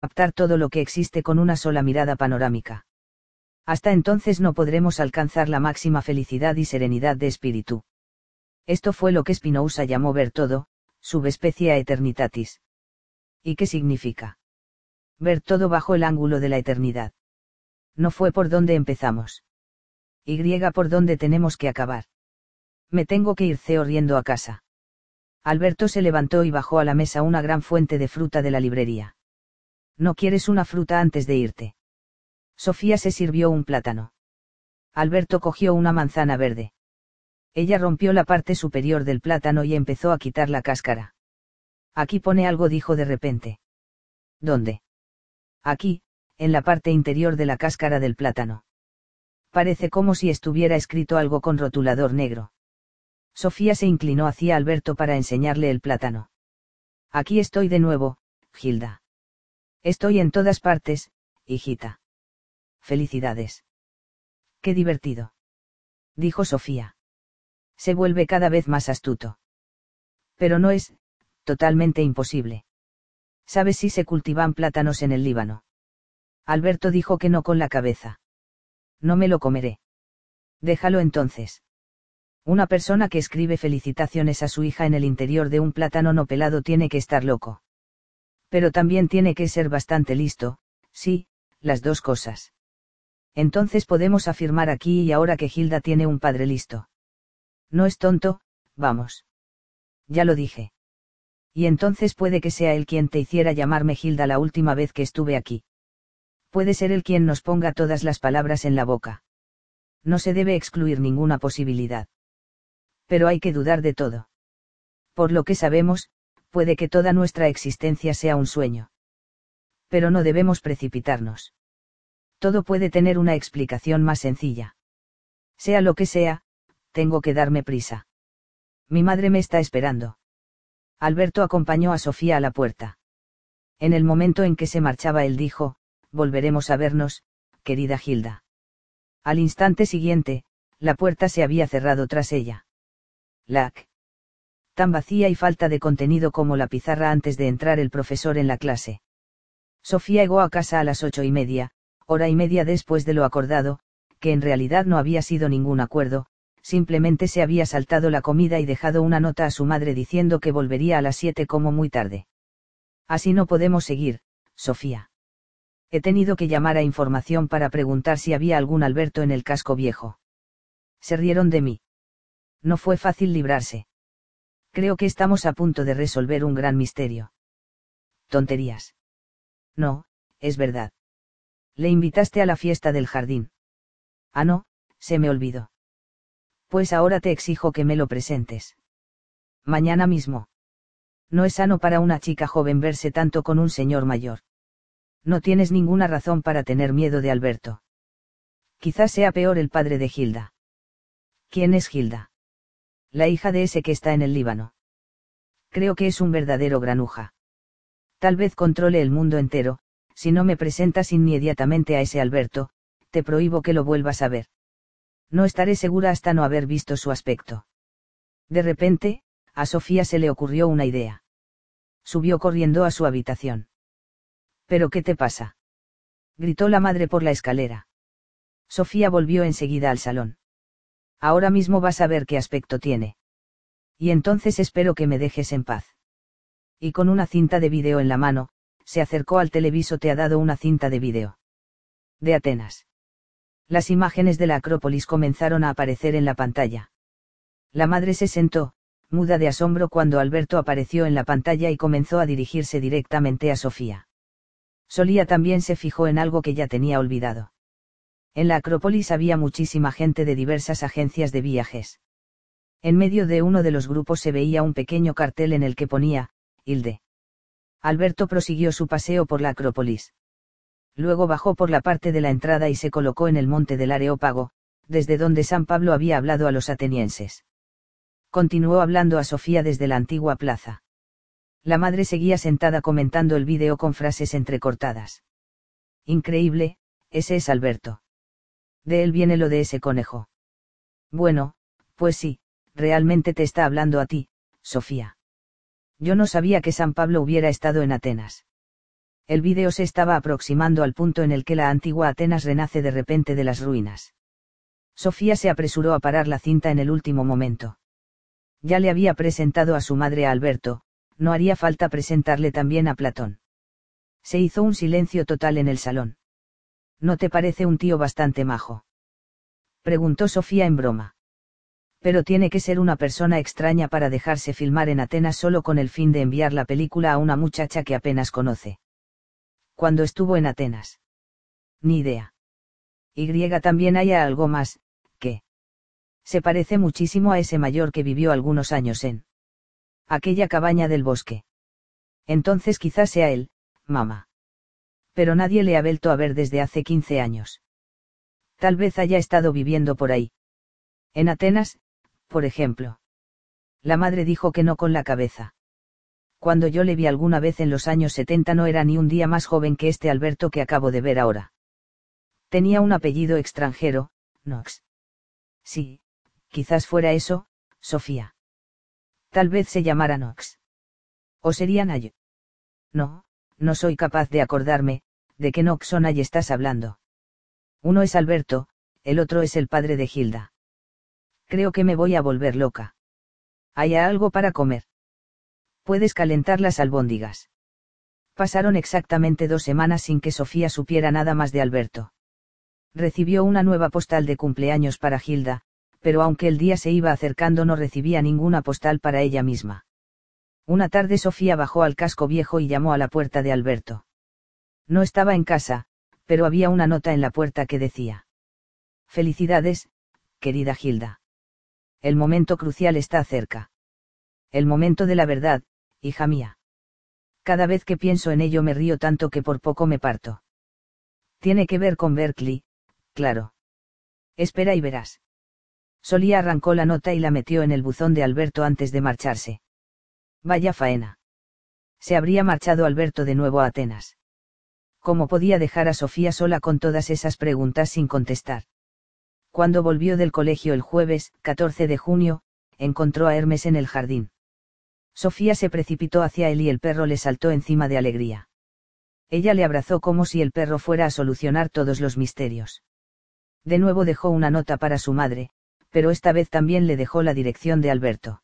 captar todo lo que existe con una sola mirada panorámica. Hasta entonces no podremos alcanzar la máxima felicidad y serenidad de espíritu. Esto fue lo que Spinoza llamó ver todo, subespecie eternitatis. ¿Y qué significa? Ver todo bajo el ángulo de la eternidad. No fue por donde empezamos. Y por donde tenemos que acabar. Me tengo que ir ceo riendo a casa. Alberto se levantó y bajó a la mesa una gran fuente de fruta de la librería. ¿No quieres una fruta antes de irte? Sofía se sirvió un plátano. Alberto cogió una manzana verde. Ella rompió la parte superior del plátano y empezó a quitar la cáscara. Aquí pone algo, dijo de repente. ¿Dónde? Aquí, en la parte interior de la cáscara del plátano. Parece como si estuviera escrito algo con rotulador negro. Sofía se inclinó hacia Alberto para enseñarle el plátano. Aquí estoy de nuevo, Gilda. Estoy en todas partes, hijita. Felicidades. Qué divertido. Dijo Sofía. Se vuelve cada vez más astuto. Pero no es, totalmente imposible. ¿Sabes si se cultivan plátanos en el Líbano? Alberto dijo que no con la cabeza. No me lo comeré. Déjalo entonces. Una persona que escribe felicitaciones a su hija en el interior de un plátano no pelado tiene que estar loco. Pero también tiene que ser bastante listo, sí, las dos cosas. Entonces podemos afirmar aquí y ahora que Gilda tiene un padre listo. No es tonto, vamos. Ya lo dije. Y entonces puede que sea él quien te hiciera llamarme Gilda la última vez que estuve aquí. Puede ser él quien nos ponga todas las palabras en la boca. No se debe excluir ninguna posibilidad. Pero hay que dudar de todo. Por lo que sabemos, puede que toda nuestra existencia sea un sueño. Pero no debemos precipitarnos todo puede tener una explicación más sencilla. Sea lo que sea, tengo que darme prisa. Mi madre me está esperando. Alberto acompañó a Sofía a la puerta. En el momento en que se marchaba él dijo, volveremos a vernos, querida Gilda. Al instante siguiente, la puerta se había cerrado tras ella. Lac. Tan vacía y falta de contenido como la pizarra antes de entrar el profesor en la clase. Sofía llegó a casa a las ocho y media, hora y media después de lo acordado, que en realidad no había sido ningún acuerdo, simplemente se había saltado la comida y dejado una nota a su madre diciendo que volvería a las siete como muy tarde. Así no podemos seguir, Sofía. He tenido que llamar a información para preguntar si había algún Alberto en el casco viejo. Se rieron de mí. No fue fácil librarse. Creo que estamos a punto de resolver un gran misterio. Tonterías. No, es verdad. Le invitaste a la fiesta del jardín. Ah, no, se me olvidó. Pues ahora te exijo que me lo presentes. Mañana mismo. No es sano para una chica joven verse tanto con un señor mayor. No tienes ninguna razón para tener miedo de Alberto. Quizás sea peor el padre de Gilda. ¿Quién es Gilda? La hija de ese que está en el Líbano. Creo que es un verdadero granuja. Tal vez controle el mundo entero, si no me presentas inmediatamente a ese Alberto, te prohíbo que lo vuelvas a ver. No estaré segura hasta no haber visto su aspecto. De repente, a Sofía se le ocurrió una idea. Subió corriendo a su habitación. ¿Pero qué te pasa? gritó la madre por la escalera. Sofía volvió enseguida al salón. Ahora mismo vas a ver qué aspecto tiene. Y entonces espero que me dejes en paz. Y con una cinta de vídeo en la mano, se acercó al televiso te ha dado una cinta de vídeo. De Atenas. Las imágenes de la Acrópolis comenzaron a aparecer en la pantalla. La madre se sentó, muda de asombro cuando Alberto apareció en la pantalla y comenzó a dirigirse directamente a Sofía. Solía también se fijó en algo que ya tenía olvidado. En la Acrópolis había muchísima gente de diversas agencias de viajes. En medio de uno de los grupos se veía un pequeño cartel en el que ponía, Hilde. Alberto prosiguió su paseo por la Acrópolis. Luego bajó por la parte de la entrada y se colocó en el monte del Areópago, desde donde San Pablo había hablado a los atenienses. Continuó hablando a Sofía desde la antigua plaza. La madre seguía sentada comentando el vídeo con frases entrecortadas. Increíble, ese es Alberto. De él viene lo de ese conejo. Bueno, pues sí, realmente te está hablando a ti, Sofía. Yo no sabía que San Pablo hubiera estado en Atenas. El vídeo se estaba aproximando al punto en el que la antigua Atenas renace de repente de las ruinas. Sofía se apresuró a parar la cinta en el último momento. Ya le había presentado a su madre a Alberto, no haría falta presentarle también a Platón. Se hizo un silencio total en el salón. ¿No te parece un tío bastante majo? Preguntó Sofía en broma. Pero tiene que ser una persona extraña para dejarse filmar en Atenas solo con el fin de enviar la película a una muchacha que apenas conoce cuando estuvo en Atenas. Ni idea. Y también haya algo más, que. Se parece muchísimo a ese mayor que vivió algunos años en. Aquella cabaña del bosque. Entonces quizás sea él, mamá. Pero nadie le ha vuelto a ver desde hace 15 años. Tal vez haya estado viviendo por ahí. En Atenas, por ejemplo. La madre dijo que no con la cabeza cuando yo le vi alguna vez en los años 70 no era ni un día más joven que este Alberto que acabo de ver ahora. Tenía un apellido extranjero, Knox. Sí, quizás fuera eso, Sofía. Tal vez se llamara Knox. ¿O sería Nay? No, no soy capaz de acordarme, de qué Knox o Nay estás hablando. Uno es Alberto, el otro es el padre de Gilda. Creo que me voy a volver loca. ¿Hay algo para comer? puedes calentar las albóndigas. Pasaron exactamente dos semanas sin que Sofía supiera nada más de Alberto. Recibió una nueva postal de cumpleaños para Gilda, pero aunque el día se iba acercando no recibía ninguna postal para ella misma. Una tarde Sofía bajó al casco viejo y llamó a la puerta de Alberto. No estaba en casa, pero había una nota en la puerta que decía. Felicidades, querida Gilda. El momento crucial está cerca. El momento de la verdad, hija mía. Cada vez que pienso en ello me río tanto que por poco me parto. Tiene que ver con Berkeley, claro. Espera y verás. Solía arrancó la nota y la metió en el buzón de Alberto antes de marcharse. Vaya faena. Se habría marchado Alberto de nuevo a Atenas. ¿Cómo podía dejar a Sofía sola con todas esas preguntas sin contestar? Cuando volvió del colegio el jueves, 14 de junio, encontró a Hermes en el jardín. Sofía se precipitó hacia él y el perro le saltó encima de alegría. Ella le abrazó como si el perro fuera a solucionar todos los misterios. De nuevo dejó una nota para su madre, pero esta vez también le dejó la dirección de Alberto.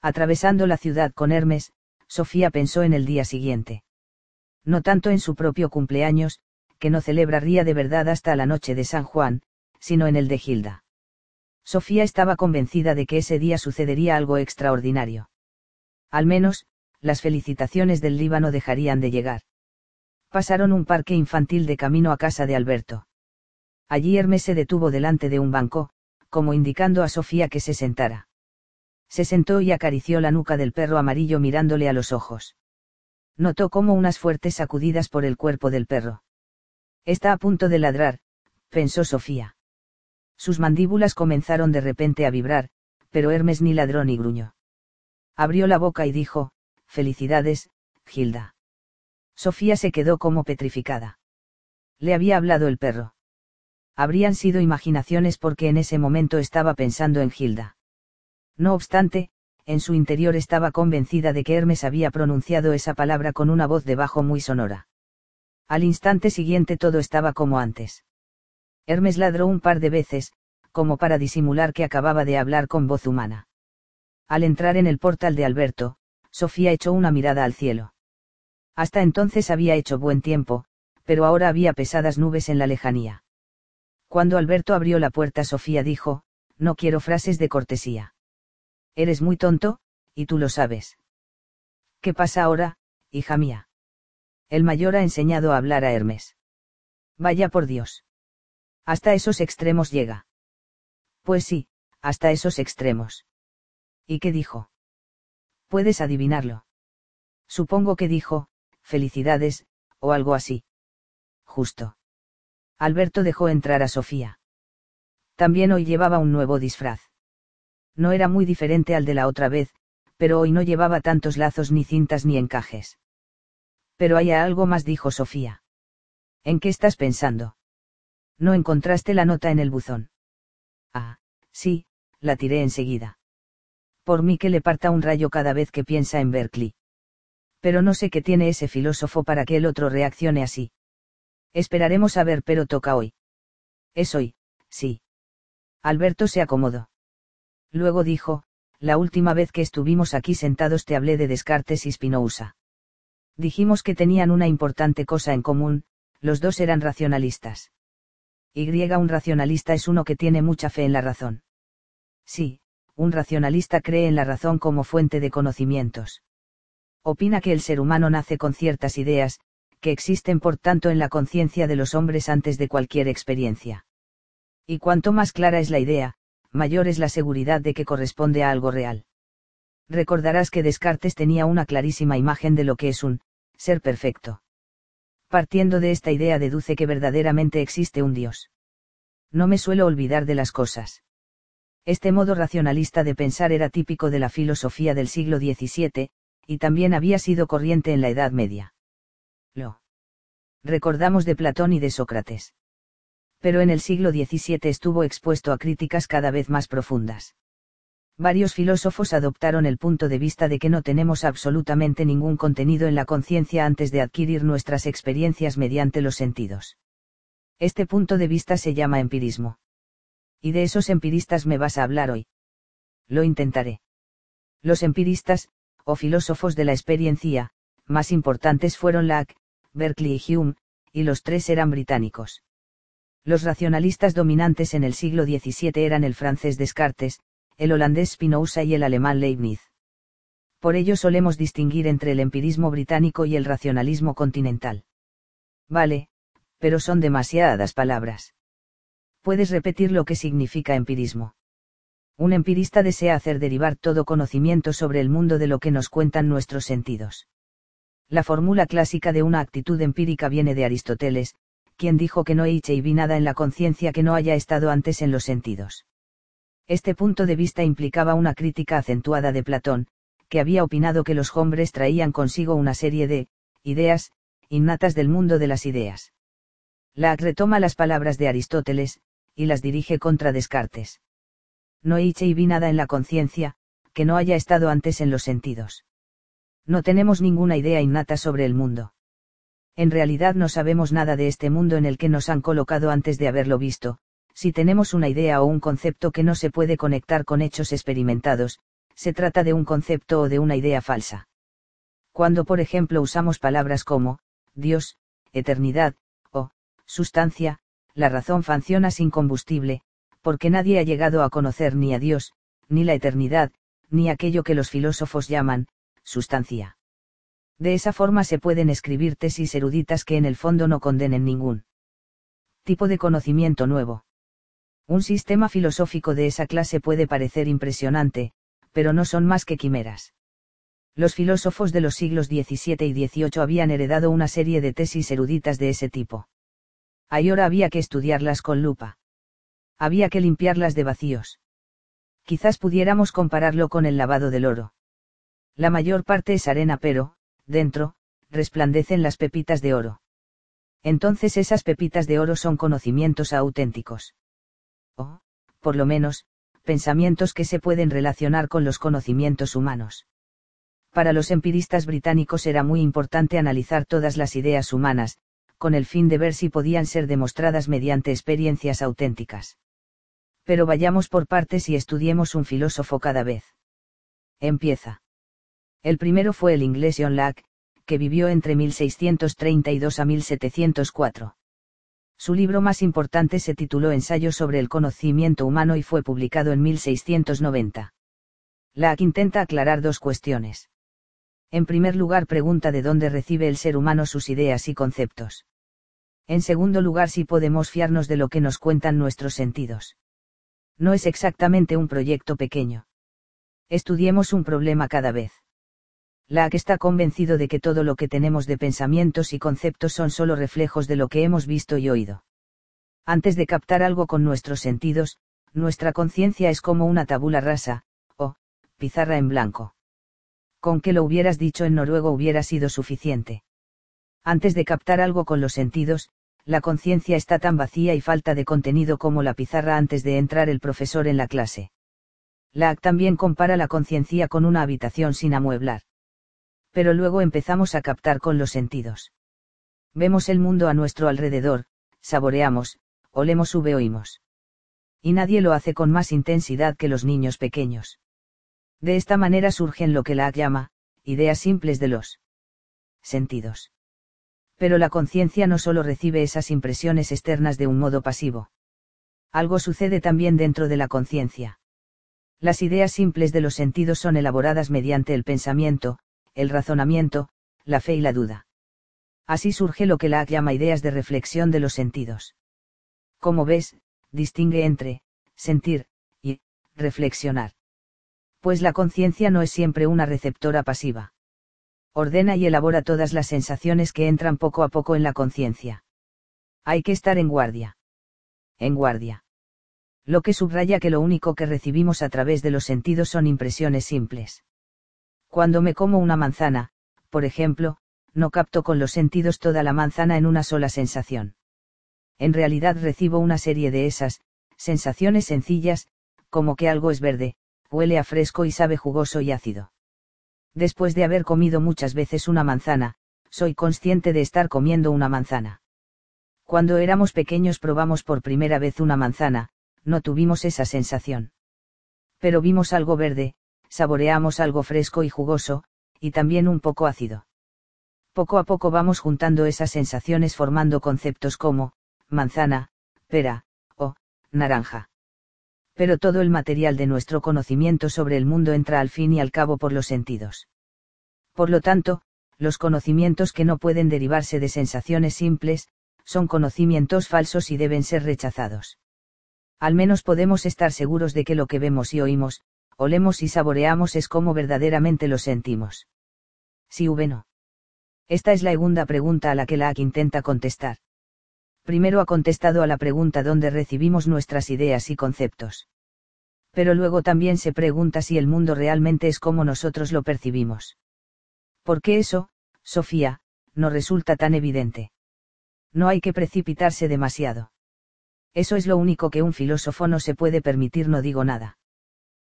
Atravesando la ciudad con Hermes, Sofía pensó en el día siguiente. No tanto en su propio cumpleaños, que no celebraría de verdad hasta la noche de San Juan, sino en el de Gilda. Sofía estaba convencida de que ese día sucedería algo extraordinario. Al menos, las felicitaciones del Líbano dejarían de llegar. Pasaron un parque infantil de camino a casa de Alberto. Allí Hermes se detuvo delante de un banco, como indicando a Sofía que se sentara. Se sentó y acarició la nuca del perro amarillo mirándole a los ojos. Notó como unas fuertes sacudidas por el cuerpo del perro. Está a punto de ladrar, pensó Sofía. Sus mandíbulas comenzaron de repente a vibrar, pero Hermes ni ladró ni gruñó. Abrió la boca y dijo, Felicidades, Gilda. Sofía se quedó como petrificada. Le había hablado el perro. Habrían sido imaginaciones porque en ese momento estaba pensando en Gilda. No obstante, en su interior estaba convencida de que Hermes había pronunciado esa palabra con una voz de bajo muy sonora. Al instante siguiente todo estaba como antes. Hermes ladró un par de veces, como para disimular que acababa de hablar con voz humana. Al entrar en el portal de Alberto, Sofía echó una mirada al cielo. Hasta entonces había hecho buen tiempo, pero ahora había pesadas nubes en la lejanía. Cuando Alberto abrió la puerta, Sofía dijo, No quiero frases de cortesía. Eres muy tonto, y tú lo sabes. ¿Qué pasa ahora, hija mía? El mayor ha enseñado a hablar a Hermes. Vaya por Dios. Hasta esos extremos llega. Pues sí, hasta esos extremos. ¿Y qué dijo? Puedes adivinarlo. Supongo que dijo, felicidades, o algo así. Justo. Alberto dejó entrar a Sofía. También hoy llevaba un nuevo disfraz. No era muy diferente al de la otra vez, pero hoy no llevaba tantos lazos ni cintas ni encajes. Pero hay algo más, dijo Sofía. ¿En qué estás pensando? No encontraste la nota en el buzón. Ah, sí, la tiré enseguida por mí que le parta un rayo cada vez que piensa en Berkeley. Pero no sé qué tiene ese filósofo para que el otro reaccione así. Esperaremos a ver, pero toca hoy. Es hoy, sí. Alberto se acomodó. Luego dijo, la última vez que estuvimos aquí sentados te hablé de Descartes y Spinoza. Dijimos que tenían una importante cosa en común, los dos eran racionalistas. Y un racionalista es uno que tiene mucha fe en la razón. Sí, un racionalista cree en la razón como fuente de conocimientos. Opina que el ser humano nace con ciertas ideas, que existen por tanto en la conciencia de los hombres antes de cualquier experiencia. Y cuanto más clara es la idea, mayor es la seguridad de que corresponde a algo real. Recordarás que Descartes tenía una clarísima imagen de lo que es un ser perfecto. Partiendo de esta idea deduce que verdaderamente existe un Dios. No me suelo olvidar de las cosas. Este modo racionalista de pensar era típico de la filosofía del siglo XVII, y también había sido corriente en la Edad Media. Lo recordamos de Platón y de Sócrates pero en el siglo XVII estuvo expuesto a críticas cada vez más profundas. Varios filósofos adoptaron el punto de vista de que no tenemos absolutamente ningún contenido en la conciencia antes de adquirir nuestras experiencias mediante los sentidos. Este punto de vista se llama empirismo. Y de esos empiristas me vas a hablar hoy. Lo intentaré. Los empiristas, o filósofos de la experiencia, más importantes fueron Locke, Berkeley y Hume, y los tres eran británicos. Los racionalistas dominantes en el siglo XVII eran el francés Descartes, el holandés Spinoza y el alemán Leibniz. Por ello solemos distinguir entre el empirismo británico y el racionalismo continental. Vale, pero son demasiadas palabras. ¿Puedes repetir lo que significa empirismo? Un empirista desea hacer derivar todo conocimiento sobre el mundo de lo que nos cuentan nuestros sentidos. La fórmula clásica de una actitud empírica viene de Aristóteles, quien dijo que no hay vi nada en la conciencia que no haya estado antes en los sentidos. Este punto de vista implicaba una crítica acentuada de Platón, que había opinado que los hombres traían consigo una serie de ideas, innatas del mundo de las ideas. Lack retoma las palabras de Aristóteles, y las dirige contra Descartes. No hay vi nada en la conciencia, que no haya estado antes en los sentidos. No tenemos ninguna idea innata sobre el mundo en realidad no sabemos nada de este mundo en el que nos han colocado antes de haberlo visto, si tenemos una idea o un concepto que no se puede conectar con hechos experimentados, se trata de un concepto o de una idea falsa. Cuando por ejemplo usamos palabras como, Dios, eternidad, o, sustancia, la razón funciona sin combustible, porque nadie ha llegado a conocer ni a Dios, ni la eternidad, ni aquello que los filósofos llaman, sustancia. De esa forma se pueden escribir tesis eruditas que en el fondo no condenen ningún tipo de conocimiento nuevo. Un sistema filosófico de esa clase puede parecer impresionante, pero no son más que quimeras. Los filósofos de los siglos XVII y XVIII habían heredado una serie de tesis eruditas de ese tipo. Ahora había que estudiarlas con lupa. Había que limpiarlas de vacíos. Quizás pudiéramos compararlo con el lavado del oro. La mayor parte es arena pero, dentro, resplandecen las pepitas de oro. Entonces esas pepitas de oro son conocimientos auténticos. O, por lo menos, pensamientos que se pueden relacionar con los conocimientos humanos. Para los empiristas británicos era muy importante analizar todas las ideas humanas, con el fin de ver si podían ser demostradas mediante experiencias auténticas. Pero vayamos por partes y estudiemos un filósofo cada vez. Empieza. El primero fue el inglés John Locke, que vivió entre 1632 a 1704. Su libro más importante se tituló Ensayo sobre el conocimiento humano y fue publicado en 1690. Locke intenta aclarar dos cuestiones. En primer lugar pregunta de dónde recibe el ser humano sus ideas y conceptos. En segundo lugar si podemos fiarnos de lo que nos cuentan nuestros sentidos. No es exactamente un proyecto pequeño. Estudiemos un problema cada vez la que está convencido de que todo lo que tenemos de pensamientos y conceptos son solo reflejos de lo que hemos visto y oído. Antes de captar algo con nuestros sentidos, nuestra conciencia es como una tabula rasa, o, pizarra en blanco. Con que lo hubieras dicho en noruego hubiera sido suficiente. Antes de captar algo con los sentidos, la conciencia está tan vacía y falta de contenido como la pizarra antes de entrar el profesor en la clase. Lack también compara la conciencia con una habitación sin amueblar Pero luego empezamos a captar con los sentidos. Vemos el mundo a nuestro alrededor, saboreamos, olemos u oímos. Y nadie lo hace con más intensidad que los niños pequeños. De esta manera surgen lo que la llama, ideas simples de los sentidos. Pero la conciencia no solo recibe esas impresiones externas de un modo pasivo. Algo sucede también dentro de la conciencia. Las ideas simples de los sentidos son elaboradas mediante el pensamiento, el razonamiento, la fe y la duda. Así surge lo que la llama ideas de reflexión de los sentidos. Como ves, distingue entre, sentir, y, reflexionar. Pues la conciencia no es siempre una receptora pasiva. Ordena y elabora todas las sensaciones que entran poco a poco en la conciencia. Hay que estar en guardia. En guardia. Lo que subraya que lo único que recibimos a través de los sentidos son impresiones simples. Cuando me como una manzana, por ejemplo, no capto con los sentidos toda la manzana en una sola sensación. En realidad recibo una serie de esas, sensaciones sencillas, como que algo es verde, huele a fresco y sabe jugoso y ácido. Después de haber comido muchas veces una manzana, soy consciente de estar comiendo una manzana. Cuando éramos pequeños probamos por primera vez una manzana, no tuvimos esa sensación. Pero vimos algo verde, saboreamos algo fresco y jugoso, y también un poco ácido. Poco a poco vamos juntando esas sensaciones formando conceptos como, manzana, pera, o, naranja. Pero todo el material de nuestro conocimiento sobre el mundo entra al fin y al cabo por los sentidos. Por lo tanto, los conocimientos que no pueden derivarse de sensaciones simples, son conocimientos falsos y deben ser rechazados. Al menos podemos estar seguros de que lo que vemos y oímos, olemos y saboreamos es como verdaderamente lo sentimos. Si hube no. Esta es la segunda pregunta a la que la intenta contestar. Primero ha contestado a la pregunta dónde recibimos nuestras ideas y conceptos. Pero luego también se pregunta si el mundo realmente es como nosotros lo percibimos. ¿Por qué eso, Sofía, no resulta tan evidente? No hay que precipitarse demasiado. Eso es lo único que un filósofo no se puede permitir, no digo nada.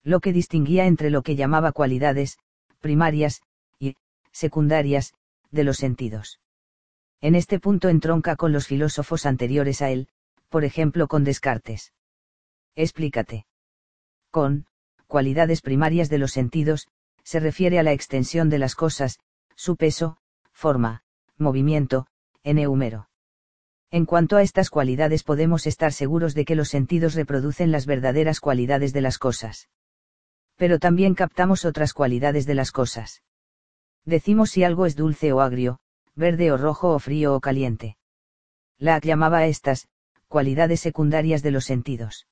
Lo que distinguía entre lo que llamaba cualidades, primarias, y, secundarias, de los sentidos. En este punto entronca con los filósofos anteriores a él, por ejemplo con Descartes. Explícate. Con, cualidades primarias de los sentidos, se refiere a la extensión de las cosas, su peso, forma, movimiento, en eumero. En cuanto a estas cualidades podemos estar seguros de que los sentidos reproducen las verdaderas cualidades de las cosas. Pero también captamos otras cualidades de las cosas. Decimos si algo es dulce o agrio, verde o rojo o frío o caliente. Lack llamaba a estas, cualidades secundarias de los sentidos.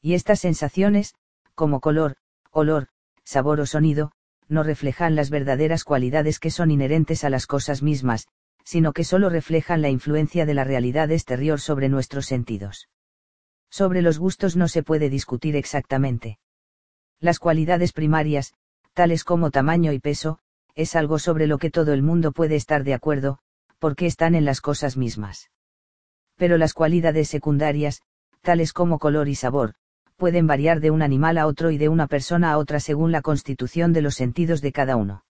Y estas sensaciones, como color, olor, sabor o sonido, no reflejan las verdaderas cualidades que son inherentes a las cosas mismas, sino que solo reflejan la influencia de la realidad exterior sobre nuestros sentidos. Sobre los gustos no se puede discutir exactamente. Las cualidades primarias, tales como tamaño y peso, es algo sobre lo que todo el mundo puede estar de acuerdo, porque están en las cosas mismas. Pero las cualidades secundarias, tales como color y sabor, pueden variar de un animal a otro y de una persona a otra según la constitución de los sentidos de cada uno.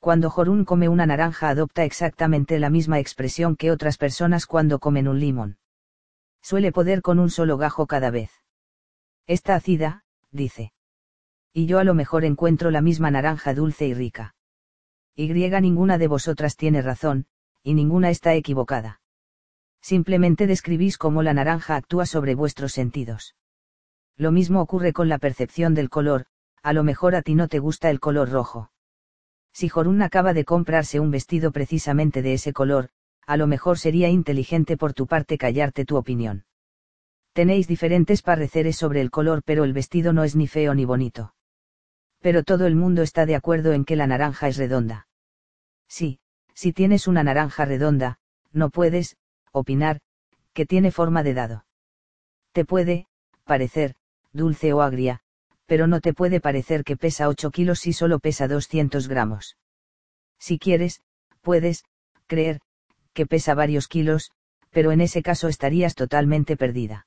Cuando Jorun come una naranja adopta exactamente la misma expresión que otras personas cuando comen un limón. Suele poder con un solo gajo cada vez. Está ácida, dice. Y yo a lo mejor encuentro la misma naranja dulce y rica. Y ninguna de vosotras tiene razón, y ninguna está equivocada. Simplemente describís cómo la naranja actúa sobre vuestros sentidos. Lo mismo ocurre con la percepción del color, a lo mejor a ti no te gusta el color rojo. Si Jorun acaba de comprarse un vestido precisamente de ese color, a lo mejor sería inteligente por tu parte callarte tu opinión. Tenéis diferentes pareceres sobre el color, pero el vestido no es ni feo ni bonito. Pero todo el mundo está de acuerdo en que la naranja es redonda. Sí, si tienes una naranja redonda, no puedes, opinar, que tiene forma de dado. Te puede, parecer, dulce o agria, pero no te puede parecer que pesa 8 kilos si solo pesa 200 gramos. Si quieres, puedes, creer, que pesa varios kilos, pero en ese caso estarías totalmente perdida.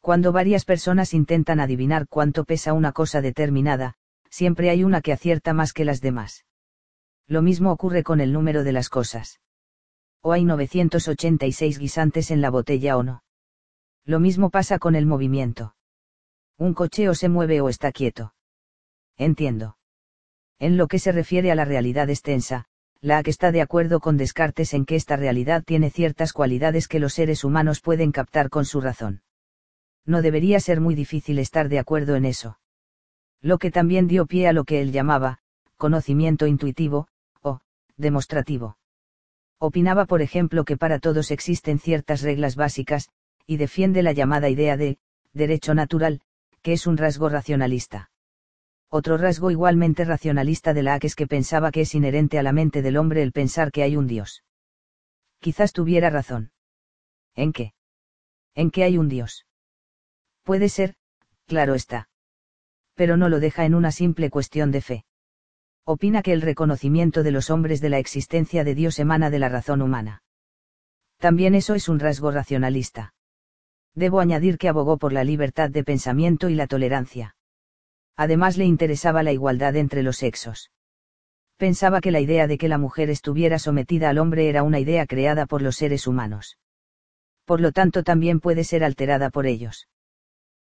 Cuando varias personas intentan adivinar cuánto pesa una cosa determinada, siempre hay una que acierta más que las demás. Lo mismo ocurre con el número de las cosas. O hay 986 guisantes en la botella o no. Lo mismo pasa con el movimiento. Un coche o se mueve o está quieto. Entiendo. En lo que se refiere a la realidad extensa, la que está de acuerdo con Descartes en que esta realidad tiene ciertas cualidades que los seres humanos pueden captar con su razón. No debería ser muy difícil estar de acuerdo en eso. Lo que también dio pie a lo que él llamaba, conocimiento intuitivo, o, demostrativo. Opinaba, por ejemplo, que para todos existen ciertas reglas básicas, y defiende la llamada idea de, derecho natural, que es un rasgo racionalista. Otro rasgo igualmente racionalista de la es que pensaba que es inherente a la mente del hombre el pensar que hay un Dios. Quizás tuviera razón. ¿En qué? ¿En qué hay un Dios? Puede ser, claro está. Pero no lo deja en una simple cuestión de fe. Opina que el reconocimiento de los hombres de la existencia de Dios emana de la razón humana. También eso es un rasgo racionalista. Debo añadir que abogó por la libertad de pensamiento y la tolerancia además le interesaba la igualdad entre los sexos. Pensaba que la idea de que la mujer estuviera sometida al hombre era una idea creada por los seres humanos. Por lo tanto también puede ser alterada por ellos.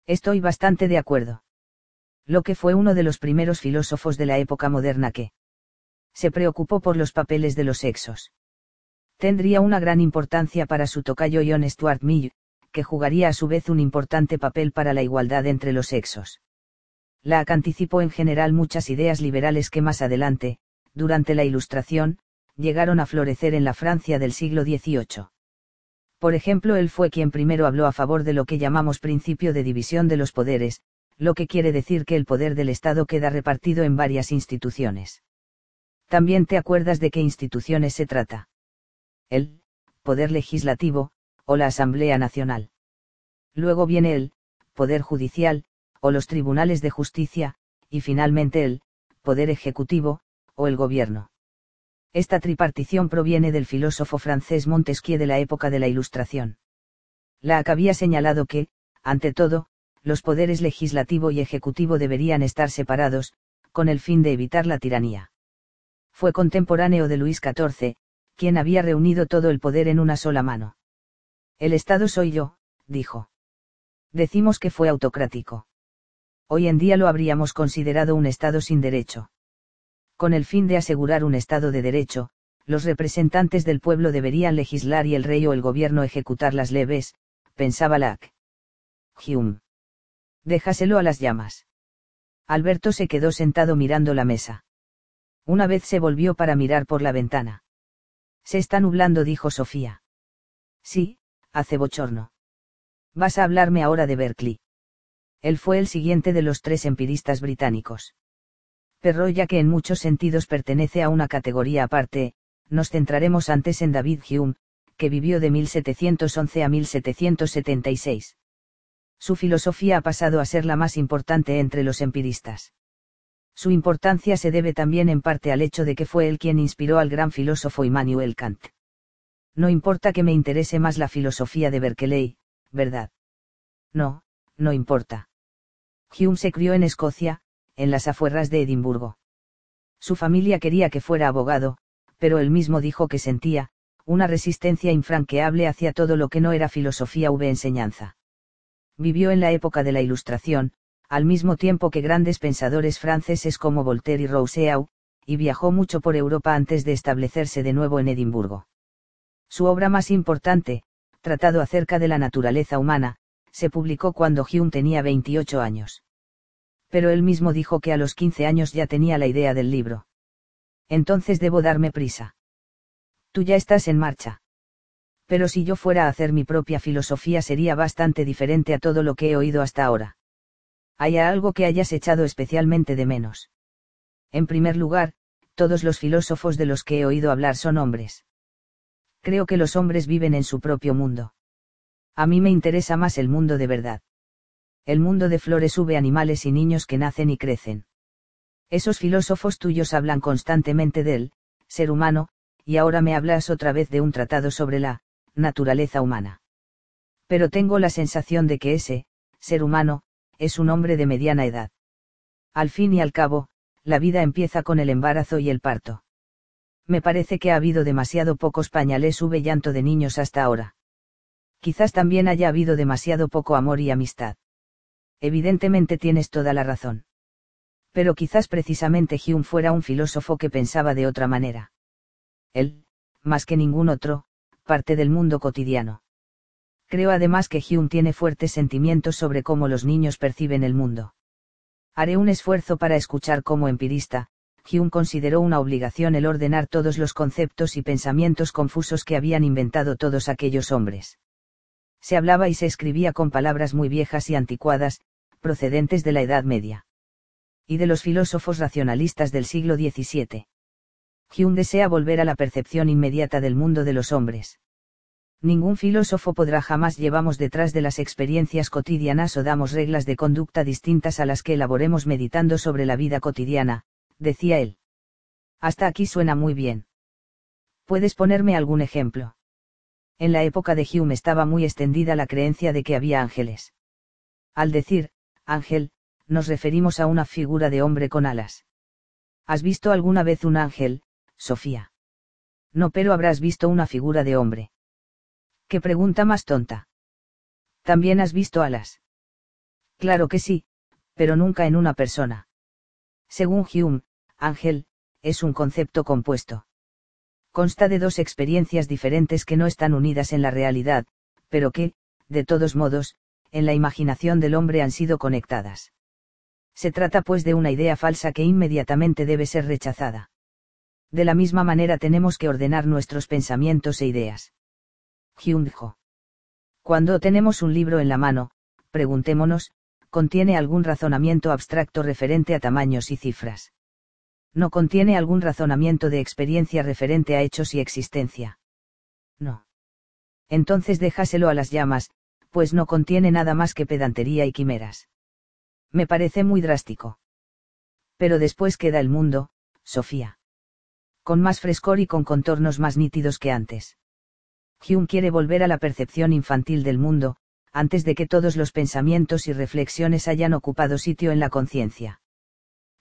Estoy bastante de acuerdo. Lo que fue uno de los primeros filósofos de la época moderna que se preocupó por los papeles de los sexos. Tendría una gran importancia para su tocayo John Stuart Mill, que jugaría a su vez un importante papel para la igualdad entre los sexos. Lac anticipó en general muchas ideas liberales que más adelante, durante la Ilustración, llegaron a florecer en la Francia del siglo XVIII. Por ejemplo, él fue quien primero habló a favor de lo que llamamos principio de división de los poderes, lo que quiere decir que el poder del Estado queda repartido en varias instituciones. También te acuerdas de qué instituciones se trata. El, Poder Legislativo, o la Asamblea Nacional. Luego viene el, Poder Judicial, o los tribunales de justicia, y finalmente el, poder ejecutivo, o el gobierno. Esta tripartición proviene del filósofo francés Montesquieu de la época de la Ilustración. Locke había señalado que, ante todo, los poderes legislativo y ejecutivo deberían estar separados, con el fin de evitar la tiranía. Fue contemporáneo de Luis XIV, quien había reunido todo el poder en una sola mano. El Estado soy yo, dijo. Decimos que fue autocrático hoy en día lo habríamos considerado un Estado sin derecho. Con el fin de asegurar un Estado de derecho, los representantes del pueblo deberían legislar y el rey o el gobierno ejecutar las leves, pensaba Lack. Hume. Déjaselo a las llamas. Alberto se quedó sentado mirando la mesa. Una vez se volvió para mirar por la ventana. Se está nublando, dijo Sofía. Sí, hace bochorno. Vas a hablarme ahora de Berkeley. Él fue el siguiente de los tres empiristas británicos. Pero ya que en muchos sentidos pertenece a una categoría aparte, nos centraremos antes en David Hume, que vivió de 1711 a 1776. Su filosofía ha pasado a ser la más importante entre los empiristas. Su importancia se debe también en parte al hecho de que fue él quien inspiró al gran filósofo Immanuel Kant. No importa que me interese más la filosofía de Berkeley, ¿verdad? No, no importa. Hume se crió en Escocia, en las afueras de Edimburgo. Su familia quería que fuera abogado, pero él mismo dijo que sentía, una resistencia infranqueable hacia todo lo que no era filosofía v enseñanza. Vivió en la época de la Ilustración, al mismo tiempo que grandes pensadores franceses como Voltaire y Rousseau, y viajó mucho por Europa antes de establecerse de nuevo en Edimburgo. Su obra más importante, Tratado acerca de la naturaleza humana, se publicó cuando Hume tenía 28 años. Pero él mismo dijo que a los 15 años ya tenía la idea del libro. Entonces debo darme prisa. Tú ya estás en marcha. Pero si yo fuera a hacer mi propia filosofía sería bastante diferente a todo lo que he oído hasta ahora. ¿Hay algo que hayas echado especialmente de menos? En primer lugar, todos los filósofos de los que he oído hablar son hombres. Creo que los hombres viven en su propio mundo. A mí me interesa más el mundo de verdad. El mundo de flores sube animales y niños que nacen y crecen. Esos filósofos tuyos hablan constantemente del ser humano, y ahora me hablas otra vez de un tratado sobre la naturaleza humana. Pero tengo la sensación de que ese ser humano es un hombre de mediana edad. Al fin y al cabo, la vida empieza con el embarazo y el parto. Me parece que ha habido demasiado pocos pañales V llanto de niños hasta ahora. Quizás también haya habido demasiado poco amor y amistad. Evidentemente tienes toda la razón. Pero quizás precisamente Hume fuera un filósofo que pensaba de otra manera. Él, más que ningún otro, parte del mundo cotidiano. Creo además que Hume tiene fuertes sentimientos sobre cómo los niños perciben el mundo. Haré un esfuerzo para escuchar como empirista, Hume consideró una obligación el ordenar todos los conceptos y pensamientos confusos que habían inventado todos aquellos hombres. Se hablaba y se escribía con palabras muy viejas y anticuadas, procedentes de la Edad Media. Y de los filósofos racionalistas del siglo XVII. Hume desea volver a la percepción inmediata del mundo de los hombres. Ningún filósofo podrá jamás llevamos detrás de las experiencias cotidianas o damos reglas de conducta distintas a las que elaboremos meditando sobre la vida cotidiana, decía él. Hasta aquí suena muy bien. ¿Puedes ponerme algún ejemplo? En la época de Hume estaba muy extendida la creencia de que había ángeles. Al decir, ángel, nos referimos a una figura de hombre con alas. ¿Has visto alguna vez un ángel, Sofía? No, pero habrás visto una figura de hombre. ¿Qué pregunta más tonta? ¿También has visto alas? Claro que sí, pero nunca en una persona. Según Hume, ángel, es un concepto compuesto. Consta de dos experiencias diferentes que no están unidas en la realidad, pero que, de todos modos, en la imaginación del hombre han sido conectadas. Se trata pues de una idea falsa que inmediatamente debe ser rechazada. De la misma manera tenemos que ordenar nuestros pensamientos e ideas. Dijo. Cuando tenemos un libro en la mano, preguntémonos, contiene algún razonamiento abstracto referente a tamaños y cifras. No contiene algún razonamiento de experiencia referente a hechos y existencia. No. Entonces déjaselo a las llamas, pues no contiene nada más que pedantería y quimeras. Me parece muy drástico. Pero después queda el mundo, Sofía. Con más frescor y con contornos más nítidos que antes. Hume quiere volver a la percepción infantil del mundo, antes de que todos los pensamientos y reflexiones hayan ocupado sitio en la conciencia.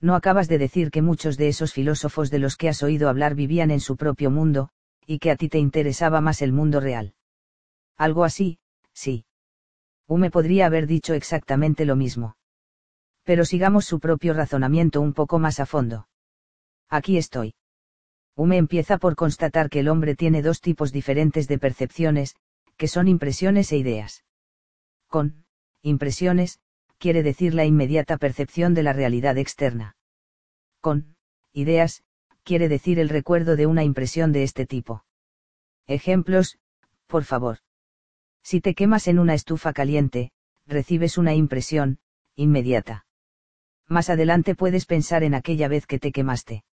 No acabas de decir que muchos de esos filósofos de los que has oído hablar vivían en su propio mundo, y que a ti te interesaba más el mundo real. Algo así, sí. Hume podría haber dicho exactamente lo mismo. Pero sigamos su propio razonamiento un poco más a fondo. Aquí estoy. Hume empieza por constatar que el hombre tiene dos tipos diferentes de percepciones, que son impresiones e ideas con impresiones, quiere decir la inmediata percepción de la realidad externa. Con ideas, quiere decir el recuerdo de una impresión de este tipo. Ejemplos, por favor. Si te quemas en una estufa caliente, recibes una impresión, inmediata. Más adelante puedes pensar en aquella vez que te quemaste.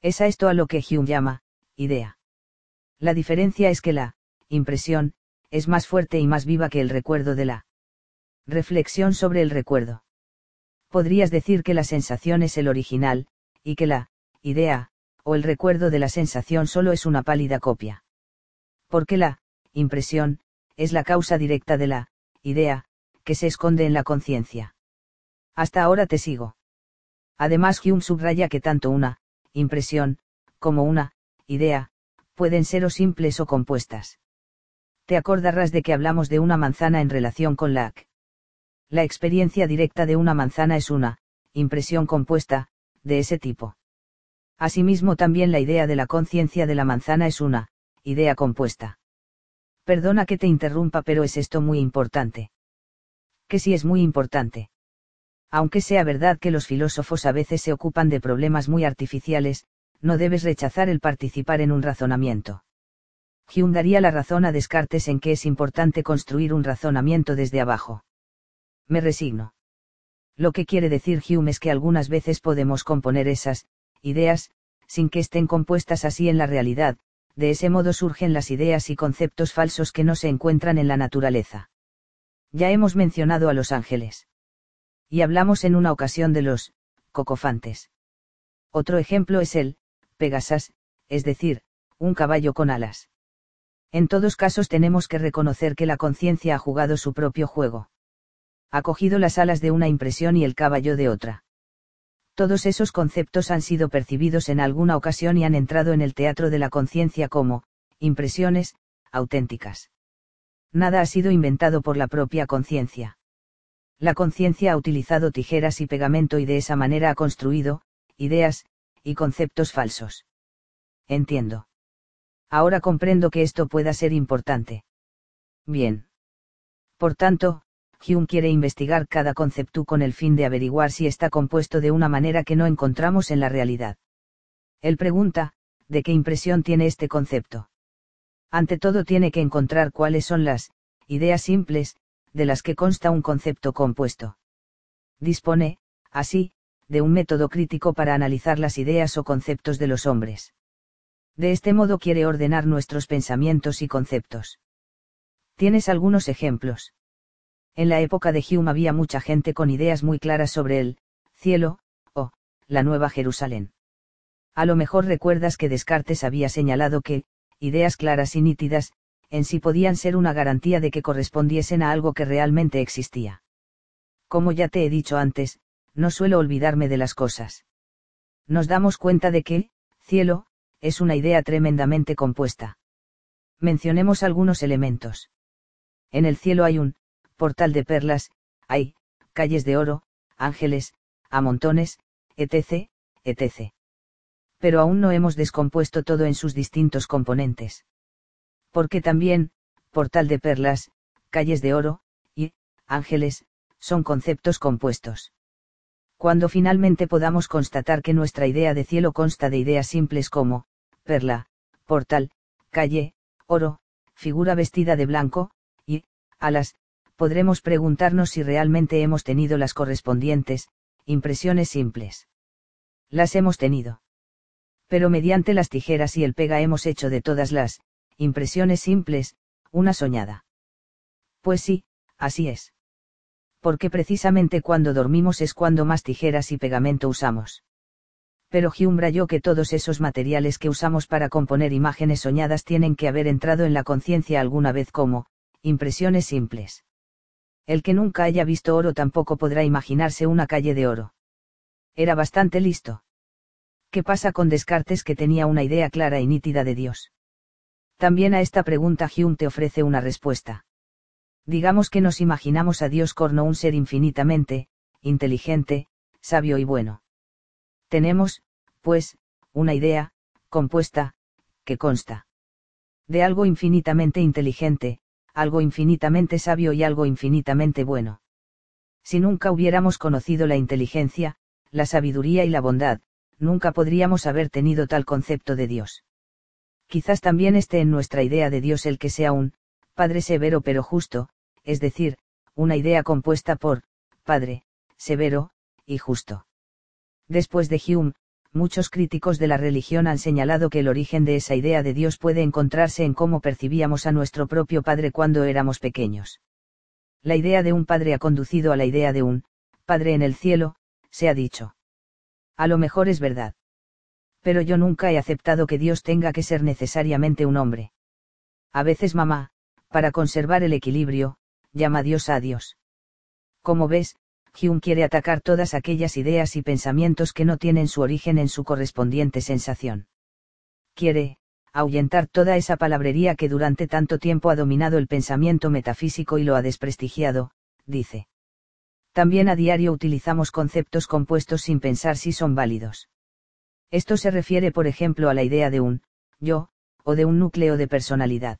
Es a esto a lo que Hume llama, idea. La diferencia es que la, impresión, es más fuerte y más viva que el recuerdo de la reflexión sobre el recuerdo. Podrías decir que la sensación es el original, y que la idea, o el recuerdo de la sensación solo es una pálida copia. Porque la impresión, es la causa directa de la idea, que se esconde en la conciencia. Hasta ahora te sigo. Además, Hume subraya que tanto una impresión, como una idea, pueden ser o simples o compuestas te acordarás de que hablamos de una manzana en relación con la AC. La experiencia directa de una manzana es una, impresión compuesta, de ese tipo. Asimismo también la idea de la conciencia de la manzana es una, idea compuesta. Perdona que te interrumpa, pero es esto muy importante. Que sí es muy importante. Aunque sea verdad que los filósofos a veces se ocupan de problemas muy artificiales, no debes rechazar el participar en un razonamiento. Hume daría la razón a Descartes en que es importante construir un razonamiento desde abajo. Me resigno. Lo que quiere decir Hume es que algunas veces podemos componer esas, ideas, sin que estén compuestas así en la realidad, de ese modo surgen las ideas y conceptos falsos que no se encuentran en la naturaleza. Ya hemos mencionado a los ángeles. Y hablamos en una ocasión de los, cocofantes. Otro ejemplo es el, Pegasas, es decir, un caballo con alas. En todos casos tenemos que reconocer que la conciencia ha jugado su propio juego. Ha cogido las alas de una impresión y el caballo de otra. Todos esos conceptos han sido percibidos en alguna ocasión y han entrado en el teatro de la conciencia como, impresiones, auténticas. Nada ha sido inventado por la propia conciencia. La conciencia ha utilizado tijeras y pegamento y de esa manera ha construido, ideas, y conceptos falsos. Entiendo. Ahora comprendo que esto pueda ser importante. Bien. Por tanto, Hume quiere investigar cada concepto con el fin de averiguar si está compuesto de una manera que no encontramos en la realidad. Él pregunta, ¿de qué impresión tiene este concepto? Ante todo tiene que encontrar cuáles son las ideas simples, de las que consta un concepto compuesto. Dispone, así, de un método crítico para analizar las ideas o conceptos de los hombres. De este modo quiere ordenar nuestros pensamientos y conceptos. ¿Tienes algunos ejemplos? En la época de Hume había mucha gente con ideas muy claras sobre el cielo, o la Nueva Jerusalén. A lo mejor recuerdas que Descartes había señalado que, ideas claras y nítidas, en sí podían ser una garantía de que correspondiesen a algo que realmente existía. Como ya te he dicho antes, no suelo olvidarme de las cosas. Nos damos cuenta de que, cielo, es una idea tremendamente compuesta. Mencionemos algunos elementos. En el cielo hay un, portal de perlas, hay, calles de oro, ángeles, a montones, etc., etc. Pero aún no hemos descompuesto todo en sus distintos componentes. Porque también, portal de perlas, calles de oro, y, ángeles, son conceptos compuestos. Cuando finalmente podamos constatar que nuestra idea de cielo consta de ideas simples como, perla, portal, calle, oro, figura vestida de blanco, y, alas, podremos preguntarnos si realmente hemos tenido las correspondientes, impresiones simples. Las hemos tenido. Pero mediante las tijeras y el pega hemos hecho de todas las, impresiones simples, una soñada. Pues sí, así es. Porque precisamente cuando dormimos es cuando más tijeras y pegamento usamos. Pero Hume brayó que todos esos materiales que usamos para componer imágenes soñadas tienen que haber entrado en la conciencia alguna vez como, impresiones simples. El que nunca haya visto oro tampoco podrá imaginarse una calle de oro. Era bastante listo. ¿Qué pasa con Descartes que tenía una idea clara y nítida de Dios? También a esta pregunta Hume te ofrece una respuesta. Digamos que nos imaginamos a Dios como un ser infinitamente, inteligente, sabio y bueno. Tenemos, pues, una idea, compuesta, que consta de algo infinitamente inteligente, algo infinitamente sabio y algo infinitamente bueno. Si nunca hubiéramos conocido la inteligencia, la sabiduría y la bondad, nunca podríamos haber tenido tal concepto de Dios. Quizás también esté en nuestra idea de Dios el que sea un, Padre severo pero justo, es decir, una idea compuesta por, Padre, severo, y justo. Después de Hume, muchos críticos de la religión han señalado que el origen de esa idea de Dios puede encontrarse en cómo percibíamos a nuestro propio Padre cuando éramos pequeños. La idea de un Padre ha conducido a la idea de un, Padre en el cielo, se ha dicho. A lo mejor es verdad. Pero yo nunca he aceptado que Dios tenga que ser necesariamente un hombre. A veces mamá, para conservar el equilibrio, llama Dios a Dios. Como ves, Hume quiere atacar todas aquellas ideas y pensamientos que no tienen su origen en su correspondiente sensación. Quiere, ahuyentar toda esa palabrería que durante tanto tiempo ha dominado el pensamiento metafísico y lo ha desprestigiado, dice. También a diario utilizamos conceptos compuestos sin pensar si son válidos. Esto se refiere por ejemplo a la idea de un yo, o de un núcleo de personalidad.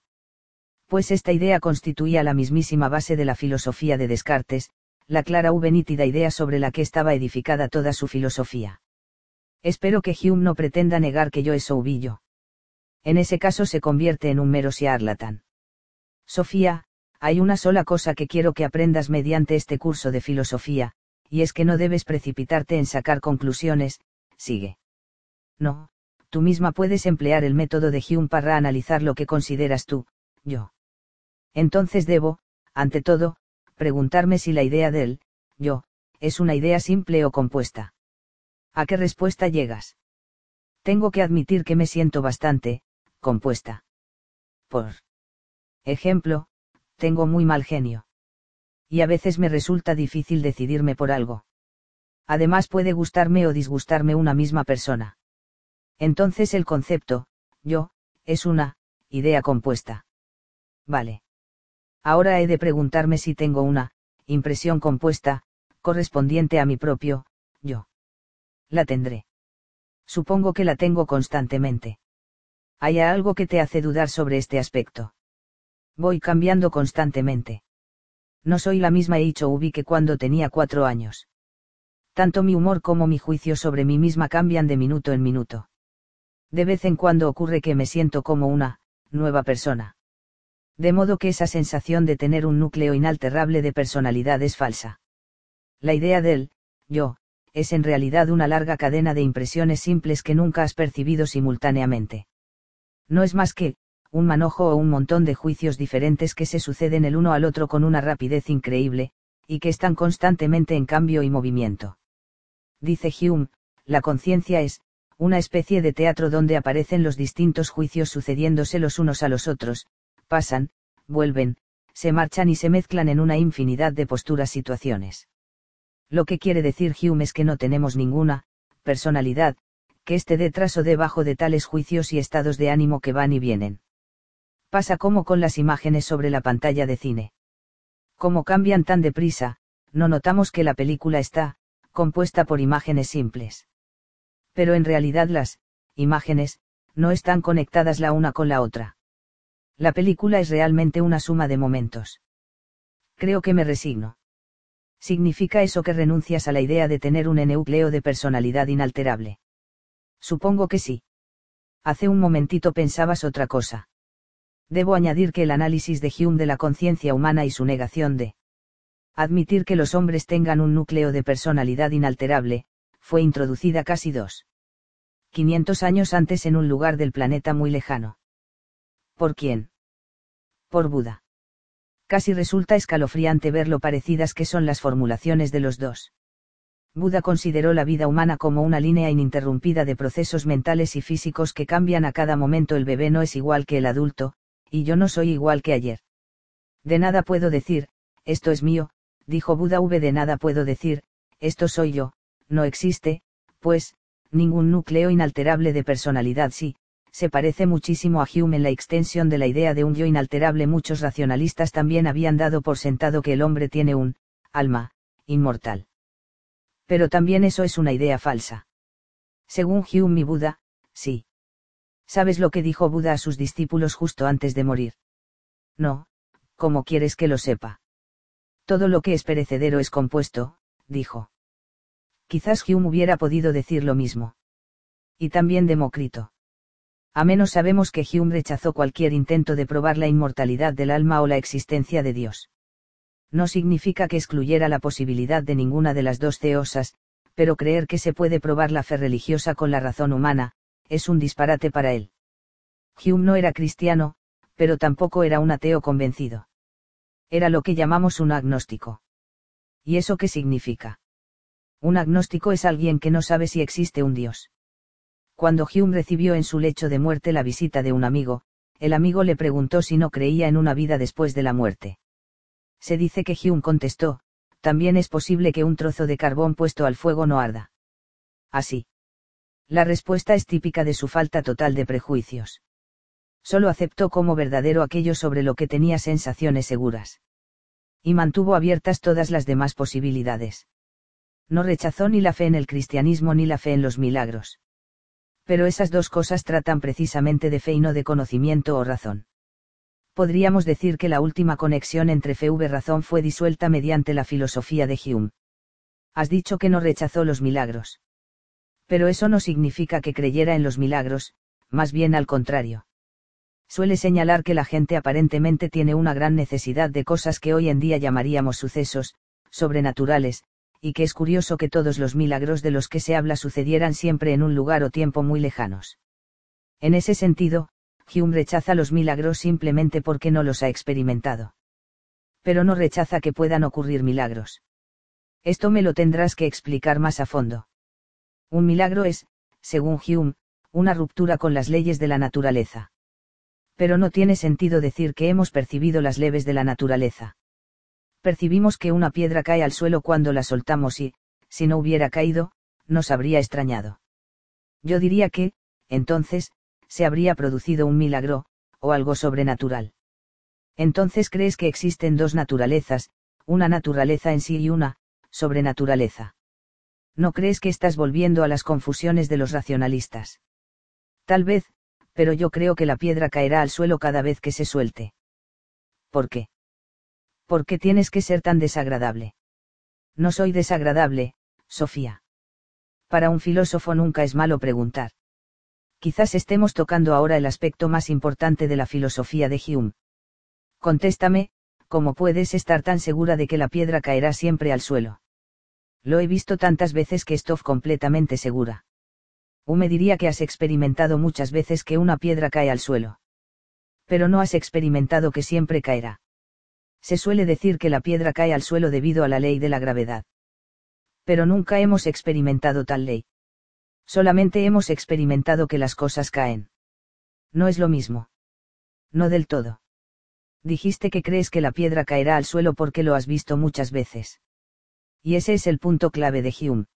Pues esta idea constituía la mismísima base de la filosofía de Descartes, la clara v nítida idea sobre la que estaba edificada toda su filosofía. Espero que Hume no pretenda negar que yo es Ouvillo. En ese caso se convierte en un mero siarlatán. Sofía, hay una sola cosa que quiero que aprendas mediante este curso de filosofía, y es que no debes precipitarte en sacar conclusiones, sigue. No, tú misma puedes emplear el método de Hume para analizar lo que consideras tú, yo. Entonces debo, ante todo, preguntarme si la idea del, yo, es una idea simple o compuesta. ¿A qué respuesta llegas? Tengo que admitir que me siento bastante, compuesta. Por ejemplo, tengo muy mal genio. Y a veces me resulta difícil decidirme por algo. Además puede gustarme o disgustarme una misma persona. Entonces el concepto, yo, es una, idea compuesta. Vale. Ahora he de preguntarme si tengo una, impresión compuesta, correspondiente a mi propio, yo. La tendré. Supongo que la tengo constantemente. ¿Hay algo que te hace dudar sobre este aspecto? Voy cambiando constantemente. No soy la misma Ubi que cuando tenía cuatro años. Tanto mi humor como mi juicio sobre mí misma cambian de minuto en minuto. De vez en cuando ocurre que me siento como una, nueva persona. De modo que esa sensación de tener un núcleo inalterable de personalidad es falsa. La idea del, yo, es en realidad una larga cadena de impresiones simples que nunca has percibido simultáneamente. No es más que, un manojo o un montón de juicios diferentes que se suceden el uno al otro con una rapidez increíble, y que están constantemente en cambio y movimiento. Dice Hume, la conciencia es, una especie de teatro donde aparecen los distintos juicios sucediéndose los unos a los otros, pasan, vuelven, se marchan y se mezclan en una infinidad de posturas situaciones. Lo que quiere decir Hume es que no tenemos ninguna, personalidad, que esté detrás o debajo de tales juicios y estados de ánimo que van y vienen. Pasa como con las imágenes sobre la pantalla de cine. Como cambian tan deprisa, no notamos que la película está, compuesta por imágenes simples pero en realidad las, imágenes, no están conectadas la una con la otra. La película es realmente una suma de momentos. Creo que me resigno. ¿Significa eso que renuncias a la idea de tener un núcleo de personalidad inalterable? Supongo que sí. Hace un momentito pensabas otra cosa. Debo añadir que el análisis de Hume de la conciencia humana y su negación de admitir que los hombres tengan un núcleo de personalidad inalterable, fue introducida casi dos 500 años antes en un lugar del planeta muy lejano. ¿Por quién? Por Buda. Casi resulta escalofriante ver lo parecidas que son las formulaciones de los dos. Buda consideró la vida humana como una línea ininterrumpida de procesos mentales y físicos que cambian a cada momento. El bebé no es igual que el adulto, y yo no soy igual que ayer. De nada puedo decir, esto es mío, dijo Buda V. De nada puedo decir, esto soy yo, no existe, pues, ningún núcleo inalterable de personalidad sí, se parece muchísimo a Hume en la extensión de la idea de un yo inalterable. Muchos racionalistas también habían dado por sentado que el hombre tiene un, alma, inmortal. Pero también eso es una idea falsa. Según Hume y Buda, sí. ¿Sabes lo que dijo Buda a sus discípulos justo antes de morir? No, ¿cómo quieres que lo sepa? Todo lo que es perecedero es compuesto, dijo quizás Hume hubiera podido decir lo mismo. Y también Demócrito. A menos sabemos que Hume rechazó cualquier intento de probar la inmortalidad del alma o la existencia de Dios. No significa que excluyera la posibilidad de ninguna de las dos teosas, pero creer que se puede probar la fe religiosa con la razón humana, es un disparate para él. Hume no era cristiano, pero tampoco era un ateo convencido. Era lo que llamamos un agnóstico. ¿Y eso qué significa? Un agnóstico es alguien que no sabe si existe un Dios. Cuando Hume recibió en su lecho de muerte la visita de un amigo, el amigo le preguntó si no creía en una vida después de la muerte. Se dice que Hume contestó, también es posible que un trozo de carbón puesto al fuego no arda. Así. La respuesta es típica de su falta total de prejuicios. Solo aceptó como verdadero aquello sobre lo que tenía sensaciones seguras. Y mantuvo abiertas todas las demás posibilidades no rechazó ni la fe en el cristianismo ni la fe en los milagros. Pero esas dos cosas tratan precisamente de fe y no de conocimiento o razón. Podríamos decir que la última conexión entre fe y razón fue disuelta mediante la filosofía de Hume. Has dicho que no rechazó los milagros. Pero eso no significa que creyera en los milagros, más bien al contrario. Suele señalar que la gente aparentemente tiene una gran necesidad de cosas que hoy en día llamaríamos sucesos, sobrenaturales, y que es curioso que todos los milagros de los que se habla sucedieran siempre en un lugar o tiempo muy lejanos. En ese sentido, Hume rechaza los milagros simplemente porque no los ha experimentado. Pero no rechaza que puedan ocurrir milagros. Esto me lo tendrás que explicar más a fondo. Un milagro es, según Hume, una ruptura con las leyes de la naturaleza. Pero no tiene sentido decir que hemos percibido las leves de la naturaleza percibimos que una piedra cae al suelo cuando la soltamos y, si no hubiera caído, nos habría extrañado. Yo diría que, entonces, se habría producido un milagro, o algo sobrenatural. Entonces crees que existen dos naturalezas, una naturaleza en sí y una, sobrenaturaleza. ¿No crees que estás volviendo a las confusiones de los racionalistas? Tal vez, pero yo creo que la piedra caerá al suelo cada vez que se suelte. ¿Por qué? ¿Por qué tienes que ser tan desagradable? No soy desagradable, Sofía. Para un filósofo nunca es malo preguntar. Quizás estemos tocando ahora el aspecto más importante de la filosofía de Hume. Contéstame, ¿cómo puedes estar tan segura de que la piedra caerá siempre al suelo? Lo he visto tantas veces que estoy completamente segura. Hume diría que has experimentado muchas veces que una piedra cae al suelo. Pero no has experimentado que siempre caerá. Se suele decir que la piedra cae al suelo debido a la ley de la gravedad. Pero nunca hemos experimentado tal ley. Solamente hemos experimentado que las cosas caen. No es lo mismo. No del todo. Dijiste que crees que la piedra caerá al suelo porque lo has visto muchas veces. Y ese es el punto clave de Hume.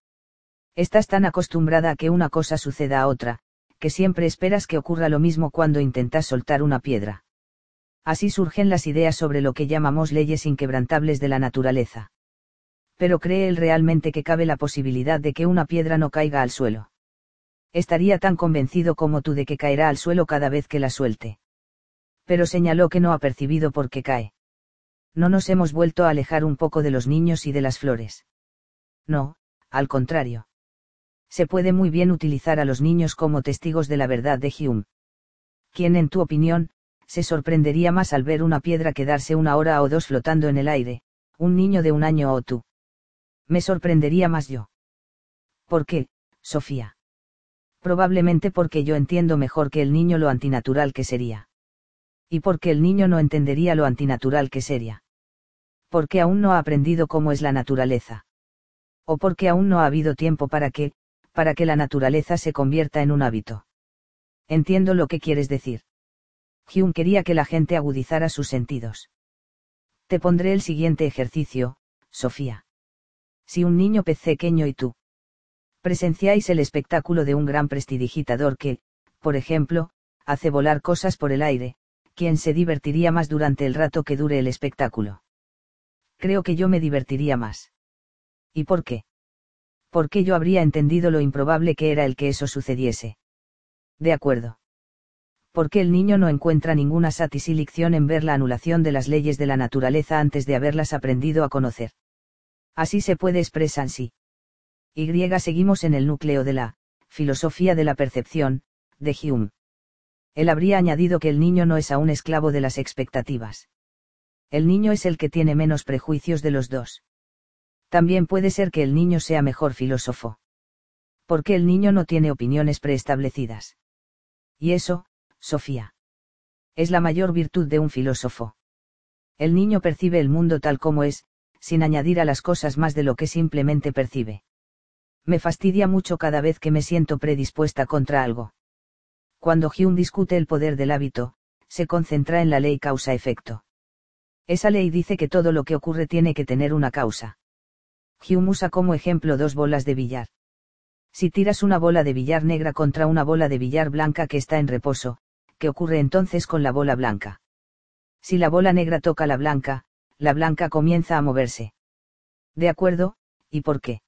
Estás tan acostumbrada a que una cosa suceda a otra, que siempre esperas que ocurra lo mismo cuando intentas soltar una piedra. Así surgen las ideas sobre lo que llamamos leyes inquebrantables de la naturaleza. Pero ¿cree él realmente que cabe la posibilidad de que una piedra no caiga al suelo? Estaría tan convencido como tú de que caerá al suelo cada vez que la suelte. Pero señaló que no ha percibido por qué cae. No nos hemos vuelto a alejar un poco de los niños y de las flores. No, al contrario. Se puede muy bien utilizar a los niños como testigos de la verdad de Hume. ¿Quién en tu opinión, se sorprendería más al ver una piedra quedarse una hora o dos flotando en el aire, un niño de un año o tú. Me sorprendería más yo. ¿Por qué, Sofía? Probablemente porque yo entiendo mejor que el niño lo antinatural que sería. Y porque el niño no entendería lo antinatural que sería. Porque aún no ha aprendido cómo es la naturaleza. O porque aún no ha habido tiempo para que, para que la naturaleza se convierta en un hábito. Entiendo lo que quieres decir. Hume quería que la gente agudizara sus sentidos. Te pondré el siguiente ejercicio, Sofía. Si un niño pequeño y tú presenciáis el espectáculo de un gran prestidigitador que, por ejemplo, hace volar cosas por el aire, ¿quién se divertiría más durante el rato que dure el espectáculo? Creo que yo me divertiría más. ¿Y por qué? Porque yo habría entendido lo improbable que era el que eso sucediese. De acuerdo porque el niño no encuentra ninguna satisfacción en ver la anulación de las leyes de la naturaleza antes de haberlas aprendido a conocer. Así se puede expresar sí. Y seguimos en el núcleo de la filosofía de la percepción, de Hume. Él habría añadido que el niño no es aún esclavo de las expectativas. El niño es el que tiene menos prejuicios de los dos. También puede ser que el niño sea mejor filósofo. Porque el niño no tiene opiniones preestablecidas. Y eso, Sofía. Es la mayor virtud de un filósofo. El niño percibe el mundo tal como es, sin añadir a las cosas más de lo que simplemente percibe. Me fastidia mucho cada vez que me siento predispuesta contra algo. Cuando Hume discute el poder del hábito, se concentra en la ley causa-efecto. Esa ley dice que todo lo que ocurre tiene que tener una causa. Hume usa como ejemplo dos bolas de billar. Si tiras una bola de billar negra contra una bola de billar blanca que está en reposo, ¿qué ocurre entonces con la bola blanca? Si la bola negra toca la blanca, la blanca comienza a moverse. De acuerdo, ¿y por qué?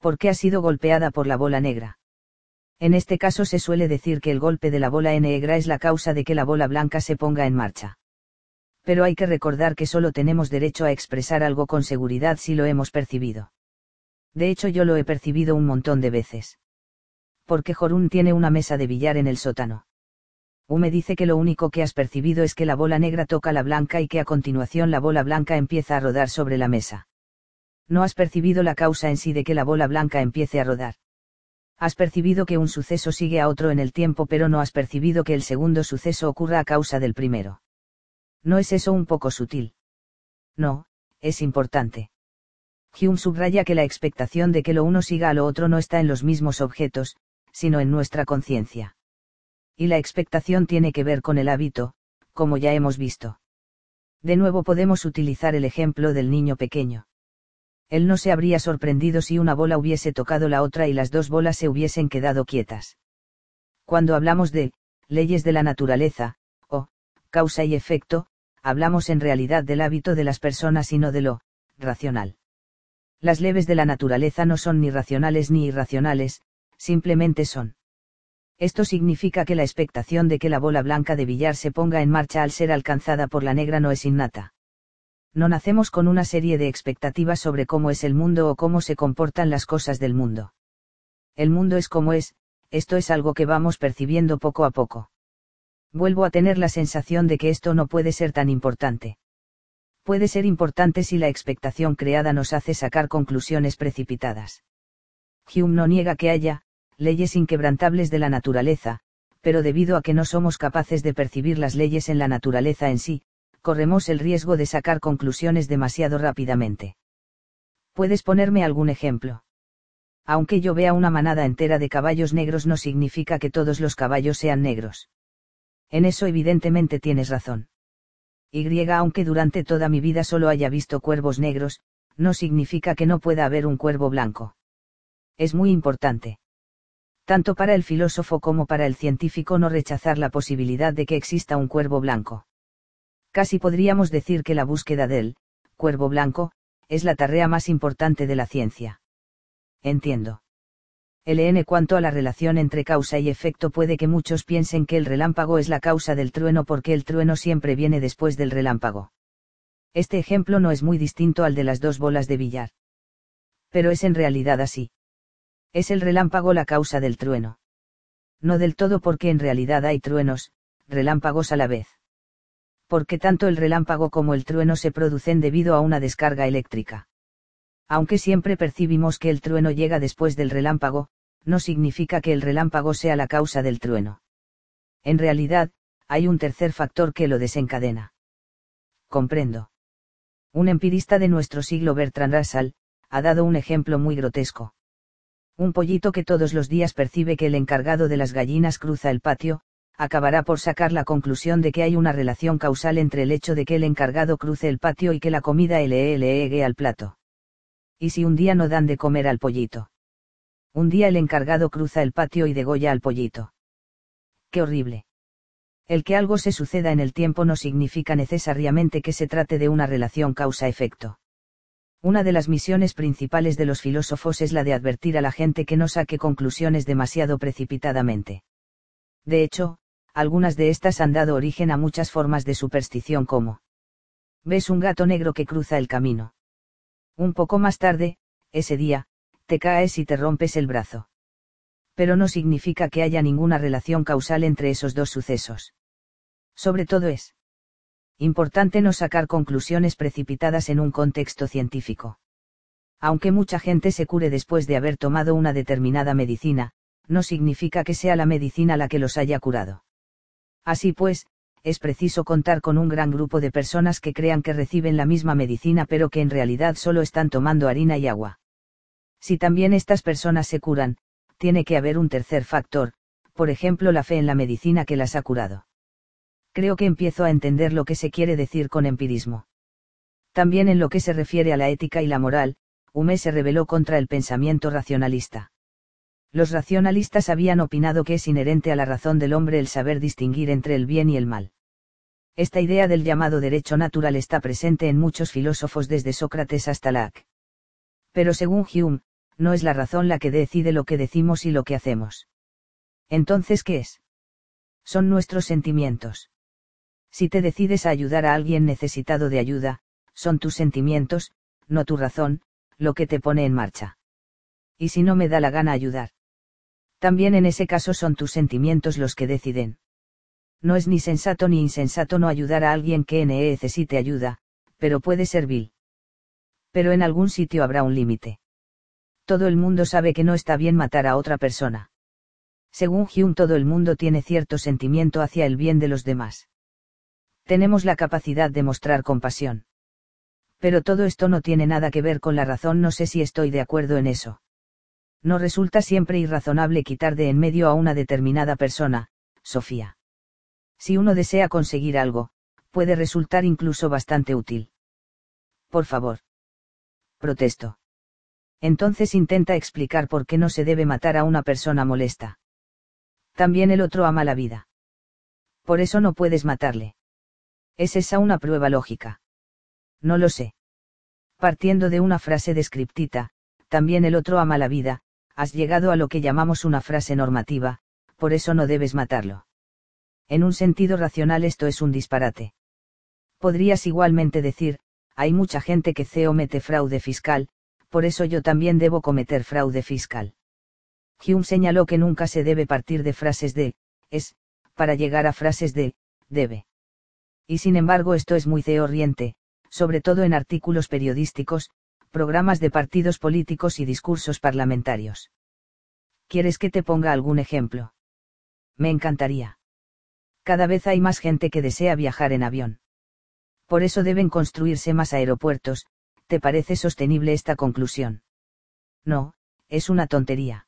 Porque ha sido golpeada por la bola negra. En este caso se suele decir que el golpe de la bola negra es la causa de que la bola blanca se ponga en marcha. Pero hay que recordar que solo tenemos derecho a expresar algo con seguridad si lo hemos percibido. De hecho yo lo he percibido un montón de veces. Porque Jorún tiene una mesa de billar en el sótano. U me dice que lo único que has percibido es que la bola negra toca la blanca y que a continuación la bola blanca empieza a rodar sobre la mesa. No has percibido la causa en sí de que la bola blanca empiece a rodar. Has percibido que un suceso sigue a otro en el tiempo pero no has percibido que el segundo suceso ocurra a causa del primero. ¿No es eso un poco sutil? No, es importante. Hume subraya que la expectación de que lo uno siga a lo otro no está en los mismos objetos, sino en nuestra conciencia y la expectación tiene que ver con el hábito, como ya hemos visto. De nuevo podemos utilizar el ejemplo del niño pequeño. Él no se habría sorprendido si una bola hubiese tocado la otra y las dos bolas se hubiesen quedado quietas. Cuando hablamos de leyes de la naturaleza, o causa y efecto, hablamos en realidad del hábito de las personas y no de lo racional. Las leves de la naturaleza no son ni racionales ni irracionales, simplemente son. Esto significa que la expectación de que la bola blanca de billar se ponga en marcha al ser alcanzada por la negra no es innata. No nacemos con una serie de expectativas sobre cómo es el mundo o cómo se comportan las cosas del mundo. El mundo es como es, esto es algo que vamos percibiendo poco a poco. Vuelvo a tener la sensación de que esto no puede ser tan importante. Puede ser importante si la expectación creada nos hace sacar conclusiones precipitadas. Hume no niega que haya, leyes inquebrantables de la naturaleza, pero debido a que no somos capaces de percibir las leyes en la naturaleza en sí, corremos el riesgo de sacar conclusiones demasiado rápidamente. ¿Puedes ponerme algún ejemplo? Aunque yo vea una manada entera de caballos negros no significa que todos los caballos sean negros. En eso evidentemente tienes razón. Y aunque durante toda mi vida solo haya visto cuervos negros, no significa que no pueda haber un cuervo blanco. Es muy importante tanto para el filósofo como para el científico no rechazar la posibilidad de que exista un cuervo blanco. Casi podríamos decir que la búsqueda del cuervo blanco es la tarea más importante de la ciencia. Entiendo. LN cuanto a la relación entre causa y efecto puede que muchos piensen que el relámpago es la causa del trueno porque el trueno siempre viene después del relámpago. Este ejemplo no es muy distinto al de las dos bolas de billar. Pero es en realidad así. Es el relámpago la causa del trueno. No del todo porque en realidad hay truenos, relámpagos a la vez. Porque tanto el relámpago como el trueno se producen debido a una descarga eléctrica. Aunque siempre percibimos que el trueno llega después del relámpago, no significa que el relámpago sea la causa del trueno. En realidad, hay un tercer factor que lo desencadena. Comprendo. Un empirista de nuestro siglo Bertrand Russell, ha dado un ejemplo muy grotesco. Un pollito que todos los días percibe que el encargado de las gallinas cruza el patio, acabará por sacar la conclusión de que hay una relación causal entre el hecho de que el encargado cruce el patio y que la comida le llegue al plato. ¿Y si un día no dan de comer al pollito? Un día el encargado cruza el patio y degolla al pollito. ¡Qué horrible! El que algo se suceda en el tiempo no significa necesariamente que se trate de una relación causa-efecto. Una de las misiones principales de los filósofos es la de advertir a la gente que no saque conclusiones demasiado precipitadamente. De hecho, algunas de estas han dado origen a muchas formas de superstición como ves un gato negro que cruza el camino. Un poco más tarde, ese día, te caes y te rompes el brazo. Pero no significa que haya ninguna relación causal entre esos dos sucesos. Sobre todo es importante no sacar conclusiones precipitadas en un contexto científico. Aunque mucha gente se cure después de haber tomado una determinada medicina, no significa que sea la medicina la que los haya curado. Así pues, es preciso contar con un gran grupo de personas que crean que reciben la misma medicina pero que en realidad solo están tomando harina y agua. Si también estas personas se curan, tiene que haber un tercer factor, por ejemplo la fe en la medicina que las ha curado creo que empiezo a entender lo que se quiere decir con empirismo. También en lo que se refiere a la ética y la moral, Hume se rebeló contra el pensamiento racionalista. Los racionalistas habían opinado que es inherente a la razón del hombre el saber distinguir entre el bien y el mal. Esta idea del llamado derecho natural está presente en muchos filósofos desde Sócrates hasta Locke. Pero según Hume, no es la razón la que decide lo que decimos y lo que hacemos. Entonces, ¿qué es? Son nuestros sentimientos. Si te decides a ayudar a alguien necesitado de ayuda, son tus sentimientos, no tu razón, lo que te pone en marcha. ¿Y si no me da la gana ayudar? También en ese caso son tus sentimientos los que deciden. No es ni sensato ni insensato no ayudar a alguien que necesite ayuda, pero puede ser vil. Pero en algún sitio habrá un límite. Todo el mundo sabe que no está bien matar a otra persona. Según Hume todo el mundo tiene cierto sentimiento hacia el bien de los demás tenemos la capacidad de mostrar compasión. Pero todo esto no tiene nada que ver con la razón, no sé si estoy de acuerdo en eso. No resulta siempre irrazonable quitar de en medio a una determinada persona, Sofía. Si uno desea conseguir algo, puede resultar incluso bastante útil. Por favor. protesto. Entonces intenta explicar por qué no se debe matar a una persona molesta. También el otro ama la vida. Por eso no puedes matarle. ¿Es esa una prueba lógica? No lo sé. Partiendo de una frase descriptita, también el otro ama la vida, has llegado a lo que llamamos una frase normativa, por eso no debes matarlo. En un sentido racional esto es un disparate. Podrías igualmente decir, hay mucha gente que CEO mete fraude fiscal, por eso yo también debo cometer fraude fiscal. Hume señaló que nunca se debe partir de frases de, es, para llegar a frases de, debe. Y sin embargo esto es muy ceorriente, sobre todo en artículos periodísticos, programas de partidos políticos y discursos parlamentarios. ¿Quieres que te ponga algún ejemplo? Me encantaría. Cada vez hay más gente que desea viajar en avión. Por eso deben construirse más aeropuertos, ¿te parece sostenible esta conclusión? No, es una tontería.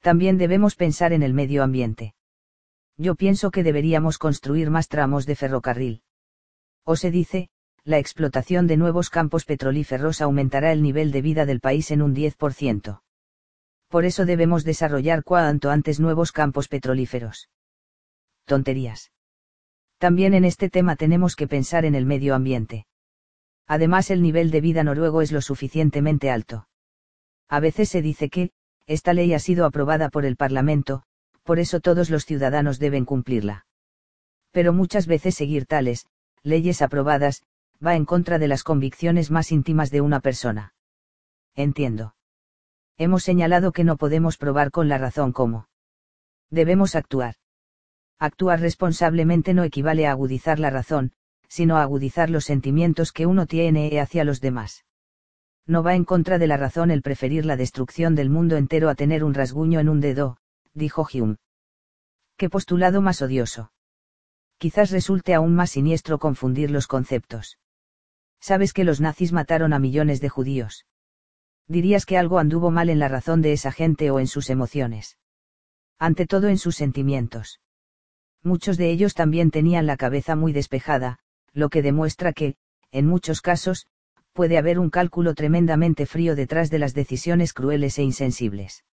También debemos pensar en el medio ambiente. Yo pienso que deberíamos construir más tramos de ferrocarril. O se dice, la explotación de nuevos campos petrolíferos aumentará el nivel de vida del país en un 10%. Por eso debemos desarrollar cuanto antes nuevos campos petrolíferos. Tonterías. También en este tema tenemos que pensar en el medio ambiente. Además el nivel de vida noruego es lo suficientemente alto. A veces se dice que, esta ley ha sido aprobada por el Parlamento, por eso todos los ciudadanos deben cumplirla. Pero muchas veces seguir tales, leyes aprobadas, va en contra de las convicciones más íntimas de una persona. Entiendo. Hemos señalado que no podemos probar con la razón cómo. Debemos actuar. Actuar responsablemente no equivale a agudizar la razón, sino a agudizar los sentimientos que uno tiene hacia los demás. No va en contra de la razón el preferir la destrucción del mundo entero a tener un rasguño en un dedo, dijo Hume. Qué postulado más odioso. Quizás resulte aún más siniestro confundir los conceptos. Sabes que los nazis mataron a millones de judíos. Dirías que algo anduvo mal en la razón de esa gente o en sus emociones. Ante todo en sus sentimientos. Muchos de ellos también tenían la cabeza muy despejada, lo que demuestra que, en muchos casos, puede haber un cálculo tremendamente frío detrás de las decisiones crueles e insensibles.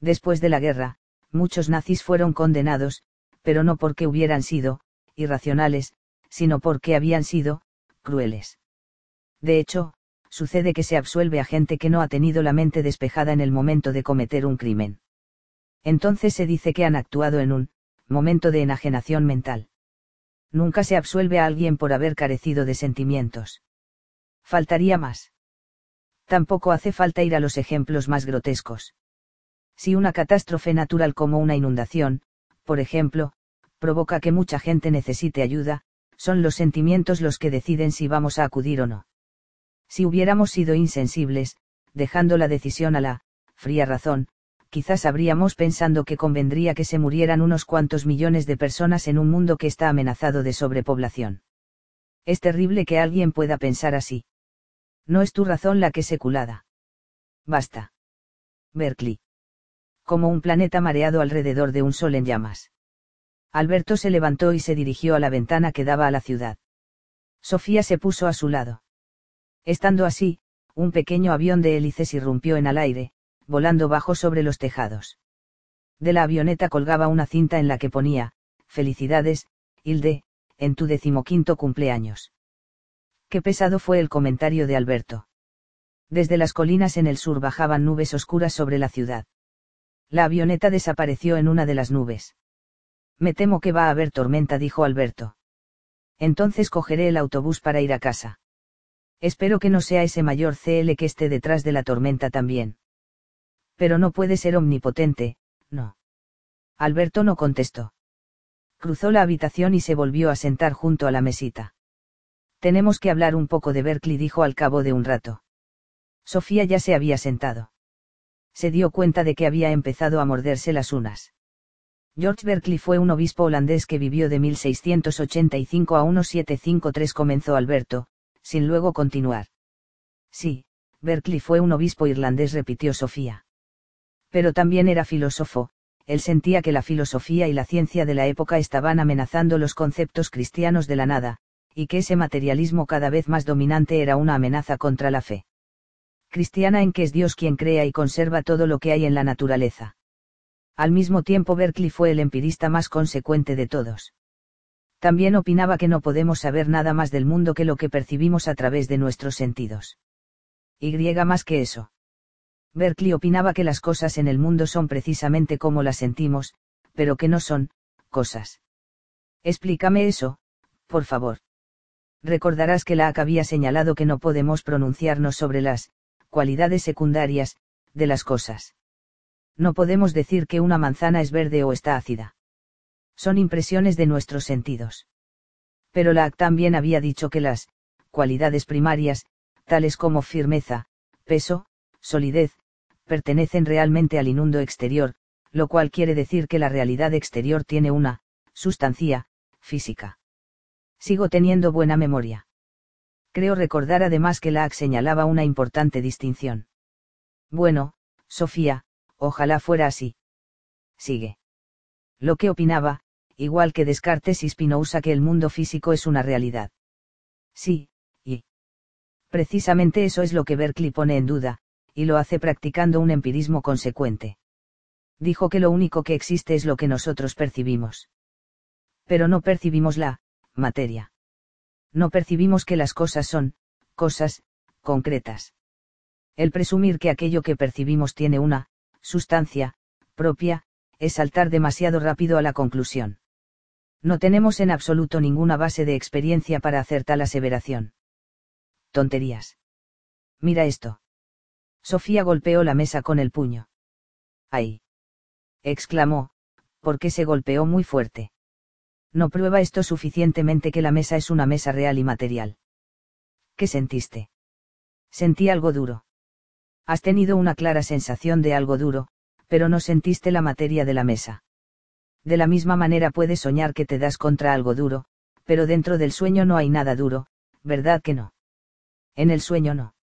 Después de la guerra, muchos nazis fueron condenados, pero no porque hubieran sido, irracionales, sino porque habían sido, crueles. De hecho, sucede que se absuelve a gente que no ha tenido la mente despejada en el momento de cometer un crimen. Entonces se dice que han actuado en un momento de enajenación mental. Nunca se absuelve a alguien por haber carecido de sentimientos. Faltaría más. Tampoco hace falta ir a los ejemplos más grotescos. Si una catástrofe natural como una inundación, por ejemplo, provoca que mucha gente necesite ayuda, son los sentimientos los que deciden si vamos a acudir o no. Si hubiéramos sido insensibles, dejando la decisión a la fría razón, quizás habríamos pensando que convendría que se murieran unos cuantos millones de personas en un mundo que está amenazado de sobrepoblación. Es terrible que alguien pueda pensar así. No es tu razón la que seculada. Basta. Berkeley como un planeta mareado alrededor de un sol en llamas. Alberto se levantó y se dirigió a la ventana que daba a la ciudad. Sofía se puso a su lado. Estando así, un pequeño avión de hélices irrumpió en al aire, volando bajo sobre los tejados. De la avioneta colgaba una cinta en la que ponía, Felicidades, Hilde, en tu decimoquinto cumpleaños. Qué pesado fue el comentario de Alberto. Desde las colinas en el sur bajaban nubes oscuras sobre la ciudad. La avioneta desapareció en una de las nubes. Me temo que va a haber tormenta, dijo Alberto. Entonces cogeré el autobús para ir a casa. Espero que no sea ese mayor CL que esté detrás de la tormenta también. Pero no puede ser omnipotente, no. Alberto no contestó. Cruzó la habitación y se volvió a sentar junto a la mesita. Tenemos que hablar un poco de Berkeley, dijo al cabo de un rato. Sofía ya se había sentado se dio cuenta de que había empezado a morderse las unas. George Berkeley fue un obispo holandés que vivió de 1685 a 1753 comenzó Alberto, sin luego continuar. Sí, Berkeley fue un obispo irlandés repitió Sofía. Pero también era filósofo, él sentía que la filosofía y la ciencia de la época estaban amenazando los conceptos cristianos de la nada, y que ese materialismo cada vez más dominante era una amenaza contra la fe. Cristiana en que es Dios quien crea y conserva todo lo que hay en la naturaleza. Al mismo tiempo Berkeley fue el empirista más consecuente de todos. También opinaba que no podemos saber nada más del mundo que lo que percibimos a través de nuestros sentidos. Y más que eso. Berkeley opinaba que las cosas en el mundo son precisamente como las sentimos, pero que no son, cosas. Explícame eso, por favor. Recordarás que Lack había señalado que no podemos pronunciarnos sobre las cualidades secundarias de las cosas. No podemos decir que una manzana es verde o está ácida. Son impresiones de nuestros sentidos. Pero Lack también había dicho que las cualidades primarias, tales como firmeza, peso, solidez, pertenecen realmente al inundo exterior, lo cual quiere decir que la realidad exterior tiene una sustancia física. Sigo teniendo buena memoria. Creo recordar además que Lack señalaba una importante distinción. Bueno, Sofía, ojalá fuera así. Sigue. Lo que opinaba, igual que Descartes y Spinoza que el mundo físico es una realidad. Sí, y. Precisamente eso es lo que Berkeley pone en duda, y lo hace practicando un empirismo consecuente. Dijo que lo único que existe es lo que nosotros percibimos. Pero no percibimos la materia. No percibimos que las cosas son, cosas, concretas. El presumir que aquello que percibimos tiene una, sustancia, propia, es saltar demasiado rápido a la conclusión. No tenemos en absoluto ninguna base de experiencia para hacer tal aseveración. Tonterías. Mira esto. Sofía golpeó la mesa con el puño. ¡Ay! exclamó, porque se golpeó muy fuerte. No prueba esto suficientemente que la mesa es una mesa real y material. ¿Qué sentiste? Sentí algo duro. Has tenido una clara sensación de algo duro, pero no sentiste la materia de la mesa. De la misma manera puedes soñar que te das contra algo duro, pero dentro del sueño no hay nada duro, ¿verdad que no? En el sueño no.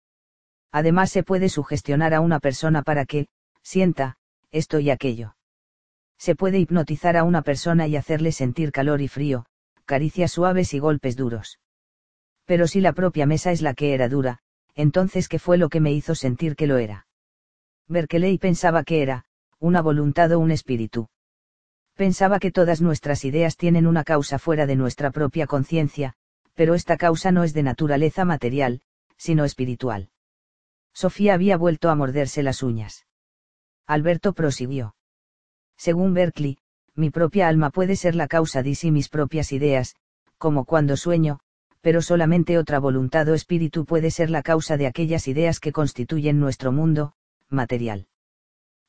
Además se puede sugestionar a una persona para que, sienta, esto y aquello. Se puede hipnotizar a una persona y hacerle sentir calor y frío, caricias suaves y golpes duros. Pero si la propia mesa es la que era dura, entonces ¿qué fue lo que me hizo sentir que lo era? Berkeley pensaba que era, una voluntad o un espíritu. Pensaba que todas nuestras ideas tienen una causa fuera de nuestra propia conciencia, pero esta causa no es de naturaleza material, sino espiritual. Sofía había vuelto a morderse las uñas. Alberto prosiguió. Según Berkeley, mi propia alma puede ser la causa de sí mis propias ideas, como cuando sueño, pero solamente otra voluntad o espíritu puede ser la causa de aquellas ideas que constituyen nuestro mundo, material.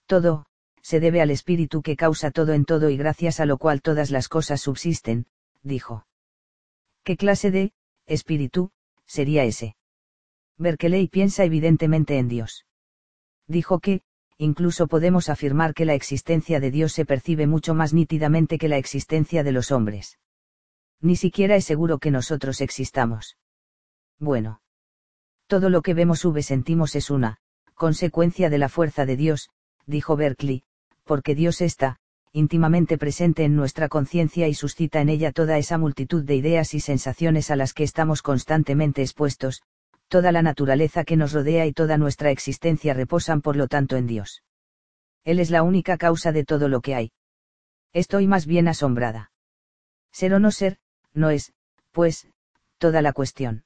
Todo, se debe al espíritu que causa todo en todo y gracias a lo cual todas las cosas subsisten, dijo. ¿Qué clase de, espíritu, sería ese? Berkeley piensa evidentemente en Dios. Dijo que, incluso podemos afirmar que la existencia de Dios se percibe mucho más nítidamente que la existencia de los hombres. Ni siquiera es seguro que nosotros existamos. Bueno. Todo lo que vemos o sentimos es una, consecuencia de la fuerza de Dios, dijo Berkeley, porque Dios está, íntimamente presente en nuestra conciencia y suscita en ella toda esa multitud de ideas y sensaciones a las que estamos constantemente expuestos, toda la naturaleza que nos rodea y toda nuestra existencia reposan por lo tanto en Dios. Él es la única causa de todo lo que hay. Estoy más bien asombrada. Ser o no ser, no es, pues, toda la cuestión.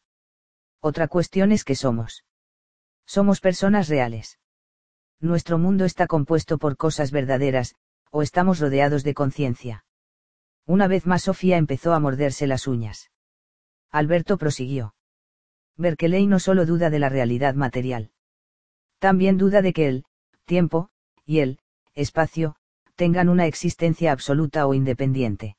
Otra cuestión es que somos. Somos personas reales nuestro mundo está compuesto por cosas verdaderas, o estamos rodeados de conciencia. Una vez más Sofía empezó a morderse las uñas. Alberto prosiguió. Berkeley no solo duda de la realidad material. También duda de que el tiempo, y el espacio, tengan una existencia absoluta o independiente.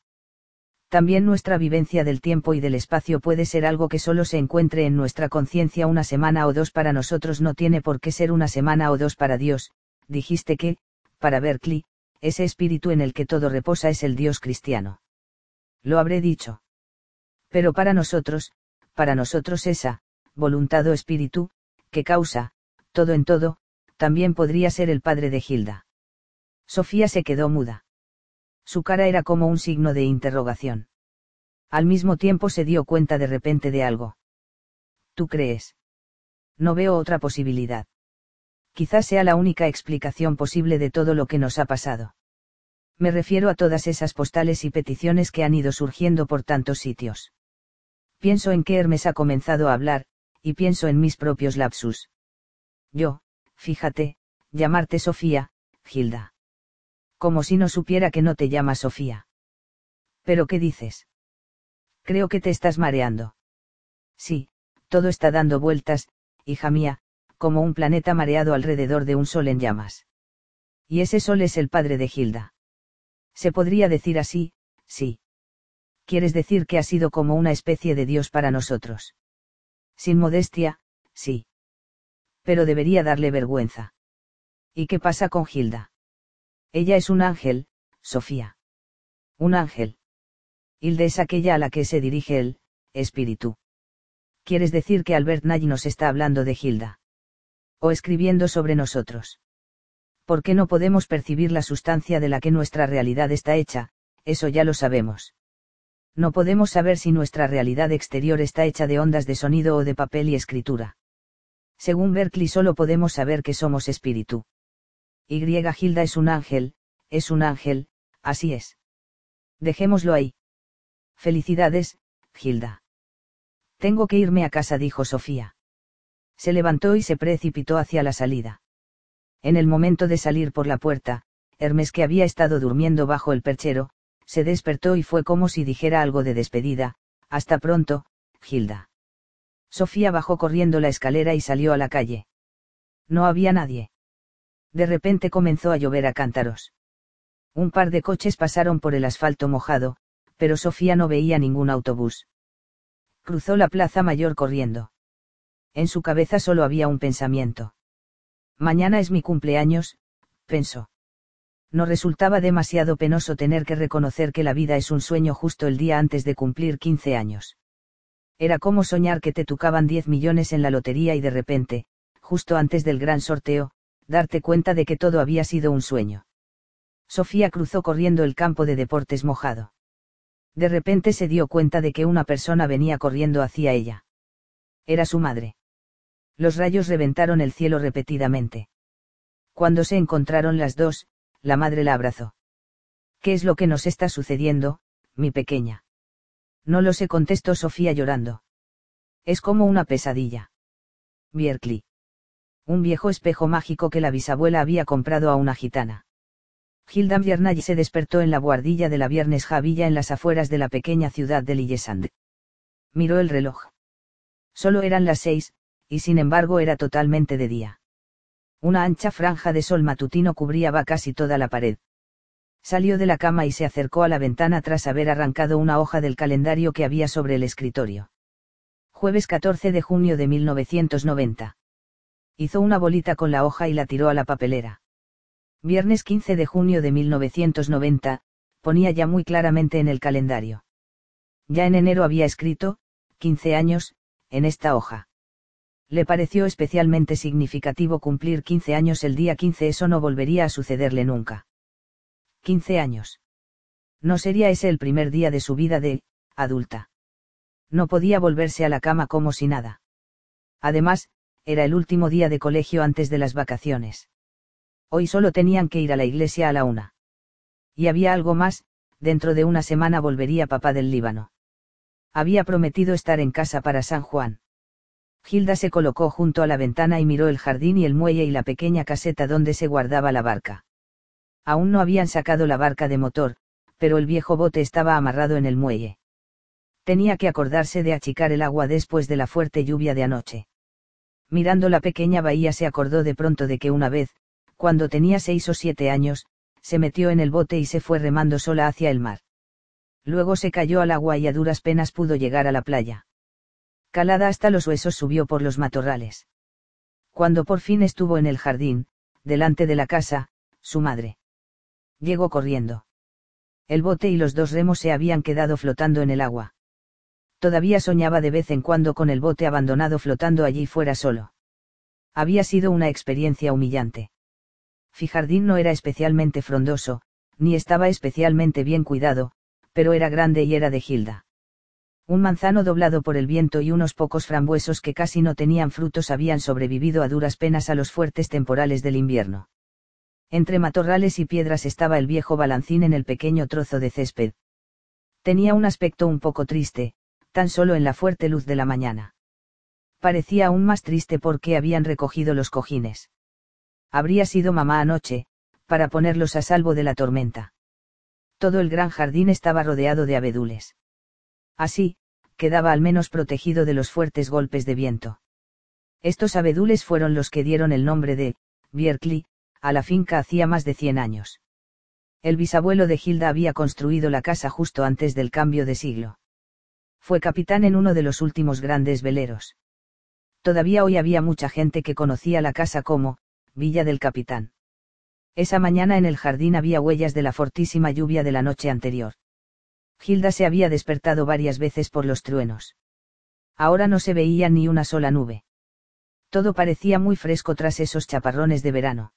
También nuestra vivencia del tiempo y del espacio puede ser algo que solo se encuentre en nuestra conciencia una semana o dos para nosotros no tiene por qué ser una semana o dos para Dios, dijiste que, para Berkeley, ese espíritu en el que todo reposa es el Dios cristiano. Lo habré dicho. Pero para nosotros, para nosotros esa, voluntad o espíritu, que causa, todo en todo, también podría ser el padre de Gilda. Sofía se quedó muda. Su cara era como un signo de interrogación. Al mismo tiempo se dio cuenta de repente de algo. ¿Tú crees? No veo otra posibilidad. Quizás sea la única explicación posible de todo lo que nos ha pasado. Me refiero a todas esas postales y peticiones que han ido surgiendo por tantos sitios. Pienso en que Hermes ha comenzado a hablar, y pienso en mis propios lapsus. Yo, fíjate, llamarte Sofía, Gilda. Como si no supiera que no te llamas Sofía. ¿Pero qué dices? Creo que te estás mareando. Sí, todo está dando vueltas, hija mía, como un planeta mareado alrededor de un sol en llamas. Y ese sol es el padre de Gilda. Se podría decir así, sí. Quieres decir que ha sido como una especie de Dios para nosotros. Sin modestia, sí. Pero debería darle vergüenza. ¿Y qué pasa con Gilda? Ella es un ángel, Sofía. Un ángel. Hilde es aquella a la que se dirige el, espíritu. ¿Quieres decir que Albert Nagy nos está hablando de Gilda? O escribiendo sobre nosotros. ¿Por qué no podemos percibir la sustancia de la que nuestra realidad está hecha? Eso ya lo sabemos. No podemos saber si nuestra realidad exterior está hecha de ondas de sonido o de papel y escritura. Según Berkeley solo podemos saber que somos espíritu. Y Gilda es un ángel, es un ángel, así es. Dejémoslo ahí. Felicidades, Gilda. Tengo que irme a casa, dijo Sofía. Se levantó y se precipitó hacia la salida. En el momento de salir por la puerta, Hermes, que había estado durmiendo bajo el perchero, se despertó y fue como si dijera algo de despedida, hasta pronto, Gilda. Sofía bajó corriendo la escalera y salió a la calle. No había nadie. De repente comenzó a llover a cántaros. Un par de coches pasaron por el asfalto mojado, pero Sofía no veía ningún autobús. Cruzó la plaza mayor corriendo. En su cabeza solo había un pensamiento. Mañana es mi cumpleaños, pensó. No resultaba demasiado penoso tener que reconocer que la vida es un sueño justo el día antes de cumplir 15 años. Era como soñar que te tocaban 10 millones en la lotería y de repente, justo antes del gran sorteo, darte cuenta de que todo había sido un sueño. Sofía cruzó corriendo el campo de deportes mojado. De repente se dio cuenta de que una persona venía corriendo hacia ella. Era su madre. Los rayos reventaron el cielo repetidamente. Cuando se encontraron las dos, la madre la abrazó. ¿Qué es lo que nos está sucediendo, mi pequeña? No lo sé, contestó Sofía llorando. Es como una pesadilla. Bierkli. Un viejo espejo mágico que la bisabuela había comprado a una gitana. Hilda Viernay se despertó en la guardilla de la Viernes Javilla en las afueras de la pequeña ciudad de Lillesand. Miró el reloj. Solo eran las seis, y sin embargo era totalmente de día. Una ancha franja de sol matutino cubría casi toda la pared. Salió de la cama y se acercó a la ventana tras haber arrancado una hoja del calendario que había sobre el escritorio. Jueves 14 de junio de 1990. Hizo una bolita con la hoja y la tiró a la papelera. Viernes 15 de junio de 1990, ponía ya muy claramente en el calendario. Ya en enero había escrito, 15 años, en esta hoja. Le pareció especialmente significativo cumplir 15 años el día 15, eso no volvería a sucederle nunca. 15 años. No sería ese el primer día de su vida de, adulta. No podía volverse a la cama como si nada. Además, era el último día de colegio antes de las vacaciones. Hoy solo tenían que ir a la iglesia a la una. Y había algo más, dentro de una semana volvería papá del Líbano. Había prometido estar en casa para San Juan. Gilda se colocó junto a la ventana y miró el jardín y el muelle y la pequeña caseta donde se guardaba la barca. Aún no habían sacado la barca de motor, pero el viejo bote estaba amarrado en el muelle. Tenía que acordarse de achicar el agua después de la fuerte lluvia de anoche. Mirando la pequeña bahía se acordó de pronto de que una vez, cuando tenía seis o siete años, se metió en el bote y se fue remando sola hacia el mar. Luego se cayó al agua y a duras penas pudo llegar a la playa calada hasta los huesos subió por los matorrales. Cuando por fin estuvo en el jardín, delante de la casa, su madre. Llegó corriendo. El bote y los dos remos se habían quedado flotando en el agua. Todavía soñaba de vez en cuando con el bote abandonado flotando allí fuera solo. Había sido una experiencia humillante. Fijardín no era especialmente frondoso, ni estaba especialmente bien cuidado, pero era grande y era de Gilda Un manzano doblado por el viento y unos pocos frambuesos que casi no tenían frutos habían sobrevivido a duras penas a los fuertes temporales del invierno. Entre matorrales y piedras estaba el viejo balancín en el pequeño trozo de césped. Tenía un aspecto un poco triste, tan solo en la fuerte luz de la mañana. Parecía aún más triste porque habían recogido los cojines. Habría sido mamá anoche, para ponerlos a salvo de la tormenta. Todo el gran jardín estaba rodeado de abedules. Así, quedaba al menos protegido de los fuertes golpes de viento. Estos abedules fueron los que dieron el nombre de, Bierkley, a la finca hacía más de cien años. El bisabuelo de Hilda había construido la casa justo antes del cambio de siglo. Fue capitán en uno de los últimos grandes veleros. Todavía hoy había mucha gente que conocía la casa como, Villa del Capitán. Esa mañana en el jardín había huellas de la fortísima lluvia de la noche anterior. Hilda se había despertado varias veces por los truenos. Ahora no se veía ni una sola nube. Todo parecía muy fresco tras esos chaparrones de verano.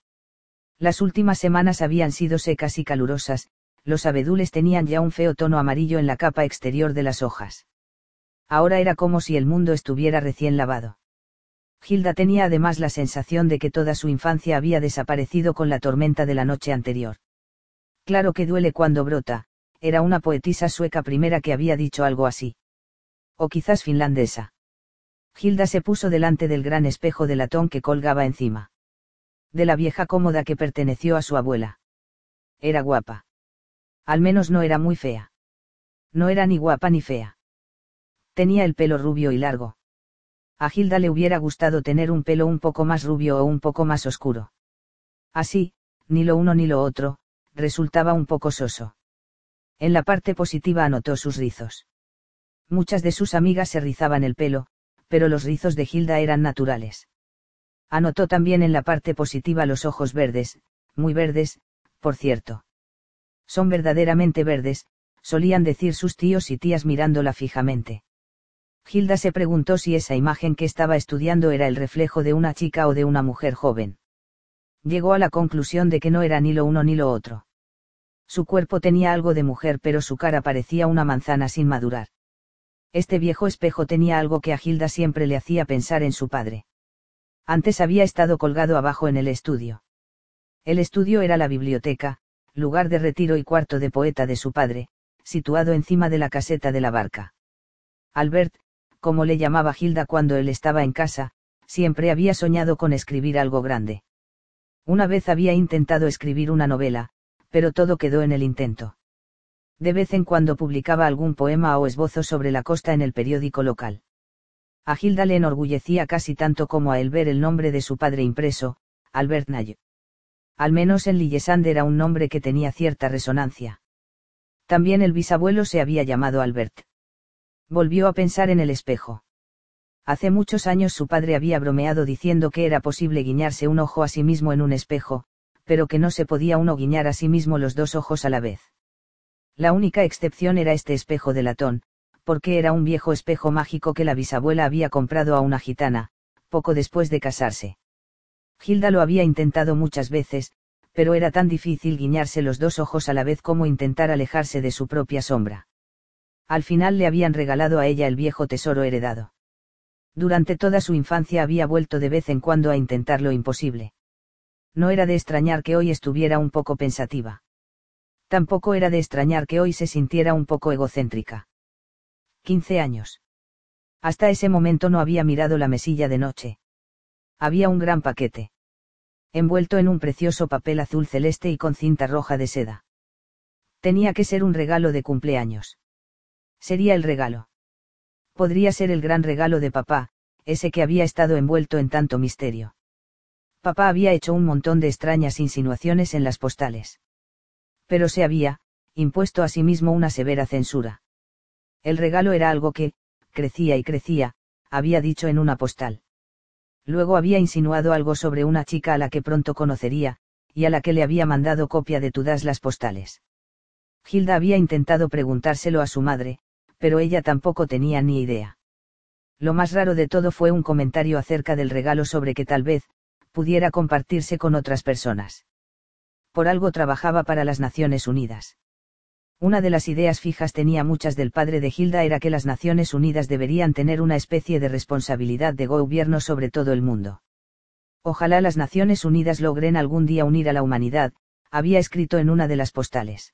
Las últimas semanas habían sido secas y calurosas, los abedules tenían ya un feo tono amarillo en la capa exterior de las hojas. Ahora era como si el mundo estuviera recién lavado. Hilda tenía además la sensación de que toda su infancia había desaparecido con la tormenta de la noche anterior. Claro que duele cuando brota, era una poetisa sueca primera que había dicho algo así. O quizás finlandesa. Hilda se puso delante del gran espejo de latón que colgaba encima. De la vieja cómoda que perteneció a su abuela. Era guapa. Al menos no era muy fea. No era ni guapa ni fea. Tenía el pelo rubio y largo. A Hilda le hubiera gustado tener un pelo un poco más rubio o un poco más oscuro. Así, ni lo uno ni lo otro, resultaba un poco soso. En la parte positiva anotó sus rizos. Muchas de sus amigas se rizaban el pelo, pero los rizos de Hilda eran naturales. Anotó también en la parte positiva los ojos verdes, muy verdes, por cierto. Son verdaderamente verdes, solían decir sus tíos y tías mirándola fijamente. Hilda se preguntó si esa imagen que estaba estudiando era el reflejo de una chica o de una mujer joven. Llegó a la conclusión de que no era ni lo uno ni lo otro. Su cuerpo tenía algo de mujer pero su cara parecía una manzana sin madurar. Este viejo espejo tenía algo que a Hilda siempre le hacía pensar en su padre. Antes había estado colgado abajo en el estudio. El estudio era la biblioteca, lugar de retiro y cuarto de poeta de su padre, situado encima de la caseta de la barca. Albert, como le llamaba Hilda cuando él estaba en casa, siempre había soñado con escribir algo grande. Una vez había intentado escribir una novela, pero todo quedó en el intento. De vez en cuando publicaba algún poema o esbozo sobre la costa en el periódico local. A Hilda le enorgullecía casi tanto como a él ver el nombre de su padre impreso, Albert Nayo. Al menos en Lillesand era un nombre que tenía cierta resonancia. También el bisabuelo se había llamado Albert. Volvió a pensar en el espejo. Hace muchos años su padre había bromeado diciendo que era posible guiñarse un ojo a sí mismo en un espejo, pero que no se podía uno guiñar a sí mismo los dos ojos a la vez. La única excepción era este espejo de latón, porque era un viejo espejo mágico que la bisabuela había comprado a una gitana, poco después de casarse. Hilda lo había intentado muchas veces, pero era tan difícil guiñarse los dos ojos a la vez como intentar alejarse de su propia sombra. Al final le habían regalado a ella el viejo tesoro heredado. Durante toda su infancia había vuelto de vez en cuando a intentar lo imposible no era de extrañar que hoy estuviera un poco pensativa. Tampoco era de extrañar que hoy se sintiera un poco egocéntrica. 15 años. Hasta ese momento no había mirado la mesilla de noche. Había un gran paquete. Envuelto en un precioso papel azul celeste y con cinta roja de seda. Tenía que ser un regalo de cumpleaños. Sería el regalo. Podría ser el gran regalo de papá, ese que había estado envuelto en tanto misterio. Papá había hecho un montón de extrañas insinuaciones en las postales. Pero se había, impuesto a sí mismo una severa censura. El regalo era algo que, crecía y crecía, había dicho en una postal. Luego había insinuado algo sobre una chica a la que pronto conocería, y a la que le había mandado copia de todas las postales. Hilda había intentado preguntárselo a su madre, pero ella tampoco tenía ni idea. Lo más raro de todo fue un comentario acerca del regalo sobre que tal vez, pudiera compartirse con otras personas. Por algo trabajaba para las Naciones Unidas. Una de las ideas fijas tenía muchas del padre de Hilda era que las Naciones Unidas deberían tener una especie de responsabilidad de gobierno sobre todo el mundo. Ojalá las Naciones Unidas logren algún día unir a la humanidad, había escrito en una de las postales.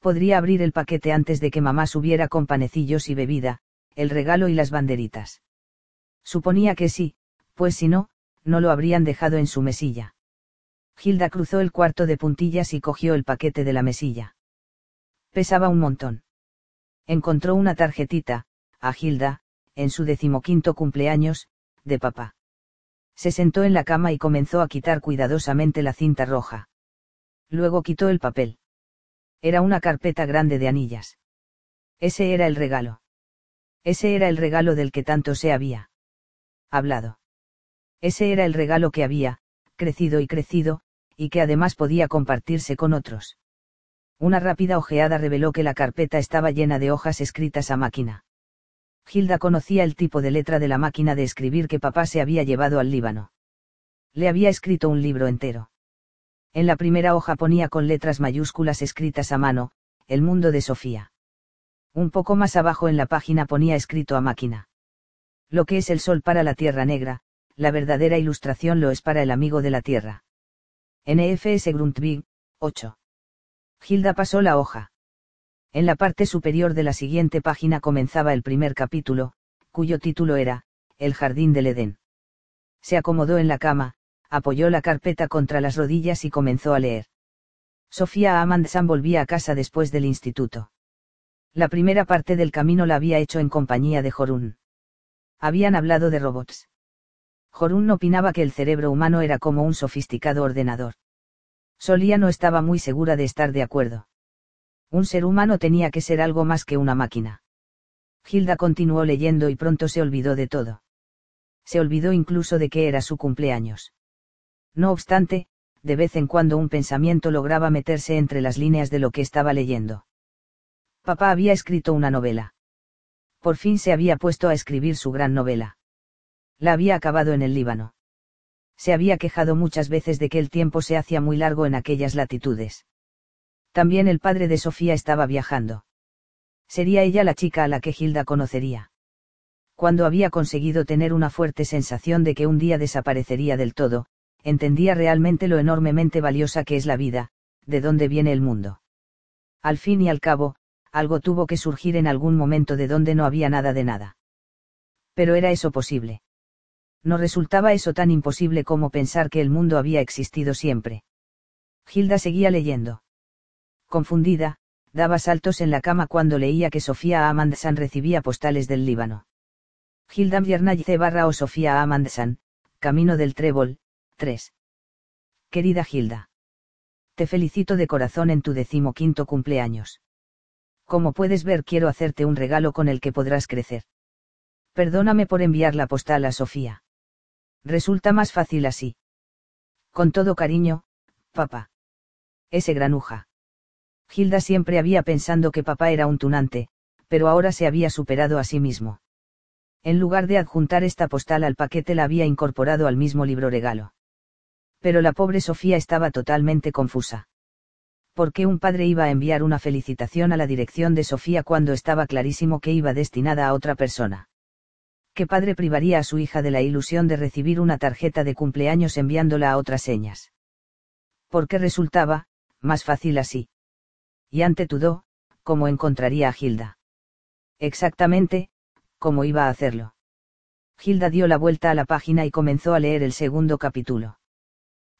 Podría abrir el paquete antes de que mamá subiera con panecillos y bebida, el regalo y las banderitas. Suponía que sí, pues si no, no lo habrían dejado en su mesilla. Hilda cruzó el cuarto de puntillas y cogió el paquete de la mesilla. Pesaba un montón. Encontró una tarjetita, a Hilda, en su decimoquinto cumpleaños, de papá. Se sentó en la cama y comenzó a quitar cuidadosamente la cinta roja. Luego quitó el papel. Era una carpeta grande de anillas. Ese era el regalo. Ese era el regalo del que tanto se había hablado. Ese era el regalo que había, crecido y crecido, y que además podía compartirse con otros. Una rápida ojeada reveló que la carpeta estaba llena de hojas escritas a máquina. Hilda conocía el tipo de letra de la máquina de escribir que papá se había llevado al Líbano. Le había escrito un libro entero. En la primera hoja ponía con letras mayúsculas escritas a mano, El mundo de Sofía. Un poco más abajo en la página ponía escrito a máquina. Lo que es el sol para la Tierra Negra, la verdadera ilustración lo es para el amigo de la Tierra. NFS Grundtvig, 8. Hilda pasó la hoja. En la parte superior de la siguiente página comenzaba el primer capítulo, cuyo título era, El jardín del Edén. Se acomodó en la cama, apoyó la carpeta contra las rodillas y comenzó a leer. Sofía Amandsan volvía a casa después del instituto. La primera parte del camino la había hecho en compañía de Jorun. Habían hablado de robots. Jorun opinaba que el cerebro humano era como un sofisticado ordenador. Solía no estaba muy segura de estar de acuerdo. Un ser humano tenía que ser algo más que una máquina. Hilda continuó leyendo y pronto se olvidó de todo. Se olvidó incluso de que era su cumpleaños. No obstante, de vez en cuando un pensamiento lograba meterse entre las líneas de lo que estaba leyendo. Papá había escrito una novela. Por fin se había puesto a escribir su gran novela. La había acabado en el Líbano se había quejado muchas veces de que el tiempo se hacía muy largo en aquellas latitudes. También el padre de Sofía estaba viajando. Sería ella la chica a la que Hilda conocería. Cuando había conseguido tener una fuerte sensación de que un día desaparecería del todo, entendía realmente lo enormemente valiosa que es la vida, de dónde viene el mundo. Al fin y al cabo, algo tuvo que surgir en algún momento de donde no había nada de nada. Pero era eso posible no resultaba eso tan imposible como pensar que el mundo había existido siempre. Hilda seguía leyendo. Confundida, daba saltos en la cama cuando leía que Sofía Amandsan recibía postales del Líbano. Hilda Viernayice barra o Sofía Amandsan, Camino del Trébol, 3. Querida Hilda. Te felicito de corazón en tu decimoquinto cumpleaños. Como puedes ver quiero hacerte un regalo con el que podrás crecer. Perdóname por enviar la postal a Sofía. Resulta más fácil así. Con todo cariño, papá. Ese granuja. Hilda siempre había pensado que papá era un tunante, pero ahora se había superado a sí mismo. En lugar de adjuntar esta postal al paquete la había incorporado al mismo libro regalo. Pero la pobre Sofía estaba totalmente confusa. ¿Por qué un padre iba a enviar una felicitación a la dirección de Sofía cuando estaba clarísimo que iba destinada a otra persona? ¿Qué padre privaría a su hija de la ilusión de recibir una tarjeta de cumpleaños enviándola a otras señas? Porque resultaba, más fácil así. Y ante todo, ¿cómo encontraría a Gilda? Exactamente, ¿cómo iba a hacerlo? Gilda dio la vuelta a la página y comenzó a leer el segundo capítulo.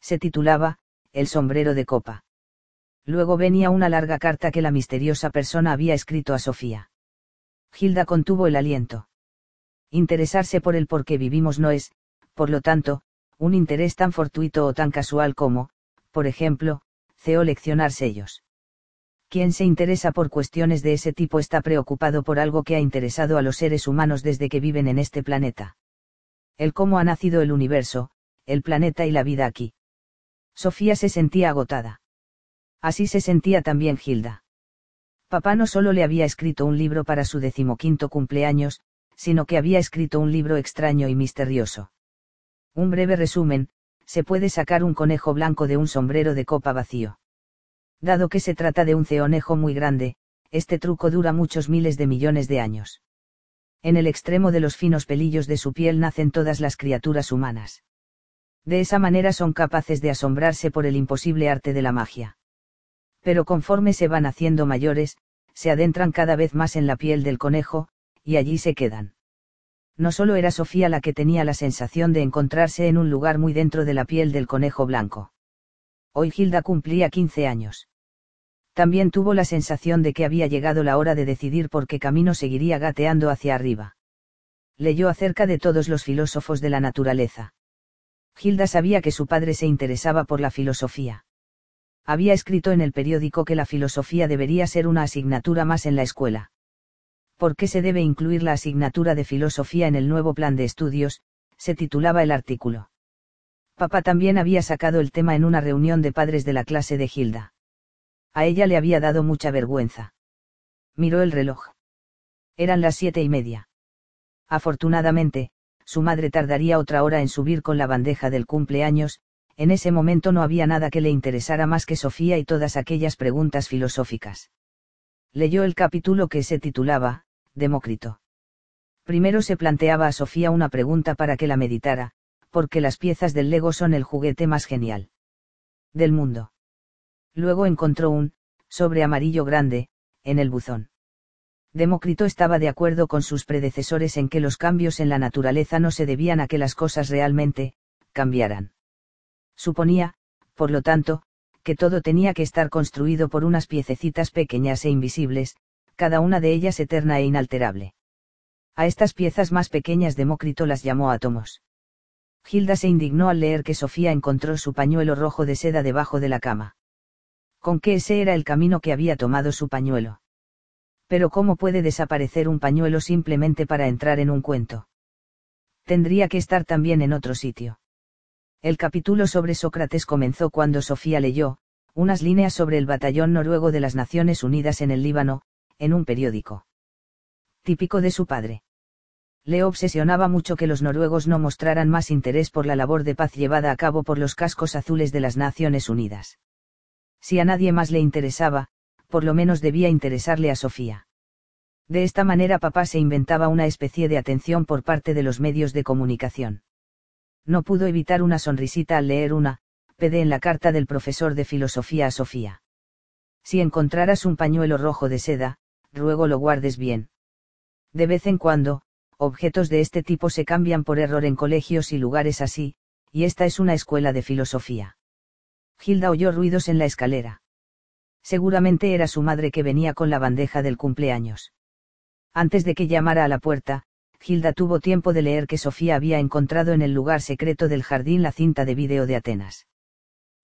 Se titulaba, El sombrero de copa. Luego venía una larga carta que la misteriosa persona había escrito a Sofía. Gilda contuvo el aliento. Interesarse por el por qué vivimos no es, por lo tanto, un interés tan fortuito o tan casual como, por ejemplo, leccionar sellos. Quien se interesa por cuestiones de ese tipo está preocupado por algo que ha interesado a los seres humanos desde que viven en este planeta. El cómo ha nacido el universo, el planeta y la vida aquí. Sofía se sentía agotada. Así se sentía también Gilda. Papá no solo le había escrito un libro para su decimoquinto cumpleaños, sino que había escrito un libro extraño y misterioso. Un breve resumen, se puede sacar un conejo blanco de un sombrero de copa vacío. Dado que se trata de un ceonejo muy grande, este truco dura muchos miles de millones de años. En el extremo de los finos pelillos de su piel nacen todas las criaturas humanas. De esa manera son capaces de asombrarse por el imposible arte de la magia. Pero conforme se van haciendo mayores, se adentran cada vez más en la piel del conejo, y allí se quedan. No solo era Sofía la que tenía la sensación de encontrarse en un lugar muy dentro de la piel del conejo blanco. Hoy Gilda cumplía 15 años. También tuvo la sensación de que había llegado la hora de decidir por qué camino seguiría gateando hacia arriba. Leyó acerca de todos los filósofos de la naturaleza. Gilda sabía que su padre se interesaba por la filosofía. Había escrito en el periódico que la filosofía debería ser una asignatura más en la escuela. ¿Por qué se debe incluir la asignatura de filosofía en el nuevo plan de estudios? se titulaba el artículo. Papá también había sacado el tema en una reunión de padres de la clase de Gilda. A ella le había dado mucha vergüenza. Miró el reloj. Eran las siete y media. Afortunadamente, su madre tardaría otra hora en subir con la bandeja del cumpleaños, en ese momento no había nada que le interesara más que Sofía y todas aquellas preguntas filosóficas. Leyó el capítulo que se titulaba, Demócrito. Primero se planteaba a Sofía una pregunta para que la meditara, porque las piezas del Lego son el juguete más genial del mundo. Luego encontró un, sobre amarillo grande, en el buzón. Demócrito estaba de acuerdo con sus predecesores en que los cambios en la naturaleza no se debían a que las cosas realmente, cambiaran. Suponía, por lo tanto, que todo tenía que estar construido por unas piececitas pequeñas e invisibles, cada una de ellas eterna e inalterable. A estas piezas más pequeñas Demócrito las llamó átomos. Gilda se indignó al leer que Sofía encontró su pañuelo rojo de seda debajo de la cama con que ese era el camino que había tomado su pañuelo. Pero ¿cómo puede desaparecer un pañuelo simplemente para entrar en un cuento? Tendría que estar también en otro sitio. El capítulo sobre Sócrates comenzó cuando Sofía leyó, unas líneas sobre el batallón noruego de las Naciones Unidas en el Líbano, en un periódico. Típico de su padre. Le obsesionaba mucho que los noruegos no mostraran más interés por la labor de paz llevada a cabo por los cascos azules de las Naciones Unidas. Si a nadie más le interesaba, por lo menos debía interesarle a Sofía. De esta manera papá se inventaba una especie de atención por parte de los medios de comunicación. No pudo evitar una sonrisita al leer una, PD en la carta del profesor de filosofía a Sofía. Si encontraras un pañuelo rojo de seda, ruego lo guardes bien. De vez en cuando, objetos de este tipo se cambian por error en colegios y lugares así, y esta es una escuela de filosofía. Gilda oyó ruidos en la escalera. Seguramente era su madre que venía con la bandeja del cumpleaños. Antes de que llamara a la puerta, Gilda tuvo tiempo de leer que Sofía había encontrado en el lugar secreto del jardín la cinta de vídeo de Atenas.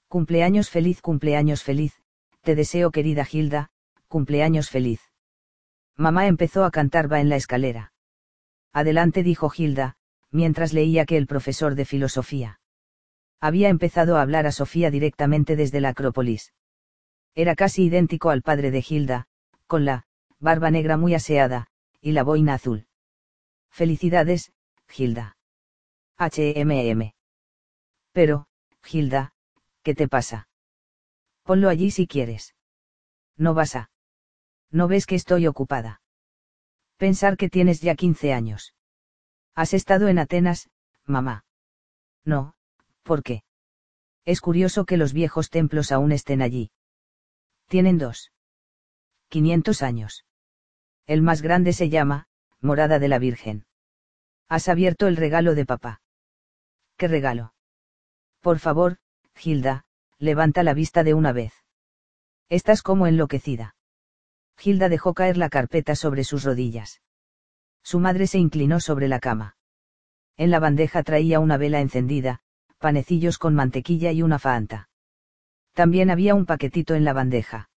Cumpleaños feliz, cumpleaños feliz, te deseo querida Gilda, cumpleaños feliz. Mamá empezó a cantar va en la escalera. Adelante dijo Gilda, mientras leía que el profesor de filosofía había empezado a hablar a Sofía directamente desde la Acrópolis. Era casi idéntico al padre de Gilda, con la barba negra muy aseada, y la boina azul. Felicidades, Gilda. HMM. Pero, Gilda, ¿qué te pasa? Ponlo allí si quieres. No vas a. ¿No ves que estoy ocupada? Pensar que tienes ya 15 años. ¿Has estado en Atenas, mamá? No, ¿Por qué? Es curioso que los viejos templos aún estén allí. Tienen dos. 500 años. El más grande se llama, Morada de la Virgen. Has abierto el regalo de papá. ¿Qué regalo? Por favor, Gilda, levanta la vista de una vez. Estás como enloquecida. Gilda dejó caer la carpeta sobre sus rodillas. Su madre se inclinó sobre la cama. En la bandeja traía una vela encendida, panecillos con mantequilla y una fanta. También había un paquetito en la bandeja.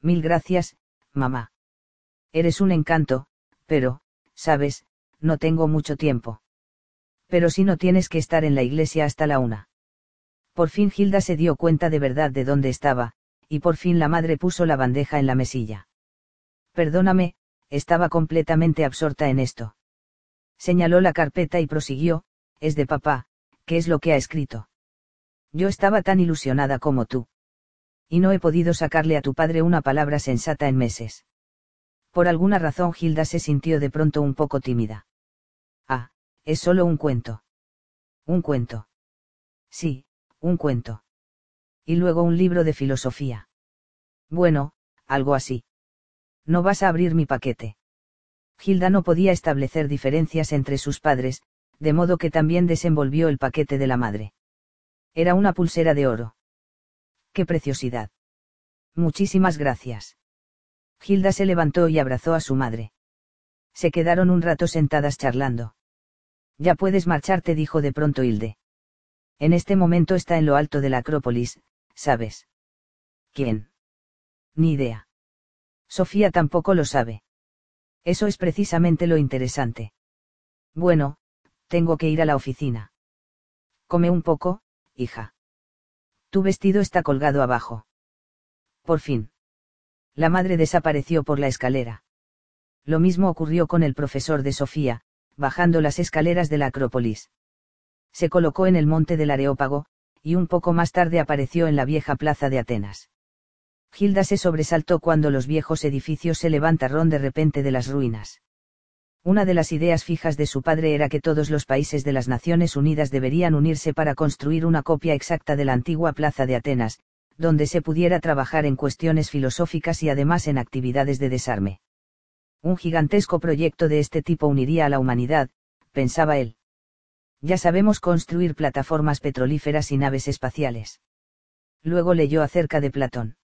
Mil gracias, mamá. Eres un encanto, pero, sabes, no tengo mucho tiempo. Pero si no tienes que estar en la iglesia hasta la una. Por fin Gilda se dio cuenta de verdad de dónde estaba, y por fin la madre puso la bandeja en la mesilla. Perdóname, estaba completamente absorta en esto. Señaló la carpeta y prosiguió, es de papá, ¿qué es lo que ha escrito? Yo estaba tan ilusionada como tú. Y no he podido sacarle a tu padre una palabra sensata en meses. Por alguna razón Gilda se sintió de pronto un poco tímida. Ah, es solo un cuento. Un cuento. Sí, un cuento. Y luego un libro de filosofía. Bueno, algo así. No vas a abrir mi paquete. Gilda no podía establecer diferencias entre sus padres, de modo que también desenvolvió el paquete de la madre. Era una pulsera de oro. ¡Qué preciosidad! Muchísimas gracias. Gilda se levantó y abrazó a su madre. Se quedaron un rato sentadas charlando. Ya puedes marcharte, dijo de pronto Hilde. En este momento está en lo alto de la Acrópolis, ¿sabes? ¿Quién? Ni idea. Sofía tampoco lo sabe. Eso es precisamente lo interesante. Bueno, tengo que ir a la oficina. Come un poco, hija. Tu vestido está colgado abajo. Por fin. La madre desapareció por la escalera. Lo mismo ocurrió con el profesor de Sofía, bajando las escaleras de la Acrópolis. Se colocó en el monte del Areópago, y un poco más tarde apareció en la vieja plaza de Atenas. Gilda se sobresaltó cuando los viejos edificios se levantaron de repente de las ruinas. Una de las ideas fijas de su padre era que todos los países de las Naciones Unidas deberían unirse para construir una copia exacta de la antigua plaza de Atenas, donde se pudiera trabajar en cuestiones filosóficas y además en actividades de desarme. Un gigantesco proyecto de este tipo uniría a la humanidad, pensaba él. Ya sabemos construir plataformas petrolíferas y naves espaciales. Luego leyó acerca de Platón.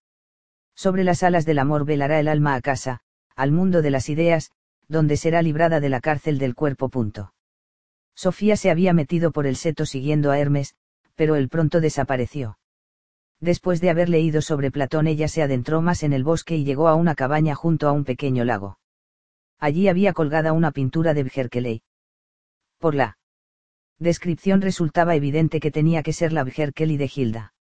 Sobre las alas del amor velará el alma a casa, al mundo de las ideas, donde será librada de la cárcel del cuerpo. Punto. Sofía se había metido por el seto siguiendo a Hermes, pero él pronto desapareció. Después de haber leído sobre Platón ella se adentró más en el bosque y llegó a una cabaña junto a un pequeño lago. Allí había colgada una pintura de Bjerkeley. Por la descripción resultaba evidente que tenía que ser la Bjerkeley de Hilda.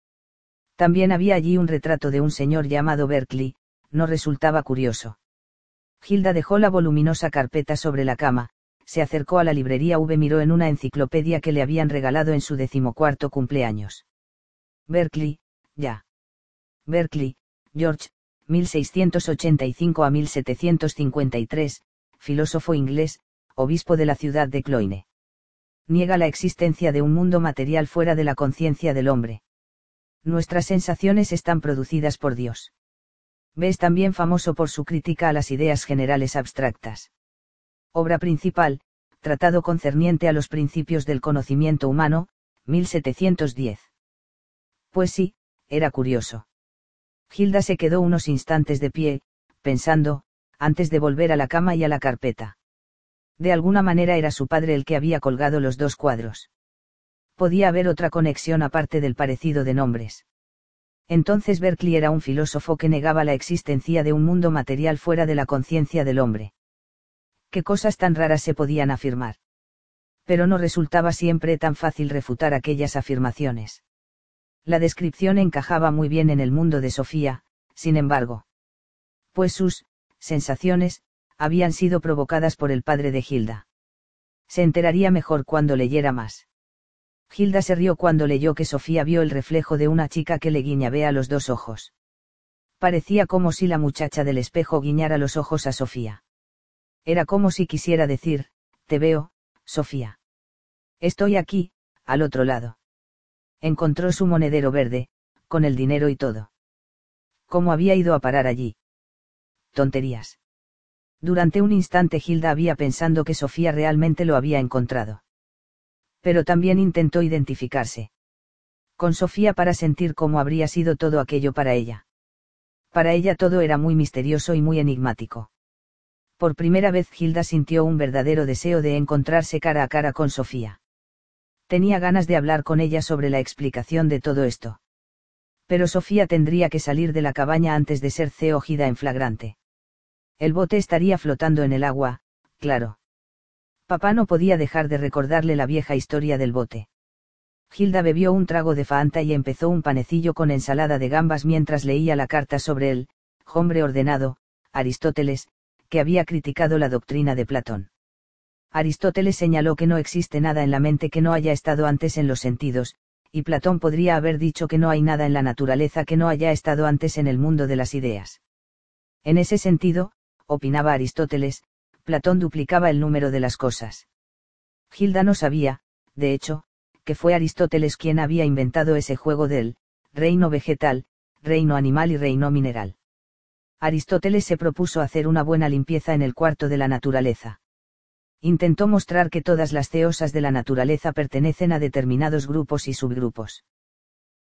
También había allí un retrato de un señor llamado Berkeley, no resultaba curioso. Hilda dejó la voluminosa carpeta sobre la cama, se acercó a la librería V miró en una enciclopedia que le habían regalado en su decimocuarto cumpleaños. Berkeley, ya. Berkeley, George, 1685 a 1753, filósofo inglés, obispo de la ciudad de Cloyne. Niega la existencia de un mundo material fuera de la conciencia del hombre. Nuestras sensaciones están producidas por Dios. Ves también famoso por su crítica a las ideas generales abstractas. Obra principal, Tratado concerniente a los principios del conocimiento humano, 1710. Pues sí, era curioso. Gilda se quedó unos instantes de pie, pensando, antes de volver a la cama y a la carpeta. De alguna manera era su padre el que había colgado los dos cuadros. Podía haber otra conexión aparte del parecido de nombres. Entonces Berkeley era un filósofo que negaba la existencia de un mundo material fuera de la conciencia del hombre. ¿Qué cosas tan raras se podían afirmar? Pero no resultaba siempre tan fácil refutar aquellas afirmaciones. La descripción encajaba muy bien en el mundo de Sofía, sin embargo. Pues sus, sensaciones, habían sido provocadas por el padre de Gilda. Se enteraría mejor cuando leyera más. Gilda se rió cuando leyó que Sofía vio el reflejo de una chica que le guiñabea los dos ojos. Parecía como si la muchacha del espejo guiñara los ojos a Sofía. Era como si quisiera decir, te veo, Sofía. Estoy aquí, al otro lado encontró su monedero verde, con el dinero y todo. ¿Cómo había ido a parar allí? Tonterías. Durante un instante Hilda había pensando que Sofía realmente lo había encontrado. Pero también intentó identificarse. Con Sofía para sentir cómo habría sido todo aquello para ella. Para ella todo era muy misterioso y muy enigmático. Por primera vez Hilda sintió un verdadero deseo de encontrarse cara a cara con Sofía tenía ganas de hablar con ella sobre la explicación de todo esto. Pero Sofía tendría que salir de la cabaña antes de ser ceogida en flagrante. El bote estaría flotando en el agua, claro. Papá no podía dejar de recordarle la vieja historia del bote. Gilda bebió un trago de Fanta y empezó un panecillo con ensalada de gambas mientras leía la carta sobre el, hombre ordenado, Aristóteles, que había criticado la doctrina de Platón. Aristóteles señaló que no existe nada en la mente que no haya estado antes en los sentidos, y Platón podría haber dicho que no hay nada en la naturaleza que no haya estado antes en el mundo de las ideas. En ese sentido, opinaba Aristóteles, Platón duplicaba el número de las cosas. Gilda no sabía, de hecho, que fue Aristóteles quien había inventado ese juego del reino vegetal, reino animal y reino mineral. Aristóteles se propuso hacer una buena limpieza en el cuarto de la naturaleza. Intentó mostrar que todas las ceosas de la naturaleza pertenecen a determinados grupos y subgrupos.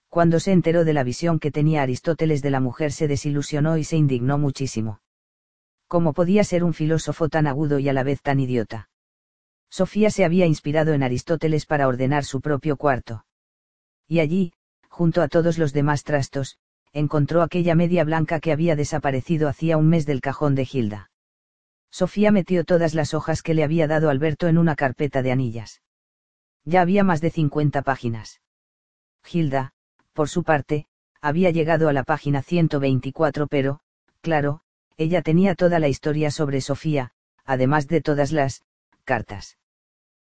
Cuando se enteró de la visión que tenía Aristóteles de la mujer se desilusionó y se indignó muchísimo. ¿Cómo podía ser un filósofo tan agudo y a la vez tan idiota? Sofía se había inspirado en Aristóteles para ordenar su propio cuarto. Y allí, junto a todos los demás trastos, encontró aquella media blanca que había desaparecido hacía un mes del cajón de Gilda. Sofía metió todas las hojas que le había dado Alberto en una carpeta de anillas. Ya había más de 50 páginas. Gilda, por su parte, había llegado a la página 124 pero, claro, ella tenía toda la historia sobre Sofía, además de todas las cartas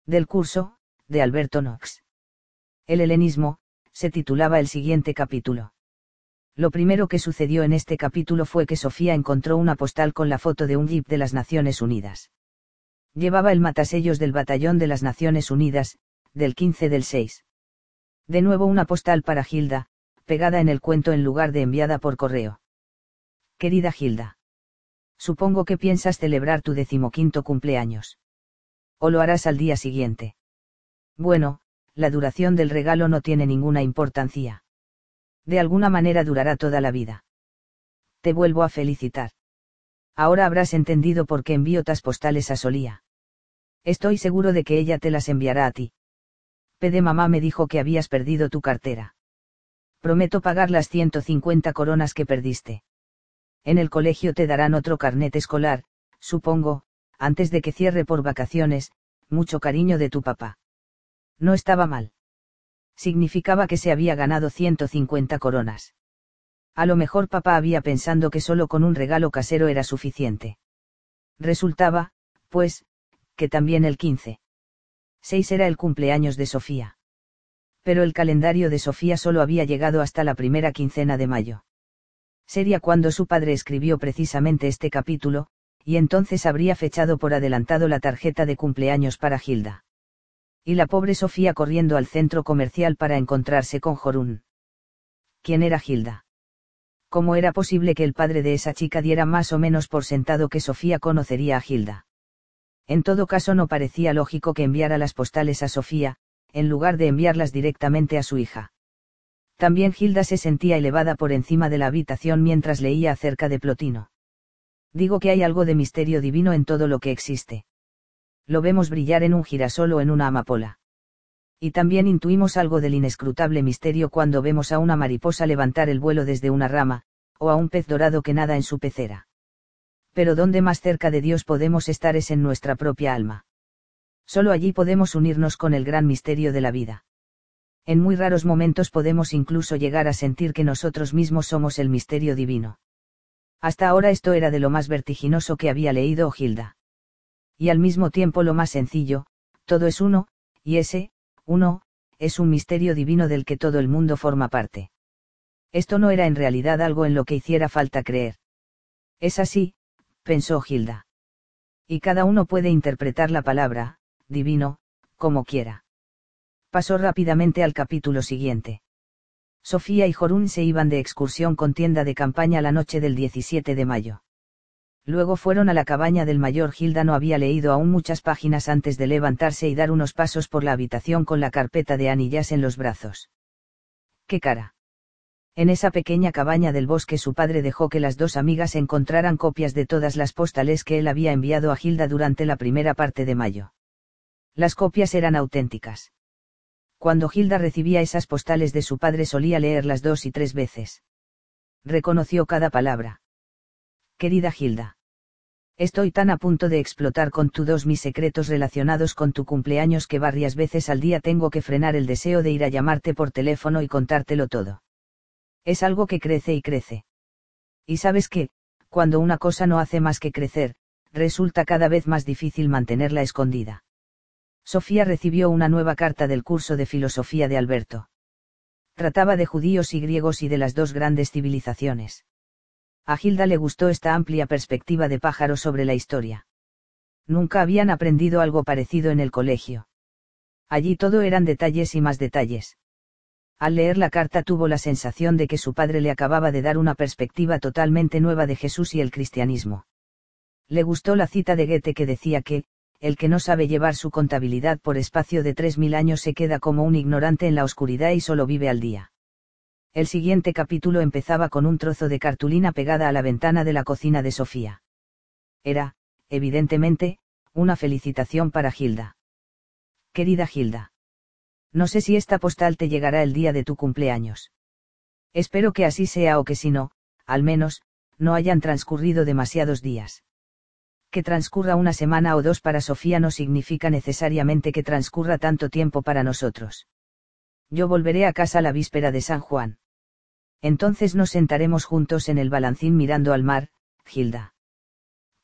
del curso, de Alberto Knox. El helenismo, se titulaba el siguiente capítulo. Lo primero que sucedió en este capítulo fue que Sofía encontró una postal con la foto de un jeep de las Naciones Unidas. Llevaba el matasellos del Batallón de las Naciones Unidas, del 15 del 6. De nuevo una postal para Gilda, pegada en el cuento en lugar de enviada por correo. Querida Gilda. Supongo que piensas celebrar tu decimoquinto cumpleaños o lo harás al día siguiente. Bueno, la duración del regalo no tiene ninguna importancia. De alguna manera durará toda la vida. Te vuelvo a felicitar. Ahora habrás entendido por qué envío tas postales a Solía. Estoy seguro de que ella te las enviará a ti. Pede mamá me dijo que habías perdido tu cartera. Prometo pagar las 150 coronas que perdiste. En el colegio te darán otro carnet escolar, supongo, antes de que cierre por vacaciones, mucho cariño de tu papá. No estaba mal. Significaba que se había ganado 150 coronas. A lo mejor papá había pensando que solo con un regalo casero era suficiente. Resultaba, pues, que también el 15. 6 era el cumpleaños de Sofía. Pero el calendario de Sofía solo había llegado hasta la primera quincena de mayo. Sería cuando su padre escribió precisamente este capítulo, y entonces habría fechado por adelantado la tarjeta de cumpleaños para Gilda. Y la pobre Sofía corriendo al centro comercial para encontrarse con Jorún. ¿Quién era Gilda? ¿Cómo era posible que el padre de esa chica diera más o menos por sentado que Sofía conocería a Gilda? En todo caso no parecía lógico que enviara las postales a Sofía, en lugar de enviarlas directamente a su hija. También Gilda se sentía elevada por encima de la habitación mientras leía acerca de Plotino digo que hay algo de misterio divino en todo lo que existe. Lo vemos brillar en un girasol o en una amapola. Y también intuimos algo del inescrutable misterio cuando vemos a una mariposa levantar el vuelo desde una rama, o a un pez dorado que nada en su pecera. Pero donde más cerca de Dios podemos estar es en nuestra propia alma. Solo allí podemos unirnos con el gran misterio de la vida. En muy raros momentos podemos incluso llegar a sentir que nosotros mismos somos el misterio divino. Hasta ahora esto era de lo más vertiginoso que había leído Gilda. Y al mismo tiempo lo más sencillo, todo es uno, y ese, uno, es un misterio divino del que todo el mundo forma parte. Esto no era en realidad algo en lo que hiciera falta creer. Es así, pensó Gilda. Y cada uno puede interpretar la palabra, divino, como quiera. Pasó rápidamente al capítulo siguiente. Sofía y Jorún se iban de excursión con tienda de campaña la noche del 17 de mayo. Luego fueron a la cabaña del mayor Gilda no había leído aún muchas páginas antes de levantarse y dar unos pasos por la habitación con la carpeta de anillas en los brazos. ¡Qué cara! En esa pequeña cabaña del bosque su padre dejó que las dos amigas encontraran copias de todas las postales que él había enviado a Gilda durante la primera parte de mayo. Las copias eran auténticas. Cuando Gilda recibía esas postales de su padre solía leerlas dos y tres veces. Reconoció cada palabra. Querida Gilda. Estoy tan a punto de explotar con tu dos mis secretos relacionados con tu cumpleaños que varias veces al día tengo que frenar el deseo de ir a llamarte por teléfono y contártelo todo. Es algo que crece y crece. Y sabes que, cuando una cosa no hace más que crecer, resulta cada vez más difícil mantenerla escondida. Sofía recibió una nueva carta del curso de filosofía de Alberto. Trataba de judíos y griegos y de las dos grandes civilizaciones. A Gilda le gustó esta amplia perspectiva de pájaro sobre la historia. Nunca habían aprendido algo parecido en el colegio. Allí todo eran detalles y más detalles. Al leer la carta tuvo la sensación de que su padre le acababa de dar una perspectiva totalmente nueva de Jesús y el cristianismo. Le gustó la cita de Goethe que decía que, el que no sabe llevar su contabilidad por espacio de tres mil años se queda como un ignorante en la oscuridad y solo vive al día. El siguiente capítulo empezaba con un trozo de cartulina pegada a la ventana de la cocina de Sofía. Era, evidentemente, una felicitación para Gilda. Querida Gilda. No sé si esta postal te llegará el día de tu cumpleaños. Espero que así sea o que si no, al menos, no hayan transcurrido demasiados días. Que transcurra una semana o dos para Sofía no significa necesariamente que transcurra tanto tiempo para nosotros. Yo volveré a casa la víspera de San Juan. Entonces nos sentaremos juntos en el balancín mirando al mar, Gilda.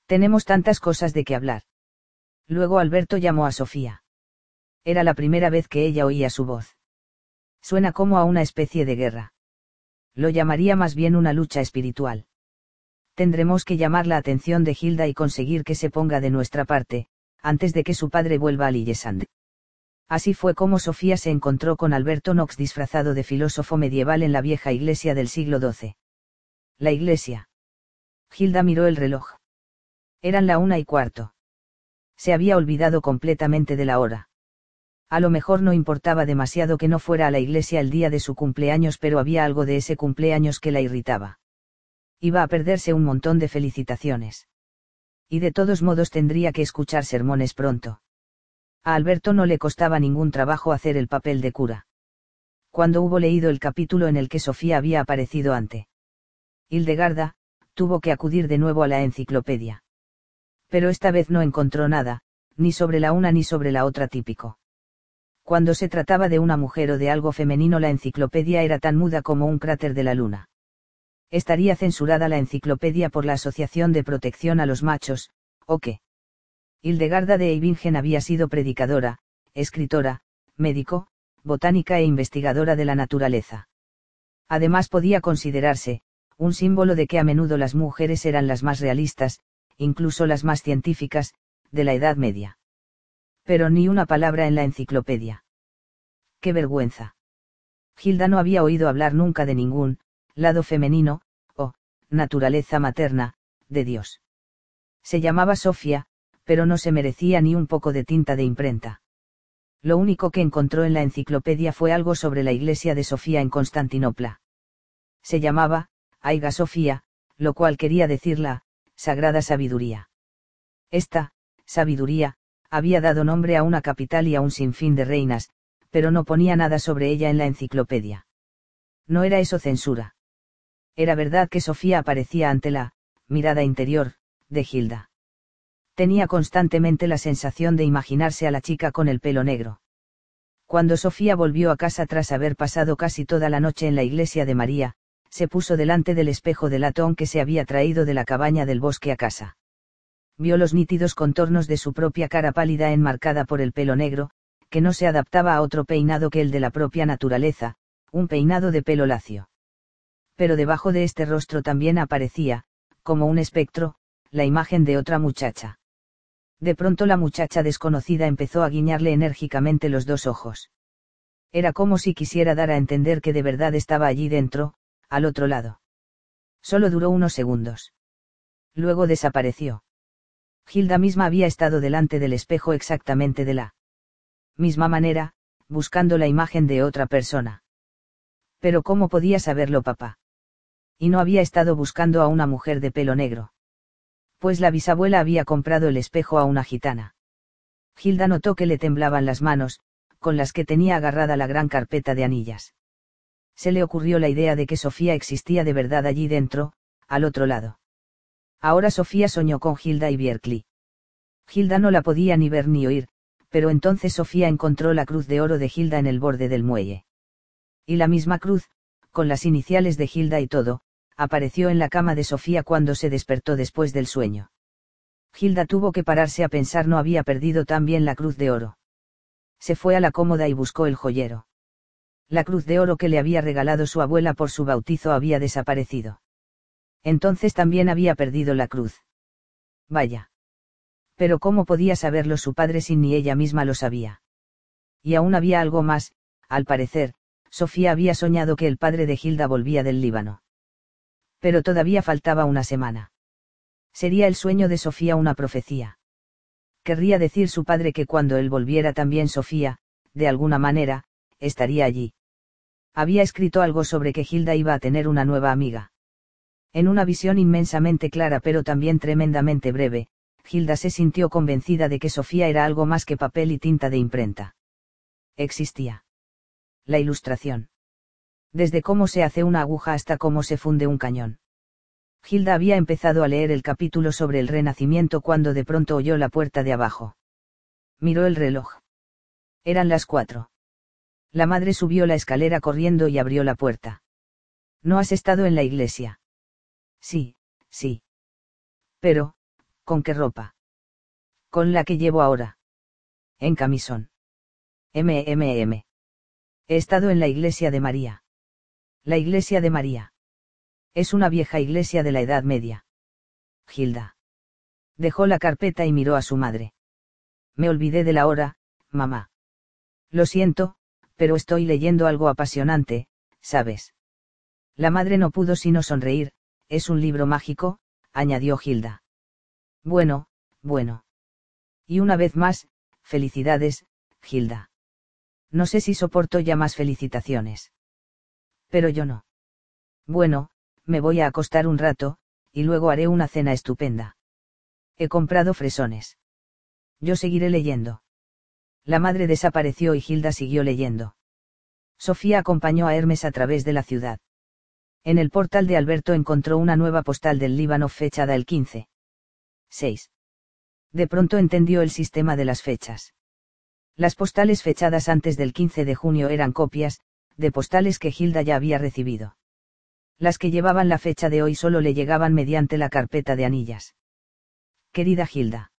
Tenemos tantas cosas de qué hablar. Luego Alberto llamó a Sofía. Era la primera vez que ella oía su voz. Suena como a una especie de guerra. Lo llamaría más bien una lucha espiritual. Tendremos que llamar la atención de Gilda y conseguir que se ponga de nuestra parte, antes de que su padre vuelva a Lillesand. Así fue como Sofía se encontró con Alberto Knox disfrazado de filósofo medieval en la vieja iglesia del siglo XII. La iglesia. Gilda miró el reloj. Eran la una y cuarto. Se había olvidado completamente de la hora. A lo mejor no importaba demasiado que no fuera a la iglesia el día de su cumpleaños, pero había algo de ese cumpleaños que la irritaba. Iba a perderse un montón de felicitaciones. Y de todos modos tendría que escuchar sermones pronto. A Alberto no le costaba ningún trabajo hacer el papel de cura. Cuando hubo leído el capítulo en el que Sofía había aparecido ante Hildegarda, tuvo que acudir de nuevo a la enciclopedia. Pero esta vez no encontró nada, ni sobre la una ni sobre la otra típico. Cuando se trataba de una mujer o de algo femenino la enciclopedia era tan muda como un cráter de la luna. Estaría censurada la enciclopedia por la Asociación de Protección a los Machos, ¿o qué? Hildegarda de Eibingen había sido predicadora, escritora, médico, botánica e investigadora de la naturaleza. Además podía considerarse, un símbolo de que a menudo las mujeres eran las más realistas, incluso las más científicas, de la Edad Media. Pero ni una palabra en la enciclopedia. ¡Qué vergüenza! Gilda no había oído hablar nunca de ningún, lado femenino, o, naturaleza materna, de Dios. Se llamaba Sofía, pero no se merecía ni un poco de tinta de imprenta. Lo único que encontró en la enciclopedia fue algo sobre la iglesia de Sofía en Constantinopla. Se llamaba, Aiga Sofía, lo cual quería decir la, Sagrada Sabiduría. Esta, sabiduría, había dado nombre a una capital y a un sinfín de reinas, pero no ponía nada sobre ella en la enciclopedia. No era eso censura. Era verdad que Sofía aparecía ante la, mirada interior, de Gilda tenía constantemente la sensación de imaginarse a la chica con el pelo negro. Cuando Sofía volvió a casa tras haber pasado casi toda la noche en la iglesia de María, se puso delante del espejo de latón que se había traído de la cabaña del bosque a casa. Vio los nítidos contornos de su propia cara pálida enmarcada por el pelo negro, que no se adaptaba a otro peinado que el de la propia naturaleza, un peinado de pelo lacio. Pero debajo de este rostro también aparecía, como un espectro, la imagen de otra muchacha. De pronto la muchacha desconocida empezó a guiñarle enérgicamente los dos ojos. Era como si quisiera dar a entender que de verdad estaba allí dentro, al otro lado. Solo duró unos segundos. Luego desapareció. Gilda misma había estado delante del espejo exactamente de la misma manera, buscando la imagen de otra persona. Pero ¿cómo podía saberlo papá? Y no había estado buscando a una mujer de pelo negro pues la bisabuela había comprado el espejo a una gitana. Gilda notó que le temblaban las manos, con las que tenía agarrada la gran carpeta de anillas. Se le ocurrió la idea de que Sofía existía de verdad allí dentro, al otro lado. Ahora Sofía soñó con Gilda y Bierkli. Gilda no la podía ni ver ni oír, pero entonces Sofía encontró la cruz de oro de Gilda en el borde del muelle. Y la misma cruz, con las iniciales de Gilda y todo, apareció en la cama de Sofía cuando se despertó después del sueño. Gilda tuvo que pararse a pensar no había perdido tan bien la cruz de oro. Se fue a la cómoda y buscó el joyero. La cruz de oro que le había regalado su abuela por su bautizo había desaparecido. Entonces también había perdido la cruz. Vaya. Pero ¿cómo podía saberlo su padre si ni ella misma lo sabía? Y aún había algo más, al parecer, Sofía había soñado que el padre de Hilda volvía del Líbano. Pero todavía faltaba una semana. Sería el sueño de Sofía una profecía. Querría decir su padre que cuando él volviera también Sofía, de alguna manera, estaría allí. Había escrito algo sobre que Hilda iba a tener una nueva amiga. En una visión inmensamente clara pero también tremendamente breve, Hilda se sintió convencida de que Sofía era algo más que papel y tinta de imprenta. Existía. La ilustración. Desde cómo se hace una aguja hasta cómo se funde un cañón. Hilda había empezado a leer el capítulo sobre el renacimiento cuando de pronto oyó la puerta de abajo. Miró el reloj. Eran las cuatro. La madre subió la escalera corriendo y abrió la puerta. ¿No has estado en la iglesia? Sí, sí. Pero, ¿con qué ropa? Con la que llevo ahora. En camisón. MMM. He estado en la iglesia de María. La iglesia de María. Es una vieja iglesia de la Edad Media. Gilda. Dejó la carpeta y miró a su madre. Me olvidé de la hora, mamá. Lo siento, pero estoy leyendo algo apasionante, ¿sabes? La madre no pudo sino sonreír, es un libro mágico, añadió Gilda. Bueno, bueno. Y una vez más, felicidades, Gilda. No sé si soporto ya más felicitaciones. Pero yo no. Bueno, me voy a acostar un rato, y luego haré una cena estupenda. He comprado fresones. Yo seguiré leyendo. La madre desapareció y Gilda siguió leyendo. Sofía acompañó a Hermes a través de la ciudad. En el portal de Alberto encontró una nueva postal del Líbano fechada el 15. 6. De pronto entendió el sistema de las fechas. Las postales fechadas antes del 15 de junio eran copias, de postales que Gilda ya había recibido. Las que llevaban la fecha de hoy solo le llegaban mediante la carpeta de anillas. Querida Gilda.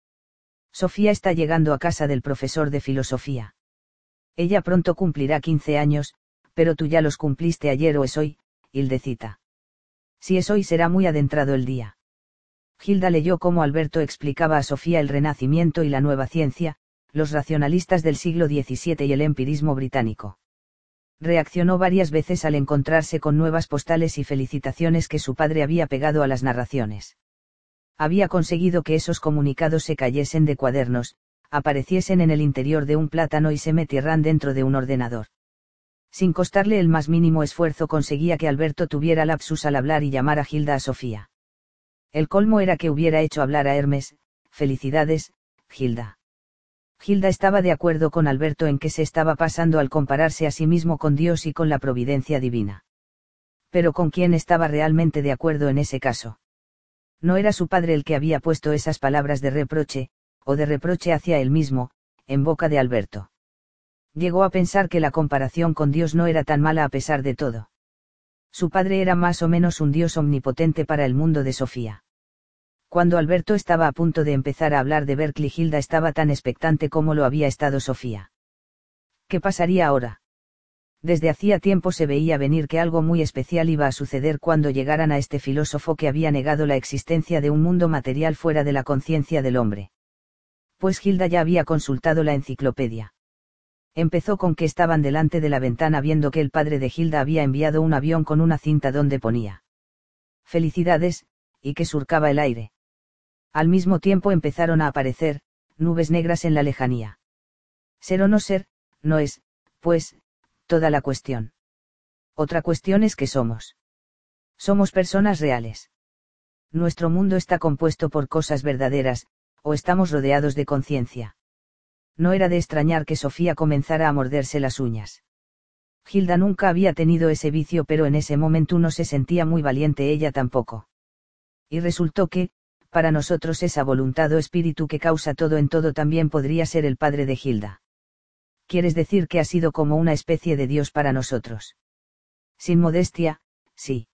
Sofía está llegando a casa del profesor de filosofía. Ella pronto cumplirá 15 años, pero tú ya los cumpliste ayer o es hoy, Hildecita. Si es hoy será muy adentrado el día. Gilda leyó cómo Alberto explicaba a Sofía el renacimiento y la nueva ciencia, los racionalistas del siglo XVII y el empirismo británico reaccionó varias veces al encontrarse con nuevas postales y felicitaciones que su padre había pegado a las narraciones. Había conseguido que esos comunicados se cayesen de cuadernos, apareciesen en el interior de un plátano y se metieran dentro de un ordenador. Sin costarle el más mínimo esfuerzo conseguía que Alberto tuviera lapsus al hablar y llamar a Gilda a Sofía. El colmo era que hubiera hecho hablar a Hermes, felicidades, Gilda. Gilda estaba de acuerdo con Alberto en que se estaba pasando al compararse a sí mismo con Dios y con la providencia divina. Pero con quién estaba realmente de acuerdo en ese caso. No era su padre el que había puesto esas palabras de reproche, o de reproche hacia él mismo, en boca de Alberto. Llegó a pensar que la comparación con Dios no era tan mala a pesar de todo. Su padre era más o menos un Dios omnipotente para el mundo de Sofía. Cuando Alberto estaba a punto de empezar a hablar de Berkeley, Hilda estaba tan expectante como lo había estado Sofía. ¿Qué pasaría ahora? Desde hacía tiempo se veía venir que algo muy especial iba a suceder cuando llegaran a este filósofo que había negado la existencia de un mundo material fuera de la conciencia del hombre. Pues Hilda ya había consultado la enciclopedia. Empezó con que estaban delante de la ventana viendo que el padre de Hilda había enviado un avión con una cinta donde ponía. Felicidades, y que surcaba el aire. Al mismo tiempo empezaron a aparecer, nubes negras en la lejanía. Ser o no ser, no es, pues, toda la cuestión. Otra cuestión es que somos. Somos personas reales. Nuestro mundo está compuesto por cosas verdaderas, o estamos rodeados de conciencia. No era de extrañar que Sofía comenzara a morderse las uñas. Gilda nunca había tenido ese vicio pero en ese momento no se sentía muy valiente ella tampoco. Y resultó que, para nosotros esa voluntad o espíritu que causa todo en todo también podría ser el padre de Gilda. ¿Quieres decir que ha sido como una especie de Dios para nosotros? Sin modestia, sí.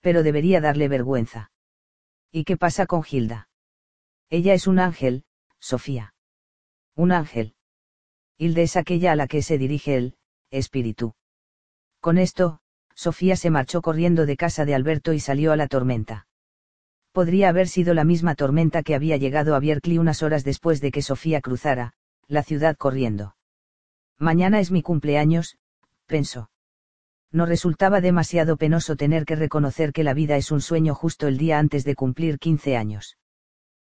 Pero debería darle vergüenza. ¿Y qué pasa con Gilda? Ella es un ángel, Sofía. Un ángel. Hilde es aquella a la que se dirige el, espíritu. Con esto, Sofía se marchó corriendo de casa de Alberto y salió a la tormenta. Podría haber sido la misma tormenta que había llegado a Bierkley unas horas después de que Sofía cruzara, la ciudad corriendo. Mañana es mi cumpleaños, pensó. No resultaba demasiado penoso tener que reconocer que la vida es un sueño justo el día antes de cumplir 15 años.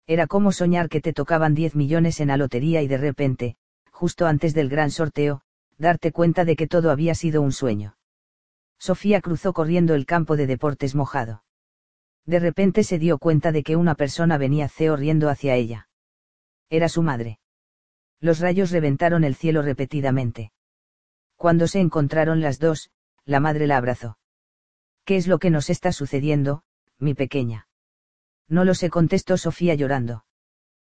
Era como soñar que te tocaban 10 millones en la lotería y de repente, justo antes del gran sorteo, darte cuenta de que todo había sido un sueño. Sofía cruzó corriendo el campo de deportes mojado. De repente se dio cuenta de que una persona venía ceo riendo hacia ella. Era su madre. Los rayos reventaron el cielo repetidamente. Cuando se encontraron las dos, la madre la abrazó. ¿Qué es lo que nos está sucediendo, mi pequeña? No lo sé, contestó Sofía llorando.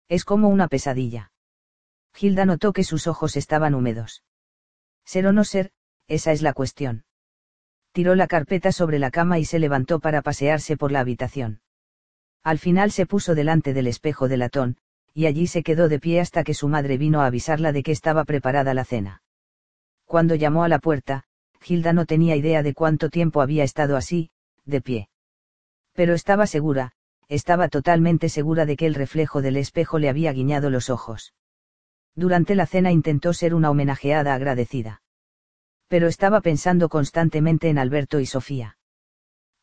Es como una pesadilla. Gilda notó que sus ojos estaban húmedos. Ser o no ser, esa es la cuestión tiró la carpeta sobre la cama y se levantó para pasearse por la habitación. Al final se puso delante del espejo de latón, y allí se quedó de pie hasta que su madre vino a avisarla de que estaba preparada la cena. Cuando llamó a la puerta, Gilda no tenía idea de cuánto tiempo había estado así, de pie. Pero estaba segura, estaba totalmente segura de que el reflejo del espejo le había guiñado los ojos. Durante la cena intentó ser una homenajeada agradecida pero estaba pensando constantemente en Alberto y Sofía.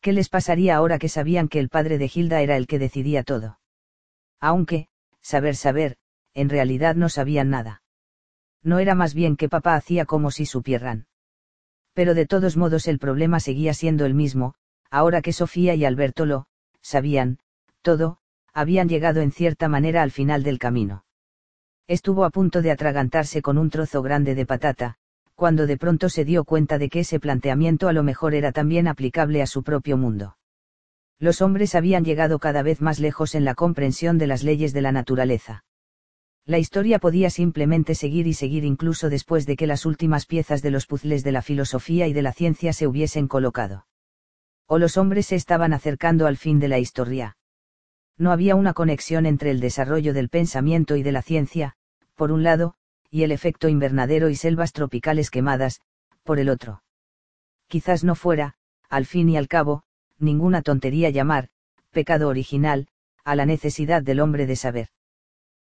¿Qué les pasaría ahora que sabían que el padre de Gilda era el que decidía todo? Aunque, saber saber, en realidad no sabían nada. No era más bien que papá hacía como si supieran. Pero de todos modos el problema seguía siendo el mismo, ahora que Sofía y Alberto lo, sabían, todo, habían llegado en cierta manera al final del camino. Estuvo a punto de atragantarse con un trozo grande de patata, cuando de pronto se dio cuenta de que ese planteamiento a lo mejor era también aplicable a su propio mundo. Los hombres habían llegado cada vez más lejos en la comprensión de las leyes de la naturaleza. La historia podía simplemente seguir y seguir incluso después de que las últimas piezas de los puzzles de la filosofía y de la ciencia se hubiesen colocado. O los hombres se estaban acercando al fin de la historia. No había una conexión entre el desarrollo del pensamiento y de la ciencia, por un lado, y el efecto invernadero y selvas tropicales quemadas, por el otro. Quizás no fuera, al fin y al cabo, ninguna tontería llamar, pecado original, a la necesidad del hombre de saber.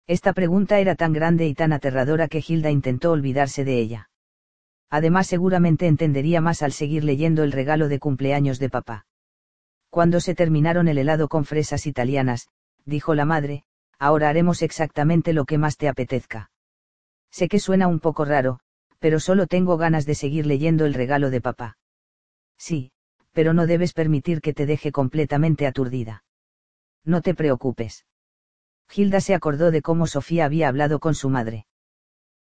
Esta pregunta era tan grande y tan aterradora que Hilda intentó olvidarse de ella. Además seguramente entendería más al seguir leyendo el regalo de cumpleaños de papá. Cuando se terminaron el helado con fresas italianas, dijo la madre, ahora haremos exactamente lo que más te apetezca. Sé que suena un poco raro, pero solo tengo ganas de seguir leyendo el regalo de papá. Sí, pero no debes permitir que te deje completamente aturdida. No te preocupes. Gilda se acordó de cómo Sofía había hablado con su madre.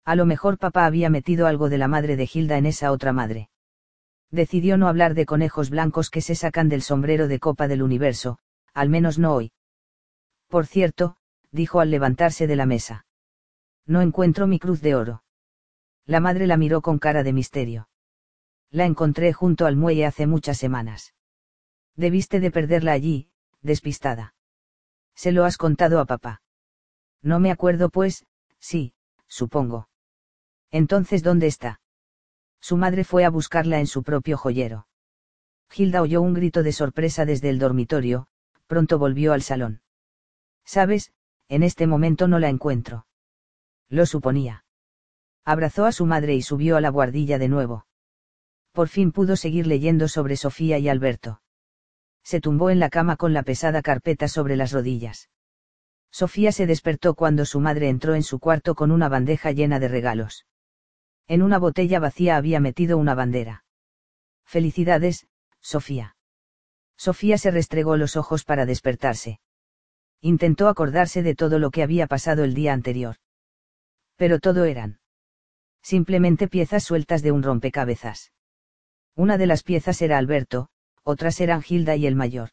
A lo mejor papá había metido algo de la madre de Gilda en esa otra madre. Decidió no hablar de conejos blancos que se sacan del sombrero de copa del universo, al menos no hoy. Por cierto, dijo al levantarse de la mesa. No encuentro mi cruz de oro. La madre la miró con cara de misterio. La encontré junto al muelle hace muchas semanas. Debiste de perderla allí, despistada. ¿Se lo has contado a papá? No me acuerdo pues, sí, supongo. Entonces, ¿dónde está? Su madre fue a buscarla en su propio joyero. Gilda oyó un grito de sorpresa desde el dormitorio, pronto volvió al salón. Sabes, en este momento no la encuentro. Lo suponía. Abrazó a su madre y subió a la guardilla de nuevo. Por fin pudo seguir leyendo sobre Sofía y Alberto. Se tumbó en la cama con la pesada carpeta sobre las rodillas. Sofía se despertó cuando su madre entró en su cuarto con una bandeja llena de regalos. En una botella vacía había metido una bandera. Felicidades, Sofía. Sofía se restregó los ojos para despertarse. Intentó acordarse de todo lo que había pasado el día anterior pero todo eran simplemente piezas sueltas de un rompecabezas. Una de las piezas era Alberto, otras eran Gilda y el mayor.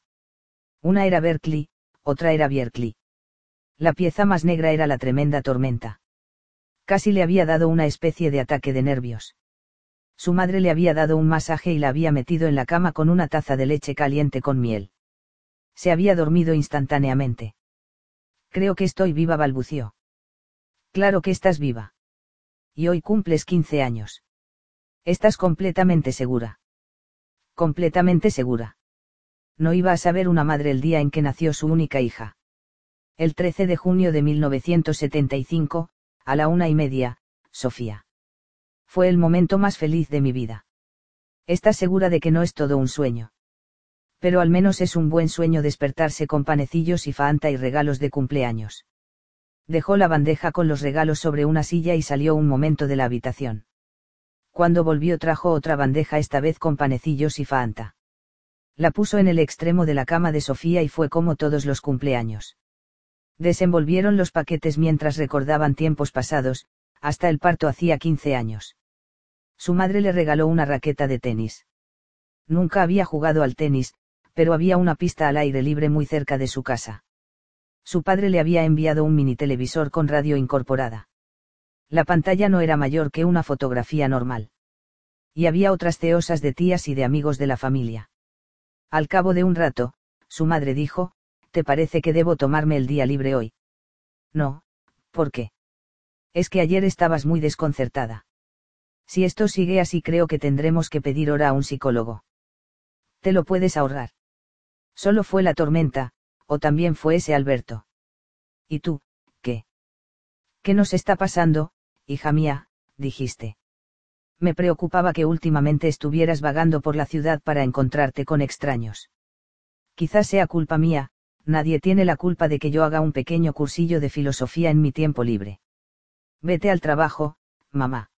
Una era Berkeley, otra era Bierkley. La pieza más negra era la tremenda tormenta. Casi le había dado una especie de ataque de nervios. Su madre le había dado un masaje y la había metido en la cama con una taza de leche caliente con miel. Se había dormido instantáneamente. Creo que estoy viva, balbució. Claro que estás viva. Y hoy cumples 15 años. Estás completamente segura. Completamente segura. No iba a saber una madre el día en que nació su única hija. El 13 de junio de 1975, a la una y media, Sofía. Fue el momento más feliz de mi vida. ¿Estás segura de que no es todo un sueño? Pero al menos es un buen sueño despertarse con panecillos y fanta y regalos de cumpleaños. Dejó la bandeja con los regalos sobre una silla y salió un momento de la habitación. Cuando volvió trajo otra bandeja esta vez con panecillos y fanta. La puso en el extremo de la cama de Sofía y fue como todos los cumpleaños. Desenvolvieron los paquetes mientras recordaban tiempos pasados, hasta el parto hacía 15 años. Su madre le regaló una raqueta de tenis. Nunca había jugado al tenis, pero había una pista al aire libre muy cerca de su casa. Su padre le había enviado un mini televisor con radio incorporada. La pantalla no era mayor que una fotografía normal. Y había otras ceosas de tías y de amigos de la familia. Al cabo de un rato, su madre dijo, ¿te parece que debo tomarme el día libre hoy? No, ¿por qué? Es que ayer estabas muy desconcertada. Si esto sigue así creo que tendremos que pedir hora a un psicólogo. Te lo puedes ahorrar. Solo fue la tormenta, o también fue ese Alberto. ¿Y tú, qué? ¿Qué nos está pasando, hija mía? dijiste. Me preocupaba que últimamente estuvieras vagando por la ciudad para encontrarte con extraños. Quizás sea culpa mía, nadie tiene la culpa de que yo haga un pequeño cursillo de filosofía en mi tiempo libre. Vete al trabajo, mamá.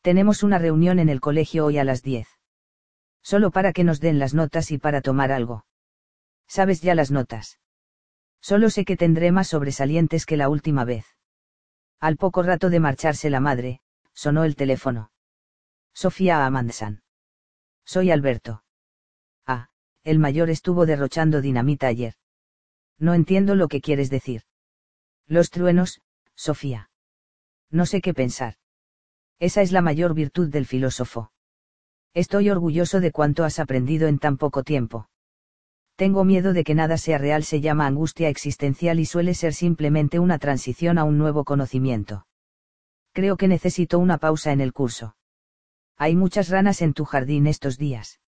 Tenemos una reunión en el colegio hoy a las 10. Solo para que nos den las notas y para tomar algo. ¿Sabes ya las notas? Solo sé que tendré más sobresalientes que la última vez. Al poco rato de marcharse la madre, sonó el teléfono. Sofía Amandsan. Soy Alberto. Ah, el mayor estuvo derrochando dinamita ayer. No entiendo lo que quieres decir. Los truenos, Sofía. No sé qué pensar. Esa es la mayor virtud del filósofo. Estoy orgulloso de cuánto has aprendido en tan poco tiempo. Tengo miedo de que nada sea real se llama angustia existencial y suele ser simplemente una transición a un nuevo conocimiento. Creo que necesito una pausa en el curso. Hay muchas ranas en tu jardín estos días.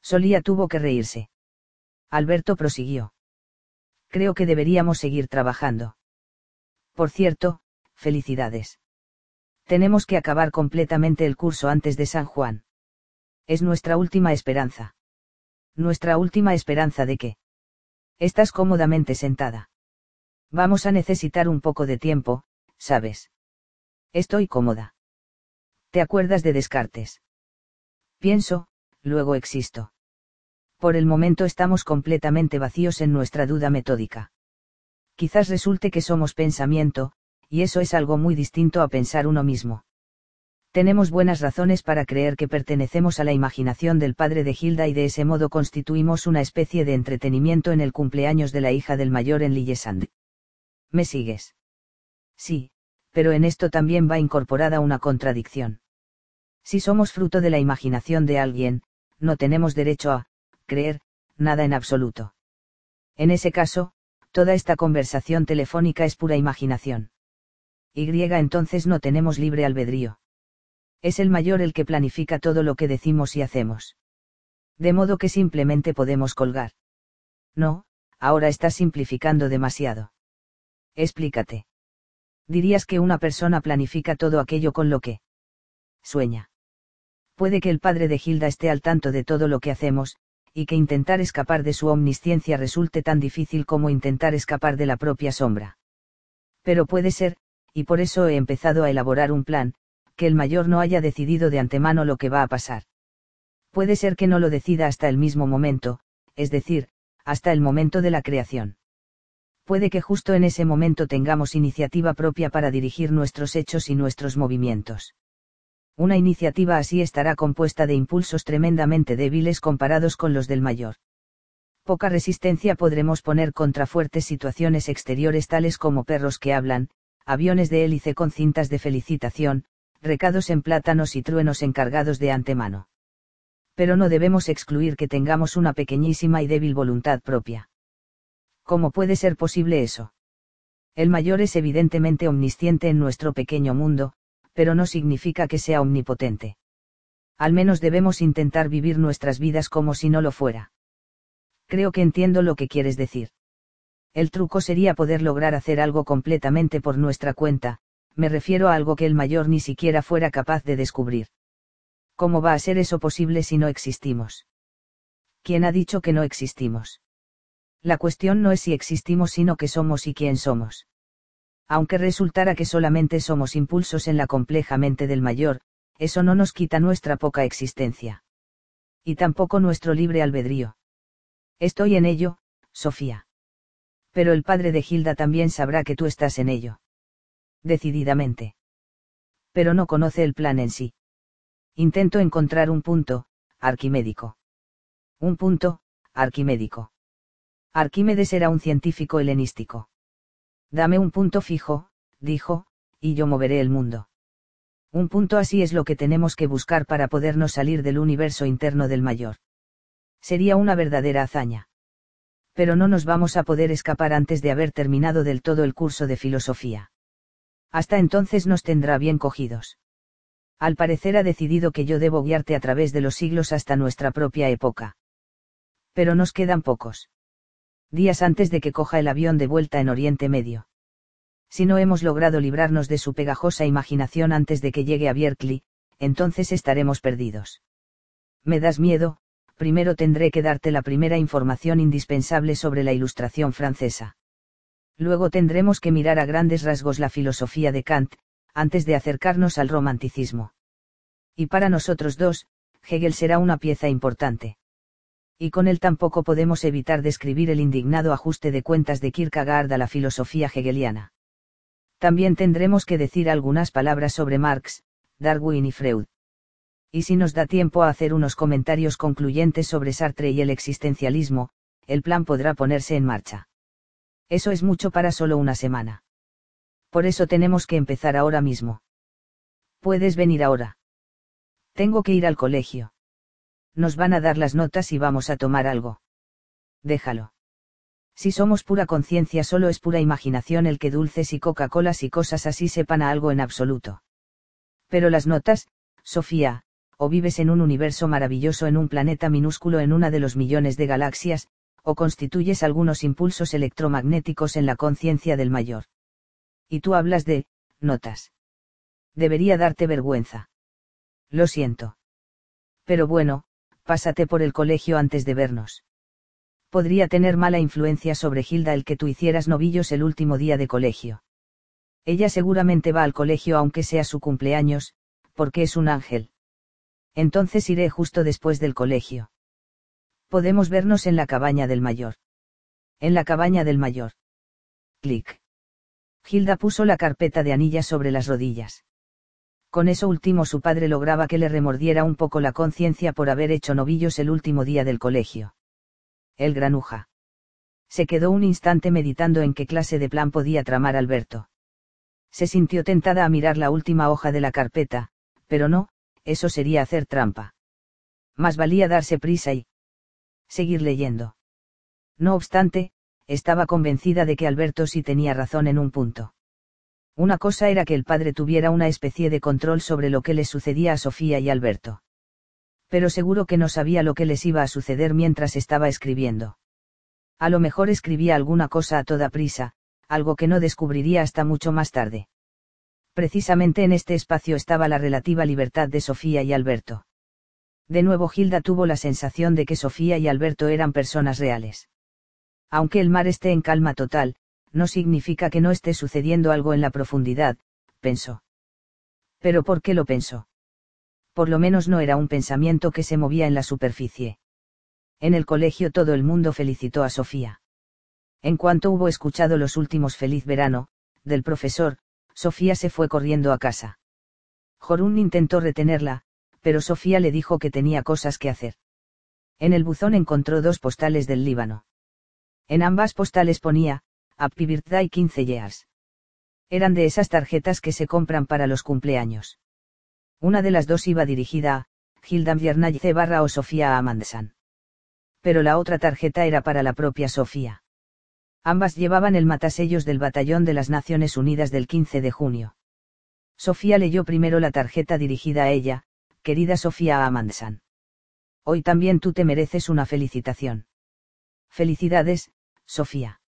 Solía tuvo que reírse. Alberto prosiguió. Creo que deberíamos seguir trabajando. Por cierto, felicidades. Tenemos que acabar completamente el curso antes de San Juan. Es nuestra última esperanza. Nuestra última esperanza de que. Estás cómodamente sentada. Vamos a necesitar un poco de tiempo, ¿sabes? Estoy cómoda. ¿Te acuerdas de Descartes? Pienso, luego existo. Por el momento estamos completamente vacíos en nuestra duda metódica. Quizás resulte que somos pensamiento, y eso es algo muy distinto a pensar uno mismo. Tenemos buenas razones para creer que pertenecemos a la imaginación del padre de Hilda y de ese modo constituimos una especie de entretenimiento en el cumpleaños de la hija del mayor en Lillesand. ¿Me sigues? Sí, pero en esto también va incorporada una contradicción. Si somos fruto de la imaginación de alguien, no tenemos derecho a, creer, nada en absoluto. En ese caso, toda esta conversación telefónica es pura imaginación. Y entonces no tenemos libre albedrío. Es el mayor el que planifica todo lo que decimos y hacemos. De modo que simplemente podemos colgar. No, ahora estás simplificando demasiado. Explícate. Dirías que una persona planifica todo aquello con lo que sueña. Puede que el padre de Hilda esté al tanto de todo lo que hacemos, y que intentar escapar de su omnisciencia resulte tan difícil como intentar escapar de la propia sombra. Pero puede ser, y por eso he empezado a elaborar un plan, que el mayor no haya decidido de antemano lo que va a pasar. Puede ser que no lo decida hasta el mismo momento, es decir, hasta el momento de la creación. Puede que justo en ese momento tengamos iniciativa propia para dirigir nuestros hechos y nuestros movimientos. Una iniciativa así estará compuesta de impulsos tremendamente débiles comparados con los del mayor. Poca resistencia podremos poner contra fuertes situaciones exteriores tales como perros que hablan, aviones de hélice con cintas de felicitación, recados en plátanos y truenos encargados de antemano. Pero no debemos excluir que tengamos una pequeñísima y débil voluntad propia. ¿Cómo puede ser posible eso? El mayor es evidentemente omnisciente en nuestro pequeño mundo, pero no significa que sea omnipotente. Al menos debemos intentar vivir nuestras vidas como si no lo fuera. Creo que entiendo lo que quieres decir. El truco sería poder lograr hacer algo completamente por nuestra cuenta, me refiero a algo que el mayor ni siquiera fuera capaz de descubrir. ¿Cómo va a ser eso posible si no existimos? ¿Quién ha dicho que no existimos? La cuestión no es si existimos sino que somos y quién somos. Aunque resultara que solamente somos impulsos en la compleja mente del mayor, eso no nos quita nuestra poca existencia. Y tampoco nuestro libre albedrío. Estoy en ello, Sofía. Pero el padre de Gilda también sabrá que tú estás en ello. Decididamente. Pero no conoce el plan en sí. Intento encontrar un punto, arquimédico. Un punto, arquimédico. Arquímedes era un científico helenístico. Dame un punto fijo, dijo, y yo moveré el mundo. Un punto así es lo que tenemos que buscar para podernos salir del universo interno del mayor. Sería una verdadera hazaña. Pero no nos vamos a poder escapar antes de haber terminado del todo el curso de filosofía. Hasta entonces nos tendrá bien cogidos. Al parecer ha decidido que yo debo guiarte a través de los siglos hasta nuestra propia época. Pero nos quedan pocos. Días antes de que coja el avión de vuelta en Oriente Medio si no hemos logrado librarnos de su pegajosa imaginación antes de que llegue a Berkeley, entonces estaremos perdidos. Me das miedo, primero tendré que darte la primera información indispensable sobre la ilustración francesa. Luego tendremos que mirar a grandes rasgos la filosofía de Kant, antes de acercarnos al romanticismo. Y para nosotros dos, Hegel será una pieza importante. Y con él tampoco podemos evitar describir el indignado ajuste de cuentas de Kierkegaard a la filosofía hegeliana. También tendremos que decir algunas palabras sobre Marx, Darwin y Freud. Y si nos da tiempo a hacer unos comentarios concluyentes sobre Sartre y el existencialismo, el plan podrá ponerse en marcha. Eso es mucho para solo una semana. Por eso tenemos que empezar ahora mismo. Puedes venir ahora. Tengo que ir al colegio. Nos van a dar las notas y vamos a tomar algo. Déjalo. Si somos pura conciencia solo es pura imaginación el que dulces y Coca-Colas y cosas así sepan a algo en absoluto. Pero las notas, Sofía, o vives en un universo maravilloso en un planeta minúsculo en una de los millones de galaxias, o constituyes algunos impulsos electromagnéticos en la conciencia del mayor. Y tú hablas de, notas. Debería darte vergüenza. Lo siento. Pero bueno, pásate por el colegio antes de vernos podría tener mala influencia sobre Gilda el que tú hicieras novillos el último día de colegio. Ella seguramente va al colegio aunque sea su cumpleaños, porque es un ángel. Entonces iré justo después del colegio. Podemos vernos en la cabaña del mayor. En la cabaña del mayor. Clic. Gilda puso la carpeta de anillas sobre las rodillas. Con eso último su padre lograba que le remordiera un poco la conciencia por haber hecho novillos el último día del colegio el granuja. Se quedó un instante meditando en qué clase de plan podía tramar Alberto. Se sintió tentada a mirar la última hoja de la carpeta, pero no, eso sería hacer trampa. Más valía darse prisa y seguir leyendo. No obstante, estaba convencida de que Alberto sí tenía razón en un punto. Una cosa era que el padre tuviera una especie de control sobre lo que le sucedía a Sofía y Alberto pero seguro que no sabía lo que les iba a suceder mientras estaba escribiendo. A lo mejor escribía alguna cosa a toda prisa, algo que no descubriría hasta mucho más tarde. Precisamente en este espacio estaba la relativa libertad de Sofía y Alberto. De nuevo Gilda tuvo la sensación de que Sofía y Alberto eran personas reales. Aunque el mar esté en calma total, no significa que no esté sucediendo algo en la profundidad, pensó. ¿Pero por qué lo pensó? por lo menos no era un pensamiento que se movía en la superficie. En el colegio todo el mundo felicitó a Sofía. En cuanto hubo escuchado los últimos feliz verano, del profesor, Sofía se fue corriendo a casa. Jorún intentó retenerla, pero Sofía le dijo que tenía cosas que hacer. En el buzón encontró dos postales del Líbano. En ambas postales ponía, Happy Birthday 15 years. Eran de esas tarjetas que se compran para los cumpleaños. Una de las dos iba dirigida a, Hilda C. barra o Sofía Amandsan. Pero la otra tarjeta era para la propia Sofía. Ambas llevaban el matasellos del Batallón de las Naciones Unidas del 15 de junio. Sofía leyó primero la tarjeta dirigida a ella, querida Sofía Amundsen. Hoy también tú te mereces una felicitación. Felicidades, Sofía.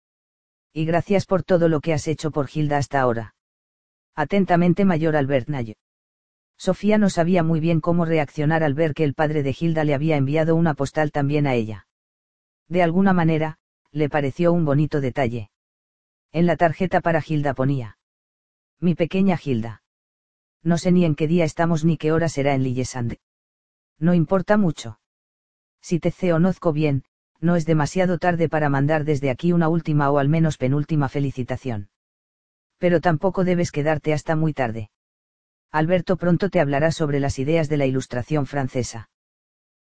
Y gracias por todo lo que has hecho por Hilda hasta ahora. Atentamente mayor Albert Nayo. Sofía no sabía muy bien cómo reaccionar al ver que el padre de Hilda le había enviado una postal también a ella. De alguna manera, le pareció un bonito detalle. En la tarjeta para Hilda ponía. Mi pequeña Hilda. No sé ni en qué día estamos ni qué hora será en Lillesand. No importa mucho. Si te conozco bien, no es demasiado tarde para mandar desde aquí una última o al menos penúltima felicitación. Pero tampoco debes quedarte hasta muy tarde. Alberto pronto te hablará sobre las ideas de la Ilustración francesa.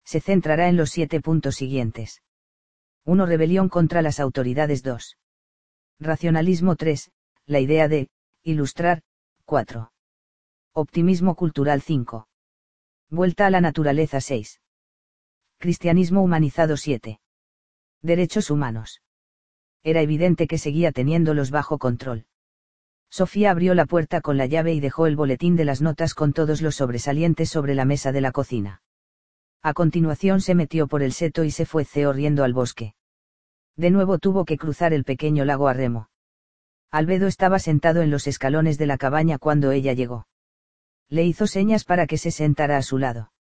Se centrará en los siete puntos siguientes. 1. Rebelión contra las autoridades 2. Racionalismo 3. La idea de, ilustrar, 4. Optimismo cultural 5. Vuelta a la naturaleza 6. Cristianismo humanizado 7. Derechos humanos. Era evidente que seguía teniéndolos bajo control. Sofía abrió la puerta con la llave y dejó el boletín de las notas con todos los sobresalientes sobre la mesa de la cocina. A continuación se metió por el seto y se fue riendo al bosque. De nuevo tuvo que cruzar el pequeño lago a remo. Albedo estaba sentado en los escalones de la cabaña cuando ella llegó. Le hizo señas para que se sentara a su lado.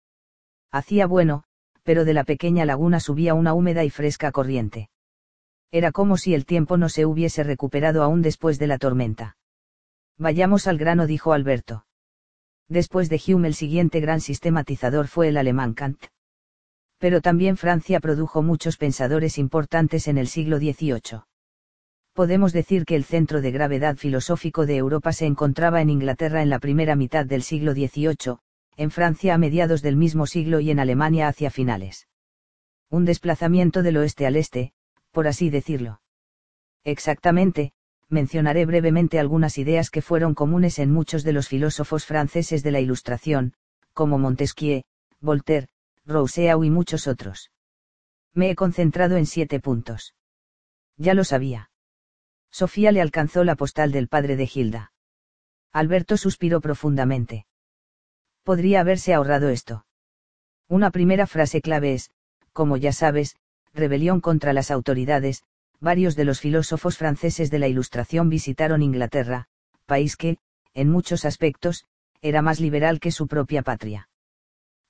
Hacía bueno, pero de la pequeña laguna subía una húmeda y fresca corriente. Era como si el tiempo no se hubiese recuperado aún después de la tormenta. Vayamos al grano, dijo Alberto. Después de Hume el siguiente gran sistematizador fue el alemán Kant. Pero también Francia produjo muchos pensadores importantes en el siglo XVIII. Podemos decir que el centro de gravedad filosófico de Europa se encontraba en Inglaterra en la primera mitad del siglo XVIII, en Francia a mediados del mismo siglo y en Alemania hacia finales. Un desplazamiento del oeste al este, por así decirlo. Exactamente, mencionaré brevemente algunas ideas que fueron comunes en muchos de los filósofos franceses de la Ilustración, como Montesquieu, Voltaire, Rousseau y muchos otros. Me he concentrado en siete puntos. Ya lo sabía. Sofía le alcanzó la postal del padre de Hilda. Alberto suspiró profundamente. Podría haberse ahorrado esto. Una primera frase clave es, como ya sabes, rebelión contra las autoridades, varios de los filósofos franceses de la Ilustración visitaron Inglaterra, país que, en muchos aspectos, era más liberal que su propia patria.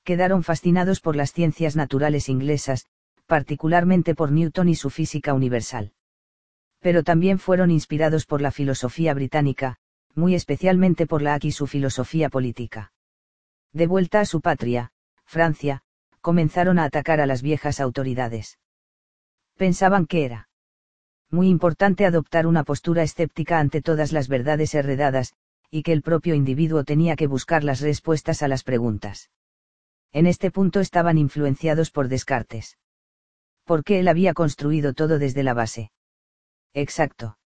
Quedaron fascinados por las ciencias naturales inglesas, particularmente por Newton y su física universal. Pero también fueron inspirados por la filosofía británica, muy especialmente por la y su filosofía política. De vuelta a su patria, Francia, comenzaron a atacar a las viejas autoridades. Pensaban que era muy importante adoptar una postura escéptica ante todas las verdades heredadas, y que el propio individuo tenía que buscar las respuestas a las preguntas. En este punto estaban influenciados por Descartes. Porque él había construido todo desde la base. Exacto.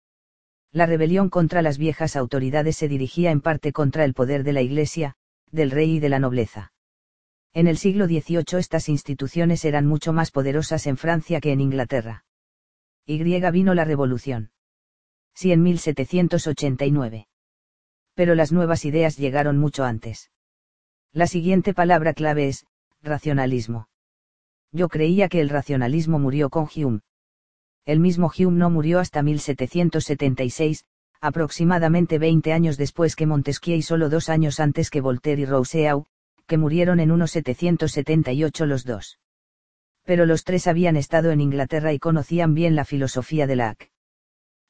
La rebelión contra las viejas autoridades se dirigía en parte contra el poder de la Iglesia, del rey y de la nobleza. En el siglo XVIII estas instituciones eran mucho más poderosas en Francia que en Inglaterra. Y vino la revolución. Sí en 1789. Pero las nuevas ideas llegaron mucho antes. La siguiente palabra clave es, racionalismo. Yo creía que el racionalismo murió con Hume. El mismo Hume no murió hasta 1776, aproximadamente 20 años después que Montesquieu y solo dos años antes que Voltaire y Rousseau, que murieron en 1778 los dos pero los tres habían estado en Inglaterra y conocían bien la filosofía de Locke.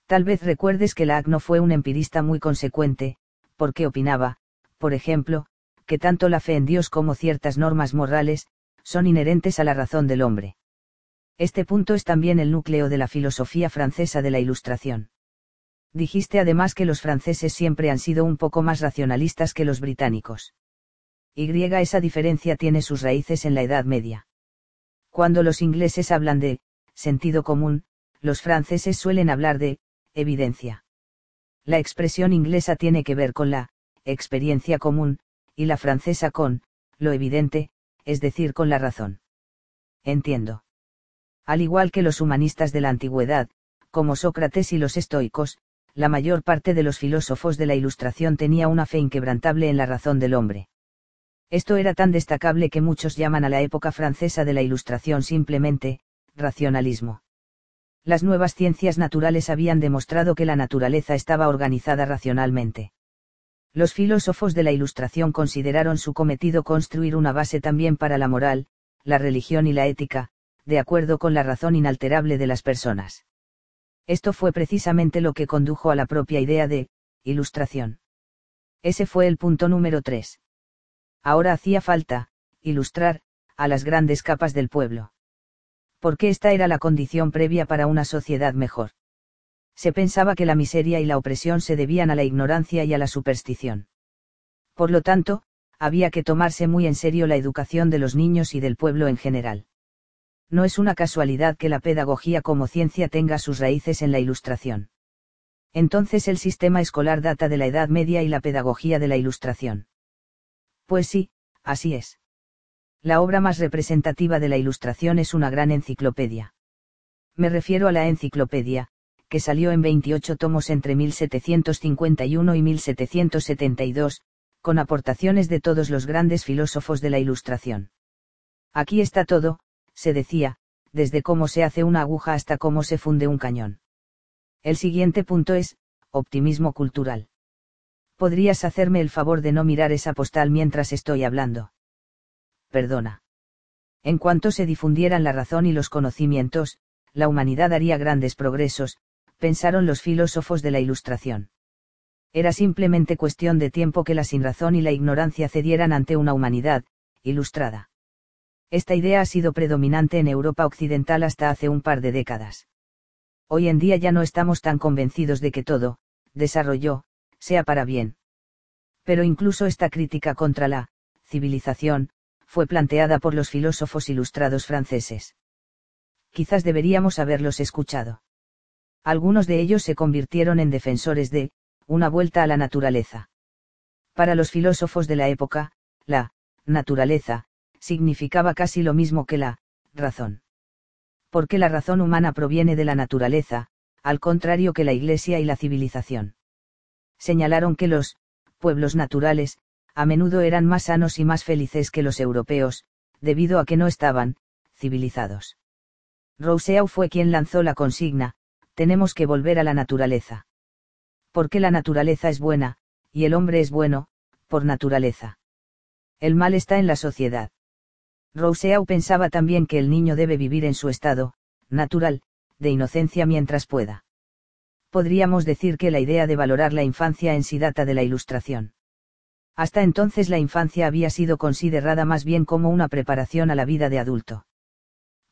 Tal vez recuerdes que Locke no fue un empirista muy consecuente, porque opinaba, por ejemplo, que tanto la fe en Dios como ciertas normas morales, son inherentes a la razón del hombre. Este punto es también el núcleo de la filosofía francesa de la Ilustración. Dijiste además que los franceses siempre han sido un poco más racionalistas que los británicos. Y esa diferencia tiene sus raíces en la Edad Media. Cuando los ingleses hablan de sentido común, los franceses suelen hablar de evidencia. La expresión inglesa tiene que ver con la experiencia común, y la francesa con lo evidente, es decir, con la razón. Entiendo. Al igual que los humanistas de la antigüedad, como Sócrates y los estoicos, la mayor parte de los filósofos de la Ilustración tenía una fe inquebrantable en la razón del hombre. Esto era tan destacable que muchos llaman a la época francesa de la Ilustración simplemente, racionalismo. Las nuevas ciencias naturales habían demostrado que la naturaleza estaba organizada racionalmente. Los filósofos de la Ilustración consideraron su cometido construir una base también para la moral, la religión y la ética, de acuerdo con la razón inalterable de las personas. Esto fue precisamente lo que condujo a la propia idea de, ilustración. Ese fue el punto número 3. Ahora hacía falta, ilustrar, a las grandes capas del pueblo. Porque esta era la condición previa para una sociedad mejor. Se pensaba que la miseria y la opresión se debían a la ignorancia y a la superstición. Por lo tanto, había que tomarse muy en serio la educación de los niños y del pueblo en general. No es una casualidad que la pedagogía como ciencia tenga sus raíces en la ilustración. Entonces el sistema escolar data de la Edad Media y la pedagogía de la Ilustración. Pues sí, así es. La obra más representativa de la Ilustración es una gran enciclopedia. Me refiero a la enciclopedia, que salió en 28 tomos entre 1751 y 1772, con aportaciones de todos los grandes filósofos de la Ilustración. Aquí está todo, se decía, desde cómo se hace una aguja hasta cómo se funde un cañón. El siguiente punto es, optimismo cultural. ¿Podrías hacerme el favor de no mirar esa postal mientras estoy hablando? Perdona. En cuanto se difundieran la razón y los conocimientos, la humanidad haría grandes progresos, pensaron los filósofos de la Ilustración. Era simplemente cuestión de tiempo que la sinrazón y la ignorancia cedieran ante una humanidad, ilustrada. Esta idea ha sido predominante en Europa Occidental hasta hace un par de décadas. Hoy en día ya no estamos tan convencidos de que todo, desarrollo, sea para bien. Pero incluso esta crítica contra la civilización, fue planteada por los filósofos ilustrados franceses. Quizás deberíamos haberlos escuchado. Algunos de ellos se convirtieron en defensores de, una vuelta a la naturaleza. Para los filósofos de la época, la naturaleza, significaba casi lo mismo que la razón porque la razón humana proviene de la naturaleza, al contrario que la Iglesia y la civilización. Señalaron que los pueblos naturales, a menudo eran más sanos y más felices que los europeos, debido a que no estaban civilizados. Rousseau fue quien lanzó la consigna, tenemos que volver a la naturaleza. Porque la naturaleza es buena, y el hombre es bueno, por naturaleza. El mal está en la sociedad. Rousseau pensaba también que el niño debe vivir en su estado, natural, de inocencia mientras pueda. Podríamos decir que la idea de valorar la infancia en sí data de la Ilustración. Hasta entonces la infancia había sido considerada más bien como una preparación a la vida de adulto.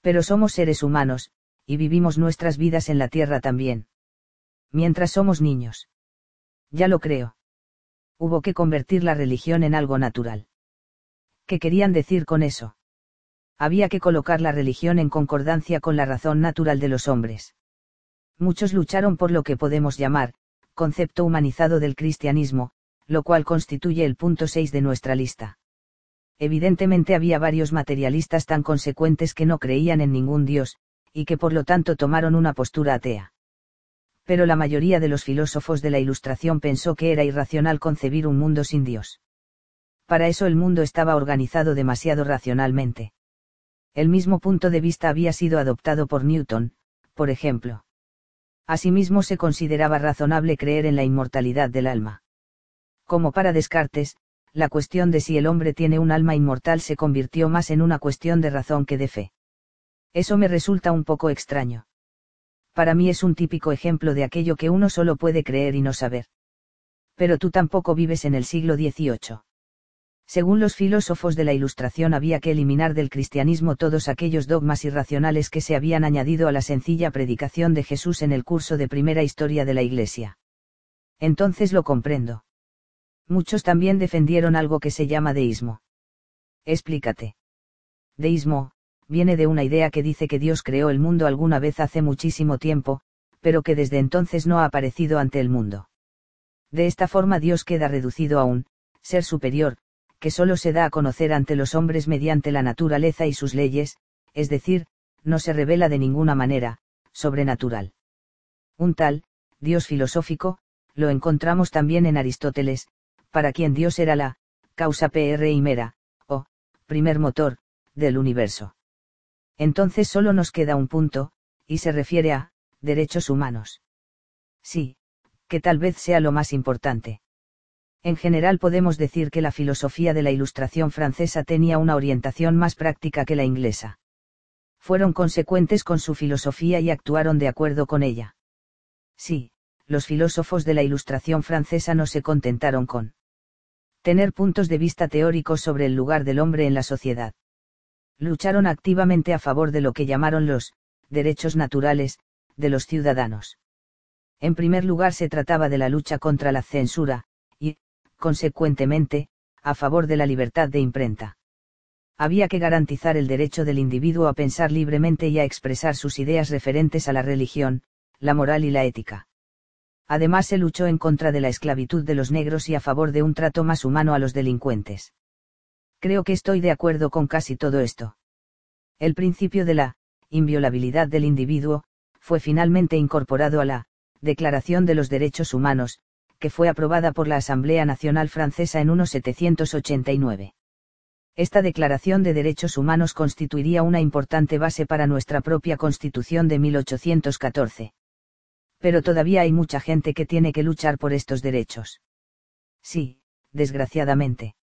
Pero somos seres humanos, y vivimos nuestras vidas en la tierra también. Mientras somos niños. Ya lo creo. Hubo que convertir la religión en algo natural. ¿Qué querían decir con eso? Había que colocar la religión en concordancia con la razón natural de los hombres. Muchos lucharon por lo que podemos llamar, concepto humanizado del cristianismo, lo cual constituye el punto 6 de nuestra lista. Evidentemente había varios materialistas tan consecuentes que no creían en ningún Dios, y que por lo tanto tomaron una postura atea. Pero la mayoría de los filósofos de la Ilustración pensó que era irracional concebir un mundo sin Dios. Para eso el mundo estaba organizado demasiado racionalmente. El mismo punto de vista había sido adoptado por Newton, por ejemplo. Asimismo se consideraba razonable creer en la inmortalidad del alma. Como para Descartes, la cuestión de si el hombre tiene un alma inmortal se convirtió más en una cuestión de razón que de fe. Eso me resulta un poco extraño. Para mí es un típico ejemplo de aquello que uno solo puede creer y no saber. Pero tú tampoco vives en el siglo XVIII. Según los filósofos de la Ilustración había que eliminar del cristianismo todos aquellos dogmas irracionales que se habían añadido a la sencilla predicación de Jesús en el curso de primera historia de la Iglesia. Entonces lo comprendo. Muchos también defendieron algo que se llama deísmo. Explícate. Deísmo, viene de una idea que dice que Dios creó el mundo alguna vez hace muchísimo tiempo, pero que desde entonces no ha aparecido ante el mundo. De esta forma Dios queda reducido a un ser superior, que solo se da a conocer ante los hombres mediante la naturaleza y sus leyes, es decir, no se revela de ninguna manera, sobrenatural. Un tal, Dios filosófico, lo encontramos también en Aristóteles, para quien Dios era la, causa pr y mera, primer motor, del universo. Entonces solo nos queda un punto, y se refiere a, derechos humanos. Sí, que tal vez sea lo más importante. En general podemos decir que la filosofía de la Ilustración francesa tenía una orientación más práctica que la inglesa. Fueron consecuentes con su filosofía y actuaron de acuerdo con ella. Sí, los filósofos de la Ilustración francesa no se contentaron con tener puntos de vista teóricos sobre el lugar del hombre en la sociedad. Lucharon activamente a favor de lo que llamaron los derechos naturales de los ciudadanos. En primer lugar se trataba de la lucha contra la censura, consecuentemente, a favor de la libertad de imprenta. Había que garantizar el derecho del individuo a pensar libremente y a expresar sus ideas referentes a la religión, la moral y la ética. Además se luchó en contra de la esclavitud de los negros y a favor de un trato más humano a los delincuentes. Creo que estoy de acuerdo con casi todo esto. El principio de la inviolabilidad del individuo, fue finalmente incorporado a la Declaración de los Derechos Humanos, que fue aprobada por la Asamblea Nacional Francesa en 1789. Esta Declaración de Derechos Humanos constituiría una importante base para nuestra propia Constitución de 1814. Pero todavía hay mucha gente que tiene que luchar por estos derechos. Sí, desgraciadamente.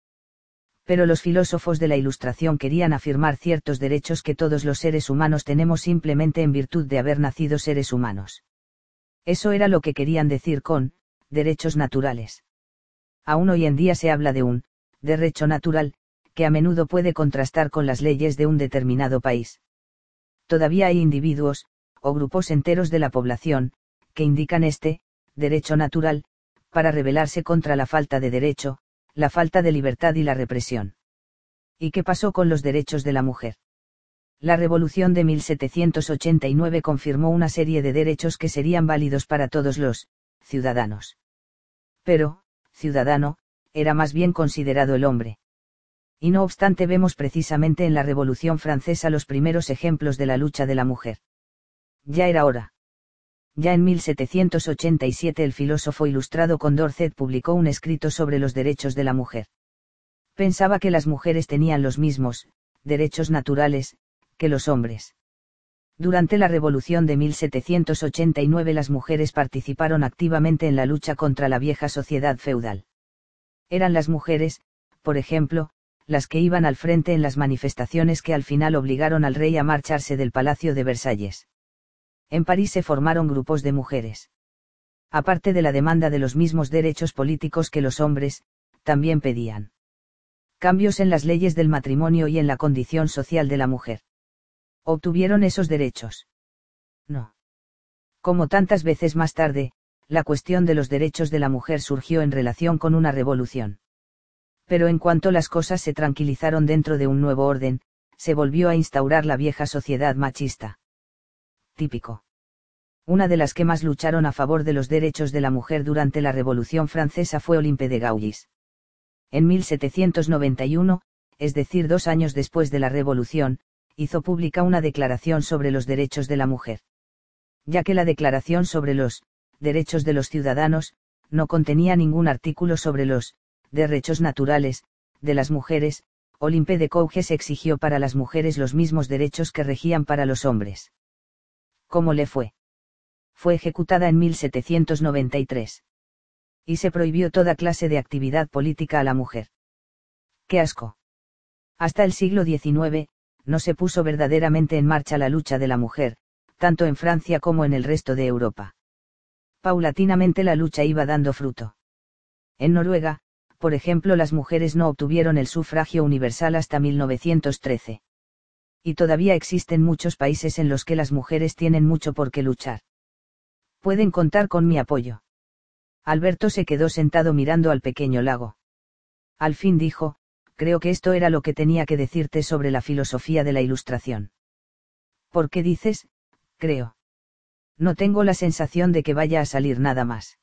Pero los filósofos de la Ilustración querían afirmar ciertos derechos que todos los seres humanos tenemos simplemente en virtud de haber nacido seres humanos. Eso era lo que querían decir con, derechos naturales. Aún hoy en día se habla de un, derecho natural, que a menudo puede contrastar con las leyes de un determinado país. Todavía hay individuos, o grupos enteros de la población, que indican este, derecho natural, para rebelarse contra la falta de derecho, la falta de libertad y la represión. ¿Y qué pasó con los derechos de la mujer? La Revolución de 1789 confirmó una serie de derechos que serían válidos para todos los ciudadanos. Pero, ciudadano, era más bien considerado el hombre. Y no obstante vemos precisamente en la Revolución Francesa los primeros ejemplos de la lucha de la mujer. Ya era hora. Ya en 1787 el filósofo ilustrado Condorcet publicó un escrito sobre los derechos de la mujer. Pensaba que las mujeres tenían los mismos, derechos naturales, que los hombres. Durante la Revolución de 1789 las mujeres participaron activamente en la lucha contra la vieja sociedad feudal. Eran las mujeres, por ejemplo, las que iban al frente en las manifestaciones que al final obligaron al rey a marcharse del Palacio de Versalles en París se formaron grupos de mujeres. Aparte de la demanda de los mismos derechos políticos que los hombres, también pedían cambios en las leyes del matrimonio y en la condición social de la mujer. ¿Obtuvieron esos derechos? No. Como tantas veces más tarde, la cuestión de los derechos de la mujer surgió en relación con una revolución. Pero en cuanto las cosas se tranquilizaron dentro de un nuevo orden, se volvió a instaurar la vieja sociedad machista típico. Una de las que más lucharon a favor de los derechos de la mujer durante la Revolución Francesa fue Olympe de Gaulle. En 1791, es decir, dos años después de la Revolución, hizo pública una declaración sobre los derechos de la mujer. Ya que la declaración sobre los derechos de los ciudadanos, no contenía ningún artículo sobre los derechos naturales de las mujeres, Olympe de Gouges exigió para las mujeres los mismos derechos que regían para los hombres. ¿Cómo le fue? Fue ejecutada en 1793. Y se prohibió toda clase de actividad política a la mujer. ¡Qué asco! Hasta el siglo XIX, no se puso verdaderamente en marcha la lucha de la mujer, tanto en Francia como en el resto de Europa. Paulatinamente la lucha iba dando fruto. En Noruega, por ejemplo, las mujeres no obtuvieron el sufragio universal hasta 1913 y todavía existen muchos países en los que las mujeres tienen mucho por qué luchar. Pueden contar con mi apoyo. Alberto se quedó sentado mirando al pequeño lago. Al fin dijo, creo que esto era lo que tenía que decirte sobre la filosofía de la ilustración. ¿Por qué dices, creo? No tengo la sensación de que vaya a salir nada más.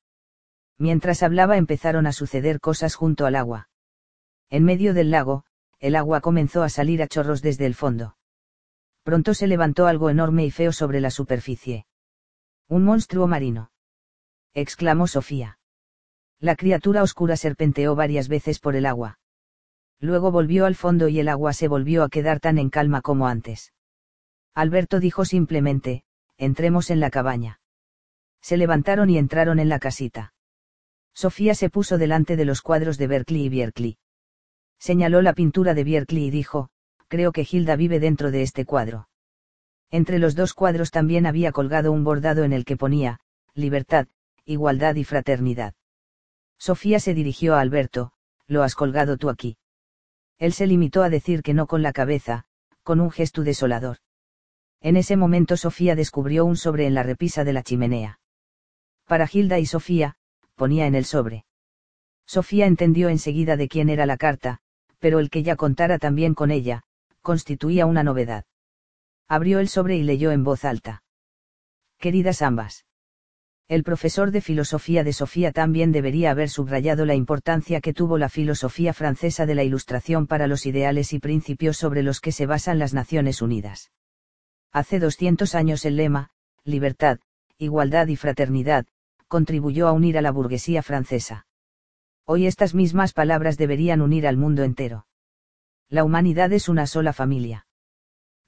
Mientras hablaba empezaron a suceder cosas junto al agua. En medio del lago, el agua comenzó a salir a chorros desde el fondo pronto se levantó algo enorme y feo sobre la superficie. Un monstruo marino. exclamó Sofía. La criatura oscura serpenteó varias veces por el agua. Luego volvió al fondo y el agua se volvió a quedar tan en calma como antes. Alberto dijo simplemente, entremos en la cabaña. Se levantaron y entraron en la casita. Sofía se puso delante de los cuadros de Berkeley y Bierkley. Señaló la pintura de Bierkley y dijo, creo que Hilda vive dentro de este cuadro. Entre los dos cuadros también había colgado un bordado en el que ponía, libertad, igualdad y fraternidad. Sofía se dirigió a Alberto, lo has colgado tú aquí. Él se limitó a decir que no con la cabeza, con un gesto desolador. En ese momento Sofía descubrió un sobre en la repisa de la chimenea. Para Hilda y Sofía, ponía en el sobre. Sofía entendió enseguida de quién era la carta, pero el que ya contara también con ella, constituía una novedad. Abrió el sobre y leyó en voz alta. Queridas ambas. El profesor de filosofía de Sofía también debería haber subrayado la importancia que tuvo la filosofía francesa de la Ilustración para los ideales y principios sobre los que se basan las Naciones Unidas. Hace 200 años el lema, libertad, igualdad y fraternidad, contribuyó a unir a la burguesía francesa. Hoy estas mismas palabras deberían unir al mundo entero. La humanidad es una sola familia.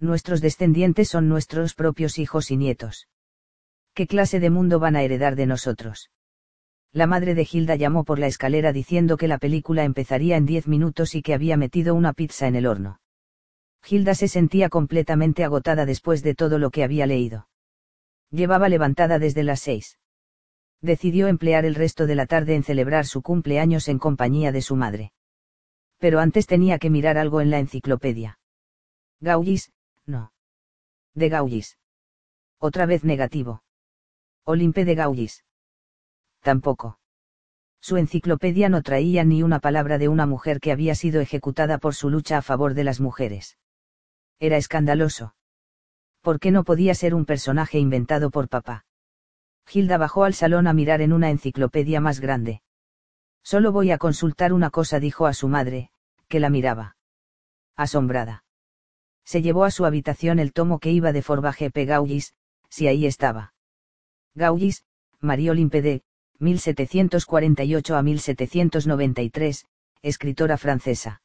Nuestros descendientes son nuestros propios hijos y nietos. ¿Qué clase de mundo van a heredar de nosotros? La madre de Hilda llamó por la escalera diciendo que la película empezaría en diez minutos y que había metido una pizza en el horno. Hilda se sentía completamente agotada después de todo lo que había leído. Llevaba levantada desde las seis decidió emplear el resto de la tarde en celebrar su cumpleaños en compañía de su madre. Pero antes tenía que mirar algo en la enciclopedia. Gaullis, no. De Gaullis. Otra vez negativo. Olimpe de Gaullis. Tampoco. Su enciclopedia no traía ni una palabra de una mujer que había sido ejecutada por su lucha a favor de las mujeres. Era escandaloso. ¿Por qué no podía ser un personaje inventado por papá? Hilda bajó al salón a mirar en una enciclopedia más grande. Solo voy a consultar una cosa, dijo a su madre, que la miraba. Asombrada. Se llevó a su habitación el tomo que iba de Forbage P. Gaullis, si ahí estaba. Gaullis, Mario Limpede, 1748 a 1793, escritora francesa.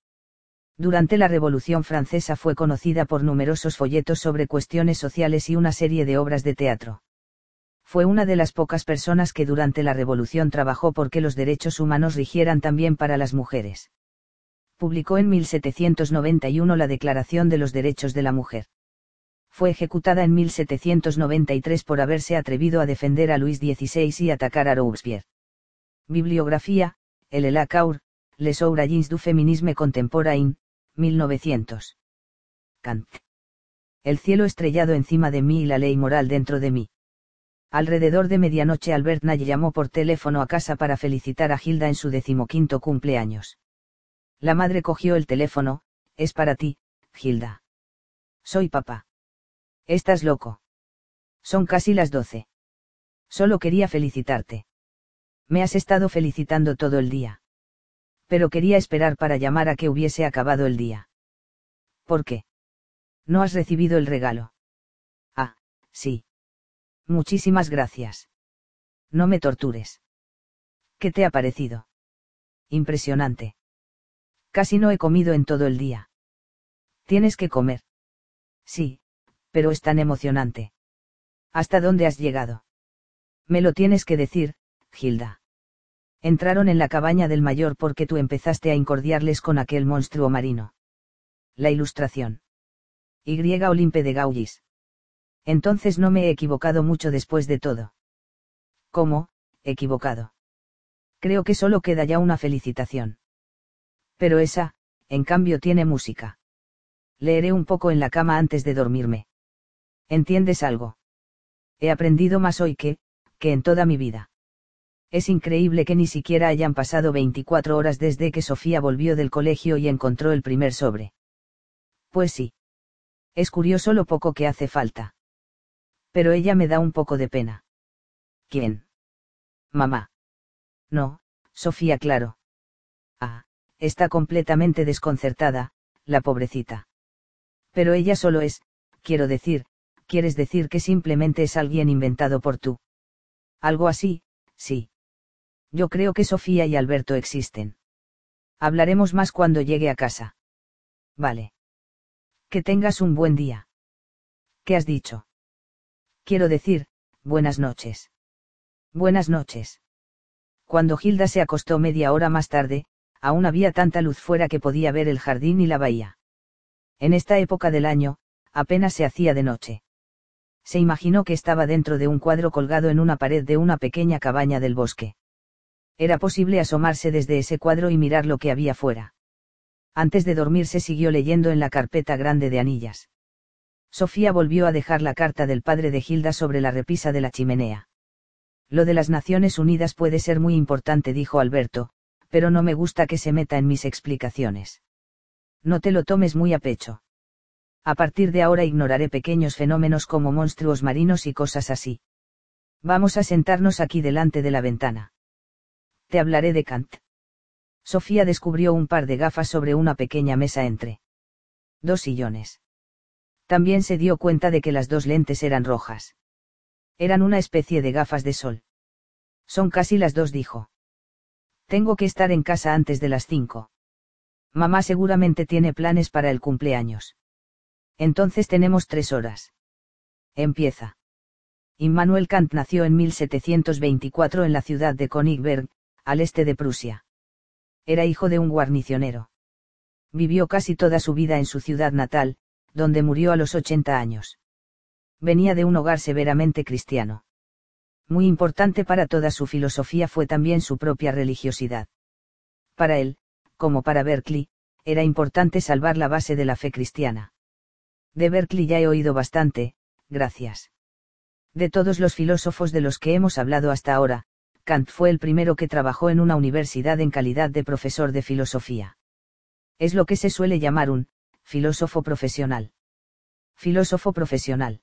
Durante la Revolución Francesa fue conocida por numerosos folletos sobre cuestiones sociales y una serie de obras de teatro fue una de las pocas personas que durante la Revolución trabajó porque los derechos humanos rigieran también para las mujeres. Publicó en 1791 la Declaración de los Derechos de la Mujer. Fue ejecutada en 1793 por haberse atrevido a defender a Luis XVI y atacar a Robespierre. Bibliografía, El Caur, Les Origines du Feminisme Contemporain, 1900. Kant. El cielo estrellado encima de mí y la ley moral dentro de mí. Alrededor de medianoche Albert Nay llamó por teléfono a casa para felicitar a Hilda en su decimoquinto cumpleaños. La madre cogió el teléfono, es para ti, Hilda. Soy papá. Estás loco. Son casi las doce. Solo quería felicitarte. Me has estado felicitando todo el día. Pero quería esperar para llamar a que hubiese acabado el día. ¿Por qué? ¿No has recibido el regalo? Ah, sí. Muchísimas gracias. No me tortures. ¿Qué te ha parecido? Impresionante. Casi no he comido en todo el día. Tienes que comer. Sí, pero es tan emocionante. ¿Hasta dónde has llegado? Me lo tienes que decir, Gilda. Entraron en la cabaña del mayor porque tú empezaste a incordiarles con aquel monstruo marino. La ilustración. Y. Olimpe de Gaullis. Entonces no me he equivocado mucho después de todo. ¿Cómo, equivocado? Creo que solo queda ya una felicitación. Pero esa, en cambio, tiene música. Leeré un poco en la cama antes de dormirme. ¿Entiendes algo? He aprendido más hoy que, que en toda mi vida. Es increíble que ni siquiera hayan pasado 24 horas desde que Sofía volvió del colegio y encontró el primer sobre. Pues sí. Es curioso lo poco que hace falta. Pero ella me da un poco de pena. ¿Quién? Mamá. No, Sofía, claro. Ah, está completamente desconcertada, la pobrecita. Pero ella solo es, quiero decir, quieres decir que simplemente es alguien inventado por tú. Algo así, sí. Yo creo que Sofía y Alberto existen. Hablaremos más cuando llegue a casa. Vale. Que tengas un buen día. ¿Qué has dicho? Quiero decir, buenas noches. Buenas noches. Cuando Hilda se acostó media hora más tarde, aún había tanta luz fuera que podía ver el jardín y la bahía. En esta época del año, apenas se hacía de noche. Se imaginó que estaba dentro de un cuadro colgado en una pared de una pequeña cabaña del bosque. Era posible asomarse desde ese cuadro y mirar lo que había fuera. Antes de dormirse siguió leyendo en la carpeta grande de anillas. Sofía volvió a dejar la carta del padre de Hilda sobre la repisa de la chimenea. Lo de las Naciones Unidas puede ser muy importante, dijo Alberto, pero no me gusta que se meta en mis explicaciones. No te lo tomes muy a pecho. A partir de ahora ignoraré pequeños fenómenos como monstruos marinos y cosas así. Vamos a sentarnos aquí delante de la ventana. Te hablaré de Kant. Sofía descubrió un par de gafas sobre una pequeña mesa entre dos sillones. También se dio cuenta de que las dos lentes eran rojas. Eran una especie de gafas de sol. Son casi las dos, dijo. Tengo que estar en casa antes de las cinco. Mamá seguramente tiene planes para el cumpleaños. Entonces tenemos tres horas. Empieza. Immanuel Kant nació en 1724 en la ciudad de Königsberg, al este de Prusia. Era hijo de un guarnicionero. Vivió casi toda su vida en su ciudad natal, donde murió a los 80 años. Venía de un hogar severamente cristiano. Muy importante para toda su filosofía fue también su propia religiosidad. Para él, como para Berkeley, era importante salvar la base de la fe cristiana. De Berkeley ya he oído bastante, gracias. De todos los filósofos de los que hemos hablado hasta ahora, Kant fue el primero que trabajó en una universidad en calidad de profesor de filosofía. Es lo que se suele llamar un filósofo profesional. Filósofo profesional.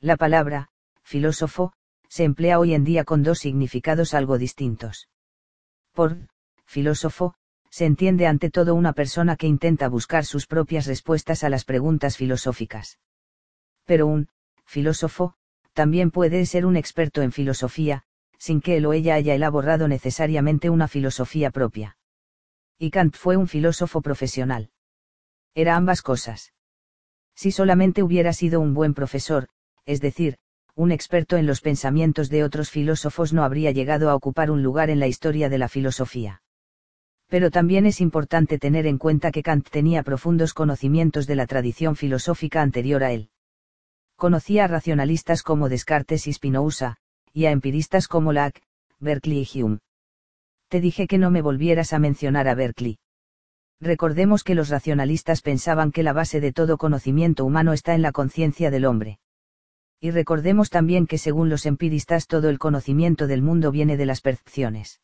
La palabra, filósofo, se emplea hoy en día con dos significados algo distintos. Por, filósofo, se entiende ante todo una persona que intenta buscar sus propias respuestas a las preguntas filosóficas. Pero un, filósofo, también puede ser un experto en filosofía, sin que él o ella haya elaborado necesariamente una filosofía propia. Y Kant fue un filósofo profesional. Era ambas cosas. Si solamente hubiera sido un buen profesor, es decir, un experto en los pensamientos de otros filósofos no habría llegado a ocupar un lugar en la historia de la filosofía. Pero también es importante tener en cuenta que Kant tenía profundos conocimientos de la tradición filosófica anterior a él. Conocía a racionalistas como Descartes y Spinoza, y a empiristas como Locke, Berkeley y Hume. Te dije que no me volvieras a mencionar a Berkeley. Recordemos que los racionalistas pensaban que la base de todo conocimiento humano está en la conciencia del hombre. Y recordemos también que según los empiristas todo el conocimiento del mundo viene de las percepciones.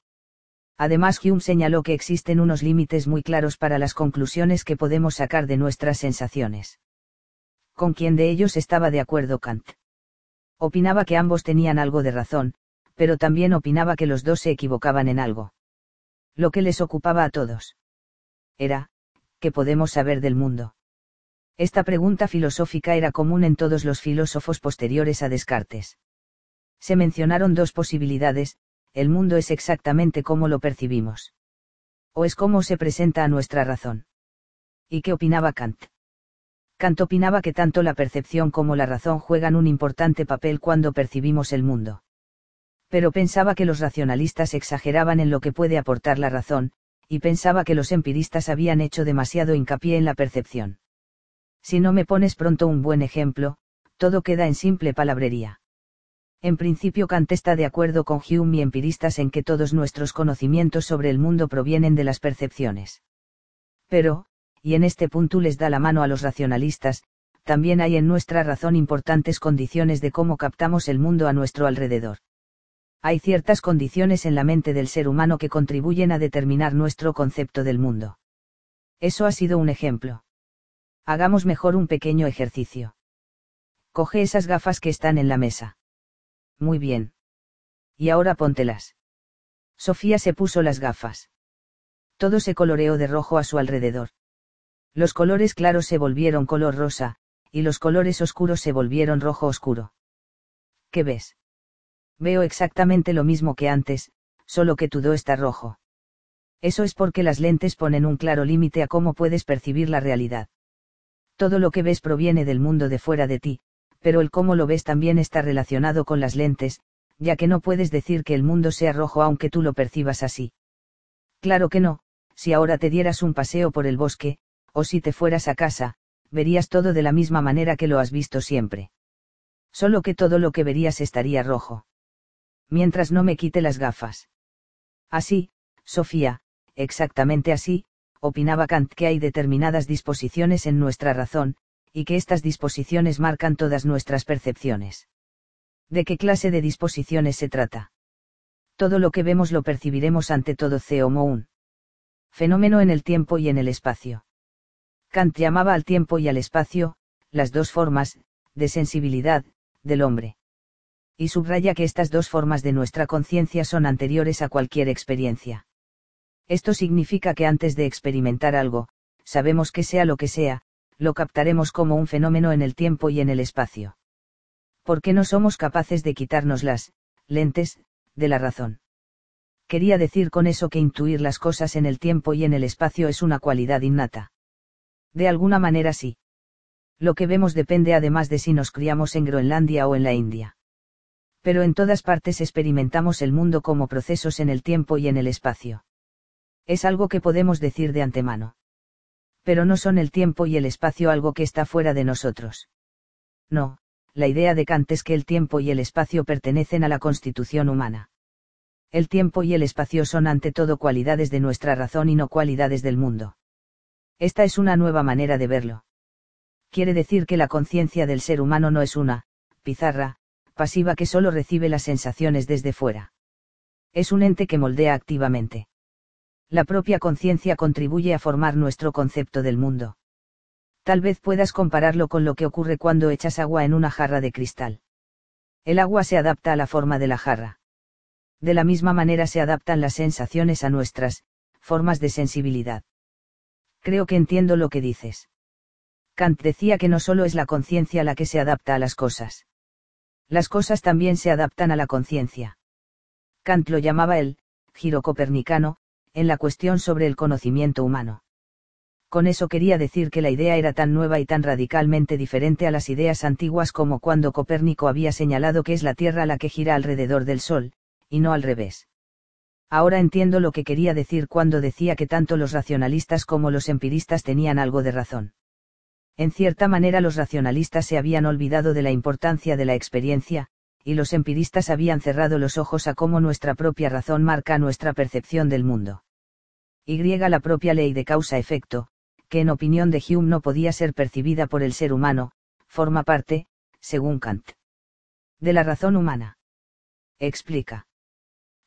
Además Hume señaló que existen unos límites muy claros para las conclusiones que podemos sacar de nuestras sensaciones. ¿Con quién de ellos estaba de acuerdo Kant? Opinaba que ambos tenían algo de razón, pero también opinaba que los dos se equivocaban en algo. Lo que les ocupaba a todos. Era, ¿qué podemos saber del mundo? Esta pregunta filosófica era común en todos los filósofos posteriores a Descartes. Se mencionaron dos posibilidades, el mundo es exactamente como lo percibimos. O es como se presenta a nuestra razón. ¿Y qué opinaba Kant? Kant opinaba que tanto la percepción como la razón juegan un importante papel cuando percibimos el mundo. Pero pensaba que los racionalistas exageraban en lo que puede aportar la razón, y pensaba que los empiristas habían hecho demasiado hincapié en la percepción. Si no me pones pronto un buen ejemplo, todo queda en simple palabrería. En principio Kant está de acuerdo con Hume y empiristas en que todos nuestros conocimientos sobre el mundo provienen de las percepciones. Pero, y en este punto les da la mano a los racionalistas, también hay en nuestra razón importantes condiciones de cómo captamos el mundo a nuestro alrededor. Hay ciertas condiciones en la mente del ser humano que contribuyen a determinar nuestro concepto del mundo. Eso ha sido un ejemplo. Hagamos mejor un pequeño ejercicio. Coge esas gafas que están en la mesa. Muy bien. Y ahora póntelas. Sofía se puso las gafas. Todo se coloreó de rojo a su alrededor. Los colores claros se volvieron color rosa, y los colores oscuros se volvieron rojo oscuro. ¿Qué ves? Veo exactamente lo mismo que antes, solo que todo está rojo. Eso es porque las lentes ponen un claro límite a cómo puedes percibir la realidad. Todo lo que ves proviene del mundo de fuera de ti, pero el cómo lo ves también está relacionado con las lentes, ya que no puedes decir que el mundo sea rojo aunque tú lo percibas así. Claro que no, si ahora te dieras un paseo por el bosque, o si te fueras a casa, verías todo de la misma manera que lo has visto siempre. Solo que todo lo que verías estaría rojo. Mientras no me quite las gafas. Así, Sofía, exactamente así, opinaba Kant que hay determinadas disposiciones en nuestra razón, y que estas disposiciones marcan todas nuestras percepciones. ¿De qué clase de disposiciones se trata? Todo lo que vemos lo percibiremos ante todo como un fenómeno en el tiempo y en el espacio. Kant llamaba al tiempo y al espacio, las dos formas, de sensibilidad, del hombre. Y subraya que estas dos formas de nuestra conciencia son anteriores a cualquier experiencia. Esto significa que antes de experimentar algo, sabemos que sea lo que sea, lo captaremos como un fenómeno en el tiempo y en el espacio. ¿Por qué no somos capaces de quitarnos las lentes de la razón? Quería decir con eso que intuir las cosas en el tiempo y en el espacio es una cualidad innata. De alguna manera sí. Lo que vemos depende además de si nos criamos en Groenlandia o en la India. Pero en todas partes experimentamos el mundo como procesos en el tiempo y en el espacio. Es algo que podemos decir de antemano pero no son el tiempo y el espacio algo que está fuera de nosotros. No, la idea de Kant es que el tiempo y el espacio pertenecen a la constitución humana. El tiempo y el espacio son ante todo cualidades de nuestra razón y no cualidades del mundo. Esta es una nueva manera de verlo. Quiere decir que la conciencia del ser humano no es una, pizarra, pasiva que solo recibe las sensaciones desde fuera. Es un ente que moldea activamente la propia conciencia contribuye a formar nuestro concepto del mundo. Tal vez puedas compararlo con lo que ocurre cuando echas agua en una jarra de cristal. El agua se adapta a la forma de la jarra. De la misma manera se adaptan las sensaciones a nuestras, formas de sensibilidad. Creo que entiendo lo que dices. Kant decía que no solo es la conciencia la que se adapta a las cosas. Las cosas también se adaptan a la conciencia. Kant lo llamaba el giro copernicano, en la cuestión sobre el conocimiento humano. Con eso quería decir que la idea era tan nueva y tan radicalmente diferente a las ideas antiguas como cuando Copérnico había señalado que es la Tierra la que gira alrededor del Sol, y no al revés. Ahora entiendo lo que quería decir cuando decía que tanto los racionalistas como los empiristas tenían algo de razón. En cierta manera los racionalistas se habían olvidado de la importancia de la experiencia, y los empiristas habían cerrado los ojos a cómo nuestra propia razón marca nuestra percepción del mundo. Y la propia ley de causa-efecto, que en opinión de Hume no podía ser percibida por el ser humano, forma parte, según Kant, de la razón humana. Explica.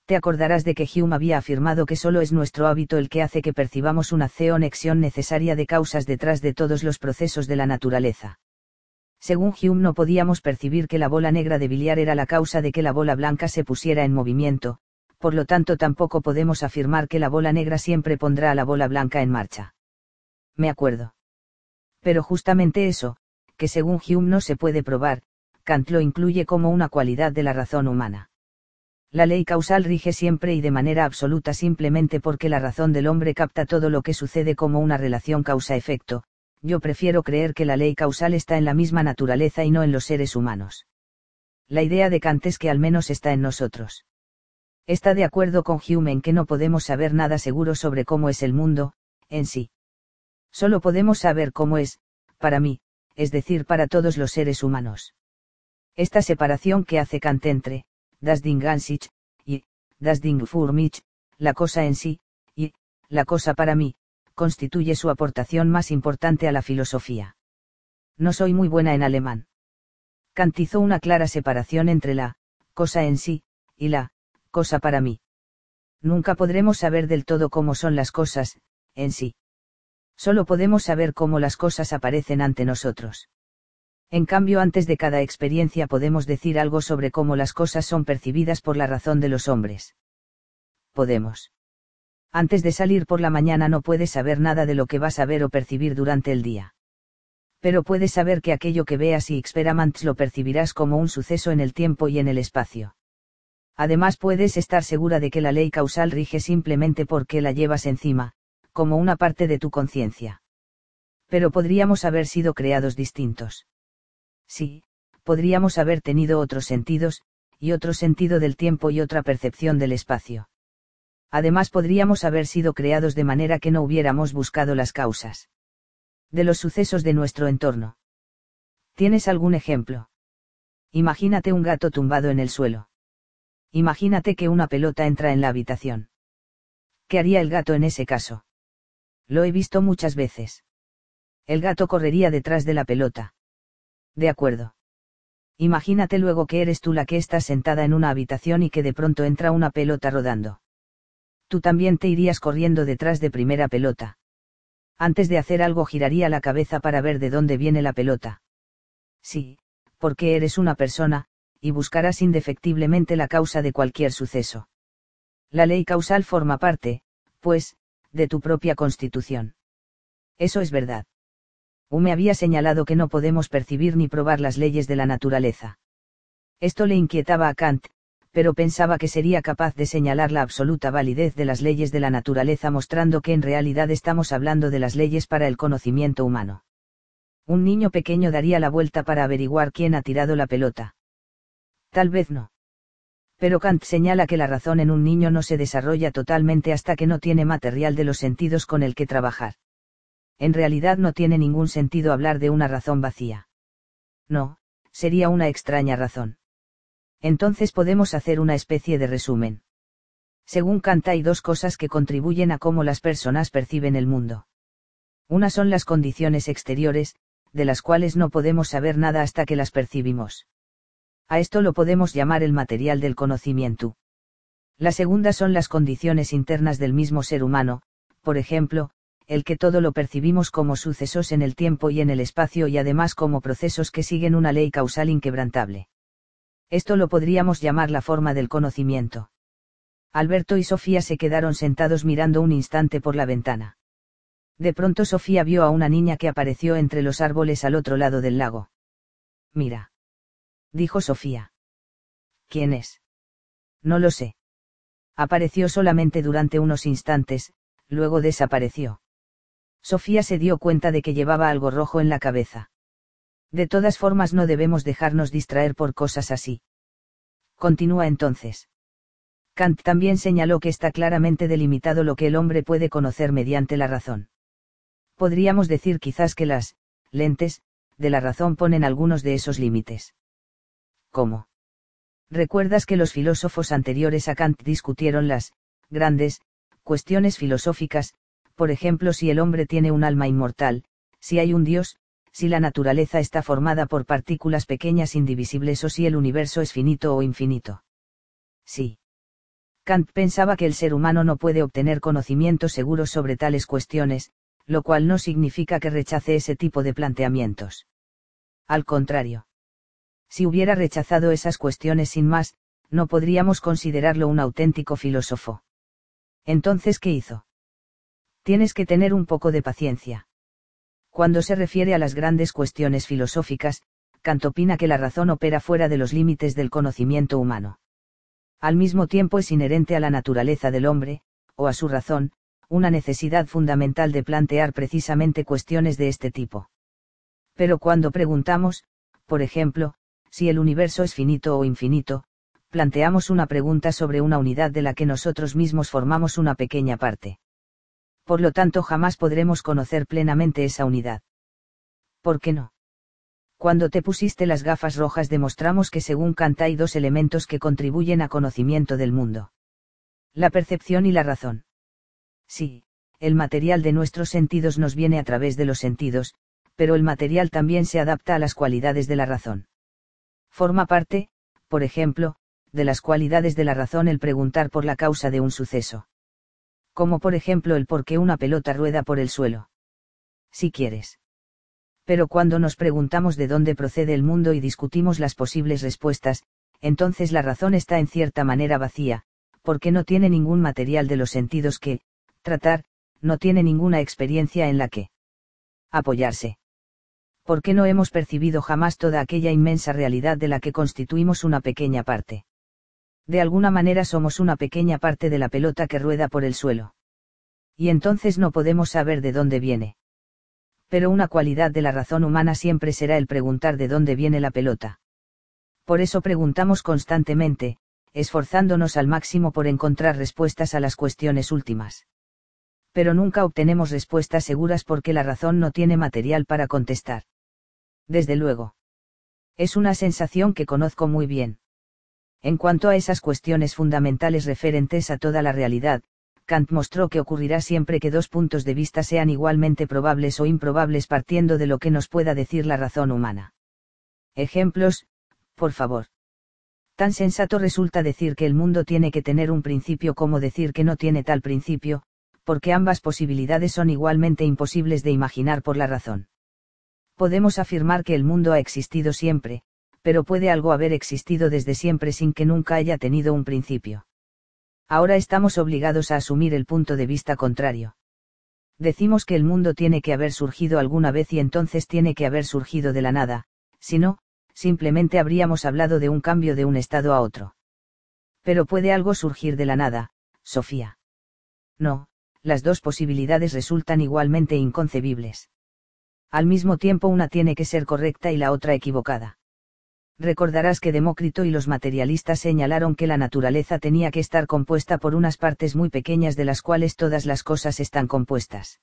Te acordarás de que Hume había afirmado que solo es nuestro hábito el que hace que percibamos una conexión necesaria de causas detrás de todos los procesos de la naturaleza. Según Hume no podíamos percibir que la bola negra de billar era la causa de que la bola blanca se pusiera en movimiento, por lo tanto tampoco podemos afirmar que la bola negra siempre pondrá a la bola blanca en marcha. Me acuerdo. Pero justamente eso, que según Hume no se puede probar, Kant lo incluye como una cualidad de la razón humana. La ley causal rige siempre y de manera absoluta simplemente porque la razón del hombre capta todo lo que sucede como una relación causa-efecto, yo prefiero creer que la ley causal está en la misma naturaleza y no en los seres humanos. La idea de Kant es que al menos está en nosotros. Está de acuerdo con Hume en que no podemos saber nada seguro sobre cómo es el mundo, en sí. Solo podemos saber cómo es, para mí, es decir, para todos los seres humanos. Esta separación que hace Kant entre, das Ding y, das Ding für mich, la cosa en sí, y, la cosa para mí, constituye su aportación más importante a la filosofía. No soy muy buena en alemán. Kant hizo una clara separación entre la cosa en sí, y la cosa para mí. Nunca podremos saber del todo cómo son las cosas, en sí. Solo podemos saber cómo las cosas aparecen ante nosotros. En cambio, antes de cada experiencia podemos decir algo sobre cómo las cosas son percibidas por la razón de los hombres. Podemos antes de salir por la mañana no puedes saber nada de lo que vas a ver o percibir durante el día. Pero puedes saber que aquello que veas y experimentas lo percibirás como un suceso en el tiempo y en el espacio. Además puedes estar segura de que la ley causal rige simplemente porque la llevas encima, como una parte de tu conciencia. Pero podríamos haber sido creados distintos. Sí, podríamos haber tenido otros sentidos, y otro sentido del tiempo y otra percepción del espacio. Además podríamos haber sido creados de manera que no hubiéramos buscado las causas. De los sucesos de nuestro entorno. ¿Tienes algún ejemplo? Imagínate un gato tumbado en el suelo. Imagínate que una pelota entra en la habitación. ¿Qué haría el gato en ese caso? Lo he visto muchas veces. El gato correría detrás de la pelota. De acuerdo. Imagínate luego que eres tú la que está sentada en una habitación y que de pronto entra una pelota rodando. Tú también te irías corriendo detrás de primera pelota. Antes de hacer algo giraría la cabeza para ver de dónde viene la pelota. Sí, porque eres una persona, y buscarás indefectiblemente la causa de cualquier suceso. La ley causal forma parte, pues, de tu propia constitución. Eso es verdad me había señalado que no podemos percibir ni probar las leyes de la naturaleza. Esto le inquietaba a Kant, pero pensaba que sería capaz de señalar la absoluta validez de las leyes de la naturaleza mostrando que en realidad estamos hablando de las leyes para el conocimiento humano. Un niño pequeño daría la vuelta para averiguar quién ha tirado la pelota. Tal vez no. Pero Kant señala que la razón en un niño no se desarrolla totalmente hasta que no tiene material de los sentidos con el que trabajar en realidad no tiene ningún sentido hablar de una razón vacía. No, sería una extraña razón. Entonces podemos hacer una especie de resumen. Según Kant hay dos cosas que contribuyen a cómo las personas perciben el mundo. Una son las condiciones exteriores, de las cuales no podemos saber nada hasta que las percibimos. A esto lo podemos llamar el material del conocimiento. La segunda son las condiciones internas del mismo ser humano, por ejemplo, el que todo lo percibimos como sucesos en el tiempo y en el espacio y además como procesos que siguen una ley causal inquebrantable. Esto lo podríamos llamar la forma del conocimiento. Alberto y Sofía se quedaron sentados mirando un instante por la ventana. De pronto Sofía vio a una niña que apareció entre los árboles al otro lado del lago. Mira. Dijo Sofía. ¿Quién es? No lo sé. Apareció solamente durante unos instantes, luego desapareció. Sofía se dio cuenta de que llevaba algo rojo en la cabeza. De todas formas no debemos dejarnos distraer por cosas así. Continúa entonces. Kant también señaló que está claramente delimitado lo que el hombre puede conocer mediante la razón. Podríamos decir quizás que las lentes de la razón ponen algunos de esos límites. ¿Cómo? ¿Recuerdas que los filósofos anteriores a Kant discutieron las grandes cuestiones filosóficas, por ejemplo si el hombre tiene un alma inmortal, si hay un Dios, si la naturaleza está formada por partículas pequeñas indivisibles o si el universo es finito o infinito. Sí. Kant pensaba que el ser humano no puede obtener conocimiento seguro sobre tales cuestiones, lo cual no significa que rechace ese tipo de planteamientos. Al contrario. Si hubiera rechazado esas cuestiones sin más, no podríamos considerarlo un auténtico filósofo. Entonces, ¿qué hizo? tienes que tener un poco de paciencia. Cuando se refiere a las grandes cuestiones filosóficas, Kant opina que la razón opera fuera de los límites del conocimiento humano. Al mismo tiempo es inherente a la naturaleza del hombre, o a su razón, una necesidad fundamental de plantear precisamente cuestiones de este tipo. Pero cuando preguntamos, por ejemplo, si el universo es finito o infinito, planteamos una pregunta sobre una unidad de la que nosotros mismos formamos una pequeña parte por lo tanto jamás podremos conocer plenamente esa unidad. ¿Por qué no? Cuando te pusiste las gafas rojas demostramos que según Kant hay dos elementos que contribuyen a conocimiento del mundo. La percepción y la razón. Sí, el material de nuestros sentidos nos viene a través de los sentidos, pero el material también se adapta a las cualidades de la razón. Forma parte, por ejemplo, de las cualidades de la razón el preguntar por la causa de un suceso como por ejemplo el por qué una pelota rueda por el suelo. Si quieres. Pero cuando nos preguntamos de dónde procede el mundo y discutimos las posibles respuestas, entonces la razón está en cierta manera vacía, porque no tiene ningún material de los sentidos que, tratar, no tiene ninguna experiencia en la que apoyarse. Porque no hemos percibido jamás toda aquella inmensa realidad de la que constituimos una pequeña parte. De alguna manera somos una pequeña parte de la pelota que rueda por el suelo. Y entonces no podemos saber de dónde viene. Pero una cualidad de la razón humana siempre será el preguntar de dónde viene la pelota. Por eso preguntamos constantemente, esforzándonos al máximo por encontrar respuestas a las cuestiones últimas. Pero nunca obtenemos respuestas seguras porque la razón no tiene material para contestar. Desde luego. Es una sensación que conozco muy bien. En cuanto a esas cuestiones fundamentales referentes a toda la realidad, Kant mostró que ocurrirá siempre que dos puntos de vista sean igualmente probables o improbables partiendo de lo que nos pueda decir la razón humana. Ejemplos, por favor. Tan sensato resulta decir que el mundo tiene que tener un principio como decir que no tiene tal principio, porque ambas posibilidades son igualmente imposibles de imaginar por la razón. Podemos afirmar que el mundo ha existido siempre, pero puede algo haber existido desde siempre sin que nunca haya tenido un principio. Ahora estamos obligados a asumir el punto de vista contrario. Decimos que el mundo tiene que haber surgido alguna vez y entonces tiene que haber surgido de la nada, si no, simplemente habríamos hablado de un cambio de un estado a otro. Pero puede algo surgir de la nada, Sofía. No, las dos posibilidades resultan igualmente inconcebibles. Al mismo tiempo una tiene que ser correcta y la otra equivocada. Recordarás que Demócrito y los materialistas señalaron que la naturaleza tenía que estar compuesta por unas partes muy pequeñas de las cuales todas las cosas están compuestas.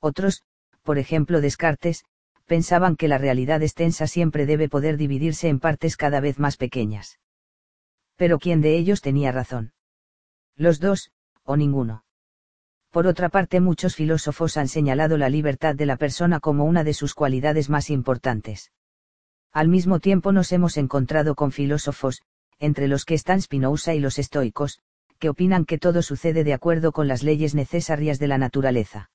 Otros, por ejemplo Descartes, pensaban que la realidad extensa siempre debe poder dividirse en partes cada vez más pequeñas. Pero ¿quién de ellos tenía razón? Los dos, o ninguno. Por otra parte, muchos filósofos han señalado la libertad de la persona como una de sus cualidades más importantes. Al mismo tiempo nos hemos encontrado con filósofos, entre los que están Spinoza y los estoicos, que opinan que todo sucede de acuerdo con las leyes necesarias de la naturaleza.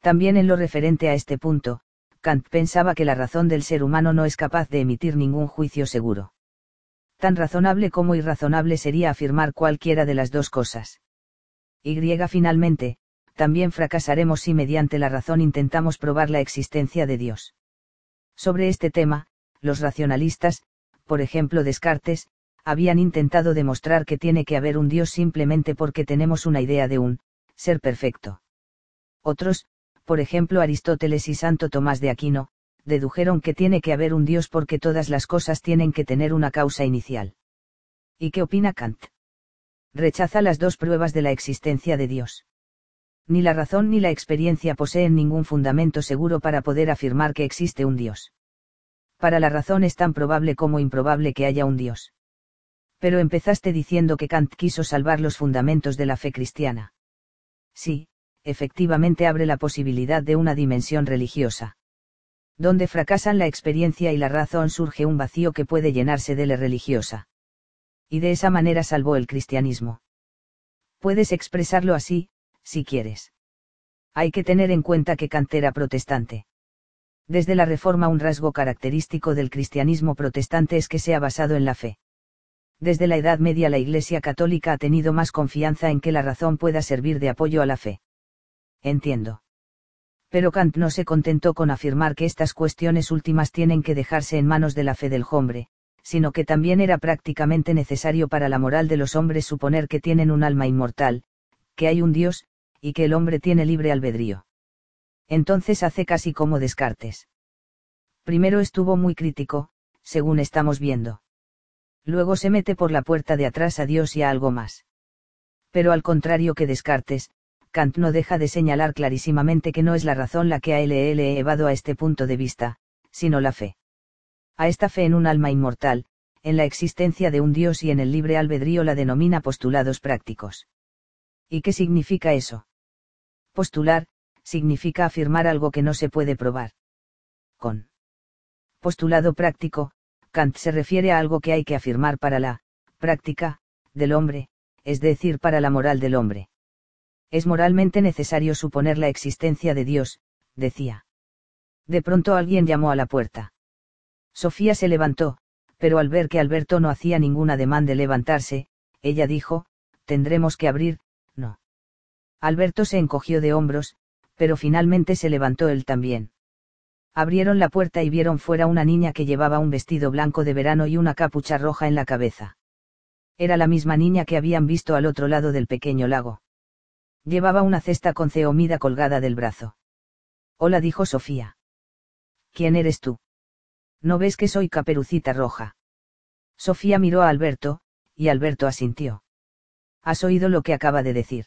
También en lo referente a este punto, Kant pensaba que la razón del ser humano no es capaz de emitir ningún juicio seguro. Tan razonable como irrazonable sería afirmar cualquiera de las dos cosas. Y finalmente, también fracasaremos si mediante la razón intentamos probar la existencia de Dios. Sobre este tema, los racionalistas, por ejemplo Descartes, habían intentado demostrar que tiene que haber un Dios simplemente porque tenemos una idea de un ser perfecto. Otros, por ejemplo Aristóteles y Santo Tomás de Aquino, dedujeron que tiene que haber un Dios porque todas las cosas tienen que tener una causa inicial. ¿Y qué opina Kant? Rechaza las dos pruebas de la existencia de Dios. Ni la razón ni la experiencia poseen ningún fundamento seguro para poder afirmar que existe un Dios. Para la razón es tan probable como improbable que haya un Dios. Pero empezaste diciendo que Kant quiso salvar los fundamentos de la fe cristiana. Sí, efectivamente abre la posibilidad de una dimensión religiosa. Donde fracasan la experiencia y la razón surge un vacío que puede llenarse de la religiosa. Y de esa manera salvó el cristianismo. Puedes expresarlo así, si quieres. Hay que tener en cuenta que Kant era protestante. Desde la Reforma un rasgo característico del cristianismo protestante es que se ha basado en la fe. Desde la Edad Media la Iglesia Católica ha tenido más confianza en que la razón pueda servir de apoyo a la fe entiendo. Pero Kant no se contentó con afirmar que estas cuestiones últimas tienen que dejarse en manos de la fe del hombre, sino que también era prácticamente necesario para la moral de los hombres suponer que tienen un alma inmortal, que hay un Dios, y que el hombre tiene libre albedrío. Entonces hace casi como Descartes. Primero estuvo muy crítico, según estamos viendo. Luego se mete por la puerta de atrás a Dios y a algo más. Pero al contrario que Descartes, Kant no deja de señalar clarísimamente que no es la razón la que a llevado a este punto de vista, sino la fe. A esta fe en un alma inmortal, en la existencia de un Dios y en el libre albedrío la denomina postulados prácticos. ¿Y qué significa eso? Postular, significa afirmar algo que no se puede probar. Con postulado práctico, Kant se refiere a algo que hay que afirmar para la práctica del hombre, es decir, para la moral del hombre. Es moralmente necesario suponer la existencia de Dios, decía. De pronto alguien llamó a la puerta. Sofía se levantó, pero al ver que Alberto no hacía ningún ademán de levantarse, ella dijo, tendremos que abrir, no. Alberto se encogió de hombros, pero finalmente se levantó él también. Abrieron la puerta y vieron fuera una niña que llevaba un vestido blanco de verano y una capucha roja en la cabeza. Era la misma niña que habían visto al otro lado del pequeño lago. Llevaba una cesta con ceomida colgada del brazo. Hola, dijo Sofía. ¿Quién eres tú? ¿No ves que soy caperucita roja? Sofía miró a Alberto, y Alberto asintió. ¿Has oído lo que acaba de decir?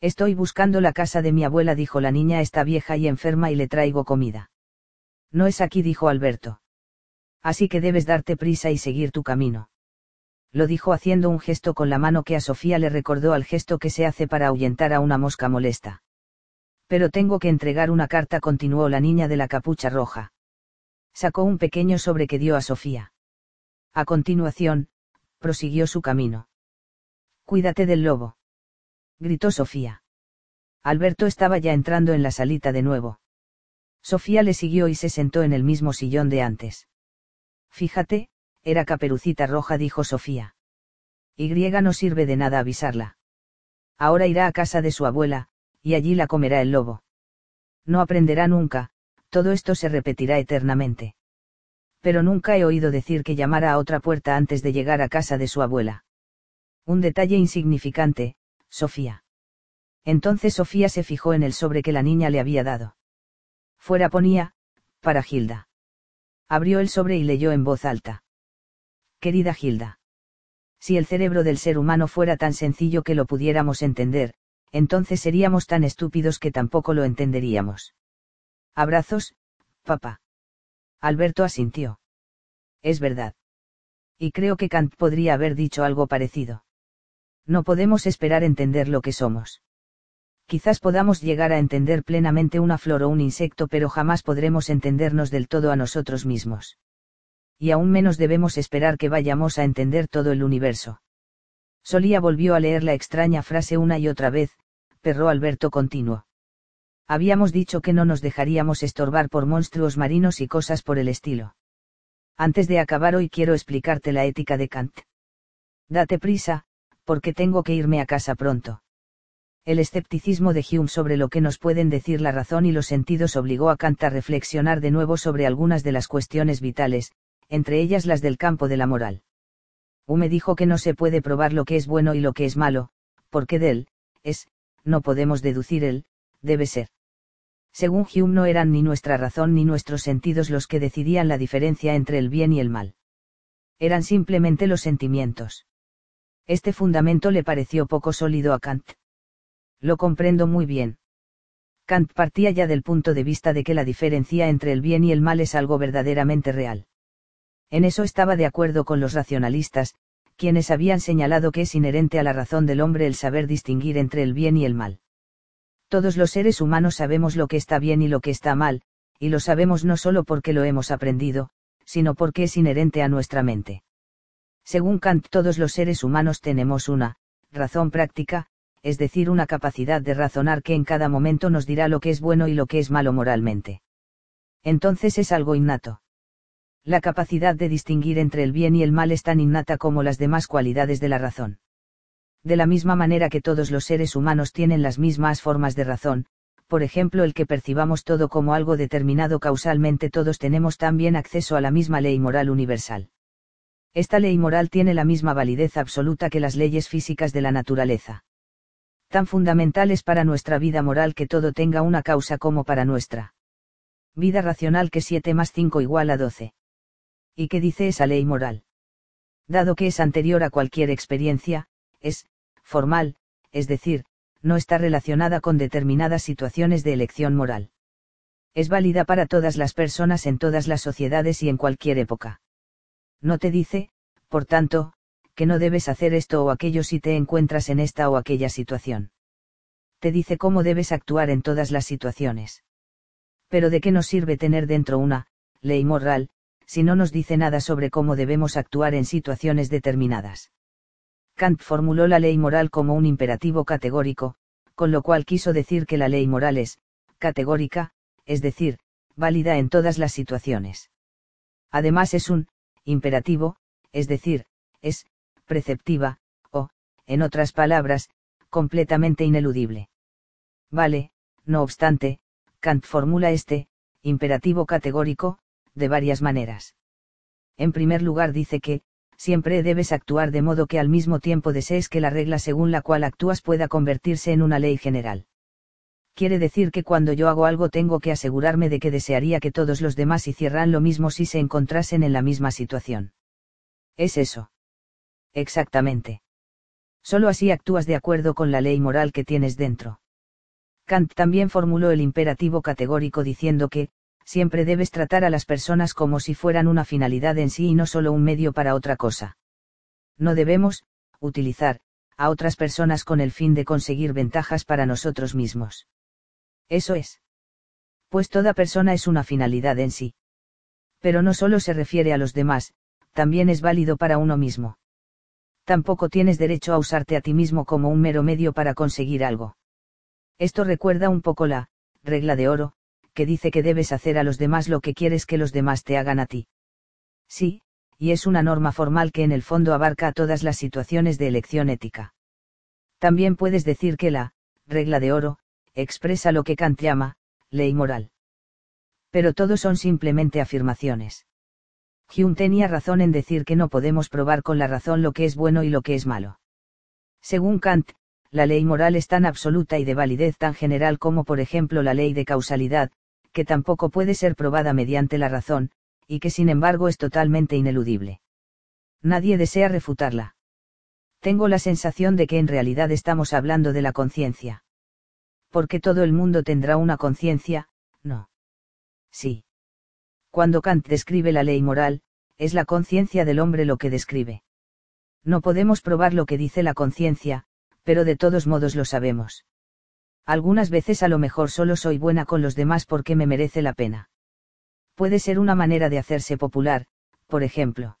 Estoy buscando la casa de mi abuela, dijo la niña, está vieja y enferma y le traigo comida. No es aquí, dijo Alberto. Así que debes darte prisa y seguir tu camino. Lo dijo haciendo un gesto con la mano que a Sofía le recordó al gesto que se hace para ahuyentar a una mosca molesta. Pero tengo que entregar una carta, continuó la niña de la capucha roja. Sacó un pequeño sobre que dio a Sofía. A continuación, prosiguió su camino. Cuídate del lobo gritó Sofía. Alberto estaba ya entrando en la salita de nuevo. Sofía le siguió y se sentó en el mismo sillón de antes. Fíjate, era caperucita roja, dijo Sofía. Y no sirve de nada avisarla. Ahora irá a casa de su abuela, y allí la comerá el lobo. No aprenderá nunca, todo esto se repetirá eternamente. Pero nunca he oído decir que llamara a otra puerta antes de llegar a casa de su abuela. Un detalle insignificante, Sofía. Entonces Sofía se fijó en el sobre que la niña le había dado. Fuera ponía, para Gilda. Abrió el sobre y leyó en voz alta. Querida Gilda. Si el cerebro del ser humano fuera tan sencillo que lo pudiéramos entender, entonces seríamos tan estúpidos que tampoco lo entenderíamos. Abrazos, papá. Alberto asintió. Es verdad. Y creo que Kant podría haber dicho algo parecido no podemos esperar entender lo que somos. Quizás podamos llegar a entender plenamente una flor o un insecto, pero jamás podremos entendernos del todo a nosotros mismos. Y aún menos debemos esperar que vayamos a entender todo el universo. Solía volvió a leer la extraña frase una y otra vez, perró Alberto continuo. Habíamos dicho que no nos dejaríamos estorbar por monstruos marinos y cosas por el estilo. Antes de acabar hoy quiero explicarte la ética de Kant. Date prisa, porque tengo que irme a casa pronto. El escepticismo de Hume sobre lo que nos pueden decir la razón y los sentidos obligó a Kant a reflexionar de nuevo sobre algunas de las cuestiones vitales, entre ellas las del campo de la moral. Hume dijo que no se puede probar lo que es bueno y lo que es malo, porque de él, es, no podemos deducir él, debe ser. Según Hume no eran ni nuestra razón ni nuestros sentidos los que decidían la diferencia entre el bien y el mal. Eran simplemente los sentimientos. Este fundamento le pareció poco sólido a Kant. Lo comprendo muy bien. Kant partía ya del punto de vista de que la diferencia entre el bien y el mal es algo verdaderamente real. En eso estaba de acuerdo con los racionalistas, quienes habían señalado que es inherente a la razón del hombre el saber distinguir entre el bien y el mal. Todos los seres humanos sabemos lo que está bien y lo que está mal, y lo sabemos no solo porque lo hemos aprendido, sino porque es inherente a nuestra mente. Según Kant todos los seres humanos tenemos una, razón práctica, es decir, una capacidad de razonar que en cada momento nos dirá lo que es bueno y lo que es malo moralmente. Entonces es algo innato. La capacidad de distinguir entre el bien y el mal es tan innata como las demás cualidades de la razón. De la misma manera que todos los seres humanos tienen las mismas formas de razón, por ejemplo el que percibamos todo como algo determinado causalmente todos tenemos también acceso a la misma ley moral universal. Esta ley moral tiene la misma validez absoluta que las leyes físicas de la naturaleza. Tan fundamental es para nuestra vida moral que todo tenga una causa como para nuestra vida racional que 7 más 5 igual a 12. ¿Y qué dice esa ley moral? Dado que es anterior a cualquier experiencia, es, formal, es decir, no está relacionada con determinadas situaciones de elección moral. Es válida para todas las personas en todas las sociedades y en cualquier época no te dice, por tanto, que no debes hacer esto o aquello si te encuentras en esta o aquella situación. Te dice cómo debes actuar en todas las situaciones. Pero ¿de qué nos sirve tener dentro una, ley moral, si no nos dice nada sobre cómo debemos actuar en situaciones determinadas? Kant formuló la ley moral como un imperativo categórico, con lo cual quiso decir que la ley moral es, categórica, es decir, válida en todas las situaciones. Además es un, imperativo, es decir, es, preceptiva, o, en otras palabras, completamente ineludible. Vale, no obstante, Kant formula este, imperativo categórico, de varias maneras. En primer lugar dice que, siempre debes actuar de modo que al mismo tiempo desees que la regla según la cual actúas pueda convertirse en una ley general. Quiere decir que cuando yo hago algo tengo que asegurarme de que desearía que todos los demás hicieran lo mismo si se encontrasen en la misma situación. Es eso. Exactamente. Solo así actúas de acuerdo con la ley moral que tienes dentro. Kant también formuló el imperativo categórico diciendo que, siempre debes tratar a las personas como si fueran una finalidad en sí y no solo un medio para otra cosa. No debemos, utilizar, a otras personas con el fin de conseguir ventajas para nosotros mismos. Eso es. Pues toda persona es una finalidad en sí. Pero no solo se refiere a los demás, también es válido para uno mismo tampoco tienes derecho a usarte a ti mismo como un mero medio para conseguir algo. Esto recuerda un poco la, regla de oro, que dice que debes hacer a los demás lo que quieres que los demás te hagan a ti. Sí, y es una norma formal que en el fondo abarca a todas las situaciones de elección ética. También puedes decir que la, regla de oro, expresa lo que Kant llama, ley moral. Pero todo son simplemente afirmaciones. Hume tenía razón en decir que no podemos probar con la razón lo que es bueno y lo que es malo. Según Kant, la ley moral es tan absoluta y de validez tan general como por ejemplo la ley de causalidad, que tampoco puede ser probada mediante la razón, y que sin embargo es totalmente ineludible. Nadie desea refutarla. Tengo la sensación de que en realidad estamos hablando de la conciencia. Porque todo el mundo tendrá una conciencia, no. Sí. Cuando Kant describe la ley moral, es la conciencia del hombre lo que describe. No podemos probar lo que dice la conciencia, pero de todos modos lo sabemos. Algunas veces a lo mejor solo soy buena con los demás porque me merece la pena. Puede ser una manera de hacerse popular, por ejemplo.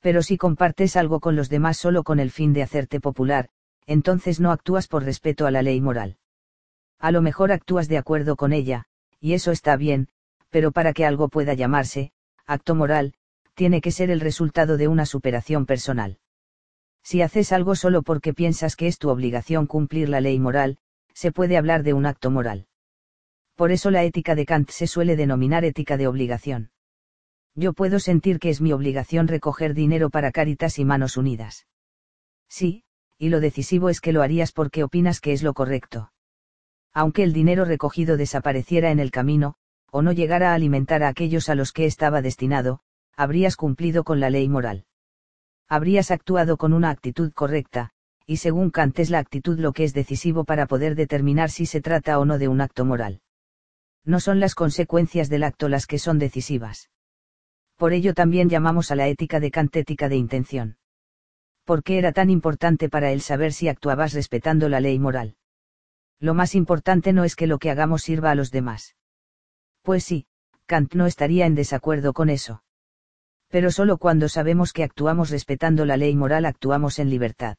Pero si compartes algo con los demás solo con el fin de hacerte popular, entonces no actúas por respeto a la ley moral. A lo mejor actúas de acuerdo con ella, y eso está bien, pero para que algo pueda llamarse, acto moral, tiene que ser el resultado de una superación personal. Si haces algo solo porque piensas que es tu obligación cumplir la ley moral, se puede hablar de un acto moral. Por eso la ética de Kant se suele denominar ética de obligación. Yo puedo sentir que es mi obligación recoger dinero para Caritas y Manos Unidas. Sí, y lo decisivo es que lo harías porque opinas que es lo correcto. Aunque el dinero recogido desapareciera en el camino, o no llegara a alimentar a aquellos a los que estaba destinado, habrías cumplido con la ley moral. Habrías actuado con una actitud correcta, y según Kant es la actitud lo que es decisivo para poder determinar si se trata o no de un acto moral. No son las consecuencias del acto las que son decisivas. Por ello también llamamos a la ética de Kant ética de intención. ¿Por qué era tan importante para él saber si actuabas respetando la ley moral? Lo más importante no es que lo que hagamos sirva a los demás. Pues sí, Kant no estaría en desacuerdo con eso. Pero solo cuando sabemos que actuamos respetando la ley moral actuamos en libertad.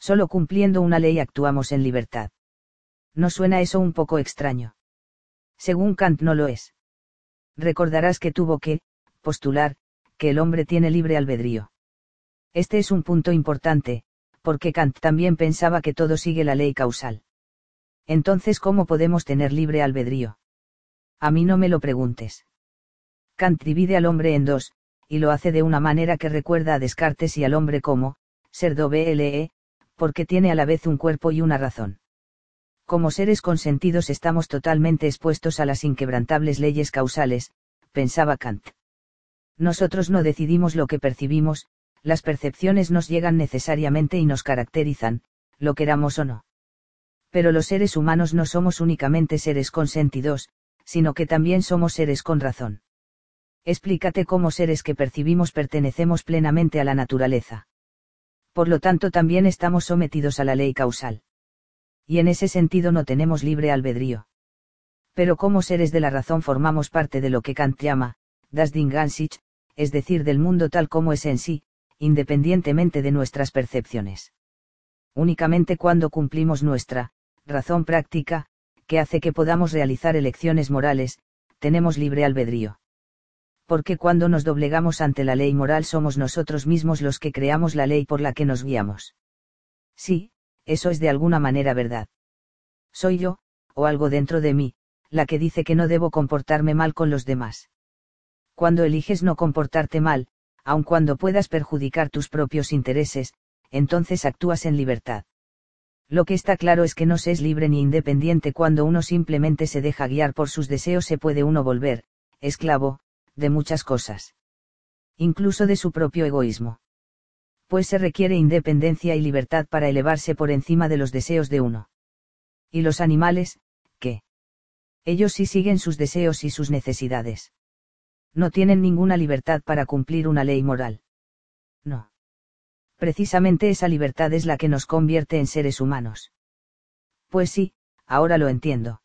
Solo cumpliendo una ley actuamos en libertad. ¿No suena eso un poco extraño? Según Kant no lo es. Recordarás que tuvo que, postular, que el hombre tiene libre albedrío. Este es un punto importante, porque Kant también pensaba que todo sigue la ley causal. Entonces, ¿cómo podemos tener libre albedrío? A mí no me lo preguntes. Kant divide al hombre en dos, y lo hace de una manera que recuerda a Descartes y al hombre como, ser do BLE, porque tiene a la vez un cuerpo y una razón. Como seres consentidos estamos totalmente expuestos a las inquebrantables leyes causales, pensaba Kant. Nosotros no decidimos lo que percibimos, las percepciones nos llegan necesariamente y nos caracterizan, lo queramos o no. Pero los seres humanos no somos únicamente seres consentidos, sino que también somos seres con razón. Explícate cómo seres que percibimos pertenecemos plenamente a la naturaleza. Por lo tanto también estamos sometidos a la ley causal. Y en ese sentido no tenemos libre albedrío. Pero como seres de la razón formamos parte de lo que Kant llama, das Ding es decir, del mundo tal como es en sí, independientemente de nuestras percepciones. Únicamente cuando cumplimos nuestra, razón práctica, que hace que podamos realizar elecciones morales, tenemos libre albedrío. Porque cuando nos doblegamos ante la ley moral somos nosotros mismos los que creamos la ley por la que nos guiamos. Sí, eso es de alguna manera verdad. Soy yo, o algo dentro de mí, la que dice que no debo comportarme mal con los demás. Cuando eliges no comportarte mal, aun cuando puedas perjudicar tus propios intereses, entonces actúas en libertad. Lo que está claro es que no se es libre ni independiente cuando uno simplemente se deja guiar por sus deseos, se puede uno volver, esclavo, de muchas cosas. Incluso de su propio egoísmo. Pues se requiere independencia y libertad para elevarse por encima de los deseos de uno. ¿Y los animales, qué? Ellos sí siguen sus deseos y sus necesidades. No tienen ninguna libertad para cumplir una ley moral. No. Precisamente esa libertad es la que nos convierte en seres humanos. Pues sí, ahora lo entiendo.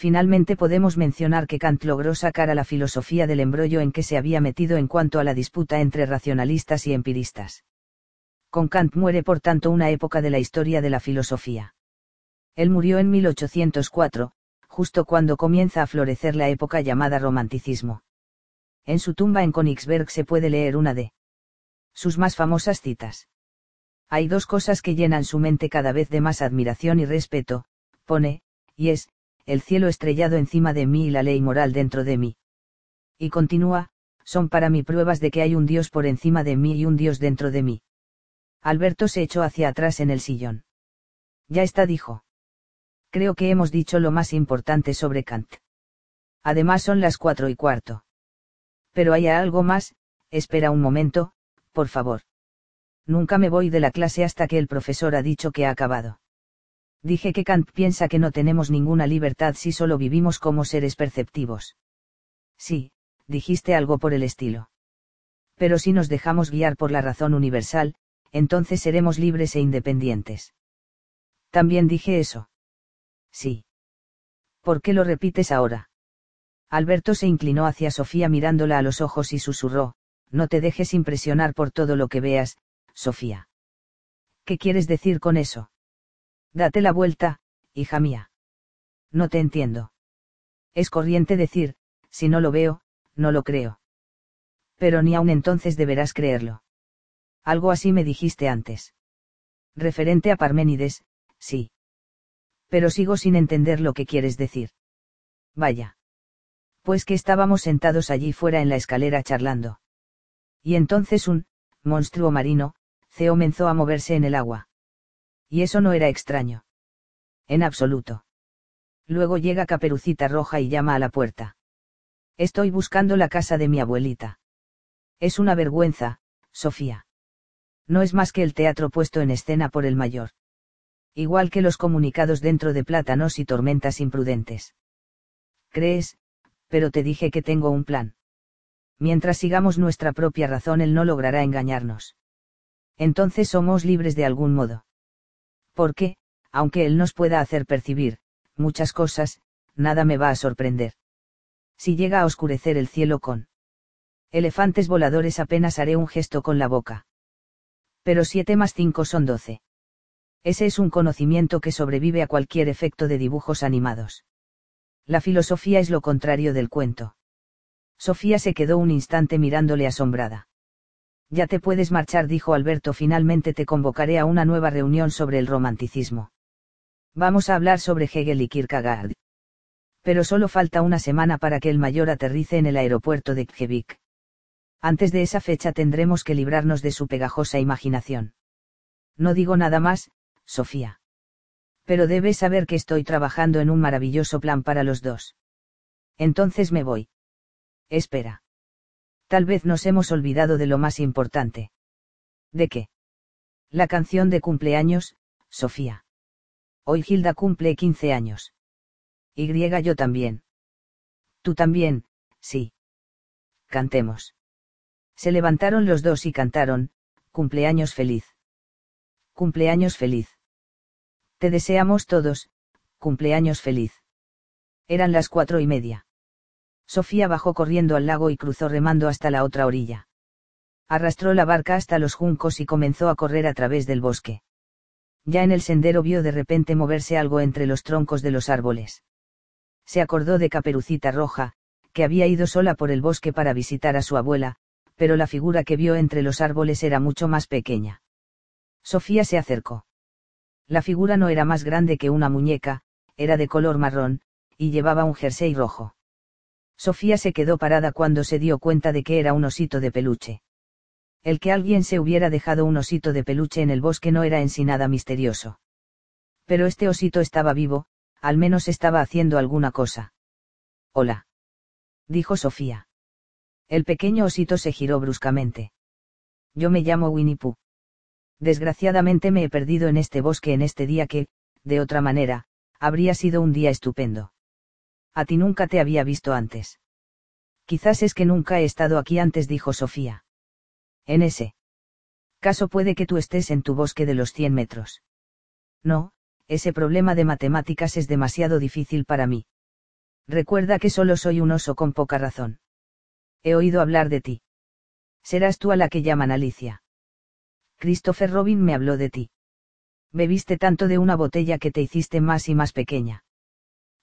Finalmente podemos mencionar que Kant logró sacar a la filosofía del embrollo en que se había metido en cuanto a la disputa entre racionalistas y empiristas. Con Kant muere por tanto una época de la historia de la filosofía. Él murió en 1804, justo cuando comienza a florecer la época llamada romanticismo. En su tumba en Königsberg se puede leer una de sus más famosas citas. Hay dos cosas que llenan su mente cada vez de más admiración y respeto, pone, y es, el cielo estrellado encima de mí y la ley moral dentro de mí. Y continúa, son para mí pruebas de que hay un Dios por encima de mí y un Dios dentro de mí. Alberto se echó hacia atrás en el sillón. Ya está, dijo. Creo que hemos dicho lo más importante sobre Kant. Además son las cuatro y cuarto. Pero hay algo más, espera un momento, por favor. Nunca me voy de la clase hasta que el profesor ha dicho que ha acabado. Dije que Kant piensa que no tenemos ninguna libertad si solo vivimos como seres perceptivos. Sí, dijiste algo por el estilo. Pero si nos dejamos guiar por la razón universal, entonces seremos libres e independientes. También dije eso. Sí. ¿Por qué lo repites ahora? Alberto se inclinó hacia Sofía mirándola a los ojos y susurró, no te dejes impresionar por todo lo que veas, Sofía. ¿Qué quieres decir con eso? Date la vuelta, hija mía. No te entiendo. Es corriente decir, si no lo veo, no lo creo. Pero ni aun entonces deberás creerlo. Algo así me dijiste antes. Referente a Parménides, sí. Pero sigo sin entender lo que quieres decir. Vaya. Pues que estábamos sentados allí fuera en la escalera charlando. Y entonces un, monstruo marino, comenzó a moverse en el agua. Y eso no era extraño. En absoluto. Luego llega Caperucita Roja y llama a la puerta. Estoy buscando la casa de mi abuelita. Es una vergüenza, Sofía. No es más que el teatro puesto en escena por el mayor. Igual que los comunicados dentro de plátanos y tormentas imprudentes. ¿Crees? Pero te dije que tengo un plan mientras sigamos nuestra propia razón Él no logrará engañarnos. Entonces somos libres de algún modo. Porque, aunque Él nos pueda hacer percibir, muchas cosas, nada me va a sorprender. Si llega a oscurecer el cielo con elefantes voladores apenas haré un gesto con la boca. Pero siete más cinco son doce. Ese es un conocimiento que sobrevive a cualquier efecto de dibujos animados. La filosofía es lo contrario del cuento. Sofía se quedó un instante mirándole asombrada. Ya te puedes marchar, dijo Alberto, finalmente te convocaré a una nueva reunión sobre el romanticismo. Vamos a hablar sobre Hegel y Kierkegaard. Pero solo falta una semana para que el mayor aterrice en el aeropuerto de Kjevik. Antes de esa fecha tendremos que librarnos de su pegajosa imaginación. No digo nada más, Sofía. Pero debes saber que estoy trabajando en un maravilloso plan para los dos. Entonces me voy. Espera. Tal vez nos hemos olvidado de lo más importante. ¿De qué? La canción de cumpleaños, Sofía. Hoy Hilda cumple 15 años. Y yo también. Tú también, sí. Cantemos. Se levantaron los dos y cantaron, cumpleaños feliz. Cumpleaños feliz. Te deseamos todos, cumpleaños feliz. Eran las cuatro y media. Sofía bajó corriendo al lago y cruzó remando hasta la otra orilla. Arrastró la barca hasta los juncos y comenzó a correr a través del bosque. Ya en el sendero vio de repente moverse algo entre los troncos de los árboles. Se acordó de Caperucita Roja, que había ido sola por el bosque para visitar a su abuela, pero la figura que vio entre los árboles era mucho más pequeña. Sofía se acercó. La figura no era más grande que una muñeca, era de color marrón, y llevaba un jersey rojo. Sofía se quedó parada cuando se dio cuenta de que era un osito de peluche. El que alguien se hubiera dejado un osito de peluche en el bosque no era en sí nada misterioso. Pero este osito estaba vivo, al menos estaba haciendo alguna cosa. Hola. Dijo Sofía. El pequeño osito se giró bruscamente. Yo me llamo Winnie Pooh. Desgraciadamente me he perdido en este bosque en este día que, de otra manera, habría sido un día estupendo. A ti nunca te había visto antes. Quizás es que nunca he estado aquí antes, dijo Sofía. En ese caso puede que tú estés en tu bosque de los 100 metros. No, ese problema de matemáticas es demasiado difícil para mí. Recuerda que solo soy un oso con poca razón. He oído hablar de ti. Serás tú a la que llaman Alicia. Christopher Robin me habló de ti. Bebiste tanto de una botella que te hiciste más y más pequeña.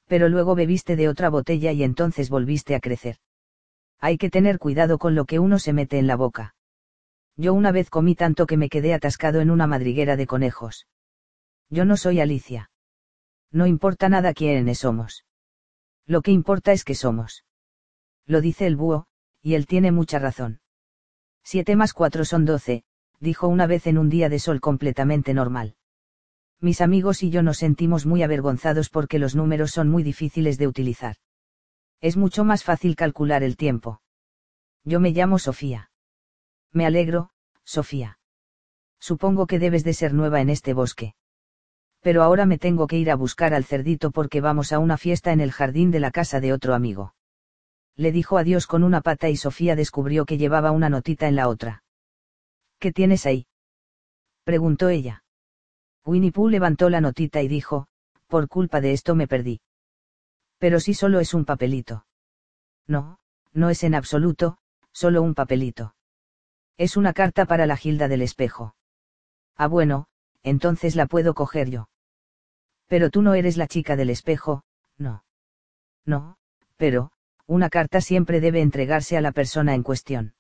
Pero luego bebiste de otra botella y entonces volviste a crecer. Hay que tener cuidado con lo que uno se mete en la boca. Yo una vez comí tanto que me quedé atascado en una madriguera de conejos. Yo no soy Alicia. No importa nada quiénes somos. Lo que importa es que somos. Lo dice el búho, y él tiene mucha razón. Siete más cuatro son doce, dijo una vez en un día de sol completamente normal. Mis amigos y yo nos sentimos muy avergonzados porque los números son muy difíciles de utilizar. Es mucho más fácil calcular el tiempo. Yo me llamo Sofía. Me alegro, Sofía. Supongo que debes de ser nueva en este bosque. Pero ahora me tengo que ir a buscar al cerdito porque vamos a una fiesta en el jardín de la casa de otro amigo. Le dijo adiós con una pata y Sofía descubrió que llevaba una notita en la otra. ¿Qué tienes ahí? preguntó ella. Winnie Pooh levantó la notita y dijo, por culpa de esto me perdí. Pero si solo es un papelito. No, no es en absoluto, solo un papelito. Es una carta para la Gilda del espejo. Ah bueno, entonces la puedo coger yo. Pero tú no eres la chica del espejo, no. No, pero, una carta siempre debe entregarse a la persona en cuestión.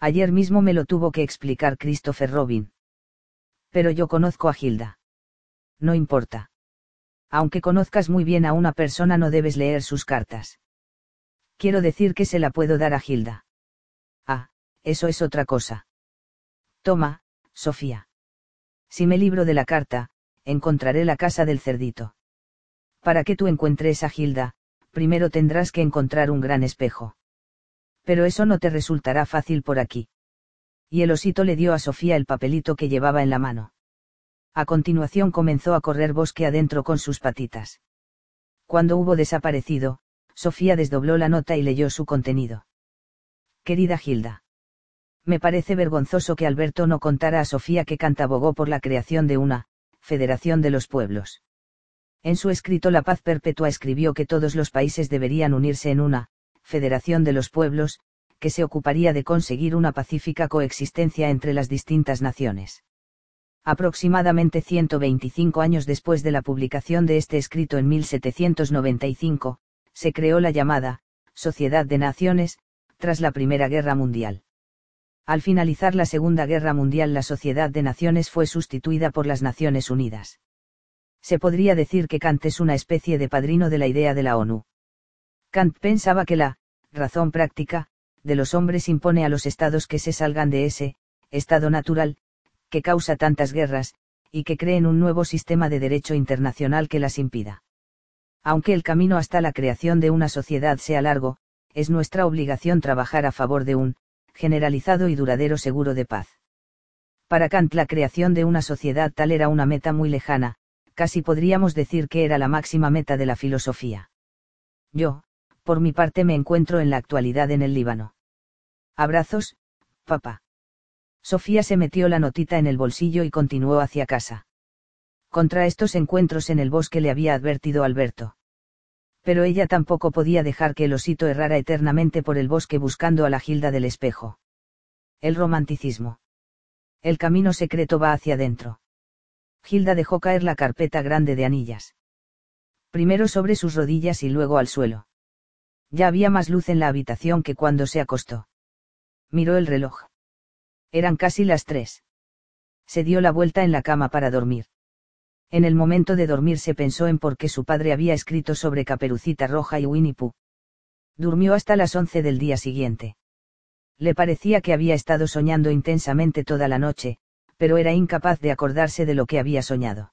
Ayer mismo me lo tuvo que explicar Christopher Robin. Pero yo conozco a Gilda. No importa. Aunque conozcas muy bien a una persona no debes leer sus cartas. Quiero decir que se la puedo dar a Gilda. Ah, eso es otra cosa. Toma, Sofía. Si me libro de la carta, encontraré la casa del cerdito. Para que tú encuentres a Gilda, primero tendrás que encontrar un gran espejo. Pero eso no te resultará fácil por aquí. Y el osito le dio a Sofía el papelito que llevaba en la mano. A continuación comenzó a correr bosque adentro con sus patitas. Cuando hubo desaparecido, Sofía desdobló la nota y leyó su contenido. Querida Gilda. Me parece vergonzoso que Alberto no contara a Sofía que cantabogó por la creación de una, Federación de los Pueblos. En su escrito La Paz Perpetua escribió que todos los países deberían unirse en una, Federación de los Pueblos, que se ocuparía de conseguir una pacífica coexistencia entre las distintas naciones. Aproximadamente 125 años después de la publicación de este escrito en 1795, se creó la llamada, Sociedad de Naciones, tras la Primera Guerra Mundial. Al finalizar la Segunda Guerra Mundial la Sociedad de Naciones fue sustituida por las Naciones Unidas. Se podría decir que Kant es una especie de padrino de la idea de la ONU. Kant pensaba que la razón práctica de los hombres impone a los estados que se salgan de ese estado natural, que causa tantas guerras, y que creen un nuevo sistema de derecho internacional que las impida. Aunque el camino hasta la creación de una sociedad sea largo, es nuestra obligación trabajar a favor de un generalizado y duradero seguro de paz. Para Kant la creación de una sociedad tal era una meta muy lejana, casi podríamos decir que era la máxima meta de la filosofía. Yo, por mi parte me encuentro en la actualidad en el Líbano. Abrazos, papá. Sofía se metió la notita en el bolsillo y continuó hacia casa. Contra estos encuentros en el bosque le había advertido Alberto pero ella tampoco podía dejar que el osito errara eternamente por el bosque buscando a la gilda del espejo. El romanticismo. El camino secreto va hacia adentro. Gilda dejó caer la carpeta grande de anillas. Primero sobre sus rodillas y luego al suelo. Ya había más luz en la habitación que cuando se acostó. Miró el reloj. Eran casi las tres. Se dio la vuelta en la cama para dormir. En el momento de dormir se pensó en por qué su padre había escrito sobre Caperucita Roja y Winnie Pooh. Durmió hasta las once del día siguiente. Le parecía que había estado soñando intensamente toda la noche, pero era incapaz de acordarse de lo que había soñado.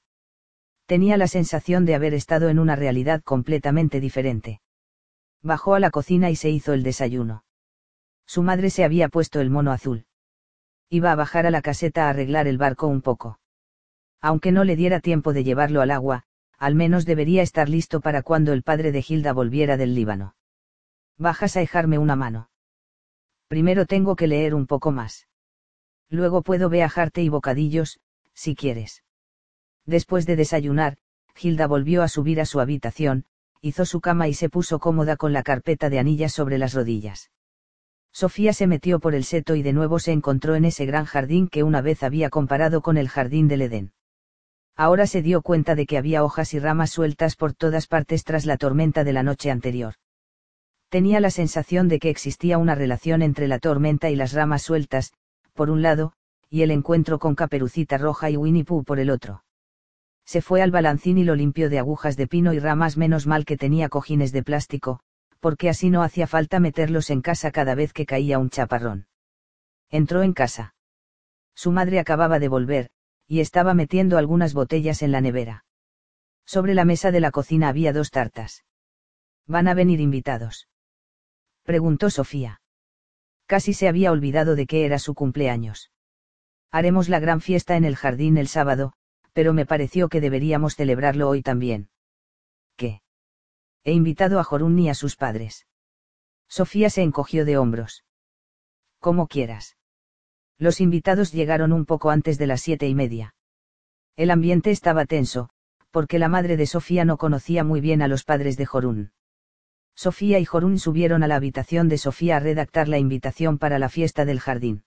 Tenía la sensación de haber estado en una realidad completamente diferente. Bajó a la cocina y se hizo el desayuno. Su madre se había puesto el mono azul. Iba a bajar a la caseta a arreglar el barco un poco. Aunque no le diera tiempo de llevarlo al agua, al menos debería estar listo para cuando el padre de Hilda volviera del Líbano. Bajas a dejarme una mano. Primero tengo que leer un poco más. Luego puedo viajarte y bocadillos, si quieres. Después de desayunar, Hilda volvió a subir a su habitación, hizo su cama y se puso cómoda con la carpeta de anillas sobre las rodillas. Sofía se metió por el seto y de nuevo se encontró en ese gran jardín que una vez había comparado con el jardín del Edén. Ahora se dio cuenta de que había hojas y ramas sueltas por todas partes tras la tormenta de la noche anterior. Tenía la sensación de que existía una relación entre la tormenta y las ramas sueltas, por un lado, y el encuentro con Caperucita Roja y Winnie Pooh por el otro. Se fue al balancín y lo limpió de agujas de pino y ramas menos mal que tenía cojines de plástico, porque así no hacía falta meterlos en casa cada vez que caía un chaparrón. Entró en casa. Su madre acababa de volver, y estaba metiendo algunas botellas en la nevera. Sobre la mesa de la cocina había dos tartas. ¿Van a venir invitados? Preguntó Sofía. Casi se había olvidado de que era su cumpleaños. Haremos la gran fiesta en el jardín el sábado, pero me pareció que deberíamos celebrarlo hoy también. ¿Qué? He invitado a Jorun y a sus padres. Sofía se encogió de hombros. Como quieras. Los invitados llegaron un poco antes de las siete y media. El ambiente estaba tenso, porque la madre de Sofía no conocía muy bien a los padres de Jorun. Sofía y Jorun subieron a la habitación de Sofía a redactar la invitación para la fiesta del jardín.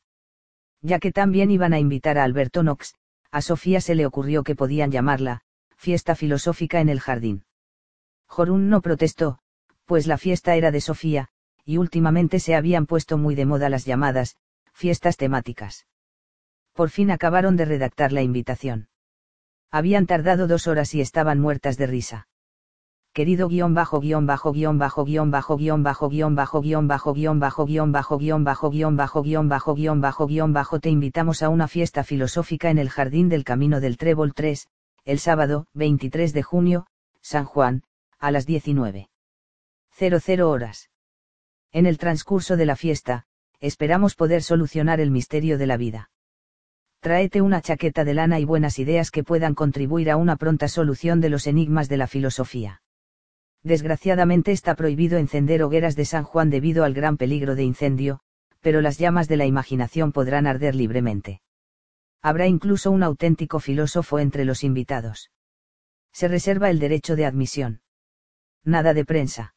Ya que también iban a invitar a Alberto Knox, a Sofía se le ocurrió que podían llamarla, fiesta filosófica en el jardín. Jorun no protestó, pues la fiesta era de Sofía, y últimamente se habían puesto muy de moda las llamadas, fiestas temáticas. Por fin acabaron de redactar la invitación. Habían tardado dos horas y estaban muertas de risa querido guion bajo guion bajo guion bajo guion bajo guion bajo guion bajo guion bajo guion bajo guion bajo guion bajo guion bajo guion bajo guion bajo guion bajo te invitamos a una fiesta filosófica en el Jardín del Camino del Trébol 3, el sábado, 23 de junio, San Juan, a las 19.00 horas. En el transcurso de la fiesta, esperamos poder solucionar el misterio de la vida. Tráete una chaqueta de lana y buenas ideas que puedan contribuir a una pronta solución de los enigmas de la filosofía desgraciadamente está prohibido encender hogueras de San Juan debido al gran peligro de incendio, pero las llamas de la imaginación podrán arder libremente. Habrá incluso un auténtico filósofo entre los invitados. Se reserva el derecho de admisión. Nada de prensa.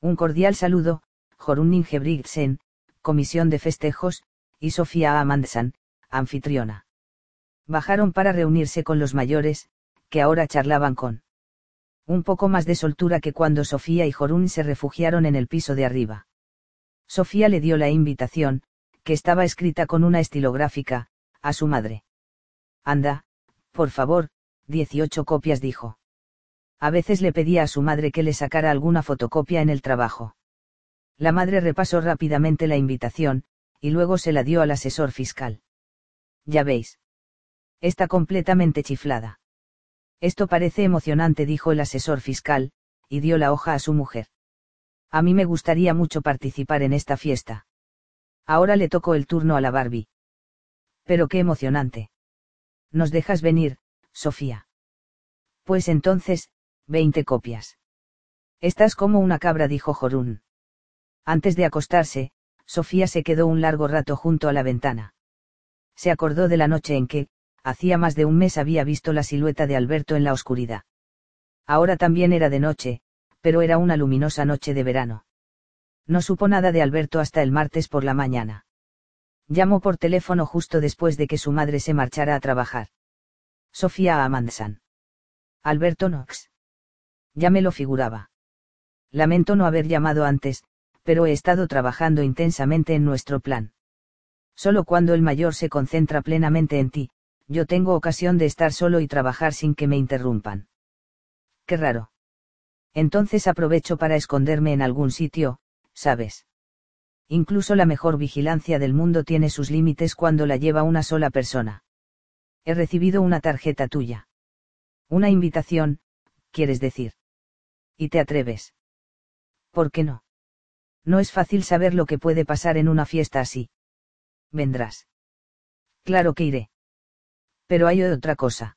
Un cordial saludo, Jorun Ingebrigtsen, Comisión de Festejos, y Sofía Amandsan, anfitriona. Bajaron para reunirse con los mayores, que ahora charlaban con un poco más de soltura que cuando Sofía y Jorún se refugiaron en el piso de arriba. Sofía le dio la invitación, que estaba escrita con una estilográfica, a su madre. Anda, por favor, 18 copias dijo. A veces le pedía a su madre que le sacara alguna fotocopia en el trabajo. La madre repasó rápidamente la invitación, y luego se la dio al asesor fiscal. Ya veis. Está completamente chiflada. Esto parece emocionante, dijo el asesor fiscal, y dio la hoja a su mujer. A mí me gustaría mucho participar en esta fiesta. Ahora le tocó el turno a la Barbie. Pero qué emocionante. ¿Nos dejas venir, Sofía? Pues entonces, veinte copias. Estás como una cabra, dijo Jorún. Antes de acostarse, Sofía se quedó un largo rato junto a la ventana. Se acordó de la noche en que, hacía más de un mes había visto la silueta de Alberto en la oscuridad. Ahora también era de noche, pero era una luminosa noche de verano. No supo nada de Alberto hasta el martes por la mañana. Llamó por teléfono justo después de que su madre se marchara a trabajar. Sofía Amandsan. Alberto Knox. Ya me lo figuraba. Lamento no haber llamado antes, pero he estado trabajando intensamente en nuestro plan. Solo cuando el mayor se concentra plenamente en ti, yo tengo ocasión de estar solo y trabajar sin que me interrumpan. Qué raro. Entonces aprovecho para esconderme en algún sitio, ¿sabes? Incluso la mejor vigilancia del mundo tiene sus límites cuando la lleva una sola persona. He recibido una tarjeta tuya. Una invitación, quieres decir. Y te atreves. ¿Por qué no? No es fácil saber lo que puede pasar en una fiesta así. Vendrás. Claro que iré. Pero hay otra cosa.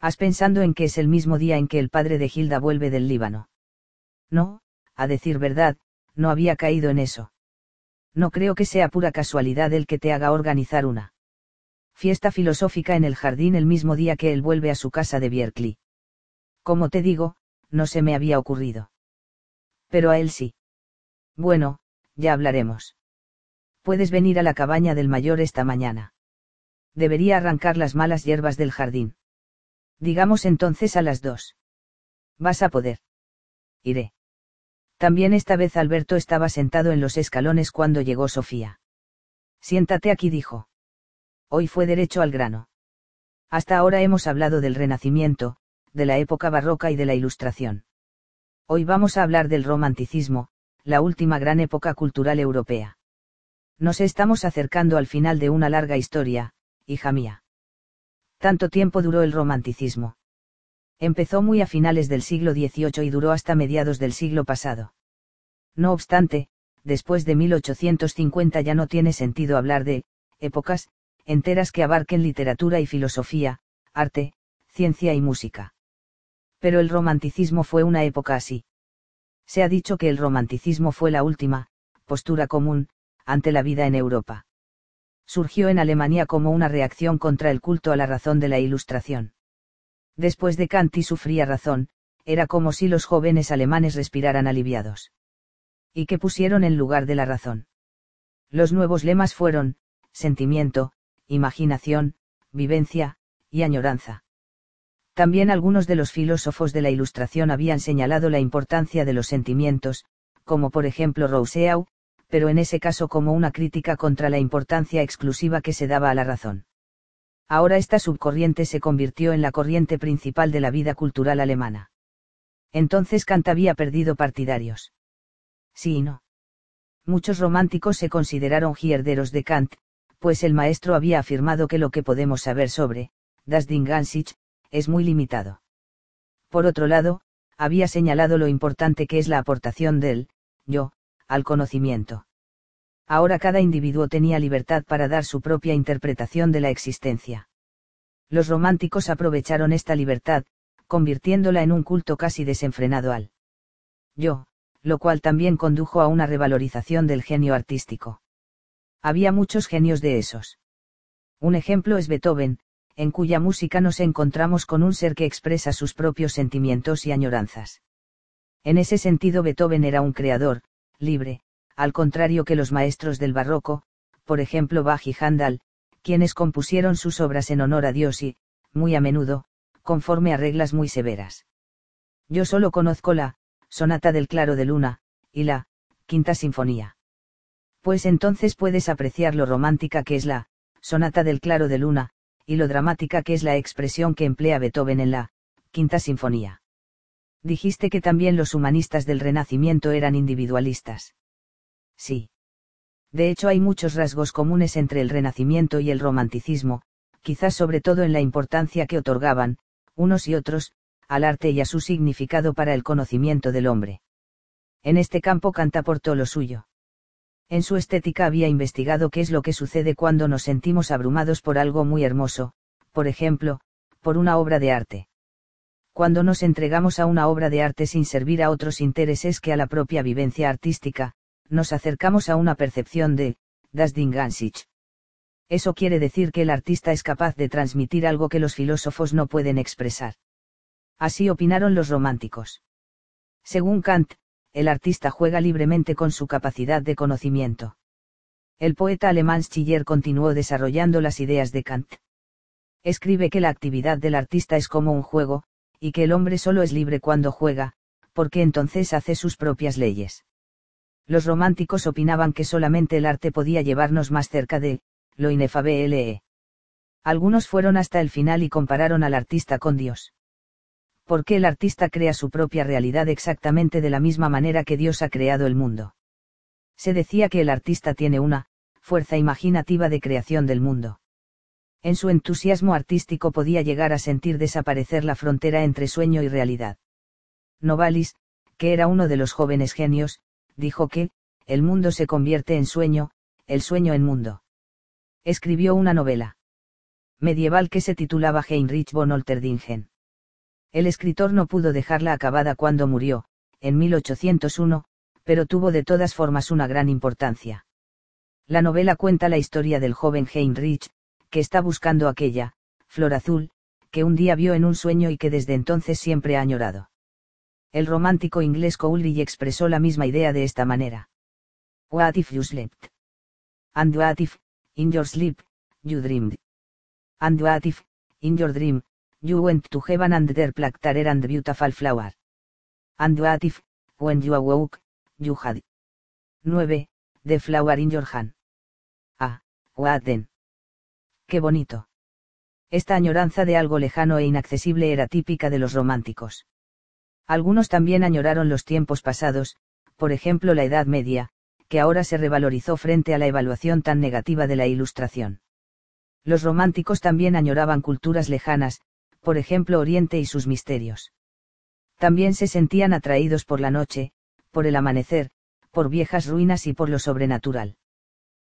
¿Has pensando en que es el mismo día en que el padre de Hilda vuelve del Líbano? No, a decir verdad, no había caído en eso. No creo que sea pura casualidad el que te haga organizar una fiesta filosófica en el jardín el mismo día que él vuelve a su casa de Bierkley. Como te digo, no se me había ocurrido. Pero a él sí. Bueno, ya hablaremos. Puedes venir a la cabaña del mayor esta mañana. Debería arrancar las malas hierbas del jardín. Digamos entonces a las dos. Vas a poder. Iré. También esta vez Alberto estaba sentado en los escalones cuando llegó Sofía. Siéntate aquí, dijo. Hoy fue derecho al grano. Hasta ahora hemos hablado del Renacimiento, de la época barroca y de la Ilustración. Hoy vamos a hablar del romanticismo, la última gran época cultural europea. Nos estamos acercando al final de una larga historia, hija mía. Tanto tiempo duró el romanticismo. Empezó muy a finales del siglo XVIII y duró hasta mediados del siglo pasado. No obstante, después de 1850 ya no tiene sentido hablar de, épocas, enteras que abarquen literatura y filosofía, arte, ciencia y música. Pero el romanticismo fue una época así. Se ha dicho que el romanticismo fue la última, postura común, ante la vida en Europa. Surgió en Alemania como una reacción contra el culto a la razón de la Ilustración. Después de Kant y su fría razón, era como si los jóvenes alemanes respiraran aliviados. ¿Y qué pusieron en lugar de la razón? Los nuevos lemas fueron, sentimiento, imaginación, vivencia, y añoranza. También algunos de los filósofos de la Ilustración habían señalado la importancia de los sentimientos, como por ejemplo Rousseau, pero en ese caso como una crítica contra la importancia exclusiva que se daba a la razón. Ahora esta subcorriente se convirtió en la corriente principal de la vida cultural alemana. Entonces Kant había perdido partidarios. Sí y no. Muchos románticos se consideraron herederos de Kant, pues el maestro había afirmado que lo que podemos saber sobre, das Ding es muy limitado. Por otro lado, había señalado lo importante que es la aportación del, yo, al conocimiento ahora cada individuo tenía libertad para dar su propia interpretación de la existencia. Los románticos aprovecharon esta libertad, convirtiéndola en un culto casi desenfrenado al yo, lo cual también condujo a una revalorización del genio artístico. Había muchos genios de esos. Un ejemplo es Beethoven, en cuya música nos encontramos con un ser que expresa sus propios sentimientos y añoranzas. En ese sentido Beethoven era un creador, libre, al contrario que los maestros del barroco, por ejemplo Bach y Handel, quienes compusieron sus obras en honor a Dios y, muy a menudo, conforme a reglas muy severas. Yo solo conozco la, Sonata del Claro de Luna, y la, Quinta Sinfonía. Pues entonces puedes apreciar lo romántica que es la, Sonata del Claro de Luna, y lo dramática que es la expresión que emplea Beethoven en la, Quinta Sinfonía. Dijiste que también los humanistas del Renacimiento eran individualistas sí. De hecho hay muchos rasgos comunes entre el Renacimiento y el Romanticismo, quizás sobre todo en la importancia que otorgaban, unos y otros, al arte y a su significado para el conocimiento del hombre. En este campo Kant aportó lo suyo. En su estética había investigado qué es lo que sucede cuando nos sentimos abrumados por algo muy hermoso, por ejemplo, por una obra de arte. Cuando nos entregamos a una obra de arte sin servir a otros intereses que a la propia vivencia artística, nos acercamos a una percepción de, das Ding Eso quiere decir que el artista es capaz de transmitir algo que los filósofos no pueden expresar. Así opinaron los románticos. Según Kant, el artista juega libremente con su capacidad de conocimiento. El poeta alemán Schiller continuó desarrollando las ideas de Kant. Escribe que la actividad del artista es como un juego, y que el hombre solo es libre cuando juega, porque entonces hace sus propias leyes los románticos opinaban que solamente el arte podía llevarnos más cerca de, lo inefable. Algunos fueron hasta el final y compararon al artista con Dios. Porque el artista crea su propia realidad exactamente de la misma manera que Dios ha creado el mundo. Se decía que el artista tiene una, fuerza imaginativa de creación del mundo. En su entusiasmo artístico podía llegar a sentir desaparecer la frontera entre sueño y realidad. Novalis, que era uno de los jóvenes genios, dijo que, el mundo se convierte en sueño, el sueño en mundo. Escribió una novela medieval que se titulaba Heinrich von Olterdingen. El escritor no pudo dejarla acabada cuando murió, en 1801, pero tuvo de todas formas una gran importancia. La novela cuenta la historia del joven Heinrich, que está buscando aquella, flor azul, que un día vio en un sueño y que desde entonces siempre ha añorado. El romántico inglés Coleridge expresó la misma idea de esta manera. What if you slept? And what if, in your sleep, you dreamed? And what if, in your dream, you went to heaven and there plucked and beautiful flower? And what if, when you awoke, you had 9. The flower in your hand. Ah, what then? Qué bonito. Esta añoranza de algo lejano e inaccesible era típica de los románticos. Algunos también añoraron los tiempos pasados, por ejemplo la Edad Media, que ahora se revalorizó frente a la evaluación tan negativa de la Ilustración. Los románticos también añoraban culturas lejanas, por ejemplo Oriente y sus misterios. También se sentían atraídos por la noche, por el amanecer, por viejas ruinas y por lo sobrenatural.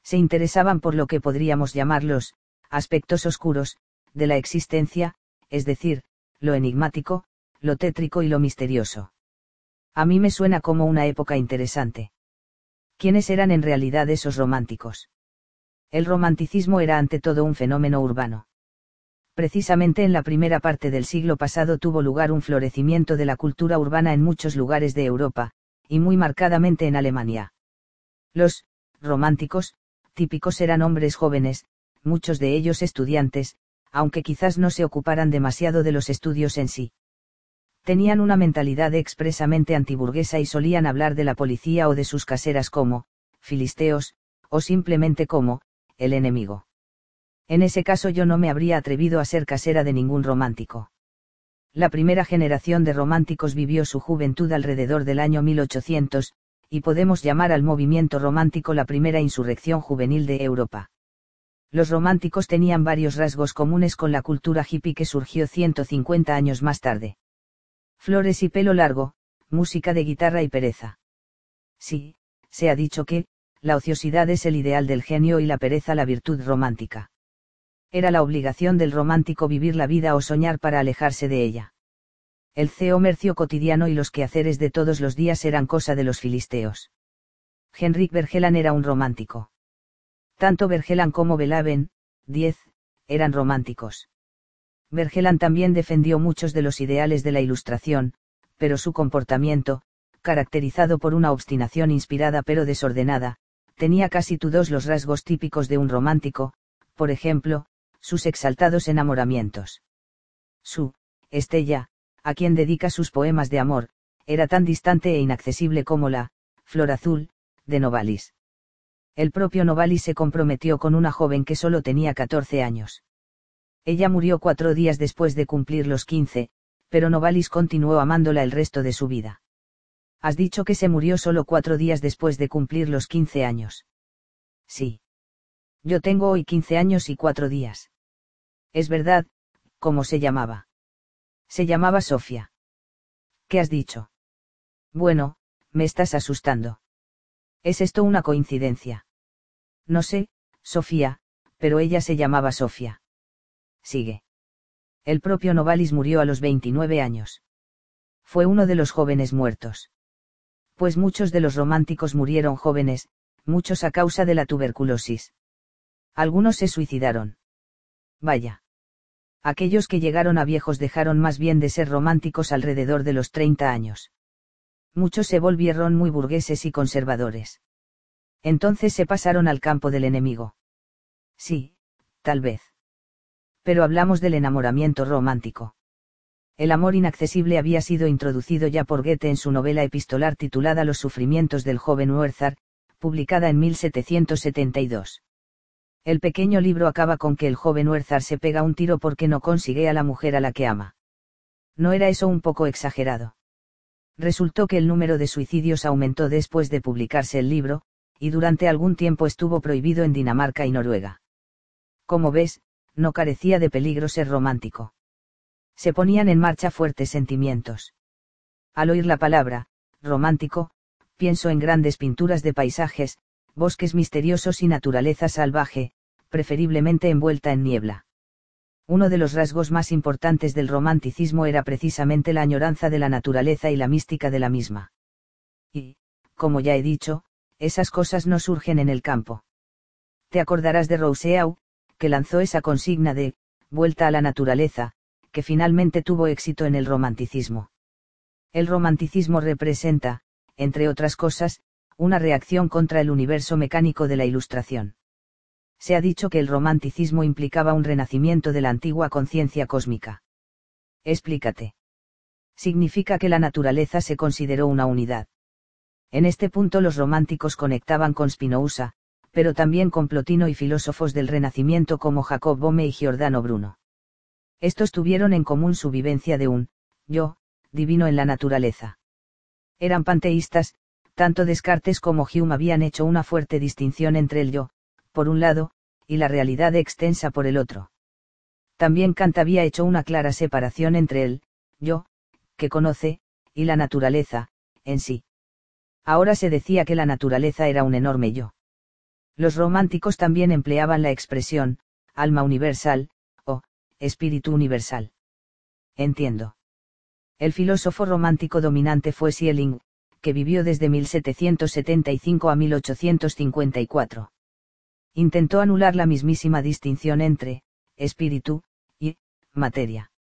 Se interesaban por lo que podríamos llamar los aspectos oscuros, de la existencia, es decir, lo enigmático, lo tétrico y lo misterioso. A mí me suena como una época interesante. ¿Quiénes eran en realidad esos románticos? El romanticismo era ante todo un fenómeno urbano. Precisamente en la primera parte del siglo pasado tuvo lugar un florecimiento de la cultura urbana en muchos lugares de Europa, y muy marcadamente en Alemania. Los románticos, típicos eran hombres jóvenes, muchos de ellos estudiantes, aunque quizás no se ocuparan demasiado de los estudios en sí. Tenían una mentalidad expresamente antiburguesa y solían hablar de la policía o de sus caseras como, filisteos, o simplemente como, el enemigo. En ese caso yo no me habría atrevido a ser casera de ningún romántico. La primera generación de románticos vivió su juventud alrededor del año 1800, y podemos llamar al movimiento romántico la primera insurrección juvenil de Europa. Los románticos tenían varios rasgos comunes con la cultura hippie que surgió 150 años más tarde. Flores y pelo largo, música de guitarra y pereza. Sí, se ha dicho que, la ociosidad es el ideal del genio y la pereza la virtud romántica. Era la obligación del romántico vivir la vida o soñar para alejarse de ella. El comercio cotidiano y los quehaceres de todos los días eran cosa de los filisteos. Henrik Bergelan era un romántico. Tanto Bergelan como Belaven, 10, eran románticos. Bergelan también defendió muchos de los ideales de la Ilustración, pero su comportamiento, caracterizado por una obstinación inspirada pero desordenada, tenía casi todos los rasgos típicos de un romántico, por ejemplo, sus exaltados enamoramientos. Su, Estella, a quien dedica sus poemas de amor, era tan distante e inaccesible como la, Flor Azul, de Novalis. El propio Novalis se comprometió con una joven que solo tenía 14 años. Ella murió cuatro días después de cumplir los 15, pero Novalis continuó amándola el resto de su vida. Has dicho que se murió solo cuatro días después de cumplir los 15 años. Sí. Yo tengo hoy 15 años y cuatro días. Es verdad, ¿cómo se llamaba? Se llamaba Sofía. ¿Qué has dicho? Bueno, me estás asustando. ¿Es esto una coincidencia? No sé, Sofía, pero ella se llamaba Sofía. Sigue. El propio Novalis murió a los 29 años. Fue uno de los jóvenes muertos pues muchos de los románticos murieron jóvenes, muchos a causa de la tuberculosis. Algunos se suicidaron. Vaya. Aquellos que llegaron a viejos dejaron más bien de ser románticos alrededor de los 30 años. Muchos se volvieron muy burgueses y conservadores. Entonces se pasaron al campo del enemigo. Sí, tal vez. Pero hablamos del enamoramiento romántico. El amor inaccesible había sido introducido ya por Goethe en su novela epistolar titulada Los sufrimientos del joven Werther, publicada en 1772. El pequeño libro acaba con que el joven Werther se pega un tiro porque no consigue a la mujer a la que ama. ¿No era eso un poco exagerado? Resultó que el número de suicidios aumentó después de publicarse el libro, y durante algún tiempo estuvo prohibido en Dinamarca y Noruega. Como ves, no carecía de peligro ser romántico. Se ponían en marcha fuertes sentimientos. Al oír la palabra, romántico, pienso en grandes pinturas de paisajes, bosques misteriosos y naturaleza salvaje, preferiblemente envuelta en niebla. Uno de los rasgos más importantes del romanticismo era precisamente la añoranza de la naturaleza y la mística de la misma. Y, como ya he dicho, esas cosas no surgen en el campo. Te acordarás de Rousseau, que lanzó esa consigna de, vuelta a la naturaleza, que finalmente tuvo éxito en el romanticismo. El romanticismo representa, entre otras cosas, una reacción contra el universo mecánico de la Ilustración. Se ha dicho que el romanticismo implicaba un renacimiento de la antigua conciencia cósmica. Explícate. Significa que la naturaleza se consideró una unidad. En este punto los románticos conectaban con Spinoza, pero también con Plotino y filósofos del Renacimiento como Jacob Bome y Giordano Bruno. Estos tuvieron en común su vivencia de un yo divino en la naturaleza. Eran panteístas, tanto Descartes como Hume habían hecho una fuerte distinción entre el yo, por un lado, y la realidad extensa por el otro. También Kant había hecho una clara separación entre el yo, que conoce, y la naturaleza, en sí. Ahora se decía que la naturaleza era un enorme yo. Los románticos también empleaban la expresión, alma universal, o, espíritu universal. Entiendo. El filósofo romántico dominante fue Schelling, que vivió desde 1775 a 1854. Intentó anular la mismísima distinción entre, espíritu, y, materia.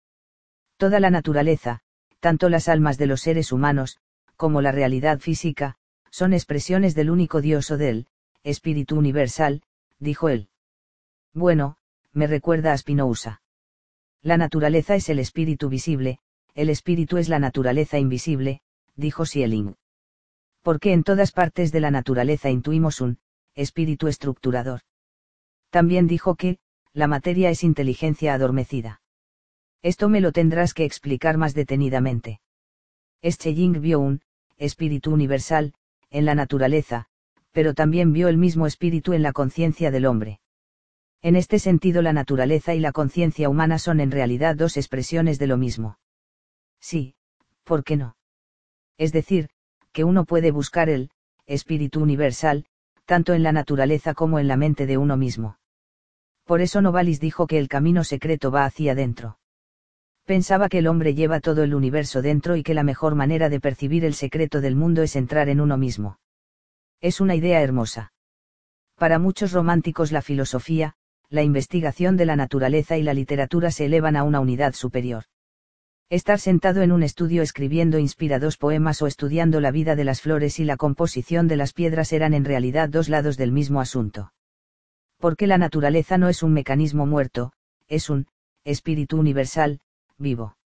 Toda la naturaleza, tanto las almas de los seres humanos, como la realidad física, son expresiones del único Dios o del, Espíritu Universal, dijo él. Bueno, me recuerda a Spinoza. La naturaleza es el espíritu visible, el espíritu es la naturaleza invisible, dijo Schelling. Porque en todas partes de la naturaleza intuimos un, espíritu estructurador. También dijo que, la materia es inteligencia adormecida. Esto me lo tendrás que explicar más detenidamente. Schelling vio un, espíritu universal, en la naturaleza, pero también vio el mismo espíritu en la conciencia del hombre. En este sentido la naturaleza y la conciencia humana son en realidad dos expresiones de lo mismo. Sí, ¿por qué no? Es decir, que uno puede buscar el, espíritu universal, tanto en la naturaleza como en la mente de uno mismo. Por eso Novalis dijo que el camino secreto va hacia adentro pensaba que el hombre lleva todo el universo dentro y que la mejor manera de percibir el secreto del mundo es entrar en uno mismo. Es una idea hermosa. Para muchos románticos la filosofía, la investigación de la naturaleza y la literatura se elevan a una unidad superior. Estar sentado en un estudio escribiendo inspirados poemas o estudiando la vida de las flores y la composición de las piedras eran en realidad dos lados del mismo asunto. Porque la naturaleza no es un mecanismo muerto, es un espíritu universal, vivo.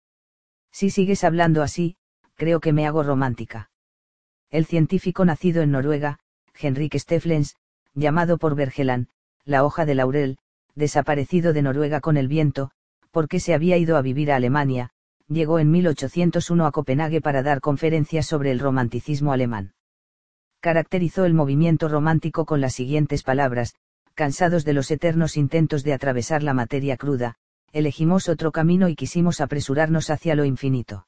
Si sigues hablando así, creo que me hago romántica. El científico nacido en Noruega, Henrik Stefflens, llamado por Bergeland, la hoja de laurel, desaparecido de Noruega con el viento, porque se había ido a vivir a Alemania, llegó en 1801 a Copenhague para dar conferencias sobre el romanticismo alemán. Caracterizó el movimiento romántico con las siguientes palabras, cansados de los eternos intentos de atravesar la materia cruda, elegimos otro camino y quisimos apresurarnos hacia lo infinito.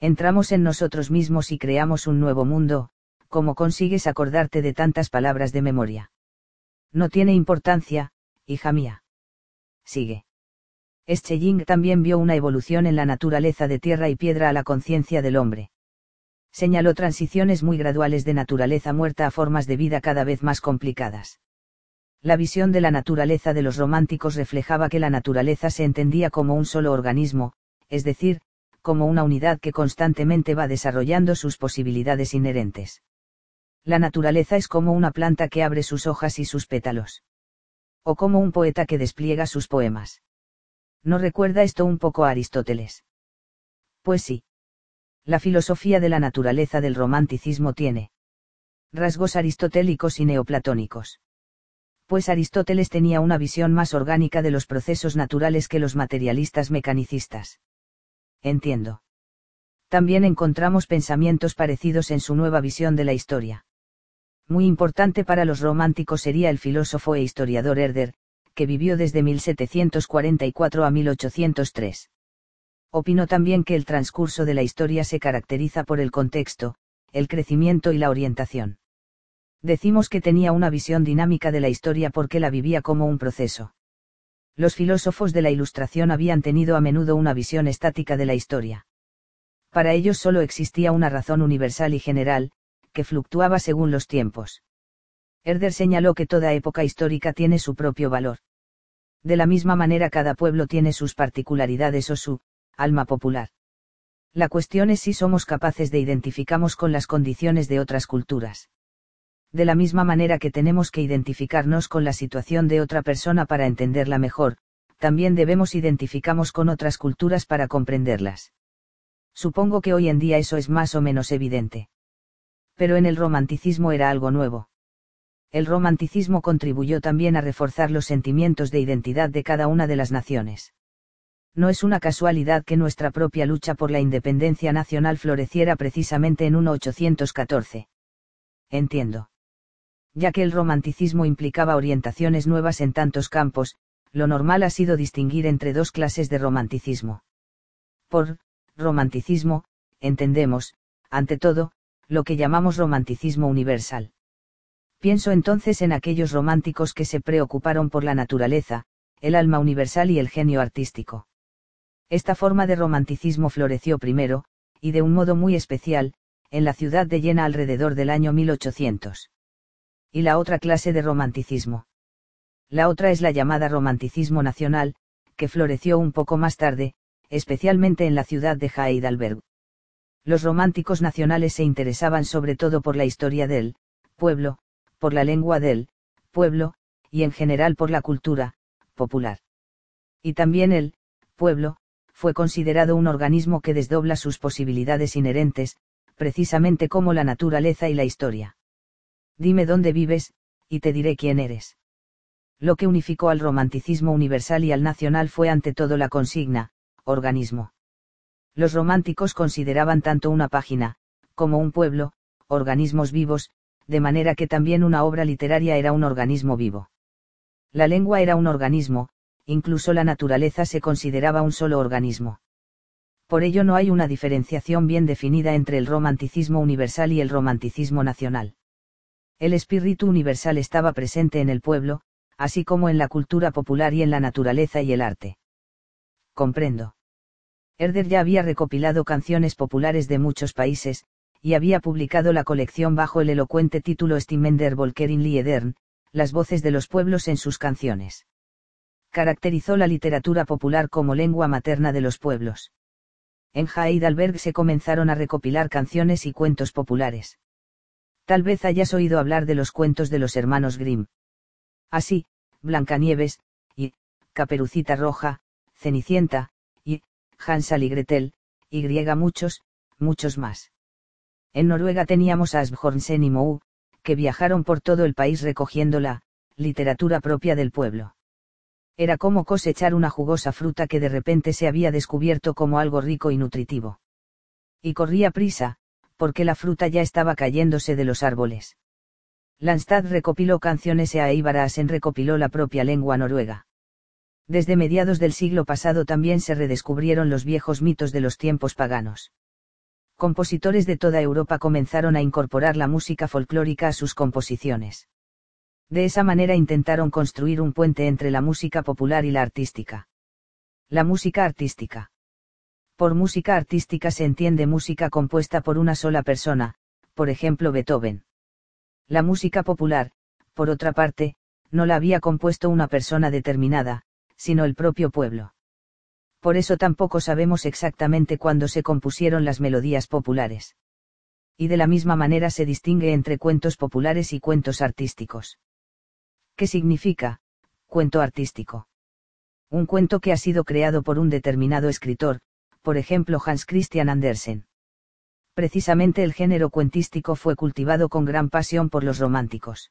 Entramos en nosotros mismos y creamos un nuevo mundo, ¿cómo consigues acordarte de tantas palabras de memoria? No tiene importancia, hija mía. Sigue. Schelling también vio una evolución en la naturaleza de tierra y piedra a la conciencia del hombre. Señaló transiciones muy graduales de naturaleza muerta a formas de vida cada vez más complicadas. La visión de la naturaleza de los románticos reflejaba que la naturaleza se entendía como un solo organismo, es decir, como una unidad que constantemente va desarrollando sus posibilidades inherentes. La naturaleza es como una planta que abre sus hojas y sus pétalos. O como un poeta que despliega sus poemas. ¿No recuerda esto un poco a Aristóteles? Pues sí. La filosofía de la naturaleza del romanticismo tiene rasgos aristotélicos y neoplatónicos pues Aristóteles tenía una visión más orgánica de los procesos naturales que los materialistas mecanicistas. Entiendo. También encontramos pensamientos parecidos en su nueva visión de la historia. Muy importante para los románticos sería el filósofo e historiador Herder, que vivió desde 1744 a 1803. Opinó también que el transcurso de la historia se caracteriza por el contexto, el crecimiento y la orientación. Decimos que tenía una visión dinámica de la historia porque la vivía como un proceso. Los filósofos de la Ilustración habían tenido a menudo una visión estática de la historia. Para ellos solo existía una razón universal y general, que fluctuaba según los tiempos. Herder señaló que toda época histórica tiene su propio valor. De la misma manera cada pueblo tiene sus particularidades o su alma popular. La cuestión es si somos capaces de identificarnos con las condiciones de otras culturas de la misma manera que tenemos que identificarnos con la situación de otra persona para entenderla mejor, también debemos identificarnos con otras culturas para comprenderlas. Supongo que hoy en día eso es más o menos evidente. Pero en el romanticismo era algo nuevo. El romanticismo contribuyó también a reforzar los sentimientos de identidad de cada una de las naciones. No es una casualidad que nuestra propia lucha por la independencia nacional floreciera precisamente en 1814. Entiendo ya que el romanticismo implicaba orientaciones nuevas en tantos campos, lo normal ha sido distinguir entre dos clases de romanticismo. Por romanticismo, entendemos, ante todo, lo que llamamos romanticismo universal. Pienso entonces en aquellos románticos que se preocuparon por la naturaleza, el alma universal y el genio artístico. Esta forma de romanticismo floreció primero, y de un modo muy especial, en la ciudad de Jena alrededor del año 1800 y la otra clase de romanticismo. La otra es la llamada romanticismo nacional, que floreció un poco más tarde, especialmente en la ciudad de Heidelberg. Los románticos nacionales se interesaban sobre todo por la historia del pueblo, por la lengua del pueblo, y en general por la cultura popular. Y también el pueblo fue considerado un organismo que desdobla sus posibilidades inherentes, precisamente como la naturaleza y la historia dime dónde vives, y te diré quién eres. Lo que unificó al romanticismo universal y al nacional fue ante todo la consigna, organismo. Los románticos consideraban tanto una página, como un pueblo, organismos vivos, de manera que también una obra literaria era un organismo vivo. La lengua era un organismo, incluso la naturaleza se consideraba un solo organismo. Por ello no hay una diferenciación bien definida entre el romanticismo universal y el romanticismo nacional. El espíritu universal estaba presente en el pueblo, así como en la cultura popular y en la naturaleza y el arte. Comprendo. Herder ya había recopilado canciones populares de muchos países, y había publicado la colección bajo el elocuente título Stimmender Volkerin Liedern, las voces de los pueblos en sus canciones. Caracterizó la literatura popular como lengua materna de los pueblos. En Heidelberg se comenzaron a recopilar canciones y cuentos populares. Tal vez hayas oído hablar de los cuentos de los hermanos Grimm. Así, Blancanieves, y, Caperucita Roja, Cenicienta, y, Hansel y Gretel, y griega muchos, muchos más. En Noruega teníamos a Asbjornsen y Mou, que viajaron por todo el país recogiendo la literatura propia del pueblo. Era como cosechar una jugosa fruta que de repente se había descubierto como algo rico y nutritivo. Y corría prisa, porque la fruta ya estaba cayéndose de los árboles. Landstad recopiló canciones e Eivarasen recopiló la propia lengua noruega. Desde mediados del siglo pasado también se redescubrieron los viejos mitos de los tiempos paganos. Compositores de toda Europa comenzaron a incorporar la música folclórica a sus composiciones. De esa manera intentaron construir un puente entre la música popular y la artística. La música artística. Por música artística se entiende música compuesta por una sola persona, por ejemplo Beethoven. La música popular, por otra parte, no la había compuesto una persona determinada, sino el propio pueblo. Por eso tampoco sabemos exactamente cuándo se compusieron las melodías populares. Y de la misma manera se distingue entre cuentos populares y cuentos artísticos. ¿Qué significa, cuento artístico? Un cuento que ha sido creado por un determinado escritor, por ejemplo Hans Christian Andersen. Precisamente el género cuentístico fue cultivado con gran pasión por los románticos.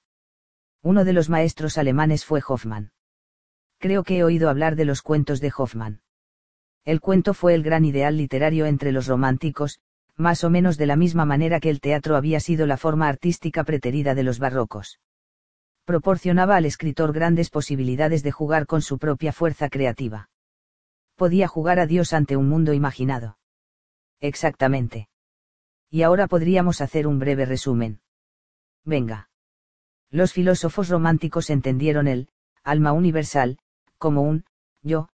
Uno de los maestros alemanes fue Hoffmann. Creo que he oído hablar de los cuentos de Hoffmann. El cuento fue el gran ideal literario entre los románticos, más o menos de la misma manera que el teatro había sido la forma artística preterida de los barrocos. Proporcionaba al escritor grandes posibilidades de jugar con su propia fuerza creativa. Podía jugar a Dios ante un mundo imaginado. Exactamente. Y ahora podríamos hacer un breve resumen. Venga. Los filósofos románticos entendieron el alma universal como un yo,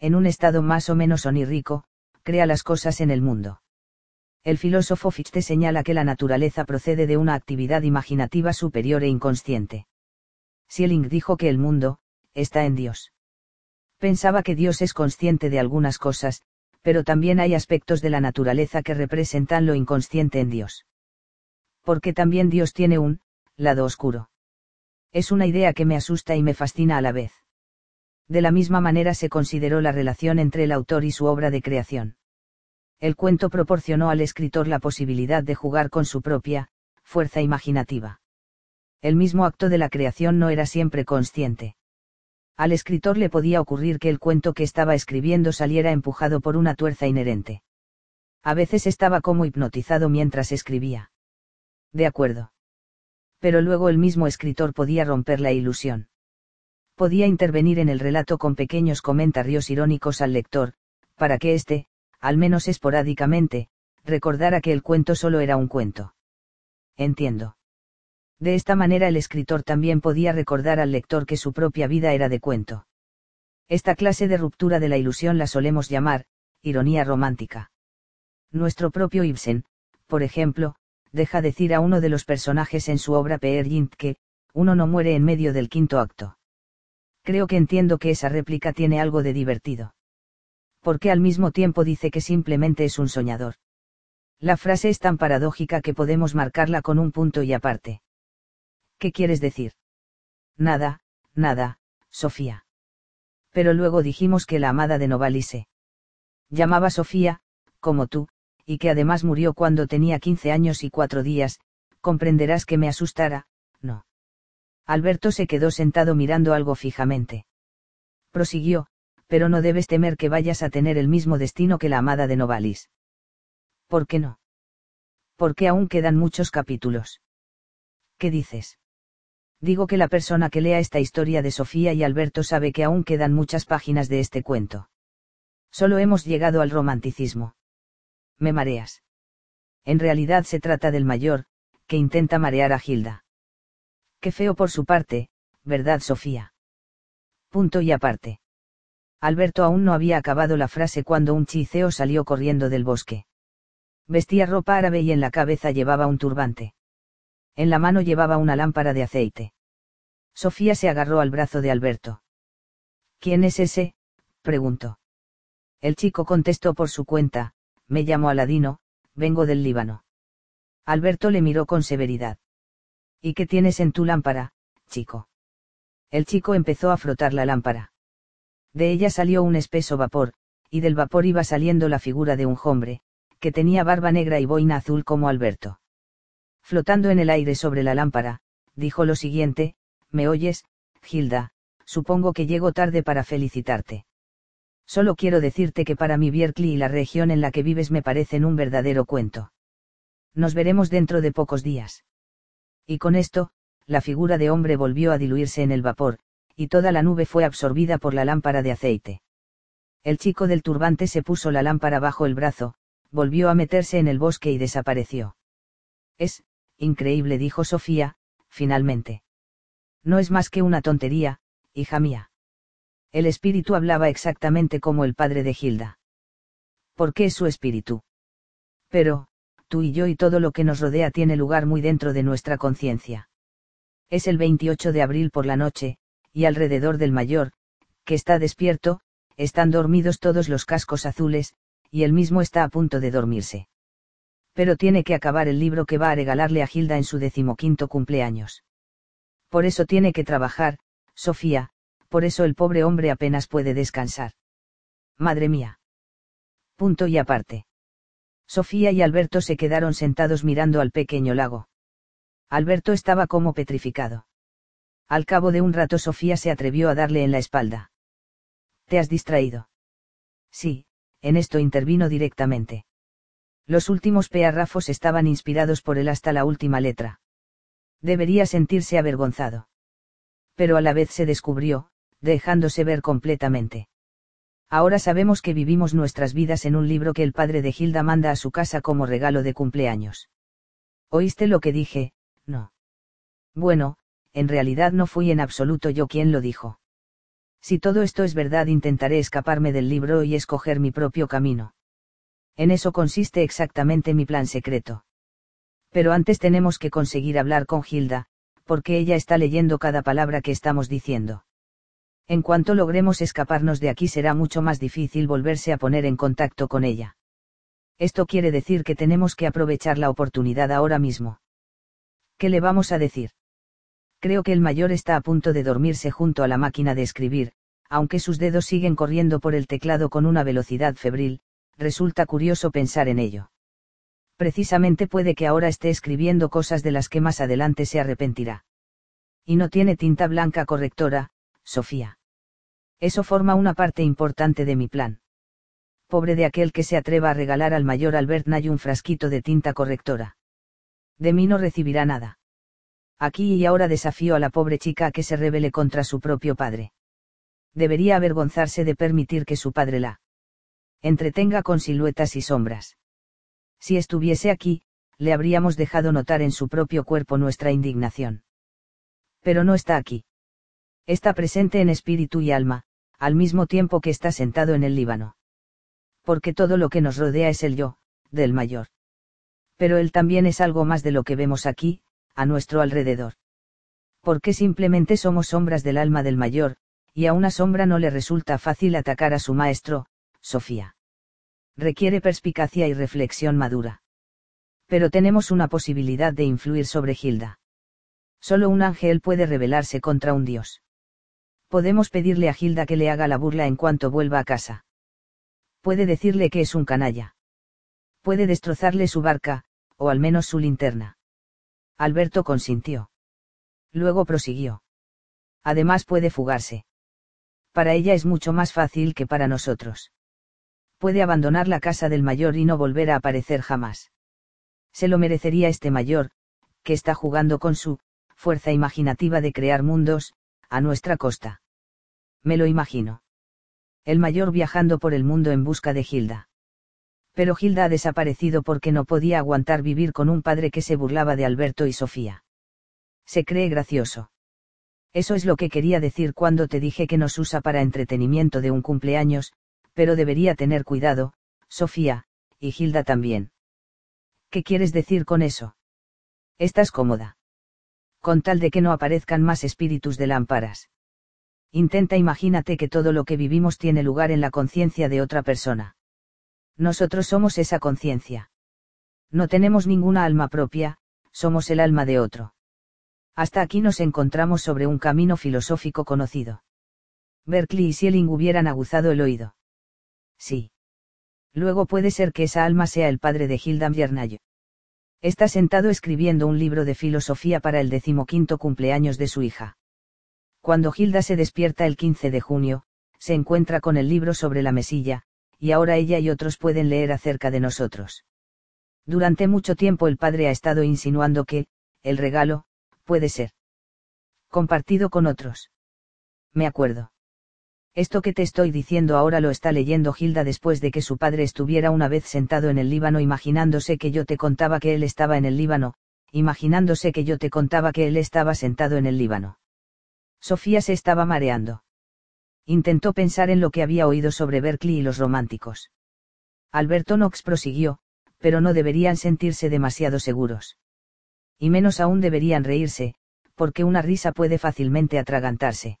en un estado más o menos onírico, crea las cosas en el mundo. El filósofo Fichte señala que la naturaleza procede de una actividad imaginativa superior e inconsciente. Schelling dijo que el mundo, está en Dios. Pensaba que Dios es consciente de algunas cosas, pero también hay aspectos de la naturaleza que representan lo inconsciente en Dios. Porque también Dios tiene un lado oscuro. Es una idea que me asusta y me fascina a la vez. De la misma manera se consideró la relación entre el autor y su obra de creación. El cuento proporcionó al escritor la posibilidad de jugar con su propia fuerza imaginativa. El mismo acto de la creación no era siempre consciente. Al escritor le podía ocurrir que el cuento que estaba escribiendo saliera empujado por una tuerza inherente. A veces estaba como hipnotizado mientras escribía. De acuerdo. Pero luego el mismo escritor podía romper la ilusión podía intervenir en el relato con pequeños comentarios irónicos al lector, para que éste, al menos esporádicamente, recordara que el cuento solo era un cuento. Entiendo. De esta manera el escritor también podía recordar al lector que su propia vida era de cuento. Esta clase de ruptura de la ilusión la solemos llamar, ironía romántica. Nuestro propio Ibsen, por ejemplo, deja decir a uno de los personajes en su obra Peer Gynt que, uno no muere en medio del quinto acto creo que entiendo que esa réplica tiene algo de divertido. Porque al mismo tiempo dice que simplemente es un soñador. La frase es tan paradójica que podemos marcarla con un punto y aparte. ¿Qué quieres decir? Nada, nada, Sofía. Pero luego dijimos que la amada de Novalise. Llamaba Sofía, como tú, y que además murió cuando tenía 15 años y cuatro días, comprenderás que me asustara. Alberto se quedó sentado mirando algo fijamente. Prosiguió, pero no debes temer que vayas a tener el mismo destino que la amada de Novalis. ¿Por qué no? Porque aún quedan muchos capítulos. ¿Qué dices? Digo que la persona que lea esta historia de Sofía y Alberto sabe que aún quedan muchas páginas de este cuento. Solo hemos llegado al romanticismo. Me mareas. En realidad se trata del mayor, que intenta marear a Gilda. Qué feo por su parte, ¿verdad Sofía? Punto y aparte. Alberto aún no había acabado la frase cuando un chiceo salió corriendo del bosque. Vestía ropa árabe y en la cabeza llevaba un turbante. En la mano llevaba una lámpara de aceite. Sofía se agarró al brazo de Alberto. ¿Quién es ese? preguntó. El chico contestó por su cuenta, me llamo Aladino, vengo del Líbano. Alberto le miró con severidad. ¿Y qué tienes en tu lámpara, chico? El chico empezó a frotar la lámpara. De ella salió un espeso vapor, y del vapor iba saliendo la figura de un hombre, que tenía barba negra y boina azul como Alberto. Flotando en el aire sobre la lámpara, dijo lo siguiente, ¿me oyes, Gilda? Supongo que llego tarde para felicitarte. Solo quiero decirte que para mí Berkeley y la región en la que vives me parecen un verdadero cuento. Nos veremos dentro de pocos días. Y con esto, la figura de hombre volvió a diluirse en el vapor, y toda la nube fue absorbida por la lámpara de aceite. El chico del turbante se puso la lámpara bajo el brazo, volvió a meterse en el bosque y desapareció. Es, increíble, dijo Sofía, finalmente. No es más que una tontería, hija mía. El espíritu hablaba exactamente como el padre de Gilda. ¿Por qué es su espíritu? Pero, tú y yo y todo lo que nos rodea tiene lugar muy dentro de nuestra conciencia. Es el 28 de abril por la noche, y alrededor del mayor, que está despierto, están dormidos todos los cascos azules, y él mismo está a punto de dormirse. Pero tiene que acabar el libro que va a regalarle a Gilda en su decimoquinto cumpleaños. Por eso tiene que trabajar, Sofía, por eso el pobre hombre apenas puede descansar. Madre mía. Punto y aparte. Sofía y Alberto se quedaron sentados mirando al pequeño lago. Alberto estaba como petrificado. Al cabo de un rato Sofía se atrevió a darle en la espalda. ¿Te has distraído? Sí, en esto intervino directamente. Los últimos párrafos estaban inspirados por él hasta la última letra. Debería sentirse avergonzado. Pero a la vez se descubrió, dejándose ver completamente. Ahora sabemos que vivimos nuestras vidas en un libro que el padre de Hilda manda a su casa como regalo de cumpleaños. ¿Oíste lo que dije? No. Bueno, en realidad no fui en absoluto yo quien lo dijo. Si todo esto es verdad intentaré escaparme del libro y escoger mi propio camino. En eso consiste exactamente mi plan secreto. Pero antes tenemos que conseguir hablar con Hilda, porque ella está leyendo cada palabra que estamos diciendo. En cuanto logremos escaparnos de aquí será mucho más difícil volverse a poner en contacto con ella. Esto quiere decir que tenemos que aprovechar la oportunidad ahora mismo. ¿Qué le vamos a decir? Creo que el mayor está a punto de dormirse junto a la máquina de escribir, aunque sus dedos siguen corriendo por el teclado con una velocidad febril, resulta curioso pensar en ello. Precisamente puede que ahora esté escribiendo cosas de las que más adelante se arrepentirá. Y no tiene tinta blanca correctora, Sofía. Eso forma una parte importante de mi plan. Pobre de aquel que se atreva a regalar al mayor Albert Nay un frasquito de tinta correctora. De mí no recibirá nada. Aquí y ahora desafío a la pobre chica a que se rebele contra su propio padre. Debería avergonzarse de permitir que su padre la entretenga con siluetas y sombras. Si estuviese aquí, le habríamos dejado notar en su propio cuerpo nuestra indignación. Pero no está aquí. Está presente en espíritu y alma, al mismo tiempo que está sentado en el Líbano. Porque todo lo que nos rodea es el yo, del mayor. Pero él también es algo más de lo que vemos aquí, a nuestro alrededor. Porque simplemente somos sombras del alma del mayor, y a una sombra no le resulta fácil atacar a su maestro, Sofía. Requiere perspicacia y reflexión madura. Pero tenemos una posibilidad de influir sobre Gilda. Solo un ángel puede rebelarse contra un dios. Podemos pedirle a Gilda que le haga la burla en cuanto vuelva a casa. Puede decirle que es un canalla. Puede destrozarle su barca, o al menos su linterna. Alberto consintió. Luego prosiguió. Además puede fugarse. Para ella es mucho más fácil que para nosotros puede abandonar la casa del mayor y no volver a aparecer jamás. Se lo merecería este mayor, que está jugando con su fuerza imaginativa de crear mundos, a nuestra costa. Me lo imagino. El mayor viajando por el mundo en busca de Gilda. Pero Gilda ha desaparecido porque no podía aguantar vivir con un padre que se burlaba de Alberto y Sofía. Se cree gracioso. Eso es lo que quería decir cuando te dije que nos usa para entretenimiento de un cumpleaños, pero debería tener cuidado, Sofía, y Gilda también. ¿Qué quieres decir con eso? Estás cómoda. Con tal de que no aparezcan más espíritus de lámparas. Intenta imagínate que todo lo que vivimos tiene lugar en la conciencia de otra persona. Nosotros somos esa conciencia. No tenemos ninguna alma propia, somos el alma de otro. Hasta aquí nos encontramos sobre un camino filosófico conocido. Berkeley y Schelling hubieran aguzado el oído. Sí. Luego puede ser que esa alma sea el padre de Hilda Miernayo. Está sentado escribiendo un libro de filosofía para el decimoquinto cumpleaños de su hija. Cuando Hilda se despierta el 15 de junio, se encuentra con el libro sobre la mesilla, y ahora ella y otros pueden leer acerca de nosotros. Durante mucho tiempo el padre ha estado insinuando que, el regalo, puede ser compartido con otros. Me acuerdo. Esto que te estoy diciendo ahora lo está leyendo Gilda después de que su padre estuviera una vez sentado en el Líbano imaginándose que yo te contaba que él estaba en el Líbano, imaginándose que yo te contaba que él estaba sentado en el Líbano. Sofía se estaba mareando. Intentó pensar en lo que había oído sobre Berkeley y los románticos. Alberto Knox prosiguió, pero no deberían sentirse demasiado seguros. Y menos aún deberían reírse, porque una risa puede fácilmente atragantarse.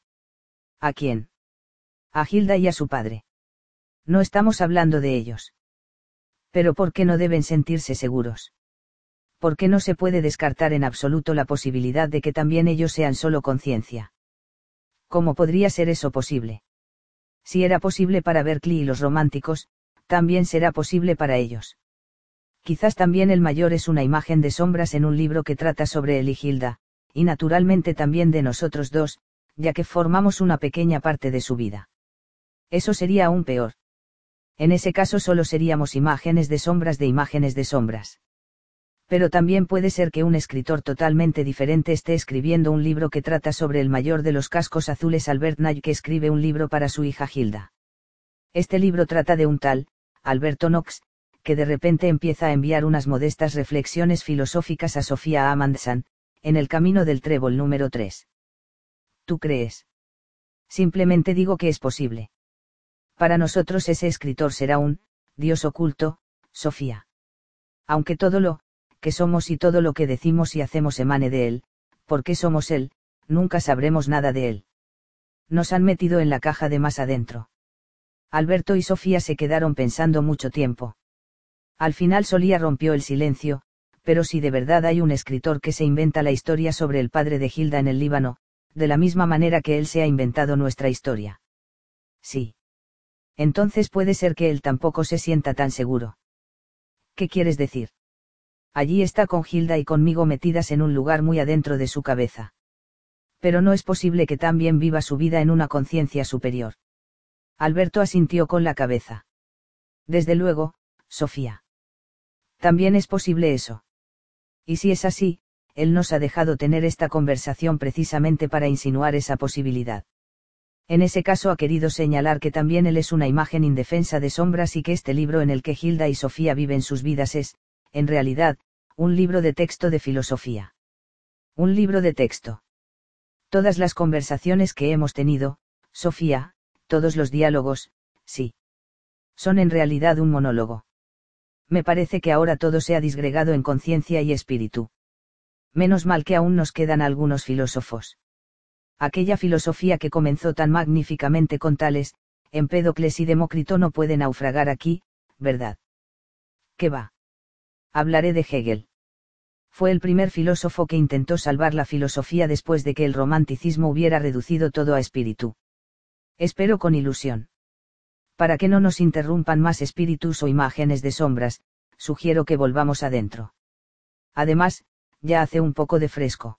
¿A quién? A Gilda y a su padre. No estamos hablando de ellos. Pero ¿por qué no deben sentirse seguros? ¿Por qué no se puede descartar en absoluto la posibilidad de que también ellos sean solo conciencia? ¿Cómo podría ser eso posible? Si era posible para Berkeley y los románticos, también será posible para ellos. Quizás también el mayor es una imagen de sombras en un libro que trata sobre él y Gilda, y naturalmente también de nosotros dos, ya que formamos una pequeña parte de su vida. Eso sería aún peor. En ese caso solo seríamos imágenes de sombras de imágenes de sombras. Pero también puede ser que un escritor totalmente diferente esté escribiendo un libro que trata sobre el mayor de los cascos azules Albert Nay que escribe un libro para su hija Hilda. Este libro trata de un tal, Alberto Knox, que de repente empieza a enviar unas modestas reflexiones filosóficas a Sofía Amundsen, en el camino del trébol número 3. ¿Tú crees? Simplemente digo que es posible. Para nosotros ese escritor será un, Dios oculto, Sofía. Aunque todo lo, que somos y todo lo que decimos y hacemos emane de él, porque somos él, nunca sabremos nada de él. Nos han metido en la caja de más adentro. Alberto y Sofía se quedaron pensando mucho tiempo. Al final Solía rompió el silencio, pero si de verdad hay un escritor que se inventa la historia sobre el padre de Hilda en el Líbano, de la misma manera que él se ha inventado nuestra historia. Sí. Entonces puede ser que él tampoco se sienta tan seguro. ¿Qué quieres decir? Allí está con Hilda y conmigo metidas en un lugar muy adentro de su cabeza. Pero no es posible que también viva su vida en una conciencia superior. Alberto asintió con la cabeza. Desde luego, Sofía. También es posible eso. Y si es así, él nos ha dejado tener esta conversación precisamente para insinuar esa posibilidad. En ese caso ha querido señalar que también él es una imagen indefensa de sombras y que este libro en el que Hilda y Sofía viven sus vidas es, en realidad, un libro de texto de filosofía. Un libro de texto. Todas las conversaciones que hemos tenido, Sofía, todos los diálogos, sí. Son en realidad un monólogo. Me parece que ahora todo se ha disgregado en conciencia y espíritu. Menos mal que aún nos quedan algunos filósofos. Aquella filosofía que comenzó tan magníficamente con tales, Empédocles y Demócrito no puede naufragar aquí, ¿verdad? ¿Qué va? Hablaré de Hegel. Fue el primer filósofo que intentó salvar la filosofía después de que el romanticismo hubiera reducido todo a espíritu. Espero con ilusión. Para que no nos interrumpan más espíritus o imágenes de sombras, sugiero que volvamos adentro. Además, ya hace un poco de fresco.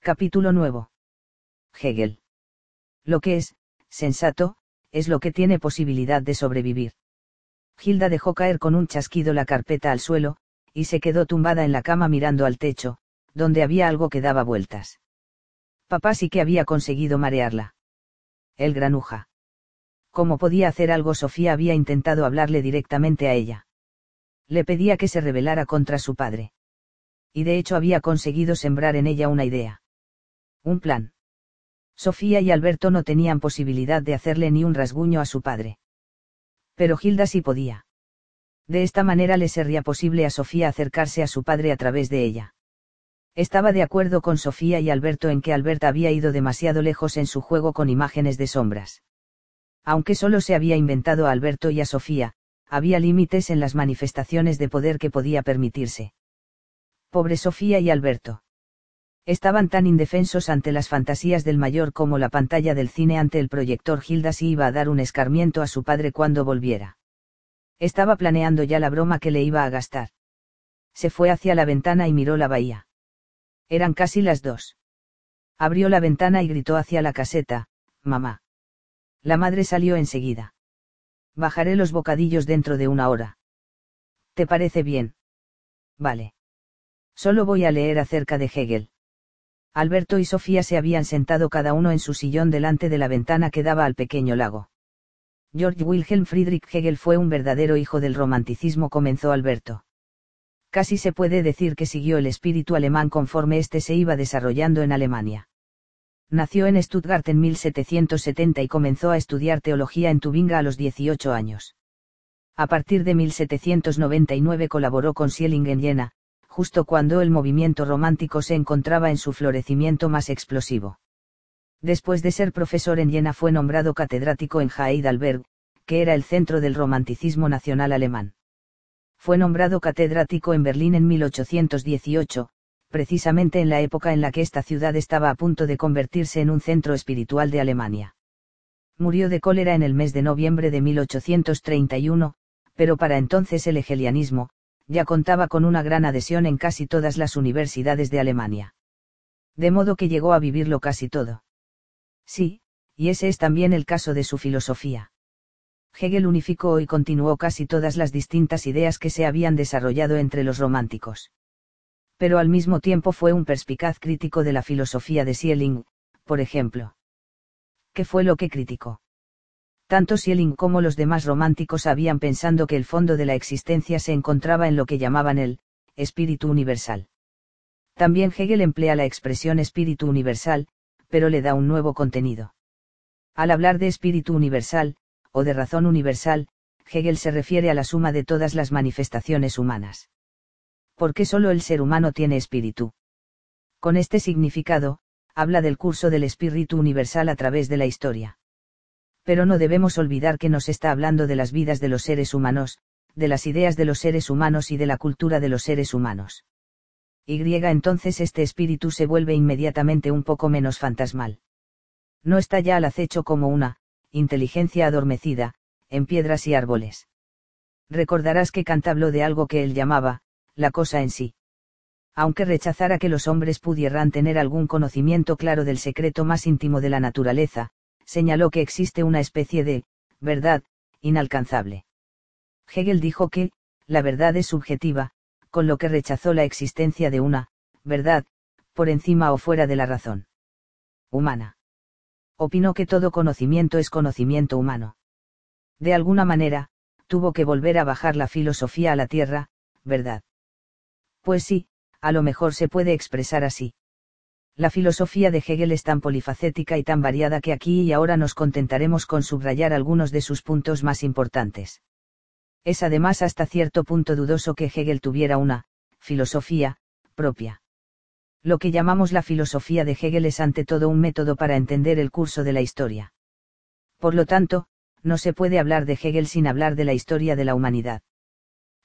Capítulo nuevo. Hegel. Lo que es, sensato, es lo que tiene posibilidad de sobrevivir. Hilda dejó caer con un chasquido la carpeta al suelo, y se quedó tumbada en la cama mirando al techo, donde había algo que daba vueltas. Papá sí que había conseguido marearla el granuja. ¿Cómo podía hacer algo? Sofía había intentado hablarle directamente a ella. Le pedía que se rebelara contra su padre. Y de hecho había conseguido sembrar en ella una idea. Un plan. Sofía y Alberto no tenían posibilidad de hacerle ni un rasguño a su padre. Pero Gilda sí podía. De esta manera le sería posible a Sofía acercarse a su padre a través de ella. Estaba de acuerdo con Sofía y Alberto en que Albert había ido demasiado lejos en su juego con imágenes de sombras. Aunque solo se había inventado a Alberto y a Sofía, había límites en las manifestaciones de poder que podía permitirse. Pobre Sofía y Alberto. Estaban tan indefensos ante las fantasías del mayor como la pantalla del cine ante el proyector Gilda si iba a dar un escarmiento a su padre cuando volviera. Estaba planeando ya la broma que le iba a gastar. Se fue hacia la ventana y miró la bahía. Eran casi las dos. Abrió la ventana y gritó hacia la caseta, mamá. La madre salió enseguida. Bajaré los bocadillos dentro de una hora. ¿Te parece bien? Vale. Solo voy a leer acerca de Hegel. Alberto y Sofía se habían sentado cada uno en su sillón delante de la ventana que daba al pequeño lago. George Wilhelm Friedrich Hegel fue un verdadero hijo del romanticismo, comenzó Alberto casi se puede decir que siguió el espíritu alemán conforme éste se iba desarrollando en Alemania. Nació en Stuttgart en 1770 y comenzó a estudiar teología en Tubinga a los 18 años. A partir de 1799 colaboró con Schelling en Jena, justo cuando el movimiento romántico se encontraba en su florecimiento más explosivo. Después de ser profesor en Jena fue nombrado catedrático en Heidelberg, que era el centro del romanticismo nacional alemán fue nombrado catedrático en Berlín en 1818, precisamente en la época en la que esta ciudad estaba a punto de convertirse en un centro espiritual de Alemania. Murió de cólera en el mes de noviembre de 1831, pero para entonces el hegelianismo, ya contaba con una gran adhesión en casi todas las universidades de Alemania. De modo que llegó a vivirlo casi todo. Sí, y ese es también el caso de su filosofía. Hegel unificó y continuó casi todas las distintas ideas que se habían desarrollado entre los románticos. Pero al mismo tiempo fue un perspicaz crítico de la filosofía de Schelling, por ejemplo. ¿Qué fue lo que criticó? Tanto Schelling como los demás románticos habían pensando que el fondo de la existencia se encontraba en lo que llamaban el espíritu universal. También Hegel emplea la expresión espíritu universal, pero le da un nuevo contenido. Al hablar de espíritu universal, o de razón universal, Hegel se refiere a la suma de todas las manifestaciones humanas. ¿Por qué solo el ser humano tiene espíritu? Con este significado, habla del curso del espíritu universal a través de la historia. Pero no debemos olvidar que nos está hablando de las vidas de los seres humanos, de las ideas de los seres humanos y de la cultura de los seres humanos. Y entonces este espíritu se vuelve inmediatamente un poco menos fantasmal. No está ya al acecho como una, inteligencia adormecida, en piedras y árboles. Recordarás que Kant habló de algo que él llamaba, la cosa en sí. Aunque rechazara que los hombres pudieran tener algún conocimiento claro del secreto más íntimo de la naturaleza, señaló que existe una especie de, verdad, inalcanzable. Hegel dijo que, la verdad es subjetiva, con lo que rechazó la existencia de una, verdad, por encima o fuera de la razón humana opinó que todo conocimiento es conocimiento humano. De alguna manera, tuvo que volver a bajar la filosofía a la tierra, ¿verdad? Pues sí, a lo mejor se puede expresar así. La filosofía de Hegel es tan polifacética y tan variada que aquí y ahora nos contentaremos con subrayar algunos de sus puntos más importantes. Es además hasta cierto punto dudoso que Hegel tuviera una, filosofía, propia. Lo que llamamos la filosofía de Hegel es ante todo un método para entender el curso de la historia. Por lo tanto, no se puede hablar de Hegel sin hablar de la historia de la humanidad.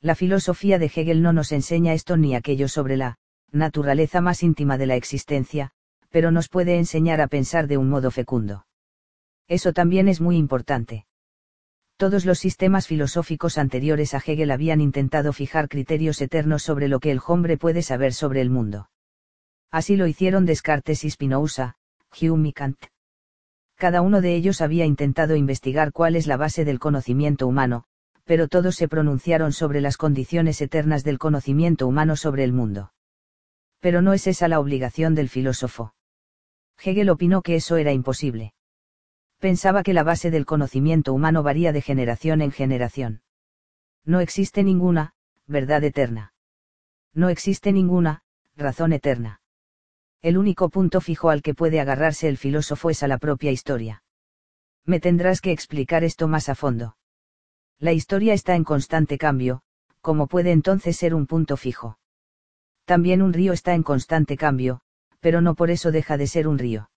La filosofía de Hegel no nos enseña esto ni aquello sobre la naturaleza más íntima de la existencia, pero nos puede enseñar a pensar de un modo fecundo. Eso también es muy importante. Todos los sistemas filosóficos anteriores a Hegel habían intentado fijar criterios eternos sobre lo que el hombre puede saber sobre el mundo. Así lo hicieron Descartes y Spinoza, Hume y Kant. Cada uno de ellos había intentado investigar cuál es la base del conocimiento humano, pero todos se pronunciaron sobre las condiciones eternas del conocimiento humano sobre el mundo. Pero no es esa la obligación del filósofo. Hegel opinó que eso era imposible. Pensaba que la base del conocimiento humano varía de generación en generación. No existe ninguna, verdad eterna. No existe ninguna, razón eterna el único punto fijo al que puede agarrarse el filósofo es a la propia historia. Me tendrás que explicar esto más a fondo. La historia está en constante cambio, como puede entonces ser un punto fijo. También un río está en constante cambio, pero no por eso deja de ser un río.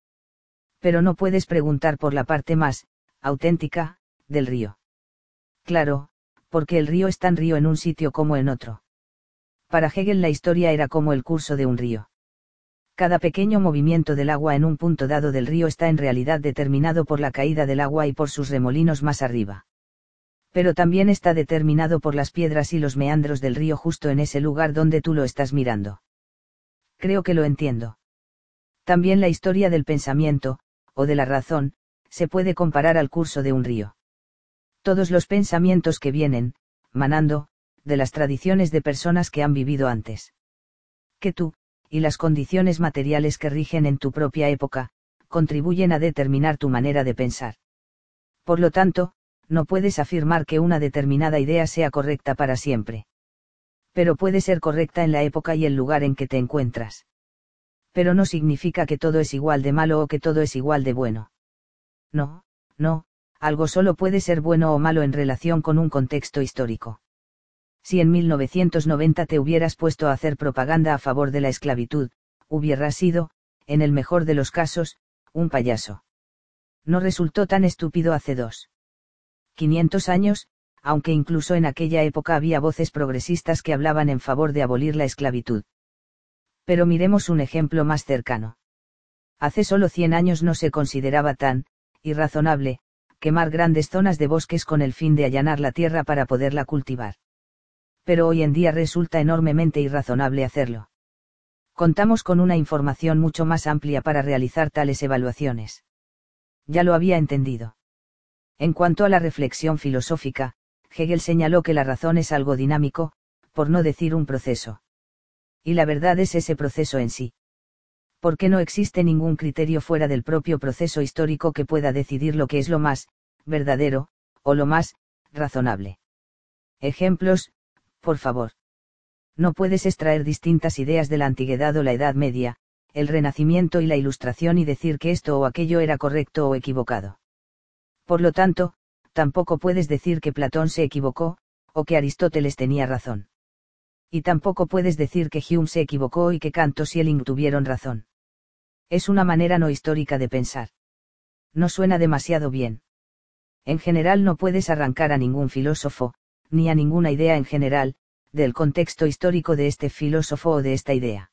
Pero no puedes preguntar por la parte más, auténtica, del río. Claro, porque el río es tan río en un sitio como en otro. Para Hegel la historia era como el curso de un río. Cada pequeño movimiento del agua en un punto dado del río está en realidad determinado por la caída del agua y por sus remolinos más arriba. Pero también está determinado por las piedras y los meandros del río justo en ese lugar donde tú lo estás mirando. Creo que lo entiendo. También la historia del pensamiento, o de la razón, se puede comparar al curso de un río. Todos los pensamientos que vienen, manando, de las tradiciones de personas que han vivido antes. Que tú, y las condiciones materiales que rigen en tu propia época, contribuyen a determinar tu manera de pensar. Por lo tanto, no puedes afirmar que una determinada idea sea correcta para siempre. Pero puede ser correcta en la época y el lugar en que te encuentras. Pero no significa que todo es igual de malo o que todo es igual de bueno. No, no, algo solo puede ser bueno o malo en relación con un contexto histórico si en 1990 te hubieras puesto a hacer propaganda a favor de la esclavitud, hubieras sido, en el mejor de los casos, un payaso. No resultó tan estúpido hace dos. 500 años, aunque incluso en aquella época había voces progresistas que hablaban en favor de abolir la esclavitud. Pero miremos un ejemplo más cercano. Hace solo 100 años no se consideraba tan, irrazonable, quemar grandes zonas de bosques con el fin de allanar la tierra para poderla cultivar pero hoy en día resulta enormemente irrazonable hacerlo. Contamos con una información mucho más amplia para realizar tales evaluaciones. Ya lo había entendido. En cuanto a la reflexión filosófica, Hegel señaló que la razón es algo dinámico, por no decir un proceso. Y la verdad es ese proceso en sí. Porque no existe ningún criterio fuera del propio proceso histórico que pueda decidir lo que es lo más, verdadero, o lo más, razonable. Ejemplos, por favor. No puedes extraer distintas ideas de la antigüedad o la Edad Media, el Renacimiento y la Ilustración y decir que esto o aquello era correcto o equivocado. Por lo tanto, tampoco puedes decir que Platón se equivocó, o que Aristóteles tenía razón. Y tampoco puedes decir que Hume se equivocó y que Kant o Schelling tuvieron razón. Es una manera no histórica de pensar. No suena demasiado bien. En general no puedes arrancar a ningún filósofo, ni a ninguna idea en general, del contexto histórico de este filósofo o de esta idea.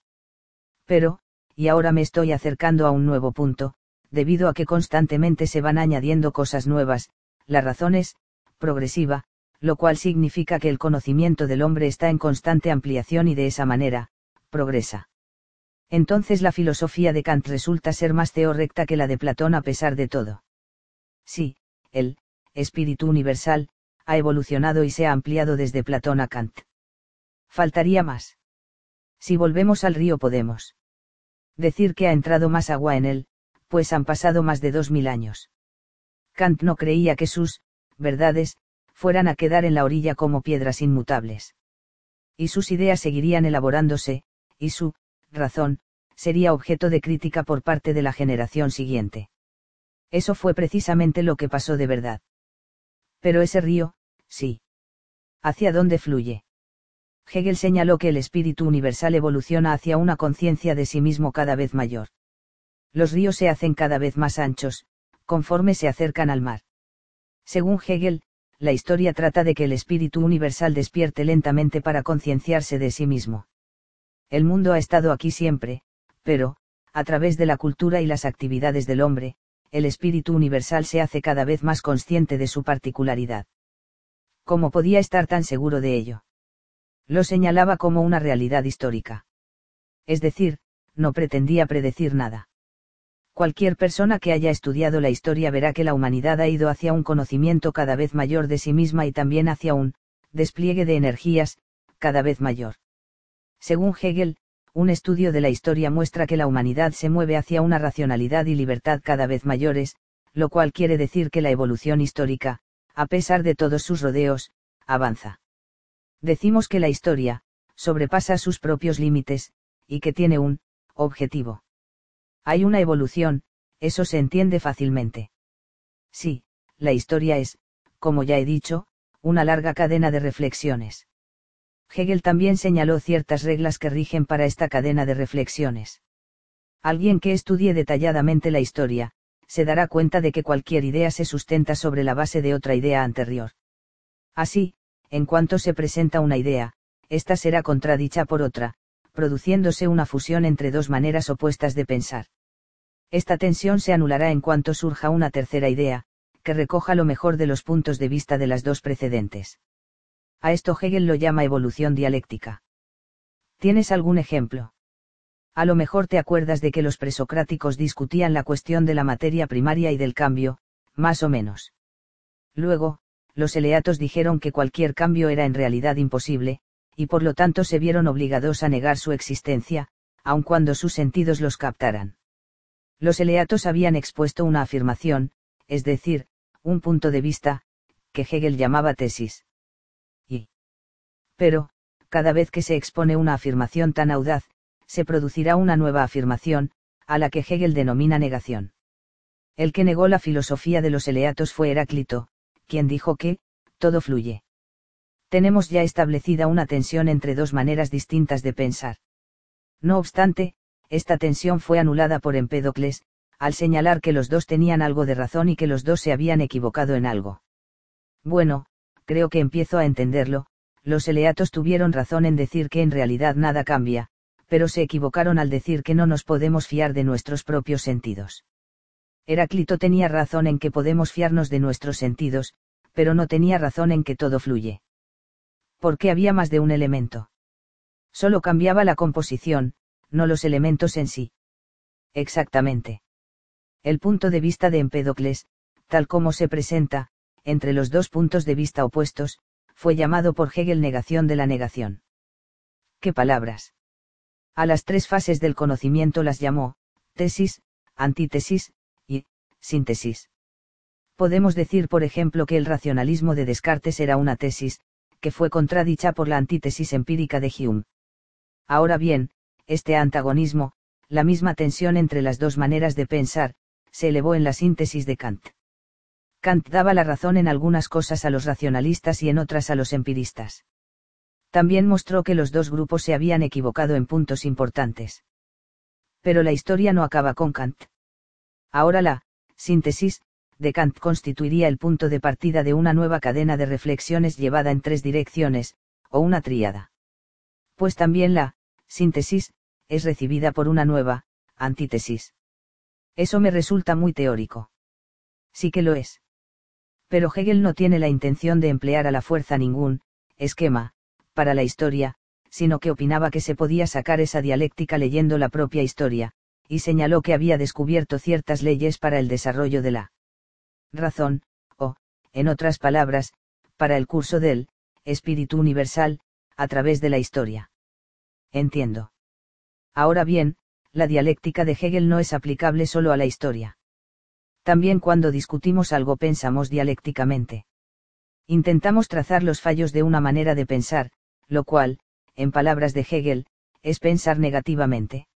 Pero, y ahora me estoy acercando a un nuevo punto, debido a que constantemente se van añadiendo cosas nuevas, la razón es, progresiva, lo cual significa que el conocimiento del hombre está en constante ampliación y de esa manera, progresa. Entonces la filosofía de Kant resulta ser más teorrecta que la de Platón a pesar de todo. Sí, el espíritu universal, ha evolucionado y se ha ampliado desde Platón a Kant. Faltaría más. Si volvemos al río podemos decir que ha entrado más agua en él, pues han pasado más de dos mil años. Kant no creía que sus verdades fueran a quedar en la orilla como piedras inmutables. Y sus ideas seguirían elaborándose, y su razón sería objeto de crítica por parte de la generación siguiente. Eso fue precisamente lo que pasó de verdad. Pero ese río, sí. ¿Hacia dónde fluye? Hegel señaló que el espíritu universal evoluciona hacia una conciencia de sí mismo cada vez mayor. Los ríos se hacen cada vez más anchos, conforme se acercan al mar. Según Hegel, la historia trata de que el espíritu universal despierte lentamente para concienciarse de sí mismo. El mundo ha estado aquí siempre, pero, a través de la cultura y las actividades del hombre, el espíritu universal se hace cada vez más consciente de su particularidad. ¿Cómo podía estar tan seguro de ello? Lo señalaba como una realidad histórica. Es decir, no pretendía predecir nada. Cualquier persona que haya estudiado la historia verá que la humanidad ha ido hacia un conocimiento cada vez mayor de sí misma y también hacia un despliegue de energías, cada vez mayor. Según Hegel, un estudio de la historia muestra que la humanidad se mueve hacia una racionalidad y libertad cada vez mayores, lo cual quiere decir que la evolución histórica, a pesar de todos sus rodeos, avanza decimos que la historia, sobrepasa sus propios límites, y que tiene un, objetivo. Hay una evolución, eso se entiende fácilmente. Sí, la historia es, como ya he dicho, una larga cadena de reflexiones. Hegel también señaló ciertas reglas que rigen para esta cadena de reflexiones. Alguien que estudie detalladamente la historia, se dará cuenta de que cualquier idea se sustenta sobre la base de otra idea anterior. Así, en cuanto se presenta una idea, esta será contradicha por otra, produciéndose una fusión entre dos maneras opuestas de pensar. Esta tensión se anulará en cuanto surja una tercera idea, que recoja lo mejor de los puntos de vista de las dos precedentes. A esto Hegel lo llama evolución dialéctica. ¿Tienes algún ejemplo? A lo mejor te acuerdas de que los presocráticos discutían la cuestión de la materia primaria y del cambio, más o menos. Luego, los eleatos dijeron que cualquier cambio era en realidad imposible, y por lo tanto se vieron obligados a negar su existencia, aun cuando sus sentidos los captaran. Los eleatos habían expuesto una afirmación, es decir, un punto de vista, que Hegel llamaba tesis. Y. Pero, cada vez que se expone una afirmación tan audaz, se producirá una nueva afirmación, a la que Hegel denomina negación. El que negó la filosofía de los eleatos fue Heráclito, quien dijo que, todo fluye. Tenemos ya establecida una tensión entre dos maneras distintas de pensar. No obstante, esta tensión fue anulada por Empédocles, al señalar que los dos tenían algo de razón y que los dos se habían equivocado en algo. Bueno, creo que empiezo a entenderlo, los eleatos tuvieron razón en decir que en realidad nada cambia, pero se equivocaron al decir que no nos podemos fiar de nuestros propios sentidos. Heráclito tenía razón en que podemos fiarnos de nuestros sentidos, pero no tenía razón en que todo fluye. Porque había más de un elemento. Solo cambiaba la composición, no los elementos en sí. Exactamente. El punto de vista de Empédocles, tal como se presenta, entre los dos puntos de vista opuestos, fue llamado por Hegel negación de la negación. ¿Qué palabras? A las tres fases del conocimiento las llamó, tesis, antítesis, y, síntesis. Podemos decir, por ejemplo, que el racionalismo de Descartes era una tesis, que fue contradicha por la antítesis empírica de Hume. Ahora bien, este antagonismo, la misma tensión entre las dos maneras de pensar, se elevó en la síntesis de Kant. Kant daba la razón en algunas cosas a los racionalistas y en otras a los empiristas. También mostró que los dos grupos se habían equivocado en puntos importantes. Pero la historia no acaba con Kant. Ahora la, síntesis, de Kant constituiría el punto de partida de una nueva cadena de reflexiones llevada en tres direcciones, o una tríada. Pues también la, síntesis, es recibida por una nueva, antítesis. Eso me resulta muy teórico. Sí que lo es pero Hegel no tiene la intención de emplear a la fuerza ningún esquema para la historia, sino que opinaba que se podía sacar esa dialéctica leyendo la propia historia, y señaló que había descubierto ciertas leyes para el desarrollo de la razón, o, en otras palabras, para el curso del espíritu universal, a través de la historia. Entiendo. Ahora bien, la dialéctica de Hegel no es aplicable solo a la historia. También cuando discutimos algo pensamos dialécticamente. Intentamos trazar los fallos de una manera de pensar, lo cual, en palabras de Hegel, es pensar negativamente.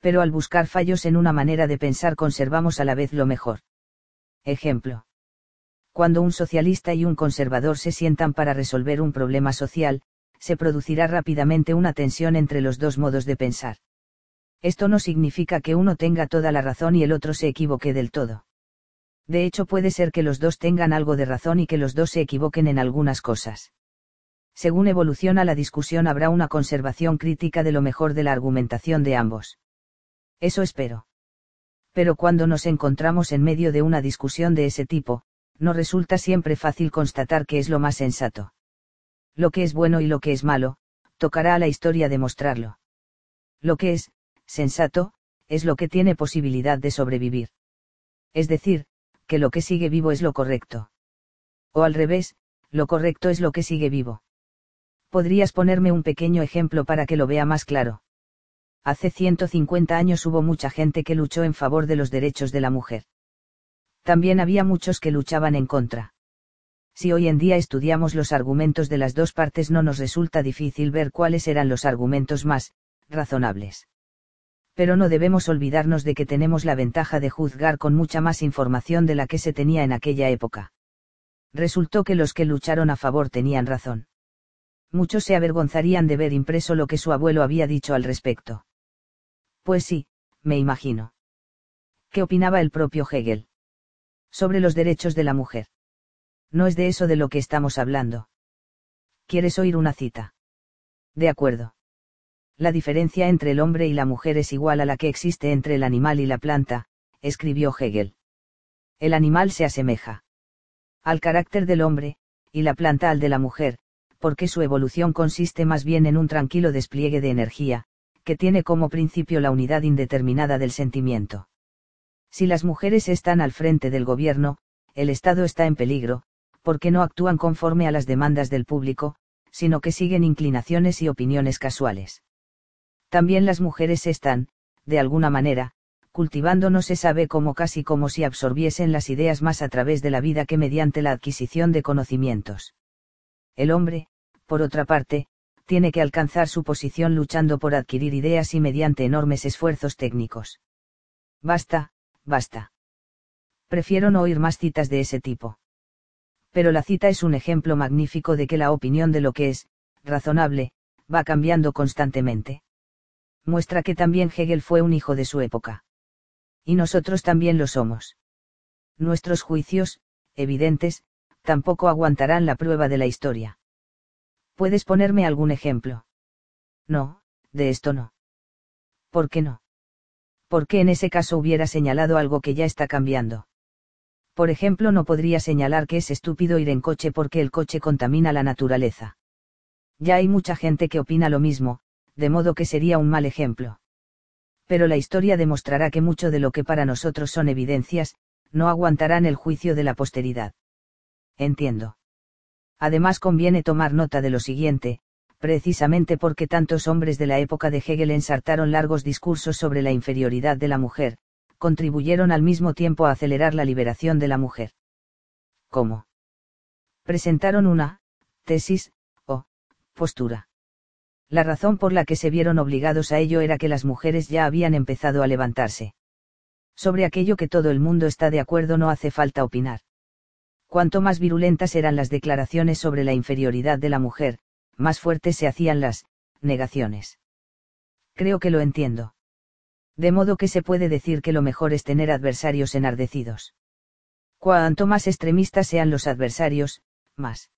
Pero al buscar fallos en una manera de pensar conservamos a la vez lo mejor. Ejemplo. Cuando un socialista y un conservador se sientan para resolver un problema social, se producirá rápidamente una tensión entre los dos modos de pensar. Esto no significa que uno tenga toda la razón y el otro se equivoque del todo de hecho puede ser que los dos tengan algo de razón y que los dos se equivoquen en algunas cosas. Según evoluciona la discusión habrá una conservación crítica de lo mejor de la argumentación de ambos. Eso espero. Pero cuando nos encontramos en medio de una discusión de ese tipo, no resulta siempre fácil constatar qué es lo más sensato. Lo que es bueno y lo que es malo, tocará a la historia demostrarlo. Lo que es, sensato, es lo que tiene posibilidad de sobrevivir. Es decir, que lo que sigue vivo es lo correcto. O al revés, lo correcto es lo que sigue vivo. ¿Podrías ponerme un pequeño ejemplo para que lo vea más claro? Hace 150 años hubo mucha gente que luchó en favor de los derechos de la mujer. También había muchos que luchaban en contra. Si hoy en día estudiamos los argumentos de las dos partes no nos resulta difícil ver cuáles eran los argumentos más razonables pero no debemos olvidarnos de que tenemos la ventaja de juzgar con mucha más información de la que se tenía en aquella época. Resultó que los que lucharon a favor tenían razón. Muchos se avergonzarían de ver impreso lo que su abuelo había dicho al respecto. Pues sí, me imagino. ¿Qué opinaba el propio Hegel? Sobre los derechos de la mujer. No es de eso de lo que estamos hablando. ¿Quieres oír una cita? De acuerdo la diferencia entre el hombre y la mujer es igual a la que existe entre el animal y la planta, escribió Hegel. El animal se asemeja al carácter del hombre, y la planta al de la mujer, porque su evolución consiste más bien en un tranquilo despliegue de energía, que tiene como principio la unidad indeterminada del sentimiento. Si las mujeres están al frente del gobierno, el Estado está en peligro, porque no actúan conforme a las demandas del público, sino que siguen inclinaciones y opiniones casuales. También las mujeres están, de alguna manera, cultivando no se sabe cómo casi como si absorbiesen las ideas más a través de la vida que mediante la adquisición de conocimientos. El hombre, por otra parte, tiene que alcanzar su posición luchando por adquirir ideas y mediante enormes esfuerzos técnicos. Basta, basta. Prefiero no oír más citas de ese tipo. Pero la cita es un ejemplo magnífico de que la opinión de lo que es, razonable, va cambiando constantemente muestra que también Hegel fue un hijo de su época. Y nosotros también lo somos. Nuestros juicios, evidentes, tampoco aguantarán la prueba de la historia. ¿Puedes ponerme algún ejemplo? No, de esto no. ¿Por qué no? Porque en ese caso hubiera señalado algo que ya está cambiando. Por ejemplo, no podría señalar que es estúpido ir en coche porque el coche contamina la naturaleza. Ya hay mucha gente que opina lo mismo, de modo que sería un mal ejemplo. Pero la historia demostrará que mucho de lo que para nosotros son evidencias, no aguantarán el juicio de la posteridad. Entiendo. Además conviene tomar nota de lo siguiente, precisamente porque tantos hombres de la época de Hegel ensartaron largos discursos sobre la inferioridad de la mujer, contribuyeron al mismo tiempo a acelerar la liberación de la mujer. ¿Cómo? Presentaron una, tesis, o, postura. La razón por la que se vieron obligados a ello era que las mujeres ya habían empezado a levantarse. Sobre aquello que todo el mundo está de acuerdo no hace falta opinar. Cuanto más virulentas eran las declaraciones sobre la inferioridad de la mujer, más fuertes se hacían las negaciones. Creo que lo entiendo. De modo que se puede decir que lo mejor es tener adversarios enardecidos. Cuanto más extremistas sean los adversarios, más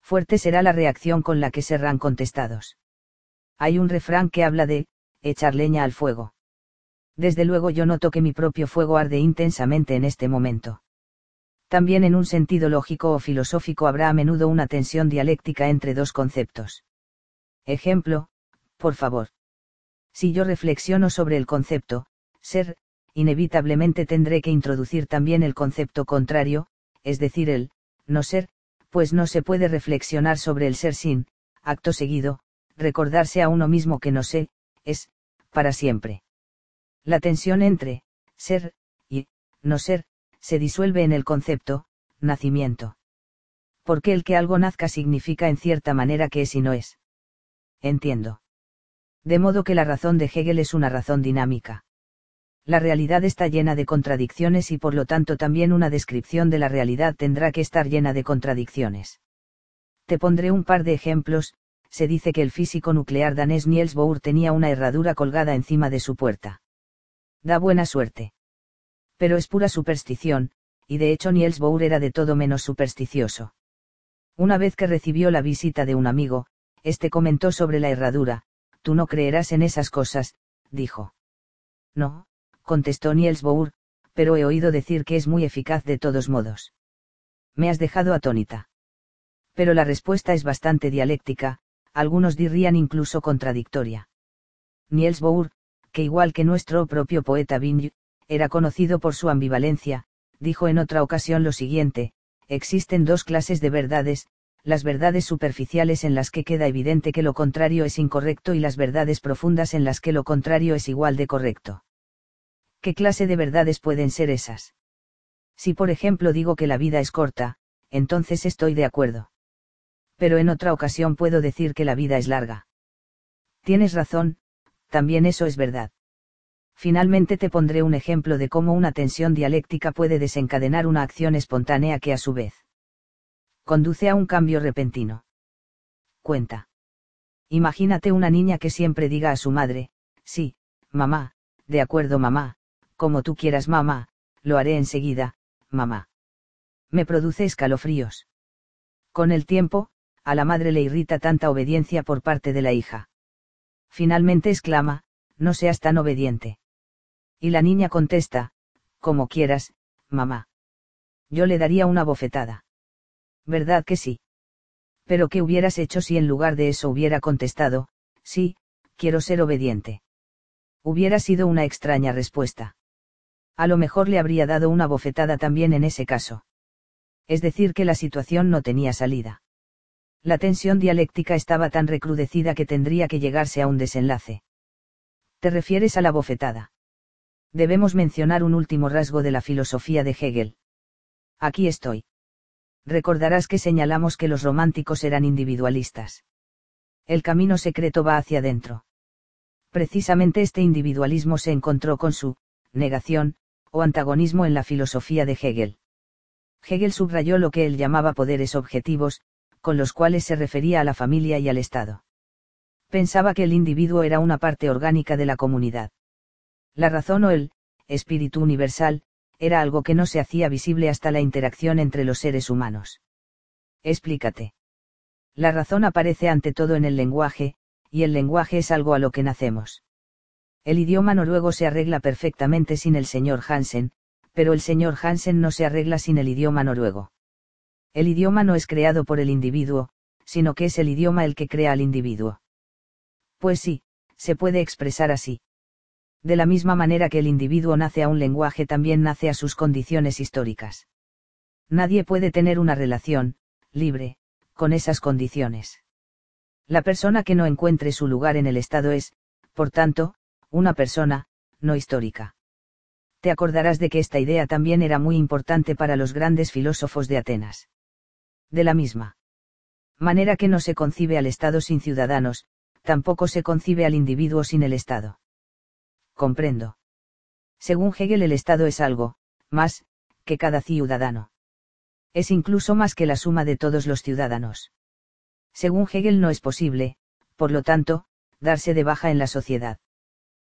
fuerte será la reacción con la que serán contestados. Hay un refrán que habla de, echar leña al fuego. Desde luego yo noto que mi propio fuego arde intensamente en este momento. También en un sentido lógico o filosófico habrá a menudo una tensión dialéctica entre dos conceptos. Ejemplo, por favor. Si yo reflexiono sobre el concepto, ser, inevitablemente tendré que introducir también el concepto contrario, es decir, el, no ser, pues no se puede reflexionar sobre el ser sin, acto seguido, recordarse a uno mismo que no sé, es, para siempre. La tensión entre, ser, y, no ser, se disuelve en el concepto, nacimiento. Porque el que algo nazca significa en cierta manera que es y no es. Entiendo. De modo que la razón de Hegel es una razón dinámica. La realidad está llena de contradicciones y por lo tanto también una descripción de la realidad tendrá que estar llena de contradicciones. Te pondré un par de ejemplos, se dice que el físico nuclear danés Niels Bohr tenía una herradura colgada encima de su puerta. Da buena suerte pero es pura superstición, y de hecho Niels Bohr era de todo menos supersticioso. Una vez que recibió la visita de un amigo, este comentó sobre la herradura, tú no creerás en esas cosas, dijo. No, contestó Niels Bohr, pero he oído decir que es muy eficaz de todos modos. Me has dejado atónita. Pero la respuesta es bastante dialéctica, algunos dirían incluso contradictoria. Niels Bohr, que igual que nuestro propio poeta Vinge, era conocido por su ambivalencia, dijo en otra ocasión lo siguiente, existen dos clases de verdades, las verdades superficiales en las que queda evidente que lo contrario es incorrecto y las verdades profundas en las que lo contrario es igual de correcto. ¿Qué clase de verdades pueden ser esas? Si por ejemplo digo que la vida es corta, entonces estoy de acuerdo. Pero en otra ocasión puedo decir que la vida es larga. Tienes razón, también eso es verdad. Finalmente te pondré un ejemplo de cómo una tensión dialéctica puede desencadenar una acción espontánea que a su vez conduce a un cambio repentino. Cuenta. Imagínate una niña que siempre diga a su madre, sí, mamá, de acuerdo mamá, como tú quieras mamá, lo haré enseguida, mamá. Me produce escalofríos. Con el tiempo, a la madre le irrita tanta obediencia por parte de la hija. Finalmente exclama, no seas tan obediente. Y la niña contesta, como quieras, mamá. Yo le daría una bofetada. ¿Verdad que sí? Pero ¿qué hubieras hecho si en lugar de eso hubiera contestado, sí, quiero ser obediente? Hubiera sido una extraña respuesta. A lo mejor le habría dado una bofetada también en ese caso. Es decir, que la situación no tenía salida. La tensión dialéctica estaba tan recrudecida que tendría que llegarse a un desenlace. ¿Te refieres a la bofetada? Debemos mencionar un último rasgo de la filosofía de Hegel. Aquí estoy. Recordarás que señalamos que los románticos eran individualistas. El camino secreto va hacia adentro. Precisamente este individualismo se encontró con su negación, o antagonismo en la filosofía de Hegel. Hegel subrayó lo que él llamaba poderes objetivos, con los cuales se refería a la familia y al Estado. Pensaba que el individuo era una parte orgánica de la comunidad. La razón o el espíritu universal, era algo que no se hacía visible hasta la interacción entre los seres humanos. Explícate. La razón aparece ante todo en el lenguaje, y el lenguaje es algo a lo que nacemos. El idioma noruego se arregla perfectamente sin el señor Hansen, pero el señor Hansen no se arregla sin el idioma noruego. El idioma no es creado por el individuo, sino que es el idioma el que crea al individuo. Pues sí, se puede expresar así De la misma manera que el individuo nace a un lenguaje también nace a sus condiciones históricas. Nadie puede tener una relación, libre, con esas condiciones. La persona que no encuentre su lugar en el Estado es, por tanto, una persona, no histórica. Te acordarás de que esta idea también era muy importante para los grandes filósofos de Atenas. De la misma manera que no se concibe al Estado sin ciudadanos, tampoco se concibe al individuo sin el Estado. Comprendo. Según Hegel el Estado es algo, más, que cada ciudadano. Es incluso más que la suma de todos los ciudadanos. Según Hegel no es posible, por lo tanto, darse de baja en la sociedad.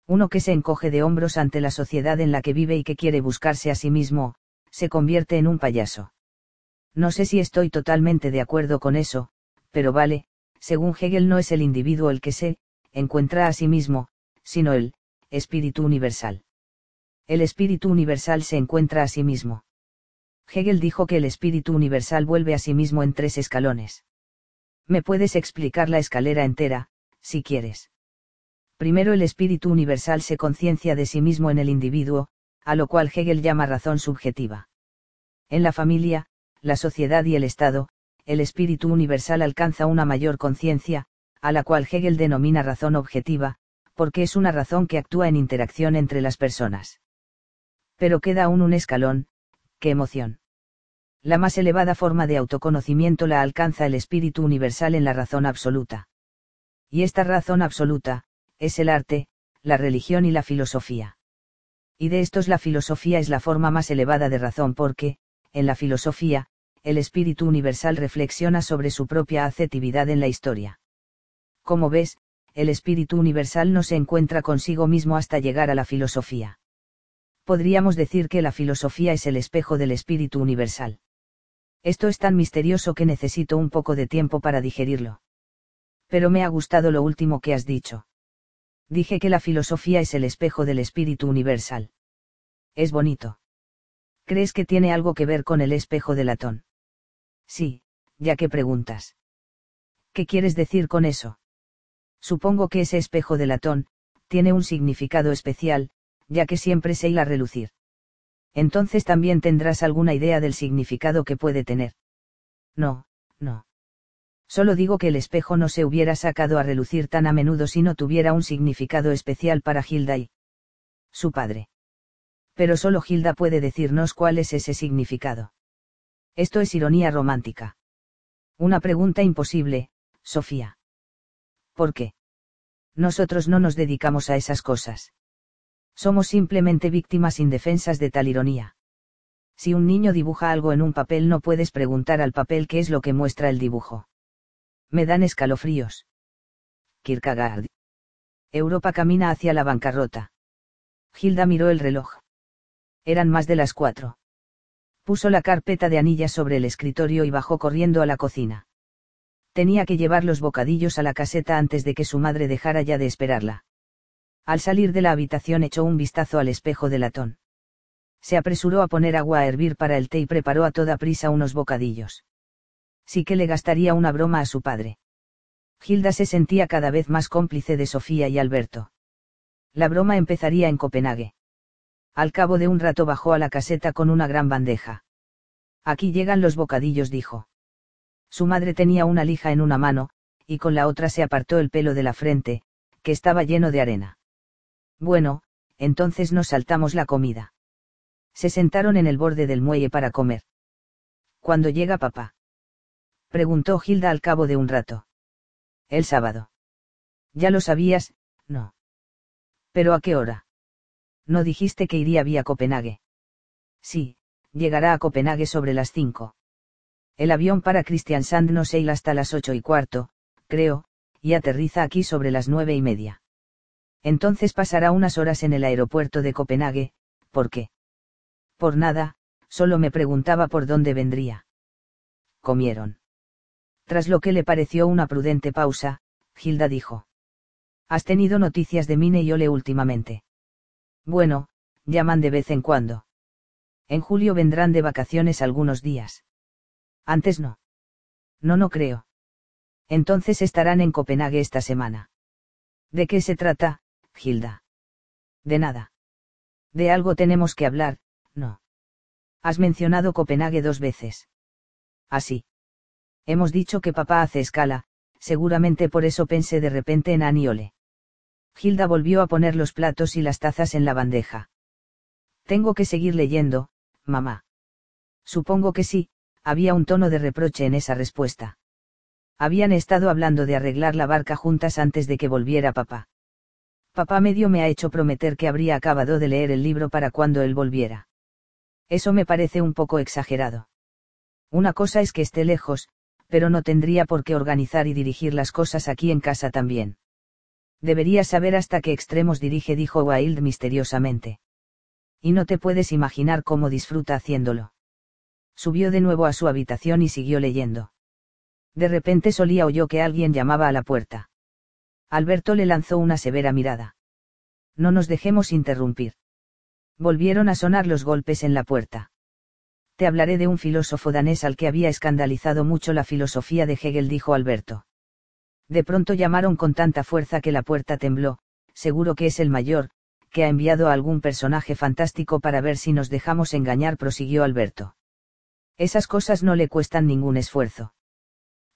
Uno que se encoge de hombros ante la sociedad en la que vive y que quiere buscarse a sí mismo, se convierte en un payaso. No sé si estoy totalmente de acuerdo con eso, pero vale, según Hegel no es el individuo el que se encuentra a sí mismo, sino el espíritu universal. El espíritu universal se encuentra a sí mismo. Hegel dijo que el espíritu universal vuelve a sí mismo en tres escalones. Me puedes explicar la escalera entera, si quieres. Primero el espíritu universal se conciencia de sí mismo en el individuo, a lo cual Hegel llama razón subjetiva. En la familia, la sociedad y el Estado, el espíritu universal alcanza una mayor conciencia, a la cual Hegel denomina razón objetiva, porque es una razón que actúa en interacción entre las personas. Pero queda aún un escalón, qué emoción. La más elevada forma de autoconocimiento la alcanza el espíritu universal en la razón absoluta. Y esta razón absoluta, es el arte, la religión y la filosofía. Y de estos la filosofía es la forma más elevada de razón porque, en la filosofía, el espíritu universal reflexiona sobre su propia afectividad en la historia. Como ves, el espíritu universal no se encuentra consigo mismo hasta llegar a la filosofía. Podríamos decir que la filosofía es el espejo del espíritu universal. Esto es tan misterioso que necesito un poco de tiempo para digerirlo. Pero me ha gustado lo último que has dicho dije que la filosofía es el espejo del espíritu universal. Es bonito. ¿Crees que tiene algo que ver con el espejo de latón? Sí, ya que preguntas. ¿Qué quieres decir con eso? Supongo que ese espejo de latón, tiene un significado especial, ya que siempre se hila relucir. Entonces también tendrás alguna idea del significado que puede tener. No, no. Solo digo que el espejo no se hubiera sacado a relucir tan a menudo si no tuviera un significado especial para Hilda y su padre. Pero solo Hilda puede decirnos cuál es ese significado. Esto es ironía romántica. Una pregunta imposible, Sofía. ¿Por qué? Nosotros no nos dedicamos a esas cosas. Somos simplemente víctimas indefensas de tal ironía. Si un niño dibuja algo en un papel no puedes preguntar al papel qué es lo que muestra el dibujo. Me dan escalofríos. Kierkegaard. Europa camina hacia la bancarrota. Hilda miró el reloj. Eran más de las cuatro. Puso la carpeta de anillas sobre el escritorio y bajó corriendo a la cocina. Tenía que llevar los bocadillos a la caseta antes de que su madre dejara ya de esperarla. Al salir de la habitación echó un vistazo al espejo de latón. Se apresuró a poner agua a hervir para el té y preparó a toda prisa unos bocadillos sí que le gastaría una broma a su padre. Hilda se sentía cada vez más cómplice de Sofía y Alberto. La broma empezaría en Copenhague. Al cabo de un rato bajó a la caseta con una gran bandeja. Aquí llegan los bocadillos, dijo. Su madre tenía una lija en una mano, y con la otra se apartó el pelo de la frente, que estaba lleno de arena. Bueno, entonces nos saltamos la comida. Se sentaron en el borde del muelle para comer. Cuando llega papá preguntó Gilda al cabo de un rato. El sábado. Ya lo sabías, no. ¿Pero a qué hora? No dijiste que iría vía Copenhague. Sí, llegará a Copenhague sobre las cinco. El avión para Kristiansand no se hasta las ocho y cuarto, creo, y aterriza aquí sobre las nueve y media. Entonces pasará unas horas en el aeropuerto de Copenhague, ¿por qué? Por nada, solo me preguntaba por dónde vendría. Comieron. Tras lo que le pareció una prudente pausa, Gilda dijo. ¿Has tenido noticias de Mine y Ole últimamente? Bueno, llaman de vez en cuando. En julio vendrán de vacaciones algunos días. Antes no. No, no creo. Entonces estarán en Copenhague esta semana. ¿De qué se trata, Gilda? De nada. De algo tenemos que hablar, no. Has mencionado Copenhague dos veces. Así. Hemos dicho que papá hace escala, seguramente por eso pensé de repente en Aniole. Hilda volvió a poner los platos y las tazas en la bandeja. Tengo que seguir leyendo, mamá. Supongo que sí, había un tono de reproche en esa respuesta. Habían estado hablando de arreglar la barca juntas antes de que volviera papá. Papá medio me ha hecho prometer que habría acabado de leer el libro para cuando él volviera. Eso me parece un poco exagerado. Una cosa es que esté lejos, pero no tendría por qué organizar y dirigir las cosas aquí en casa también. Deberías saber hasta qué extremos dirige, dijo Wild misteriosamente. Y no te puedes imaginar cómo disfruta haciéndolo. Subió de nuevo a su habitación y siguió leyendo. De repente Solía oyó que alguien llamaba a la puerta. Alberto le lanzó una severa mirada. No nos dejemos interrumpir. Volvieron a sonar los golpes en la puerta. Te hablaré de un filósofo danés al que había escandalizado mucho la filosofía de Hegel, dijo Alberto. De pronto llamaron con tanta fuerza que la puerta tembló, seguro que es el mayor, que ha enviado a algún personaje fantástico para ver si nos dejamos engañar, prosiguió Alberto. Esas cosas no le cuestan ningún esfuerzo.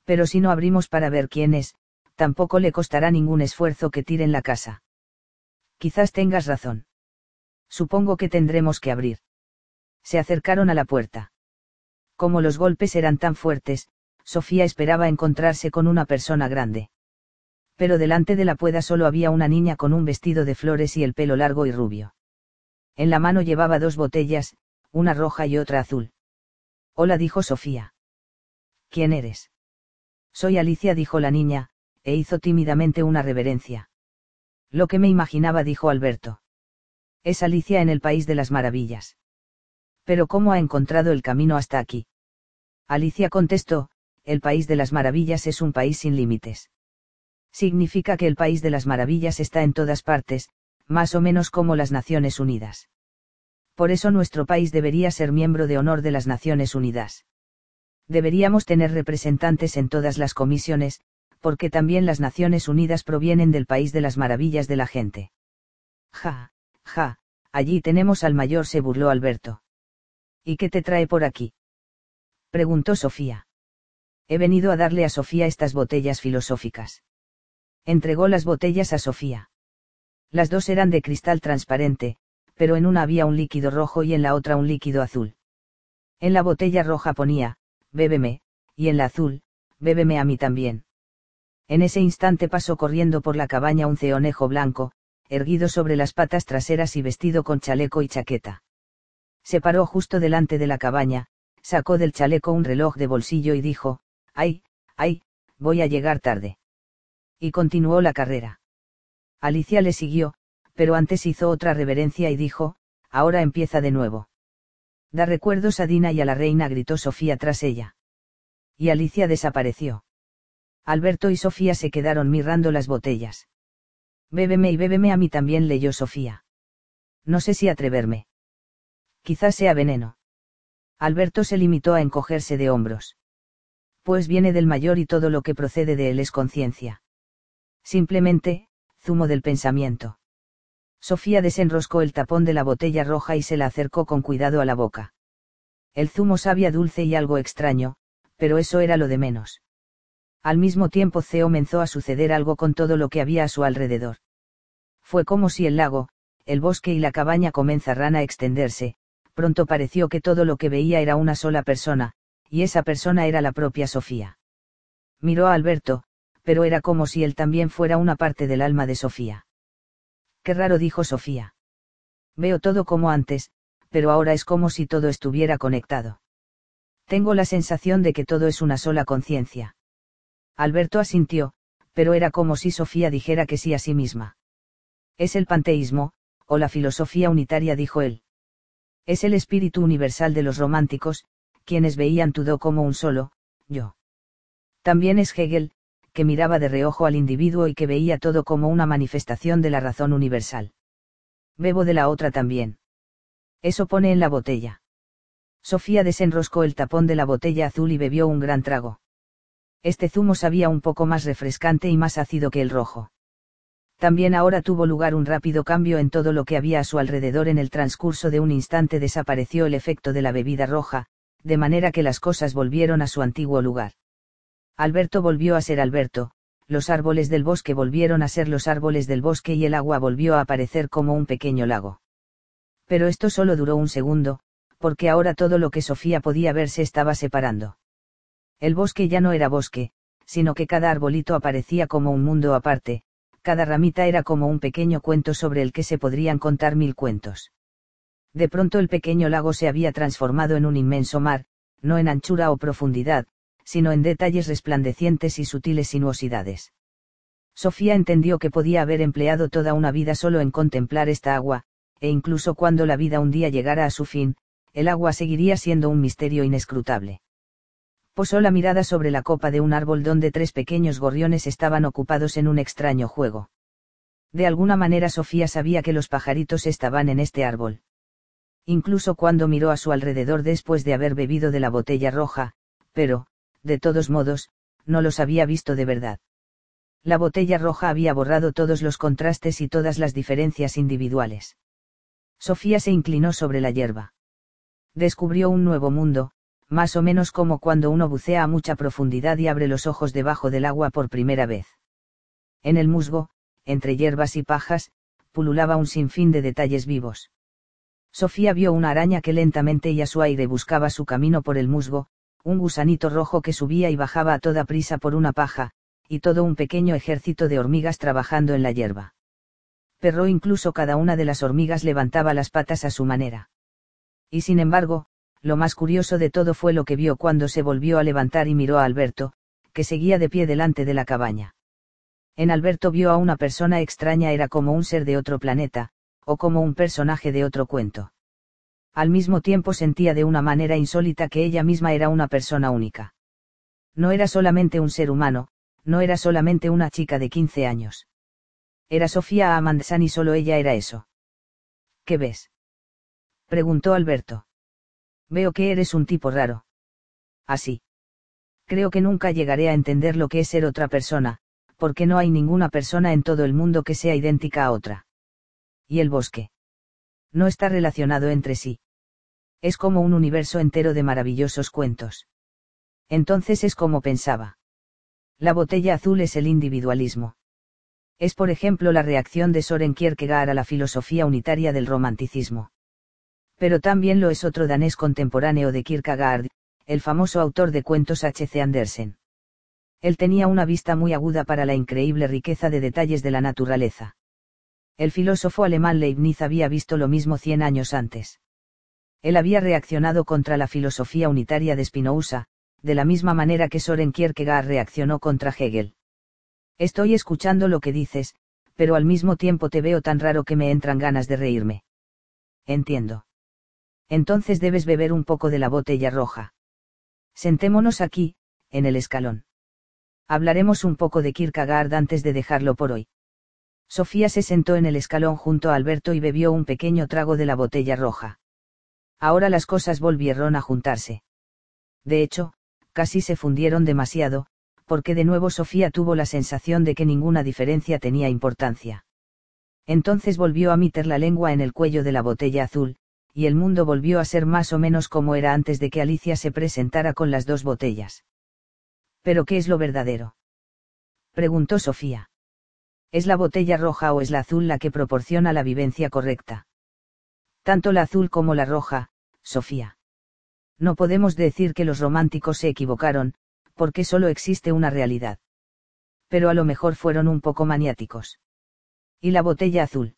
Pero si no abrimos para ver quién es, tampoco le costará ningún esfuerzo que tiren la casa. Quizás tengas razón. Supongo que tendremos que abrir. Se acercaron a la puerta. Como los golpes eran tan fuertes, Sofía esperaba encontrarse con una persona grande. Pero delante de la puerta solo había una niña con un vestido de flores y el pelo largo y rubio. En la mano llevaba dos botellas, una roja y otra azul. Hola, dijo Sofía. ¿Quién eres? Soy Alicia, dijo la niña, e hizo tímidamente una reverencia. Lo que me imaginaba, dijo Alberto. Es Alicia en el País de las Maravillas. Pero ¿cómo ha encontrado el camino hasta aquí? Alicia contestó, el País de las Maravillas es un país sin límites. Significa que el País de las Maravillas está en todas partes, más o menos como las Naciones Unidas. Por eso nuestro país debería ser miembro de honor de las Naciones Unidas. Deberíamos tener representantes en todas las comisiones, porque también las Naciones Unidas provienen del país de las maravillas de la gente. Ja, ja, allí tenemos al mayor, se burló Alberto. ¿Y qué te trae por aquí? preguntó Sofía. He venido a darle a Sofía estas botellas filosóficas. Entregó las botellas a Sofía. Las dos eran de cristal transparente, pero en una había un líquido rojo y en la otra un líquido azul. En la botella roja ponía, bébeme, y en la azul, bébeme a mí también. En ese instante pasó corriendo por la cabaña un ceonejo blanco, erguido sobre las patas traseras y vestido con chaleco y chaqueta. Se paró justo delante de la cabaña, sacó del chaleco un reloj de bolsillo y dijo, ¡ay, ay, voy a llegar tarde! Y continuó la carrera. Alicia le siguió, pero antes hizo otra reverencia y dijo, ahora empieza de nuevo. Da recuerdos a Dina y a la reina, gritó Sofía tras ella. Y Alicia desapareció. Alberto y Sofía se quedaron mirando las botellas. Bébeme y bébeme a mí también leyó Sofía. No sé si atreverme. Quizás sea veneno. Alberto se limitó a encogerse de hombros. Pues viene del mayor y todo lo que procede de él es conciencia. Simplemente, zumo del pensamiento. Sofía desenroscó el tapón de la botella roja y se la acercó con cuidado a la boca. El zumo sabía dulce y algo extraño, pero eso era lo de menos. Al mismo tiempo comenzó a suceder algo con todo lo que había a su alrededor. Fue como si el lago, el bosque y la cabaña comenzaran a extenderse, pronto pareció que todo lo que veía era una sola persona, y esa persona era la propia Sofía. Miró a Alberto, pero era como si él también fuera una parte del alma de Sofía. Qué raro dijo Sofía. Veo todo como antes, pero ahora es como si todo estuviera conectado. Tengo la sensación de que todo es una sola conciencia. Alberto asintió, pero era como si Sofía dijera que sí a sí misma. Es el panteísmo, o la filosofía unitaria, dijo él. Es el espíritu universal de los románticos, quienes veían todo como un solo, yo. También es Hegel, que miraba de reojo al individuo y que veía todo como una manifestación de la razón universal. Bebo de la otra también. Eso pone en la botella. Sofía desenroscó el tapón de la botella azul y bebió un gran trago. Este zumo sabía un poco más refrescante y más ácido que el rojo. También ahora tuvo lugar un rápido cambio en todo lo que había a su alrededor en el transcurso de un instante desapareció el efecto de la bebida roja, de manera que las cosas volvieron a su antiguo lugar. Alberto volvió a ser Alberto, los árboles del bosque volvieron a ser los árboles del bosque y el agua volvió a aparecer como un pequeño lago. Pero esto solo duró un segundo, porque ahora todo lo que Sofía podía ver se estaba separando. El bosque ya no era bosque, sino que cada arbolito aparecía como un mundo aparte, cada ramita era como un pequeño cuento sobre el que se podrían contar mil cuentos. De pronto el pequeño lago se había transformado en un inmenso mar, no en anchura o profundidad, sino en detalles resplandecientes y sutiles sinuosidades. Sofía entendió que podía haber empleado toda una vida solo en contemplar esta agua, e incluso cuando la vida un día llegara a su fin, el agua seguiría siendo un misterio inescrutable posó la mirada sobre la copa de un árbol donde tres pequeños gorriones estaban ocupados en un extraño juego. De alguna manera Sofía sabía que los pajaritos estaban en este árbol. Incluso cuando miró a su alrededor después de haber bebido de la botella roja, pero, de todos modos, no los había visto de verdad. La botella roja había borrado todos los contrastes y todas las diferencias individuales. Sofía se inclinó sobre la hierba. Descubrió un nuevo mundo, más o menos como cuando uno bucea a mucha profundidad y abre los ojos debajo del agua por primera vez. En el musgo, entre hierbas y pajas, pululaba un sinfín de detalles vivos. Sofía vio una araña que lentamente y a su aire buscaba su camino por el musgo, un gusanito rojo que subía y bajaba a toda prisa por una paja, y todo un pequeño ejército de hormigas trabajando en la hierba. Perro incluso cada una de las hormigas levantaba las patas a su manera. Y sin embargo, lo más curioso de todo fue lo que vio cuando se volvió a levantar y miró a Alberto, que seguía de pie delante de la cabaña. En Alberto vio a una persona extraña, era como un ser de otro planeta, o como un personaje de otro cuento. Al mismo tiempo sentía de una manera insólita que ella misma era una persona única. No era solamente un ser humano, no era solamente una chica de 15 años. Era Sofía Amandsan y solo ella era eso. ¿Qué ves? preguntó Alberto. Veo que eres un tipo raro. Así. Creo que nunca llegaré a entender lo que es ser otra persona, porque no hay ninguna persona en todo el mundo que sea idéntica a otra. ¿Y el bosque? No está relacionado entre sí. Es como un universo entero de maravillosos cuentos. Entonces es como pensaba. La botella azul es el individualismo. Es por ejemplo la reacción de Soren Kierkegaard a la filosofía unitaria del romanticismo pero también lo es otro danés contemporáneo de Kierkegaard, el famoso autor de cuentos H.C. Andersen. Él tenía una vista muy aguda para la increíble riqueza de detalles de la naturaleza. El filósofo alemán Leibniz había visto lo mismo cien años antes. Él había reaccionado contra la filosofía unitaria de Spinoza, de la misma manera que Soren Kierkegaard reaccionó contra Hegel. Estoy escuchando lo que dices, pero al mismo tiempo te veo tan raro que me entran ganas de reírme. Entiendo entonces debes beber un poco de la botella roja. Sentémonos aquí, en el escalón. Hablaremos un poco de Kierkegaard antes de dejarlo por hoy. Sofía se sentó en el escalón junto a Alberto y bebió un pequeño trago de la botella roja. Ahora las cosas volvieron a juntarse. De hecho, casi se fundieron demasiado, porque de nuevo Sofía tuvo la sensación de que ninguna diferencia tenía importancia. Entonces volvió a meter la lengua en el cuello de la botella azul, y el mundo volvió a ser más o menos como era antes de que Alicia se presentara con las dos botellas. ¿Pero qué es lo verdadero? preguntó Sofía. ¿Es la botella roja o es la azul la que proporciona la vivencia correcta? Tanto la azul como la roja, Sofía. No podemos decir que los románticos se equivocaron, porque solo existe una realidad. Pero a lo mejor fueron un poco maniáticos. ¿Y la botella azul?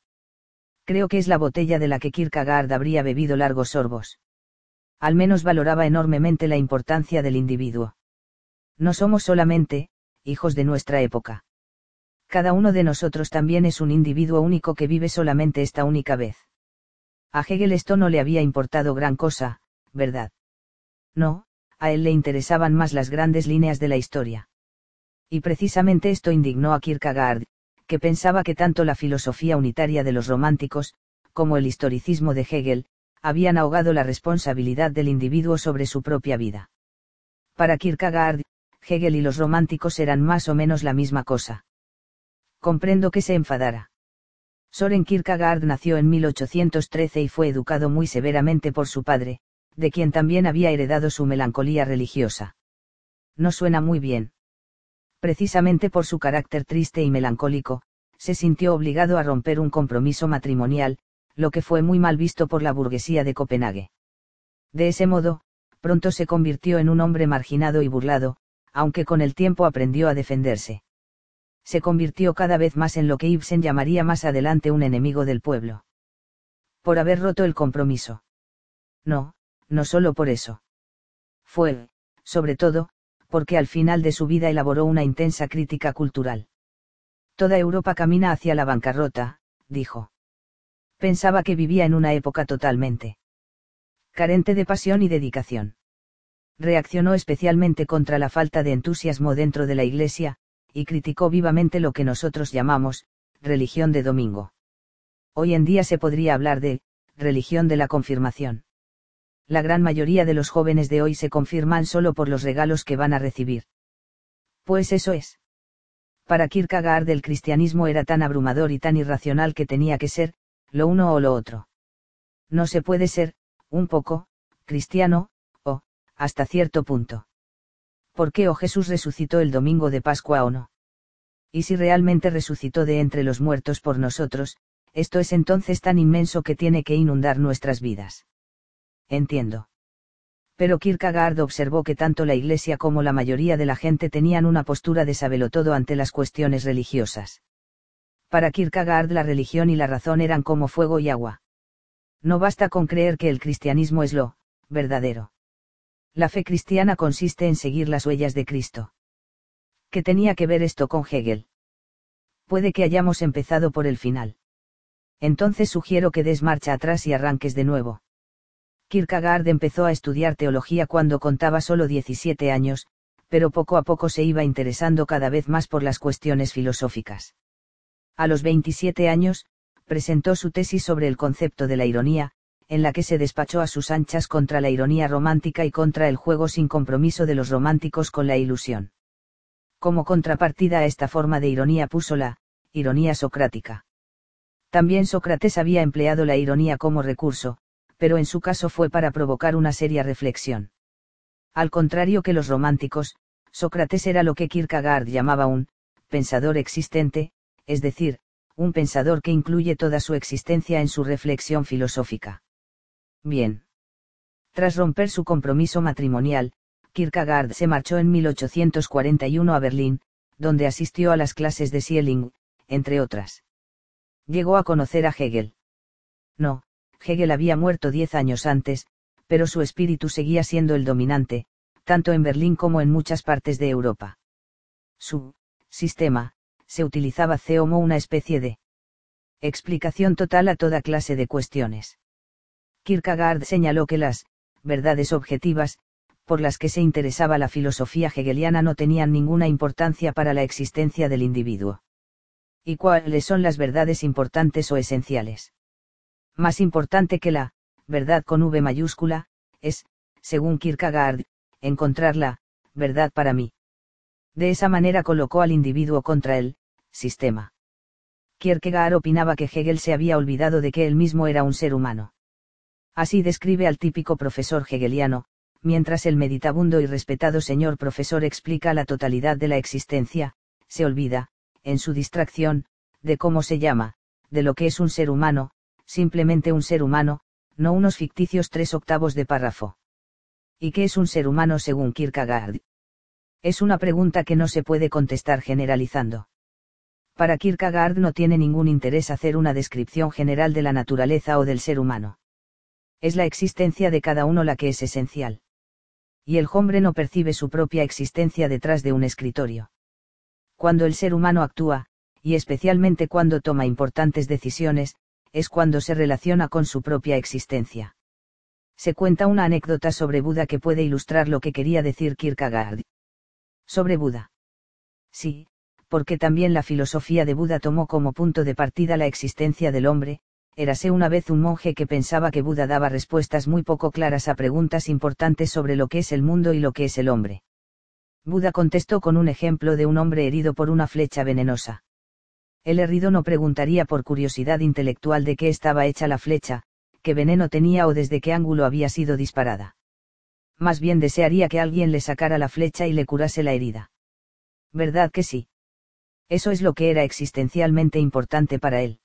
creo que es la botella de la que Kierkegaard habría bebido largos sorbos. Al menos valoraba enormemente la importancia del individuo. No somos solamente, hijos de nuestra época. Cada uno de nosotros también es un individuo único que vive solamente esta única vez. A Hegel esto no le había importado gran cosa, ¿verdad? No, a él le interesaban más las grandes líneas de la historia. Y precisamente esto indignó a Kierkegaard, que pensaba que tanto la filosofía unitaria de los románticos, como el historicismo de Hegel, habían ahogado la responsabilidad del individuo sobre su propia vida. Para Kierkegaard, Hegel y los románticos eran más o menos la misma cosa. Comprendo que se enfadara. Soren Kierkegaard nació en 1813 y fue educado muy severamente por su padre, de quien también había heredado su melancolía religiosa. No suena muy bien. Precisamente por su carácter triste y melancólico, se sintió obligado a romper un compromiso matrimonial, lo que fue muy mal visto por la burguesía de Copenhague. De ese modo, pronto se convirtió en un hombre marginado y burlado, aunque con el tiempo aprendió a defenderse. Se convirtió cada vez más en lo que Ibsen llamaría más adelante un enemigo del pueblo. Por haber roto el compromiso. No, no solo por eso. Fue, sobre todo, porque al final de su vida elaboró una intensa crítica cultural. Toda Europa camina hacia la bancarrota, dijo. Pensaba que vivía en una época totalmente carente de pasión y dedicación. Reaccionó especialmente contra la falta de entusiasmo dentro de la Iglesia, y criticó vivamente lo que nosotros llamamos, religión de domingo. Hoy en día se podría hablar de, religión de la confirmación. La gran mayoría de los jóvenes de hoy se confirman solo por los regalos que van a recibir. Pues eso es. Para Kierkegaard el cristianismo era tan abrumador y tan irracional que tenía que ser, lo uno o lo otro. No se puede ser, un poco, cristiano, o, hasta cierto punto. ¿Por qué o Jesús resucitó el domingo de Pascua o no? Y si realmente resucitó de entre los muertos por nosotros, esto es entonces tan inmenso que tiene que inundar nuestras vidas. Entiendo. Pero Kierkegaard observó que tanto la Iglesia como la mayoría de la gente tenían una postura de sabelotodo ante las cuestiones religiosas. Para Kierkegaard la religión y la razón eran como fuego y agua. No basta con creer que el cristianismo es lo, verdadero. La fe cristiana consiste en seguir las huellas de Cristo. ¿Qué tenía que ver esto con Hegel? Puede que hayamos empezado por el final. Entonces sugiero que des marcha atrás y arranques de nuevo. Kierkegaard empezó a estudiar teología cuando contaba solo 17 años, pero poco a poco se iba interesando cada vez más por las cuestiones filosóficas. A los 27 años, presentó su tesis sobre el concepto de la ironía, en la que se despachó a sus anchas contra la ironía romántica y contra el juego sin compromiso de los románticos con la ilusión. Como contrapartida a esta forma de ironía puso la ironía socrática. También Sócrates había empleado la ironía como recurso, pero en su caso fue para provocar una seria reflexión. Al contrario que los románticos, Sócrates era lo que Kierkegaard llamaba un pensador existente, es decir, un pensador que incluye toda su existencia en su reflexión filosófica. Bien. Tras romper su compromiso matrimonial, Kierkegaard se marchó en 1841 a Berlín, donde asistió a las clases de Schelling, entre otras. Llegó a conocer a Hegel. No, Hegel había muerto diez años antes, pero su espíritu seguía siendo el dominante, tanto en Berlín como en muchas partes de Europa. Su sistema, se utilizaba como una especie de explicación total a toda clase de cuestiones. Kierkegaard señaló que las verdades objetivas, por las que se interesaba la filosofía hegeliana no tenían ninguna importancia para la existencia del individuo. ¿Y cuáles son las verdades importantes o esenciales? Más importante que la verdad con V mayúscula, es, según Kierkegaard, encontrar la verdad para mí. De esa manera colocó al individuo contra el sistema. Kierkegaard opinaba que Hegel se había olvidado de que él mismo era un ser humano. Así describe al típico profesor hegeliano, mientras el meditabundo y respetado señor profesor explica la totalidad de la existencia, se olvida, en su distracción, de cómo se llama, de lo que es un ser humano, simplemente un ser humano, no unos ficticios tres octavos de párrafo. ¿Y qué es un ser humano según Kierkegaard? Es una pregunta que no se puede contestar generalizando. Para Kierkegaard no tiene ningún interés hacer una descripción general de la naturaleza o del ser humano. Es la existencia de cada uno la que es esencial. Y el hombre no percibe su propia existencia detrás de un escritorio. Cuando el ser humano actúa, y especialmente cuando toma importantes decisiones, es cuando se relaciona con su propia existencia. Se cuenta una anécdota sobre Buda que puede ilustrar lo que quería decir Kierkegaard. Sobre Buda. Sí, porque también la filosofía de Buda tomó como punto de partida la existencia del hombre, érase una vez un monje que pensaba que Buda daba respuestas muy poco claras a preguntas importantes sobre lo que es el mundo y lo que es el hombre. Buda contestó con un ejemplo de un hombre herido por una flecha venenosa. El herrido no preguntaría por curiosidad intelectual de qué estaba hecha la flecha, qué veneno tenía o desde qué ángulo había sido disparada. Más bien desearía que alguien le sacara la flecha y le curase la herida. ¿Verdad que sí? Eso es lo que era existencialmente importante para él.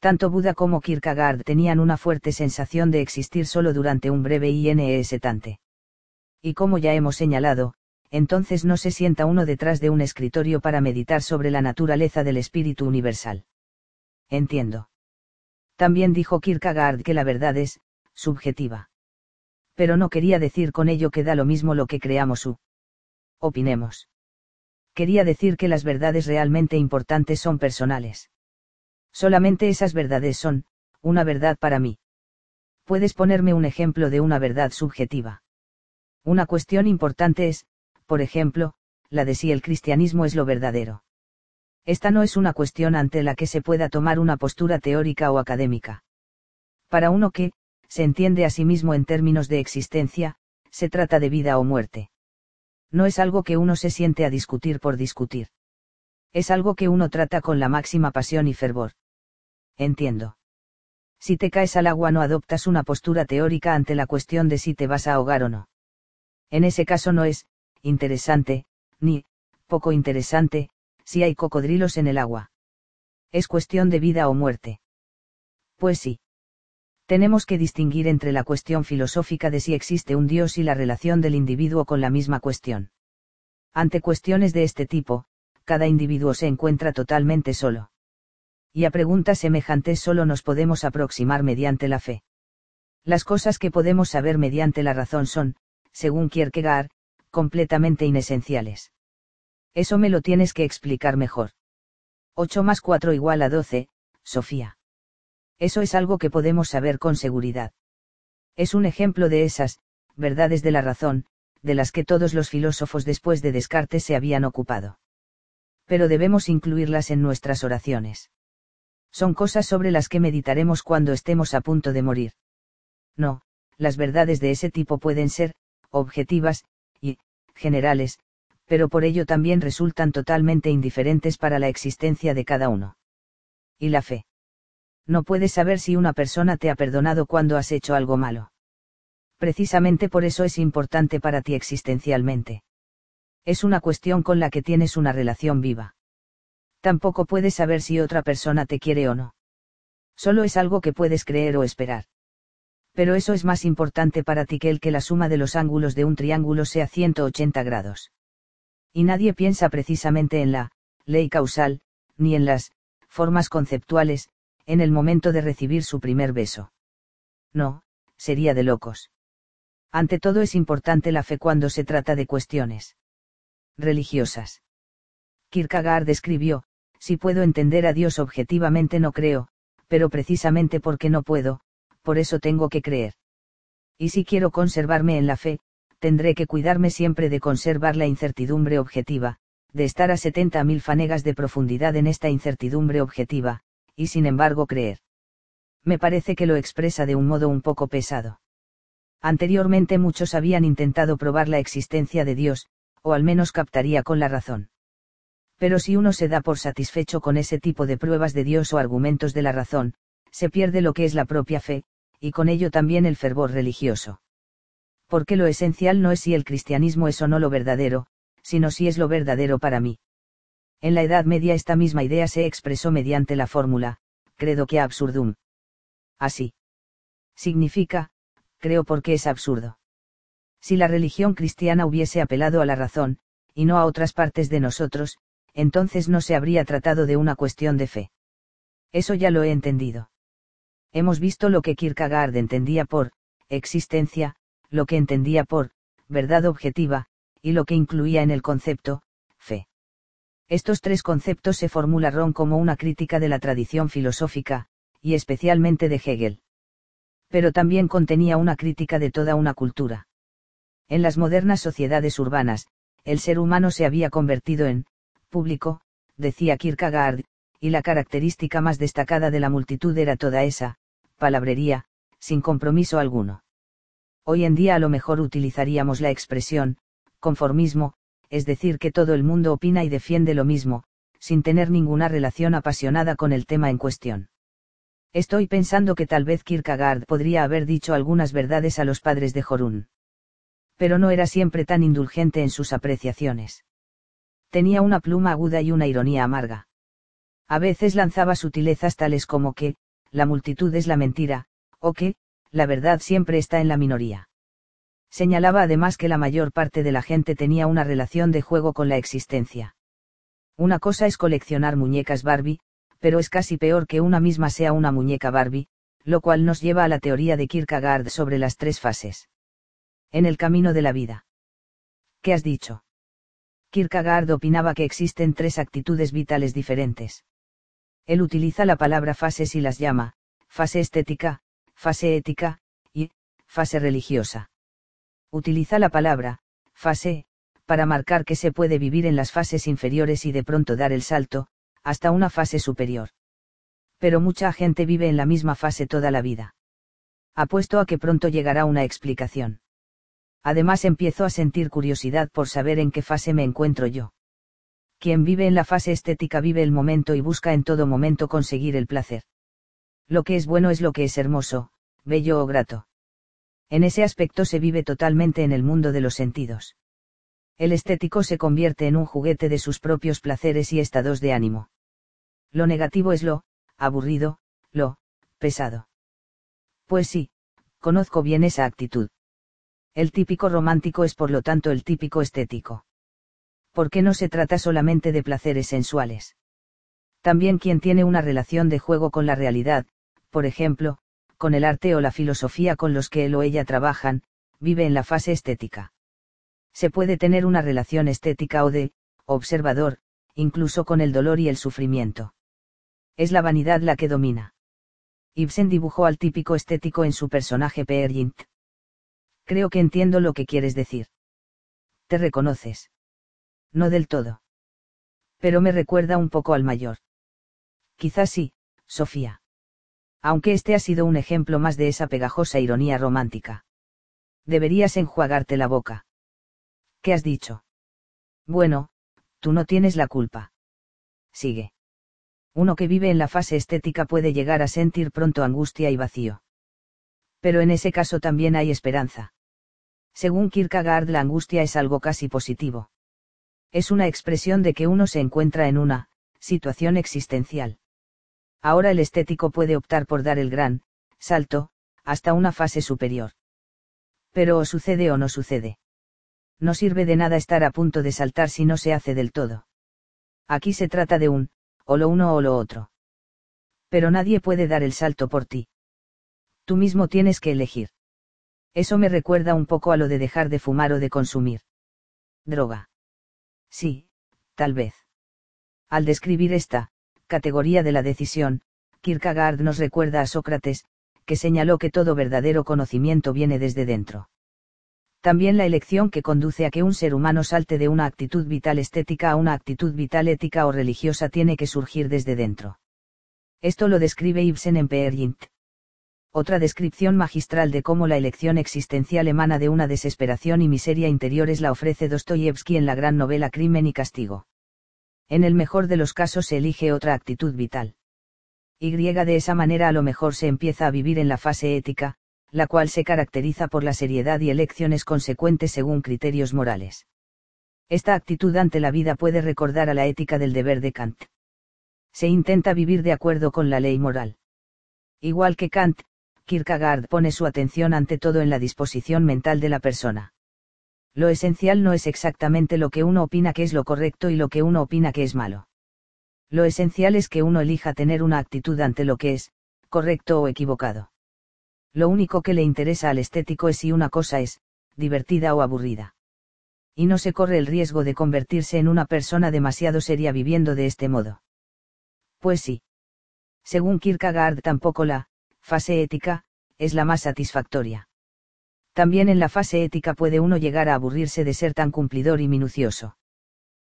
Tanto Buda como Kierkegaard tenían una fuerte sensación de existir solo durante un breve instante. Y como ya hemos señalado, entonces no se sienta uno detrás de un escritorio para meditar sobre la naturaleza del espíritu universal. Entiendo. También dijo Kierkegaard que la verdad es, subjetiva. Pero no quería decir con ello que da lo mismo lo que creamos u opinemos. Quería decir que las verdades realmente importantes son personales. Solamente esas verdades son, una verdad para mí. Puedes ponerme un ejemplo de una verdad subjetiva. Una cuestión importante es, por ejemplo, la de si el cristianismo es lo verdadero. Esta no es una cuestión ante la que se pueda tomar una postura teórica o académica. Para uno que, se entiende a sí mismo en términos de existencia, se trata de vida o muerte. No es algo que uno se siente a discutir por discutir. Es algo que uno trata con la máxima pasión y fervor. Entiendo. Si te caes al agua no adoptas una postura teórica ante la cuestión de si te vas a ahogar o no. En ese caso no es, interesante, ni, poco interesante, si hay cocodrilos en el agua. Es cuestión de vida o muerte. Pues sí. Tenemos que distinguir entre la cuestión filosófica de si existe un Dios y la relación del individuo con la misma cuestión. Ante cuestiones de este tipo, cada individuo se encuentra totalmente solo. Y a preguntas semejantes solo nos podemos aproximar mediante la fe. Las cosas que podemos saber mediante la razón son, según Kierkegaard, completamente inesenciales. Eso me lo tienes que explicar mejor. 8 más 4 igual a 12, Sofía. Eso es algo que podemos saber con seguridad. Es un ejemplo de esas, verdades de la razón, de las que todos los filósofos después de Descartes se habían ocupado. Pero debemos incluirlas en nuestras oraciones. Son cosas sobre las que meditaremos cuando estemos a punto de morir. No, las verdades de ese tipo pueden ser, objetivas, y, generales, pero por ello también resultan totalmente indiferentes para la existencia de cada uno. Y la fe. No puedes saber si una persona te ha perdonado cuando has hecho algo malo. Precisamente por eso es importante para ti existencialmente. Es una cuestión con la que tienes una relación viva. Tampoco puedes saber si otra persona te quiere o no. Solo es algo que puedes creer o esperar pero eso es más importante para ti que el que la suma de los ángulos de un triángulo sea 180 grados. Y nadie piensa precisamente en la ley causal, ni en las formas conceptuales, en el momento de recibir su primer beso. No, sería de locos. Ante todo es importante la fe cuando se trata de cuestiones religiosas. Kierkegaard escribió, si puedo entender a Dios objetivamente no creo, pero precisamente porque no puedo, por eso tengo que creer. Y si quiero conservarme en la fe, tendré que cuidarme siempre de conservar la incertidumbre objetiva, de estar a 70.000 fanegas de profundidad en esta incertidumbre objetiva, y sin embargo creer. Me parece que lo expresa de un modo un poco pesado. Anteriormente muchos habían intentado probar la existencia de Dios, o al menos captaría con la razón. Pero si uno se da por satisfecho con ese tipo de pruebas de Dios o argumentos de la razón, se pierde lo que es la propia fe, y con ello también el fervor religioso. Porque lo esencial no es si el cristianismo es o no lo verdadero, sino si es lo verdadero para mí. En la Edad Media esta misma idea se expresó mediante la fórmula, credo que absurdum. Así. Significa, creo porque es absurdo. Si la religión cristiana hubiese apelado a la razón, y no a otras partes de nosotros, entonces no se habría tratado de una cuestión de fe. Eso ya lo he entendido. Hemos visto lo que Kierkegaard entendía por existencia, lo que entendía por verdad objetiva, y lo que incluía en el concepto fe. Estos tres conceptos se formularon como una crítica de la tradición filosófica, y especialmente de Hegel. Pero también contenía una crítica de toda una cultura. En las modernas sociedades urbanas, el ser humano se había convertido en público, decía Kierkegaard, y la característica más destacada de la multitud era toda esa, palabrería, sin compromiso alguno. Hoy en día a lo mejor utilizaríamos la expresión, conformismo, es decir, que todo el mundo opina y defiende lo mismo, sin tener ninguna relación apasionada con el tema en cuestión. Estoy pensando que tal vez Kierkegaard podría haber dicho algunas verdades a los padres de Jorún. Pero no era siempre tan indulgente en sus apreciaciones. Tenía una pluma aguda y una ironía amarga. A veces lanzaba sutilezas tales como que, la multitud es la mentira, o que, la verdad siempre está en la minoría. Señalaba además que la mayor parte de la gente tenía una relación de juego con la existencia. Una cosa es coleccionar muñecas Barbie, pero es casi peor que una misma sea una muñeca Barbie, lo cual nos lleva a la teoría de Kierkegaard sobre las tres fases. En el camino de la vida. ¿Qué has dicho? Kierkegaard opinaba que existen tres actitudes vitales diferentes. Él utiliza la palabra fases y las llama, fase estética, fase ética, y, fase religiosa. Utiliza la palabra, fase, para marcar que se puede vivir en las fases inferiores y de pronto dar el salto, hasta una fase superior. Pero mucha gente vive en la misma fase toda la vida. Apuesto a que pronto llegará una explicación. Además empiezo a sentir curiosidad por saber en qué fase me encuentro yo. Quien vive en la fase estética vive el momento y busca en todo momento conseguir el placer. Lo que es bueno es lo que es hermoso, bello o grato. En ese aspecto se vive totalmente en el mundo de los sentidos. El estético se convierte en un juguete de sus propios placeres y estados de ánimo. Lo negativo es lo, aburrido, lo, pesado. Pues sí, conozco bien esa actitud. El típico romántico es por lo tanto el típico estético. Porque no se trata solamente de placeres sensuales. También quien tiene una relación de juego con la realidad, por ejemplo, con el arte o la filosofía con los que él o ella trabajan, vive en la fase estética. Se puede tener una relación estética o de, observador, incluso con el dolor y el sufrimiento es la vanidad la que domina. Ibsen dibujó al típico estético en su personaje Peer Gynt. Creo que entiendo lo que quieres decir. ¿Te reconoces? No del todo. Pero me recuerda un poco al mayor. Quizás sí, Sofía. Aunque este ha sido un ejemplo más de esa pegajosa ironía romántica. Deberías enjuagarte la boca. ¿Qué has dicho? Bueno, tú no tienes la culpa. Sigue uno que vive en la fase estética puede llegar a sentir pronto angustia y vacío. Pero en ese caso también hay esperanza. Según Kierkegaard la angustia es algo casi positivo. Es una expresión de que uno se encuentra en una, situación existencial. Ahora el estético puede optar por dar el gran, salto, hasta una fase superior. Pero o sucede o no sucede. No sirve de nada estar a punto de saltar si no se hace del todo. Aquí se trata de un, o lo uno o lo otro. Pero nadie puede dar el salto por ti. Tú mismo tienes que elegir. Eso me recuerda un poco a lo de dejar de fumar o de consumir. Droga. Sí, tal vez. Al describir esta, categoría de la decisión, Kierkegaard nos recuerda a Sócrates, que señaló que todo verdadero conocimiento viene desde dentro también la elección que conduce a que un ser humano salte de una actitud vital estética a una actitud vital ética o religiosa tiene que surgir desde dentro. Esto lo describe Ibsen en Peer Gynt. Otra descripción magistral de cómo la elección existencial emana de una desesperación y miseria interiores la ofrece Dostoyevsky en la gran novela Crimen y Castigo. En el mejor de los casos se elige otra actitud vital. Y de esa manera a lo mejor se empieza a vivir en la fase ética, la cual se caracteriza por la seriedad y elecciones consecuentes según criterios morales. Esta actitud ante la vida puede recordar a la ética del deber de Kant. Se intenta vivir de acuerdo con la ley moral. Igual que Kant, Kierkegaard pone su atención ante todo en la disposición mental de la persona. Lo esencial no es exactamente lo que uno opina que es lo correcto y lo que uno opina que es malo. Lo esencial es que uno elija tener una actitud ante lo que es, correcto o equivocado lo único que le interesa al estético es si una cosa es, divertida o aburrida. Y no se corre el riesgo de convertirse en una persona demasiado seria viviendo de este modo. Pues sí. Según Kierkegaard tampoco la, fase ética, es la más satisfactoria. También en la fase ética puede uno llegar a aburrirse de ser tan cumplidor y minucioso.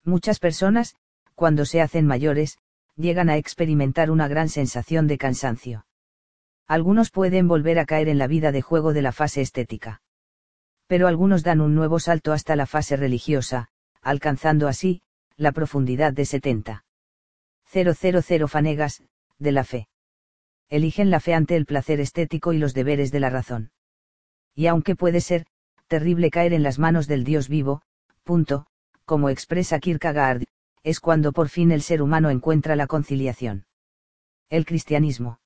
Muchas personas, cuando se hacen mayores, llegan a experimentar una gran sensación de cansancio algunos pueden volver a caer en la vida de juego de la fase estética. Pero algunos dan un nuevo salto hasta la fase religiosa, alcanzando así, la profundidad de 70. 000 Fanegas, de la fe. Eligen la fe ante el placer estético y los deberes de la razón. Y aunque puede ser, terrible caer en las manos del Dios vivo, punto, como expresa Kierkegaard, es cuando por fin el ser humano encuentra la conciliación. El cristianismo.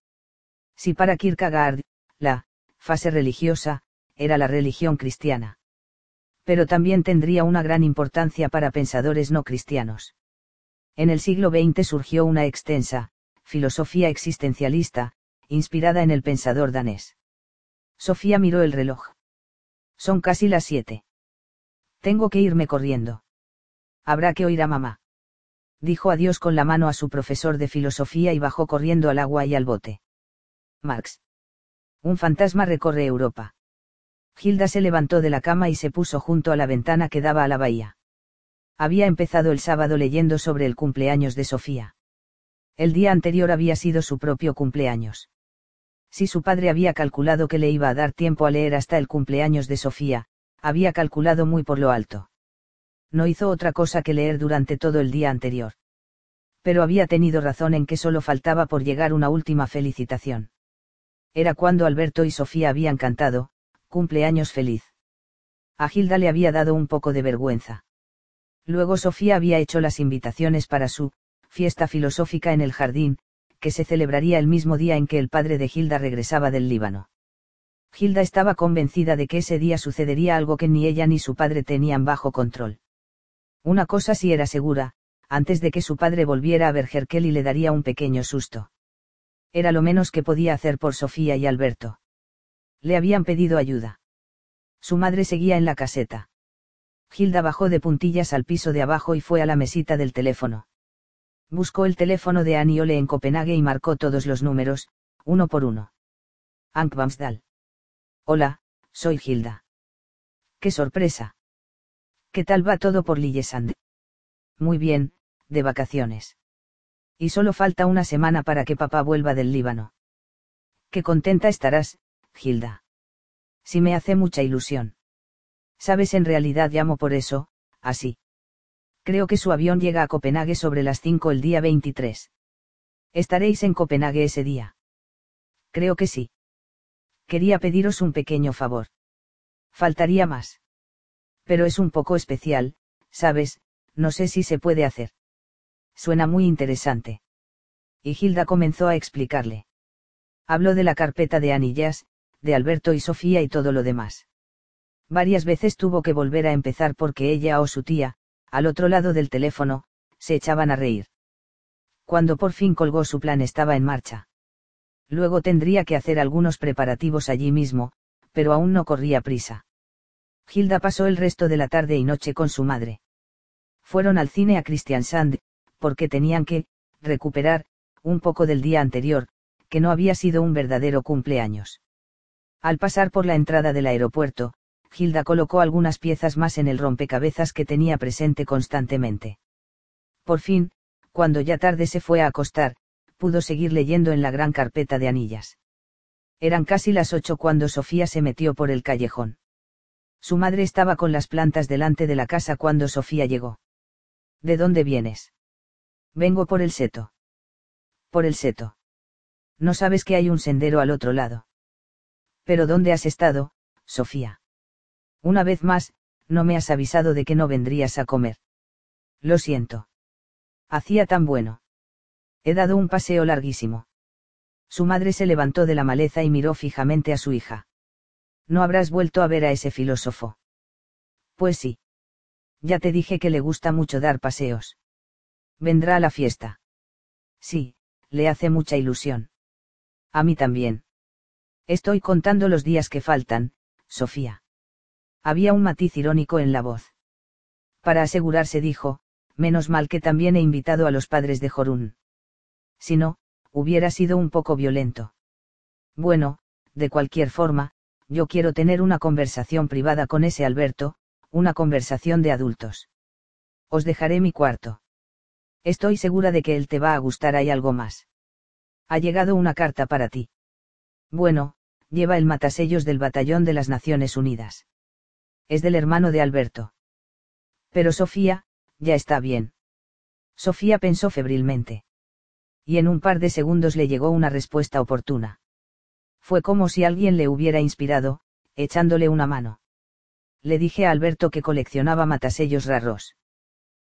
Si para Kierkegaard, la fase religiosa, era la religión cristiana. Pero también tendría una gran importancia para pensadores no cristianos. En el siglo XX surgió una extensa, filosofía existencialista, inspirada en el pensador danés. Sofía miró el reloj. Son casi las siete. Tengo que irme corriendo. Habrá que oír a mamá. Dijo adiós con la mano a su profesor de filosofía y bajó corriendo al agua y al bote. Marx. Un fantasma recorre Europa. Gilda se levantó de la cama y se puso junto a la ventana que daba a la bahía. Había empezado el sábado leyendo sobre el cumpleaños de Sofía. El día anterior había sido su propio cumpleaños. Si su padre había calculado que le iba a dar tiempo a leer hasta el cumpleaños de Sofía, había calculado muy por lo alto. No hizo otra cosa que leer durante todo el día anterior. Pero había tenido razón en que solo faltaba por llegar una última felicitación. Era cuando Alberto y Sofía habían cantado, cumpleaños feliz. A Gilda le había dado un poco de vergüenza. Luego Sofía había hecho las invitaciones para su, fiesta filosófica en el jardín, que se celebraría el mismo día en que el padre de Gilda regresaba del Líbano. Gilda estaba convencida de que ese día sucedería algo que ni ella ni su padre tenían bajo control. Una cosa sí era segura, antes de que su padre volviera a ver y le daría un pequeño susto. Era lo menos que podía hacer por Sofía y Alberto. Le habían pedido ayuda. Su madre seguía en la caseta. Gilda bajó de puntillas al piso de abajo y fue a la mesita del teléfono. Buscó el teléfono de Annie Ole en Copenhague y marcó todos los números, uno por uno. Ankvamsdal. Hola, soy Gilda. ¡Qué sorpresa! ¿Qué tal va todo por Lillesand? Muy bien, de vacaciones. Y solo falta una semana para que papá vuelva del Líbano. Qué contenta estarás, Gilda. Si me hace mucha ilusión. Sabes, en realidad llamo por eso, así. Creo que su avión llega a Copenhague sobre las 5 el día 23. ¿Estaréis en Copenhague ese día? Creo que sí. Quería pediros un pequeño favor. Faltaría más. Pero es un poco especial, sabes, no sé si se puede hacer. Suena muy interesante. Y Gilda comenzó a explicarle. Habló de la carpeta de anillas, de Alberto y Sofía y todo lo demás. Varias veces tuvo que volver a empezar porque ella o su tía, al otro lado del teléfono, se echaban a reír. Cuando por fin colgó su plan estaba en marcha. Luego tendría que hacer algunos preparativos allí mismo, pero aún no corría prisa. Gilda pasó el resto de la tarde y noche con su madre. Fueron al cine a Sand, porque tenían que, recuperar, un poco del día anterior, que no había sido un verdadero cumpleaños. Al pasar por la entrada del aeropuerto, Gilda colocó algunas piezas más en el rompecabezas que tenía presente constantemente. Por fin, cuando ya tarde se fue a acostar, pudo seguir leyendo en la gran carpeta de anillas. Eran casi las ocho cuando Sofía se metió por el callejón. Su madre estaba con las plantas delante de la casa cuando Sofía llegó. ¿De dónde vienes? Vengo por el seto. Por el seto. No sabes que hay un sendero al otro lado. Pero ¿dónde has estado, Sofía? Una vez más, no me has avisado de que no vendrías a comer. Lo siento. Hacía tan bueno. He dado un paseo larguísimo. Su madre se levantó de la maleza y miró fijamente a su hija. No habrás vuelto a ver a ese filósofo. Pues sí. Ya te dije que le gusta mucho dar paseos. Vendrá a la fiesta. Sí, le hace mucha ilusión. A mí también. Estoy contando los días que faltan, Sofía. Había un matiz irónico en la voz. Para asegurarse dijo, menos mal que también he invitado a los padres de Jorún. Si no, hubiera sido un poco violento. Bueno, de cualquier forma, yo quiero tener una conversación privada con ese Alberto, una conversación de adultos. Os dejaré mi cuarto. Estoy segura de que él te va a gustar. Hay algo más. Ha llegado una carta para ti. Bueno, lleva el matasellos del Batallón de las Naciones Unidas es del hermano de Alberto. Pero Sofía, ya está bien. Sofía pensó febrilmente. Y en un par de segundos le llegó una respuesta oportuna. Fue como si alguien le hubiera inspirado, echándole una mano. Le dije a Alberto que coleccionaba matasellos raros.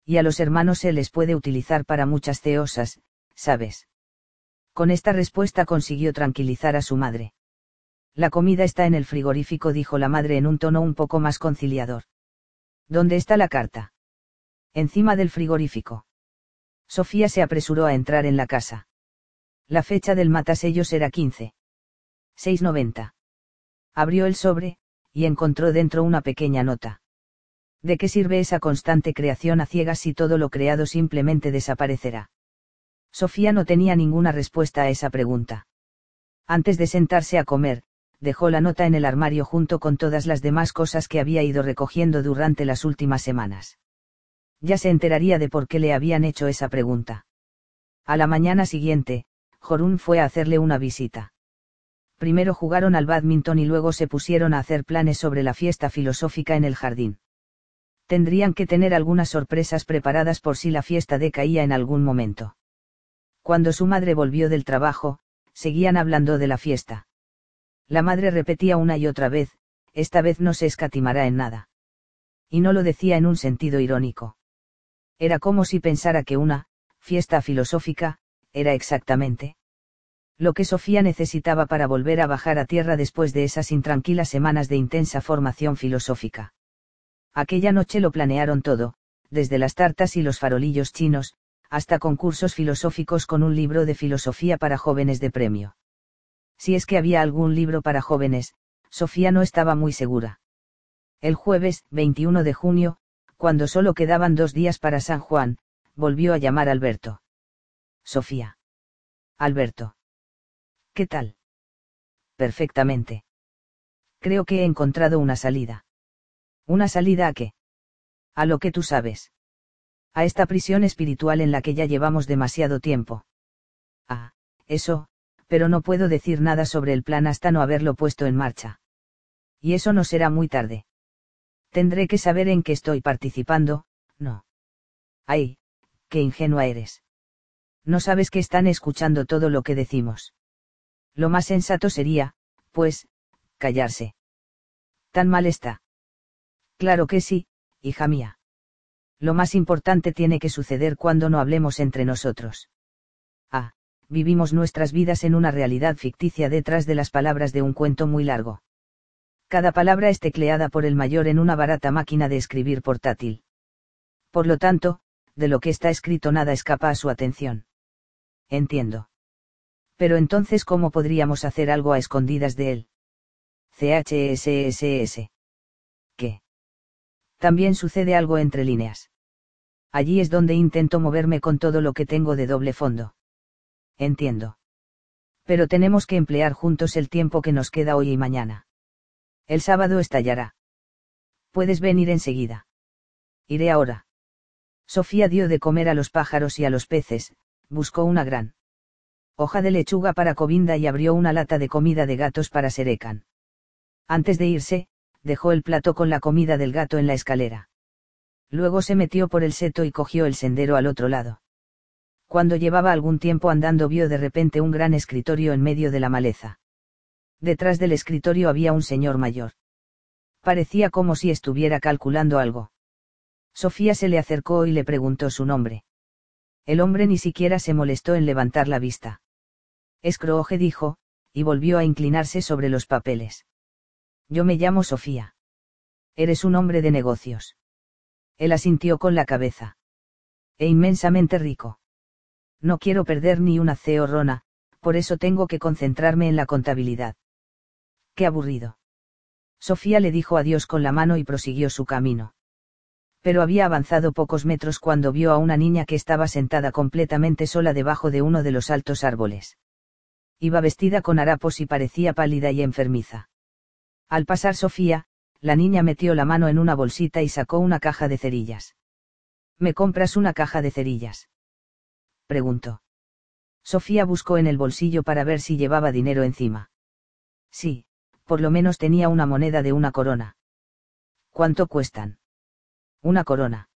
Y a los hermanos se les puede utilizar para muchas ceosas, ¿sabes? Con esta respuesta consiguió tranquilizar a su madre. La comida está en el frigorífico, dijo la madre en un tono un poco más conciliador. ¿Dónde está la carta? Encima del frigorífico. Sofía se apresuró a entrar en la casa. La fecha del matasellos era 15. 690. Abrió el sobre, y encontró dentro una pequeña nota. ¿De qué sirve esa constante creación a ciegas si todo lo creado simplemente desaparecerá? Sofía no tenía ninguna respuesta a esa pregunta. Antes de sentarse a comer, dejó la nota en el armario junto con todas las demás cosas que había ido recogiendo durante las últimas semanas. Ya se enteraría de por qué le habían hecho esa pregunta. A la mañana siguiente, Jorun fue a hacerle una visita. Primero jugaron al badminton y luego se pusieron a hacer planes sobre la fiesta filosófica en el jardín. Tendrían que tener algunas sorpresas preparadas por si la fiesta decaía en algún momento. Cuando su madre volvió del trabajo, seguían hablando de la fiesta. La madre repetía una y otra vez, esta vez no se escatimará en nada. Y no lo decía en un sentido irónico. Era como si pensara que una, fiesta filosófica, era exactamente lo que Sofía necesitaba para volver a bajar a tierra después de esas intranquilas semanas de intensa formación filosófica. Aquella noche lo planearon todo, desde las tartas y los farolillos chinos, hasta concursos filosóficos con un libro de filosofía para jóvenes de premio. Si es que había algún libro para jóvenes, Sofía no estaba muy segura. El jueves, 21 de junio, cuando solo quedaban dos días para San Juan, volvió a llamar Alberto. Sofía. Alberto. ¿Qué tal? Perfectamente. Creo que he encontrado una salida. ¿Una salida a qué? A lo que tú sabes a esta prisión espiritual en la que ya llevamos demasiado tiempo. Ah, eso, pero no puedo decir nada sobre el plan hasta no haberlo puesto en marcha. Y eso no será muy tarde. Tendré que saber en qué estoy participando, no. Ay, qué ingenua eres. No sabes que están escuchando todo lo que decimos. Lo más sensato sería, pues, callarse. ¿Tan mal está? Claro que sí, hija mía lo más importante tiene que suceder cuando no hablemos entre nosotros. Ah, vivimos nuestras vidas en una realidad ficticia detrás de las palabras de un cuento muy largo. Cada palabra es tecleada por el mayor en una barata máquina de escribir portátil. Por lo tanto, de lo que está escrito nada escapa a su atención. Entiendo. Pero entonces, ¿cómo podríamos hacer algo a escondidas de él? CHSSS. ¿Qué? También sucede algo entre líneas allí es donde intento moverme con todo lo que tengo de doble fondo. Entiendo. Pero tenemos que emplear juntos el tiempo que nos queda hoy y mañana. El sábado estallará. Puedes venir enseguida. Iré ahora. Sofía dio de comer a los pájaros y a los peces, buscó una gran hoja de lechuga para Covinda y abrió una lata de comida de gatos para Serecan. Antes de irse, dejó el plato con la comida del gato en la escalera. Luego se metió por el seto y cogió el sendero al otro lado. Cuando llevaba algún tiempo andando vio de repente un gran escritorio en medio de la maleza. Detrás del escritorio había un señor mayor. Parecía como si estuviera calculando algo. Sofía se le acercó y le preguntó su nombre. El hombre ni siquiera se molestó en levantar la vista. Scrooge dijo, y volvió a inclinarse sobre los papeles. Yo me llamo Sofía. Eres un hombre de negocios. Él asintió con la cabeza. E inmensamente rico. No quiero perder ni una ceorrona, por eso tengo que concentrarme en la contabilidad. Qué aburrido. Sofía le dijo adiós con la mano y prosiguió su camino. Pero había avanzado pocos metros cuando vio a una niña que estaba sentada completamente sola debajo de uno de los altos árboles. Iba vestida con harapos y parecía pálida y enfermiza. Al pasar Sofía, la niña metió la mano en una bolsita y sacó una caja de cerillas. ¿Me compras una caja de cerillas? Preguntó. Sofía buscó en el bolsillo para ver si llevaba dinero encima. Sí, por lo menos tenía una moneda de una corona. ¿Cuánto cuestan? Una corona.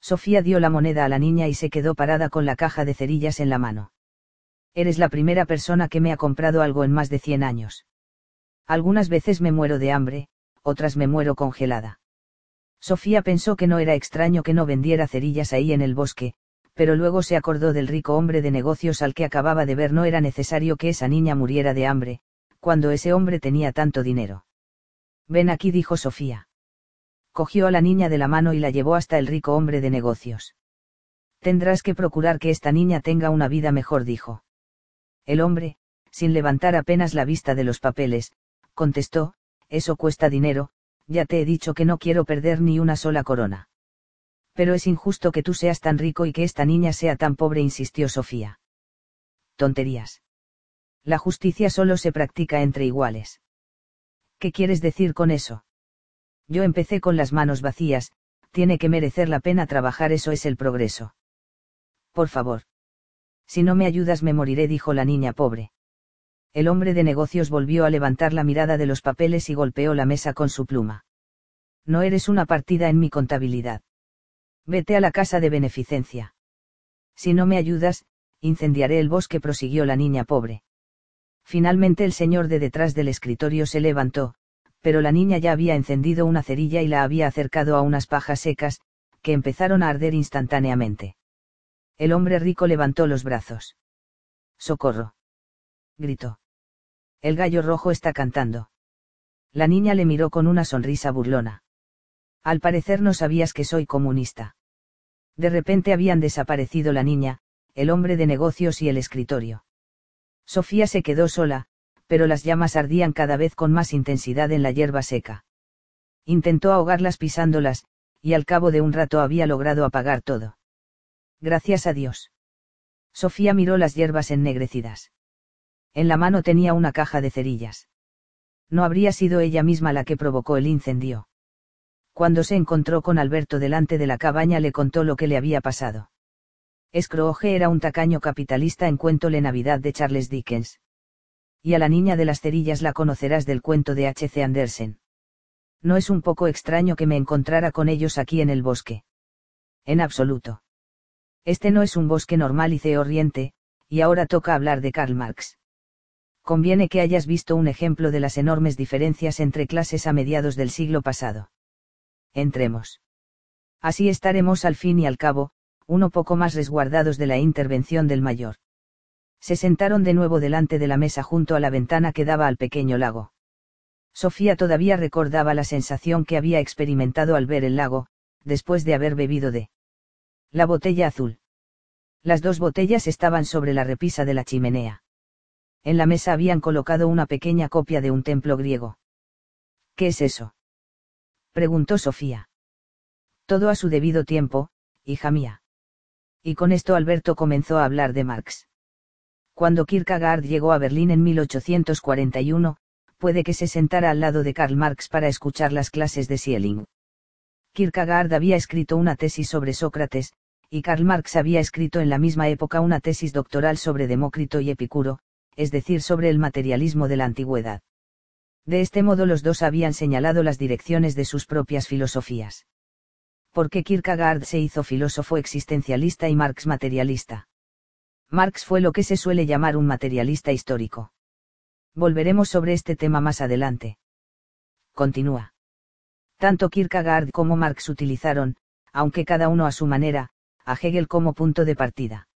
Sofía dio la moneda a la niña y se quedó parada con la caja de cerillas en la mano. Eres la primera persona que me ha comprado algo en más de 100 años. Algunas veces me muero de hambre, otras me muero congelada. Sofía pensó que no era extraño que no vendiera cerillas ahí en el bosque, pero luego se acordó del rico hombre de negocios al que acababa de ver no era necesario que esa niña muriera de hambre, cuando ese hombre tenía tanto dinero. Ven aquí, dijo Sofía. Cogió a la niña de la mano y la llevó hasta el rico hombre de negocios. Tendrás que procurar que esta niña tenga una vida mejor, dijo. El hombre, sin levantar apenas la vista de los papeles, contestó, eso cuesta dinero, ya te he dicho que no quiero perder ni una sola corona. Pero es injusto que tú seas tan rico y que esta niña sea tan pobre, insistió Sofía. Tonterías. La justicia solo se practica entre iguales. ¿Qué quieres decir con eso? Yo empecé con las manos vacías, tiene que merecer la pena trabajar, eso es el progreso. Por favor. Si no me ayudas me moriré, dijo la niña pobre. El hombre de negocios volvió a levantar la mirada de los papeles y golpeó la mesa con su pluma. No eres una partida en mi contabilidad. Vete a la casa de beneficencia. Si no me ayudas, incendiaré el bosque, prosiguió la niña pobre. Finalmente el señor de detrás del escritorio se levantó, pero la niña ya había encendido una cerilla y la había acercado a unas pajas secas, que empezaron a arder instantáneamente. El hombre rico levantó los brazos. ¡Socorro! gritó. El gallo rojo está cantando. La niña le miró con una sonrisa burlona. Al parecer no sabías que soy comunista. De repente habían desaparecido la niña, el hombre de negocios y el escritorio. Sofía se quedó sola, pero las llamas ardían cada vez con más intensidad en la hierba seca. Intentó ahogarlas pisándolas, y al cabo de un rato había logrado apagar todo. Gracias a Dios. Sofía miró las hierbas ennegrecidas. En la mano tenía una caja de cerillas. No habría sido ella misma la que provocó el incendio cuando se encontró con Alberto delante de la cabaña le contó lo que le había pasado. Scrooge era un tacaño capitalista en cuento Le Navidad de Charles Dickens. Y a la niña de las cerillas la conocerás del cuento de H. C. Andersen. No es un poco extraño que me encontrara con ellos aquí en el bosque. En absoluto. Este no es un bosque normal y C. Oriente, y ahora toca hablar de Karl Marx. Conviene que hayas visto un ejemplo de las enormes diferencias entre clases a mediados del siglo pasado entremos. Así estaremos al fin y al cabo, uno poco más resguardados de la intervención del mayor. Se sentaron de nuevo delante de la mesa junto a la ventana que daba al pequeño lago. Sofía todavía recordaba la sensación que había experimentado al ver el lago, después de haber bebido de la botella azul. Las dos botellas estaban sobre la repisa de la chimenea. En la mesa habían colocado una pequeña copia de un templo griego. ¿Qué es eso? Preguntó Sofía. Todo a su debido tiempo, hija mía. Y con esto Alberto comenzó a hablar de Marx. Cuando Kierkegaard llegó a Berlín en 1841, puede que se sentara al lado de Karl Marx para escuchar las clases de Schelling. Kierkegaard había escrito una tesis sobre Sócrates, y Karl Marx había escrito en la misma época una tesis doctoral sobre Demócrito y Epicuro, es decir, sobre el materialismo de la antigüedad. De este modo los dos habían señalado las direcciones de sus propias filosofías. ¿Por qué Kierkegaard se hizo filósofo existencialista y Marx materialista? Marx fue lo que se suele llamar un materialista histórico. Volveremos sobre este tema más adelante. Continúa. Tanto Kierkegaard como Marx utilizaron, aunque cada uno a su manera, a Hegel como punto de partida.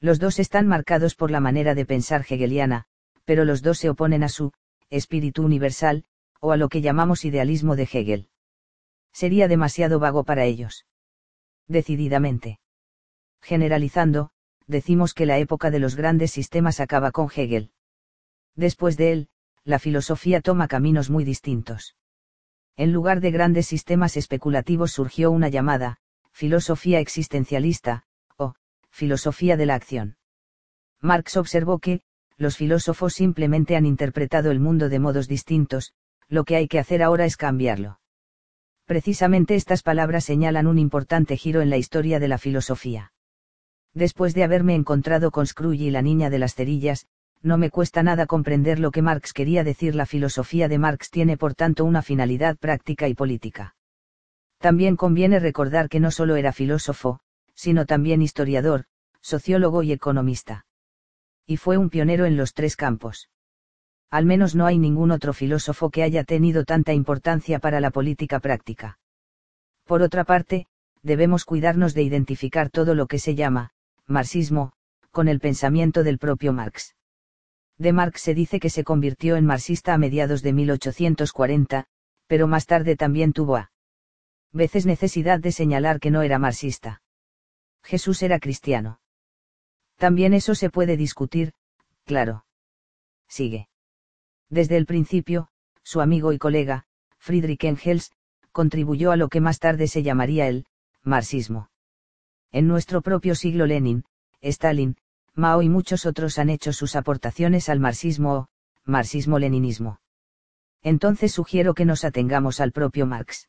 Los dos están marcados por la manera de pensar hegeliana, pero los dos se oponen a su espíritu universal, o a lo que llamamos idealismo de Hegel. Sería demasiado vago para ellos. Decididamente. Generalizando, decimos que la época de los grandes sistemas acaba con Hegel. Después de él, la filosofía toma caminos muy distintos. En lugar de grandes sistemas especulativos surgió una llamada, filosofía existencialista, o, filosofía de la acción. Marx observó que, los filósofos simplemente han interpretado el mundo de modos distintos, lo que hay que hacer ahora es cambiarlo. Precisamente estas palabras señalan un importante giro en la historia de la filosofía. Después de haberme encontrado con Scrooge y la niña de las cerillas, no me cuesta nada comprender lo que Marx quería decir. La filosofía de Marx tiene por tanto una finalidad práctica y política. También conviene recordar que no solo era filósofo, sino también historiador, sociólogo y economista Y fue un pionero en los tres campos. Al menos no hay ningún otro filósofo que haya tenido tanta importancia para la política práctica. Por otra parte, debemos cuidarnos de identificar todo lo que se llama, marxismo, con el pensamiento del propio Marx. De Marx se dice que se convirtió en marxista a mediados de 1840, pero más tarde también tuvo a veces necesidad de señalar que no era marxista. Jesús era cristiano. También eso se puede discutir, claro. Sigue. Desde el principio, su amigo y colega, Friedrich Engels, contribuyó a lo que más tarde se llamaría el marxismo. En nuestro propio siglo Lenin, Stalin, Mao y muchos otros han hecho sus aportaciones al marxismo o marxismo-leninismo. Entonces sugiero que nos atengamos al propio Marx.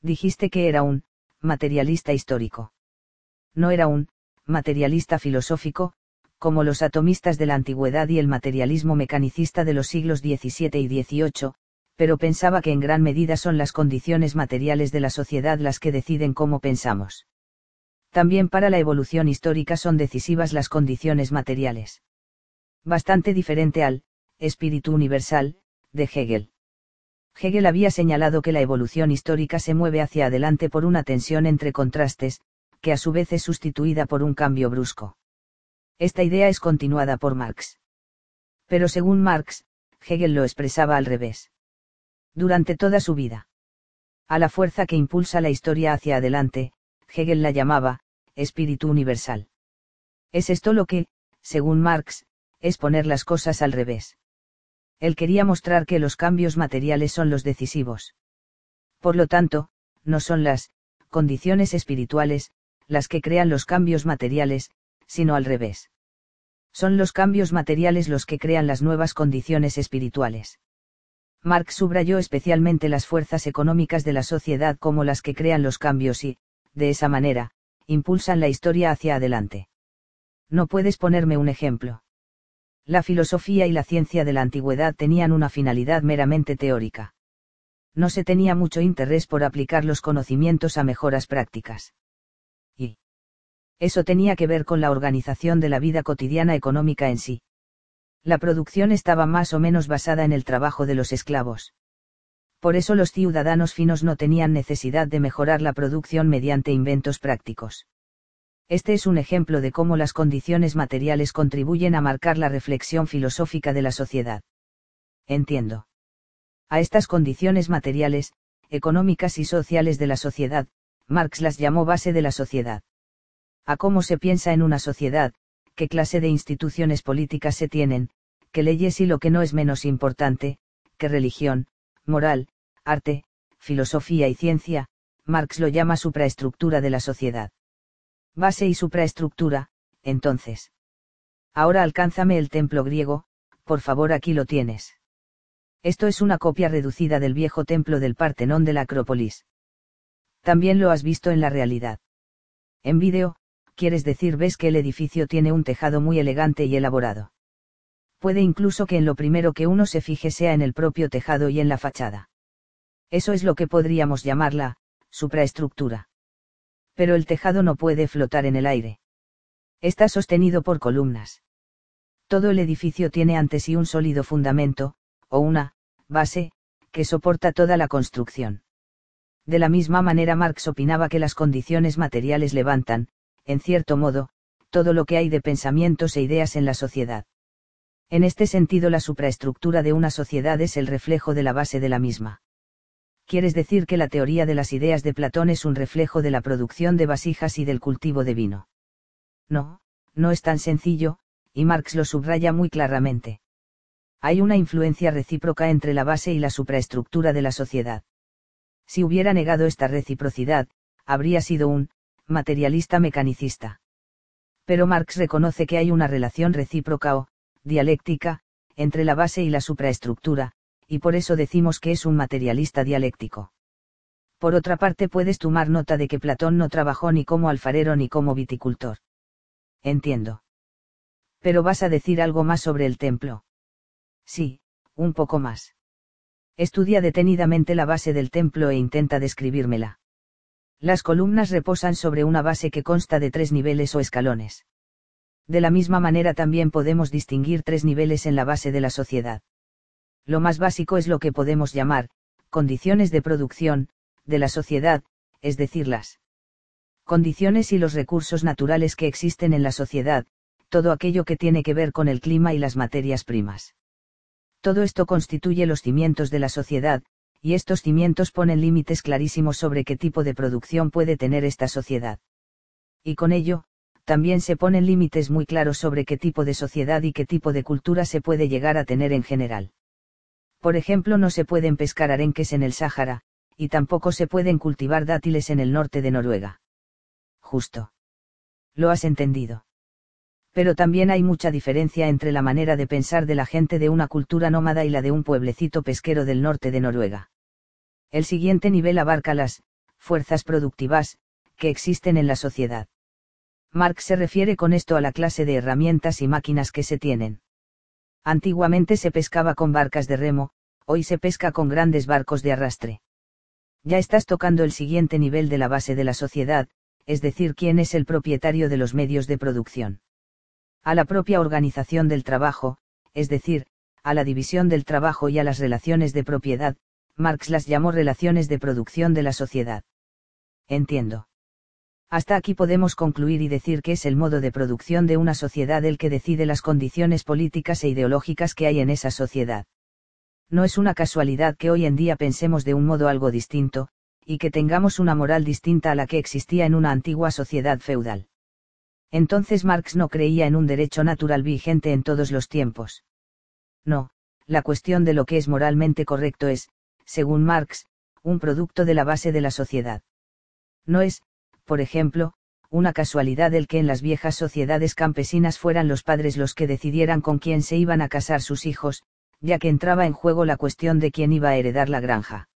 Dijiste que era un materialista histórico. No era un materialista filosófico, como los atomistas de la antigüedad y el materialismo mecanicista de los siglos XVII y XVIII, pero pensaba que en gran medida son las condiciones materiales de la sociedad las que deciden cómo pensamos. También para la evolución histórica son decisivas las condiciones materiales. Bastante diferente al espíritu universal, de Hegel. Hegel había señalado que la evolución histórica se mueve hacia adelante por una tensión entre contrastes, que a su vez es sustituida por un cambio brusco. Esta idea es continuada por Marx. Pero según Marx, Hegel lo expresaba al revés. Durante toda su vida. A la fuerza que impulsa la historia hacia adelante, Hegel la llamaba, espíritu universal. Es esto lo que, según Marx, es poner las cosas al revés. Él quería mostrar que los cambios materiales son los decisivos. Por lo tanto, no son las condiciones espirituales, las que crean los cambios materiales, sino al revés. Son los cambios materiales los que crean las nuevas condiciones espirituales. Marx subrayó especialmente las fuerzas económicas de la sociedad como las que crean los cambios y, de esa manera, impulsan la historia hacia adelante. No puedes ponerme un ejemplo. La filosofía y la ciencia de la antigüedad tenían una finalidad meramente teórica. No se tenía mucho interés por aplicar los conocimientos a mejoras prácticas. Eso tenía que ver con la organización de la vida cotidiana económica en sí. La producción estaba más o menos basada en el trabajo de los esclavos. Por eso los ciudadanos finos no tenían necesidad de mejorar la producción mediante inventos prácticos. Este es un ejemplo de cómo las condiciones materiales contribuyen a marcar la reflexión filosófica de la sociedad. Entiendo. A estas condiciones materiales, económicas y sociales de la sociedad, Marx las llamó base de la sociedad a cómo se piensa en una sociedad, qué clase de instituciones políticas se tienen, qué leyes y lo que no es menos importante, qué religión, moral, arte, filosofía y ciencia, Marx lo llama supraestructura de la sociedad. Base y supraestructura, entonces. Ahora alcánzame el templo griego, por favor aquí lo tienes. Esto es una copia reducida del viejo templo del Partenón de la Acrópolis. También lo has visto en la realidad. En vídeo, quieres decir ves que el edificio tiene un tejado muy elegante y elaborado. Puede incluso que en lo primero que uno se fije sea en el propio tejado y en la fachada. Eso es lo que podríamos llamar la supraestructura. Pero el tejado no puede flotar en el aire. Está sostenido por columnas. Todo el edificio tiene ante sí un sólido fundamento, o una base, que soporta toda la construcción. De la misma manera Marx opinaba que las condiciones materiales levantan, en cierto modo, todo lo que hay de pensamientos e ideas en la sociedad. En este sentido la supraestructura de una sociedad es el reflejo de la base de la misma. ¿Quieres decir que la teoría de las ideas de Platón es un reflejo de la producción de vasijas y del cultivo de vino? No, no es tan sencillo, y Marx lo subraya muy claramente. Hay una influencia recíproca entre la base y la supraestructura de la sociedad. Si hubiera negado esta reciprocidad, habría sido un materialista mecanicista. Pero Marx reconoce que hay una relación recíproca o, dialéctica, entre la base y la supraestructura, y por eso decimos que es un materialista dialéctico. Por otra parte puedes tomar nota de que Platón no trabajó ni como alfarero ni como viticultor. Entiendo. Pero vas a decir algo más sobre el templo. Sí, un poco más. Estudia detenidamente la base del templo e intenta describírmela. Las columnas reposan sobre una base que consta de tres niveles o escalones. De la misma manera también podemos distinguir tres niveles en la base de la sociedad. Lo más básico es lo que podemos llamar, condiciones de producción, de la sociedad, es decir, las condiciones y los recursos naturales que existen en la sociedad, todo aquello que tiene que ver con el clima y las materias primas. Todo esto constituye los cimientos de la sociedad, y estos cimientos ponen límites clarísimos sobre qué tipo de producción puede tener esta sociedad. Y con ello, también se ponen límites muy claros sobre qué tipo de sociedad y qué tipo de cultura se puede llegar a tener en general. Por ejemplo, no se pueden pescar arenques en el Sáhara, y tampoco se pueden cultivar dátiles en el norte de Noruega. Justo. Lo has entendido. Pero también hay mucha diferencia entre la manera de pensar de la gente de una cultura nómada y la de un pueblecito pesquero del norte de Noruega. El siguiente nivel abarca las fuerzas productivas que existen en la sociedad. Marx se refiere con esto a la clase de herramientas y máquinas que se tienen. Antiguamente se pescaba con barcas de remo, hoy se pesca con grandes barcos de arrastre. Ya estás tocando el siguiente nivel de la base de la sociedad, es decir, quién es el propietario de los medios de producción. A la propia organización del trabajo, es decir, a la división del trabajo y a las relaciones de propiedad, Marx las llamó relaciones de producción de la sociedad. Entiendo. Hasta aquí podemos concluir y decir que es el modo de producción de una sociedad el que decide las condiciones políticas e ideológicas que hay en esa sociedad. No es una casualidad que hoy en día pensemos de un modo algo distinto, y que tengamos una moral distinta a la que existía en una antigua sociedad feudal. Entonces Marx no creía en un derecho natural vigente en todos los tiempos. No, la cuestión de lo que es moralmente correcto es, según Marx, un producto de la base de la sociedad. No es, por ejemplo, una casualidad el que en las viejas sociedades campesinas fueran los padres los que decidieran con quién se iban a casar sus hijos, ya que entraba en juego la cuestión de quién iba a heredar la granja.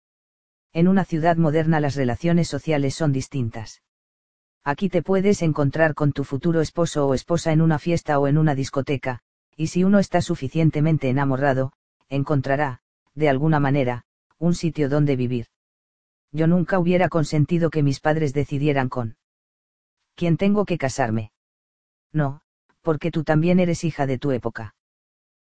En una ciudad moderna las relaciones sociales son distintas. Aquí te puedes encontrar con tu futuro esposo o esposa en una fiesta o en una discoteca, y si uno está suficientemente enamorado, encontrará, de alguna manera, un sitio donde vivir yo nunca hubiera consentido que mis padres decidieran con quién tengo que casarme. No, porque tú también eres hija de tu época.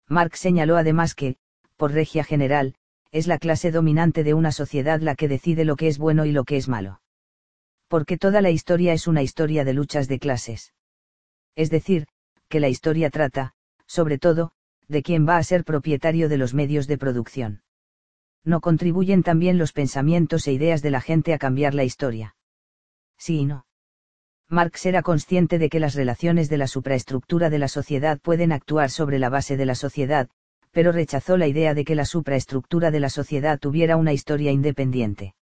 Marx señaló además que, por regia general, es la clase dominante de una sociedad la que decide lo que es bueno y lo que es malo. Porque toda la historia es una historia de luchas de clases. Es decir, que la historia trata, sobre todo, de quién va a ser propietario de los medios de producción no contribuyen también los pensamientos e ideas de la gente a cambiar la historia. Sí y no. Marx era consciente de que las relaciones de la supraestructura de la sociedad pueden actuar sobre la base de la sociedad, pero rechazó la idea de que la supraestructura de la sociedad tuviera una historia independiente.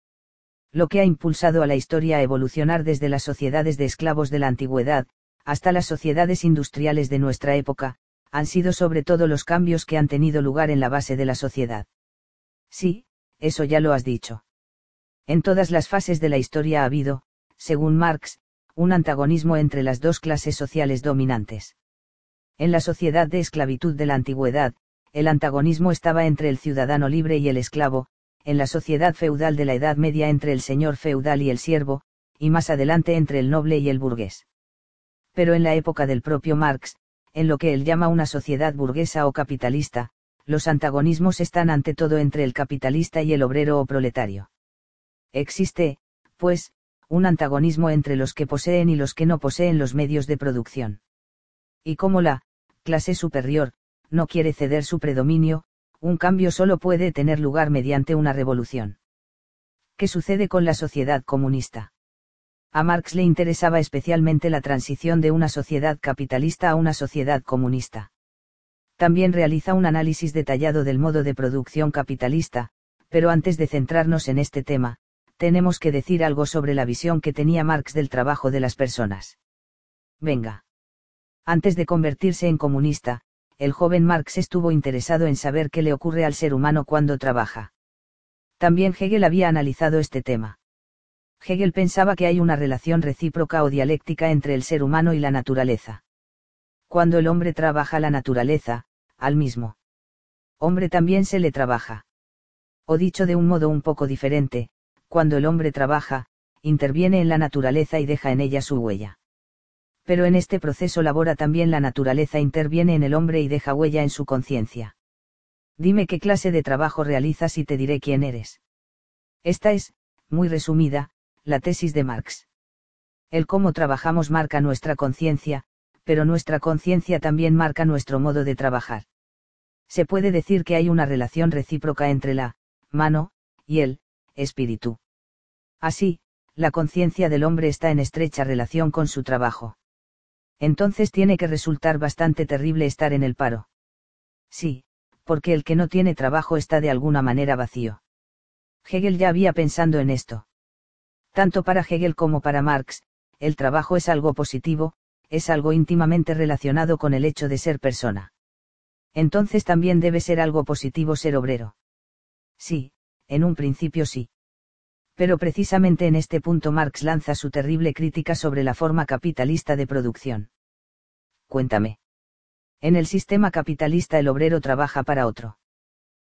Lo que ha impulsado a la historia a evolucionar desde las sociedades de esclavos de la antigüedad, hasta las sociedades industriales de nuestra época, han sido sobre todo los cambios que han tenido lugar en la base de la sociedad. Sí, eso ya lo has dicho. En todas las fases de la historia ha habido, según Marx, un antagonismo entre las dos clases sociales dominantes. En la sociedad de esclavitud de la antigüedad, el antagonismo estaba entre el ciudadano libre y el esclavo, en la sociedad feudal de la Edad Media entre el señor feudal y el siervo, y más adelante entre el noble y el burgués. Pero en la época del propio Marx, en lo que él llama una sociedad burguesa o capitalista, los antagonismos están ante todo entre el capitalista y el obrero o proletario. Existe, pues, un antagonismo entre los que poseen y los que no poseen los medios de producción. Y como la clase superior no quiere ceder su predominio, un cambio solo puede tener lugar mediante una revolución. ¿Qué sucede con la sociedad comunista? A Marx le interesaba especialmente la transición de una sociedad capitalista a una sociedad comunista. También realiza un análisis detallado del modo de producción capitalista, pero antes de centrarnos en este tema, tenemos que decir algo sobre la visión que tenía Marx del trabajo de las personas. Venga. Antes de convertirse en comunista, el joven Marx estuvo interesado en saber qué le ocurre al ser humano cuando trabaja. También Hegel había analizado este tema. Hegel pensaba que hay una relación recíproca o dialéctica entre el ser humano y la naturaleza. Cuando el hombre trabaja la naturaleza, al mismo hombre también se le trabaja. O dicho de un modo un poco diferente, cuando el hombre trabaja, interviene en la naturaleza y deja en ella su huella. Pero en este proceso labora también la naturaleza interviene en el hombre y deja huella en su conciencia. Dime qué clase de trabajo realizas y te diré quién eres. Esta es, muy resumida, la tesis de Marx. El cómo trabajamos marca nuestra conciencia, pero nuestra conciencia también marca nuestro modo de trabajar. Se puede decir que hay una relación recíproca entre la mano y el espíritu. Así, la conciencia del hombre está en estrecha relación con su trabajo. Entonces tiene que resultar bastante terrible estar en el paro. Sí, porque el que no tiene trabajo está de alguna manera vacío. Hegel ya había pensando en esto. Tanto para Hegel como para Marx, el trabajo es algo positivo, es algo íntimamente relacionado con el hecho de ser persona. Entonces también debe ser algo positivo ser obrero. Sí, en un principio sí. Pero precisamente en este punto Marx lanza su terrible crítica sobre la forma capitalista de producción. Cuéntame. En el sistema capitalista el obrero trabaja para otro.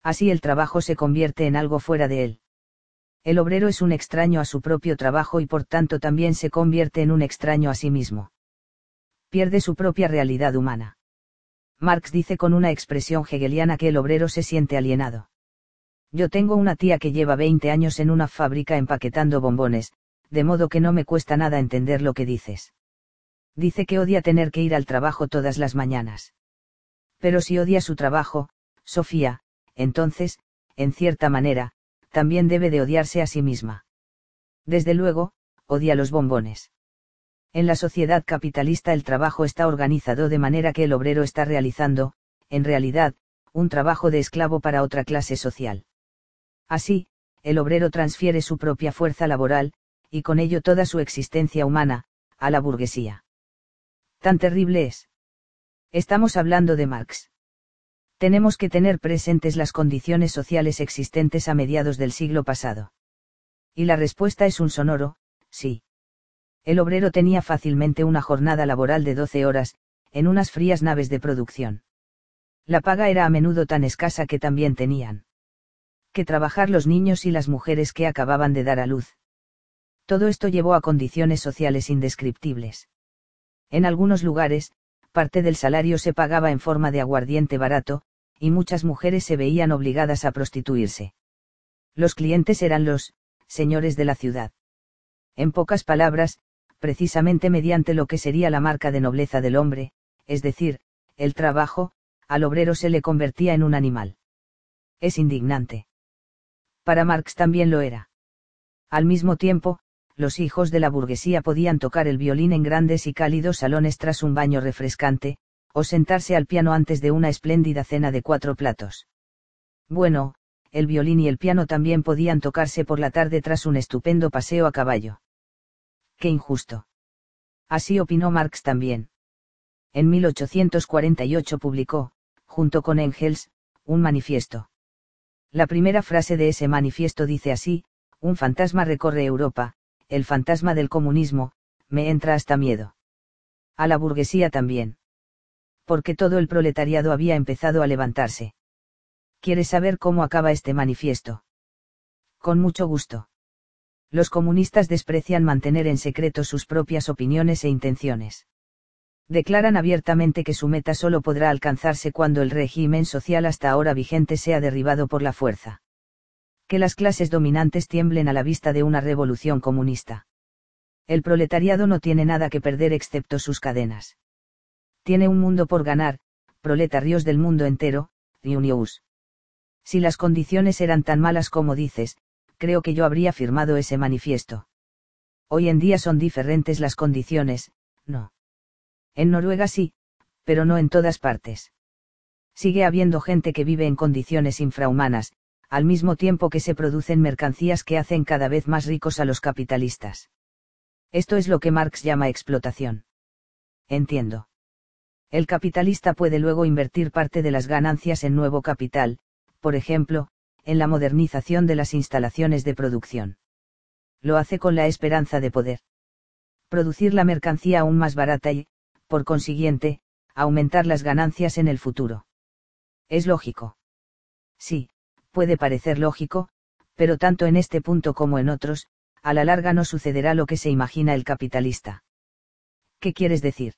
Así el trabajo se convierte en algo fuera de él. El obrero es un extraño a su propio trabajo y por tanto también se convierte en un extraño a sí mismo. Pierde su propia realidad humana. Marx dice con una expresión hegeliana que el obrero se siente alienado. Yo tengo una tía que lleva 20 años en una fábrica empaquetando bombones, de modo que no me cuesta nada entender lo que dices. Dice que odia tener que ir al trabajo todas las mañanas. Pero si odia su trabajo, Sofía, entonces, en cierta manera, también debe de odiarse a sí misma. Desde luego, odia los bombones. En la sociedad capitalista el trabajo está organizado de manera que el obrero está realizando, en realidad, un trabajo de esclavo para otra clase social. Así, el obrero transfiere su propia fuerza laboral, y con ello toda su existencia humana, a la burguesía. Tan terrible es. Estamos hablando de Marx. Tenemos que tener presentes las condiciones sociales existentes a mediados del siglo pasado. Y la respuesta es un sonoro, sí. El obrero tenía fácilmente una jornada laboral de 12 horas, en unas frías naves de producción. La paga era a menudo tan escasa que también tenían que trabajar los niños y las mujeres que acababan de dar a luz. Todo esto llevó a condiciones sociales indescriptibles. En algunos lugares, parte del salario se pagaba en forma de aguardiente barato, y muchas mujeres se veían obligadas a prostituirse. Los clientes eran los, señores de la ciudad. En pocas palabras, precisamente mediante lo que sería la marca de nobleza del hombre, es decir, el trabajo, al obrero se le convertía en un animal. Es indignante para Marx también lo era. Al mismo tiempo, los hijos de la burguesía podían tocar el violín en grandes y cálidos salones tras un baño refrescante, o sentarse al piano antes de una espléndida cena de cuatro platos. Bueno, el violín y el piano también podían tocarse por la tarde tras un estupendo paseo a caballo. Qué injusto. Así opinó Marx también. En 1848 publicó, junto con Engels, un manifiesto. La primera frase de ese manifiesto dice así, un fantasma recorre Europa, el fantasma del comunismo, me entra hasta miedo. A la burguesía también. Porque todo el proletariado había empezado a levantarse. ¿Quieres saber cómo acaba este manifiesto? Con mucho gusto. Los comunistas desprecian mantener en secreto sus propias opiniones e intenciones declaran abiertamente que su meta solo podrá alcanzarse cuando el régimen social hasta ahora vigente sea derribado por la fuerza. Que las clases dominantes tiemblen a la vista de una revolución comunista. El proletariado no tiene nada que perder excepto sus cadenas. Tiene un mundo por ganar, proletarios del mundo entero, News. Si las condiciones eran tan malas como dices, creo que yo habría firmado ese manifiesto. Hoy en día son diferentes las condiciones, no. En Noruega sí, pero no en todas partes. Sigue habiendo gente que vive en condiciones infrahumanas, al mismo tiempo que se producen mercancías que hacen cada vez más ricos a los capitalistas. Esto es lo que Marx llama explotación. Entiendo. El capitalista puede luego invertir parte de las ganancias en nuevo capital, por ejemplo, en la modernización de las instalaciones de producción. Lo hace con la esperanza de poder producir la mercancía aún más barata y, por consiguiente, aumentar las ganancias en el futuro. ¿Es lógico? Sí, puede parecer lógico, pero tanto en este punto como en otros, a la larga no sucederá lo que se imagina el capitalista. ¿Qué quieres decir?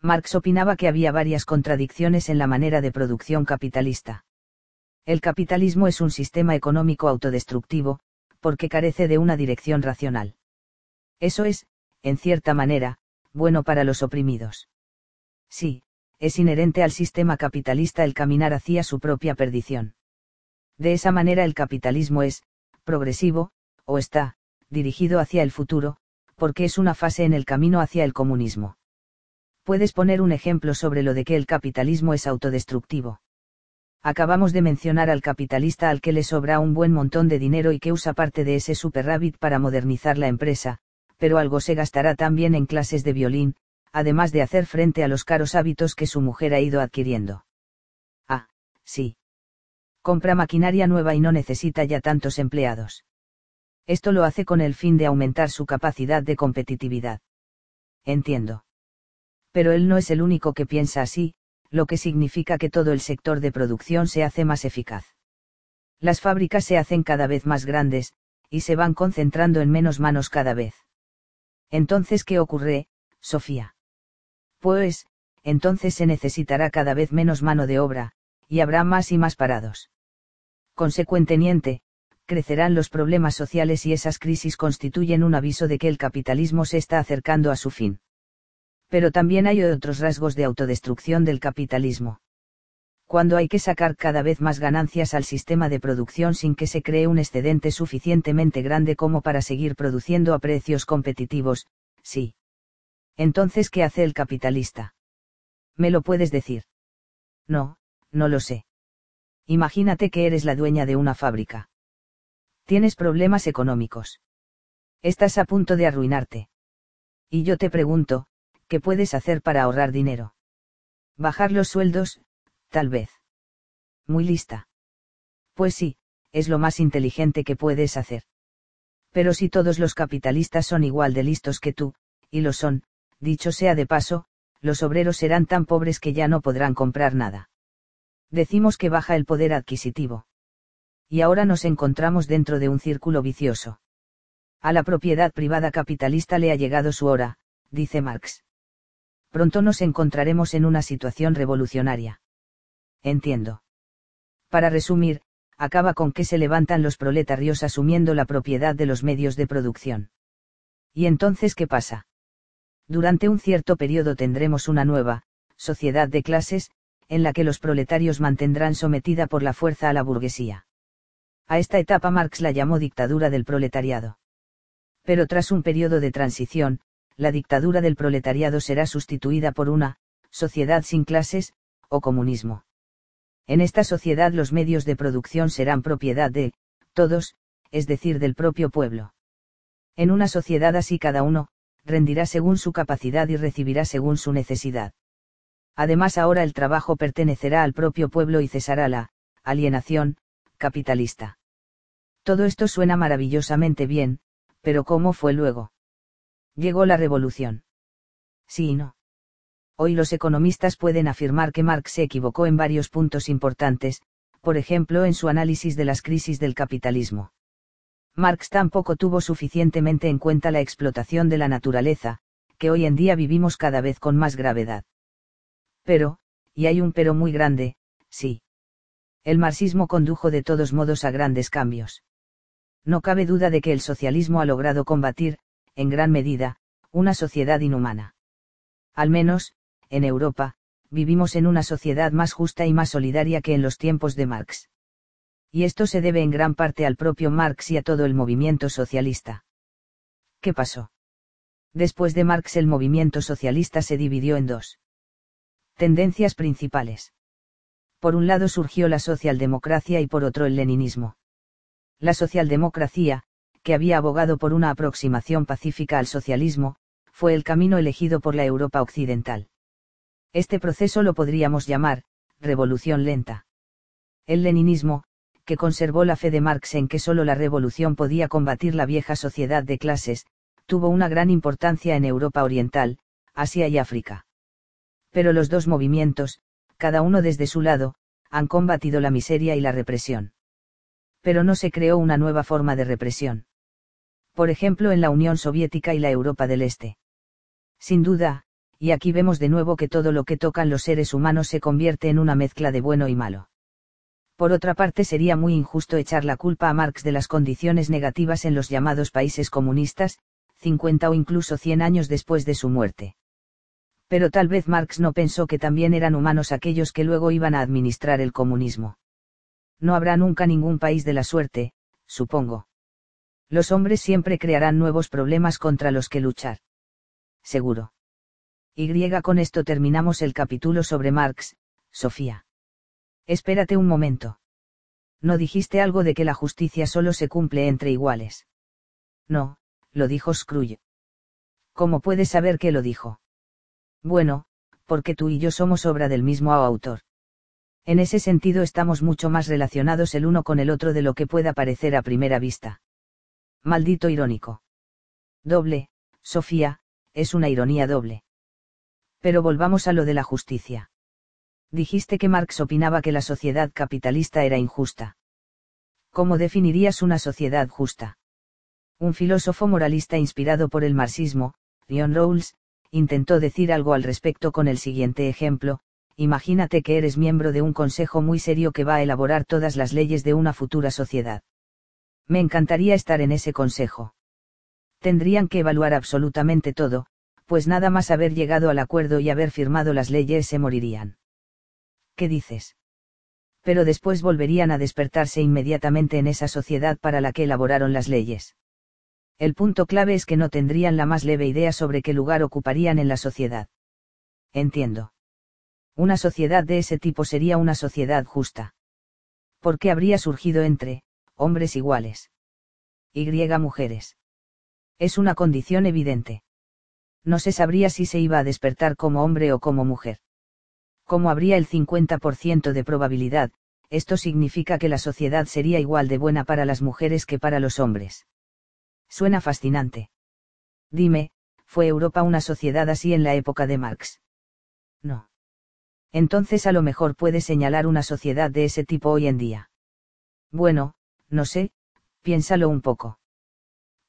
Marx opinaba que había varias contradicciones en la manera de producción capitalista. El capitalismo es un sistema económico autodestructivo, porque carece de una dirección racional. Eso es, en cierta manera, bueno para los oprimidos. Sí, es inherente al sistema capitalista el caminar hacia su propia perdición. De esa manera el capitalismo es, progresivo, o está, dirigido hacia el futuro, porque es una fase en el camino hacia el comunismo. Puedes poner un ejemplo sobre lo de que el capitalismo es autodestructivo. Acabamos de mencionar al capitalista al que le sobra un buen montón de dinero y que usa parte de ese superávit para modernizar la empresa, pero algo se gastará también en clases de violín, además de hacer frente a los caros hábitos que su mujer ha ido adquiriendo. Ah, sí. Compra maquinaria nueva y no necesita ya tantos empleados. Esto lo hace con el fin de aumentar su capacidad de competitividad. Entiendo. Pero él no es el único que piensa así, lo que significa que todo el sector de producción se hace más eficaz. Las fábricas se hacen cada vez más grandes, y se van concentrando en menos manos cada vez. Entonces, ¿qué ocurre, Sofía? Pues, entonces se necesitará cada vez menos mano de obra, y habrá más y más parados. Consecuentemente, crecerán los problemas sociales y esas crisis constituyen un aviso de que el capitalismo se está acercando a su fin. Pero también hay otros rasgos de autodestrucción del capitalismo. Cuando hay que sacar cada vez más ganancias al sistema de producción sin que se cree un excedente suficientemente grande como para seguir produciendo a precios competitivos, sí. Entonces, ¿qué hace el capitalista? ¿Me lo puedes decir? No, no lo sé. Imagínate que eres la dueña de una fábrica. Tienes problemas económicos. Estás a punto de arruinarte. Y yo te pregunto, ¿qué puedes hacer para ahorrar dinero? Bajar los sueldos, tal vez. Muy lista. Pues sí, es lo más inteligente que puedes hacer. Pero si todos los capitalistas son igual de listos que tú, y lo son, dicho sea de paso, los obreros serán tan pobres que ya no podrán comprar nada. Decimos que baja el poder adquisitivo y ahora nos encontramos dentro de un círculo vicioso. A la propiedad privada capitalista le ha llegado su hora, dice Marx. Pronto nos encontraremos en una situación revolucionaria. Entiendo. Para resumir, acaba con que se levantan los proletarios asumiendo la propiedad de los medios de producción. ¿Y entonces qué pasa? Durante un cierto periodo tendremos una nueva, sociedad de clases, en la que los proletarios mantendrán sometida por la fuerza a la burguesía. A esta etapa Marx la llamó dictadura del proletariado. Pero tras un periodo de transición, la dictadura del proletariado será sustituida por una, sociedad sin clases, o comunismo. En esta sociedad los medios de producción serán propiedad de, todos, es decir, del propio pueblo. En una sociedad así cada uno, rendirá según su capacidad y recibirá según su necesidad. Además ahora el trabajo pertenecerá al propio pueblo y cesará la, alienación, capitalista. Todo esto suena maravillosamente bien, pero ¿cómo fue luego? Llegó la revolución. Sí y no. Hoy los economistas pueden afirmar que Marx se equivocó en varios puntos importantes, por ejemplo en su análisis de las crisis del capitalismo. Marx tampoco tuvo suficientemente en cuenta la explotación de la naturaleza, que hoy en día vivimos cada vez con más gravedad. Pero, y hay un pero muy grande, sí. El marxismo condujo de todos modos a grandes cambios no cabe duda de que el socialismo ha logrado combatir, en gran medida, una sociedad inhumana. Al menos, en Europa, vivimos en una sociedad más justa y más solidaria que en los tiempos de Marx. Y esto se debe en gran parte al propio Marx y a todo el movimiento socialista. ¿Qué pasó? Después de Marx el movimiento socialista se dividió en dos tendencias principales. Por un lado surgió la socialdemocracia y por otro el leninismo. La socialdemocracia, que había abogado por una aproximación pacífica al socialismo, fue el camino elegido por la Europa occidental. Este proceso lo podríamos llamar, revolución lenta. El leninismo, que conservó la fe de Marx en que solo la revolución podía combatir la vieja sociedad de clases, tuvo una gran importancia en Europa Oriental, Asia y África. Pero los dos movimientos, cada uno desde su lado, han combatido la miseria y la represión pero no se creó una nueva forma de represión. Por ejemplo en la Unión Soviética y la Europa del Este. Sin duda, y aquí vemos de nuevo que todo lo que tocan los seres humanos se convierte en una mezcla de bueno y malo. Por otra parte, sería muy injusto echar la culpa a Marx de las condiciones negativas en los llamados países comunistas, 50 o incluso 100 años después de su muerte. Pero tal vez Marx no pensó que también eran humanos aquellos que luego iban a administrar el comunismo. No habrá nunca ningún país de la suerte, supongo. Los hombres siempre crearán nuevos problemas contra los que luchar. Seguro. Y con esto terminamos el capítulo sobre Marx, Sofía. Espérate un momento. ¿No dijiste algo de que la justicia solo se cumple entre iguales? No, lo dijo Scrooge. ¿Cómo puedes saber que lo dijo? Bueno, porque tú y yo somos obra del mismo autor. En ese sentido estamos mucho más relacionados el uno con el otro de lo que pueda parecer a primera vista. Maldito irónico. Doble, Sofía, es una ironía doble. Pero volvamos a lo de la justicia. Dijiste que Marx opinaba que la sociedad capitalista era injusta. ¿Cómo definirías una sociedad justa? Un filósofo moralista inspirado por el marxismo, John Rawls, intentó decir algo al respecto con el siguiente ejemplo, imagínate que eres miembro de un consejo muy serio que va a elaborar todas las leyes de una futura sociedad. Me encantaría estar en ese consejo. Tendrían que evaluar absolutamente todo, pues nada más haber llegado al acuerdo y haber firmado las leyes se morirían. ¿qué dices? Pero después volverían a despertarse inmediatamente en esa sociedad para la que elaboraron las leyes. El punto clave es que no tendrían la más leve idea sobre qué lugar ocuparían en la sociedad. Entiendo. Una sociedad de ese tipo sería una sociedad justa. ¿Por qué habría surgido entre, hombres iguales? Y mujeres. Es una condición evidente. No se sabría si se iba a despertar como hombre o como mujer como habría el 50% de probabilidad, esto significa que la sociedad sería igual de buena para las mujeres que para los hombres. Suena fascinante. Dime, ¿fue Europa una sociedad así en la época de Marx? No. Entonces a lo mejor puede señalar una sociedad de ese tipo hoy en día. Bueno, no sé, piénsalo un poco.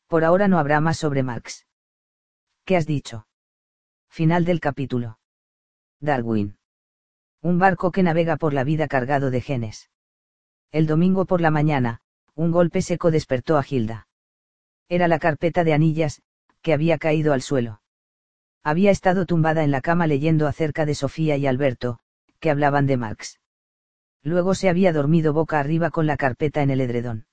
Por ahora no habrá más sobre Marx. ¿Qué has dicho? Final del capítulo. Darwin. Un barco que navega por la vida cargado de genes. El domingo por la mañana, un golpe seco despertó a Gilda. Era la carpeta de anillas, que había caído al suelo. Había estado tumbada en la cama leyendo acerca de Sofía y Alberto, que hablaban de Marx. Luego se había dormido boca arriba con la carpeta en el edredón.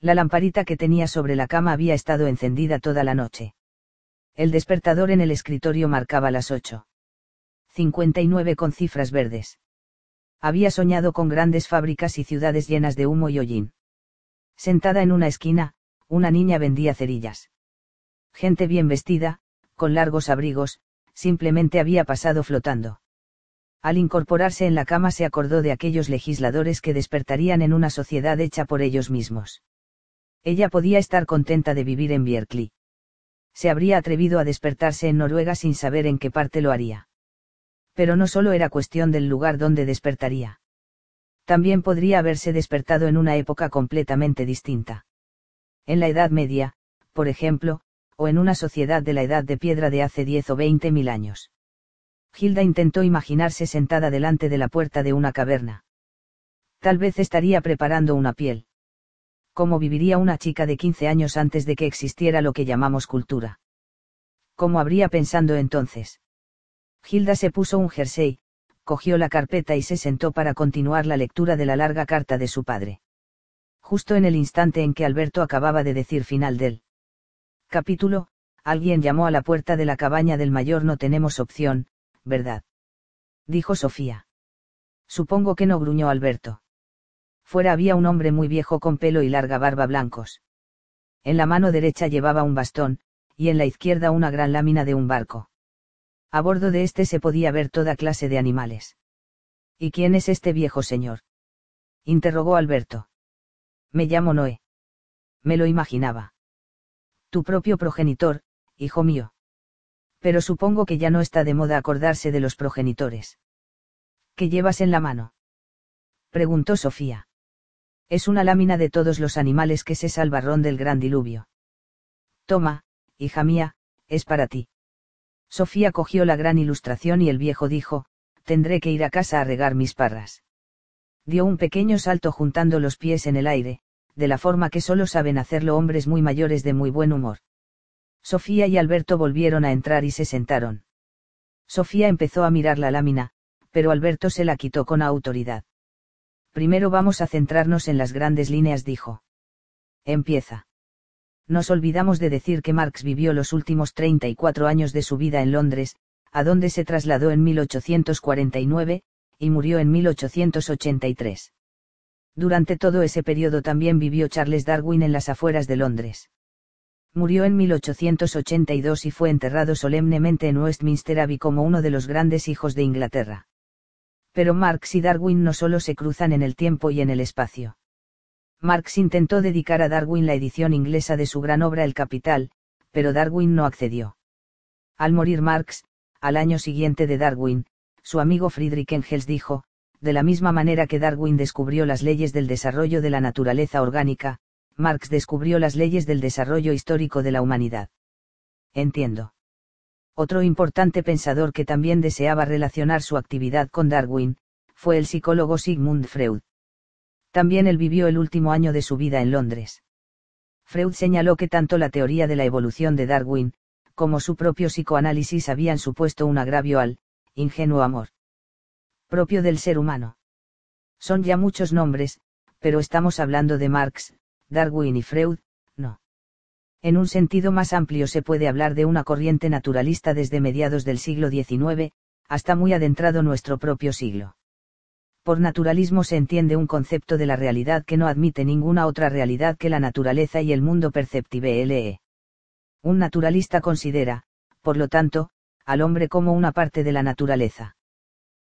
La lamparita que tenía sobre la cama había estado encendida toda la noche. El despertador en el escritorio marcaba las ocho. 59 con cifras verdes. Había soñado con grandes fábricas y ciudades llenas de humo y hollín. Sentada en una esquina, una niña vendía cerillas. Gente bien vestida, con largos abrigos, simplemente había pasado flotando. Al incorporarse en la cama se acordó de aquellos legisladores que despertarían en una sociedad hecha por ellos mismos. Ella podía estar contenta de vivir en Bierkli. Se habría atrevido a despertarse en Noruega sin saber en qué parte lo haría pero no solo era cuestión del lugar donde despertaría. También podría haberse despertado en una época completamente distinta. En la Edad Media, por ejemplo, o en una sociedad de la Edad de Piedra de hace diez o veinte mil años. Gilda intentó imaginarse sentada delante de la puerta de una caverna. Tal vez estaría preparando una piel. ¿Cómo viviría una chica de 15 años antes de que existiera lo que llamamos cultura? ¿Cómo habría pensando entonces? Gilda se puso un jersey, cogió la carpeta y se sentó para continuar la lectura de la larga carta de su padre. Justo en el instante en que Alberto acababa de decir final del capítulo, alguien llamó a la puerta de la cabaña del mayor no tenemos opción, ¿verdad? Dijo Sofía. Supongo que no gruñó Alberto. Fuera había un hombre muy viejo con pelo y larga barba blancos. En la mano derecha llevaba un bastón, y en la izquierda una gran lámina de un barco. A bordo de este se podía ver toda clase de animales. ¿Y quién es este viejo señor? interrogó Alberto. Me llamo Noé. Me lo imaginaba. Tu propio progenitor, hijo mío. Pero supongo que ya no está de moda acordarse de los progenitores. ¿Qué llevas en la mano? preguntó Sofía. Es una lámina de todos los animales que se salvaron del gran diluvio. Toma, hija mía, es para ti Sofía cogió la gran ilustración y el viejo dijo, tendré que ir a casa a regar mis parras. Dio un pequeño salto juntando los pies en el aire, de la forma que solo saben hacerlo hombres muy mayores de muy buen humor. Sofía y Alberto volvieron a entrar y se sentaron. Sofía empezó a mirar la lámina, pero Alberto se la quitó con autoridad. Primero vamos a centrarnos en las grandes líneas, dijo. Empieza. Nos olvidamos de decir que Marx vivió los últimos 34 años de su vida en Londres, a donde se trasladó en 1849, y murió en 1883. Durante todo ese periodo también vivió Charles Darwin en las afueras de Londres. Murió en 1882 y fue enterrado solemnemente en Westminster Abbey como uno de los grandes hijos de Inglaterra. Pero Marx y Darwin no solo se cruzan en el tiempo y en el espacio. Marx intentó dedicar a Darwin la edición inglesa de su gran obra El Capital, pero Darwin no accedió. Al morir Marx, al año siguiente de Darwin, su amigo Friedrich Engels dijo, de la misma manera que Darwin descubrió las leyes del desarrollo de la naturaleza orgánica, Marx descubrió las leyes del desarrollo histórico de la humanidad. Entiendo. Otro importante pensador que también deseaba relacionar su actividad con Darwin, fue el psicólogo Sigmund Freud. También él vivió el último año de su vida en Londres. Freud señaló que tanto la teoría de la evolución de Darwin, como su propio psicoanálisis habían supuesto un agravio al ingenuo amor propio del ser humano. Son ya muchos nombres, pero estamos hablando de Marx, Darwin y Freud, no. En un sentido más amplio se puede hablar de una corriente naturalista desde mediados del siglo XIX, hasta muy adentrado nuestro propio siglo. Por naturalismo se entiende un concepto de la realidad que no admite ninguna otra realidad que la naturaleza y el mundo perceptible. Un naturalista considera, por lo tanto, al hombre como una parte de la naturaleza.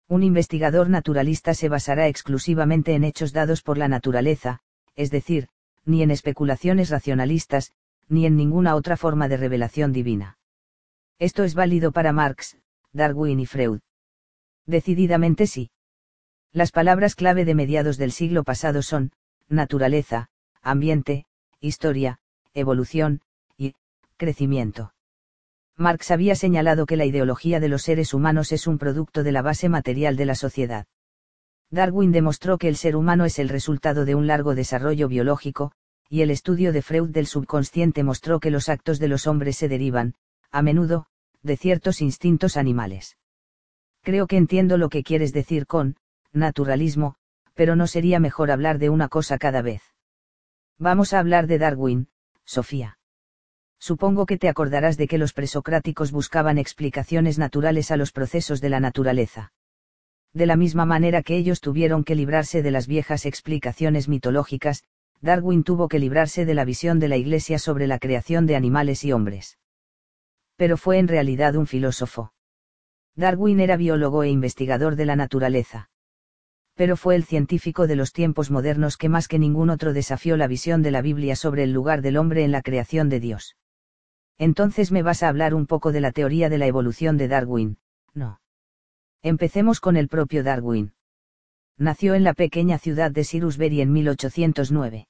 Un investigador naturalista se basará exclusivamente en hechos dados por la naturaleza, es decir, ni en especulaciones racionalistas, ni en ninguna otra forma de revelación divina. Esto es válido para Marx, Darwin y Freud. Decididamente sí. Las palabras clave de mediados del siglo pasado son, naturaleza, ambiente, historia, evolución, y, crecimiento. Marx había señalado que la ideología de los seres humanos es un producto de la base material de la sociedad. Darwin demostró que el ser humano es el resultado de un largo desarrollo biológico, y el estudio de Freud del subconsciente mostró que los actos de los hombres se derivan, a menudo, de ciertos instintos animales. Creo que entiendo lo que quieres decir con, naturalismo, pero no sería mejor hablar de una cosa cada vez. Vamos a hablar de Darwin, Sofía supongo que te acordarás de que los presocráticos buscaban explicaciones naturales a los procesos de la naturaleza. De la misma manera que ellos tuvieron que librarse de las viejas explicaciones mitológicas, Darwin tuvo que librarse de la visión de la Iglesia sobre la creación de animales y hombres. Pero fue en realidad un filósofo. Darwin era biólogo e investigador de la naturaleza. Pero fue el científico de los tiempos modernos que más que ningún otro desafió la visión de la Biblia sobre el lugar del hombre en la creación de Dios. Entonces me vas a hablar un poco de la teoría de la evolución de Darwin, no. Empecemos con el propio Darwin. Nació en la pequeña ciudad de Shrewsbury en 1809.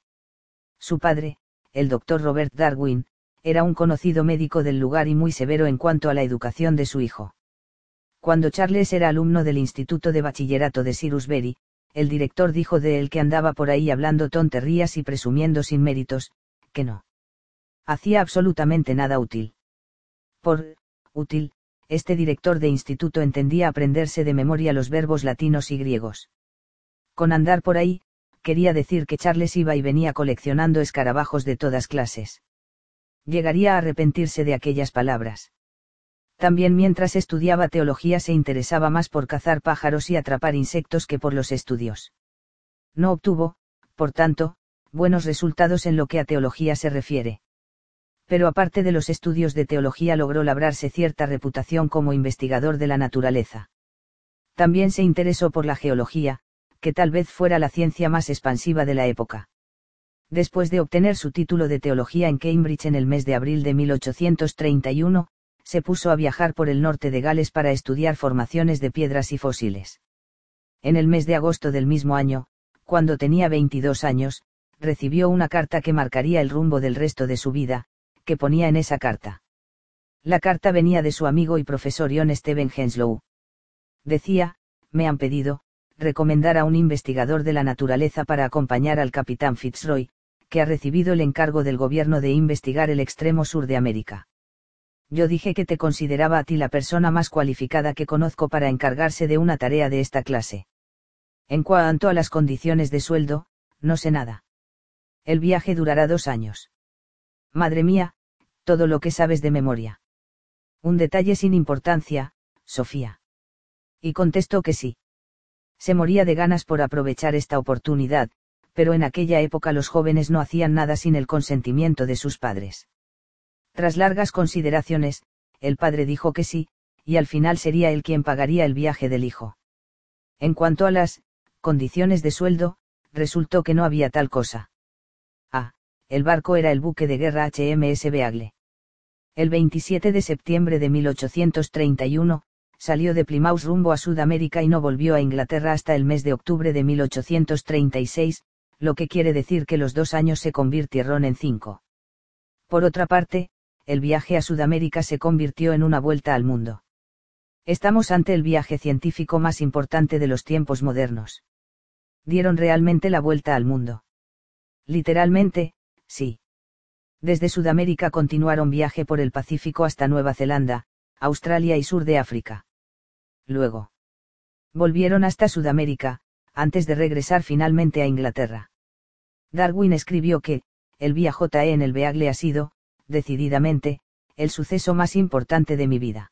Su padre, el doctor Robert Darwin, era un conocido médico del lugar y muy severo en cuanto a la educación de su hijo. Cuando Charles era alumno del Instituto de Bachillerato de Shrewsbury, el director dijo de él que andaba por ahí hablando tonterías y presumiendo sin méritos, que no hacía absolutamente nada útil. Por, útil, este director de instituto entendía aprenderse de memoria los verbos latinos y griegos. Con andar por ahí, quería decir que Charles iba y venía coleccionando escarabajos de todas clases. Llegaría a arrepentirse de aquellas palabras. También mientras estudiaba teología se interesaba más por cazar pájaros y atrapar insectos que por los estudios. No obtuvo, por tanto, buenos resultados en lo que a teología se refiere pero aparte de los estudios de teología logró labrarse cierta reputación como investigador de la naturaleza. También se interesó por la geología, que tal vez fuera la ciencia más expansiva de la época. Después de obtener su título de teología en Cambridge en el mes de abril de 1831, se puso a viajar por el norte de Gales para estudiar formaciones de piedras y fósiles. En el mes de agosto del mismo año, cuando tenía 22 años, recibió una carta que marcaría el rumbo del resto de su vida, que ponía en esa carta. La carta venía de su amigo y profesor John Steven Henslow. Decía, me han pedido, recomendar a un investigador de la naturaleza para acompañar al capitán Fitzroy, que ha recibido el encargo del gobierno de investigar el extremo sur de América. Yo dije que te consideraba a ti la persona más cualificada que conozco para encargarse de una tarea de esta clase. En cuanto a las condiciones de sueldo, no sé nada. El viaje durará dos años. Madre mía, todo lo que sabes de memoria. Un detalle sin importancia, Sofía. Y contestó que sí. Se moría de ganas por aprovechar esta oportunidad, pero en aquella época los jóvenes no hacían nada sin el consentimiento de sus padres. Tras largas consideraciones, el padre dijo que sí, y al final sería él quien pagaría el viaje del hijo. En cuanto a las condiciones de sueldo, resultó que no había tal cosa. El barco era el buque de guerra HMS Beagle. El 27 de septiembre de 1831, salió de Plymouth rumbo a Sudamérica y no volvió a Inglaterra hasta el mes de octubre de 1836, lo que quiere decir que los dos años se convirtieron en cinco. Por otra parte, el viaje a Sudamérica se convirtió en una vuelta al mundo. Estamos ante el viaje científico más importante de los tiempos modernos. Dieron realmente la vuelta al mundo. Literalmente, sí. Desde Sudamérica continuaron viaje por el Pacífico hasta Nueva Zelanda, Australia y sur de África. Luego. Volvieron hasta Sudamérica, antes de regresar finalmente a Inglaterra. Darwin escribió que, el viaje en el Beagle ha sido, decididamente, el suceso más importante de mi vida.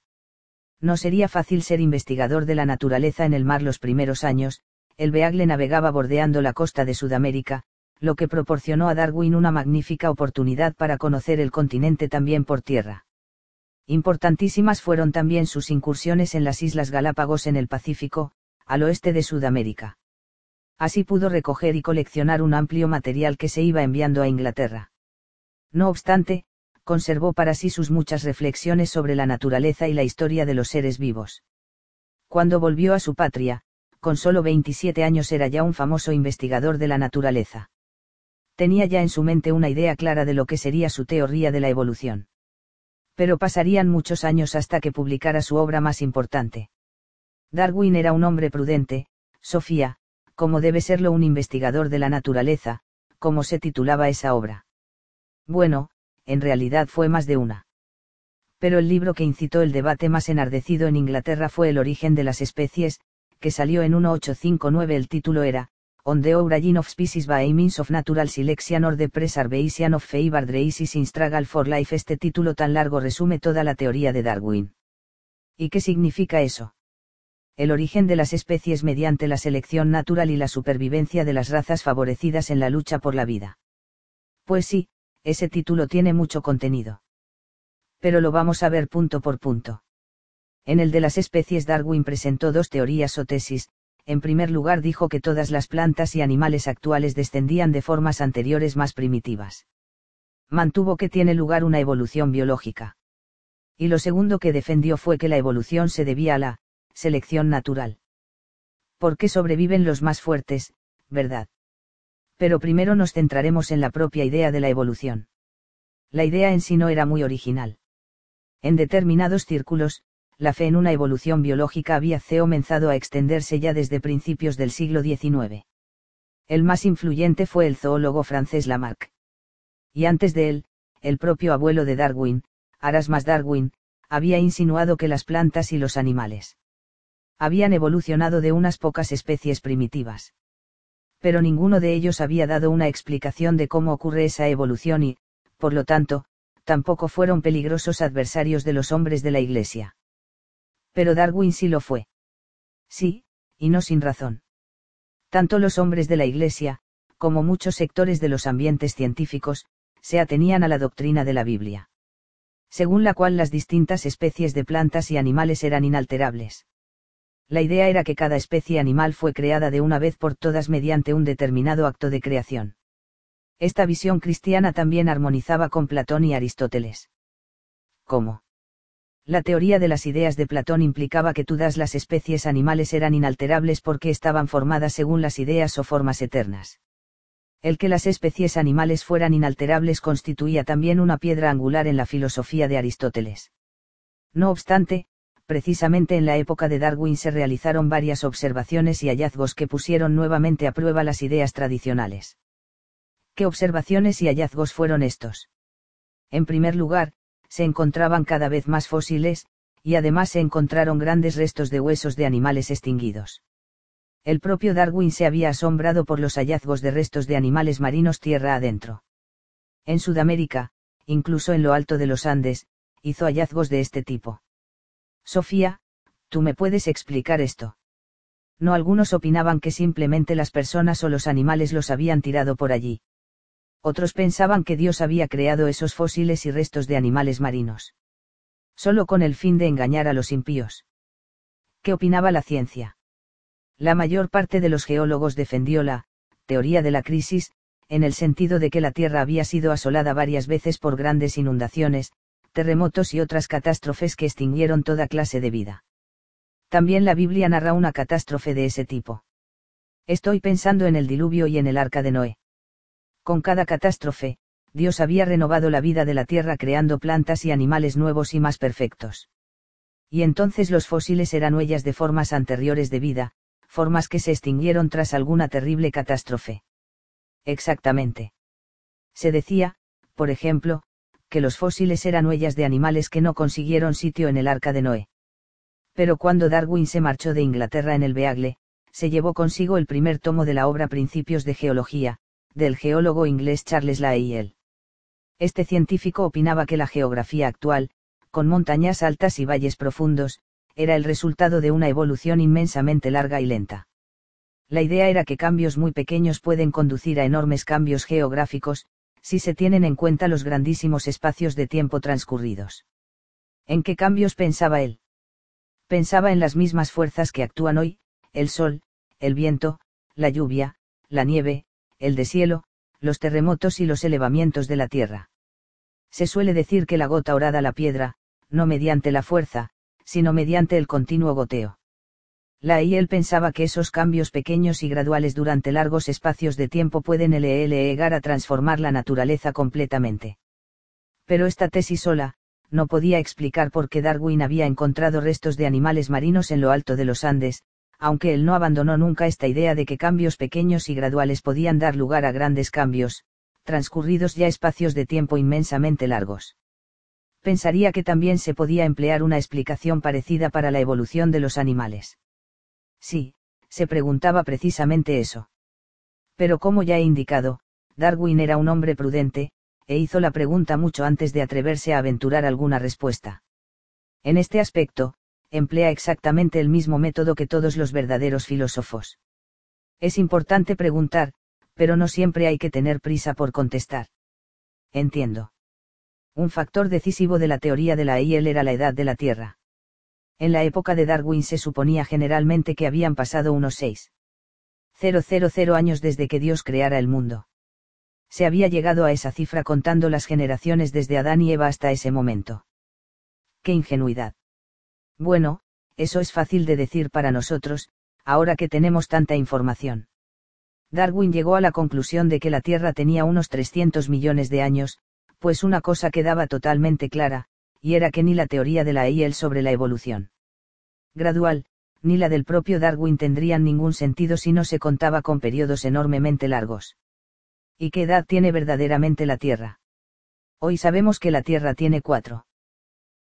No sería fácil ser investigador de la naturaleza en el mar los primeros años, el Beagle navegaba bordeando la costa de Sudamérica, lo que proporcionó a Darwin una magnífica oportunidad para conocer el continente también por tierra. Importantísimas fueron también sus incursiones en las Islas Galápagos en el Pacífico, al oeste de Sudamérica. Así pudo recoger y coleccionar un amplio material que se iba enviando a Inglaterra. No obstante, conservó para sí sus muchas reflexiones sobre la naturaleza y la historia de los seres vivos. Cuando volvió a su patria, con solo 27 años era ya un famoso investigador de la naturaleza. Tenía ya en su mente una idea clara de lo que sería su teoría de la evolución. Pero pasarían muchos años hasta que publicara su obra más importante. Darwin era un hombre prudente, Sofía, como debe serlo un investigador de la naturaleza, como se titulaba esa obra. Bueno, en realidad fue más de una. Pero el libro que incitó el debate más enardecido en Inglaterra fue El origen de las especies, que salió en 1859. El título era, On the Origin of Species by Means of Natural Selection or the Preservation of Favored Races in Struggle for Life. Este título tan largo resume toda la teoría de Darwin. ¿Y qué significa eso? el origen de las especies mediante la selección natural y la supervivencia de las razas favorecidas en la lucha por la vida. Pues sí, ese título tiene mucho contenido. Pero lo vamos a ver punto por punto. En el de las especies Darwin presentó dos teorías o tesis, en primer lugar dijo que todas las plantas y animales actuales descendían de formas anteriores más primitivas. Mantuvo que tiene lugar una evolución biológica. Y lo segundo que defendió fue que la evolución se debía a la selección natural. Porque sobreviven los más fuertes, ¿verdad? Pero primero nos centraremos en la propia idea de la evolución. La idea en sí no era muy original. En determinados círculos, la fe en una evolución biológica había comenzado a extenderse ya desde principios del siglo XIX. El más influyente fue el zoólogo francés Lamarck. Y antes de él, el propio abuelo de Darwin, Arasmas Darwin, había insinuado que las plantas y los animales habían evolucionado de unas pocas especies primitivas. Pero ninguno de ellos había dado una explicación de cómo ocurre esa evolución y, por lo tanto, tampoco fueron peligrosos adversarios de los hombres de la Iglesia. Pero Darwin sí lo fue. Sí, y no sin razón. Tanto los hombres de la Iglesia, como muchos sectores de los ambientes científicos, se atenían a la doctrina de la Biblia. Según la cual las distintas especies de plantas y animales eran inalterables la idea era que cada especie animal fue creada de una vez por todas mediante un determinado acto de creación. Esta visión cristiana también armonizaba con Platón y Aristóteles. ¿Cómo? La teoría de las ideas de Platón implicaba que todas las especies animales eran inalterables porque estaban formadas según las ideas o formas eternas. El que las especies animales fueran inalterables constituía también una piedra angular en la filosofía de Aristóteles. No obstante, precisamente en la época de Darwin se realizaron varias observaciones y hallazgos que pusieron nuevamente a prueba las ideas tradicionales. ¿Qué observaciones y hallazgos fueron estos? En primer lugar, se encontraban cada vez más fósiles, y además se encontraron grandes restos de huesos de animales extinguidos. El propio Darwin se había asombrado por los hallazgos de restos de animales marinos tierra adentro. En Sudamérica, incluso en lo alto de los Andes, hizo hallazgos de este tipo. Sofía, ¿tú me puedes explicar esto? No algunos opinaban que simplemente las personas o los animales los habían tirado por allí. Otros pensaban que Dios había creado esos fósiles y restos de animales marinos. Solo con el fin de engañar a los impíos. ¿Qué opinaba la ciencia? La mayor parte de los geólogos defendió la teoría de la crisis, en el sentido de que la Tierra había sido asolada varias veces por grandes inundaciones, terremotos y otras catástrofes que extinguieron toda clase de vida. También la Biblia narra una catástrofe de ese tipo. Estoy pensando en el diluvio y en el arca de Noé. Con cada catástrofe, Dios había renovado la vida de la tierra creando plantas y animales nuevos y más perfectos. Y entonces los fósiles eran huellas de formas anteriores de vida, formas que se extinguieron tras alguna terrible catástrofe. Exactamente. Se decía, por ejemplo, que los fósiles eran huellas de animales que no consiguieron sitio en el arca de Noé. Pero cuando Darwin se marchó de Inglaterra en el Beagle, se llevó consigo el primer tomo de la obra Principios de Geología, del geólogo inglés Charles Lyell. Este científico opinaba que la geografía actual, con montañas altas y valles profundos, era el resultado de una evolución inmensamente larga y lenta. La idea era que cambios muy pequeños pueden conducir a enormes cambios geográficos, si se tienen en cuenta los grandísimos espacios de tiempo transcurridos. ¿En qué cambios pensaba él? Pensaba en las mismas fuerzas que actúan hoy, el sol, el viento, la lluvia, la nieve, el deshielo, los terremotos y los elevamientos de la tierra. Se suele decir que la gota orada la piedra, no mediante la fuerza, sino mediante el continuo goteo. La y él pensaba que esos cambios pequeños y graduales durante largos espacios de tiempo pueden llegar a transformar la naturaleza completamente. Pero esta tesis sola, no podía explicar por qué Darwin había encontrado restos de animales marinos en lo alto de los Andes, aunque él no abandonó nunca esta idea de que cambios pequeños y graduales podían dar lugar a grandes cambios, transcurridos ya espacios de tiempo inmensamente largos. Pensaría que también se podía emplear una explicación parecida para la evolución de los animales. Sí, se preguntaba precisamente eso. Pero como ya he indicado, Darwin era un hombre prudente, e hizo la pregunta mucho antes de atreverse a aventurar alguna respuesta. En este aspecto, emplea exactamente el mismo método que todos los verdaderos filósofos. Es importante preguntar, pero no siempre hay que tener prisa por contestar. Entiendo. Un factor decisivo de la teoría de la IEL era la edad de la Tierra. En la época de Darwin se suponía generalmente que habían pasado unos 6.000 años desde que Dios creara el mundo. Se había llegado a esa cifra contando las generaciones desde Adán y Eva hasta ese momento. ¡Qué ingenuidad! Bueno, eso es fácil de decir para nosotros, ahora que tenemos tanta información. Darwin llegó a la conclusión de que la Tierra tenía unos 300 millones de años, pues una cosa quedaba totalmente clara, y era que ni la teoría de la EIL sobre la evolución gradual, ni la del propio Darwin tendrían ningún sentido si no se contaba con periodos enormemente largos. ¿Y qué edad tiene verdaderamente la Tierra? Hoy sabemos que la Tierra tiene cuatro.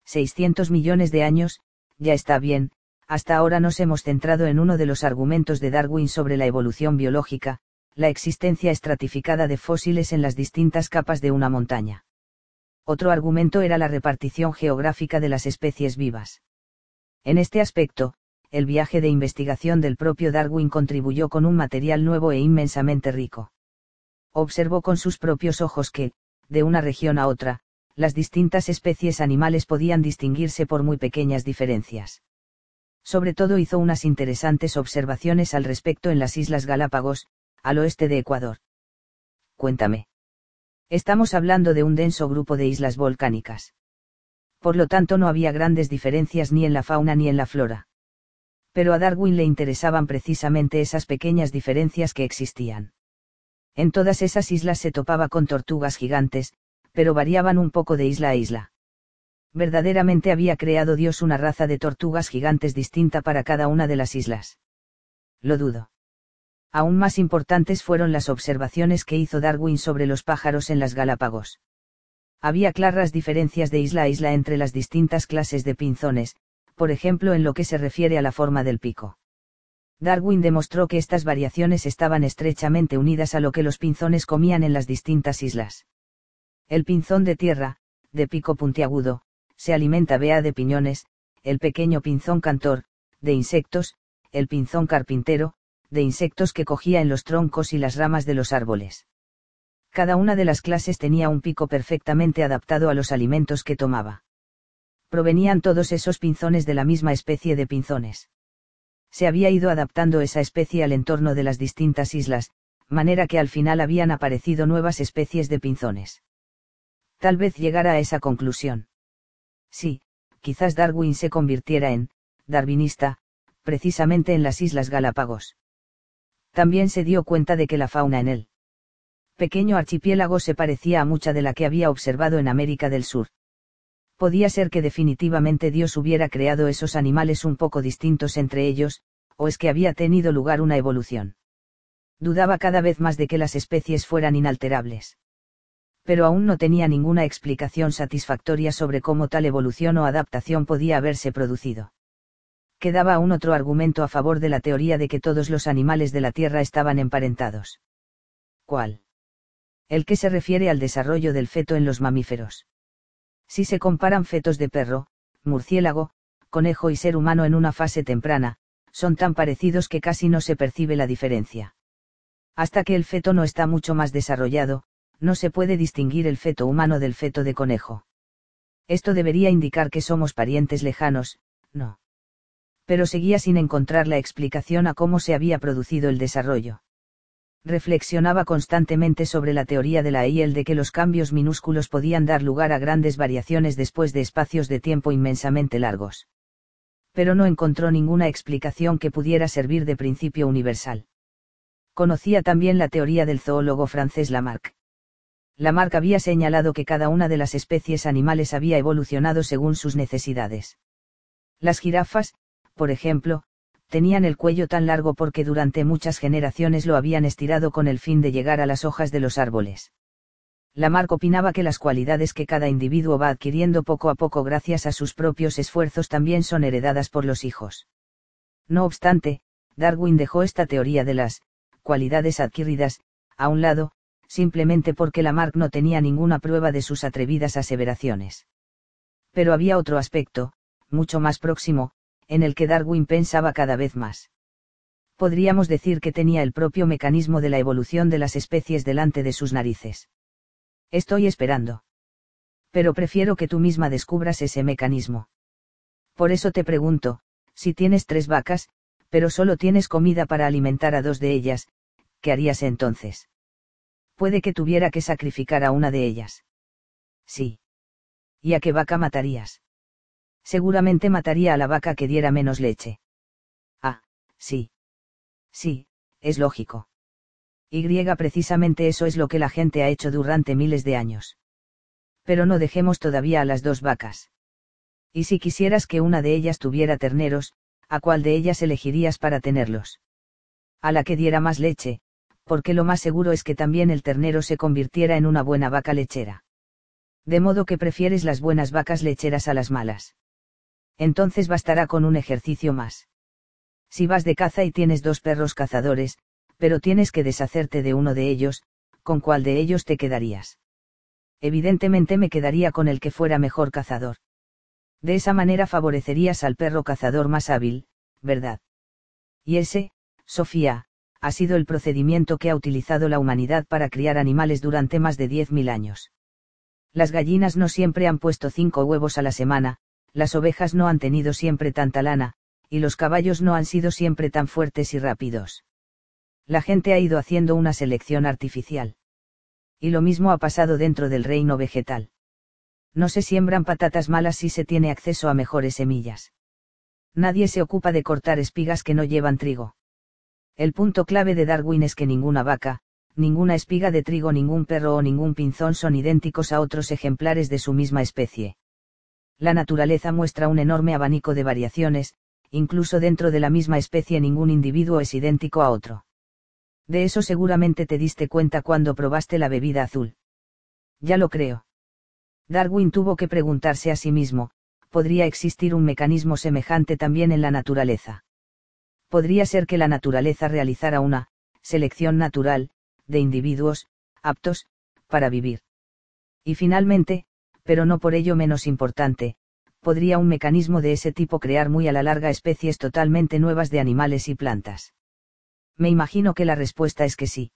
600 millones de años, ya está bien, hasta ahora nos hemos centrado en uno de los argumentos de Darwin sobre la evolución biológica, la existencia estratificada de fósiles en las distintas capas de una montaña. Otro argumento era la repartición geográfica de las especies vivas. En este aspecto, el viaje de investigación del propio Darwin contribuyó con un material nuevo e inmensamente rico. Observó con sus propios ojos que, de una región a otra, las distintas especies animales podían distinguirse por muy pequeñas diferencias. Sobre todo hizo unas interesantes observaciones al respecto en las Islas Galápagos, al oeste de Ecuador. Cuéntame. Estamos hablando de un denso grupo de islas volcánicas. Por lo tanto no había grandes diferencias ni en la fauna ni en la flora. Pero a Darwin le interesaban precisamente esas pequeñas diferencias que existían. En todas esas islas se topaba con tortugas gigantes, pero variaban un poco de isla a isla. Verdaderamente había creado Dios una raza de tortugas gigantes distinta para cada una de las islas. Lo dudo. Aún más importantes fueron las observaciones que hizo Darwin sobre los pájaros en las Galápagos. Había claras diferencias de isla a isla entre las distintas clases de pinzones, por ejemplo en lo que se refiere a la forma del pico. Darwin demostró que estas variaciones estaban estrechamente unidas a lo que los pinzones comían en las distintas islas. El pinzón de tierra, de pico puntiagudo, se alimenta vea de piñones, el pequeño pinzón cantor, de insectos, el pinzón carpintero, de insectos que cogía en los troncos y las ramas de los árboles. Cada una de las clases tenía un pico perfectamente adaptado a los alimentos que tomaba. Provenían todos esos pinzones de la misma especie de pinzones. Se había ido adaptando esa especie al entorno de las distintas islas, manera que al final habían aparecido nuevas especies de pinzones. Tal vez llegara a esa conclusión. Sí, quizás Darwin se convirtiera en, darwinista, precisamente en las Islas Galápagos. También se dio cuenta de que la fauna en él pequeño archipiélago se parecía a mucha de la que había observado en América del Sur. Podía ser que definitivamente Dios hubiera creado esos animales un poco distintos entre ellos, o es que había tenido lugar una evolución. Dudaba cada vez más de que las especies fueran inalterables pero aún no tenía ninguna explicación satisfactoria sobre cómo tal evolución o adaptación podía haberse producido. Quedaba aún otro argumento a favor de la teoría de que todos los animales de la Tierra estaban emparentados. ¿Cuál? El que se refiere al desarrollo del feto en los mamíferos. Si se comparan fetos de perro, murciélago, conejo y ser humano en una fase temprana, son tan parecidos que casi no se percibe la diferencia. Hasta que el feto no está mucho más desarrollado, no se puede distinguir el feto humano del feto de conejo. Esto debería indicar que somos parientes lejanos, no. Pero seguía sin encontrar la explicación a cómo se había producido el desarrollo. Reflexionaba constantemente sobre la teoría de la EIEL de que los cambios minúsculos podían dar lugar a grandes variaciones después de espacios de tiempo inmensamente largos. Pero no encontró ninguna explicación que pudiera servir de principio universal. Conocía también la teoría del zoólogo francés Lamarck Lamarck había señalado que cada una de las especies animales había evolucionado según sus necesidades. Las jirafas, por ejemplo, tenían el cuello tan largo porque durante muchas generaciones lo habían estirado con el fin de llegar a las hojas de los árboles. Lamarck opinaba que las cualidades que cada individuo va adquiriendo poco a poco gracias a sus propios esfuerzos también son heredadas por los hijos. No obstante, Darwin dejó esta teoría de las cualidades adquiridas, a un lado, simplemente porque Lamarck no tenía ninguna prueba de sus atrevidas aseveraciones. Pero había otro aspecto, mucho más próximo, en el que Darwin pensaba cada vez más. Podríamos decir que tenía el propio mecanismo de la evolución de las especies delante de sus narices. Estoy esperando. Pero prefiero que tú misma descubras ese mecanismo. Por eso te pregunto, si tienes tres vacas, pero solo tienes comida para alimentar a dos de ellas, ¿qué harías entonces? Puede que tuviera que sacrificar a una de ellas. Sí. ¿Y a qué vaca matarías? Seguramente mataría a la vaca que diera menos leche. Ah, sí. Sí, es lógico. Y precisamente eso es lo que la gente ha hecho durante miles de años. Pero no dejemos todavía a las dos vacas. Y si quisieras que una de ellas tuviera terneros, ¿a cuál de ellas elegirías para tenerlos? A la que diera más leche, porque lo más seguro es que también el ternero se convirtiera en una buena vaca lechera. De modo que prefieres las buenas vacas lecheras a las malas. Entonces bastará con un ejercicio más. Si vas de caza y tienes dos perros cazadores, pero tienes que deshacerte de uno de ellos, ¿con cuál de ellos te quedarías? Evidentemente me quedaría con el que fuera mejor cazador. De esa manera favorecerías al perro cazador más hábil, ¿verdad? Y ese, Sofía, ha sido el procedimiento que ha utilizado la humanidad para criar animales durante más de 10.000 años. Las gallinas no siempre han puesto cinco huevos a la semana, las ovejas no han tenido siempre tanta lana, y los caballos no han sido siempre tan fuertes y rápidos. La gente ha ido haciendo una selección artificial. Y lo mismo ha pasado dentro del reino vegetal. No se siembran patatas malas si se tiene acceso a mejores semillas. Nadie se ocupa de cortar espigas que no llevan trigo. El punto clave de Darwin es que ninguna vaca, ninguna espiga de trigo, ningún perro o ningún pinzón son idénticos a otros ejemplares de su misma especie. La naturaleza muestra un enorme abanico de variaciones, incluso dentro de la misma especie ningún individuo es idéntico a otro. De eso seguramente te diste cuenta cuando probaste la bebida azul. Ya lo creo. Darwin tuvo que preguntarse a sí mismo, ¿podría existir un mecanismo semejante también en la naturaleza? Podría ser que la naturaleza realizara una, selección natural, de individuos, aptos, para vivir. Y finalmente, pero no por ello menos importante, podría un mecanismo de ese tipo crear muy a la larga especies totalmente nuevas de animales y plantas. Me imagino que la respuesta es que sí.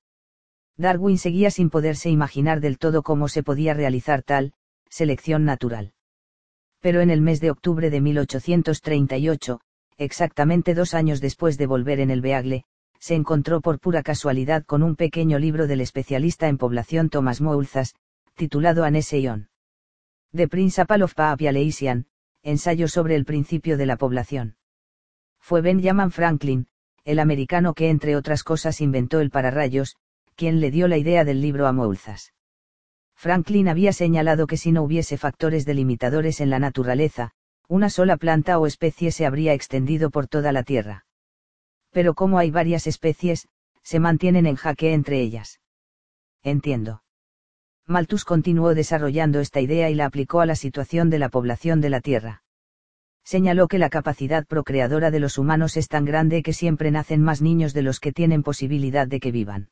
Darwin seguía sin poderse imaginar del todo cómo se podía realizar tal, selección natural. Pero en el mes de octubre de 1838, exactamente dos años después de volver en el Beagle, se encontró por pura casualidad con un pequeño libro del especialista en población Thomas Moulzas, titulado Anesión. The Principle of Population, ensayo sobre el principio de la población. Fue Benjamin Franklin, el americano que entre otras cosas inventó el pararrayos, quien le dio la idea del libro a Moulzas. Franklin había señalado que si no hubiese factores delimitadores en la naturaleza, una sola planta o especie se habría extendido por toda la Tierra. Pero como hay varias especies, se mantienen en jaque entre ellas. Entiendo. Malthus continuó desarrollando esta idea y la aplicó a la situación de la población de la Tierra. Señaló que la capacidad procreadora de los humanos es tan grande que siempre nacen más niños de los que tienen posibilidad de que vivan.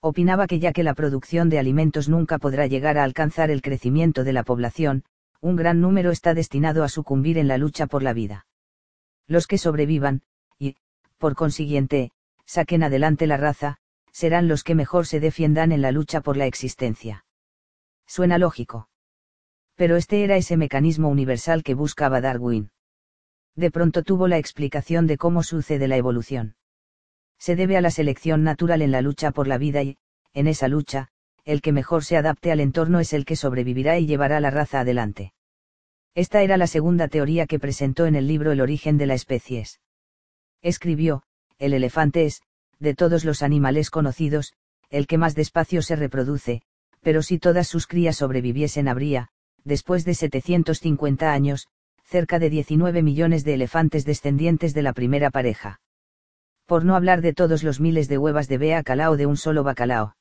Opinaba que ya que la producción de alimentos nunca podrá llegar a alcanzar el crecimiento de la población, un gran número está destinado a sucumbir en la lucha por la vida. Los que sobrevivan, y, por consiguiente, saquen adelante la raza, serán los que mejor se defiendan en la lucha por la existencia. Suena lógico. Pero este era ese mecanismo universal que buscaba Darwin. De pronto tuvo la explicación de cómo sucede la evolución. Se debe a la selección natural en la lucha por la vida y, en esa lucha, el que mejor se adapte al entorno es el que sobrevivirá y llevará la raza adelante. Esta era la segunda teoría que presentó en el libro El origen de la especies. Escribió, el elefante es, de todos los animales conocidos, el que más despacio se reproduce, pero si todas sus crías sobreviviesen habría, después de 750 años, cerca de 19 millones de elefantes descendientes de la primera pareja. Por no hablar de todos los miles de huevas de bea calao de un solo bacalao.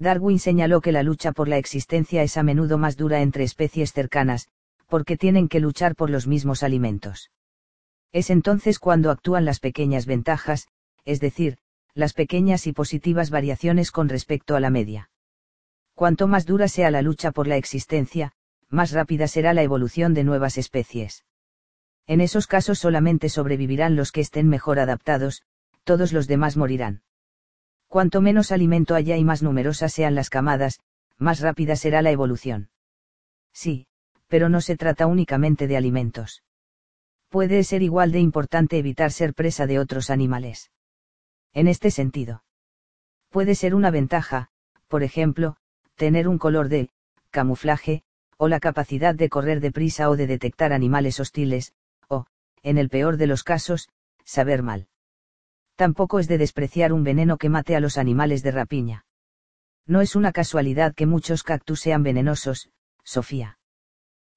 Darwin señaló que la lucha por la existencia es a menudo más dura entre especies cercanas, porque tienen que luchar por los mismos alimentos. Es entonces cuando actúan las pequeñas ventajas, es decir, las pequeñas y positivas variaciones con respecto a la media. Cuanto más dura sea la lucha por la existencia, más rápida será la evolución de nuevas especies. En esos casos solamente sobrevivirán los que estén mejor adaptados, todos los demás morirán. Cuanto menos alimento haya y más numerosas sean las camadas, más rápida será la evolución. Sí, pero no se trata únicamente de alimentos. Puede ser igual de importante evitar ser presa de otros animales en este sentido. Puede ser una ventaja, por ejemplo, tener un color de camuflaje, o la capacidad de correr deprisa o de detectar animales hostiles, o, en el peor de los casos, saber mal. Tampoco es de despreciar un veneno que mate a los animales de rapiña. No es una casualidad que muchos cactus sean venenosos, Sofía.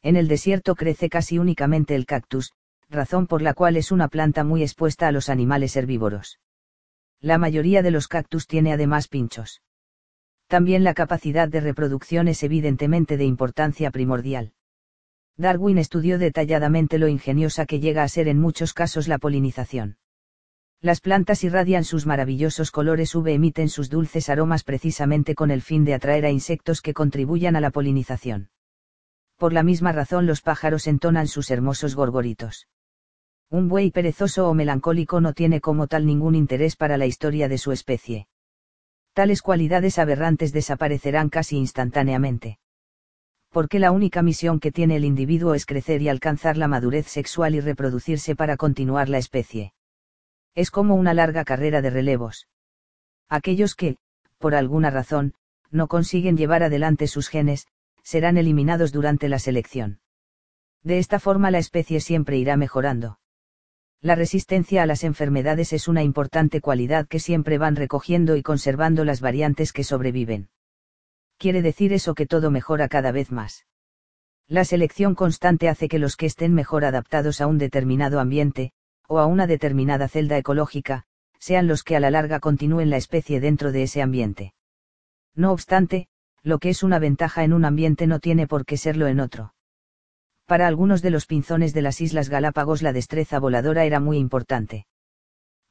En el desierto crece casi únicamente el cactus, razón por la cual es una planta muy expuesta a los animales herbívoros. La mayoría de los cactus tiene además pinchos. También la capacidad de reproducción es evidentemente de importancia primordial. Darwin estudió detalladamente lo ingeniosa que llega a ser en muchos casos la polinización. Las plantas irradian sus maravillosos colores V emiten sus dulces aromas precisamente con el fin de atraer a insectos que contribuyan a la polinización. Por la misma razón los pájaros entonan sus hermosos gorgoritos. Un buey perezoso o melancólico no tiene como tal ningún interés para la historia de su especie. Tales cualidades aberrantes desaparecerán casi instantáneamente. Porque la única misión que tiene el individuo es crecer y alcanzar la madurez sexual y reproducirse para continuar la especie. Es como una larga carrera de relevos. Aquellos que, por alguna razón, no consiguen llevar adelante sus genes, serán eliminados durante la selección. De esta forma la especie siempre irá mejorando. La resistencia a las enfermedades es una importante cualidad que siempre van recogiendo y conservando las variantes que sobreviven. Quiere decir eso que todo mejora cada vez más. La selección constante hace que los que estén mejor adaptados a un determinado ambiente, o a una determinada celda ecológica, sean los que a la larga continúen la especie dentro de ese ambiente. No obstante, lo que es una ventaja en un ambiente no tiene por qué serlo en otro. Para algunos de los pinzones de las Islas Galápagos la destreza voladora era muy importante.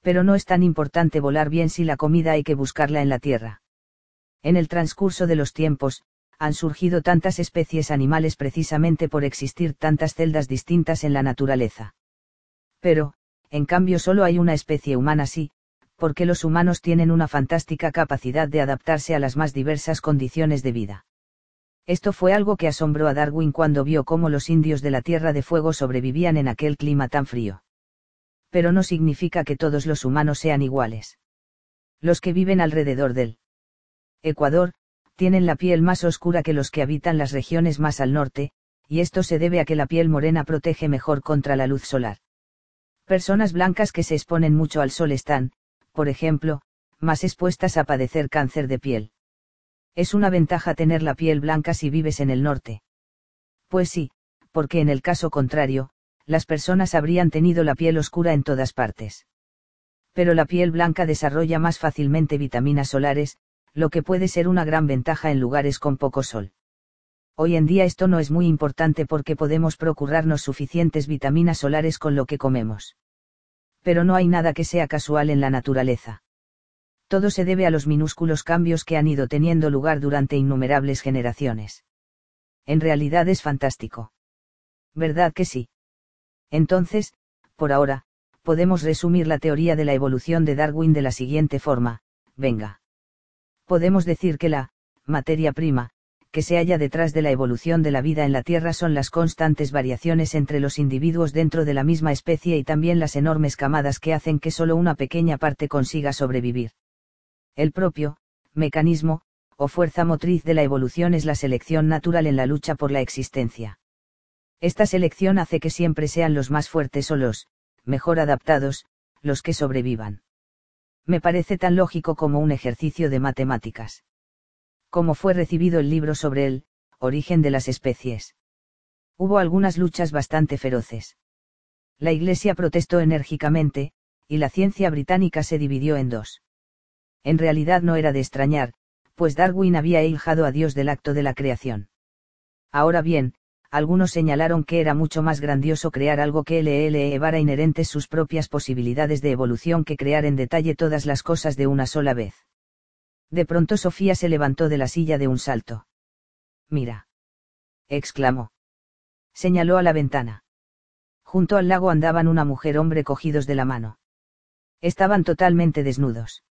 Pero no es tan importante volar bien si la comida hay que buscarla en la tierra. En el transcurso de los tiempos, han surgido tantas especies animales precisamente por existir tantas celdas distintas en la naturaleza. Pero, en cambio solo hay una especie humana sí, porque los humanos tienen una fantástica capacidad de adaptarse a las más diversas condiciones de vida. Esto fue algo que asombró a Darwin cuando vio cómo los indios de la Tierra de Fuego sobrevivían en aquel clima tan frío. Pero no significa que todos los humanos sean iguales. Los que viven alrededor del Ecuador, tienen la piel más oscura que los que habitan las regiones más al norte, y esto se debe a que la piel morena protege mejor contra la luz solar. Personas blancas que se exponen mucho al sol están, por ejemplo, más expuestas a padecer cáncer de piel. Es una ventaja tener la piel blanca si vives en el norte. Pues sí, porque en el caso contrario, las personas habrían tenido la piel oscura en todas partes. Pero la piel blanca desarrolla más fácilmente vitaminas solares, lo que puede ser una gran ventaja en lugares con poco sol. Hoy en día esto no es muy importante porque podemos procurarnos suficientes vitaminas solares con lo que comemos. Pero no hay nada que sea casual en la naturaleza todo se debe a los minúsculos cambios que han ido teniendo lugar durante innumerables generaciones. En realidad es fantástico. ¿Verdad que sí? Entonces, por ahora, podemos resumir la teoría de la evolución de Darwin de la siguiente forma, venga. Podemos decir que la, materia prima, que se halla detrás de la evolución de la vida en la Tierra son las constantes variaciones entre los individuos dentro de la misma especie y también las enormes camadas que hacen que solo una pequeña parte consiga sobrevivir. El propio, mecanismo, o fuerza motriz de la evolución es la selección natural en la lucha por la existencia. Esta selección hace que siempre sean los más fuertes o los, mejor adaptados, los que sobrevivan. Me parece tan lógico como un ejercicio de matemáticas. Como fue recibido el libro sobre el, origen de las especies. Hubo algunas luchas bastante feroces. La Iglesia protestó enérgicamente, y la ciencia británica se dividió en dos en realidad no era de extrañar, pues Darwin había hijado a Dios del acto de la creación. Ahora bien, algunos señalaron que era mucho más grandioso crear algo que le elevara inherentes sus propias posibilidades de evolución que crear en detalle todas las cosas de una sola vez. De pronto Sofía se levantó de la silla de un salto. Mira. exclamó. Señaló a la ventana. Junto al lago andaban una mujer hombre cogidos de la mano. Estaban totalmente desnudos.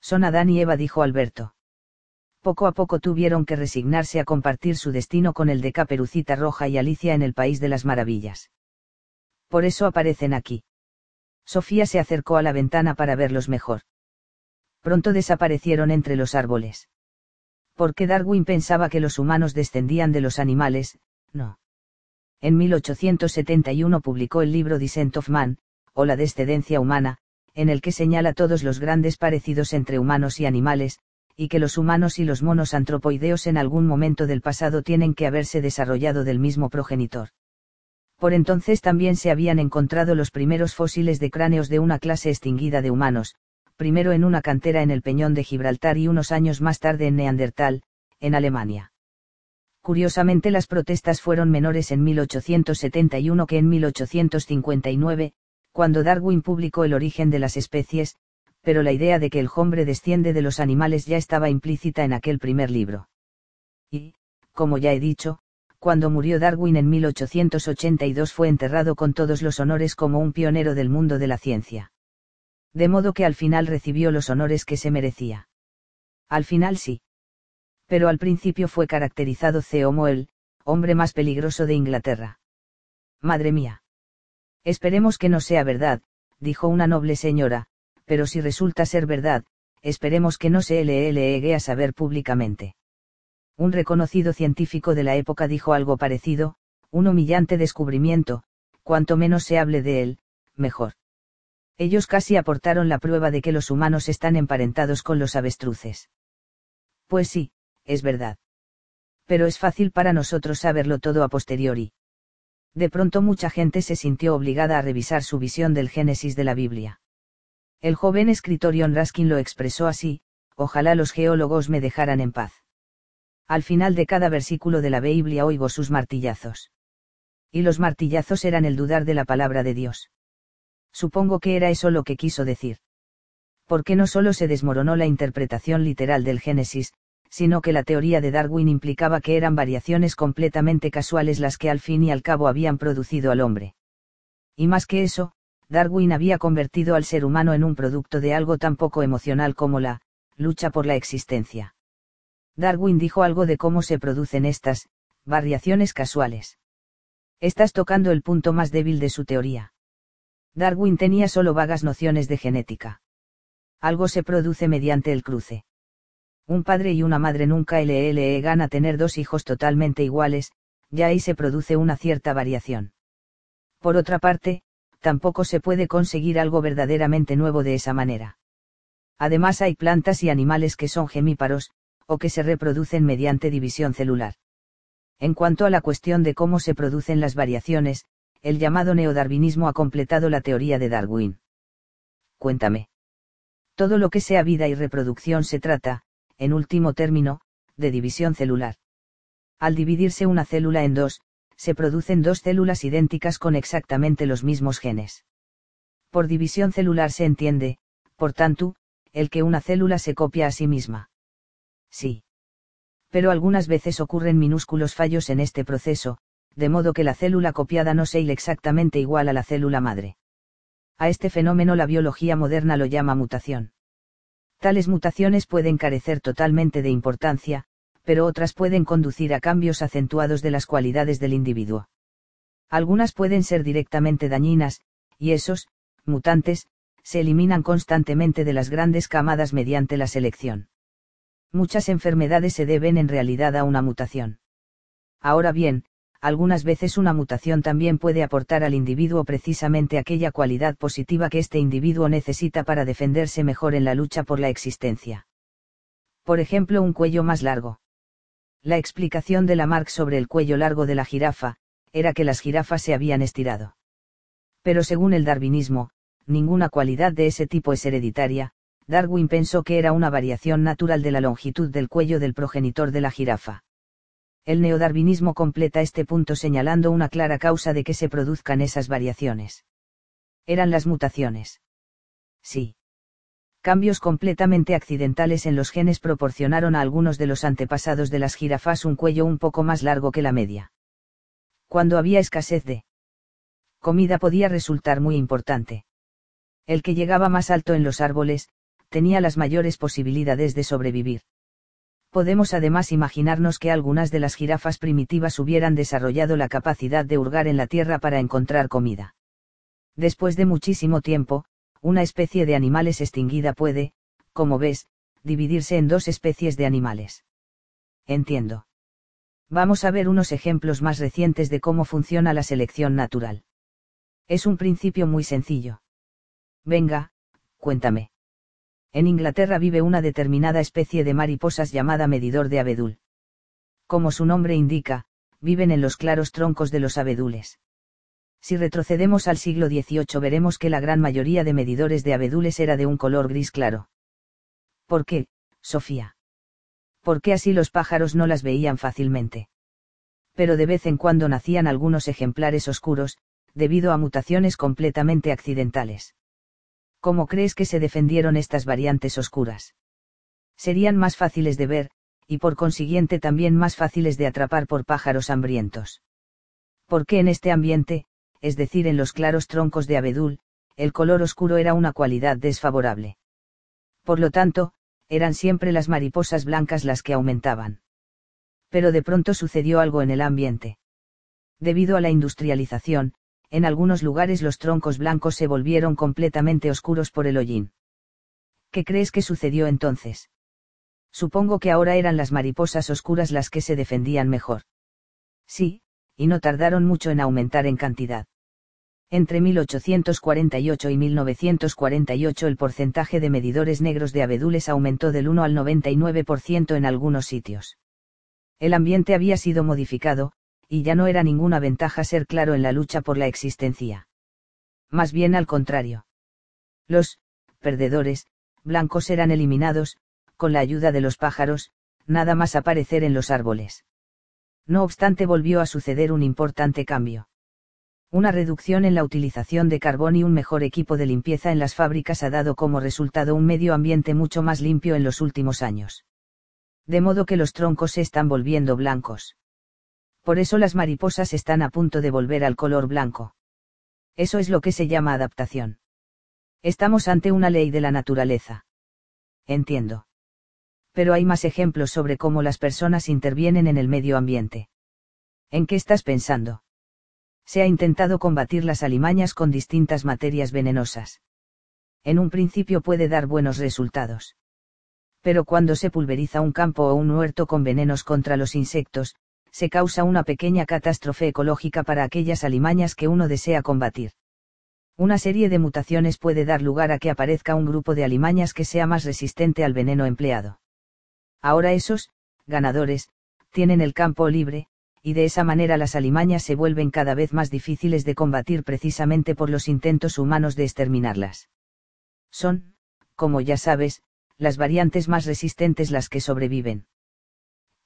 Son Adán y Eva, dijo Alberto. Poco a poco tuvieron que resignarse a compartir su destino con el de Caperucita Roja y Alicia en el País de las Maravillas. Por eso aparecen aquí. Sofía se acercó a la ventana para verlos mejor. Pronto desaparecieron entre los árboles. Porque Darwin pensaba que los humanos descendían de los animales, no. En 1871 publicó el libro Descent of Man, o La descendencia humana, en el que señala todos los grandes parecidos entre humanos y animales, y que los humanos y los monos antropoideos en algún momento del pasado tienen que haberse desarrollado del mismo progenitor. Por entonces también se habían encontrado los primeros fósiles de cráneos de una clase extinguida de humanos, primero en una cantera en el Peñón de Gibraltar y unos años más tarde en Neandertal, en Alemania. Curiosamente las protestas fueron menores en 1871 que en 1859, cuando Darwin publicó El origen de las especies, pero la idea de que el hombre desciende de los animales ya estaba implícita en aquel primer libro. Y, como ya he dicho, cuando murió Darwin en 1882 fue enterrado con todos los honores como un pionero del mundo de la ciencia. De modo que al final recibió los honores que se merecía. Al final sí. Pero al principio fue caracterizado como el, hombre más peligroso de Inglaterra. Madre mía. Esperemos que no sea verdad, dijo una noble señora, pero si resulta ser verdad, esperemos que no se le llegue a saber públicamente. Un reconocido científico de la época dijo algo parecido, un humillante descubrimiento, cuanto menos se hable de él, mejor. Ellos casi aportaron la prueba de que los humanos están emparentados con los avestruces. Pues sí, es verdad. Pero es fácil para nosotros saberlo todo a posteriori. De pronto mucha gente se sintió obligada a revisar su visión del Génesis de la Biblia. El joven escritor John Raskin lo expresó así, ojalá los geólogos me dejaran en paz. Al final de cada versículo de la Biblia oigo sus martillazos. Y los martillazos eran el dudar de la palabra de Dios. Supongo que era eso lo que quiso decir. Porque no solo se desmoronó la interpretación literal del Génesis, sino que la teoría de Darwin implicaba que eran variaciones completamente casuales las que al fin y al cabo habían producido al hombre. Y más que eso, Darwin había convertido al ser humano en un producto de algo tan poco emocional como la lucha por la existencia. Darwin dijo algo de cómo se producen estas variaciones casuales. Estás tocando el punto más débil de su teoría. Darwin tenía solo vagas nociones de genética. Algo se produce mediante el cruce. Un padre y una madre nunca LLE gana tener dos hijos totalmente iguales, ya ahí se produce una cierta variación. Por otra parte, tampoco se puede conseguir algo verdaderamente nuevo de esa manera. Además hay plantas y animales que son gemíparos, o que se reproducen mediante división celular. En cuanto a la cuestión de cómo se producen las variaciones, el llamado neodarwinismo ha completado la teoría de Darwin. Cuéntame. Todo lo que sea vida y reproducción se trata, en último término, de división celular. Al dividirse una célula en dos, se producen dos células idénticas con exactamente los mismos genes. Por división celular se entiende, por tanto, el que una célula se copia a sí misma. Sí. Pero algunas veces ocurren minúsculos fallos en este proceso, de modo que la célula copiada no sea exactamente igual a la célula madre. A este fenómeno la biología moderna lo llama mutación. Tales mutaciones pueden carecer totalmente de importancia, pero otras pueden conducir a cambios acentuados de las cualidades del individuo. Algunas pueden ser directamente dañinas, y esos, mutantes, se eliminan constantemente de las grandes camadas mediante la selección. Muchas enfermedades se deben en realidad a una mutación. Ahora bien, algunas veces una mutación también puede aportar al individuo precisamente aquella cualidad positiva que este individuo necesita para defenderse mejor en la lucha por la existencia. Por ejemplo, un cuello más largo. La explicación de Lamarck sobre el cuello largo de la jirafa, era que las jirafas se habían estirado. Pero según el darwinismo, ninguna cualidad de ese tipo es hereditaria, Darwin pensó que era una variación natural de la longitud del cuello del progenitor de la jirafa. El neodarwinismo completa este punto señalando una clara causa de que se produzcan esas variaciones. Eran las mutaciones. Sí. Cambios completamente accidentales en los genes proporcionaron a algunos de los antepasados de las jirafas un cuello un poco más largo que la media. Cuando había escasez de comida podía resultar muy importante. El que llegaba más alto en los árboles, tenía las mayores posibilidades de sobrevivir podemos además imaginarnos que algunas de las jirafas primitivas hubieran desarrollado la capacidad de hurgar en la tierra para encontrar comida. Después de muchísimo tiempo, una especie de animales extinguida puede, como ves, dividirse en dos especies de animales. Entiendo. Vamos a ver unos ejemplos más recientes de cómo funciona la selección natural. Es un principio muy sencillo. Venga, cuéntame. En Inglaterra vive una determinada especie de mariposas llamada medidor de abedul. Como su nombre indica, viven en los claros troncos de los abedules. Si retrocedemos al siglo XVIII veremos que la gran mayoría de medidores de abedules era de un color gris claro. ¿Por qué, Sofía? Porque así los pájaros no las veían fácilmente. Pero de vez en cuando nacían algunos ejemplares oscuros, debido a mutaciones completamente accidentales. ¿Cómo crees que se defendieron estas variantes oscuras? Serían más fáciles de ver, y por consiguiente también más fáciles de atrapar por pájaros hambrientos. Porque en este ambiente, es decir, en los claros troncos de abedul, el color oscuro era una cualidad desfavorable. Por lo tanto, eran siempre las mariposas blancas las que aumentaban. Pero de pronto sucedió algo en el ambiente. Debido a la industrialización, en algunos lugares los troncos blancos se volvieron completamente oscuros por el hollín. ¿Qué crees que sucedió entonces? Supongo que ahora eran las mariposas oscuras las que se defendían mejor. Sí, y no tardaron mucho en aumentar en cantidad. Entre 1848 y 1948 el porcentaje de medidores negros de abedules aumentó del 1 al 99% en algunos sitios. El ambiente había sido modificado, y ya no era ninguna ventaja ser claro en la lucha por la existencia. Más bien al contrario. Los, perdedores, blancos eran eliminados, con la ayuda de los pájaros, nada más aparecer en los árboles. No obstante volvió a suceder un importante cambio. Una reducción en la utilización de carbón y un mejor equipo de limpieza en las fábricas ha dado como resultado un medio ambiente mucho más limpio en los últimos años. De modo que los troncos se están volviendo blancos. Por eso las mariposas están a punto de volver al color blanco. Eso es lo que se llama adaptación. Estamos ante una ley de la naturaleza. Entiendo. Pero hay más ejemplos sobre cómo las personas intervienen en el medio ambiente. ¿En qué estás pensando? se ha intentado combatir las alimañas con distintas materias venenosas. En un principio puede dar buenos resultados. Pero cuando se pulveriza un campo o un huerto con venenos contra los insectos, se causa una pequeña catástrofe ecológica para aquellas alimañas que uno desea combatir. Una serie de mutaciones puede dar lugar a que aparezca un grupo de alimañas que sea más resistente al veneno empleado. Ahora esos, ganadores, tienen el campo libre, y de esa manera las alimañas se vuelven cada vez más difíciles de combatir precisamente por los intentos humanos de exterminarlas. Son, como ya sabes, las variantes más resistentes las que sobreviven.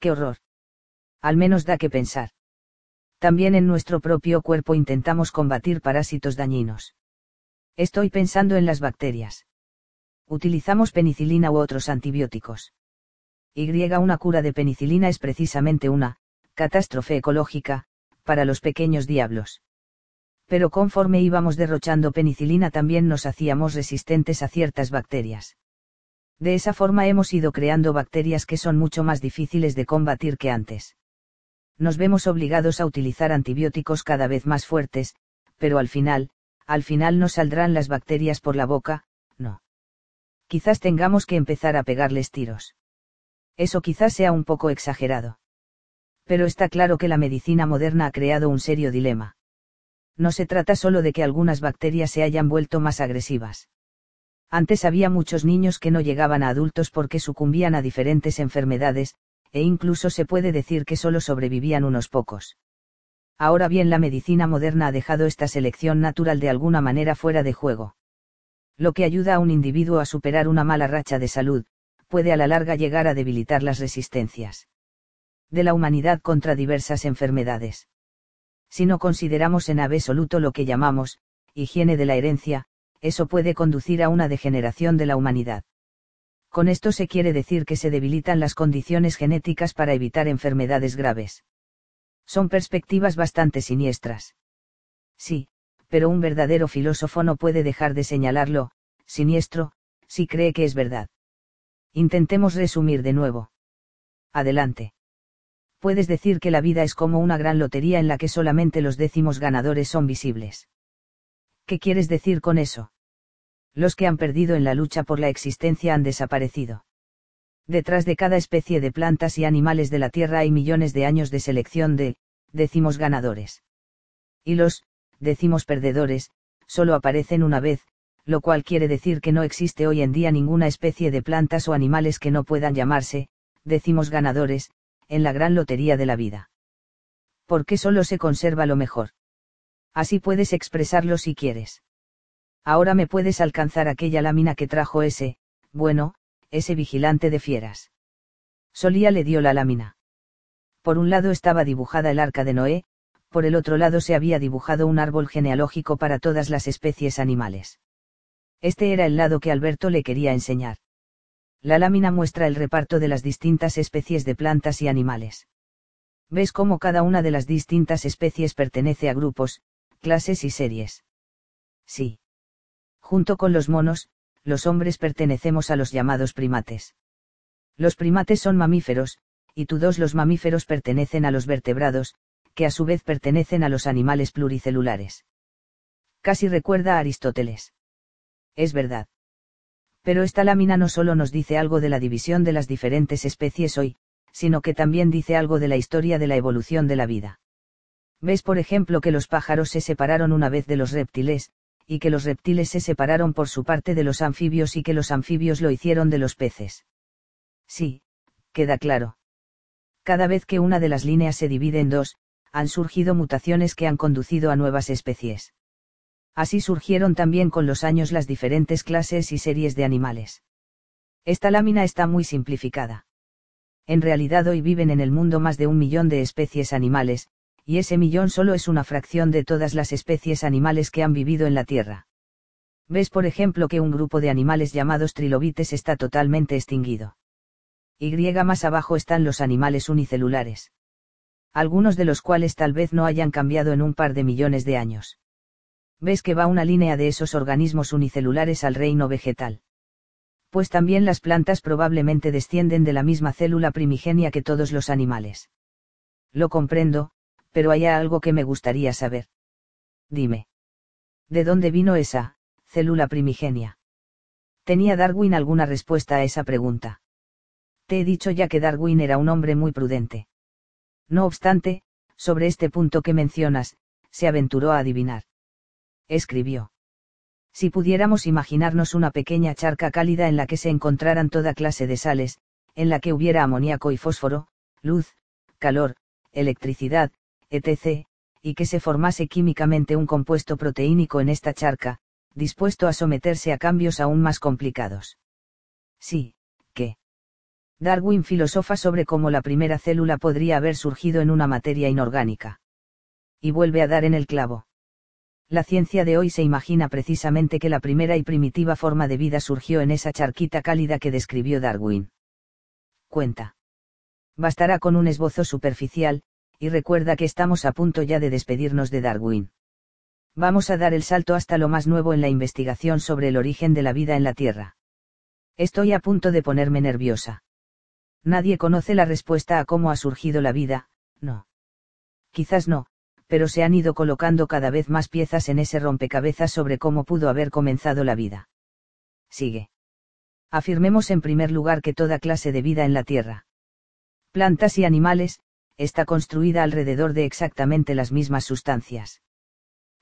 ¡Qué horror! Al menos da que pensar. También en nuestro propio cuerpo intentamos combatir parásitos dañinos. Estoy pensando en las bacterias. Utilizamos penicilina u otros antibióticos. Y una cura de penicilina es precisamente una, catástrofe ecológica, para los pequeños diablos. Pero conforme íbamos derrochando penicilina también nos hacíamos resistentes a ciertas bacterias. De esa forma hemos ido creando bacterias que son mucho más difíciles de combatir que antes. Nos vemos obligados a utilizar antibióticos cada vez más fuertes, pero al final, al final nos saldrán las bacterias por la boca, no. Quizás tengamos que empezar a pegarles tiros. Eso quizás sea un poco exagerado pero está claro que la medicina moderna ha creado un serio dilema. No se trata solo de que algunas bacterias se hayan vuelto más agresivas. Antes había muchos niños que no llegaban a adultos porque sucumbían a diferentes enfermedades, e incluso se puede decir que solo sobrevivían unos pocos. Ahora bien, la medicina moderna ha dejado esta selección natural de alguna manera fuera de juego. Lo que ayuda a un individuo a superar una mala racha de salud, puede a la larga llegar a debilitar las resistencias de la humanidad contra diversas enfermedades. Si no consideramos en absoluto lo que llamamos, higiene de la herencia, eso puede conducir a una degeneración de la humanidad. Con esto se quiere decir que se debilitan las condiciones genéticas para evitar enfermedades graves. Son perspectivas bastante siniestras. Sí, pero un verdadero filósofo no puede dejar de señalarlo, siniestro, si cree que es verdad. Intentemos resumir de nuevo. Adelante puedes decir que la vida es como una gran lotería en la que solamente los décimos ganadores son visibles. ¿Qué quieres decir con eso? Los que han perdido en la lucha por la existencia han desaparecido. Detrás de cada especie de plantas y animales de la Tierra hay millones de años de selección de, décimos ganadores. Y los, décimos perdedores, solo aparecen una vez, lo cual quiere decir que no existe hoy en día ninguna especie de plantas o animales que no puedan llamarse, décimos ganadores, en la gran lotería de la vida. Porque solo se conserva lo mejor. Así puedes expresarlo si quieres. Ahora me puedes alcanzar aquella lámina que trajo ese, bueno, ese vigilante de fieras. Solía le dio la lámina. Por un lado estaba dibujada el arca de Noé, por el otro lado se había dibujado un árbol genealógico para todas las especies animales. Este era el lado que Alberto le quería enseñar. La lámina muestra el reparto de las distintas especies de plantas y animales. Ves cómo cada una de las distintas especies pertenece a grupos, clases y series. Sí. Junto con los monos, los hombres pertenecemos a los llamados primates. Los primates son mamíferos, y todos los mamíferos pertenecen a los vertebrados, que a su vez pertenecen a los animales pluricelulares. Casi recuerda a Aristóteles. Es verdad. Pero esta lámina no solo nos dice algo de la división de las diferentes especies hoy, sino que también dice algo de la historia de la evolución de la vida. Ves por ejemplo que los pájaros se separaron una vez de los reptiles, y que los reptiles se separaron por su parte de los anfibios y que los anfibios lo hicieron de los peces. Sí, queda claro. Cada vez que una de las líneas se divide en dos, han surgido mutaciones que han conducido a nuevas especies. Así surgieron también con los años las diferentes clases y series de animales. Esta lámina está muy simplificada. En realidad hoy viven en el mundo más de un millón de especies animales, y ese millón solo es una fracción de todas las especies animales que han vivido en la Tierra. Ves por ejemplo que un grupo de animales llamados trilobites está totalmente extinguido. Y más abajo están los animales unicelulares. Algunos de los cuales tal vez no hayan cambiado en un par de millones de años. Ves que va una línea de esos organismos unicelulares al reino vegetal pues también las plantas probablemente descienden de la misma célula primigenia que todos los animales. Lo comprendo, pero hay algo que me gustaría saber. Dime. ¿De dónde vino esa, célula primigenia? ¿Tenía Darwin alguna respuesta a esa pregunta? Te he dicho ya que Darwin era un hombre muy prudente. No obstante, sobre este punto que mencionas, se aventuró a adivinar. Escribió. Si pudiéramos imaginarnos una pequeña charca cálida en la que se encontraran toda clase de sales, en la que hubiera amoníaco y fósforo, luz, calor, electricidad, etc., y que se formase químicamente un compuesto proteínico en esta charca, dispuesto a someterse a cambios aún más complicados. Sí, que. Darwin filosofa sobre cómo la primera célula podría haber surgido en una materia inorgánica. Y vuelve a dar en el clavo. La ciencia de hoy se imagina precisamente que la primera y primitiva forma de vida surgió en esa charquita cálida que describió Darwin. Cuenta. Bastará con un esbozo superficial, y recuerda que estamos a punto ya de despedirnos de Darwin. Vamos a dar el salto hasta lo más nuevo en la investigación sobre el origen de la vida en la Tierra. Estoy a punto de ponerme nerviosa. Nadie conoce la respuesta a cómo ha surgido la vida, no. Quizás no, pero se han ido colocando cada vez más piezas en ese rompecabezas sobre cómo pudo haber comenzado la vida. Sigue. Afirmemos en primer lugar que toda clase de vida en la Tierra. Plantas y animales, está construida alrededor de exactamente las mismas sustancias.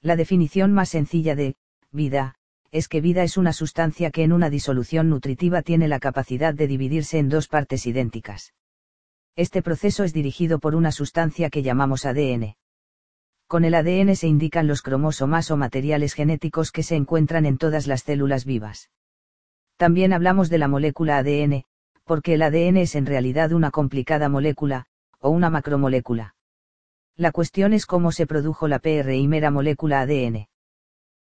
La definición más sencilla de, vida, es que vida es una sustancia que en una disolución nutritiva tiene la capacidad de dividirse en dos partes idénticas. Este proceso es dirigido por una sustancia que llamamos ADN. Con el ADN se indican los cromosomas o materiales genéticos que se encuentran en todas las células vivas. También hablamos de la molécula ADN, porque el ADN es en realidad una complicada molécula, o una macromolécula. La cuestión es cómo se produjo la primera molécula ADN.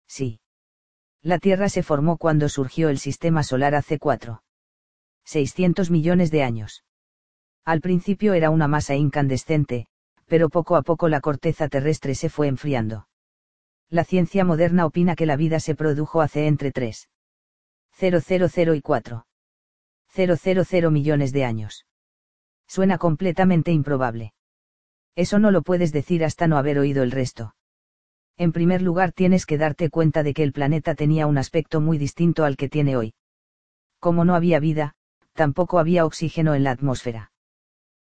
Sí. La Tierra se formó cuando surgió el sistema solar hace 4. 600 millones de años. Al principio era una masa incandescente, pero poco a poco la corteza terrestre se fue enfriando. La ciencia moderna opina que la vida se produjo hace entre 3. 000 y 4. 000 millones de años. Suena completamente improbable. Eso no lo puedes decir hasta no haber oído el resto. En primer lugar tienes que darte cuenta de que el planeta tenía un aspecto muy distinto al que tiene hoy. Como no había vida, tampoco había oxígeno en la atmósfera.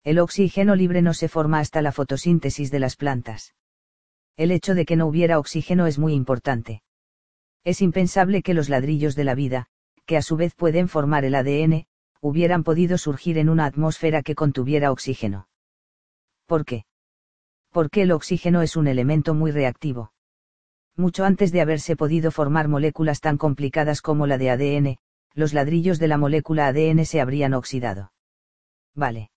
El oxígeno libre no se forma hasta la fotosíntesis de las plantas. El hecho de que no hubiera oxígeno es muy importante. Es impensable que los ladrillos de la vida, que a su vez pueden formar el ADN, hubieran podido surgir en una atmósfera que contuviera oxígeno. ¿Por qué? Porque el oxígeno es un elemento muy reactivo. Mucho antes de haberse podido formar moléculas tan complicadas como la de ADN, los ladrillos de la molécula ADN se habrían oxidado. Vale.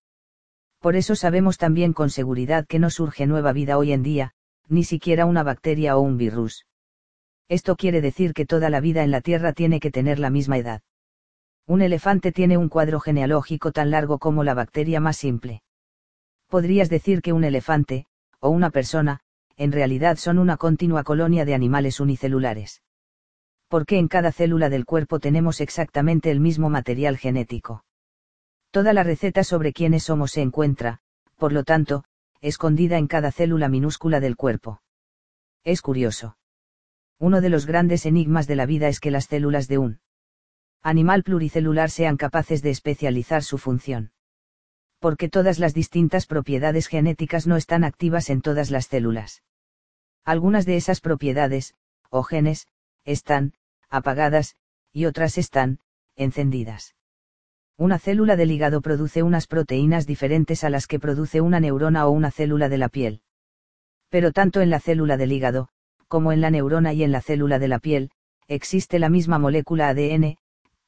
Por eso sabemos también con seguridad que no surge nueva vida hoy en día, ni siquiera una bacteria o un virus. Esto quiere decir que toda la vida en la Tierra tiene que tener la misma edad. Un elefante tiene un cuadro genealógico tan largo como la bacteria más simple. Podrías decir que un elefante, o una persona, en realidad son una continua colonia de animales unicelulares. Porque en cada célula del cuerpo tenemos exactamente el mismo material genético. Toda la receta sobre quiénes somos se encuentra, por lo tanto, escondida en cada célula minúscula del cuerpo. Es curioso. Uno de los grandes enigmas de la vida es que las células de un animal pluricelular sean capaces de especializar su función. Porque todas las distintas propiedades genéticas no están activas en todas las células. Algunas de esas propiedades, o genes, están apagadas, y otras están encendidas. Una célula del hígado produce unas proteínas diferentes a las que produce una neurona o una célula de la piel. Pero tanto en la célula del hígado, como en la neurona y en la célula de la piel, existe la misma molécula ADN,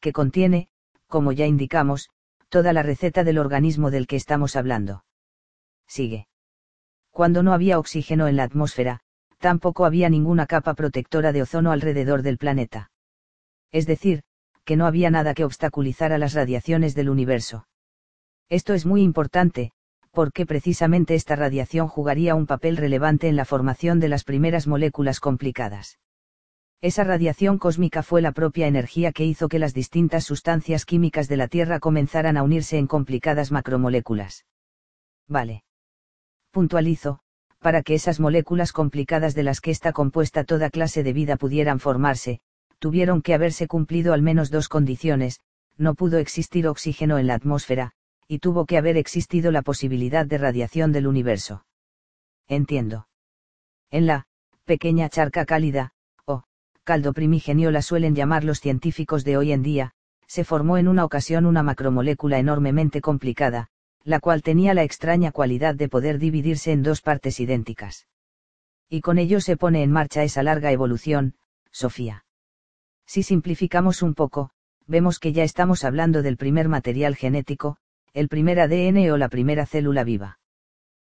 que contiene, como ya indicamos, toda la receta del organismo del que estamos hablando. Sigue. Cuando no había oxígeno en la atmósfera, tampoco había ninguna capa protectora de ozono alrededor del planeta. Es decir, que no había nada que obstaculizara las radiaciones del universo. Esto es muy importante, porque precisamente esta radiación jugaría un papel relevante en la formación de las primeras moléculas complicadas. Esa radiación cósmica fue la propia energía que hizo que las distintas sustancias químicas de la Tierra comenzaran a unirse en complicadas macromoléculas. Vale. Puntualizo, para que esas moléculas complicadas de las que está compuesta toda clase de vida pudieran formarse, tuvieron que haberse cumplido al menos dos condiciones, no pudo existir oxígeno en la atmósfera, y tuvo que haber existido la posibilidad de radiación del universo. Entiendo. En la, pequeña charca cálida, caldo primigenio la suelen llamar los científicos de hoy en día, se formó en una ocasión una macromolécula enormemente complicada, la cual tenía la extraña cualidad de poder dividirse en dos partes idénticas. Y con ello se pone en marcha esa larga evolución, Sofía. Si simplificamos un poco, vemos que ya estamos hablando del primer material genético, el primer ADN o la primera célula viva.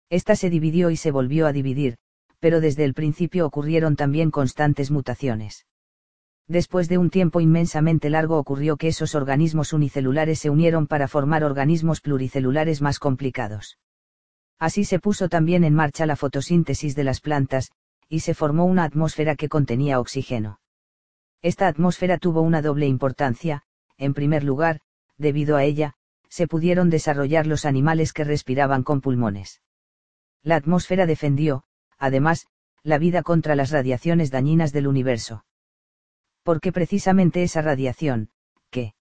Esta se dividió y se volvió a dividir, pero desde el principio ocurrieron también constantes mutaciones. Después de un tiempo inmensamente largo ocurrió que esos organismos unicelulares se unieron para formar organismos pluricelulares más complicados. Así se puso también en marcha la fotosíntesis de las plantas, y se formó una atmósfera que contenía oxígeno. Esta atmósfera tuvo una doble importancia, en primer lugar, debido a ella, se pudieron desarrollar los animales que respiraban con pulmones. La atmósfera defendió, además, la vida contra las radiaciones dañinas del universo. Porque precisamente esa radiación, que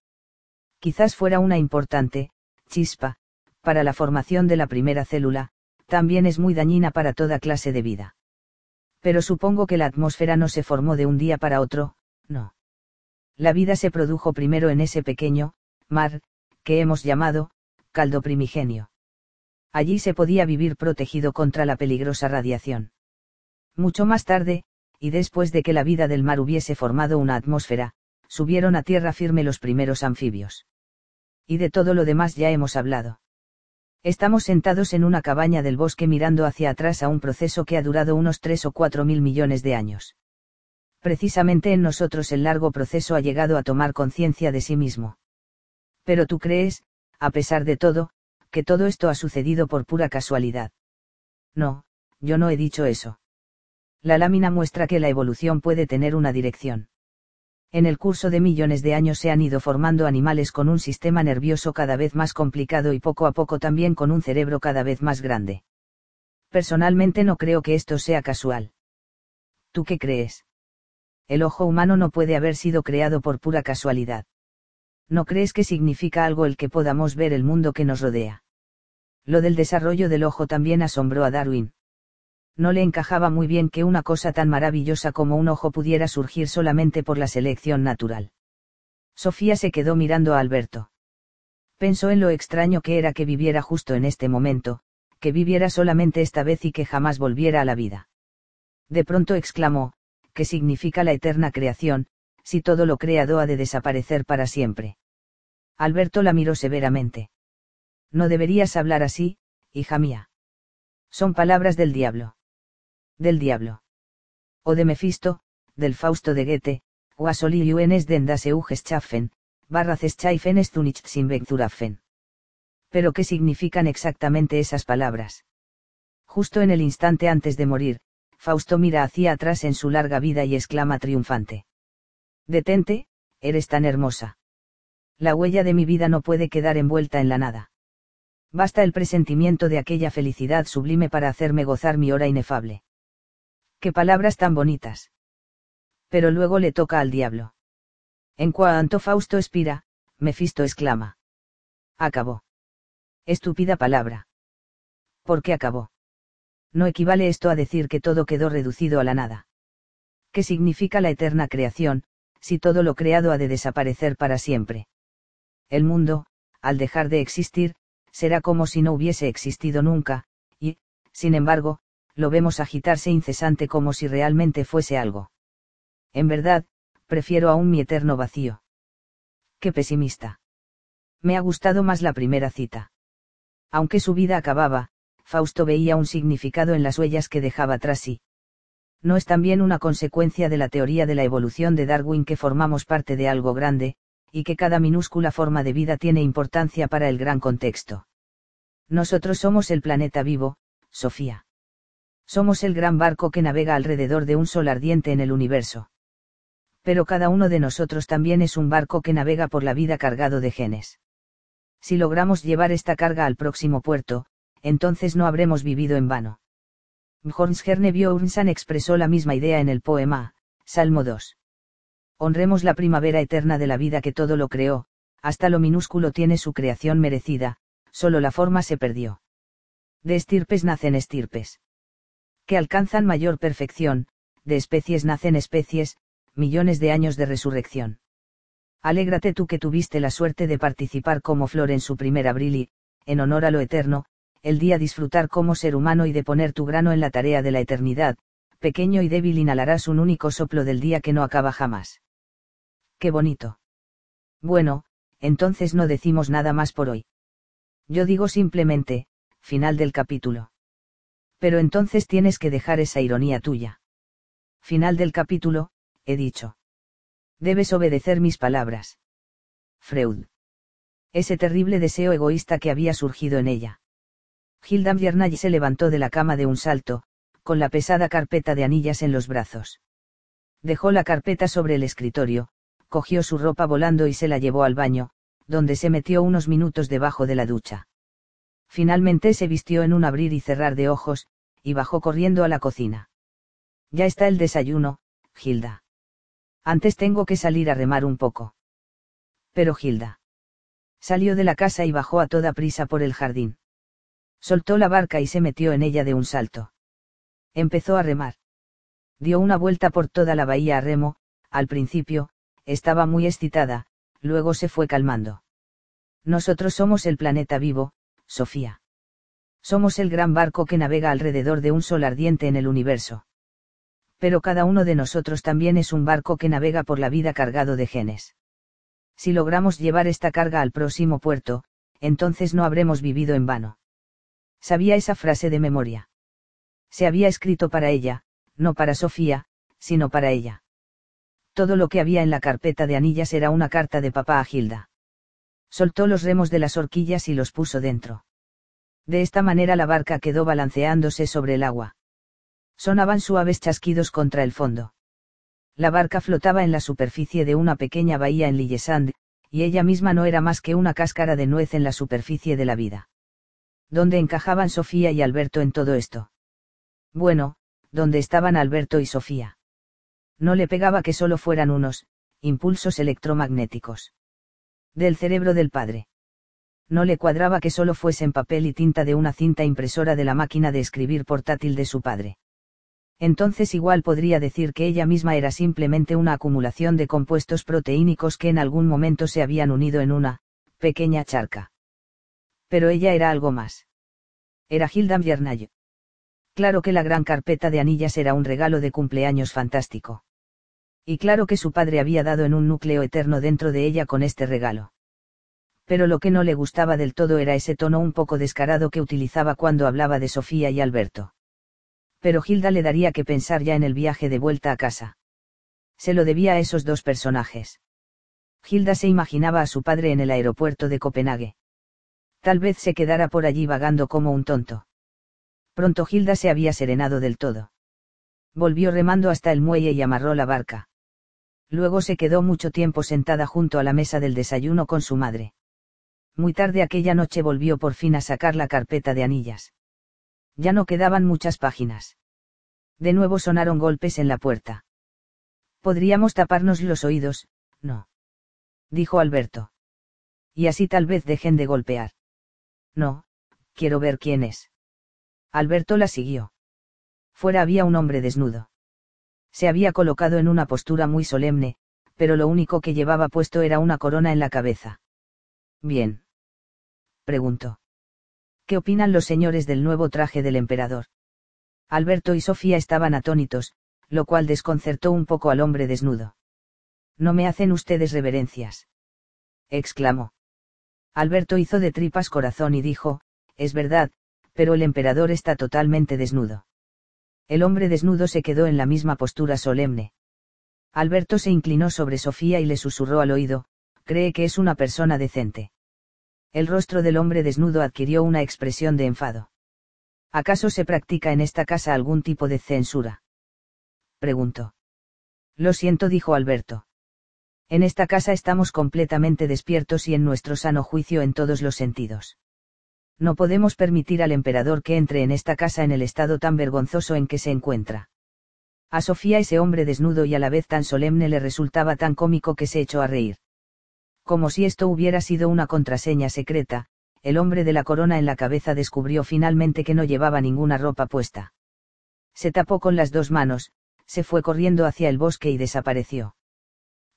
quizás fuera una importante, chispa, para la formación de la primera célula, también es muy dañina para toda clase de vida. Pero supongo que la atmósfera no se formó de un día para otro, no. La vida se produjo primero en ese pequeño, mar, que hemos llamado, caldo primigenio. Allí se podía vivir protegido contra la peligrosa radiación. Mucho más tarde, y después de que la vida del mar hubiese formado una atmósfera, subieron a tierra firme los primeros anfibios. Y de todo lo demás ya hemos hablado. Estamos sentados en una cabaña del bosque mirando hacia atrás a un proceso que ha durado unos tres o cuatro mil millones de años precisamente en nosotros el largo proceso ha llegado a tomar conciencia de sí mismo. Pero tú crees, a pesar de todo, que todo esto ha sucedido por pura casualidad. No, yo no he dicho eso. La lámina muestra que la evolución puede tener una dirección. En el curso de millones de años se han ido formando animales con un sistema nervioso cada vez más complicado y poco a poco también con un cerebro cada vez más grande. Personalmente no creo que esto sea casual. ¿Tú qué crees? el ojo humano no puede haber sido creado por pura casualidad. ¿No crees que significa algo el que podamos ver el mundo que nos rodea? Lo del desarrollo del ojo también asombró a Darwin. No le encajaba muy bien que una cosa tan maravillosa como un ojo pudiera surgir solamente por la selección natural. Sofía se quedó mirando a Alberto. Pensó en lo extraño que era que viviera justo en este momento, que viviera solamente esta vez y que jamás volviera a la vida. De pronto exclamó, ¿qué significa la eterna creación, si todo lo creado ha de desaparecer para siempre? Alberto la miró severamente. No deberías hablar así, hija mía. Son palabras del diablo. Del diablo. O de Mefisto, del Fausto de Goethe, o a soli den das schaffen, barra Schaifen ist sin Pero ¿qué significan exactamente esas palabras? Justo en el instante antes de morir, Fausto mira hacia atrás en su larga vida y exclama triunfante. Detente, eres tan hermosa. La huella de mi vida no puede quedar envuelta en la nada. Basta el presentimiento de aquella felicidad sublime para hacerme gozar mi hora inefable. Qué palabras tan bonitas. Pero luego le toca al diablo. En cuanto Fausto expira, Mefisto exclama. Acabó. Estúpida palabra. ¿Por qué acabó? no equivale esto a decir que todo quedó reducido a la nada. ¿Qué significa la eterna creación, si todo lo creado ha de desaparecer para siempre? El mundo, al dejar de existir, será como si no hubiese existido nunca, y, sin embargo, lo vemos agitarse incesante como si realmente fuese algo. En verdad, prefiero aún mi eterno vacío. Qué pesimista. Me ha gustado más la primera cita. Aunque su vida acababa, Fausto veía un significado en las huellas que dejaba tras sí. ¿No es también una consecuencia de la teoría de la evolución de Darwin que formamos parte de algo grande, y que cada minúscula forma de vida tiene importancia para el gran contexto? Nosotros somos el planeta vivo, Sofía. Somos el gran barco que navega alrededor de un sol ardiente en el universo. Pero cada uno de nosotros también es un barco que navega por la vida cargado de genes. Si logramos llevar esta carga al próximo puerto, entonces no habremos vivido en vano. Bjornsgerne Bjornsan expresó la misma idea en el poema, Salmo 2. Honremos la primavera eterna de la vida que todo lo creó, hasta lo minúsculo tiene su creación merecida, solo la forma se perdió. De estirpes nacen estirpes. Que alcanzan mayor perfección, de especies nacen especies, millones de años de resurrección. Alégrate tú que tuviste la suerte de participar como flor en su primer abril y, en honor a lo eterno, el día disfrutar como ser humano y de poner tu grano en la tarea de la eternidad, pequeño y débil inhalarás un único soplo del día que no acaba jamás. Qué bonito. Bueno, entonces no decimos nada más por hoy. Yo digo simplemente, final del capítulo. Pero entonces tienes que dejar esa ironía tuya. Final del capítulo, he dicho. Debes obedecer mis palabras. Freud. Ese terrible deseo egoísta que había surgido en ella. Hilda Biernay se levantó de la cama de un salto, con la pesada carpeta de anillas en los brazos. Dejó la carpeta sobre el escritorio, cogió su ropa volando y se la llevó al baño, donde se metió unos minutos debajo de la ducha. Finalmente se vistió en un abrir y cerrar de ojos, y bajó corriendo a la cocina. Ya está el desayuno, Gilda. Antes tengo que salir a remar un poco. Pero Gilda. Salió de la casa y bajó a toda prisa por el jardín soltó la barca y se metió en ella de un salto. Empezó a remar. Dio una vuelta por toda la bahía a remo, al principio, estaba muy excitada, luego se fue calmando. Nosotros somos el planeta vivo, Sofía. Somos el gran barco que navega alrededor de un sol ardiente en el universo. Pero cada uno de nosotros también es un barco que navega por la vida cargado de genes. Si logramos llevar esta carga al próximo puerto, entonces no habremos vivido en vano. Sabía esa frase de memoria. Se había escrito para ella, no para Sofía, sino para ella. Todo lo que había en la carpeta de anillas era una carta de papá a Gilda. Soltó los remos de las horquillas y los puso dentro. De esta manera la barca quedó balanceándose sobre el agua. Sonaban suaves chasquidos contra el fondo. La barca flotaba en la superficie de una pequeña bahía en Lillesand, y ella misma no era más que una cáscara de nuez en la superficie de la vida. ¿Dónde encajaban Sofía y Alberto en todo esto? Bueno, ¿dónde estaban Alberto y Sofía? No le pegaba que solo fueran unos, impulsos electromagnéticos. Del cerebro del padre. No le cuadraba que solo fuesen papel y tinta de una cinta impresora de la máquina de escribir portátil de su padre. Entonces igual podría decir que ella misma era simplemente una acumulación de compuestos proteínicos que en algún momento se habían unido en una, pequeña charca. Pero ella era algo más. Era Hilda Biernayo. Claro que la gran carpeta de anillas era un regalo de cumpleaños fantástico. Y claro que su padre había dado en un núcleo eterno dentro de ella con este regalo. Pero lo que no le gustaba del todo era ese tono un poco descarado que utilizaba cuando hablaba de Sofía y Alberto. Pero Hilda le daría que pensar ya en el viaje de vuelta a casa. Se lo debía a esos dos personajes. Hilda se imaginaba a su padre en el aeropuerto de Copenhague. Tal vez se quedara por allí vagando como un tonto. Pronto Gilda se había serenado del todo. Volvió remando hasta el muelle y amarró la barca. Luego se quedó mucho tiempo sentada junto a la mesa del desayuno con su madre. Muy tarde aquella noche volvió por fin a sacar la carpeta de anillas. Ya no quedaban muchas páginas. De nuevo sonaron golpes en la puerta. Podríamos taparnos los oídos, no. Dijo Alberto. Y así tal vez dejen de golpear. No, quiero ver quién es. Alberto la siguió. Fuera había un hombre desnudo. Se había colocado en una postura muy solemne, pero lo único que llevaba puesto era una corona en la cabeza. Bien. preguntó. ¿Qué opinan los señores del nuevo traje del emperador? Alberto y Sofía estaban atónitos, lo cual desconcertó un poco al hombre desnudo. No me hacen ustedes reverencias. exclamó. Alberto hizo de tripas corazón y dijo, es verdad, pero el emperador está totalmente desnudo. El hombre desnudo se quedó en la misma postura solemne. Alberto se inclinó sobre Sofía y le susurró al oído, cree que es una persona decente. El rostro del hombre desnudo adquirió una expresión de enfado. ¿Acaso se practica en esta casa algún tipo de censura? Preguntó. Lo siento, dijo Alberto. En esta casa estamos completamente despiertos y en nuestro sano juicio en todos los sentidos. No podemos permitir al emperador que entre en esta casa en el estado tan vergonzoso en que se encuentra. A Sofía ese hombre desnudo y a la vez tan solemne le resultaba tan cómico que se echó a reír. Como si esto hubiera sido una contraseña secreta, el hombre de la corona en la cabeza descubrió finalmente que no llevaba ninguna ropa puesta. Se tapó con las dos manos, se fue corriendo hacia el bosque y desapareció.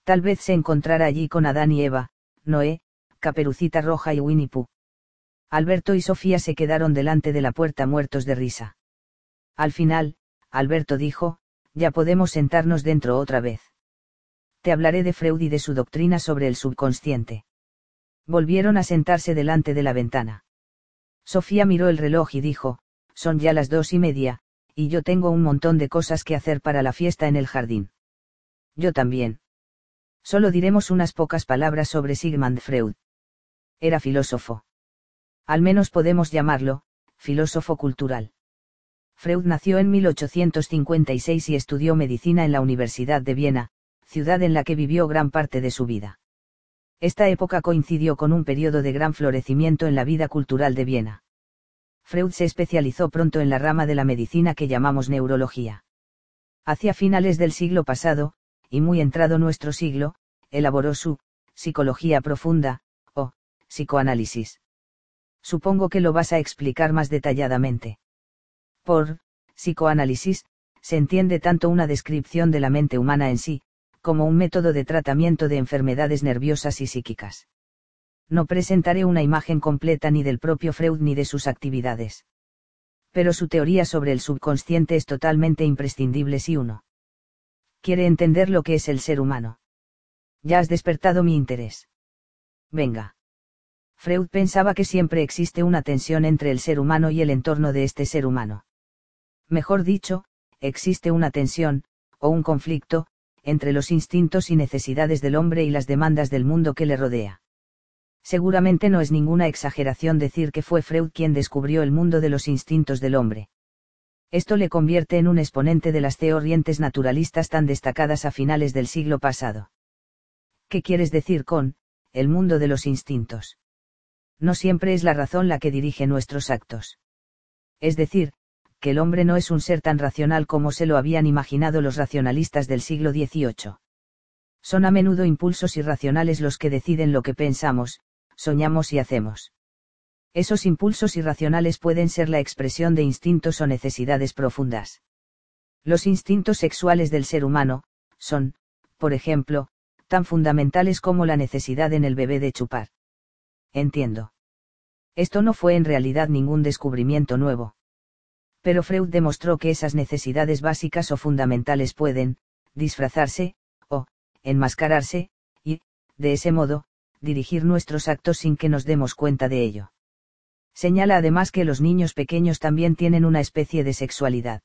Tal vez se encontrara allí con Adán y Eva, Noé, Caperucita Roja y Winnie Pooh. Alberto y Sofía se quedaron delante de la puerta muertos de risa. Al final, Alberto dijo, ya podemos sentarnos dentro otra vez. Te hablaré de Freud y de su doctrina sobre el subconsciente. Volvieron a sentarse delante de la ventana. Sofía miró el reloj y dijo, son ya las dos y media, y yo tengo un montón de cosas que hacer para la fiesta en el jardín. Yo también. Solo diremos unas pocas palabras sobre Sigmund Freud. Era filósofo. Al menos podemos llamarlo, filósofo cultural. Freud nació en 1856 y estudió medicina en la Universidad de Viena, ciudad en la que vivió gran parte de su vida. Esta época coincidió con un periodo de gran florecimiento en la vida cultural de Viena. Freud se especializó pronto en la rama de la medicina que llamamos neurología. Hacia finales del siglo pasado, y muy entrado nuestro siglo, elaboró su psicología profunda, o psicoanálisis. Supongo que lo vas a explicar más detalladamente. Por psicoanálisis, se entiende tanto una descripción de la mente humana en sí, como un método de tratamiento de enfermedades nerviosas y psíquicas. No presentaré una imagen completa ni del propio Freud ni de sus actividades. Pero su teoría sobre el subconsciente es totalmente imprescindible si uno quiere entender lo que es el ser humano. Ya has despertado mi interés. Venga. Freud pensaba que siempre existe una tensión entre el ser humano y el entorno de este ser humano. Mejor dicho, existe una tensión, o un conflicto, entre los instintos y necesidades del hombre y las demandas del mundo que le rodea. Seguramente no es ninguna exageración decir que fue Freud quien descubrió el mundo de los instintos del hombre. Esto le convierte en un exponente de las teorientes naturalistas tan destacadas a finales del siglo pasado. ¿Qué quieres decir con, el mundo de los instintos? No siempre es la razón la que dirige nuestros actos. Es decir, que el hombre no es un ser tan racional como se lo habían imaginado los racionalistas del siglo XVIII. Son a menudo impulsos irracionales los que deciden lo que pensamos, soñamos y hacemos. Esos impulsos irracionales pueden ser la expresión de instintos o necesidades profundas. Los instintos sexuales del ser humano, son, por ejemplo, tan fundamentales como la necesidad en el bebé de chupar. Entiendo. Esto no fue en realidad ningún descubrimiento nuevo. Pero Freud demostró que esas necesidades básicas o fundamentales pueden, disfrazarse, o, enmascararse, y, de ese modo, dirigir nuestros actos sin que nos demos cuenta de ello. Señala además que los niños pequeños también tienen una especie de sexualidad.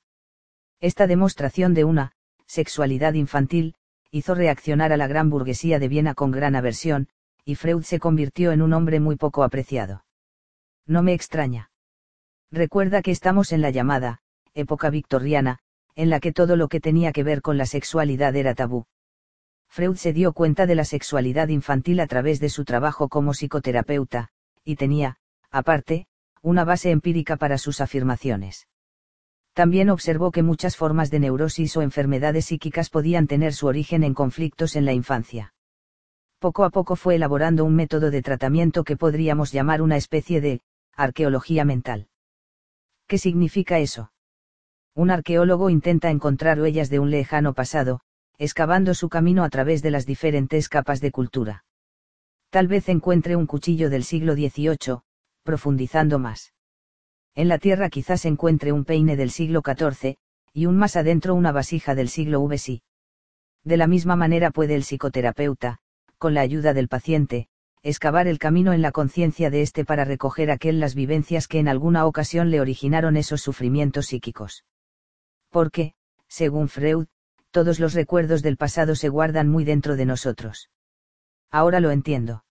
Esta demostración de una, sexualidad infantil, hizo reaccionar a la gran burguesía de Viena con gran aversión, y Freud se convirtió en un hombre muy poco apreciado. No me extraña. Recuerda que estamos en la llamada, época victoriana, en la que todo lo que tenía que ver con la sexualidad era tabú. Freud se dio cuenta de la sexualidad infantil a través de su trabajo como psicoterapeuta, y tenía, aparte, una base empírica para sus afirmaciones. También observó que muchas formas de neurosis o enfermedades psíquicas podían tener su origen en conflictos en la infancia. Poco a poco fue elaborando un método de tratamiento que podríamos llamar una especie de arqueología mental. ¿Qué significa eso? Un arqueólogo intenta encontrar huellas de un lejano pasado, excavando su camino a través de las diferentes capas de cultura. Tal vez encuentre un cuchillo del siglo XVIII, profundizando más. En la Tierra quizás encuentre un peine del siglo XIV, y un más adentro una vasija del siglo VSI. De la misma manera puede el psicoterapeuta, con la ayuda del paciente, excavar el camino en la conciencia de éste para recoger aquel las vivencias que en alguna ocasión le originaron esos sufrimientos psíquicos. Porque, según Freud, todos los recuerdos del pasado se guardan muy dentro de nosotros. Ahora lo entiendo.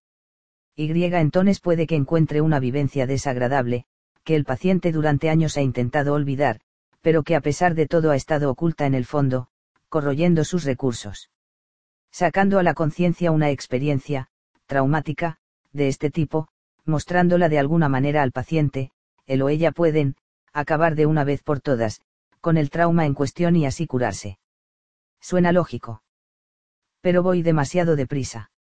Y entonces puede que encuentre una vivencia desagradable, que el paciente durante años ha intentado olvidar, pero que a pesar de todo ha estado oculta en el fondo, corroyendo sus recursos. Sacando a la conciencia una experiencia, traumática, de este tipo, mostrándola de alguna manera al paciente, él o ella pueden, acabar de una vez por todas, con el trauma en cuestión y así curarse. Suena lógico. Pero voy demasiado deprisa.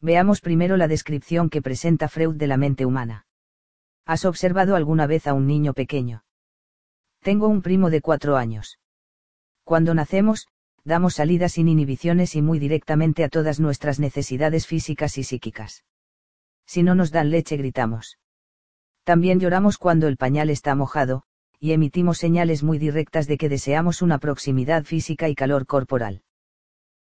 Veamos primero la descripción que presenta Freud de la mente humana. ¿Has observado alguna vez a un niño pequeño? Tengo un primo de cuatro años. Cuando nacemos, damos salida sin inhibiciones y muy directamente a todas nuestras necesidades físicas y psíquicas. Si no nos dan leche gritamos. También lloramos cuando el pañal está mojado, y emitimos señales muy directas de que deseamos una proximidad física y calor corporal.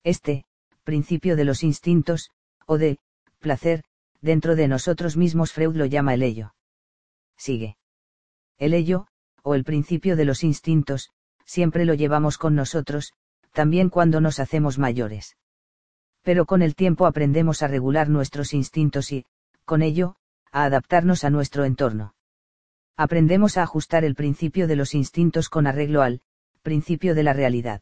Este, principio de los instintos, o de, placer, dentro de nosotros mismos Freud lo llama el ello. Sigue. El ello, o el principio de los instintos, siempre lo llevamos con nosotros, también cuando nos hacemos mayores. Pero con el tiempo aprendemos a regular nuestros instintos y, con ello, a adaptarnos a nuestro entorno. Aprendemos a ajustar el principio de los instintos con arreglo al, principio de la realidad.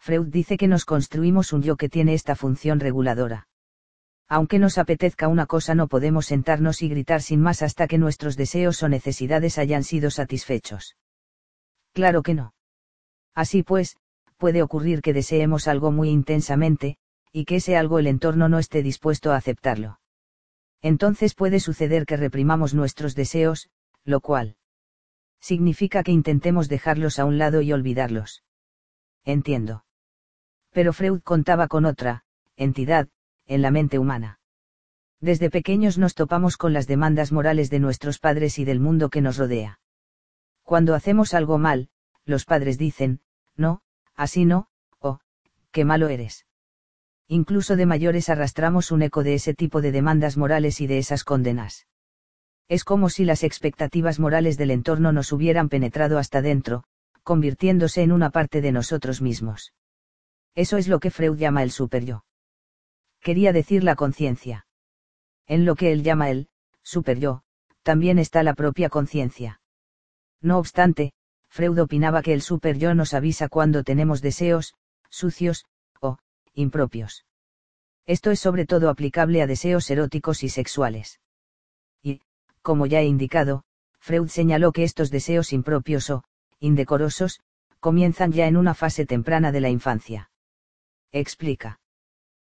Freud dice que nos construimos un yo que tiene esta función reguladora. Aunque nos apetezca una cosa no podemos sentarnos y gritar sin más hasta que nuestros deseos o necesidades hayan sido satisfechos. Claro que no. Así pues, puede ocurrir que deseemos algo muy intensamente, y que ese algo el entorno no esté dispuesto a aceptarlo. Entonces puede suceder que reprimamos nuestros deseos, lo cual significa que intentemos dejarlos a un lado y olvidarlos. Entiendo. Pero Freud contaba con otra, entidad, en la mente humana. Desde pequeños nos topamos con las demandas morales de nuestros padres y del mundo que nos rodea. Cuando hacemos algo mal, los padres dicen, no, así no, o, qué malo eres. Incluso de mayores arrastramos un eco de ese tipo de demandas morales y de esas condenas. Es como si las expectativas morales del entorno nos hubieran penetrado hasta dentro, convirtiéndose en una parte de nosotros mismos. Eso es lo que Freud llama el superyo quería decir la conciencia. En lo que él llama el super-yo, también está la propia conciencia. No obstante, Freud opinaba que el super-yo nos avisa cuando tenemos deseos, sucios, o, impropios. Esto es sobre todo aplicable a deseos eróticos y sexuales. Y, como ya he indicado, Freud señaló que estos deseos impropios o, indecorosos, comienzan ya en una fase temprana de la infancia. Explica.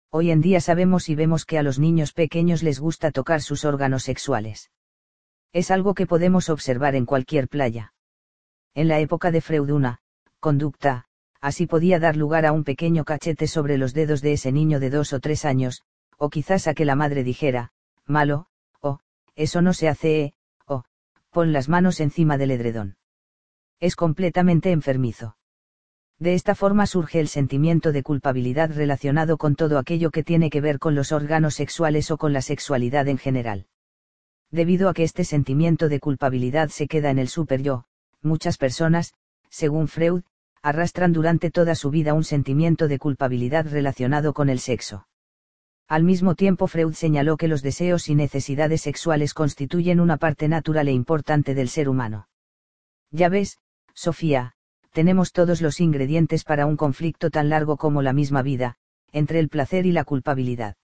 Hoy en día sabemos y vemos que a los niños pequeños les gusta tocar sus órganos sexuales. Es algo que podemos observar en cualquier playa. En la época de Freud una, conducta, así podía dar lugar a un pequeño cachete sobre los dedos de ese niño de dos o tres años, o quizás a que la madre dijera, malo, o, eso no se hace, eh, o, pon las manos encima del edredón. Es completamente enfermizo. De esta forma surge el sentimiento de culpabilidad relacionado con todo aquello que tiene que ver con los órganos sexuales o con la sexualidad en general. Debido a que este sentimiento de culpabilidad se queda en el super-yo, muchas personas, según Freud, arrastran durante toda su vida un sentimiento de culpabilidad relacionado con el sexo. Al mismo tiempo Freud señaló que los deseos y necesidades sexuales constituyen una parte natural e importante del ser humano. Ya ves, Sofía, tenemos todos los ingredientes para un conflicto tan largo como la misma vida, entre el placer y la culpabilidad.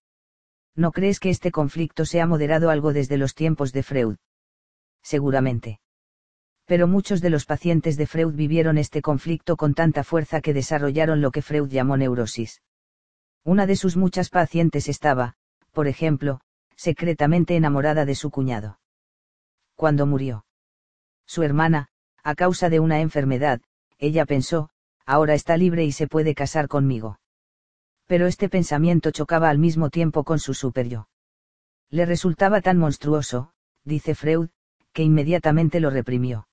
¿No crees que este conflicto se ha moderado algo desde los tiempos de Freud? Seguramente. Pero muchos de los pacientes de Freud vivieron este conflicto con tanta fuerza que desarrollaron lo que Freud llamó neurosis. Una de sus muchas pacientes estaba, por ejemplo, secretamente enamorada de su cuñado. Cuando murió. Su hermana, a causa de una enfermedad, ella pensó, ahora está libre y se puede casar conmigo. Pero este pensamiento chocaba al mismo tiempo con su super yo. Le resultaba tan monstruoso, dice Freud, que inmediatamente lo reprimió.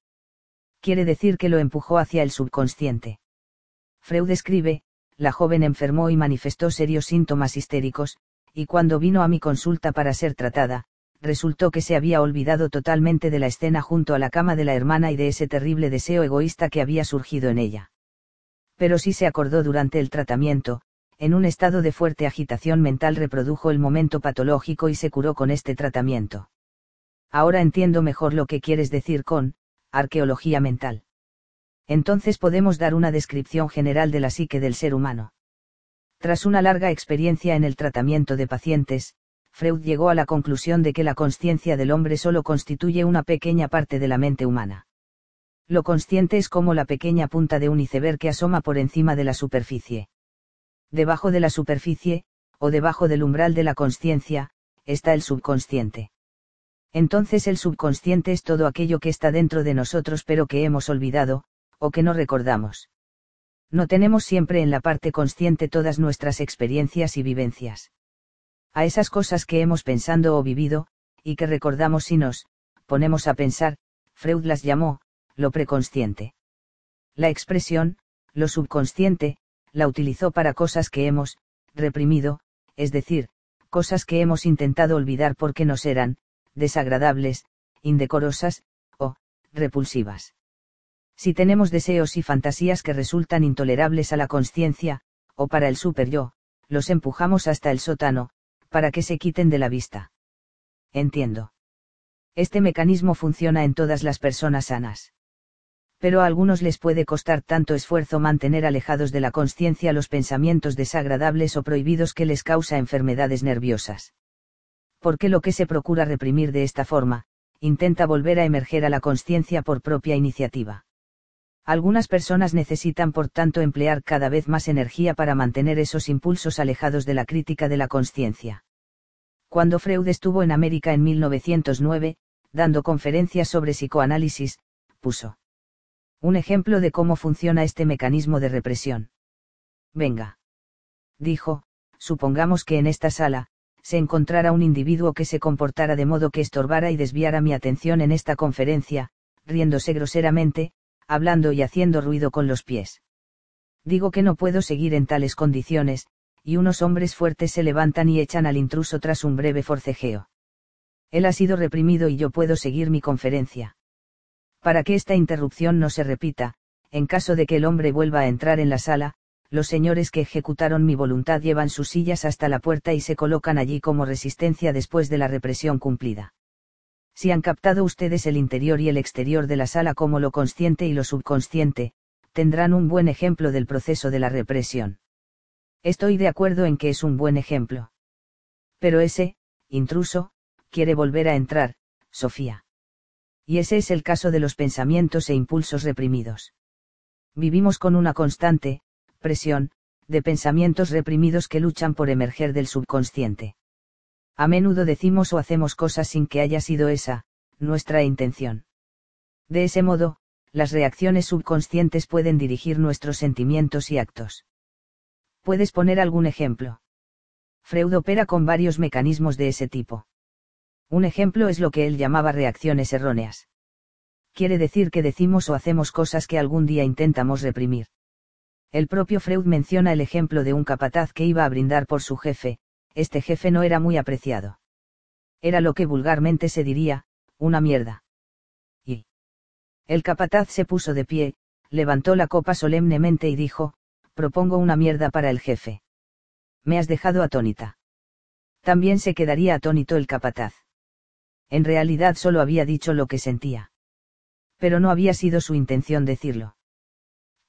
Quiere decir que lo empujó hacia el subconsciente. Freud escribe, la joven enfermó y manifestó serios síntomas histéricos, y cuando vino a mi consulta para ser tratada, resultó que se había olvidado totalmente de la escena junto a la cama de la hermana y de ese terrible deseo egoísta que había surgido en ella. Pero sí se acordó durante el tratamiento, en un estado de fuerte agitación mental reprodujo el momento patológico y se curó con este tratamiento. Ahora entiendo mejor lo que quieres decir con, arqueología mental. Entonces podemos dar una descripción general de la psique del ser humano. Tras una larga experiencia en el tratamiento de pacientes, Freud llegó a la conclusión de que la conciencia del hombre solo constituye una pequeña parte de la mente humana. Lo consciente es como la pequeña punta de un iceberg que asoma por encima de la superficie. Debajo de la superficie, o debajo del umbral de la conciencia, está el subconsciente. Entonces el subconsciente es todo aquello que está dentro de nosotros pero que hemos olvidado, o que no recordamos. No tenemos siempre en la parte consciente todas nuestras experiencias y vivencias a esas cosas que hemos pensado o vivido, y que recordamos si nos, ponemos a pensar, Freud las llamó, lo preconsciente. La expresión, lo subconsciente, la utilizó para cosas que hemos, reprimido, es decir, cosas que hemos intentado olvidar porque nos eran, desagradables, indecorosas, o, repulsivas. Si tenemos deseos y fantasías que resultan intolerables a la conciencia, o para el super yo, los empujamos hasta el sótano, para que se quiten de la vista. Entiendo. Este mecanismo funciona en todas las personas sanas. Pero a algunos les puede costar tanto esfuerzo mantener alejados de la conciencia los pensamientos desagradables o prohibidos que les causa enfermedades nerviosas. Porque lo que se procura reprimir de esta forma, intenta volver a emerger a la conciencia por propia iniciativa. Algunas personas necesitan por tanto emplear cada vez más energía para mantener esos impulsos alejados de la crítica de la conciencia. Cuando Freud estuvo en América en 1909, dando conferencias sobre psicoanálisis, puso un ejemplo de cómo funciona este mecanismo de represión. Venga. Dijo, supongamos que en esta sala, se encontrara un individuo que se comportara de modo que estorbara y desviara mi atención en esta conferencia, riéndose groseramente, hablando y haciendo ruido con los pies. Digo que no puedo seguir en tales condiciones, y unos hombres fuertes se levantan y echan al intruso tras un breve forcejeo. Él ha sido reprimido y yo puedo seguir mi conferencia. Para que esta interrupción no se repita, en caso de que el hombre vuelva a entrar en la sala, los señores que ejecutaron mi voluntad llevan sus sillas hasta la puerta y se colocan allí como resistencia después de la represión cumplida. Si han captado ustedes el interior y el exterior de la sala como lo consciente y lo subconsciente, tendrán un buen ejemplo del proceso de la represión. Estoy de acuerdo en que es un buen ejemplo. Pero ese, intruso, quiere volver a entrar, Sofía. Y ese es el caso de los pensamientos e impulsos reprimidos. Vivimos con una constante, presión, de pensamientos reprimidos que luchan por emerger del subconsciente. A menudo decimos o hacemos cosas sin que haya sido esa, nuestra intención. De ese modo, las reacciones subconscientes pueden dirigir nuestros sentimientos y actos. ¿Puedes poner algún ejemplo? Freud opera con varios mecanismos de ese tipo. Un ejemplo es lo que él llamaba reacciones erróneas. Quiere decir que decimos o hacemos cosas que algún día intentamos reprimir. El propio Freud menciona el ejemplo de un capataz que iba a brindar por su jefe, este jefe no era muy apreciado. Era lo que vulgarmente se diría, una mierda. Y. El capataz se puso de pie, levantó la copa solemnemente y dijo, propongo una mierda para el jefe. Me has dejado atónita. También se quedaría atónito el capataz. En realidad solo había dicho lo que sentía. Pero no había sido su intención decirlo.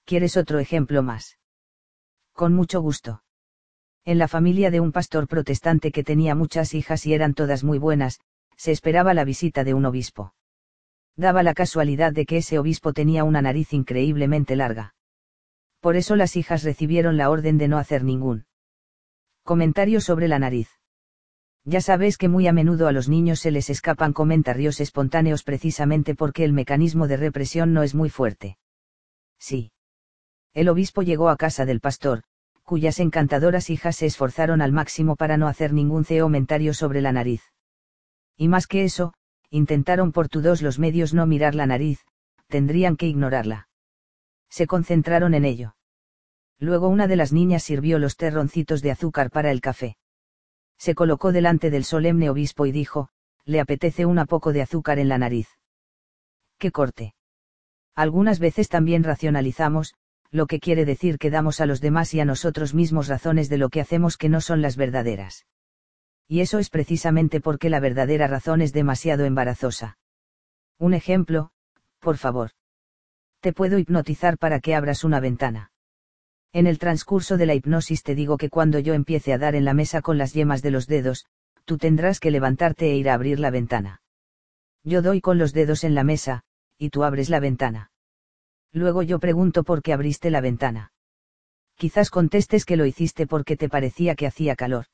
¿Quieres otro ejemplo más? Con mucho gusto. En la familia de un pastor protestante que tenía muchas hijas y eran todas muy buenas, se esperaba la visita de un obispo. Daba la casualidad de que ese obispo tenía una nariz increíblemente larga por eso las hijas recibieron la orden de no hacer ningún comentario sobre la nariz. Ya sabes que muy a menudo a los niños se les escapan comentarios espontáneos precisamente porque el mecanismo de represión no es muy fuerte. Sí. El obispo llegó a casa del pastor, cuyas encantadoras hijas se esforzaron al máximo para no hacer ningún comentario sobre la nariz. Y más que eso, intentaron por todos los medios no mirar la nariz, tendrían que ignorarla. Se concentraron en ello. Luego una de las niñas sirvió los terroncitos de azúcar para el café. Se colocó delante del solemne obispo y dijo, le apetece una poco de azúcar en la nariz. ¡Qué corte! Algunas veces también racionalizamos, lo que quiere decir que damos a los demás y a nosotros mismos razones de lo que hacemos que no son las verdaderas. Y eso es precisamente porque la verdadera razón es demasiado embarazosa. Un ejemplo, por favor. Te puedo hipnotizar para que abras una ventana. En el transcurso de la hipnosis te digo que cuando yo empiece a dar en la mesa con las yemas de los dedos, tú tendrás que levantarte e ir a abrir la ventana. Yo doy con los dedos en la mesa, y tú abres la ventana. Luego yo pregunto por qué abriste la ventana. Quizás contestes que lo hiciste porque te parecía que hacía calor.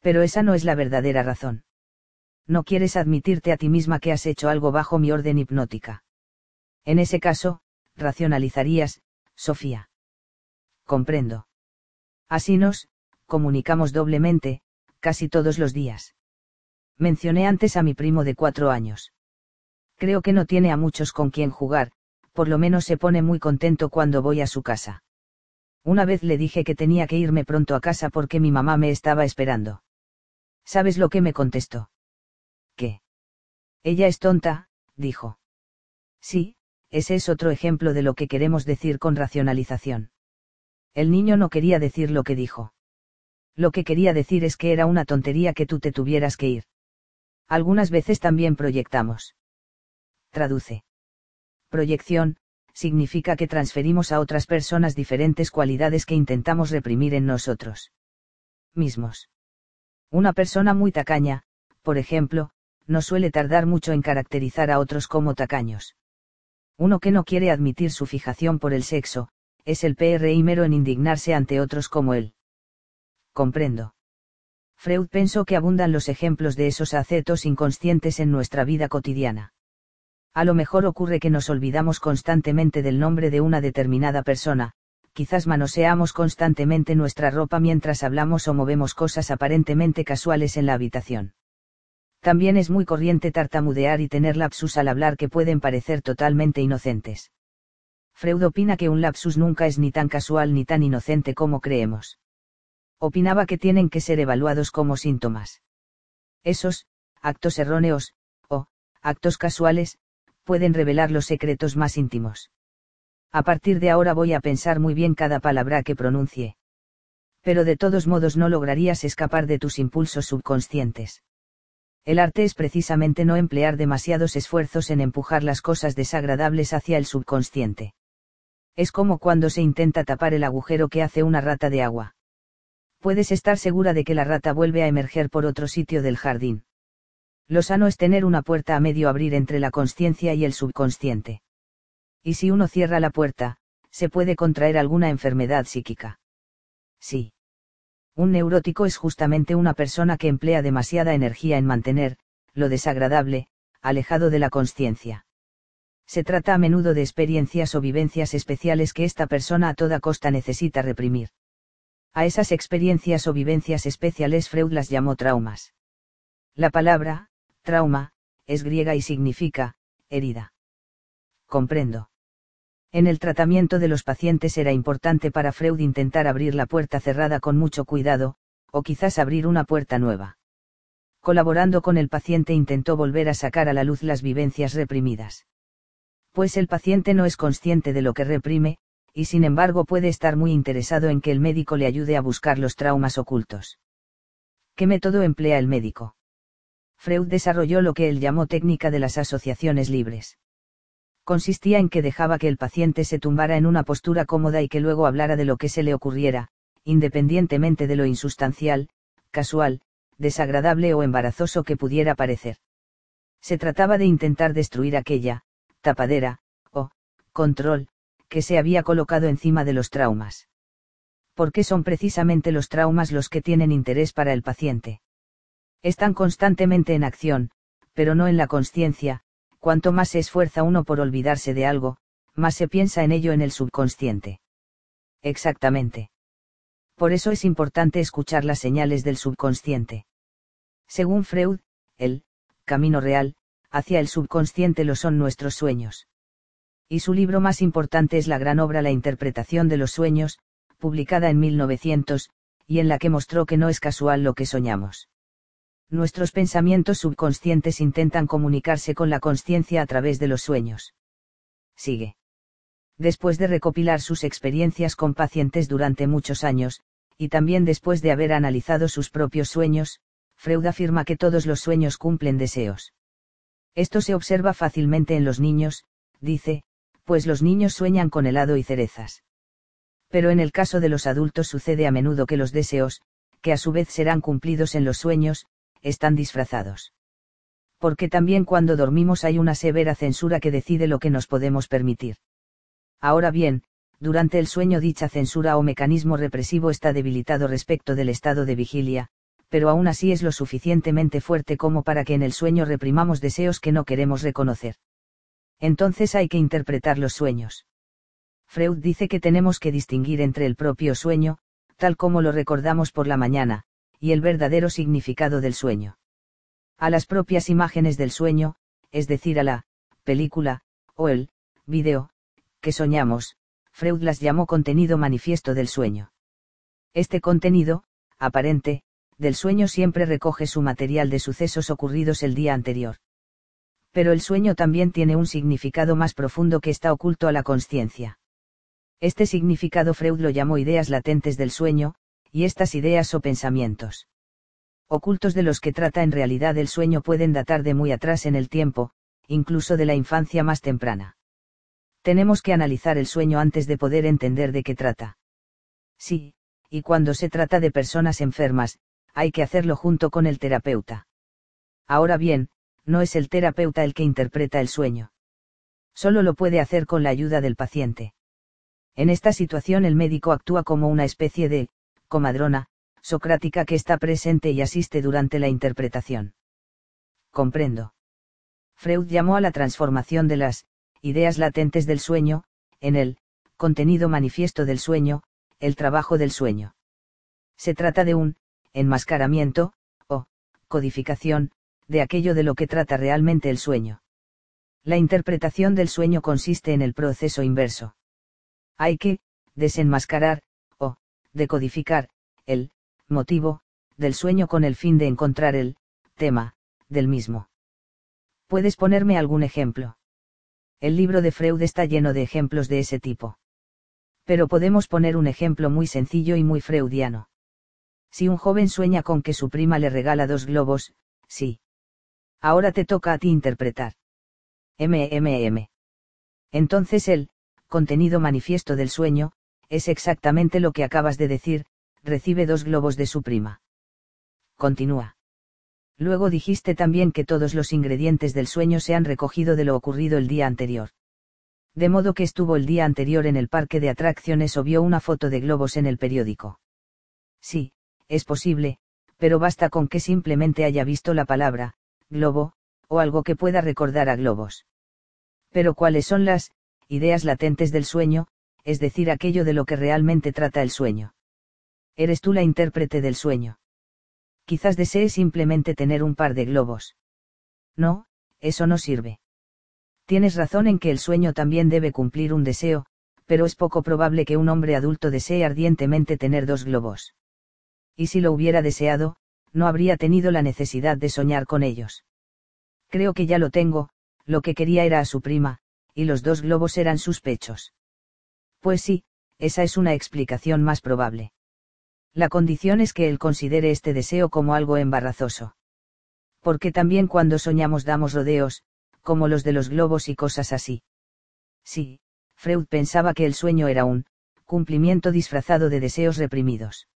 Pero esa no es la verdadera razón. No quieres admitirte a ti misma que has hecho algo bajo mi orden hipnótica. En ese caso, racionalizarías, Sofía. Comprendo. Así nos, comunicamos doblemente, casi todos los días. Mencioné antes a mi primo de cuatro años. Creo que no tiene a muchos con quien jugar, por lo menos se pone muy contento cuando voy a su casa. Una vez le dije que tenía que irme pronto a casa porque mi mamá me estaba esperando. ¿Sabes lo que me contestó? ¿Qué? Ella es tonta, dijo. Sí, ese es otro ejemplo de lo que queremos decir con racionalización. El niño no quería decir lo que dijo. Lo que quería decir es que era una tontería que tú te tuvieras que ir. Algunas veces también proyectamos. Traduce. Proyección, significa que transferimos a otras personas diferentes cualidades que intentamos reprimir en nosotros mismos. Una persona muy tacaña, por ejemplo, no suele tardar mucho en caracterizar a otros como tacaños. Uno que no quiere admitir su fijación por el sexo, es el mero en indignarse ante otros como él. Comprendo. Freud pensó que abundan los ejemplos de esos acetos inconscientes en nuestra vida cotidiana. A lo mejor ocurre que nos olvidamos constantemente del nombre de una determinada persona, quizás manoseamos constantemente nuestra ropa mientras hablamos o movemos cosas aparentemente casuales en la habitación. También es muy corriente tartamudear y tener lapsus al hablar que pueden parecer totalmente inocentes. Freud opina que un lapsus nunca es ni tan casual ni tan inocente como creemos. Opinaba que tienen que ser evaluados como síntomas. Esos, actos erróneos, o, actos casuales, pueden revelar los secretos más íntimos. A partir de ahora voy a pensar muy bien cada palabra que pronuncie. Pero de todos modos no lograrías escapar de tus impulsos subconscientes. El arte es precisamente no emplear demasiados esfuerzos en empujar las cosas desagradables hacia el subconsciente. Es como cuando se intenta tapar el agujero que hace una rata de agua. Puedes estar segura de que la rata vuelve a emerger por otro sitio del jardín. Lo sano es tener una puerta a medio abrir entre la consciencia y el subconsciente. Y si uno cierra la puerta, se puede contraer alguna enfermedad psíquica. Sí. Un neurótico es justamente una persona que emplea demasiada energía en mantener, lo desagradable, alejado de la consciencia. Se trata a menudo de experiencias o vivencias especiales que esta persona a toda costa necesita reprimir. A esas experiencias o vivencias especiales Freud las llamó traumas. La palabra, trauma, es griega y significa, herida. Comprendo. En el tratamiento de los pacientes era importante para Freud intentar abrir la puerta cerrada con mucho cuidado, o quizás abrir una puerta nueva. Colaborando con el paciente intentó volver a sacar a la luz las vivencias reprimidas. Pues el paciente no es consciente de lo que reprime, y sin embargo puede estar muy interesado en que el médico le ayude a buscar los traumas ocultos. ¿Qué método emplea el médico? Freud desarrolló lo que él llamó técnica de las asociaciones libres. Consistía en que dejaba que el paciente se tumbara en una postura cómoda y que luego hablara de lo que se le ocurriera, independientemente de lo insustancial, casual, desagradable o embarazoso que pudiera parecer. Se trataba de intentar destruir aquella, tapadera, o, control, que se había colocado encima de los traumas. Porque son precisamente los traumas los que tienen interés para el paciente. Están constantemente en acción, pero no en la conciencia, cuanto más se esfuerza uno por olvidarse de algo, más se piensa en ello en el subconsciente. Exactamente. Por eso es importante escuchar las señales del subconsciente. Según Freud, el camino real, hacia el subconsciente lo son nuestros sueños. Y su libro más importante es la gran obra La interpretación de los sueños, publicada en 1900, y en la que mostró que no es casual lo que soñamos. Nuestros pensamientos subconscientes intentan comunicarse con la conciencia a través de los sueños. Sigue. Después de recopilar sus experiencias con pacientes durante muchos años, y también después de haber analizado sus propios sueños, Freud afirma que todos los sueños cumplen deseos. Esto se observa fácilmente en los niños, dice, pues los niños sueñan con helado y cerezas. Pero en el caso de los adultos sucede a menudo que los deseos, que a su vez serán cumplidos en los sueños, están disfrazados. Porque también cuando dormimos hay una severa censura que decide lo que nos podemos permitir. Ahora bien, durante el sueño dicha censura o mecanismo represivo está debilitado respecto del estado de vigilia, pero aún así es lo suficientemente fuerte como para que en el sueño reprimamos deseos que no queremos reconocer. Entonces hay que interpretar los sueños. Freud dice que tenemos que distinguir entre el propio sueño, tal como lo recordamos por la mañana, y el verdadero significado del sueño. A las propias imágenes del sueño, es decir, a la película, o el video, que soñamos, Freud las llamó contenido manifiesto del sueño. Este contenido, aparente, del sueño siempre recoge su material de sucesos ocurridos el día anterior. Pero el sueño también tiene un significado más profundo que está oculto a la conciencia. Este significado Freud lo llamó ideas latentes del sueño, y estas ideas o pensamientos ocultos de los que trata en realidad el sueño pueden datar de muy atrás en el tiempo, incluso de la infancia más temprana tenemos que analizar el sueño antes de poder entender de qué trata. Sí, y cuando se trata de personas enfermas, hay que hacerlo junto con el terapeuta. Ahora bien, no es el terapeuta el que interpreta el sueño. Solo lo puede hacer con la ayuda del paciente. En esta situación el médico actúa como una especie de, comadrona, socrática que está presente y asiste durante la interpretación. Comprendo. Freud llamó a la transformación de las ideas latentes del sueño, en el contenido manifiesto del sueño, el trabajo del sueño. Se trata de un enmascaramiento, o codificación, de aquello de lo que trata realmente el sueño. La interpretación del sueño consiste en el proceso inverso. Hay que desenmascarar, decodificar, el motivo del sueño con el fin de encontrar el tema del mismo. ¿Puedes ponerme algún ejemplo? El libro de Freud está lleno de ejemplos de ese tipo. Pero podemos poner un ejemplo muy sencillo y muy freudiano. Si un joven sueña con que su prima le regala dos globos, sí. Ahora te toca a ti interpretar. MMM. Entonces el, contenido manifiesto del sueño, es exactamente lo que acabas de decir, recibe dos globos de su prima. Continúa. Luego dijiste también que todos los ingredientes del sueño se han recogido de lo ocurrido el día anterior. De modo que estuvo el día anterior en el parque de atracciones o vio una foto de globos en el periódico. Sí, es posible, pero basta con que simplemente haya visto la palabra, globo, o algo que pueda recordar a globos. Pero ¿cuáles son las ideas latentes del sueño, es decir, aquello de lo que realmente trata el sueño? Eres tú la intérprete del sueño quizás desee simplemente tener un par de globos. No, eso no sirve. Tienes razón en que el sueño también debe cumplir un deseo, pero es poco probable que un hombre adulto desee ardientemente tener dos globos. Y si lo hubiera deseado, no habría tenido la necesidad de soñar con ellos. Creo que ya lo tengo, lo que quería era a su prima, y los dos globos eran sus pechos. Pues sí, esa es una explicación más probable. La condición es que él considere este deseo como algo embarazoso. Porque también cuando soñamos damos rodeos, como los de los globos y cosas así. Sí, Freud pensaba que el sueño era un cumplimiento disfrazado de deseos reprimidos.